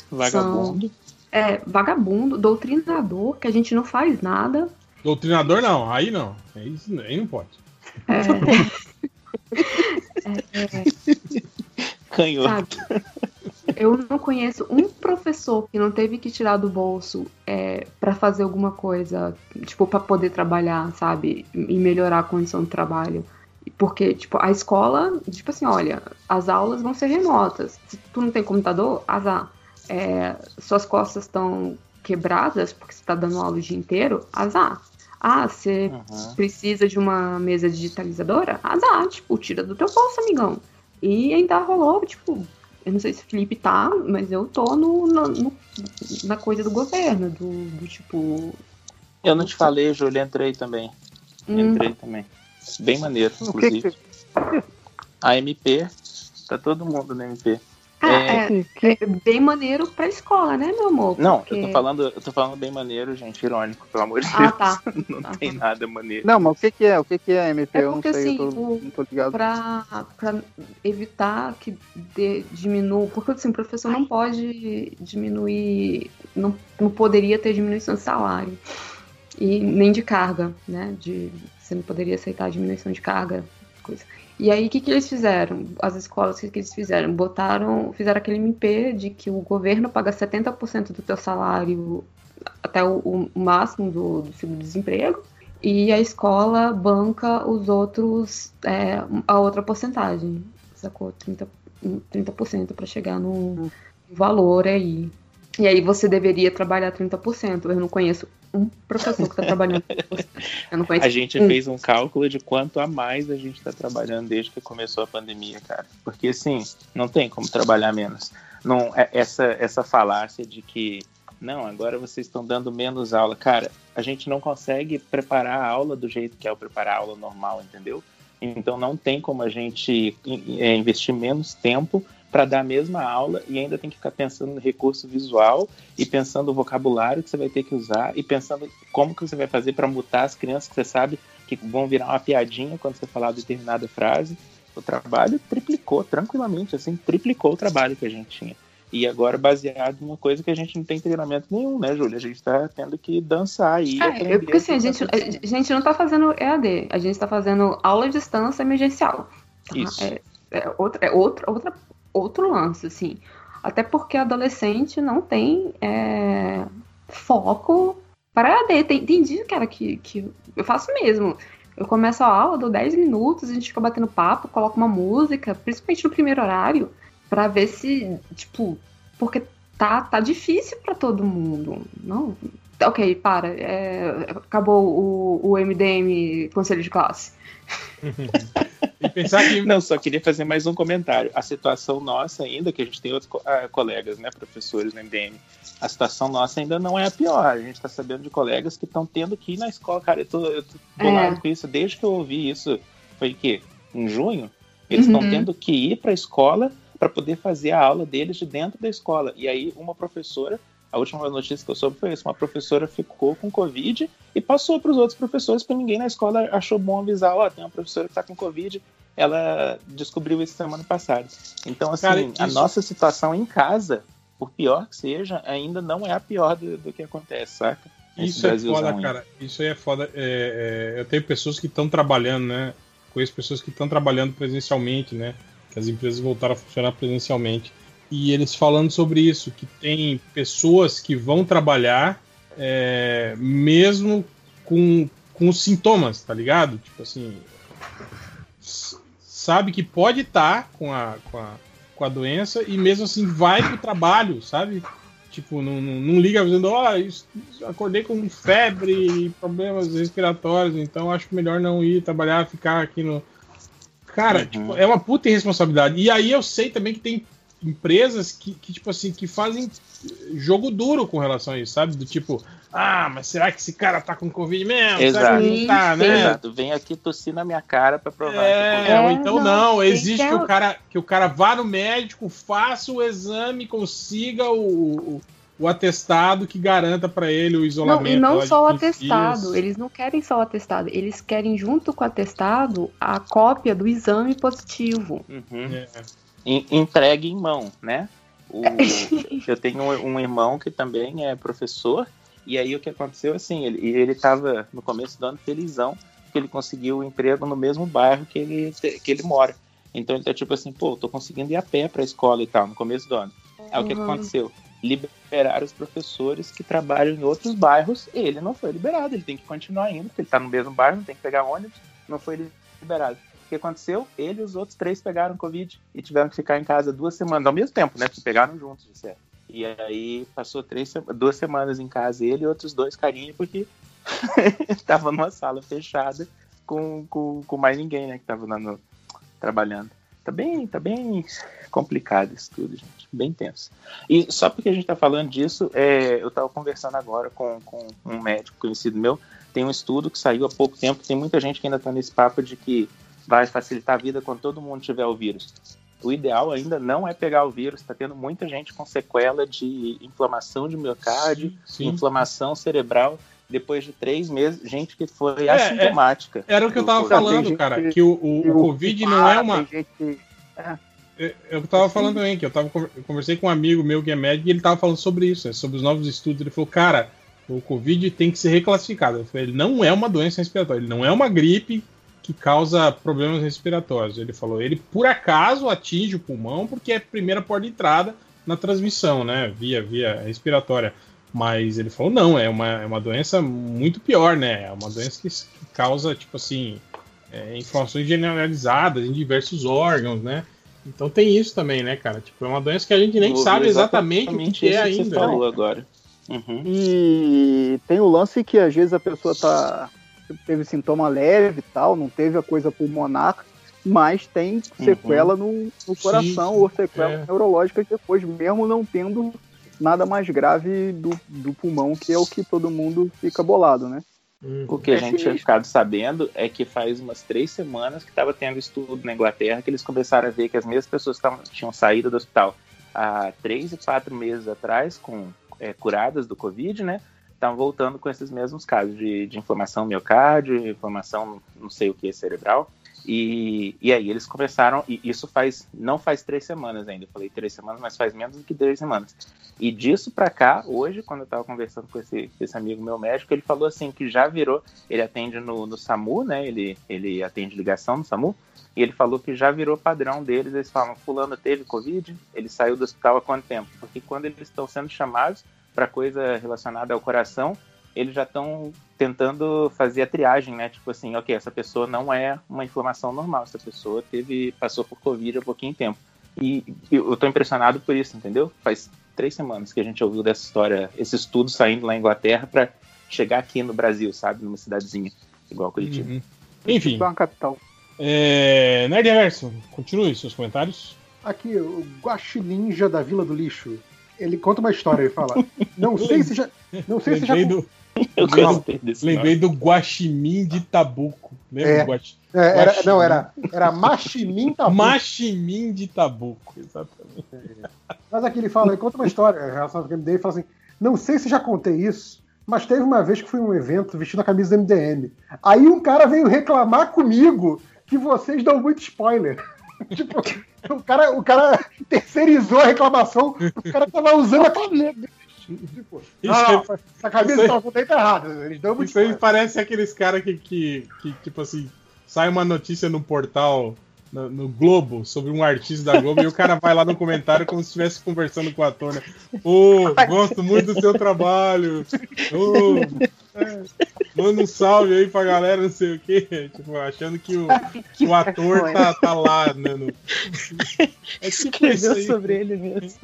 Vagabundo. São, é, vagabundo, doutrinador, que a gente não faz nada. Doutrinador não, aí não. Aí, aí não pode. É, *laughs* é, é, Canhoto. sabe? Eu não conheço um professor que não teve que tirar do bolso é, para fazer alguma coisa, tipo, para poder trabalhar, sabe? E melhorar a condição de trabalho. Porque, tipo, a escola, tipo assim, olha, as aulas vão ser remotas. Se tu não tem computador, azar. É, suas costas estão quebradas porque você está dando aula o dia inteiro, azar. Ah, você Uhum. precisa de uma mesa digitalizadora? Azar, tipo, tira do teu bolso, amigão. E ainda rolou, tipo, eu não sei se o Felipe tá, mas eu tô no, no- no- na coisa do governo, do, do tipo. Eu não te falei, Júlio, entrei também. Hum. Entrei também. Bem maneiro, inclusive. A MP, tá todo mundo na MP. Ah, É, é, é bem maneiro pra escola, né, meu amor? Não, Porque- eu tô falando, eu tô falando bem maneiro, gente, irônico, pelo amor de Ah, Deus. tá. *laughs* Não tem nada maneiro. Não, mas o que, que é? O que, que é MP? É eu não porque, sei, eu assim, tô, o- não tô ligado. Pra, pra evitar que de, diminua. Porque assim, o professor não pode diminuir. Não, não poderia ter diminuição de salário. E nem de carga, né? De, você não poderia aceitar a diminuição de carga. Coisa. E aí, o que, que eles fizeram? As escolas, o que, que eles fizeram? Botaram, fizeram aquele MP de que o governo paga 70% do teu salário até o, o máximo do, do seguro-desemprego e a escola banca os outros, é, a outra porcentagem, sacou? 30%, 30% para chegar no valor aí. E aí você deveria trabalhar 30%. Eu não conheço um professor que está trabalhando 30%. Eu não conheço A gente um. fez um cálculo de quanto a mais a gente tá trabalhando desde que começou a pandemia, cara. Porque assim, não tem como trabalhar menos. Não, é- essa, essa falácia de que não, agora vocês estão dando menos aula. Cara, a gente não consegue preparar a aula do jeito que é o preparar a aula normal, entendeu? Então não tem como a gente é, investir menos tempo para dar a mesma aula e ainda tem que ficar pensando no recurso visual e pensando o vocabulário que você vai ter que usar e pensando como que você vai fazer para mutar as crianças que você sabe que vão virar uma piadinha quando você falar determinada frase. O trabalho triplicou tranquilamente, assim, triplicou o trabalho que a gente tinha. E agora baseado numa coisa que a gente não tem treinamento nenhum, né, Júlia? A gente está tendo que dançar aí. e É, eu- porque assim, a gente, tá a gente não tá fazendo EAD, a gente tá fazendo aula à distância emergencial. Isso. É, é, outra, é outra, outra, outro lance, assim. Até porque adolescente não tem é, foco para EAD. Tem, tem dia, cara, que, que eu faço mesmo. Eu começo a aula, dou 10 minutos, a gente fica batendo papo, coloca uma música, principalmente no primeiro horário, pra ver se, tipo, porque tá, tá difícil pra todo mundo. Não, ok, para. é, acabou o, o MDM Conselho de Classe. E pensar que. Não, só queria fazer mais um comentário. A situação nossa ainda, que a gente tem outros co- ah, colegas, né, professores no MDM, a situação nossa ainda não é a pior. A gente está sabendo de colegas que estão tendo que ir na escola. Cara, eu tô, eu tô bolado É. com isso. Desde que eu ouvi isso, foi que em junho, eles estão Uhum. tendo que ir para a escola para poder fazer a aula deles de dentro da escola. E aí, uma professora, a última notícia que eu soube foi isso: uma professora ficou com Covid e passou para os outros professores, porque ninguém na escola achou bom avisar: ó, tem uma professora que está com Covid. Ela descobriu isso semana passada. Então, assim, Cara, a nossa situação em casa, por pior que seja, ainda não é a pior do, do que acontece, saca? Esse Isso é foda, cara. Isso aí é foda. É, é, eu tenho pessoas que estão trabalhando, né? Conheço pessoas que estão trabalhando presencialmente, né? Que as empresas voltaram a funcionar presencialmente. E eles falando sobre isso, que tem pessoas que vão trabalhar é, mesmo com, com os sintomas, tá ligado? Tipo assim, sabe que pode estar com, a, com, a, com a doença e mesmo assim vai pro trabalho, sabe? Tipo, não, não, não liga dizendo, ó, isso- acordei com febre e problemas respiratórios, então acho melhor não ir trabalhar, ficar aqui no. Cara, Uhum. tipo, é uma puta irresponsabilidade. E aí eu sei também que tem empresas que, que, tipo assim, que fazem jogo duro com relação a isso, sabe? Do tipo, ah, mas será que esse cara tá com Covid mesmo? Será Exato. que não tá, né? Exato. Vem aqui tossir na minha cara pra provar. É, que- ou então não, tem exige que é o, o- cara, que o cara vá no médico, faça o exame, consiga o, o, o atestado que garanta pra ele o Não, isolamento. e não lá de só o 15 atestado. dias. Eles não querem só o atestado. Eles querem, junto com o atestado, a cópia do exame positivo. Uhum. É. En- entregue em mão, né? O- *laughs* eu tenho um, um irmão que também é professor, e aí o que aconteceu assim, ele, ele tava no começo do ano felizão que ele conseguiu o emprego no mesmo bairro que ele, que ele mora. Então ele tá tipo assim, pô, tô conseguindo ir a pé pra escola e tal, no começo do ano. Aí o que que Uhum. aconteceu? Liberaram os professores que trabalham em outros bairros, ele não foi liberado, ele tem que continuar indo, porque ele tá no mesmo bairro, não tem que pegar ônibus, não foi liberado. Que aconteceu? Ele e os outros três pegaram Covid e tiveram que ficar em casa duas semanas, ao mesmo tempo, né? Porque pegaram juntos, certo. E aí passou três, duas semanas em casa ele e outros dois carinha, porque *laughs* tava numa sala fechada com, com, com mais ninguém, né? Que tava lá no- trabalhando. Tá bem, tá bem complicado isso tudo, gente. Bem tenso. E só porque a gente tá falando disso, é, eu tava conversando agora com, com um médico conhecido meu. Tem um estudo que saiu há pouco tempo. Tem muita gente que ainda tá nesse papo de que vai facilitar a vida quando todo mundo tiver o vírus. O ideal ainda não é pegar o vírus. Tá tendo muita gente com sequela de inflamação de miocárdio, Sim. inflamação cerebral. Depois de três meses, gente que foi É, assintomática. Era o que eu tava falando, cara, que o, o, o Covid não é uma. Gente é. É, é eu tava falando também, que eu, tava, eu conversei com um amigo meu que é médico e ele tava falando sobre isso, né, sobre os novos estudos. Ele falou, cara, o Covid tem que ser reclassificado. Eu falei, ele não é uma doença respiratória, ele não é uma gripe que causa problemas respiratórios. Ele falou, ele por acaso atinge o pulmão porque é a primeira porta de entrada na transmissão, né, via, via respiratória. Mas ele falou, não, é uma, é uma doença muito pior, né? É uma doença que, que causa, tipo assim, é, inflamações generalizadas em diversos órgãos, né? Então tem isso também, né, cara? Tipo, é uma doença que a gente nem sabe exatamente o que, exatamente que é que ainda. Você falou né? agora. Uhum. E tem o lance que às vezes a pessoa tá teve sintoma leve e tal, não teve a coisa pulmonar, mas tem sequela no, no coração sim, ou sequela é. neurológica depois, mesmo não tendo nada mais grave do, do pulmão, que é o que todo mundo fica bolado, né? O que a gente tinha ficado sabendo é que faz umas três semanas que estava tendo estudo na Inglaterra que eles começaram a ver que as mesmas pessoas que tavam- tinham saído do hospital há três e quatro meses atrás, com é, curadas do Covid, né? Estavam voltando com esses mesmos casos de, de inflamação miocárdio, inflamação não sei o que cerebral. E, e aí eles começaram, e isso faz, não faz três semanas ainda, eu falei três semanas, mas faz menos do que três semanas. E disso pra cá, hoje, quando eu tava conversando com esse, esse amigo meu médico, ele falou assim que já virou, ele atende no, no SAMU, né? Ele, ele atende ligação no SAMU, e ele falou que já virou padrão deles, eles falam, fulano teve Covid, ele saiu do hospital há quanto tempo? Porque quando eles estão sendo chamados para coisa relacionada ao coração, eles já estão tentando fazer a triagem, né? Tipo assim, ok, essa pessoa não é uma inflamação normal, essa pessoa teve passou por Covid há pouquinho tempo. E eu tô impressionado por isso, entendeu? Faz três semanas que a gente ouviu dessa história, esse estudo saindo lá na Inglaterra para chegar aqui no Brasil, sabe? Numa cidadezinha igual Curitiba. Uhum. Enfim. Tipo uma capital. É... Nerd Reverso, continue seus comentários. Aqui, o Guaxininja da Vila do Lixo. Ele conta uma história, ele fala. Não sei se já. Não sei se já. Lembrei do, Eu lembrei desse lembrei do Guaxinim de Tabuco. Lembra É. do Guaxi- É, era, não, era, era Machimin *laughs* Tabu. Machimim de Tabuco, exatamente. Mas aqui ele fala, ele conta uma história em relação ao game dele, ele fala assim: não sei se já contei isso, mas teve uma vez que fui em um evento vestindo a camisa do MDM. Aí um cara veio reclamar comigo que vocês dão muito spoiler. *laughs* tipo, o cara, o cara terceirizou a reclamação, o cara tava usando a camisa. Tipo, Isso não, essa camisa tá contando tá errada. Eles dão muito Isso aí parece aqueles caras que, que, que, tipo assim, sai uma notícia no portal, no, no Globo, sobre um artista da Globo, e o cara vai lá no comentário como se estivesse conversando com o ator, né? Ô, gosto muito do seu trabalho. Ô, é, manda um salve aí pra galera, não sei o quê. Tipo, achando que o, Que o ator tá, tá lá, né? no- É tipo isso Escreveu aí. sobre ele mesmo.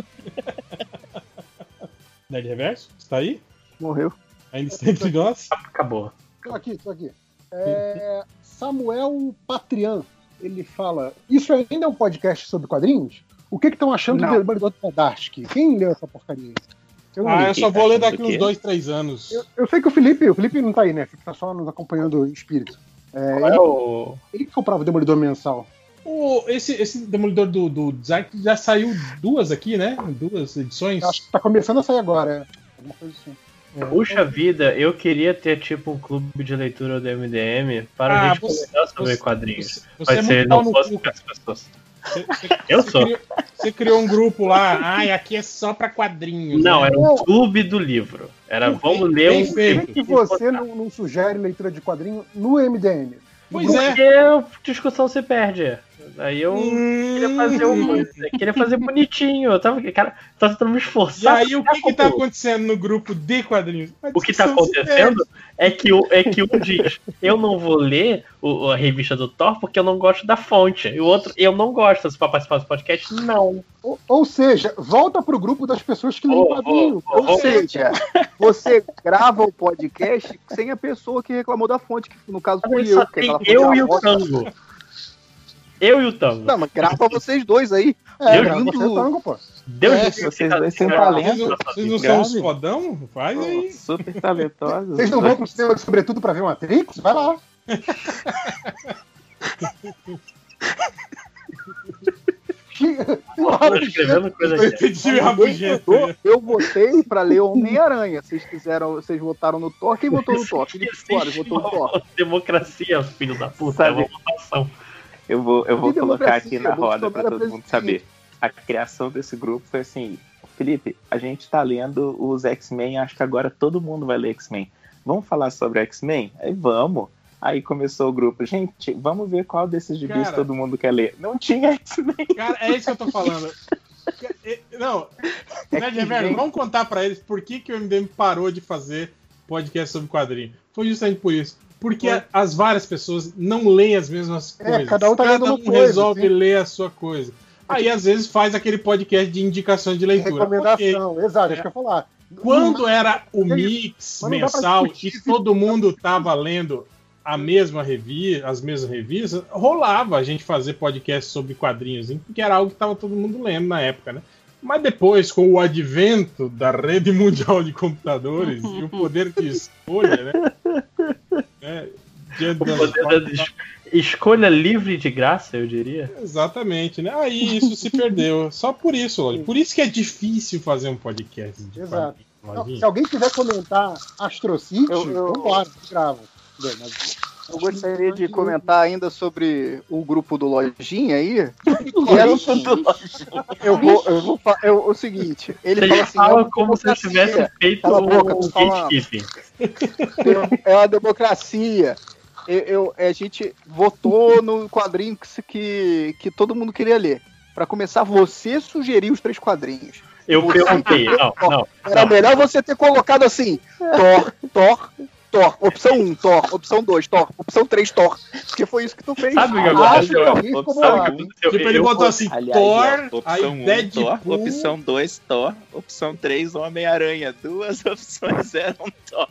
Nerd Reverso, está aí? Morreu. Ainda está entre nós? Acabou. Tô aqui, tô aqui. É, Samuel Patrian, ele fala: Isso ainda é um podcast sobre quadrinhos? O que estão achando Não. do Demolidor do Tadarsky? Quem leu essa porcaria? Eu Ah, li. eu só vou ler daqui uns dois, três anos. Eu, eu sei que o Felipe, o Felipe não tá aí, né? Fica tá só nos acompanhando em espírito. É, Qual é ele, o- ele que comprava o Demolidor mensal. O- esse, esse Demolidor do, do Zack já saiu duas aqui, né? Duas edições. Acho que tá começando a sair agora, é. Alguma coisa assim. Puxa vida, eu queria ter tipo um clube de leitura do MDM para Ah, a gente você- comentar sobre você- quadrinhos. você- você Mas é se não fosse para as pessoas. *laughs* Você- Eu você sou. criou- você criou um grupo lá. Ai, aqui é só pra quadrinhos. Não, né? era um clube do livro. Era vamos ler um feito. Por que você não, não sugere leitura de quadrinho no MDM? No Pois grupo- é. Porque a discussão se perde. Aí eu queria fazer um, eu queria fazer bonitinho. Eu tava, cara, tava tentando me E esforçar. aí, o que que tá acontecendo no grupo de quadrinhos? O que tá acontecendo é que, o, é que um diz, eu não vou ler o- a revista do Thor porque eu não gosto da fonte. E o outro, eu não gosto. Se pra participar do podcast, não. Ou, ou seja, volta pro grupo das pessoas que leem Ô, quadrinho. ô, Ou seja, você grava o podcast sem a pessoa que reclamou da fonte, que no caso fui Só eu. eu e o bosta. Eu e o Tango. Não, mas grava vocês dois aí. É, Deus grava lindo. você tango, pô. Deus É, me vocês dois têm talento. Vocês não, são os fodão? Faz aí. Super talentosos. Vocês não vão pro cinema sobretudo pra ver Matrix? Vai lá. *laughs* Votou, Eu votei pra ler Homem-Aranha. Vocês quiseram, vocês votaram no Thor. Quem votou no Thor? Felipe Soares votou no Thor. Democracia, filho da puta. Sabe- É uma votação. Eu vou, eu vou colocar aqui na roda para todo mundo saber. A criação desse grupo foi assim: Felipe, a gente tá lendo os X-Men, acho que agora todo mundo vai ler X-Men. Vamos falar sobre X-Men? Aí vamos. Aí começou o grupo. Gente, vamos ver qual desses gibis Cara. todo mundo quer ler. Não tinha X-Men. Cara, é isso que eu tô falando. *laughs* É- Não, É né, que Geverno, vem- vamos contar pra eles por que, que o MDM parou de fazer podcast sobre quadrinho. Foi justamente por isso. Porque Foi. as várias pessoas não leem as mesmas É, coisas. cada um tá lendo uma coisa, resolve sim. ler a sua coisa. Aí, às vezes, faz aquele podcast de indicações de leitura. Recomendação, exato, é isso que eu ia falar. Quando era o mix não mensal e todo mundo tava lendo a mesma revista, as mesmas revistas, rolava a gente fazer podcast sobre quadrinhos, hein? porque era algo que tava todo mundo lendo na época, né? Mas depois, com o advento da rede *laughs* mundial de computadores e o *laughs* poder de escolha, né? É, diante das- es- escolha livre de graça, eu diria. Exatamente, né? Aí isso se perdeu. *laughs* Só por isso, Lodi. Por isso que é difícil fazer um podcast. De Exato. Não, se alguém quiser comentar Astrocity, Eu- eu- vambora, grava. Bem, mas- Eu gostaria de comentar ainda sobre o grupo do Lojinha aí. *laughs* Eu vou, eu vou eu- o seguinte, ele Você fala assim, fala é como se eu tivesse feito Cala a boca, o gatekeeping. é uma democracia. Eu, eu- a gente votou no quadrinho que, que, todo mundo queria ler. Pra começar, você sugeriu os três quadrinhos. Eu Você- perguntei, não, *laughs* não. Era não. melhor você ter colocado assim: Thor, Thor, Thor. Opção 1, Thor. Opção 2, Thor. Opção 3, Thor. Porque foi isso que tu fez. Sabe o que Ah, aconteceu? Eu- Tipo, ele botou assim, Aliás, Thor, aí 1, Deadpool. Thor, opção 2, Thor, opção 3, Homem-Aranha. Duas *laughs* opções eram Thor.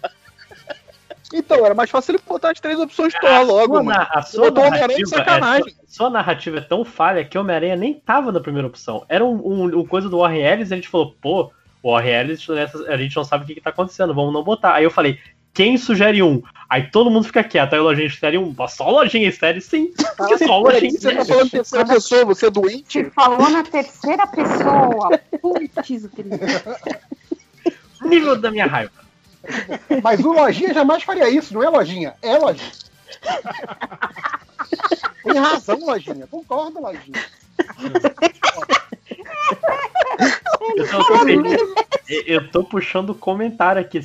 Então, era mais fácil ele botar as três opções Thor A logo, sua, mano. na- a sua botou Homem-Aranha de é, sacanagem. sua, sua narrativa é tão falha que Homem-Aranha nem tava na primeira opção. Era um, um, um coisa do Warren Ellis e a gente falou, pô, o Warren Ellis, a gente não sabe o que, que tá acontecendo, vamos não botar. Aí eu falei, quem sugere um? Aí todo mundo fica quieto. Aí o Lojinha sugere um. Só o Lojinha sério, sim. Que só o Lojinha Você tá falando terceira pessoa, você é doente? Você falou na terceira pessoa. Putz. Nível da minha raiva. Mas o Lojinha jamais faria isso, não é Lojinha? É Lojinha. Tem razão, Lojinha. Concordo, Lojinha. Eu tô, eu tô puxando comentário aqui.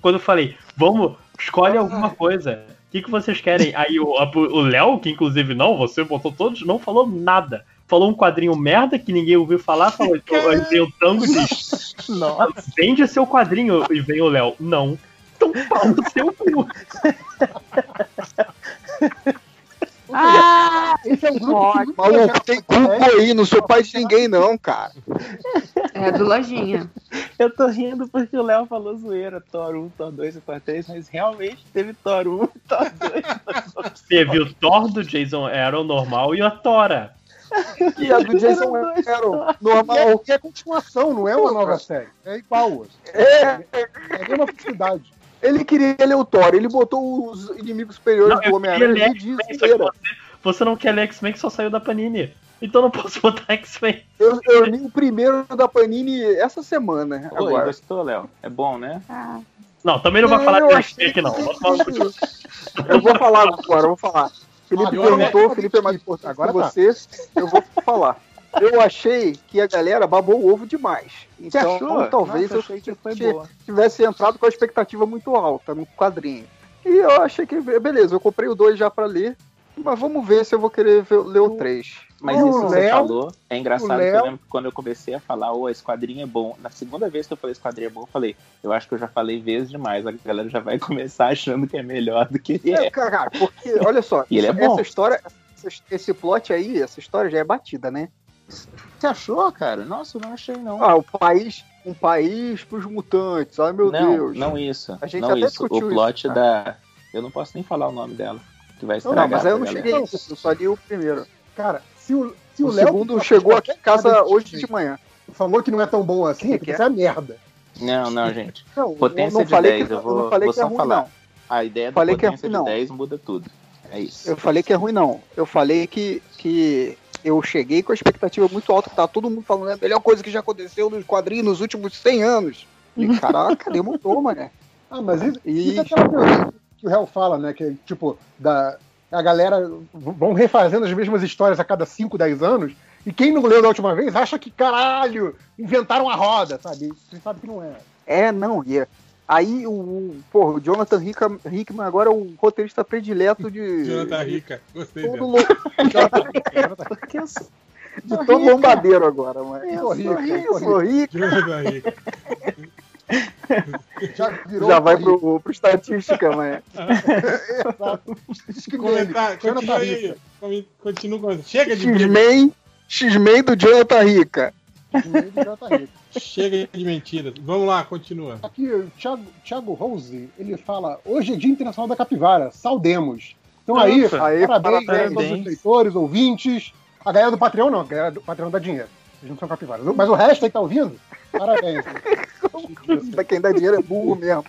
Quando eu falei, vamos, escolhe alguma coisa. O que, que vocês querem? Aí o Léo, que inclusive não, você botou todos, não falou nada. Falou um quadrinho merda que ninguém ouviu falar, falou, aí vem o Tango e diz, Nossa. vende seu quadrinho. E vem o Léo, não. Então pau no seu cu. *laughs* Ah, Esse é um grupo que Maluco, tem grupo aí, não sou pai de ninguém, não, cara. É do Lojinha. Eu tô rindo porque o Léo falou zoeira, Thor 1, Thor 2 e Thor 3, mas realmente teve Thor 1 e Thor 2. Teve o Thor do Jason Aaron normal e a Tora. E a do Jason Aaron, normal. E é continuação, não é uma nova série. É igual. É, É a mesma possibilidade. Ele queria ler o Thor, ele botou os inimigos superiores Não, do Homem-Aranha e diz você, você não quer ler X-Men que só saiu da Panini. Então não posso *laughs* botar X-Men. Eu, eu li o primeiro da Panini essa semana, Oi, agora. gostou, Léo? É bom, né? Não, também não vai É, falar eu de X-Men aqui não. Eu vou falar agora, eu vou falar. Felipe Agora, perguntou, né? Felipe é mais importante Agora que tá. você, eu vou falar. Eu achei que a galera babou o ovo demais. Então, achou? talvez Nossa, eu achei que foi tivesse- boa. tivesse entrado com a expectativa muito alta no quadrinho. E eu achei que, beleza, eu comprei o 2 já pra ler, mas vamos ver se eu vou querer ver- ler o 3. Mas O isso que você Léo- falou é engraçado. o que eu Léo- lembro que quando eu comecei a falar, ô, esse quadrinho é bom. Na segunda vez que eu falei esse quadrinho é bom, eu falei, eu acho que eu já falei vezes demais. A galera já vai *laughs* começar achando que é melhor do que ele É, é. cara, porque, olha só, *laughs* E ele é essa bom. história, esse plot aí, essa história já é batida, né? Você achou, cara? Nossa, eu não achei, não. Ah, o país, um país pros mutantes, ai meu não, Deus. não isso. A gente não até isso. O plot isso, da. Eu não posso nem falar o nome dela. Que vai Não, estragar. não, mas aí eu não cheguei nisso, eu só li o primeiro. Cara, se o, se o, O Léo. segundo chegou aqui em casa hoje de manhã. Falou que não é tão bom assim, é que isso é merda. Não, não, gente. *laughs* Não, Potência não de falei 10, que- eu eu vou, não falei vou que é só ruim, falar. não. A ideia da Falei que é potência ruim, de não. 10 muda tudo. É isso. Eu falei que é ruim, não. Eu falei que, que eu cheguei com a expectativa muito alta, que tá todo mundo falando, é a melhor coisa que já aconteceu nos quadrinhos nos últimos 100 anos. E caraca, demorou, mané. Ah, mas isso, E- isso é aquela teoria que o Hell fala, né? Que, tipo, da, a galera vão refazendo as mesmas histórias a cada 5, 10 anos, e quem não leu da última vez acha que, caralho, inventaram a roda, sabe? Você sabe que não é. É, não, e é- Aí o, o, porra, o Jonathan Hickman, Hickman agora é o roteirista predileto de. Jonathan Rica. Gostei todo dela. louco. *laughs* de todo lombadeiro agora, mas. Eu sou rico, sou. Jonathan Rica. *laughs* Já virou Já vai pro, pro estatística, mas. Exato. Comentar, Jonathan continua. Come- Continua com. Chega de. X-Men. X-Men do Jonathan Rica. Do. Chega de mentiras. Vamos lá, continua. Aqui, o Thiago, Thiago Rose, ele fala: hoje é Dia Internacional da Capivara, saudemos. Então aí, Nossa, aí, parabéns, parabéns. a todos os leitores, ouvintes. A galera do Patreon não, a galera do Patreon dá dinheiro. Eles não são capivaras. Mas o resto aí que tá ouvindo, parabéns. *laughs* Pra quem dá dinheiro é burro mesmo.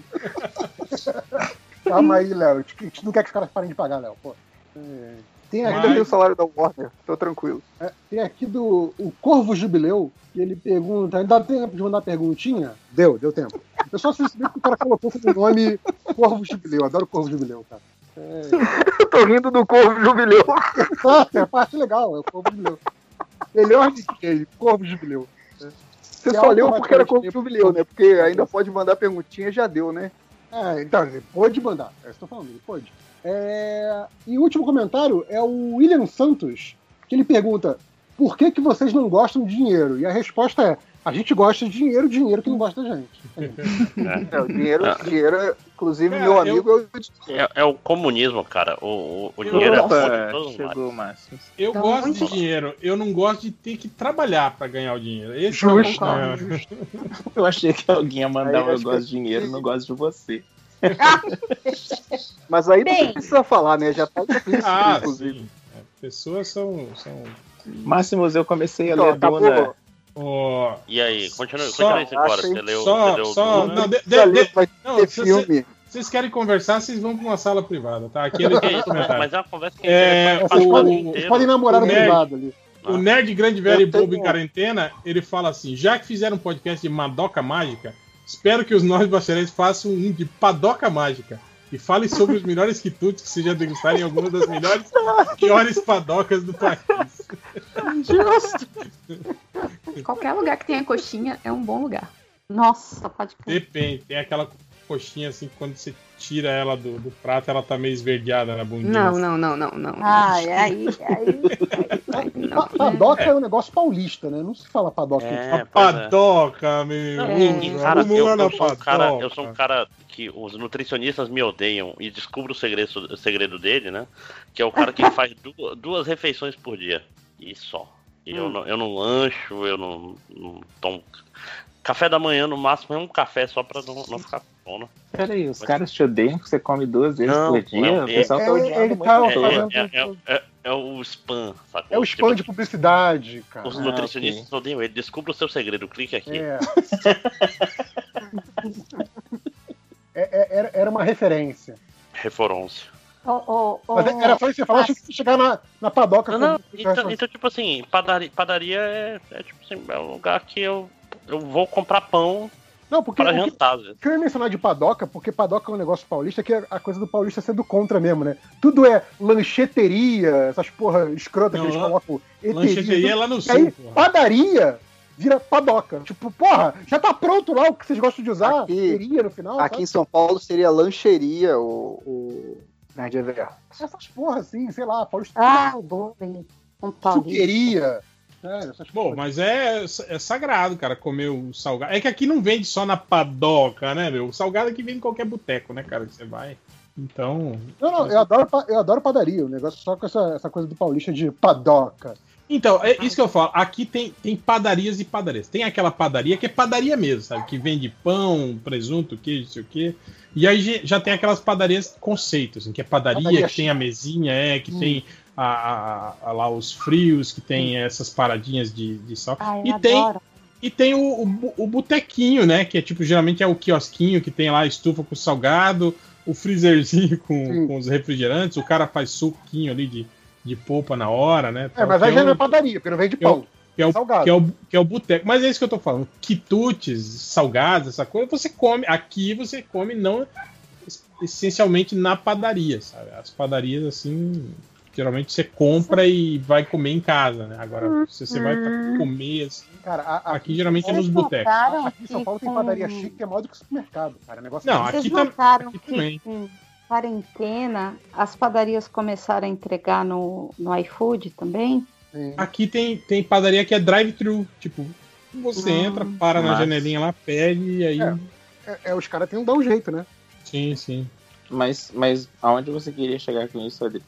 *laughs* Calma aí, Léo. A gente- a gente não quer que os caras parem de pagar, Léo. Pô. É, Tem Ainda aqui, tem o salário da Warner, tô tranquilo. é, tem aqui do o Corvo Jubileu, que ele pergunta. Ainda dá tempo de mandar perguntinha? Deu, deu tempo. Eu só sei que o cara colocou como nome Corvo Jubileu. Eu adoro Corvo Jubileu, cara. Eu tô rindo do Corvo Jubileu. Ah, é a parte legal, é o Corvo Jubileu. Melhor de que ele, Corvo Jubileu. Você Que só leu porque era Corvo Jubileu, né? Porque ainda pode mandar perguntinha, já deu, né? É, então, ele pode mandar. É isso que eu tô falando, ele pode. É, E o último comentário é o William Santos, que ele pergunta: por que, que vocês não gostam de dinheiro? E a resposta é: a gente gosta de dinheiro, dinheiro que não gosta da gente. *laughs* É, dinheiro, dinheiro, inclusive, É, meu eu- amigo é o É, é o comunismo, cara. O, o, o dinheiro é de males. chegou, Márcio. Eu Então, gosto de dinheiro, eu não gosto de ter que trabalhar pra ganhar o dinheiro. Esse Justo. é o problema. Eu achei que alguém ia mandar um eu acho gosto de dinheiro, não gosto de você. *laughs* Mas aí Bem. não precisa falar, né? Já tá explícito, Ah, inclusive. sim. É, Pessoas são. são... Máximos, eu comecei a Então, ler acabou. Duna. ó, E aí, continua, Só- continua isso agora. achei Você leu, só- você leu só- Duna? não, de- de- de- vai não, ter se filme. vocês querem conversar, vocês vão pra uma sala privada, tá? Aqui ele Que tem mas é uma conversa que É, é, o- podem, o- vocês podem namorar o no nerd- privado ali. O Nerd Grande Velho e Bobo em Quarentena, ele fala assim: já que fizeram um podcast de Madoca Mágica, espero que os nós bacharéis façam um de Padoca Mágica. E falem sobre os melhores quitutes que já degustaram em algumas das melhores piores padocas do país. Qualquer lugar que tenha coxinha é um bom lugar. Nossa, pode crer. Depende, tem aquela coxinha assim que quando você tira ela do, do prato, ela tá meio esverdeada na bundinha. Não, não, não, não, não. Ai, aí, aí. Pa- Padoca é. um negócio paulista, né? Não se fala padoca. É, é. Padoca, meu. É. cara, eu, eu sou um cara, eu sou um cara que os nutricionistas me odeiam e descubro o segredo, o segredo dele, né? Que é o cara que *laughs* faz du- duas refeições por dia. E só. E Hum. eu, não, eu não lancho, eu não, não tomo. Café da manhã, no máximo, é um café só pra não, não ficar com sono. Peraí, os caras te odeiam porque você come duas vezes Não, por dia? não, o pessoal é- tá odiando ele muito tá fazendo- É, é- é- é o spam, sacou? É o spam de publicidade, cara. Os Ah, nutricionistas odeiam ele. Descubra o seu segredo, clique aqui. É. *laughs* É, é, era, era uma referência. Referência. Mas era só isso que você falar, achei que você chegar na, na padoca. Não, não, então, então, tipo assim, padaria, padaria é, é, tipo assim, é um lugar que eu, eu vou comprar pão Não, porque para jantar, que eu ia mencionar de padoca, porque padoca é um negócio paulista que é a coisa do paulista sendo contra mesmo, né? Tudo é lancheteria, essas porra escrota que eles colocam. eteria, lancheteria tudo. é lá no sul, Aí, porra. padaria vira padoca. Tipo, porra, já tá pronto lá o que vocês gostam de usar. Teria no final. Aqui em sabe? São Paulo seria lancheria o, o Nerd. Essas porra assim, sei lá, paulista. Ah, bullying. Um paulista. Suqueria. Sério, essas Pô, mas é, é sagrado, cara, comer o salgado. É que aqui não vende só na padoca, né, meu? O salgado aqui vende em qualquer boteco, né, cara, que você vai. Então. Não, não, eu adoro, eu adoro padaria. O negócio só com essa, essa coisa do paulista de padoca. Então, é isso que eu falo. Aqui tem, tem padarias e padarias. Tem aquela padaria que é padaria mesmo, sabe? Que vende pão, presunto, queijo, não sei o quê. E aí já- tem aquelas padarias conceito, assim, que é padaria, Padaria que tem a mesinha, é, que Hum. tem a, a- a- lá os frios, que tem essas paradinhas de, de sal. Ai, e eu tem, adoro. e tem o, o, o botequinho, né? Que é tipo, geralmente é o quiosquinho que tem lá a estufa com salgado, o freezerzinho *laughs* com, com os refrigerantes, o cara faz suquinho ali de, de polpa na hora, né? É, mas aí já é padaria, porque não vende é o- pão. que é o, Salgado. que é o, que é o boteco. Mas é isso que eu tô falando. Quitutes, salgados, essa coisa, você come. Aqui você come não es- essencialmente na padaria, sabe? As padarias, assim, geralmente você compra e vai comer em casa, né? Agora, se você vai pra comer, assim, Cara, a- aqui geralmente é nos botecos. Aqui em São Paulo tem com- padaria chique que é maior do que supermercado, cara. Negócio Não, assim. Vocês aqui tá- notaram aqui que também. com quarentena as padarias começaram a entregar no, no iFood também? Aqui tem, tem padaria que é drive-thru. Tipo, você Hum. entra, para na Massa. janelinha lá, pede e aí. É. É, é, os caras têm que dar um jeito, né? Sim, sim. Mas, mas aonde você queria chegar com isso, Adri?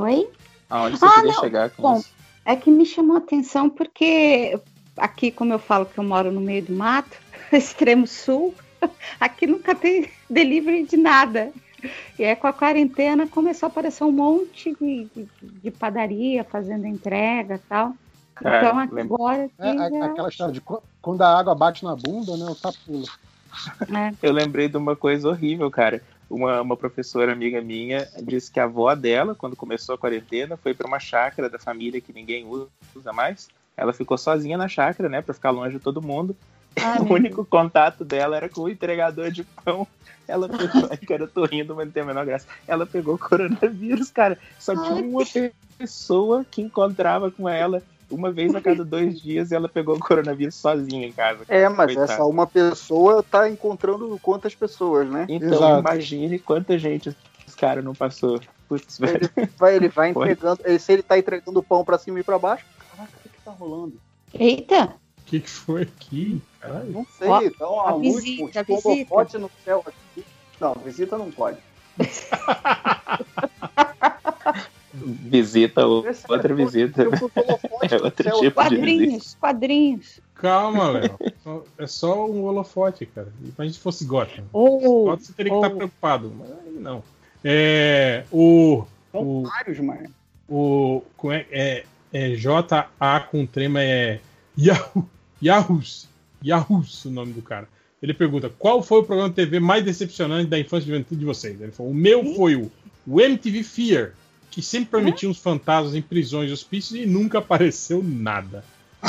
Oi? Aonde você Ah, queria não. chegar com Bom, isso? é que me chamou a atenção porque aqui, como eu falo que eu moro no meio do mato, *laughs* extremo sul, *laughs* aqui nunca tem *laughs* delivery de nada. E aí, com a quarentena, começou a aparecer um monte de, de, de padaria fazendo entrega e tal. Cara, então, agora É, a- já- aquela história de qu- quando a água bate na bunda, né? O sapo pula. Eu lembrei de uma coisa horrível, cara. Uma, uma professora amiga minha disse que a avó dela, quando começou a quarentena, foi para uma chácara da família que ninguém usa mais. Ela ficou sozinha na chácara, né, para ficar longe de todo mundo. Ai, *laughs* o único contato dela era com o entregador de pão. Ela pegou, *laughs* cara, eu tô rindo, mas não tem a menor graça. Ela pegou coronavírus, cara. Só tinha uma pessoa que encontrava com ela uma vez a cada dois *laughs* dias e ela pegou o coronavírus sozinha em casa. É, mas Coitada. essa uma pessoa tá encontrando quantas pessoas, né? Então, Exato. imagine quanta gente esse cara não passou. Putz, velho. Ele vai, ele vai *laughs* entregando. ele- Se ele tá entregando pão pra cima e pra baixo, caraca, o que, que tá rolando? Eita! O que, que foi aqui? Caralho. Não sei, Ó, dá uma a luz, visita, um a visita. no céu aqui. Não, visita não pode. *laughs* Visita ou- outra visita. eu *laughs* É outro tipo de visita. Quadrinhos, quadrinhos. Calma, Léo. *laughs* É só um holofote, cara. Imagina se fosse Gotham. Ou, Gotham você teria que ou- estar preocupado. Mas aí não. É. O. São O. vários, mas. o como é, é, é JA com trema é. Yahoo. Yahoos. Yahoos, o nome do cara. Ele pergunta: qual foi o programa de TV mais decepcionante da infância e juventude de vocês? Ele falou: o meu foi o, o MTV Fear, que sempre prometia uns fantasmas em prisões e hospícios e nunca apareceu nada. *laughs*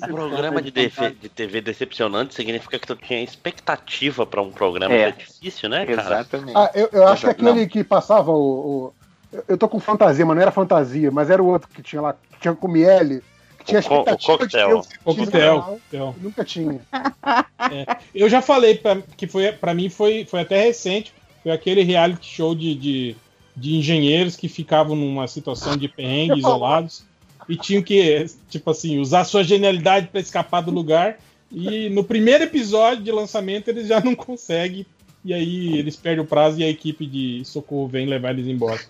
Programa de, TV, de TV decepcionante significa que tu tinha expectativa pra um programa. É. É difícil, né, cara? Exatamente. Ah, eu, eu acho que aquele que passava o. o- eu- tô com fantasia, mas não era fantasia, mas era o outro que tinha lá, que tinha com Miele, que tinha O co- o expectativa de coquetel. ter um Coquetel, Nunca tinha. Eu já falei pra, que foi para mim foi, foi até recente, foi aquele reality show de, de, de engenheiros que ficavam numa situação de perrengue *laughs* isolados e tinham que, tipo assim, usar sua genialidade pra escapar do lugar. E no primeiro episódio de lançamento eles já não conseguem e aí eles perdem o prazo e a equipe de socorro vem levar eles embora.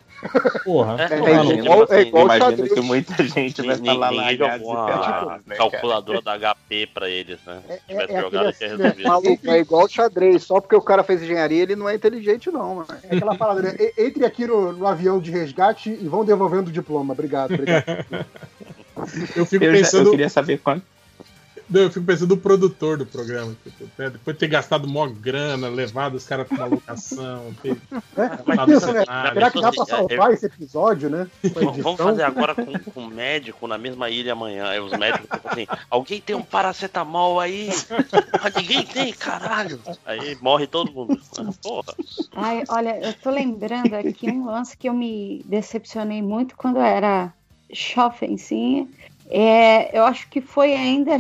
Porra, É, tomar é igual- é igual Imagina xadrez. que muita gente vai Ninguém, falar ninguém largados jogou e a pelados, né, calculadora da HP pra eles, né? Se tivesse É jogado, aquele assim, maluco, é igual xadrez, só porque o cara fez engenharia ele não é inteligente, não, mano. É aquela parada, né? Entre aqui no, no avião de resgate e vão devolvendo o diploma. Obrigado, obrigado. *laughs* Eu fico Eu já- pensando. eu queria saber quanto. Não, eu fico pensando no produtor do programa. tipo, né, Depois de ter gastado mó grana, levado os caras pra uma locação. *laughs* Ter... É, Mas pensa, né? cenário. Será que dá pra É, salvar esse episódio, né? *laughs* Vamos fazer agora com, com um médico na mesma ilha amanhã. Aí os médicos ficam assim: alguém tem um paracetamol aí? Ninguém tem, caralho. Aí morre todo mundo. Ah, Porra. Ai, olha, eu tô lembrando aqui um lance que eu me decepcionei muito quando eu era jovemzinha. É, eu acho que foi ainda,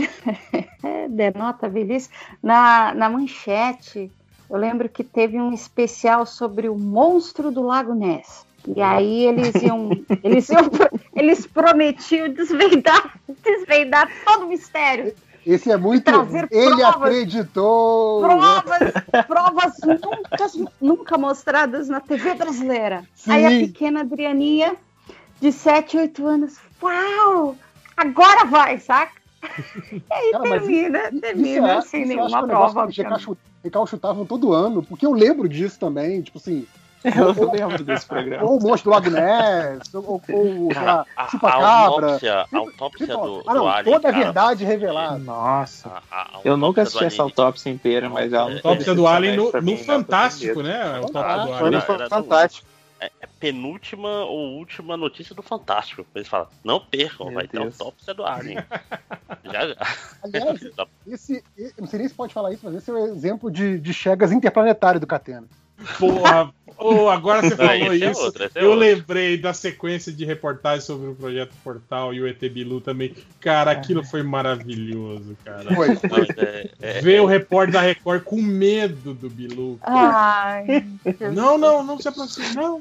*laughs* denota a velhice, na, na manchete. Eu lembro que teve um especial sobre o monstro do Lago Ness. E aí eles iam, *laughs* eles iam, eles prometiam desvendar, desvendar todo o mistério. Esse é muito. trazer Ele provas. acreditou. Provas, provas nunca, nunca mostradas na TV brasileira. Sim. Aí a pequena Adrianinha, de 7, 8 anos, uau! Agora vai, saca? *laughs* E aí Cara, termina, Isso termina é- sem nenhuma é um negócio prova. que recalchutavam todo ano, porque eu lembro disso também, tipo assim. *laughs* Eu lembro desse programa. Ou o monstro do Lago Ness, ou, ou Cara, a, a chupa-cabra. autópsia, a autópsia do, Ah, do não, Alien, toda a cara, verdade revelada. Nossa. a- a Eu nunca assisti do essa autópsia inteira, mas ela não Autópsia do Alien no, no não, Fantástico, né? A autópsia do Fantástico, Alien. do- Fantástico. Penúltima ou última notícia do Fantástico. Eles falam, não percam, Meu vai ter Deus. autópsia do Alien. *laughs* já, já. Aliás, *laughs* esse, não sei nem se pode falar isso, mas esse é o exemplo de, de Chegas interplanetário do Catena. Porra, oh, agora você *laughs* Não, falou é isso. outro, é eu lembrei da sequência de reportagens sobre o projeto Portal e o ET Bilu também. Cara, aquilo foi maravilhoso, cara. Foi. É- é- Ver o repórter da Record com medo do Bilu. Ai, Não, não, não se aproxime, não.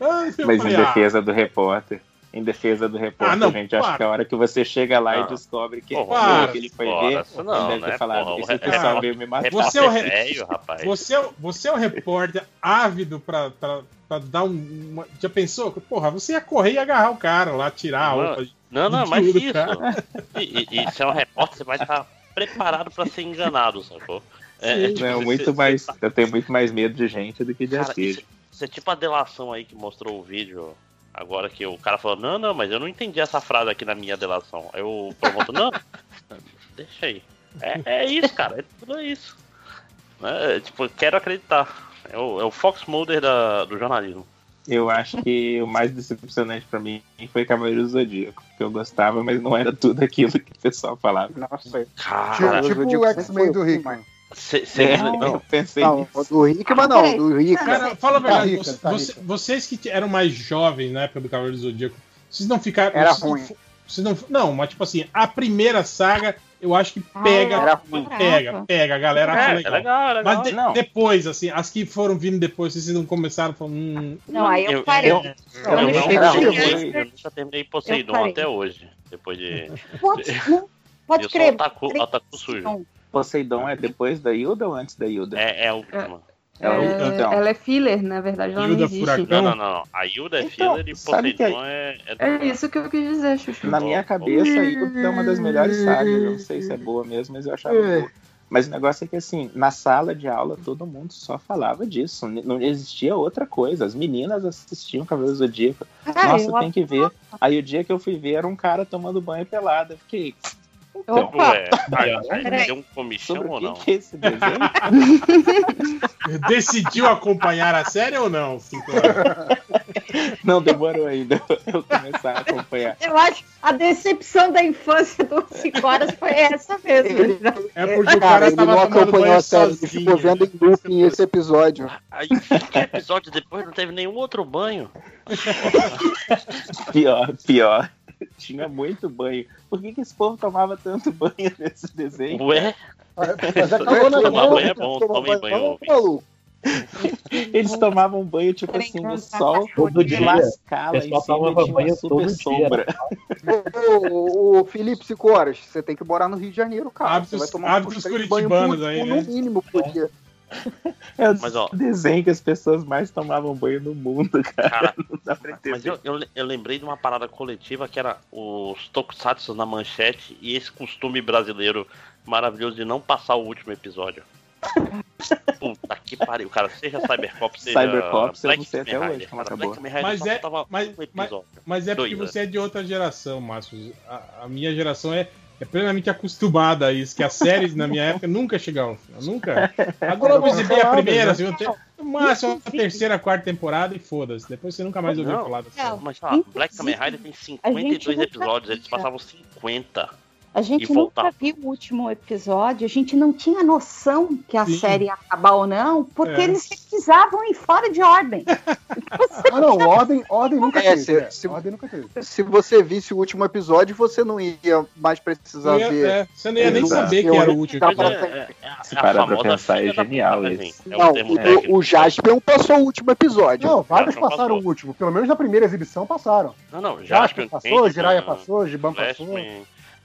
Ah, eu Mas em falei, ah, defesa do repórter. Em defesa do repórter, Ah, não, gente, acho para. que a hora que você chega lá Não. e descobre que, Porra, que ele foi porra, ver, não, ele deve ter né, falado, porra, esse pessoal repórter- veio me matar. Você é o re- velho, rapaz. Você é, você é um repórter ávido pra, pra, pra dar um. Uma... Já pensou? Porra, você ia correr e agarrar o cara lá, tirar a Não, roupa. Não, não, mas isso. cara. E, e, e se é um repórter, você vai estar preparado pra ser enganado, sacou? É, é tipo, Não, você- muito você- mais, eu tenho muito mais medo de gente do que de Cara, isso, isso é tipo a delação aí que mostrou o vídeo. Agora que o cara falou, não, não, mas eu não entendi essa frase aqui na minha delação. Aí o promotor, não, *laughs* deixa aí. É, é isso, cara, é tudo isso. É, tipo, quero acreditar. É o, é o Fox Mulder da, do jornalismo. Eu acho que o mais decepcionante pra mim foi Cavaleiro do Zodíaco, que eu gostava, mas não era tudo aquilo que o pessoal falava. Nossa, Cara, tipo o X-Men do Rickman. Cê, cê É, não, eu pensei Não, nisso. do Rickman não, do Rickman. Cara, fala a verdade, rica, você- tá você- rica. vocês que eram mais jovens na época do Cavaleiro do Zodíaco, vocês não ficaram. Era vocês não- ruim. Vocês não, não, mas tipo assim, a primeira saga eu acho que Ah, pega, era ruim. pega, pega, a galera É, legal. é legal, legal. Mas de- Não. depois, assim, as que foram vindo depois, vocês não começaram falando. Hum, Não, aí eu Eu- parei. eu- Eu, Eu não não terminei, eu terminei Poseidon até hoje. Depois de. Pode, não, pode eu crer. sujo. Não, Poseidon é depois da Hilda ou antes da Hilda? É, é a última. É o- É, então. Ela é filler, na verdade, ela não existe. Furacão. Não, não, não. A Hilda é Então, filler e sabe que Poseidon é, é, É isso que eu quis dizer, Chuchu. Na minha cabeça, a Hilda é uma das melhores sagas. Eu não sei se é boa mesmo, mas eu achava boa. Mas o negócio é que, assim, na sala de aula, todo mundo só falava disso. Não existia outra coisa. As meninas assistiam Cavaleiro do Zodíaco. Nossa, tem que ver. Aí o dia que eu fui ver, era um cara tomando banho pelado. Eu fiquei, então, Opa, aí Peraí. deu um comichão sobre ou que, não? que é esse desenho? *laughs* Decidiu acompanhar a série ou não? Cinco horas? não, demorou ainda eu começar a acompanhar. eu acho que a decepção da infância do 5 horas foi essa mesmo. É porque o Cara, cara ele não acompanhou a série, ele sozinho. ficou vendo em looping esse episódio. Aí, episódio depois não teve nenhum outro banho. *laughs* Pior, pior. *laughs* Tinha muito banho. Por que, que esse povo tomava tanto *laughs* banho nesse desenho? Ué, Mas acabou na tomar banho é bom, tomem banho, maluco. *laughs* Eles tomavam banho, tipo Peraí, assim, no sol, Todo de dia. lascar lá em cima e tinha uma banho super sombra. Ô, ô, ô, Felipe Sicoras, você tem que morar no Rio de Janeiro, cara. Hábitos- você vai tomar banhos curitibanos por- aí, né? no mínimo por dia. É o Mas, ó. desenho que as pessoas mais tomavam banho no mundo, cara. Cara, *laughs* Não dá pra entender. Mas eu, eu, eu lembrei de uma parada coletiva que era os tokusatsu na manchete e esse costume brasileiro maravilhoso de não passar o último episódio. *laughs* Puta que pariu, cara. Seja Cybercop, seja. Cybercops, eu não sei até hoje como acabou. Mas é, mas, um mas, mas é porque Dois, você é de outra geração, Márcio. A, a minha geração é, é plenamente acostumada a isso, que as séries na minha época nunca chegavam ao final. Nunca. A Globo exibia a primeira, a segunda, te- no máximo a terceira, a quarta temporada e foda-se. Depois você nunca mais ouviu falar da série. Mas ó, Black Kamen Rider tem 52 nunca episódios, eles passavam 50. A gente nunca viu o último episódio, a gente não tinha noção que a Sim. série ia acabar ou não, porque É. eles precisavam ir fora de ordem. *laughs* Ah, não, ordem, ordem nunca É, teve. se- é, se- Ordem nunca teve. Se você visse o último episódio, você não ia mais precisar Não ia- ver. é, você não ia nem Exato. saber que era o último Dá pra- episódio. Se parar pra pensar, é genial puta, esse. É Não, um o, o Jaspion passou o último episódio. Não, vários Jaspion passaram passou. o último. Pelo menos na primeira exibição passaram. Não, não, Jasper Jaspion, passou, Jiraiya passou, Giban passou.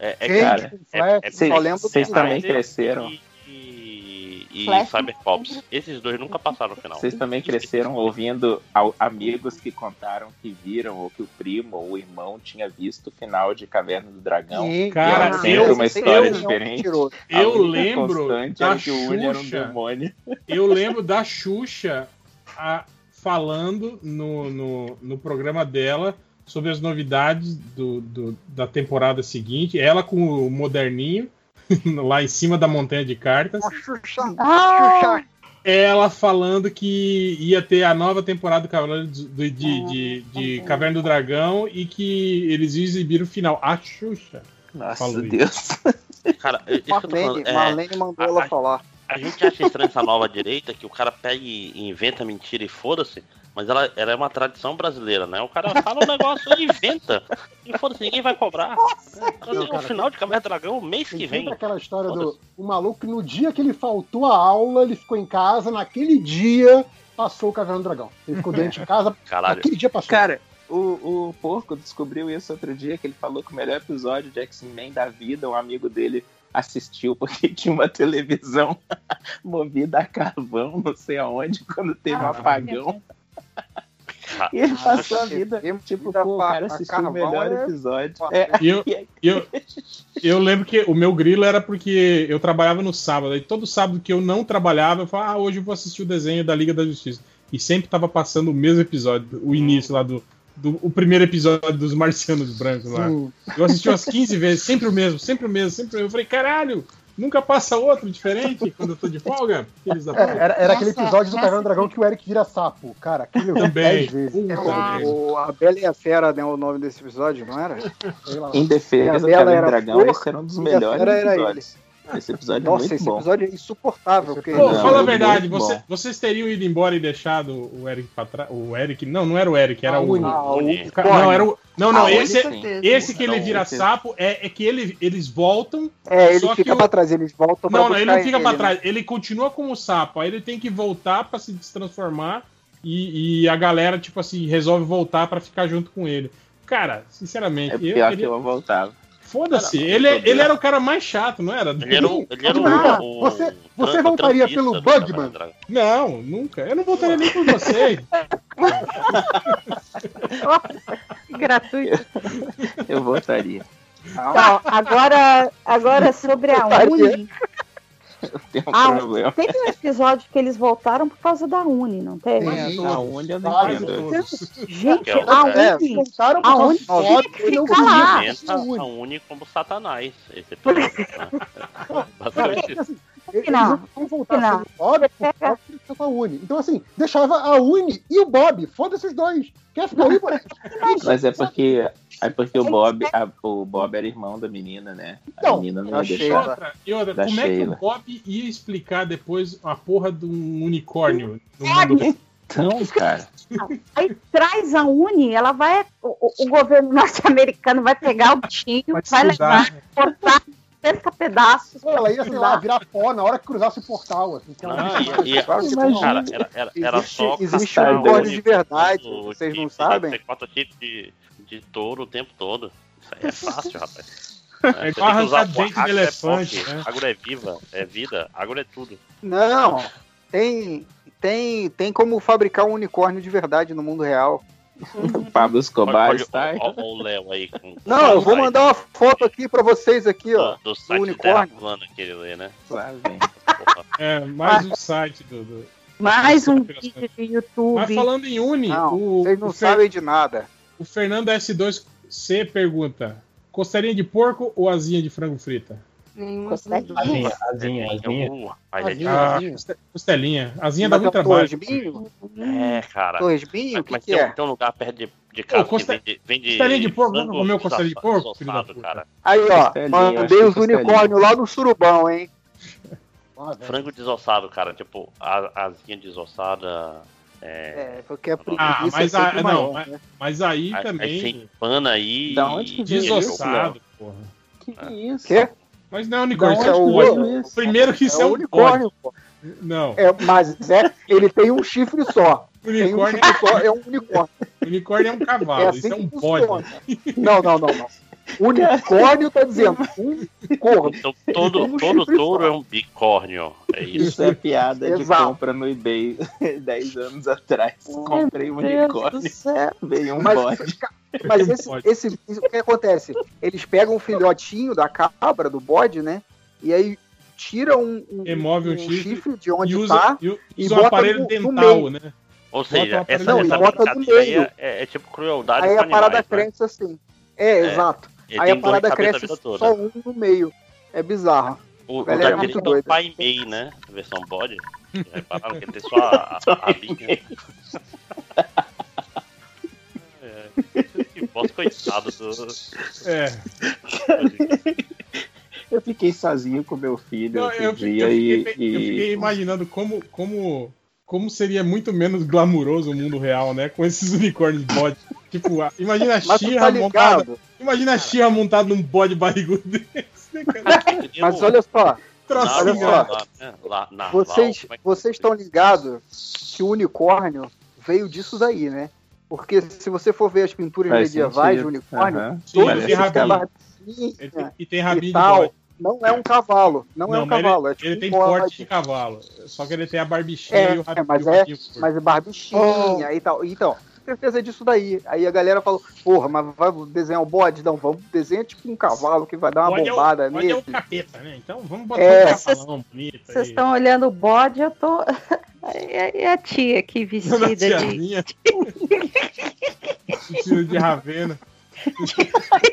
É, é, cara, é, é, Vocês também cresceram. e, e Flash. Cybercops. Esses dois nunca passaram no final. Vocês também cresceram ouvindo ao- amigos que contaram que viram ou que o primo ou o irmão tinha visto o final de Caverna do Dragão. Sim, E cara, era sempre eu- uma história eu- diferente. Eu lembro da era que o Uni era um Xuxa. demônio. Eu lembro da Xuxa a- falando no, no, no programa dela sobre as novidades do, do- da temporada seguinte. Ela com o moderninho *laughs* lá em cima da montanha de cartas. Ah, Ela falando que ia ter a nova temporada do Cavaleiro do- do- de, de, de Caverna do Dragão e que eles iam exibir o final. A Xuxa. Nossa, falou isso. Deus. Cara, isso que eu tô falando, Marlene, é, Marlene mandou ela falar. A gente acha estranho essa nova direita que o cara pega e inventa mentira e foda-se. Mas ela, ela é uma tradição brasileira, né? O cara fala um negócio e inventa. E foda-se, ninguém vai cobrar. É, Não, o cara, final de Caverna do Dragão, mês que vem. aquela história do o maluco que no dia que ele faltou a aula, ele ficou em casa, naquele dia passou o Caverna do Dragão. Ele ficou doente em casa, Caralho. naquele dia passou. Cara, o, o Porco descobriu isso outro dia, que ele falou que o melhor episódio de X-Men da vida, um amigo dele assistiu porque *laughs* tinha uma televisão *laughs* movida a carvão, não sei aonde, quando teve um apagão. E ele passou a vida, tipo, pô, o cara assistiu o melhor episódio. É, eu, eu, *laughs* eu lembro que o meu grilo era porque eu trabalhava no sábado. E todo sábado que eu não trabalhava, eu falava, ah, hoje eu vou assistir o desenho da Liga da Justiça. E sempre tava passando o mesmo episódio, o início lá do. Do o primeiro episódio dos Marcianos Brancos lá. Sim. Eu assisti umas 15 vezes, sempre o mesmo, sempre o mesmo, sempre o mesmo. Eu falei, caralho, nunca passa outro diferente quando eu tô de folga? Filhos da É, era, era aquele episódio do Caverna do Dragão que o Eric vira sapo. Cara, aquele vi Também. 10 vezes. Cara, O, a Bela e a Fera, né? O nome desse episódio, não era? Em defesa do Caverna do Dragão, flor, esse era um dos melhores Fera episódios. Esse episódio é Nossa, muito esse bom. episódio é insuportável. Porque Pô, Não, fala a verdade, você- vocês teriam ido embora e deixado o Eric pra trás? O Eric, não, não era o Eric, era Ah, o. Uni. Ah, o ca- Não, era o. Não, não, Ah, o esse, esse que ele Não, vira esse- sapo é, é que ele, eles voltam. É, ele Só fica que o- pra trás, eles voltam pra Não, não, ele não fica pra né? trás, ele continua como sapo, aí ele tem que voltar pra se destransformar e, e a galera, tipo assim, resolve voltar pra ficar junto com ele. Cara, sinceramente, É eu, pior ele- que eu voltava. Foda-se, ele, é- ele era o cara mais chato, não era? Ele era o. Ele era o, Ah, o- você- você voltaria pelo Bugman? Não, nunca. Eu não voltaria nem com vocês. *laughs* gratuito. Eu voltaria. Não, agora, agora sobre a Uni. Eu tenho um Ah, problema. teve um episódio que eles voltaram por causa da Uni, não teve? Tem, Na onde eu não entendo. Gente, é a É, Uni. Voltaram por A Uni tinha que ficar lá. Uni. a Uni como Satanás. Esse episódio. *laughs* né? Eles Não. vão voltar Não. sem o Bob fica com a Uni. Então, assim, deixava a Uni e o Bob. Foda-se os dois. Quer ficar aí, moleque? Mas é porque, é porque o Bob, a- o Bob era irmão da menina, né? A Então, menina não ia deixar. Outra, e outra, Da como é que Sheila. o Bob ia explicar depois a porra de um unicórnio no mundo? Então, cara, Aí traz a Uni, ela vai. O, o- governo norte-americano vai pegar o bichinho, Vai vai, levar, cortar 60 pedaços. Ela ia, sei lá, virar pó na hora que cruzasse o portal. Assim, que ela e, Claro que cara, era, era, era Existe- só existe unicórnio o de verdade, o vocês não sabem? Tem quatro chifres de, de touro o tempo todo. Isso aí é *laughs* fácil, rapaz. É Você igual tem que usar arrancar dente de arrasto, elefante, É, né? Agro é viva, é vida, agro é tudo. Não, Tem, tem, tem como fabricar um unicórnio de verdade no mundo real. O *laughs* Pablo Escobar Olha, está. olha, olha o Léo aí. Com, Não, eu vou mandar uma foto aqui pra vocês aqui, ó. do Do site unicórnio. Que ele lê, né? É, mais um site do. do- Mais um vídeo de YouTube. Mas falando em Uni, Não, o, vocês não o Fer- sabem de nada. o Fernando S2C pergunta: costelinha de porco ou asinha de frango frita? Asinha, asinha, asinha. Ah, coste- costelinha. Asinha dá Mas muito é trabalho. torresminho? É, cara. Torresminho? Que Mas que tem, um- é? tem um lugar perto de, de casa que vende, vende costelinha de porco, nunca comeu costelinha de porco, filho cara. Aí, ó, mandei que os unicórnios lá no surubão, hein? Frango desossado, cara. Tipo, a asinha desossada. É, É, porque a Ah, preguiça mas, é a, não, maior, mas, né? mas aí aí, aí também. você empana aí. Da onde que Desossado, porra. Que isso? Quê? Mas não é unicórnio. Isso é bode. veio isso? Primeiro que isso É é, o um unicórnio, pô. Não. É, mas é, ele tem um chifre só. *laughs* Tem um Unicórnio, chifre só, é um unicórnio. *laughs* unicórnio é um cavalo. É assim isso é um funciona. Não, não, não, não. Unicórnio tá dizendo um corno. Então todo, *laughs* Um todo chifre touro só. é um bicórnio. É isso. Isso é piada de Exato. compra no eBay *laughs* 10 anos atrás. Comprei um Deus unicórnio. *laughs* Veio um Mas, bode. Mas esse, esse, isso, o que acontece? Eles pegam um filhotinho da cabra, do bode, né? E aí tiram um, um, Remove um um chifre de onde E usa, tá. e, e usa um bota aparelho no- no dental, meio. né? Ou seja, essa, Não, e essa bota no brincadeira é, é tipo crueldade Aí a parada animais, né? cresce assim. É, É. exato. Ele Aí tem a parada a cresce só um no meio. É bizarro. O, o é muito que é o doida. Pai Mei, né? Versão bode. Já repararam que ele tem só a, a, *laughs* a linha. É. Que bosta, coitado do. É. Eu fiquei sozinho com meu filho Não, eu, fiquei, dia eu, e, fiquei, eu fiquei imaginando como, como, como seria muito menos glamuroso o mundo real, né? Com esses unicórnios bode. *laughs* Tipo, a- imagina a Xirra tá montada. Imagina a Xirra montada num bode barrigudo desse, né? Mas olha só, Trocinho, olha só. Lá, lá, na vocês vocês estão ligados que o unicórnio veio disso daí, né? Porque se você for ver as pinturas Faz medievais de unicórnio, Aham. todos eles têm rabinho. tem- e tem rabinho e de tal. bode. Não é um cavalo, não, é um cavalo, ele, é tipo ele um tem porte de cavalo. Só que ele tem a barbichinha É, e o rabinho. mas o é, mas é barbichinha e tal. Então, certeza disso daí. Aí a galera falou, porra, mas vai desenhar o bode? Não, vamos desenhar tipo um cavalo que vai dar uma Bode é o- bombada é o nele. capeta, né? Então vamos botar É. um cavalão bonito Vocês estão olhando o bode, eu tô. *laughs* E a tia aqui *laughs* vestida de. Vestido *laughs* de ravena.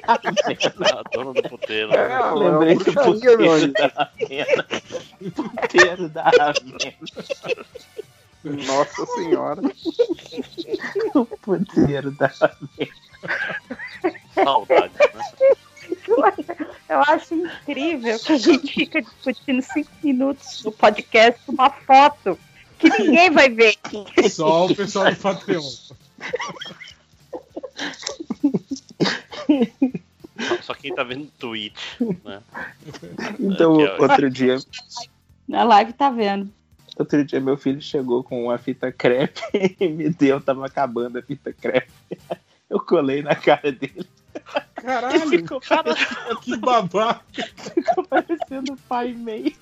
A dona do puteiro. É, né? Lembrei do puteiro da Ravena. Puteiro da Ravena. Nossa senhora. O puteiro da Ravena. Saudade, né? Eu acho incrível que a gente fica discutindo cinco minutos no podcast uma foto que ninguém vai ver. Só o pessoal do Patreon. Só- quem tá vendo no Twitch, né? Então, outro dia, Na live tá vendo. outro dia meu filho chegou com uma fita crepe *laughs* e me deu, tava acabando a fita crepe. Eu colei na cara dele. Caralho, Ficou que babaca. Ficou parecendo o pai meio.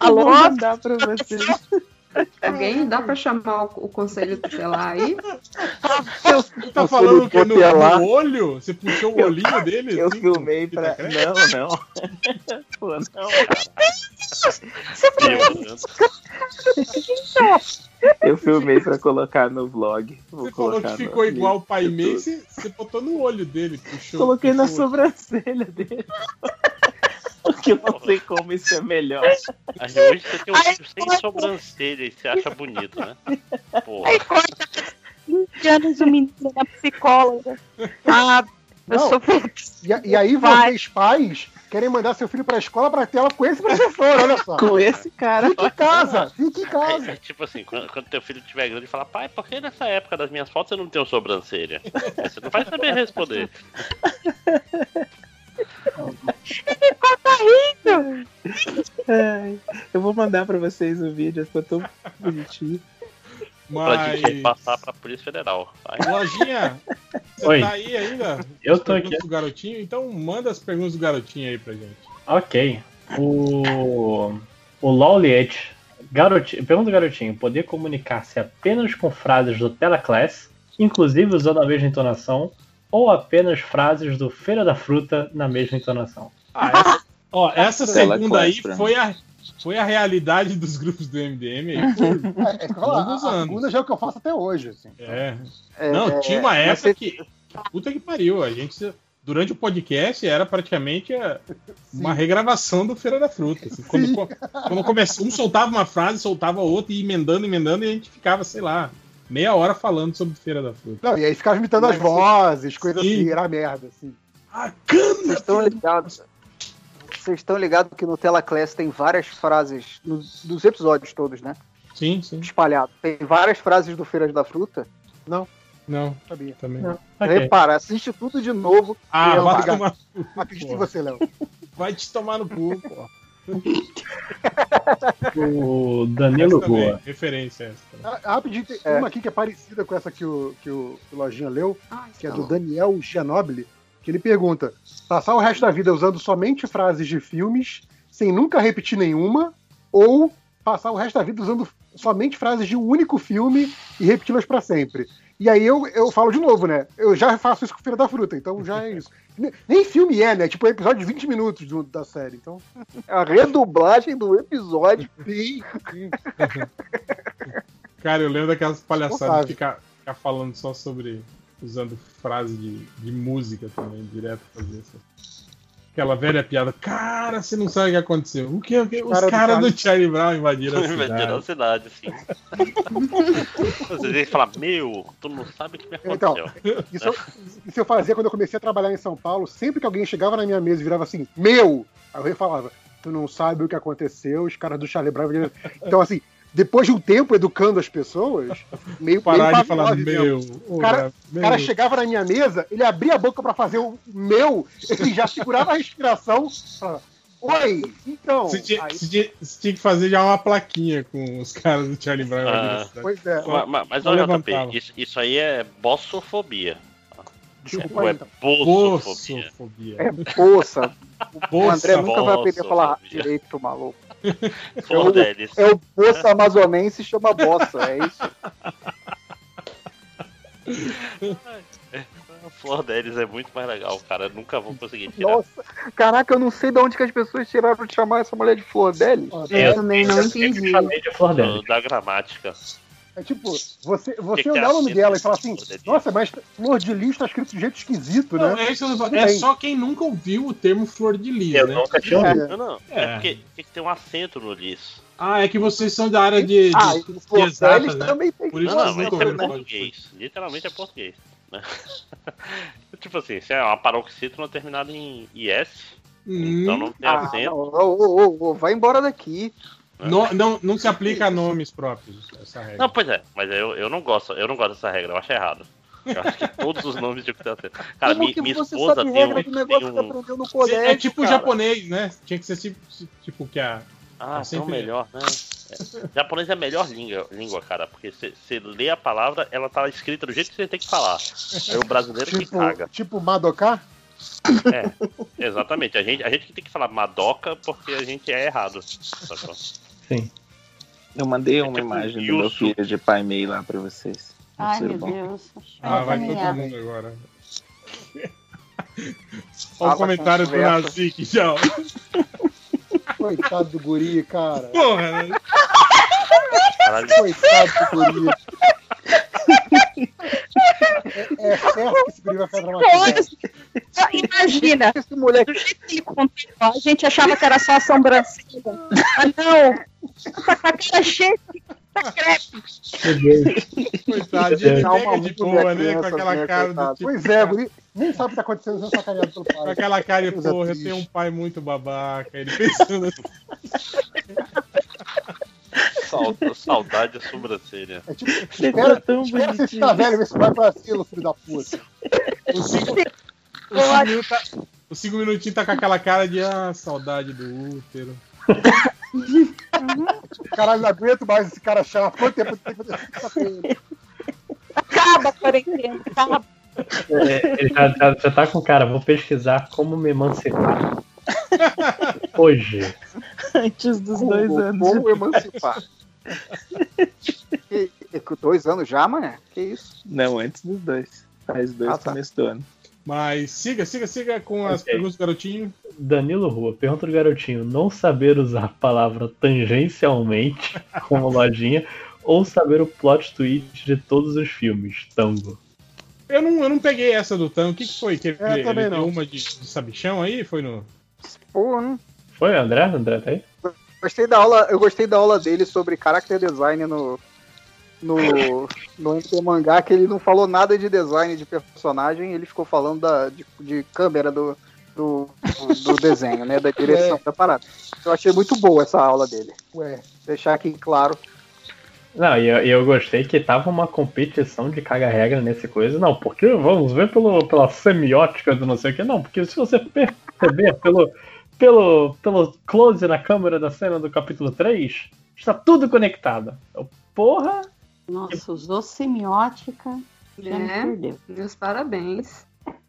Alô? Vou mandar pra vocês. Alguém dá pra chamar o, o conselho tutelar aí? *laughs* Você tá falando o quê? No, no olho? Você puxou o olhinho dele? Eu assim, filmei pra. Não, não. *laughs* Pô, não, *laughs* Eu filmei pra colocar no vlog. Vou Você falou que no- ficou igual o no pai YouTube. você, botou no olho dele. Puxou, Coloquei na puxou olho. sobrancelha dele. *laughs* Porque eu não sei como isso é melhor. Aí hoje você tem um filho sem sobrancelha e você acha bonito, né? Porra. Aí corta 20 anos o menino da psicóloga. Ah, eu Não. sou E, e aí Vai. vocês, pais, querem mandar seu filho pra escola pra ter ela com esse professor, olha só. Com esse cara. Fique em casa, fique em É, casa. é tipo assim, quando, quando teu filho tiver grande, fala, pai, por que nessa época das minhas fotos você não tem sobrancelha? Aí Você não vai saber responder. Tá rindo. Ai, eu vou mandar pra vocês o vídeo, ficou tão bonitinho. Pra gente Mas, passar pra Polícia Federal. Vai. Lojinha, você Oi. tá aí ainda? Eu tô aqui. Do garotinho? Então manda as perguntas do garotinho aí pra gente. Ok. O. O Lowliet. Garotinho, pergunta do garotinho: poder comunicar-se apenas com frases do Teleclass, inclusive usando a mesma entonação, ou apenas frases do Feira da Fruta na mesma entonação? Ah, essa, ó, essa Tela segunda aí foi a, foi a realidade dos grupos do MDM aí por É, é, claro, a, segunda já é o que eu faço até hoje. Assim. É. É, Não, é, tinha uma época você- que. Puta que pariu. A gente. Durante o podcast era praticamente a- uma regravação do Feira da Fruta. assim. quando, quando começou, um soltava uma frase, soltava outra, e emendando, emendando, e a gente ficava, sei lá, meia hora falando sobre Feira da Fruta. Não, e aí ficava imitando as Mas- vozes, coisas Sim. assim, era merda, assim. Vocês estão ligados? Vocês estão ligados que no Telaclass tem várias frases, nos, nos episódios todos, né? Sim, sim. Espalhado. Tem várias frases do Feiras da Fruta. Não. Não, sabia. Também. Não. Ok. Repara, assiste tudo de novo. Ah, vai tomar. Acredito em você, Léo. Vai te tomar no cu, pô. O Danilo Essa também, Goa. Referência essa. Ah, Rapidinho, tem É. uma aqui que é parecida com essa que o, que o, que o Lojinha leu, que é tá do. Daniel Gianobili, que ele pergunta: passar o resto da vida usando somente frases de filmes, sem nunca repetir nenhuma, ou passar o resto da vida usando somente frases de um único filme e repeti-las pra sempre. E aí eu, eu falo de novo, né? Eu já faço isso com Feira da Fruta, então já é isso. *laughs* Ne- Nem filme é, né? Tipo, é episódio de 20 minutos do- da série, então. A redublagem do episódio. *laughs* Sim. Cara, eu lembro daquelas palhaçadas de ficar, ficar falando só sobre. usando frase de, de música também, direto fazer isso. Aquela velha piada. Cara, você não sabe o que aconteceu. O que? O que? Os Cara do caras do Charlie- Brown invadiram a *laughs* Invadiram a cidade. cidade, sim. Meu, tu não sabe o que me Então, aconteceu. isso, eu- isso eu fazia quando eu comecei a trabalhar em São Paulo. Sempre que alguém chegava na minha mesa e virava assim, meu! Aí eu falava, tu não sabe o que aconteceu, os caras do Charlie Brown. Então, assim, depois de um tempo educando as pessoas, *laughs* meio Parar meio de falar meu, O cara, meu. cara chegava na minha mesa, ele abria a boca pra fazer o meu, ele já segurava a respiração, falava, oi, então. Você tinha, Aí- você tinha- você tinha que fazer já uma plaquinha com os caras do Charlie Brown Ah. Pois é. Ma- ma- Mas, Só olha. JP, isso, isso aí é bossofobia. Desculpa é então. bossofobia. Bossofobia. É. O André nunca vai aprender a falar direito, maluco. É Flor o, deles. é o poça amazonense e chama bossa, é isso. *laughs* A flor deles é muito mais legal, cara. Eu nunca vou conseguir tirar. Nossa, caraca, eu não sei de onde que as pessoas tiraram de chamar essa mulher de flor dele. Eu também não entendi. Do- Da gramática. É tipo, você, você que olhar é o nome assim, dela e falar assim, nossa, mas flor de lis tá escrito de jeito esquisito, Não, né? é, É só quem nunca ouviu o termo flor de lis, Eu né? nunca tinha ouvido. Não, não. É. É, porque tem que ter um acento no lis. Ah, é que vocês são da área de, de, Ah, de exatas, né? também tem Por isso Não, que não, nunca é português. Literalmente é português. né? *laughs* tipo assim, se é uma paroxítona terminada em IS, então não tem Ah, acento. não, vai embora daqui. Não, não, não se aplica a nomes próprios, essa regra. Não, pois é, mas eu, eu não gosto, eu não gosto dessa regra, eu acho errado. Eu acho que todos os nomes tinham que ter acento. Cara, Como minha, que minha você esposa sabe tem regra um. do negócio tem que um- no colégio, é tipo cara? japonês, né? Tinha que ser tipo, tipo que a. Ah, é sempre- melhor, né? É, japonês é a melhor língua, língua cara, porque você lê a palavra, ela tá escrita do jeito que você tem que falar. Aí o brasileiro que Tipo, caga. tipo Madoka? É, exatamente. A gente, a gente que tem que falar madoca porque a gente é errado. sacou? Sim. Eu mandei uma tipo imagem do meu filho de pai meio lá pra vocês. Ai, meu bom. Deus. Ah, vai todo mundo agora. *laughs* Olha o comentário com do. Nazik, já. Coitado do guri, cara. Porra, né? Coitado do guri. *laughs* É, é certo que esse guri vai ficar traumatizado. Imagina, Esse moleque do jeito que ele contou, a gente achava que era só a sobrancelha. Mas não, tá com a cara cheia de crepe. Coitado, pega de boa, né? Com aquela minha cara do tipo. Pois é, guri nem sabe o que tá acontecendo sacaneado pelo Com pai. aquela cara de porra, eu tenho um pai muito babaca. Ele pensando assim. *laughs* Saud- *laughs* saudade da sobrancelha. É tipo, espera, espera você ficar velho, ver se vai pra asilo, filho da puta. Os cinco, os cinco minutos tá, os cinco minutinhos tá com aquela cara de ah, saudade do útero. *laughs* Caralho, não aguento mais esse cara chato. Quanto tempo eu tenho que fazer? Acaba a quarentena, acaba. É, ele já, já, já tá com cara, vou pesquisar como me emancipar. *laughs* Hoje. Antes dos dois Como- anos. como emancipar? Que, *laughs* que- dois anos já, mané? Que isso? Não, antes dos dois. Faz dois Ah, tá. começo do ano. Mas siga, siga, siga com as Ok. perguntas do garotinho. Danilo Rua, pergunta do garotinho: não saber usar a palavra tangencialmente *laughs* como lojinha ou saber o plot twist de todos os filmes? Tango. Eu não, eu não peguei essa do Tão. O que, que foi? Que ele, É, ele não. uma de, de sabichão aí? Foi no. Pô, não. Foi, André? André tá aí? Gostei da aula, eu gostei da aula dele sobre character design no no no MT mangá que ele não falou nada de design de personagem, ele ficou falando da, de, de câmera do, do, do desenho, né, da direção *laughs* É. da parada. Eu achei muito boa essa aula dele. Ué. Deixar aqui claro. Não, e eu, eu gostei que tava uma competição de caga-regra nesse coisa. Não, porque vamos ver pelo, pela semiótica do não sei o que. Não, porque se você perceber pelo, pelo, pelo close na câmera da cena do capítulo 3, está tudo conectado. Eu, porra! Nossa, usou semiótica. Já me É, perdeu. meus parabéns. *laughs*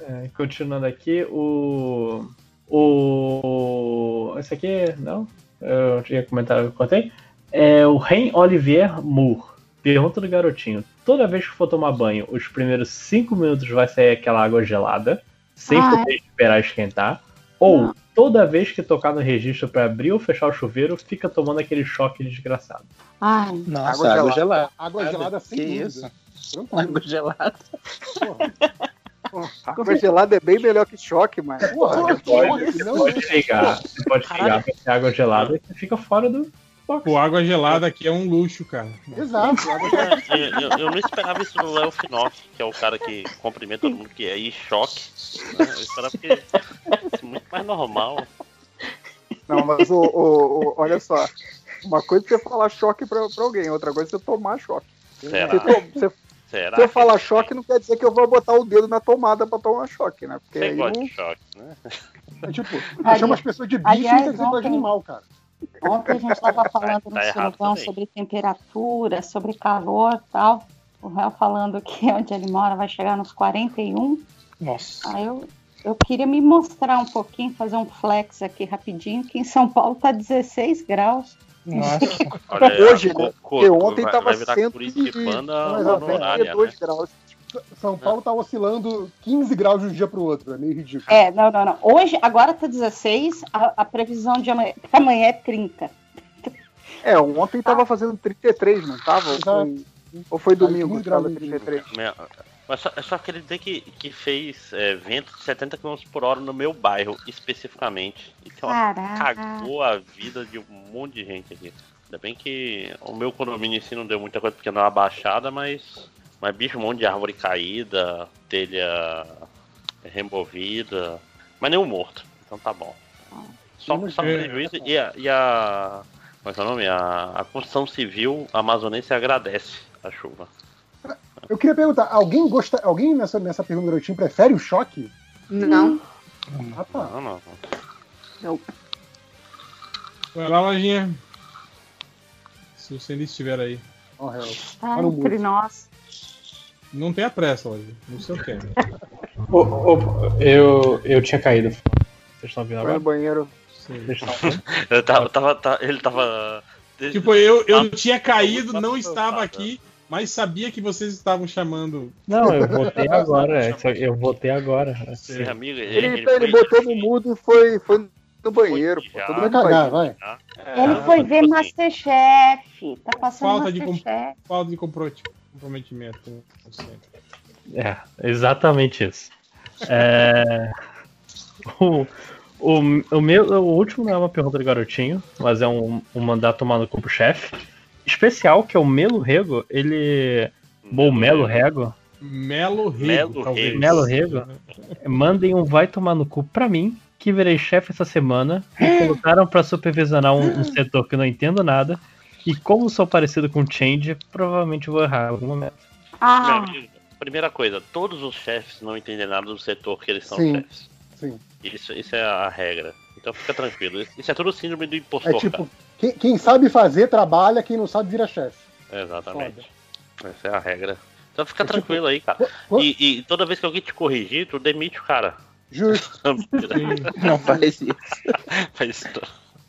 É, continuando aqui, o. O. Esse aqui, não? Eu tinha comentado, eu contei. É o Ren Olivier Moore. Pergunta do garotinho: toda vez que for tomar banho, os primeiros 5 minutos vai sair aquela água gelada, sem Ah, poder esperar esquentar? Ou toda vez que tocar no registro para abrir ou fechar o chuveiro, fica tomando aquele choque desgraçado? Ai, Nossa, água, gelada. Água gelada sem que dúvida. isso? Tranquilo. Água gelada. Água gelada é bem melhor que choque, mas. Porra, Você que pode, ódio, você não. pode ligar, você pode ligar pra água gelada e você fica fora do. Pô, água gelada aqui é um luxo, cara. Exato. eu, eu- eu não esperava isso do Léo Finoff, que é o cara que cumprimenta todo mundo que é em choque. né? Eu esperava que fosse muito mais normal. Não, mas o, o- o- olha só. Uma coisa é você falar choque pra, pra alguém, outra coisa é você tomar choque. Será? Você, to- você, Será? você que falar choque não quer dizer que eu vou botar o dedo na tomada pra tomar choque, né? Porque Você aí gosta não... de choque, né? É tipo, chama as pessoas de bicho aliás, e que gosta de animal, cara. Ontem a gente estava *laughs* falando no Tá Surubão sobre temperatura, sobre calor e tal. O réu falando que *laughs* onde ele mora vai chegar nos 41. Nossa. Aí eu, eu queria me mostrar um pouquinho, fazer um flex aqui rapidinho, que em São Paulo tá 16 graus. Nossa. Olha, Hoje, né? Porque ontem vai, tava vai virar 100 Curitibana Mas, ó, honorária? 92 graus. São Paulo tá oscilando 15 graus de um dia pro outro, é meio ridículo. É, não, não, não. Hoje, agora tá 16, a, a previsão de amanhã, amanhã é 30. *laughs* É, ontem tava fazendo 33, não tava? Ou foi, ou foi domingo que tava 33? Minha- Mas só, eu só queria dizer que, que fez é, vento de 70 km por hora no meu bairro, especificamente. Então Caraca. cagou a vida de um monte de gente aqui. Ainda bem que o meu condomínio em si não deu muita coisa porque não é uma baixada, mas. Mas bicho, um monte de árvore caída, telha removida. Mas nenhum morto. Então tá bom. Só, só É. prejuízo e a. E a como é que é o nome? A, a construção civil amazonense agradece a chuva. Eu queria perguntar, alguém gosta, alguém nessa, nessa pergunta do garotinho prefere o choque? Não. Ah, tá. Não, não. Não. Vai lá, lojinha. Se você ainda estiver aí. Ó, réu. Tá Olha o entre nós. Não tenha pressa, lojinha. No seu tempo. Ô, ô, eu, eu tinha caído. Vocês estão ouvindo Foi no agora? banheiro. *laughs* Eu tava, tava, tá- ele tava. Tipo, eu, eu tinha caído, não estava aqui, mas sabia que vocês estavam chamando. Não, eu voltei agora. é, Eu voltei agora. assim. Esse amigo, Ele, ele, ele foi- botou no mudo e foi, foi no banheiro. Pô. já. Todo mundo cagar, vai. Ele Ah, foi ver tipo assim, Masterchef. Tá passando Falta de com- Masterchef. Falta de comprometi- comprometimento. com você. É, exatamente isso. É, o, o, o, meu, o último não é uma pergunta do garotinho, mas é um, um mandato tomar no corpo chefe. Especial, que é o Melo Rego, ele. Ou Melo Rego, Melo Rego, Melo talvez. Rego. Melo Rego, mandem um vai tomar no cu pra mim, que virei chefe essa semana, me colocaram pra supervisionar um, um setor que eu não entendo nada, e como sou parecido com Change, provavelmente vou errar em algum momento. Ah, primeira coisa, todos os chefes não entendem nada do setor que eles são Sim. chefes. Sim. Isso, isso é a regra. Então fica tranquilo. Isso é tudo síndrome do impostor, É tipo, quem, quem sabe fazer trabalha, quem não sabe vira chefe. Exatamente. Essa é a regra. Então fica É tipo- tranquilo aí, cara. E, e toda vez que alguém te corrigir, tu demite o cara. Justo. *laughs* Não faz isso. *laughs* Faz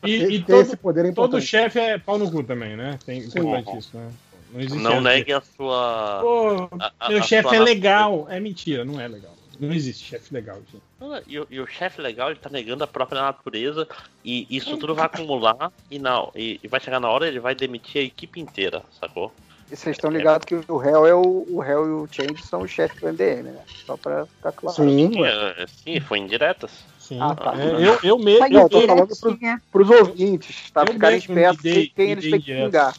E, e ter todo, esse poder é todo importante. chefe é pau no cu também, né? Tem importante isso, né? Não existe Não negue a sua. Pô, a- a- meu chefe é natureza. legal. É mentira, não é legal. Não existe chefe legal, gente. E, o- e o chefe legal, ele tá negando a própria natureza e isso tudo vai acumular e, não, e, e vai chegar na hora ele vai demitir a equipe inteira, sacou? E vocês estão ligados que o réu é o, o réu e o Change são os chefes do MDM, né? Só pra ficar claro. Sim, é, sim foi indiretas. Sim. Ah, tá. É, eu, eu mesmo. Não, eu tô falando pros, pros ouvintes, tá? Eu Ficarem espertos de quem eles têm que xingar.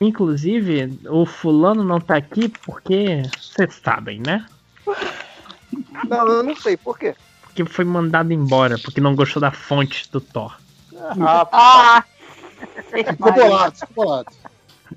Inclusive, o fulano não tá aqui porque vocês sabem, né? Não, eu não sei, por quê? Porque foi mandado embora, porque não gostou da fonte do Thor. Ah, Ah! Ficou bolado, ficou bolado.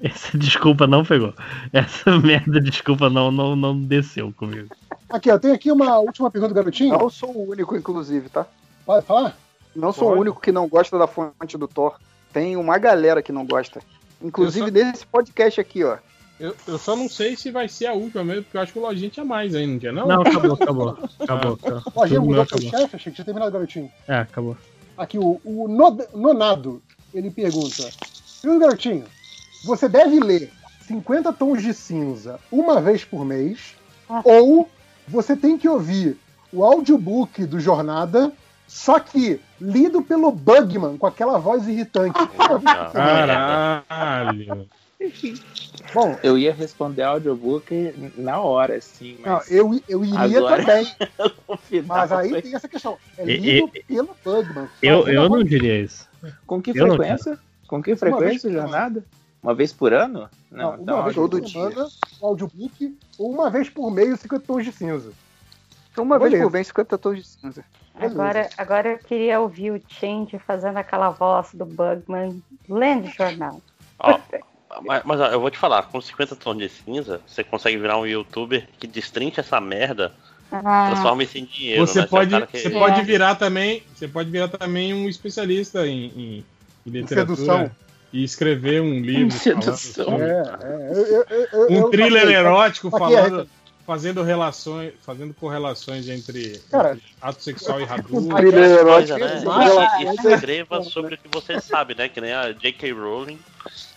Essa desculpa não pegou. Essa *laughs* merda de desculpa não, não, não desceu comigo. Aqui, ó, tem aqui uma última pergunta do garotinho. Não sou o único, inclusive, tá? Pode falar? Não sou Pode. o único que não gosta da fonte do Thor. Tem uma galera que não gosta. Inclusive nesse podcast aqui, ó. Eu, eu só não sei se vai ser a última mesmo, porque eu acho que o Lojinha tinha mais ainda, não tinha não? Não, acabou, acabou. Acabou. *laughs* acabou. Já Tudo meu mudou acabou. chefe? Achei que tinha terminado, garotinho. É, acabou. Aqui, o, o Nonado, ele pergunta: Viu, garotinho, você deve ler 50 tons de cinza uma vez por mês, ou você tem que ouvir o audiobook do Jornada, só que lido pelo Bugman, com aquela voz irritante. Caralho. Bom, Eu ia responder audiobook na hora, assim. Não, Mas eu, eu iria agora- também. *laughs* final Mas aí foi- tem essa questão. É E- lido pelo Bugman. Eu, eu não diria isso. Com que Eu frequência? Com que frequência, jornada? Uma vez por ano? Não, Não, então uma vez por audiobook. semana, audiobook, ou uma vez por mês, 50 tons de cinza. Então, uma vez Beleza. por mês, 50 tons de cinza. Agora, agora eu queria ouvir o Change fazendo aquela voz do Bugman lendo jornal. Ó, mas, mas, ó, eu vou te falar, com 50 tons de cinza, você consegue virar um youtuber que destrincha essa merda, Ah. transforma isso em dinheiro. Você né? é pode, cara que- você pode virar também, você pode virar também um especialista em, em, em literatura sedução. E escrever um livro sedução. falando É, sobre- é, eu- eu- eu- eu- um eu thriller saquei, erótico saquei a falando, referência. fazendo relações, fazendo correlações entre, Cara, entre ato sexual e radura. Thriller Coisa, erótico. né? E escreva sobre o que você sabe, né? Que nem a J.K. Rowling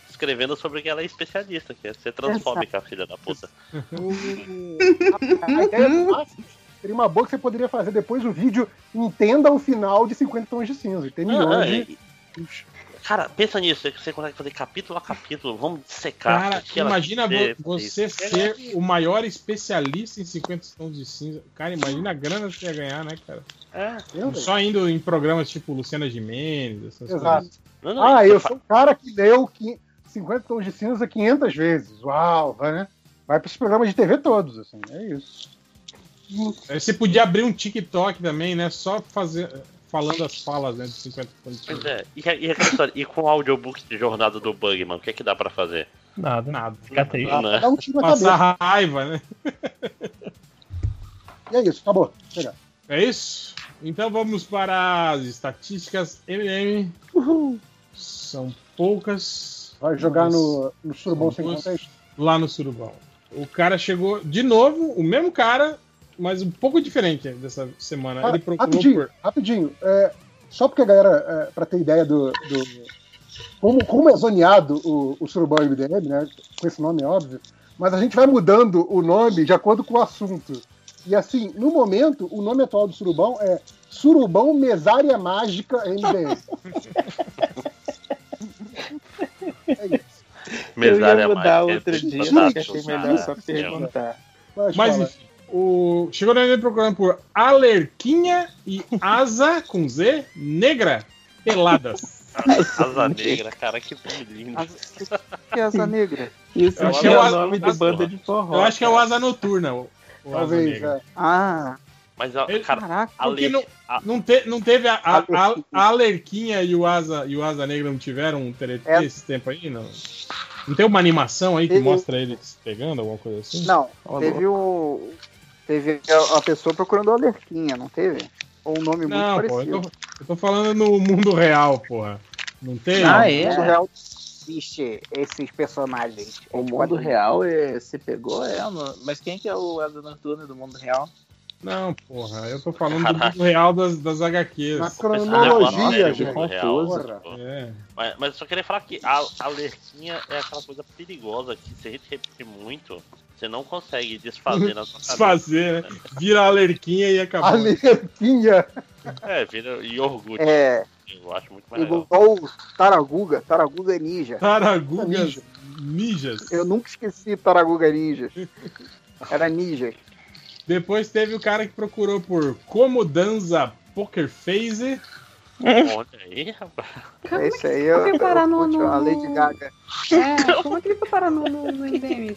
escrevendo sobre que ela é especialista, que é ser transfóbica, filha da puta. A ideia seria uma boa que você poderia fazer depois o vídeo Entenda o final de 50 tons de cinza. e Tem milhões Ah, de. e- Cara, pensa nisso, você consegue fazer capítulo a capítulo, vamos dissecar. Cara, imagina você ser o maior especialista em 50 tons de cinza. Cara, imagina a grana que você ia ganhar, né, cara? É. Só indo em programas tipo Luciana Gimenez, essas Exato. coisas. Não, não, Ah, eu sou o cara que leu qui- 50 tons de cinza 500 vezes. Uau, vai, né? Vai para os programas de TV todos, assim. É isso. Você podia abrir um TikTok também, né? Só fazer, falando as falas, né? De 50 tons de Pois é, e, e história, e com o audiobook de jornada do Bugman, o que é que dá pra fazer? Nada. Nada. Fica triste. Né? Dá um tiro na cabeça. Passar raiva, né? E é isso, acabou. Chega. É isso? Então vamos para as estatísticas MDM. São poucas. Vai jogar mas no, no surubom são sem contexto. Lá no Surubão. O cara chegou de novo, o mesmo cara, mas um pouco diferente dessa semana. Cara, Ele procurou rapidinho, por. rapidinho. É, só porque a galera, é, pra ter ideia do. do- como, como é zoneado o, o Surubão MDM, né? Com esse nome, óbvio. Mas a gente vai mudando o nome de acordo com o assunto. E assim, no momento, o nome atual do Surubão é Surubão Mesária Mágica MDM. *laughs* é isso. Mesária eu ia mudar mágica, outro é dia, achei melhor só perguntar. Mas, Mas enfim, o... chegou na procurando por Alerquinha e Asa com Z negra peladas. Asa negra, cara, que nome lindo. Que asa negra? Isso Eu é acho que é o Asa- nome de Asa- banda de forró. Eu acho que é o. Asa Noturna. O, o Asa Talvez, Negra. é. Ah, Mas, cara, caraca. a Porque Lê- não, não, te- não teve a, a, a, a Alerquinha e o, Asa, e o Asa Negra não tiveram um TNT É. esse tempo aí? Não. Não tem uma animação aí que Ele- mostra eles pegando, alguma coisa assim? Não, teve o. Teve a, a pessoa procurando a alerquinha, não teve? Ou um nome muito Não, pô, parecido. eu tô, eu tô falando no mundo real, porra. Não tem? Ah, No é? mundo real existe esses personagens. O mundo quadrinho. real é, se pegou, é. no- Mas quem que é o Asa Noturna do mundo real? Não, porra, eu tô falando do *laughs* mundo real das, das HQs. Na Ah, cronologia, é, gente. real, Porra. pô. É. Mas, mas eu só queria falar que a, a alerquinha é aquela coisa perigosa que se a gente repetir muito, você não consegue desfazer na sua cabeça. Desfazer, né? Vira a alerquinha e acabou. Alerquinha. É, vira iogurte. É. Eu acho muito mais legal. Igual o Taraguga. Taraguga Ninja. Taragugas ninjas. Eu nunca esqueci Taraguga Ninja. Era ninja. Depois teve o cara que procurou por Como Danza Poker Face. Olha aí, rapaz. Esse aí Como é eu, que parar eu no- curti no- a Lady Gaga. É, como é que ele foi parar no, no, no MDM?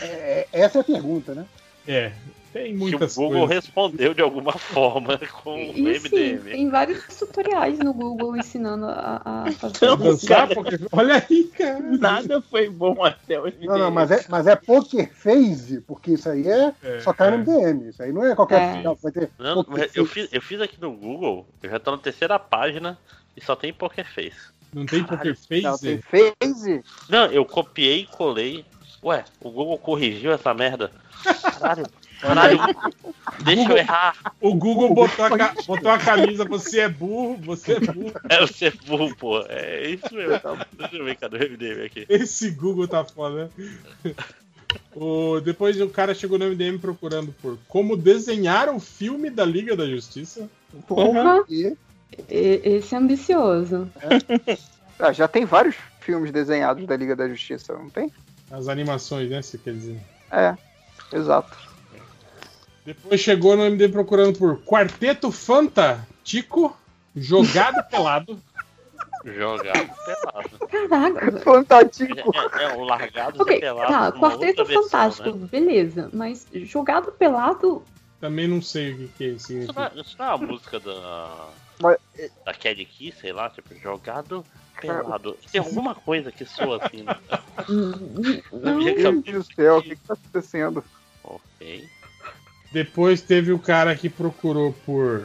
É, essa é a pergunta, né? É, tem Que o muitas Google coisas. respondeu de alguma *laughs* forma com o E sim, MDM. tem vários tutoriais no Google ensinando a, a fazer Dançar poker Olha aí, cara. Nada foi bom até hoje. Não, não, mas é, mas é Poker Phase, porque isso aí é, É, só cai no é. MDM. Isso aí não é qualquer É. final. Vai ter Não, eu, Face. fiz, eu fiz aqui no Google, eu já tô na terceira página e só tem Poker Face. Não tem Poker Não, tem Face? Não, eu copiei e colei. Ué, o Google corrigiu essa merda. Caralho, caralho, *laughs* deixa eu errar. O Google botou a, botou a camisa, você é burro, você é burro. É o ser burro, pô. É isso mesmo. Deixa eu ver, cadê o MDM aqui? Esse Google tá foda, né? O, depois o cara chegou no MDM procurando por como desenhar o filme da Liga da Justiça. Porra! E E- Esse é ambicioso. Ah, já tem vários filmes desenhados da Liga da Justiça, não tem? As animações, né? Você quer dizer. É, exato. Depois chegou no MDM procurando por Quarteto Fantástico, jogado *laughs* pelado. Jogado pelado. Caraca! Fantástico. É, é um largado Ok, pelado. tá, Quarteto outra versão, Fantástico, né? beleza. Mas jogado pelado. Também não sei o que, que é isso. Isso não, é, isso não é uma música da. Mas- Da Kelly Key, sei lá, tipo, jogado pelado. *laughs* Tem alguma coisa que soa assim. né? Não, Meu Deus do céu, o que, que tá acontecendo? Ok. Depois teve o cara que procurou por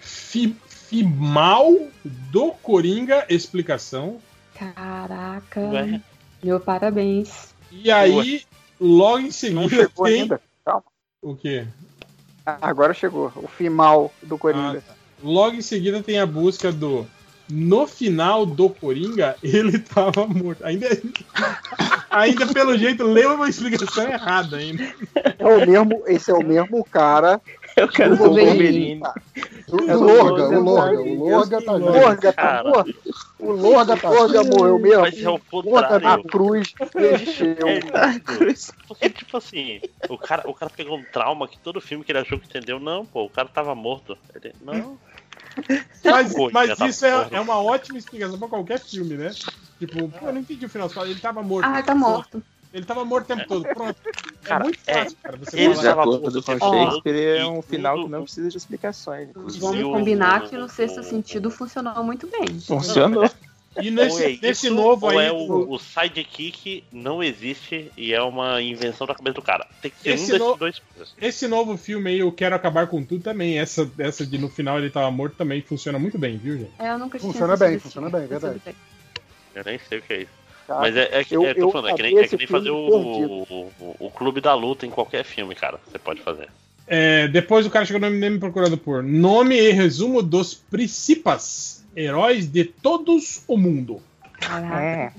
Fi- Fimal do Coringa explicação. Caraca. Ué. Meu parabéns. E aí, logo em Não seguida chegou tem ainda. Calma. o quê? Ah, Agora chegou. O final do Coringa. Ah, tá. Logo em seguida tem a busca do no final do Coringa, ele tava morto. Ainda, ainda pelo jeito, leu uma explicação errada ainda. É o mesmo, esse é o mesmo cara. Eu quero do Wolverine. O É Lorga, o. Lorga, o Lorga tá O junto. Lorga tá morto. O Lorga tá Lorga morreu mesmo. Mas é o Lorga na contrário. cruz mexeu. É. Porque, tipo assim, o cara, o cara pegou um trauma que todo filme que ele achou que entendeu, não, pô, o cara tava morto. Ele, não. *laughs* Mas, mas já isso é, é uma ótima explicação pra qualquer filme, né? Tipo, pô, eu não entendi o final. Ele tava morto. Ah, tá morto. Ele tava morto o tempo todo. Pronto. É Cara, muito é, fácil, cara. Você ele De tava acordo com Shakespeare, é um final que não precisa de explicações. inclusive. Vamos combinar que no sexto sentido funcionou muito bem. Funcionou. E nesse, é nesse isso, novo aí. é do- o, o sidekick não existe e é uma invenção da cabeça do cara. Tem que ser um Esse desses no- dois coisas. Esse novo filme aí, Eu Quero Acabar com Tudo, também. Essa, essa de no final ele tava morto também funciona muito bem, viu, gente? É, eu nunca tinha Funciona bem, funciona bem, verdade. Tudo bem. Eu nem sei o que é isso. Tá? Mas é, é, que- Eu- é, tô falando, é que nem, é que nem fazer filme o, o, o clube da luta em qualquer filme, cara. Você pode fazer. É, depois o cara chegou no MDM procurando por nome e resumo dos principais heróis de todos o mundo. Caraca.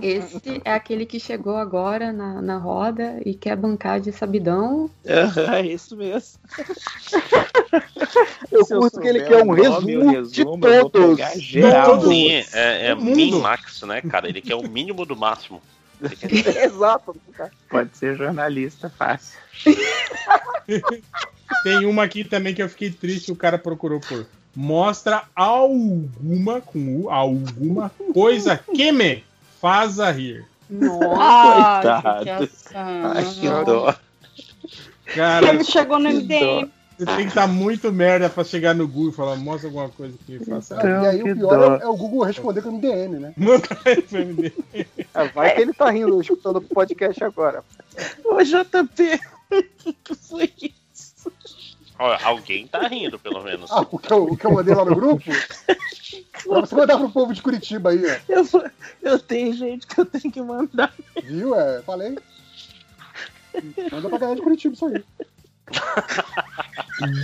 Esse é aquele que chegou agora na, na roda e quer bancar de sabidão. É isso mesmo. *laughs* Eu Se eu curto que ele quer um resumo, eu de resumo, eu vou todos. geral. Todos. Sim, é, é min-max, né, cara? Ele quer o mínimo do máximo. *laughs* Quer- Exato. Pode ser jornalista fácil. *laughs* Tem uma aqui também que eu fiquei triste, o cara procurou por. Mostra alguma, com U, alguma coisa que me faça rir. Nossa, Coitado. que Ai, que dó. Cara, Ele chegou no MDM. você tem que estar muito merda pra chegar no Google e falar, mostra alguma coisa que me faça rir. e aí o pior é, é o Google responder com MDM, né? Manda aí pro MD. É, vai que ele tá rindo escutando o podcast agora. Ô, JP, *laughs* o que, que foi isso? Alguém tá rindo, pelo menos. Ah, o que eu, o que eu mandei lá no grupo? *laughs* pra você mandar pro povo de Curitiba aí, ó. Eu, eu tenho gente que eu tenho que mandar. Viu? É, falei. Manda pra galera de Curitiba isso aí.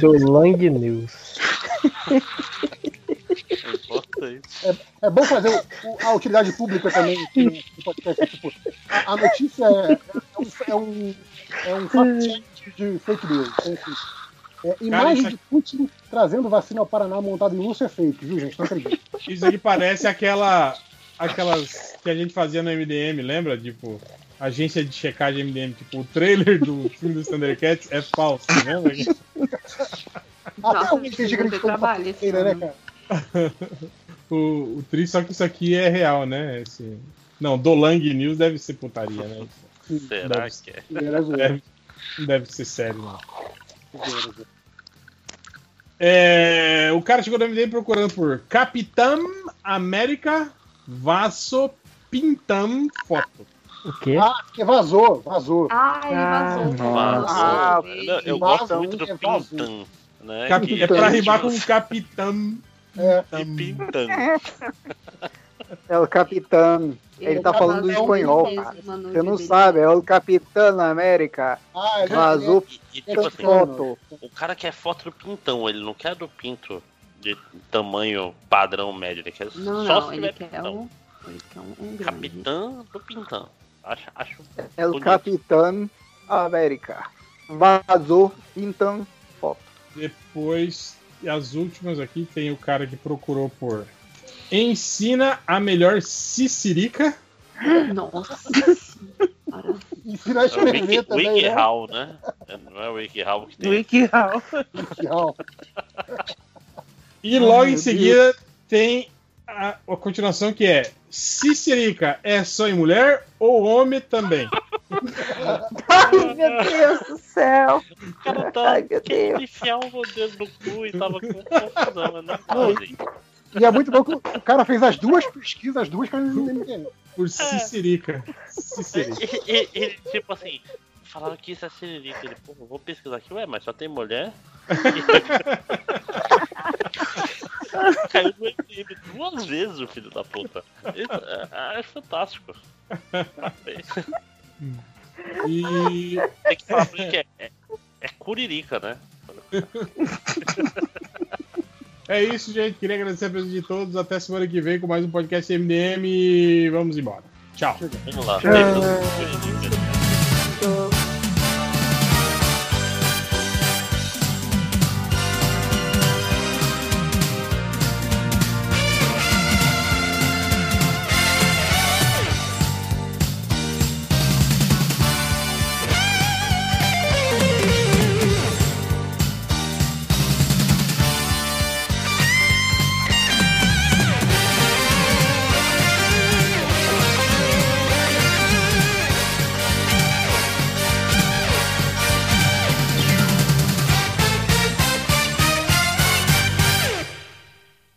Do Lang News. É, é bom fazer o- o- a utilidade pública também aqui no podcast. Tipo, a, a notícia é, é um, é um, é um de fake news. Então, assim, é, imagem isso de Putin trazendo vacina ao Paraná montada em urso é fake, viu, gente? Não acredito. *laughs* Isso aqui parece aquela. aquelas que a gente fazia no MDM, lembra? Tipo, agência de checagem MDM. Tipo, o trailer do *laughs* filme dos Thundercats é falso, lembra? Até alguém que diga que a gente trabalho né, ano. cara? *laughs* o, o triste, só que isso aqui é real, né? Esse... Não, Dolang News deve ser putaria, né? Será Deve- que é? Deve, não deve ser sério, não. É, o cara chegou no MDM procurando por Capitão América Vaso Pintam Foto. O quê? Ah, porque vazou, vazou. Ah, ele vazou. Vazou. Ah, Não, eu vazou, gosto muito do é. Pintan. Né? Cap- é pra rimar com Capitão. É. E Pintan. É o Capitão. Ele tá falando do espanhol, cara. Você não sabe, é o Capitão América. Ah, é Vazou E tipo assim, foto. o cara quer foto do pintão, ele não quer do pinto de tamanho padrão médio, ele quer Não, só não, se ele tiver quer pintão. um, ele quer um, um. Capitão do pintão. Acho, acho É o. Capitão América. Vazou, então, foto. Depois, e as últimas aqui, tem o cara que procurou por Ensina a melhor Cicirica. Nossa. Ensina a É o escrever Wiki, também, Wiki né? Né? É, Não é o Wiki How que tem. WikiHow. Wikihow. E logo Ai, em seguida tem a, a continuação que é Cicirica é só em mulher ou homem também? Ai, meu Deus do céu. O cara tá Ai, meu Deus. enfiar o dedo no cu e tava com confusão. Não, não, gente. E é muito bom que o cara fez as duas pesquisas, as duas caras não entendem. Por Cicirica. Cicirica. Ele, tipo assim, falaram que isso é siririca. Ele, pô, vou pesquisar aqui, ué, mas só tem mulher? *laughs* Caiu no MDM duas vezes o filho da puta. Isso, é, é fantástico. E Tem que falar pra ele que é, é, é curirica, né? *laughs* é isso, gente. Queria agradecer a presença de todos. Até semana que vem com mais um podcast MDM. e Vamos embora. Tchau. Vamos lá. Tchau. Beijo.